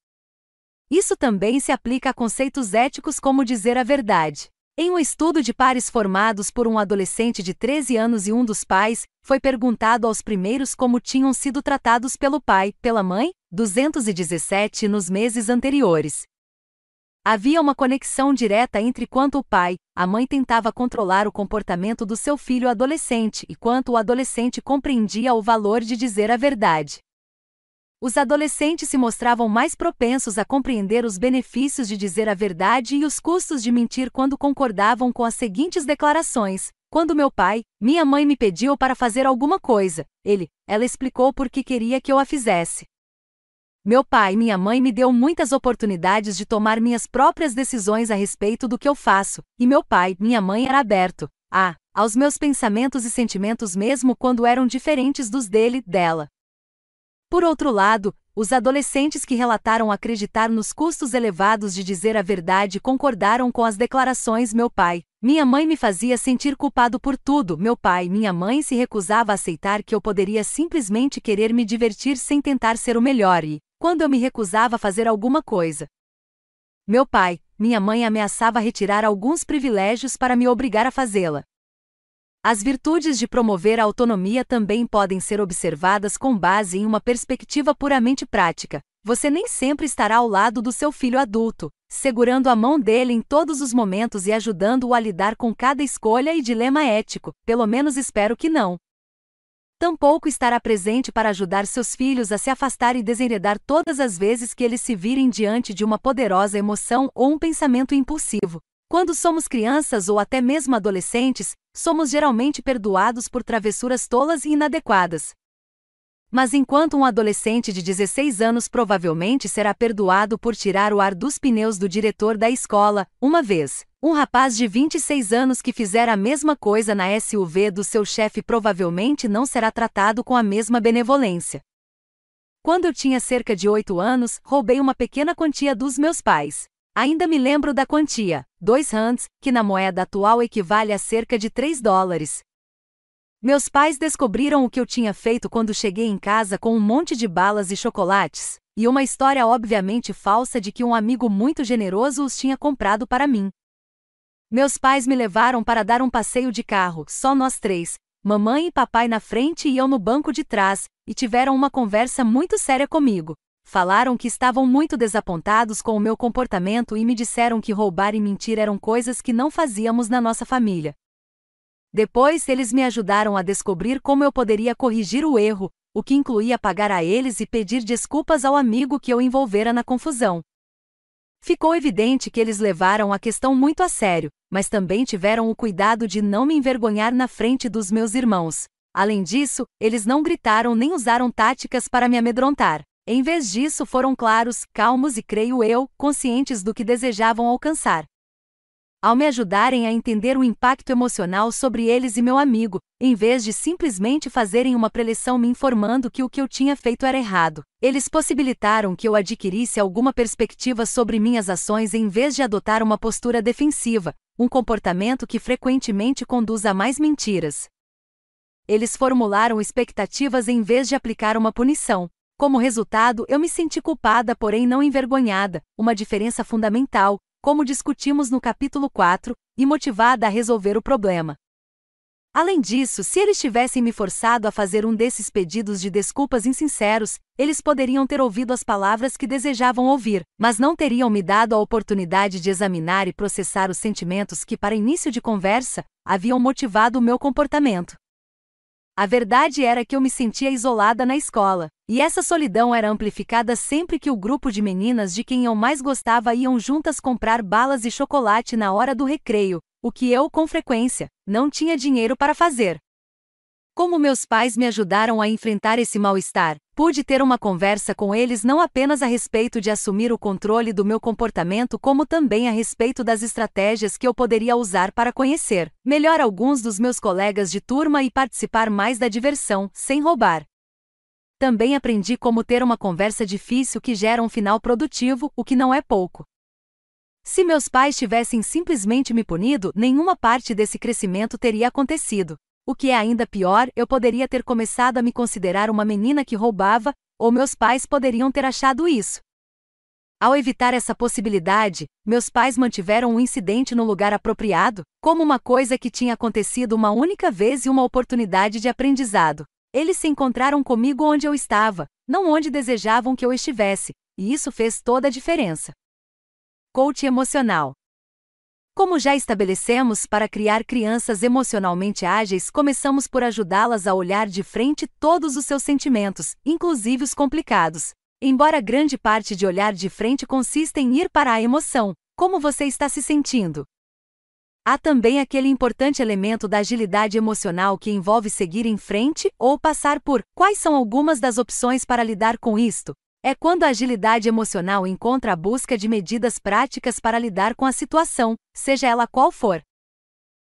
Isso também se aplica a conceitos éticos como dizer a verdade. Em um estudo de pares formados por um adolescente de 13 anos e um dos pais, foi perguntado aos primeiros como tinham sido tratados pelo pai, pela mãe, 217 nos meses anteriores. Havia uma conexão direta entre quanto o pai, a mãe tentava controlar o comportamento do seu filho adolescente e quanto o adolescente compreendia o valor de dizer a verdade. Os adolescentes se mostravam mais propensos a compreender os benefícios de dizer a verdade e os custos de mentir quando concordavam com as seguintes declarações: Quando meu pai, minha mãe me pediu para fazer alguma coisa, ele, ela explicou por que queria que eu a fizesse. Meu pai e minha mãe me deu muitas oportunidades de tomar minhas próprias decisões a respeito do que eu faço, e meu pai, minha mãe era aberto, a, aos meus pensamentos e sentimentos mesmo quando eram diferentes dos dele, dela. Por outro lado, os adolescentes que relataram acreditar nos custos elevados de dizer a verdade concordaram com as declarações meu pai. Minha mãe me fazia sentir culpado por tudo. Meu pai minha mãe se recusava a aceitar que eu poderia simplesmente querer me divertir sem tentar ser o melhor e, quando eu me recusava a fazer alguma coisa. Meu pai, minha mãe ameaçava retirar alguns privilégios para me obrigar a fazê-la. As virtudes de promover a autonomia também podem ser observadas com base em uma perspectiva puramente prática. Você nem sempre estará ao lado do seu filho adulto, segurando a mão dele em todos os momentos e ajudando-o a lidar com cada escolha e dilema ético, pelo menos espero que não tampouco estará presente para ajudar seus filhos a se afastar e desenredar todas as vezes que eles se virem diante de uma poderosa emoção ou um pensamento impulsivo. Quando somos crianças ou até mesmo adolescentes, somos geralmente perdoados por travessuras tolas e inadequadas. Mas enquanto um adolescente de 16 anos provavelmente será perdoado por tirar o ar dos pneus do diretor da escola, uma vez, um rapaz de 26 anos que fizer a mesma coisa na SUV do seu chefe provavelmente não será tratado com a mesma benevolência. Quando eu tinha cerca de 8 anos, roubei uma pequena quantia dos meus pais. Ainda me lembro da quantia, 2 rands, que na moeda atual equivale a cerca de 3 dólares. Meus pais descobriram o que eu tinha feito quando cheguei em casa com um monte de balas e chocolates, e uma história obviamente falsa de que um amigo muito generoso os tinha comprado para mim. Meus pais me levaram para dar um passeio de carro, só nós três, mamãe e papai na frente e eu no banco de trás, e tiveram uma conversa muito séria comigo. Falaram que estavam muito desapontados com o meu comportamento e me disseram que roubar e mentir eram coisas que não fazíamos na nossa família. Depois eles me ajudaram a descobrir como eu poderia corrigir o erro, o que incluía pagar a eles e pedir desculpas ao amigo que eu envolvera na confusão. Ficou evidente que eles levaram a questão muito a sério, mas também tiveram o cuidado de não me envergonhar na frente dos meus irmãos. Além disso, eles não gritaram nem usaram táticas para me amedrontar. Em vez disso, foram claros, calmos e, creio eu, conscientes do que desejavam alcançar ao me ajudarem a entender o impacto emocional sobre eles e meu amigo, em vez de simplesmente fazerem uma preleção me informando que o que eu tinha feito era errado. Eles possibilitaram que eu adquirisse alguma perspectiva sobre minhas ações em vez de adotar uma postura defensiva, um comportamento que frequentemente conduz a mais mentiras. Eles formularam expectativas em vez de aplicar uma punição. Como resultado, eu me senti culpada, porém não envergonhada, uma diferença fundamental, como discutimos no capítulo 4, e motivada a resolver o problema. Além disso, se eles tivessem me forçado a fazer um desses pedidos de desculpas insinceros, eles poderiam ter ouvido as palavras que desejavam ouvir, mas não teriam me dado a oportunidade de examinar e processar os sentimentos que, para início de conversa, haviam motivado o meu comportamento. A verdade era que eu me sentia isolada na escola, e essa solidão era amplificada sempre que o grupo de meninas de quem eu mais gostava iam juntas comprar balas e chocolate na hora do recreio, o que eu, com frequência, não tinha dinheiro para fazer. Como meus pais me ajudaram a enfrentar esse mal-estar, pude ter uma conversa com eles não apenas a respeito de assumir o controle do meu comportamento, como também a respeito das estratégias que eu poderia usar para conhecer melhor alguns dos meus colegas de turma e participar mais da diversão, sem roubar. Também aprendi como ter uma conversa difícil que gera um final produtivo, o que não é pouco. Se meus pais tivessem simplesmente me punido, nenhuma parte desse crescimento teria acontecido. O que é ainda pior, eu poderia ter começado a me considerar uma menina que roubava, ou meus pais poderiam ter achado isso. Ao evitar essa possibilidade, meus pais mantiveram o um incidente no lugar apropriado, como uma coisa que tinha acontecido uma única vez e uma oportunidade de aprendizado. Eles se encontraram comigo onde eu estava, não onde desejavam que eu estivesse, e isso fez toda a diferença. Coach emocional. Como já estabelecemos, para criar crianças emocionalmente ágeis, começamos por ajudá-las a olhar de frente todos os seus sentimentos, inclusive os complicados. Embora grande parte de olhar de frente consista em ir para a emoção, como você está se sentindo? Há também aquele importante elemento da agilidade emocional que envolve seguir em frente ou passar por quais são algumas das opções para lidar com isto. É quando a agilidade emocional encontra a busca de medidas práticas para lidar com a situação, seja ela qual for.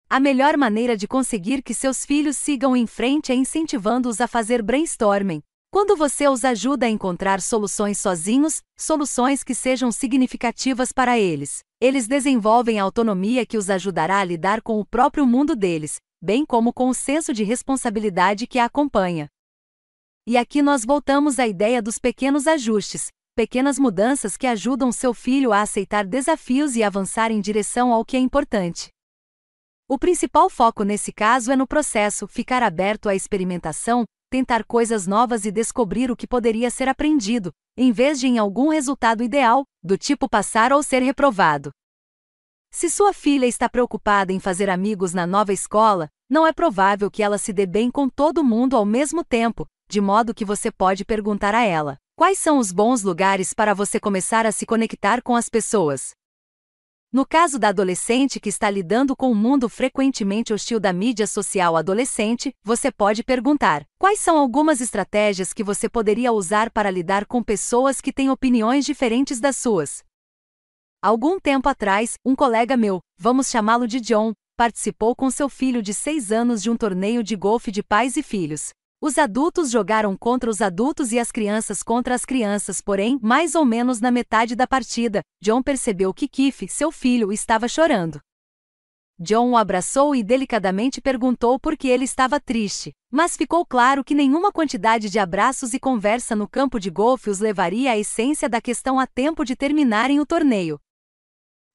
A melhor maneira de conseguir que seus filhos sigam em frente é incentivando-os a fazer brainstorming. Quando você os ajuda a encontrar soluções sozinhos, soluções que sejam significativas para eles, eles desenvolvem a autonomia que os ajudará a lidar com o próprio mundo deles, bem como com o senso de responsabilidade que a acompanha. E aqui nós voltamos à ideia dos pequenos ajustes, pequenas mudanças que ajudam seu filho a aceitar desafios e avançar em direção ao que é importante. O principal foco nesse caso é no processo, ficar aberto à experimentação, tentar coisas novas e descobrir o que poderia ser aprendido, em vez de em algum resultado ideal, do tipo passar ou ser reprovado. Se sua filha está preocupada em fazer amigos na nova escola, não é provável que ela se dê bem com todo mundo ao mesmo tempo, de modo que você pode perguntar a ela: quais são os bons lugares para você começar a se conectar com as pessoas? No caso da adolescente que está lidando com o um mundo frequentemente hostil da mídia social adolescente, você pode perguntar: quais são algumas estratégias que você poderia usar para lidar com pessoas que têm opiniões diferentes das suas? Algum tempo atrás, um colega meu, vamos chamá-lo de John, participou com seu filho de seis anos de um torneio de golfe de pais e filhos. Os adultos jogaram contra os adultos e as crianças contra as crianças, porém, mais ou menos na metade da partida, John percebeu que Keith, seu filho, estava chorando. John o abraçou e delicadamente perguntou por que ele estava triste, mas ficou claro que nenhuma quantidade de abraços e conversa no campo de golfe os levaria à essência da questão a tempo de terminarem o torneio.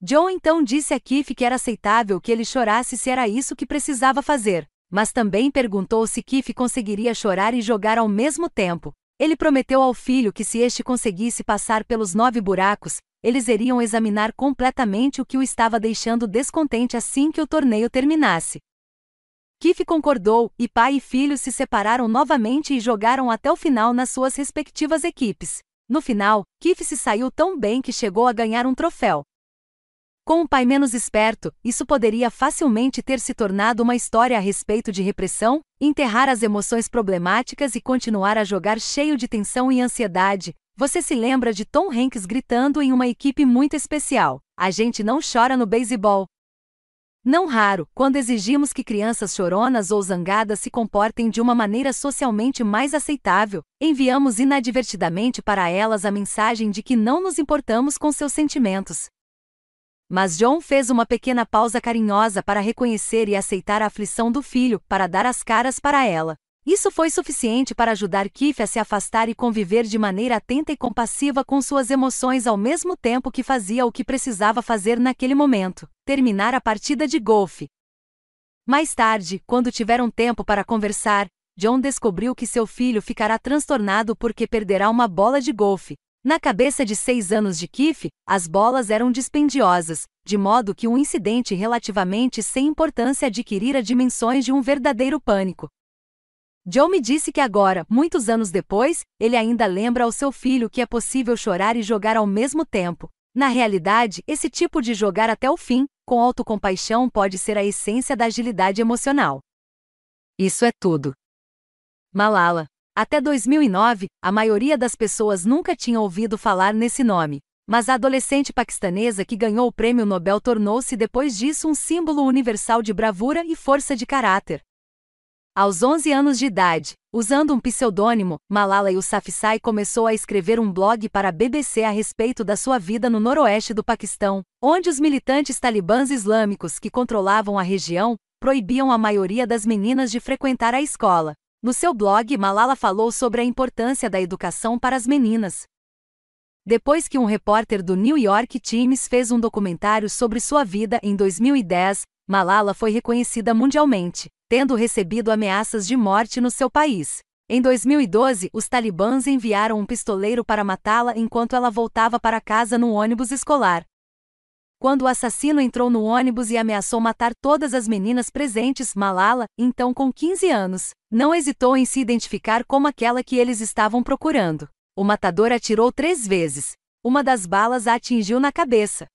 John então disse a Keith que era aceitável que ele chorasse se era isso que precisava fazer, mas também perguntou se Kif conseguiria chorar e jogar ao mesmo tempo. Ele prometeu ao filho que se este conseguisse passar pelos nove buracos, eles iriam examinar completamente o que o estava deixando descontente assim que o torneio terminasse. Kif concordou, e pai e filho se separaram novamente e jogaram até o final nas suas respectivas equipes. No final, Kif se saiu tão bem que chegou a ganhar um troféu. Com um pai menos esperto, isso poderia facilmente ter se tornado uma história a respeito de repressão, enterrar as emoções problemáticas e continuar a jogar cheio de tensão e ansiedade. Você se lembra de Tom Hanks gritando em uma equipe muito especial: A gente não chora no beisebol. Não raro, quando exigimos que crianças choronas ou zangadas se comportem de uma maneira socialmente mais aceitável, enviamos inadvertidamente para elas a mensagem de que não nos importamos com seus sentimentos. Mas John fez uma pequena pausa carinhosa para reconhecer e aceitar a aflição do filho, para dar as caras para ela. Isso foi suficiente para ajudar Keith a se afastar e conviver de maneira atenta e compassiva com suas emoções ao mesmo tempo que fazia o que precisava fazer naquele momento terminar a partida de golfe. Mais tarde, quando tiveram tempo para conversar, John descobriu que seu filho ficará transtornado porque perderá uma bola de golfe, na cabeça de seis anos de Keith, as bolas eram dispendiosas, de modo que um incidente relativamente sem importância adquirira dimensões de um verdadeiro pânico. John me disse que agora, muitos anos depois, ele ainda lembra ao seu filho que é possível chorar e jogar ao mesmo tempo. Na realidade, esse tipo de jogar até o fim, com autocompaixão, pode ser a essência da agilidade emocional. Isso é tudo. Malala até 2009, a maioria das pessoas nunca tinha ouvido falar nesse nome. Mas a adolescente paquistanesa que ganhou o prêmio Nobel tornou-se depois disso um símbolo universal de bravura e força de caráter. Aos 11 anos de idade, usando um pseudônimo, Malala Yousafzai começou a escrever um blog para a BBC a respeito da sua vida no noroeste do Paquistão, onde os militantes talibãs islâmicos que controlavam a região proibiam a maioria das meninas de frequentar a escola. No seu blog, Malala falou sobre a importância da educação para as meninas. Depois que um repórter do New York Times fez um documentário sobre sua vida em 2010, Malala foi reconhecida mundialmente, tendo recebido ameaças de morte no seu país. Em 2012, os talibãs enviaram um pistoleiro para matá-la enquanto ela voltava para casa no ônibus escolar. Quando o assassino entrou no ônibus e ameaçou matar todas as meninas presentes, Malala, então com 15 anos, não hesitou em se identificar como aquela que eles estavam procurando. O matador atirou três vezes. Uma das balas a atingiu na cabeça.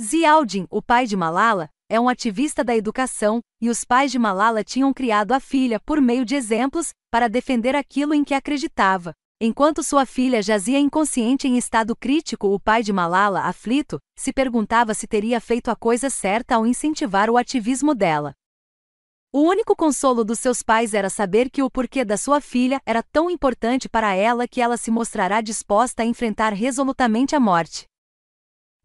Ziauddin, o pai de Malala, é um ativista da educação, e os pais de Malala tinham criado a filha por meio de exemplos, para defender aquilo em que acreditava. Enquanto sua filha jazia inconsciente em estado crítico, o pai de Malala, aflito, se perguntava se teria feito a coisa certa ao incentivar o ativismo dela. O único consolo dos seus pais era saber que o porquê da sua filha era tão importante para ela que ela se mostrará disposta a enfrentar resolutamente a morte.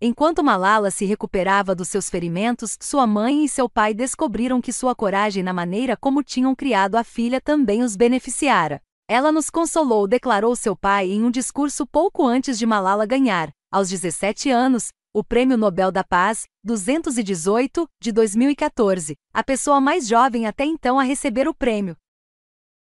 Enquanto Malala se recuperava dos seus ferimentos, sua mãe e seu pai descobriram que sua coragem na maneira como tinham criado a filha também os beneficiara. Ela nos consolou, declarou seu pai em um discurso pouco antes de Malala ganhar, aos 17 anos, o Prêmio Nobel da Paz, 218, de 2014, a pessoa mais jovem até então a receber o prêmio.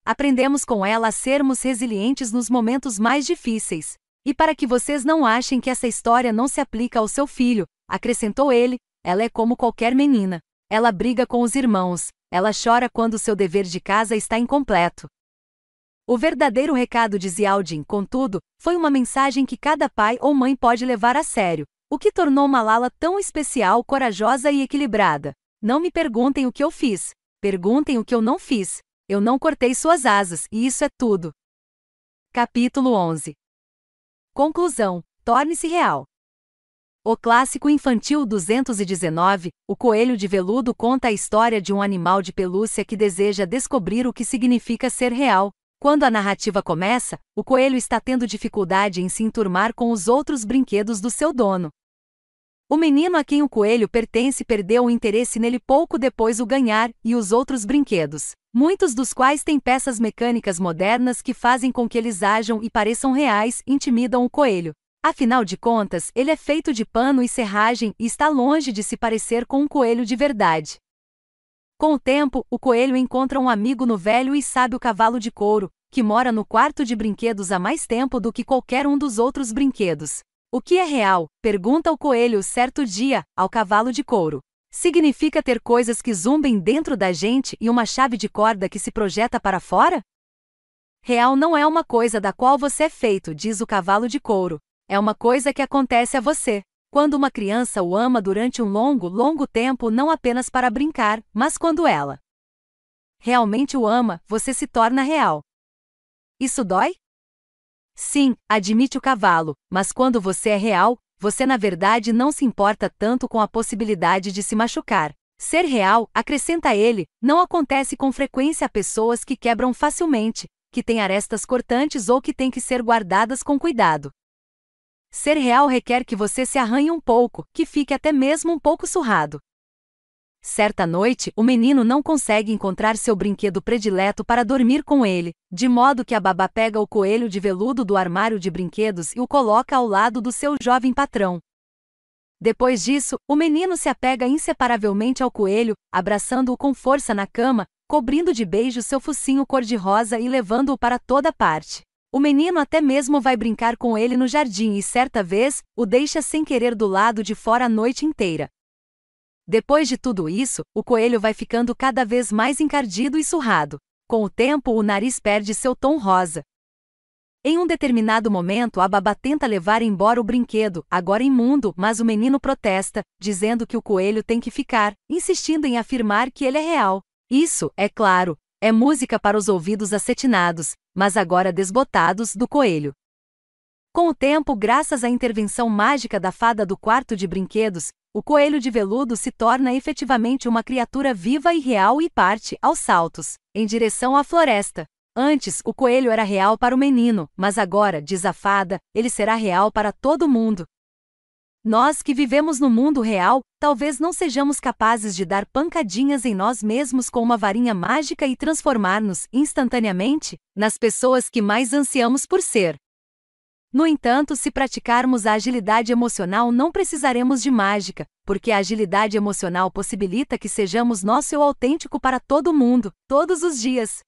Aprendemos com ela a sermos resilientes nos momentos mais difíceis. E para que vocês não achem que essa história não se aplica ao seu filho, acrescentou ele, ela é como qualquer menina. Ela briga com os irmãos, ela chora quando seu dever de casa está incompleto. O verdadeiro recado de Ziaudin, contudo, foi uma mensagem que cada pai ou mãe pode levar a sério, o que tornou Malala tão especial, corajosa e equilibrada. Não me perguntem o que eu fiz, perguntem o que eu não fiz. Eu não cortei suas asas, e isso é tudo. Capítulo 11 Conclusão: Torne-se real. O clássico infantil 219, O Coelho de Veludo conta a história de um animal de pelúcia que deseja descobrir o que significa ser real, quando a narrativa começa, o coelho está tendo dificuldade em se enturmar com os outros brinquedos do seu dono. O menino a quem o coelho pertence perdeu o interesse nele pouco depois o ganhar e os outros brinquedos, muitos dos quais têm peças mecânicas modernas que fazem com que eles ajam e pareçam reais, intimidam o coelho. Afinal de contas, ele é feito de pano e serragem e está longe de se parecer com um coelho de verdade. Com o tempo, o coelho encontra um amigo no velho e sábio cavalo de couro, que mora no quarto de brinquedos há mais tempo do que qualquer um dos outros brinquedos. O que é real? pergunta o coelho certo dia, ao cavalo de couro. Significa ter coisas que zumbem dentro da gente e uma chave de corda que se projeta para fora? Real não é uma coisa da qual você é feito, diz o cavalo de couro. É uma coisa que acontece a você. Quando uma criança o ama durante um longo, longo tempo, não apenas para brincar, mas quando ela realmente o ama, você se torna real. Isso dói? Sim, admite o cavalo, mas quando você é real, você na verdade não se importa tanto com a possibilidade de se machucar. Ser real, acrescenta ele, não acontece com frequência a pessoas que quebram facilmente, que têm arestas cortantes ou que têm que ser guardadas com cuidado. Ser real requer que você se arranhe um pouco, que fique até mesmo um pouco surrado. Certa noite, o menino não consegue encontrar seu brinquedo predileto para dormir com ele, de modo que a babá pega o coelho de veludo do armário de brinquedos e o coloca ao lado do seu jovem patrão. Depois disso, o menino se apega inseparavelmente ao coelho, abraçando-o com força na cama, cobrindo de beijos seu focinho cor-de-rosa e levando-o para toda parte. O menino até mesmo vai brincar com ele no jardim e certa vez, o deixa sem querer do lado de fora a noite inteira. Depois de tudo isso, o coelho vai ficando cada vez mais encardido e surrado. Com o tempo, o nariz perde seu tom rosa. Em um determinado momento, a babá tenta levar embora o brinquedo, agora imundo, mas o menino protesta, dizendo que o coelho tem que ficar, insistindo em afirmar que ele é real. Isso, é claro, é música para os ouvidos acetinados, mas agora desbotados, do coelho. Com o tempo, graças à intervenção mágica da fada do quarto de brinquedos, o coelho de veludo se torna efetivamente uma criatura viva e real e parte, aos saltos, em direção à floresta. Antes, o coelho era real para o menino, mas agora, diz a fada, ele será real para todo mundo, nós que vivemos no mundo real, talvez não sejamos capazes de dar pancadinhas em nós mesmos com uma varinha mágica e transformar-nos, instantaneamente, nas pessoas que mais ansiamos por ser. No entanto, se praticarmos a agilidade emocional, não precisaremos de mágica, porque a agilidade emocional possibilita que sejamos nosso eu autêntico para todo mundo, todos os dias.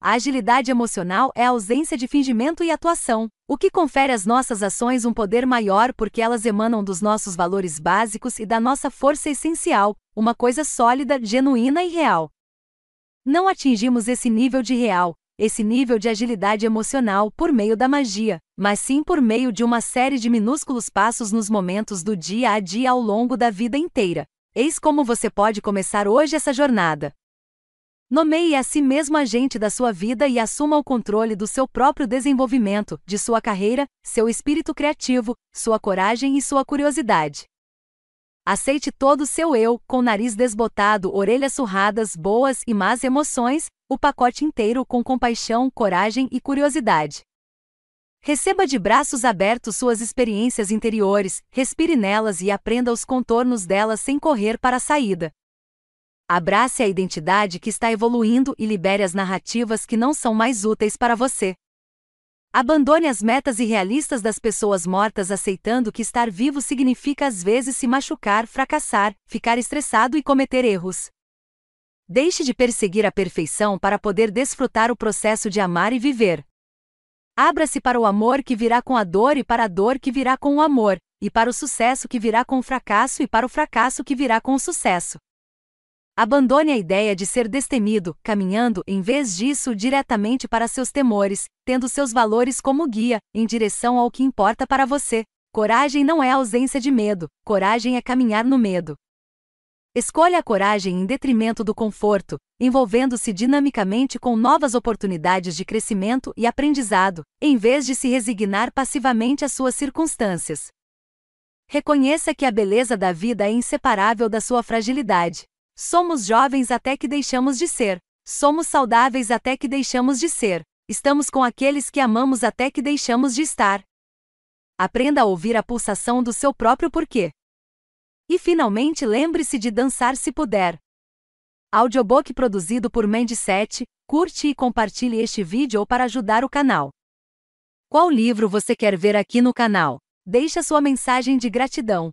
A agilidade emocional é a ausência de fingimento e atuação, o que confere às nossas ações um poder maior porque elas emanam dos nossos valores básicos e da nossa força essencial, uma coisa sólida, genuína e real. Não atingimos esse nível de real, esse nível de agilidade emocional por meio da magia, mas sim por meio de uma série de minúsculos passos nos momentos do dia a dia ao longo da vida inteira. Eis como você pode começar hoje essa jornada. Nomeie a si mesmo agente da sua vida e assuma o controle do seu próprio desenvolvimento, de sua carreira, seu espírito criativo, sua coragem e sua curiosidade. Aceite todo o seu eu, com nariz desbotado, orelhas surradas, boas e más emoções, o pacote inteiro com compaixão, coragem e curiosidade. Receba de braços abertos suas experiências interiores, respire nelas e aprenda os contornos delas sem correr para a saída. Abrace a identidade que está evoluindo e libere as narrativas que não são mais úteis para você. Abandone as metas irrealistas das pessoas mortas aceitando que estar vivo significa às vezes se machucar, fracassar, ficar estressado e cometer erros. Deixe de perseguir a perfeição para poder desfrutar o processo de amar e viver. Abra-se para o amor que virá com a dor e para a dor que virá com o amor, e para o sucesso que virá com o fracasso e para o fracasso que virá com o sucesso. Abandone a ideia de ser destemido, caminhando, em vez disso, diretamente para seus temores, tendo seus valores como guia, em direção ao que importa para você. Coragem não é ausência de medo, coragem é caminhar no medo. Escolha a coragem em detrimento do conforto, envolvendo-se dinamicamente com novas oportunidades de crescimento e aprendizado, em vez de se resignar passivamente às suas circunstâncias. Reconheça que a beleza da vida é inseparável da sua fragilidade. Somos jovens até que deixamos de ser. Somos saudáveis até que deixamos de ser. Estamos com aqueles que amamos até que deixamos de estar. Aprenda a ouvir a pulsação do seu próprio porquê. E finalmente lembre-se de dançar se puder. Audiobook produzido por Mendy7, curte e compartilhe este vídeo para ajudar o canal. Qual livro você quer ver aqui no canal? Deixe sua mensagem de gratidão.